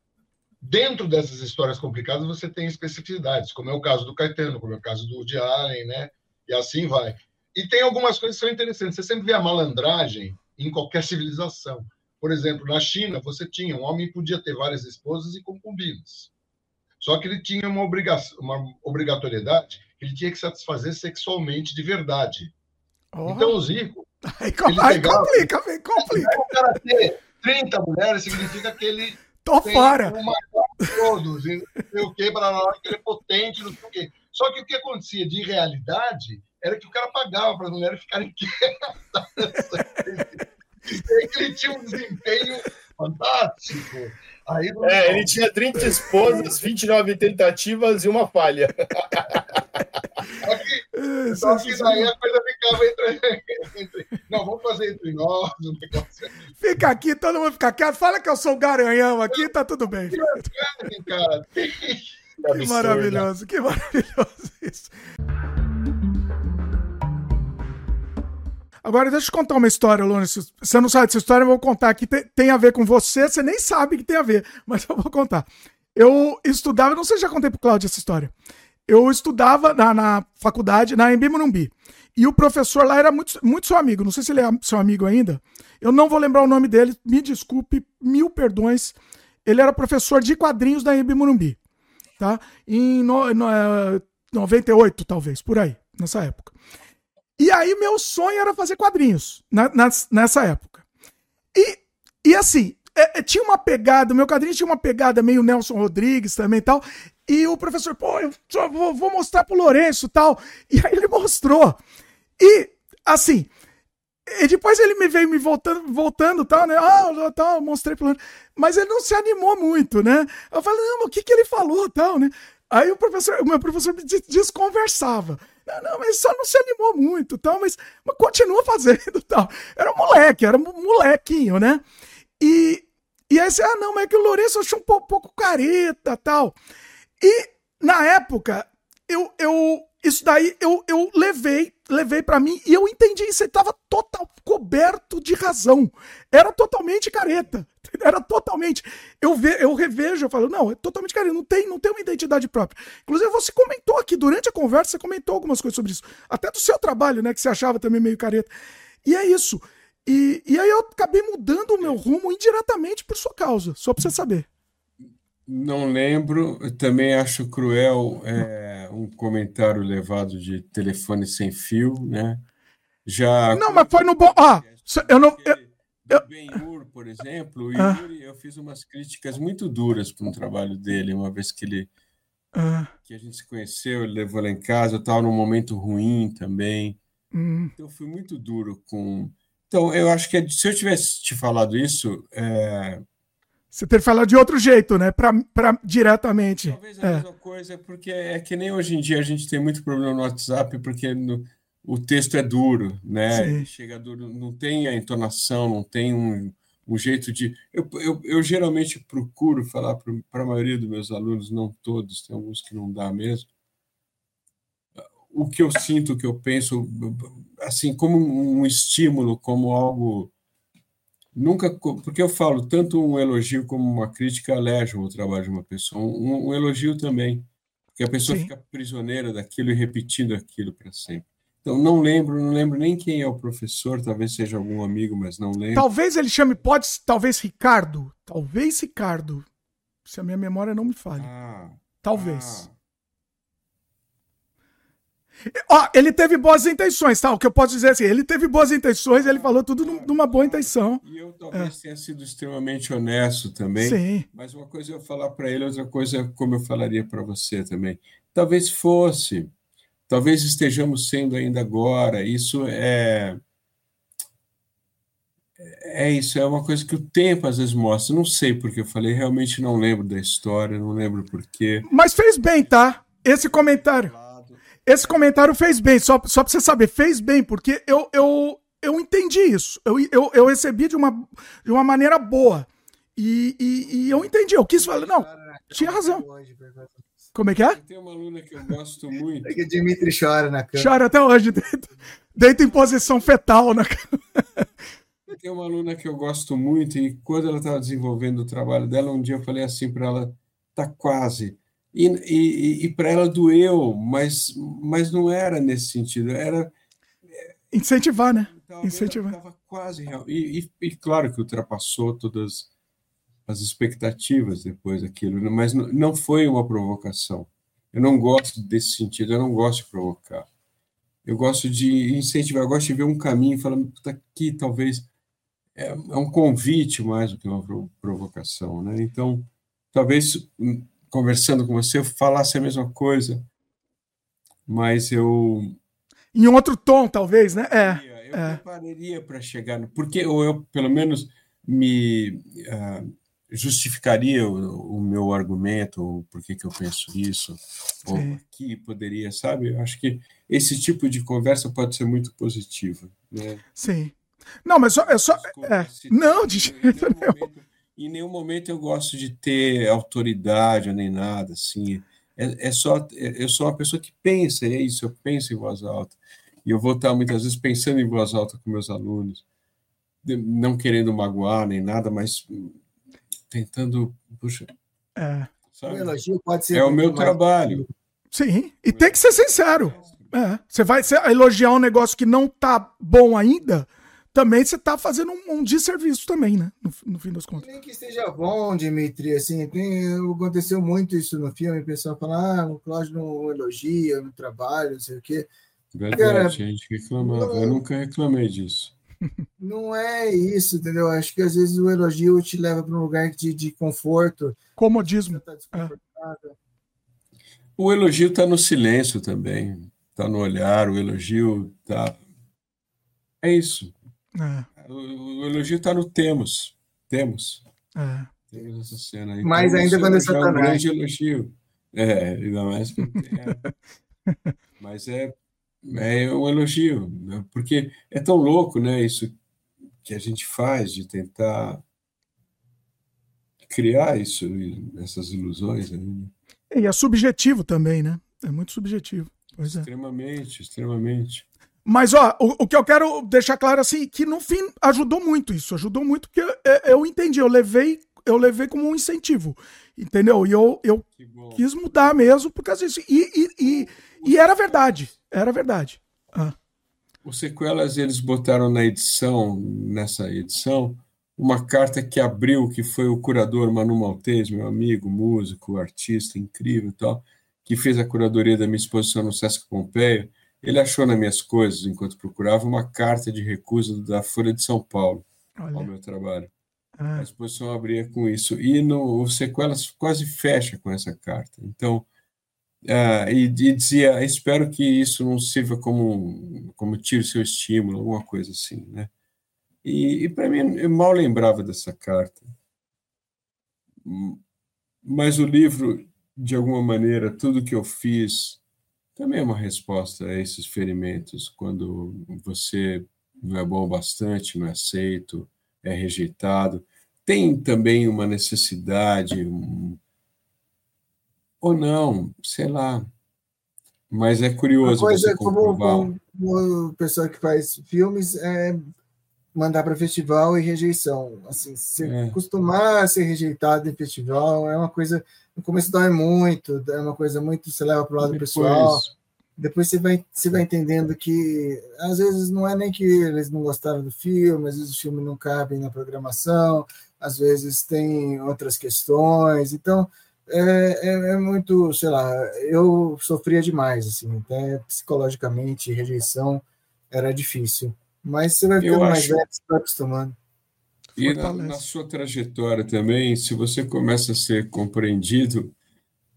[SPEAKER 12] dentro dessas histórias complicadas, você tem especificidades, como é o caso do Caetano, como é o caso do Woody Allen, né? E assim vai. E tem algumas coisas que são interessantes. Você sempre vê a malandragem em qualquer civilização. Por exemplo, na China, você tinha um homem podia ter várias esposas e concubinas. Só que ele tinha uma, obrigação, uma obrigatoriedade, ele tinha que satisfazer sexualmente de verdade.
[SPEAKER 1] Oh.
[SPEAKER 12] Então, os ricos.
[SPEAKER 1] Aí, aí complica, vem, complica.
[SPEAKER 12] O cara ter 30 mulheres significa que ele.
[SPEAKER 1] Tô
[SPEAKER 12] tem
[SPEAKER 1] fora.
[SPEAKER 12] Uma todos, e não sei o quê, para que ele é potente, não sei o quê. Só que o que acontecia de realidade era que o cara pagava para as mulheres ficarem quietas. Que ele tinha um desempenho fantástico. Aí,
[SPEAKER 16] É, ele tinha 30 esposas, 29 tentativas e uma falha.
[SPEAKER 12] Só que daí a coisa ficava entre, entre- Não, vamos fazer entre nós um negócio.
[SPEAKER 1] Fica aqui, todo mundo fica quieto. Fala que eu sou o garanhão aqui, tá tudo bem.
[SPEAKER 12] Cara,
[SPEAKER 1] Que maravilhoso, que maravilhoso isso. Agora, deixa eu contar uma história. Se você não sabe dessa história, eu vou contar aqui. Tem, tem a ver com você, você nem sabe que tem a ver, mas eu vou contar. Eu estudava, não sei se já contei pro Cláudio essa história. Eu estudava na, na faculdade, na Embi Morumbi. E o professor lá era muito, muito seu amigo. Não sei se ele é seu amigo ainda. Eu não vou lembrar o nome dele, me desculpe, mil perdões. ele era professor de quadrinhos da Embi Morumbi, tá? Em no, no, é, 98, talvez, por aí, nessa época. E aí meu sonho era fazer quadrinhos na, nessa época. E, e assim, é, é, tinha uma pegada, meu quadrinho tinha uma pegada meio Nelson Rodrigues também e tal. E o professor, pô, eu vou, vou mostrar pro Lourenço tal. E aí ele mostrou. E, assim, e depois ele me veio me voltando, voltando tal, né? Ah, tal, mostrei pro Mas ele não se animou muito, né? Eu falei, não, mas o que, que ele falou tal, né? Aí o professor, o meu professor me desconversava. Não, não, mas só não se animou muito, tal, mas, mas continua fazendo tal. Era um moleque, era um molequinho, né? E, e aí você, ah, não, mas é que o Lourenço achou um pouco, pouco careta tal. E na época, eu, eu isso daí eu, eu levei, levei para mim e eu entendi. Ele tava total coberto de razão. Era totalmente careta. Era totalmente. Eu, ve, eu revejo, eu falo, não, é totalmente careta. Não tem, não tem uma identidade própria. Inclusive, você comentou aqui durante a conversa, você comentou algumas coisas sobre isso. Até do seu trabalho, né? Que você achava também meio careta. E é isso. E, e aí eu acabei mudando o meu rumo indiretamente por sua causa, só pra você saber.
[SPEAKER 4] Não lembro, eu também acho cruel é, um comentário levado de telefone sem fio, né? Já.
[SPEAKER 1] Não, mas foi no bom. Ah, eu não. Eu,
[SPEAKER 4] eu... Por exemplo, o ah. Yuri, eu fiz umas críticas muito duras para um trabalho dele, uma vez que ele. Ah. que a gente se conheceu, ele levou lá em casa, eu estava num momento ruim também. Hum. Então, fui muito duro com. Então, eu acho que se eu tivesse te falado isso. É
[SPEAKER 1] você ter falado de outro jeito, né? Pra, pra, diretamente.
[SPEAKER 4] Talvez a é. mesma coisa, porque é que nem hoje em dia a gente tem muito problema no WhatsApp, porque no, o texto é duro, né? Chega duro, não tem a entonação, não tem um, um jeito de. Eu, eu, eu geralmente procuro falar para a maioria dos meus alunos, não todos, tem alguns que não dá mesmo. O que eu sinto, o que eu penso, assim, como um estímulo, como algo Nunca, porque eu falo, tanto um elogio como uma crítica alejam o trabalho de uma pessoa. Um, um elogio também, porque a pessoa Sim. fica prisioneira daquilo e repetindo aquilo para sempre. Então, não lembro, não lembro nem quem é o professor, talvez seja algum amigo, mas não lembro.
[SPEAKER 1] Talvez ele chame, pode, talvez Ricardo, talvez Ricardo, se a minha memória não me falha. Ah, talvez. Ah. Ó, ele teve boas intenções, tá? O que eu posso dizer é assim, ele teve boas intenções, ele falou tudo numa boa intenção.
[SPEAKER 4] E eu talvez é. tenha sido extremamente honesto também. Sim. Mas uma coisa é eu falar para ele, outra coisa é como eu falaria para você também. Talvez fosse, talvez estejamos sendo ainda agora. Isso é é isso, é uma coisa que o tempo às vezes mostra. Não sei porque eu falei, realmente não lembro da história, não lembro porquê.
[SPEAKER 1] Mas fez bem, tá? Esse comentário. Esse comentário fez bem, só, só pra você saber, fez bem, porque eu, eu, eu entendi isso. Eu, eu, eu recebi de uma, de uma maneira boa. E, e, e eu entendi, eu quis falar, não, tinha razão. Como é que é?
[SPEAKER 4] Tem uma aluna que eu gosto muito.
[SPEAKER 5] É que Dimitri chora na cama.
[SPEAKER 1] Chora até hoje, deita, deita em posição fetal na cama.
[SPEAKER 4] Tem uma aluna que eu gosto muito e quando ela estava desenvolvendo o trabalho dela, um dia eu falei assim para ela, tá quase. E, e, e para ela doeu, mas, mas não era nesse sentido, era.
[SPEAKER 1] Incentivar, né? Incentivar. Estava
[SPEAKER 4] quase real. E, e, e, claro que ultrapassou todas as expectativas depois daquilo, né? mas não foi uma provocação. Eu não gosto desse sentido, eu não gosto de provocar. Eu gosto de incentivar, eu gosto de ver um caminho falando, tá aqui talvez é, é um convite mais do que uma provocação, né? Então, talvez hum, conversando com você, eu falasse a mesma coisa, mas eu.
[SPEAKER 1] Em outro tom, talvez, né?
[SPEAKER 4] É. Eu é. prepararia para chegar, porque ou eu, pelo menos, me uh, justificaria o, o, meu argumento, por que, que eu penso isso, ou que poderia, sabe? Eu acho que esse tipo de conversa pode ser muito positiva. Né?
[SPEAKER 1] Sim. Não, mas só, é só. É. Não, de jeito nenhum
[SPEAKER 4] em nenhum momento eu gosto de ter autoridade nem nada, assim. É, é só, eu sou uma pessoa que pensa, é isso, eu penso em voz alta. E eu vou estar muitas vezes pensando em voz alta com meus alunos, não querendo magoar nem nada, mas tentando, puxa.
[SPEAKER 1] É.
[SPEAKER 5] O elogio pode ser.
[SPEAKER 4] É o meu mais... trabalho.
[SPEAKER 1] Sim, e tem que ser sincero. É. Você vai elogiar um negócio que não tá bom ainda, também você tá fazendo um, um desserviço também, né? No, no, fim das contas.
[SPEAKER 5] Nem que esteja bom, Dimitri, assim, tem, aconteceu muito isso no filme, o pessoal fala, ah, o Cláudio não elogia no trabalho, não sei o quê.
[SPEAKER 4] Verdade, Cara, a gente reclamava. Não, eu nunca reclamei disso.
[SPEAKER 5] Não é isso, entendeu? Acho que às vezes o elogio te leva para um lugar de, de conforto.
[SPEAKER 1] Comodismo. Tá é.
[SPEAKER 4] O elogio está no silêncio também, está no olhar, o elogio está. É isso. É. O, o, elogio está no temos. Temos. É. Temos essa cena aí.
[SPEAKER 5] Mais ainda quando é Satanás.
[SPEAKER 4] É um grande elogio. É, ainda mais que. É. Mas é é um elogio, né? porque é tão louco, né? Isso que a gente faz de tentar criar isso, essas ilusões. Né?
[SPEAKER 1] E é subjetivo também, né? É muito subjetivo. Pois
[SPEAKER 4] é. extremamente, é. extremamente.
[SPEAKER 1] Mas, ó, o, o, que eu quero deixar claro assim, que no fim ajudou muito isso, ajudou muito, porque eu, eu entendi, eu levei, eu levei como um incentivo, entendeu? E eu, eu quis mudar mesmo, por causa disso. E, e, e, e era verdade. Era verdade. Ah.
[SPEAKER 4] Os sequelas eles botaram na edição, nessa edição, uma carta que abriu, que foi o curador Manu Maltês, meu amigo, músico, artista incrível e tal, que fez a curadoria da minha exposição no Sesc Pompeia. Ele achou nas minhas coisas, enquanto procurava, uma carta de recusa da Folha de São Paulo Olha. ao meu trabalho. Ah. A exposição abria com isso. E no, o Sequelas quase fecha com essa carta. Então, Uh, e, e, dizia, espero que isso não sirva como, como tire seu estímulo, alguma coisa assim, né? E, e para mim, eu mal lembrava dessa carta. Mas o livro, de alguma maneira, tudo que eu fiz, também é uma resposta a esses ferimentos, quando você não é bom bastante, não é aceito, é rejeitado. Tem também uma necessidade, um, ou não, sei lá. Mas é curioso.
[SPEAKER 5] Uma coisa como, como, como pessoa que faz filmes é mandar para festival e rejeição. Assim, se é. acostumar a ser rejeitado em festival é uma coisa. No começo dói muito, é uma coisa muito. Você leva para o lado Depois. pessoal. Depois você vai, você vai entendendo que às vezes não é nem que eles não gostaram do filme, às vezes o filme não cabe na programação, às vezes tem outras questões. Então, é, é, é, muito, sei lá, eu sofria demais, assim, até psicologicamente, rejeição era difícil. Mas você vai ficando mais acho... velho, você vai acostumando.
[SPEAKER 4] E na, na, sua trajetória também, se você começa a ser compreendido,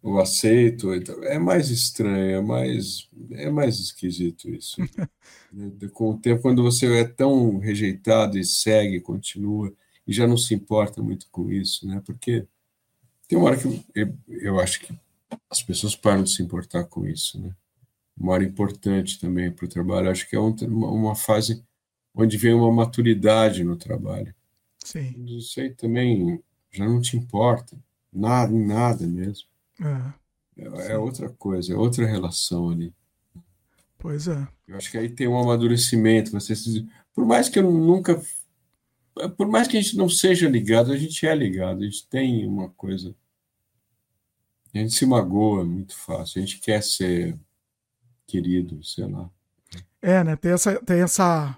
[SPEAKER 4] ou aceito, então, é mais estranho, é mais, é mais esquisito isso. Com o tempo, quando você é tão rejeitado e segue, continua, e já não se importa muito com isso, né? Porque tem uma hora que eu, eu acho que as pessoas param de se importar com isso, né? Uma hora importante também para o trabalho. Acho que é uma, uma fase onde vem uma maturidade no trabalho.
[SPEAKER 1] Sim.
[SPEAKER 4] Isso aí também já não te importa, nada, em nada mesmo. É, é, é outra coisa, é outra relação ali.
[SPEAKER 1] Pois é.
[SPEAKER 4] Eu acho que aí tem um amadurecimento. Você se... Por mais que eu nunca por mais que a gente não seja ligado, a gente é ligado, a gente tem uma coisa. A gente se magoa muito fácil, a gente quer ser querido, sei lá.
[SPEAKER 1] É, né? Tem essa, tem essa,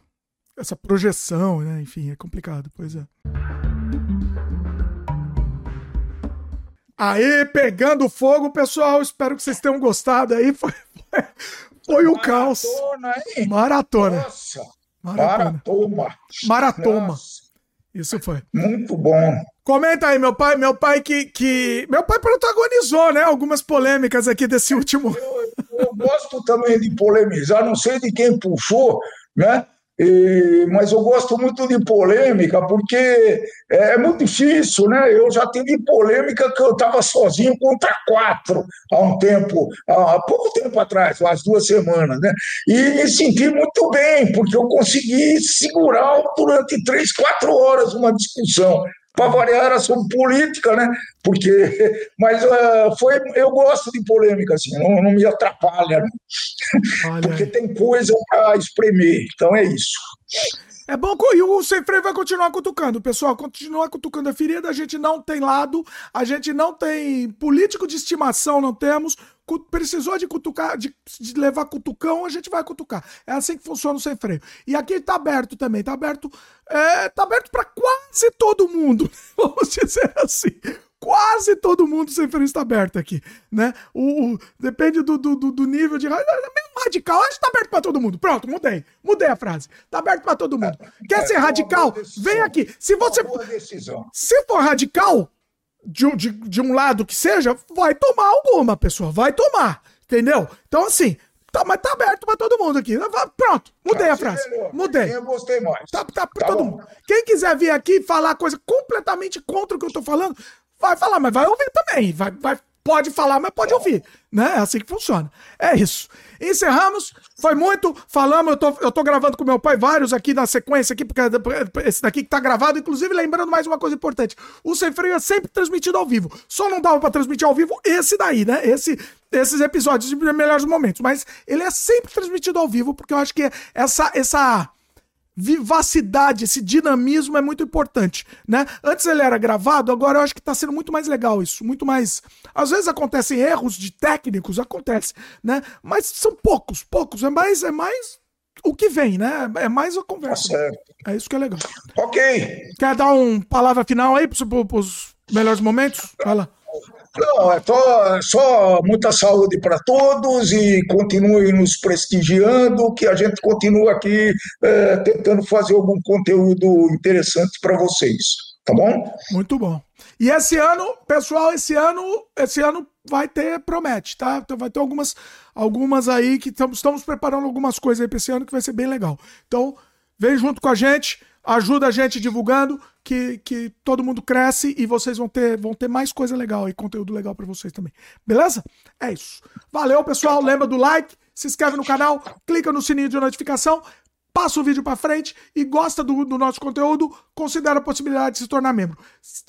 [SPEAKER 1] essa projeção, né? Enfim, é complicado, pois é. Aí, pegando fogo, pessoal. Espero que vocês tenham gostado aí. Foi, foi o caos. Hein? Maratona.
[SPEAKER 2] Nossa. Maratona. Maratoma.
[SPEAKER 1] Maratoma. Nossa. Isso foi.
[SPEAKER 2] Muito bom.
[SPEAKER 1] Comenta aí, meu pai, meu pai que, que. Meu pai protagonizou, né? Algumas polêmicas aqui desse último.
[SPEAKER 2] Eu, eu gosto também de polemizar, não sei de quem puxou, né? E, mas eu gosto muito de polêmica, porque é, é muito difícil, né? Eu já tive polêmica que eu estava sozinho contra quatro há um tempo, há pouco tempo atrás, umas duas semanas, né? E me senti muito bem, porque eu consegui segurar durante três, quatro horas uma discussão para variar era sobre política, né? Porque, mas uh, foi, eu gosto de polêmica, assim, não, não me atrapalha, né? porque tem coisa para espremer, então é isso.
[SPEAKER 1] É bom que e o Sem Freio vai continuar cutucando. Pessoal, continua cutucando a ferida. A gente não tem lado, a gente não tem político de estimação, não temos. Precisou de cutucar, de, de levar cutucão, a gente vai cutucar. É assim que funciona o Sem Freio. E aqui tá aberto também, tá aberto, é, tá aberto para quase todo mundo. Vamos dizer assim. Quase todo mundo sem freio está aberto aqui, né? O, o- depende do, do, do- nível de. é Mesmo radical, acho que tá aberto para todo mundo. Pronto, mudei. Mudei a frase. Tá aberto para todo mundo. Quer ser radical? Vem aqui. Se você. Se for radical, de, um- de, de um lado que seja, vai tomar alguma, pessoa. Vai tomar. Entendeu? Então, assim. Tá, mas tá aberto para todo mundo aqui. Pronto, mudei a frase. Mudei.
[SPEAKER 31] Eu gostei mais.
[SPEAKER 1] Tá, tá pra todo mundo. Quem quiser vir aqui falar coisa completamente contra o que eu tô falando, vai falar, mas vai ouvir também. Vai, vai, pode falar, mas pode ouvir. Né? É assim que funciona. É isso. Encerramos. Foi muito. Falamos, eu tô, eu tô gravando com meu pai vários aqui na sequência aqui, porque esse daqui que tá gravado. Inclusive, lembrando mais uma coisa importante: o Sem Freio é sempre transmitido ao vivo. Só não dava pra transmitir ao vivo esse daí, né? Esse, esses episódios de melhores momentos. Mas ele é sempre transmitido ao vivo, porque eu acho que essa. essa vivacidade, esse dinamismo é muito importante, né? Antes ele era gravado, agora eu acho que tá sendo muito mais legal isso, muito mais. Às vezes acontecem erros de técnicos, acontece, né? Mas são poucos, poucos, é mais é mais o que vem, né? É mais a conversa. É isso que é legal.
[SPEAKER 31] Ok.
[SPEAKER 1] Quer dar uma palavra final aí pros, pros melhores momentos? Fala.
[SPEAKER 31] Não, é só, só muita saúde para todos e continue nos prestigiando, que a gente continua aqui é, tentando fazer algum conteúdo interessante para vocês, tá bom?
[SPEAKER 1] Muito bom. E esse ano, pessoal, esse ano, esse ano vai ter, promete, tá? Então vai ter algumas, algumas aí que tamo, estamos preparando algumas coisas aí para esse ano que vai ser bem legal. Então, vem junto com a gente, ajuda a gente divulgando, que, que todo mundo cresce e vocês vão ter, vão ter mais coisa legal e conteúdo legal para vocês também. Beleza? É isso. Valeu, pessoal. Lembra do like, se inscreve no canal, clica no sininho de notificação, passa o vídeo para frente e gosta do, do nosso conteúdo, considera a possibilidade de se tornar membro.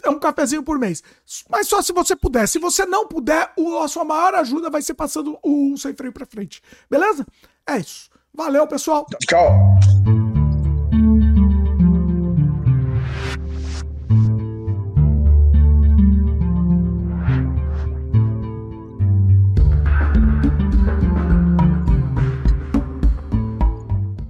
[SPEAKER 1] É um cafezinho por mês. Mas só se você puder. Se você não puder, o, a sua maior ajuda vai ser passando o sem freio para frente. Beleza? É isso. Valeu, pessoal.
[SPEAKER 31] Tchau.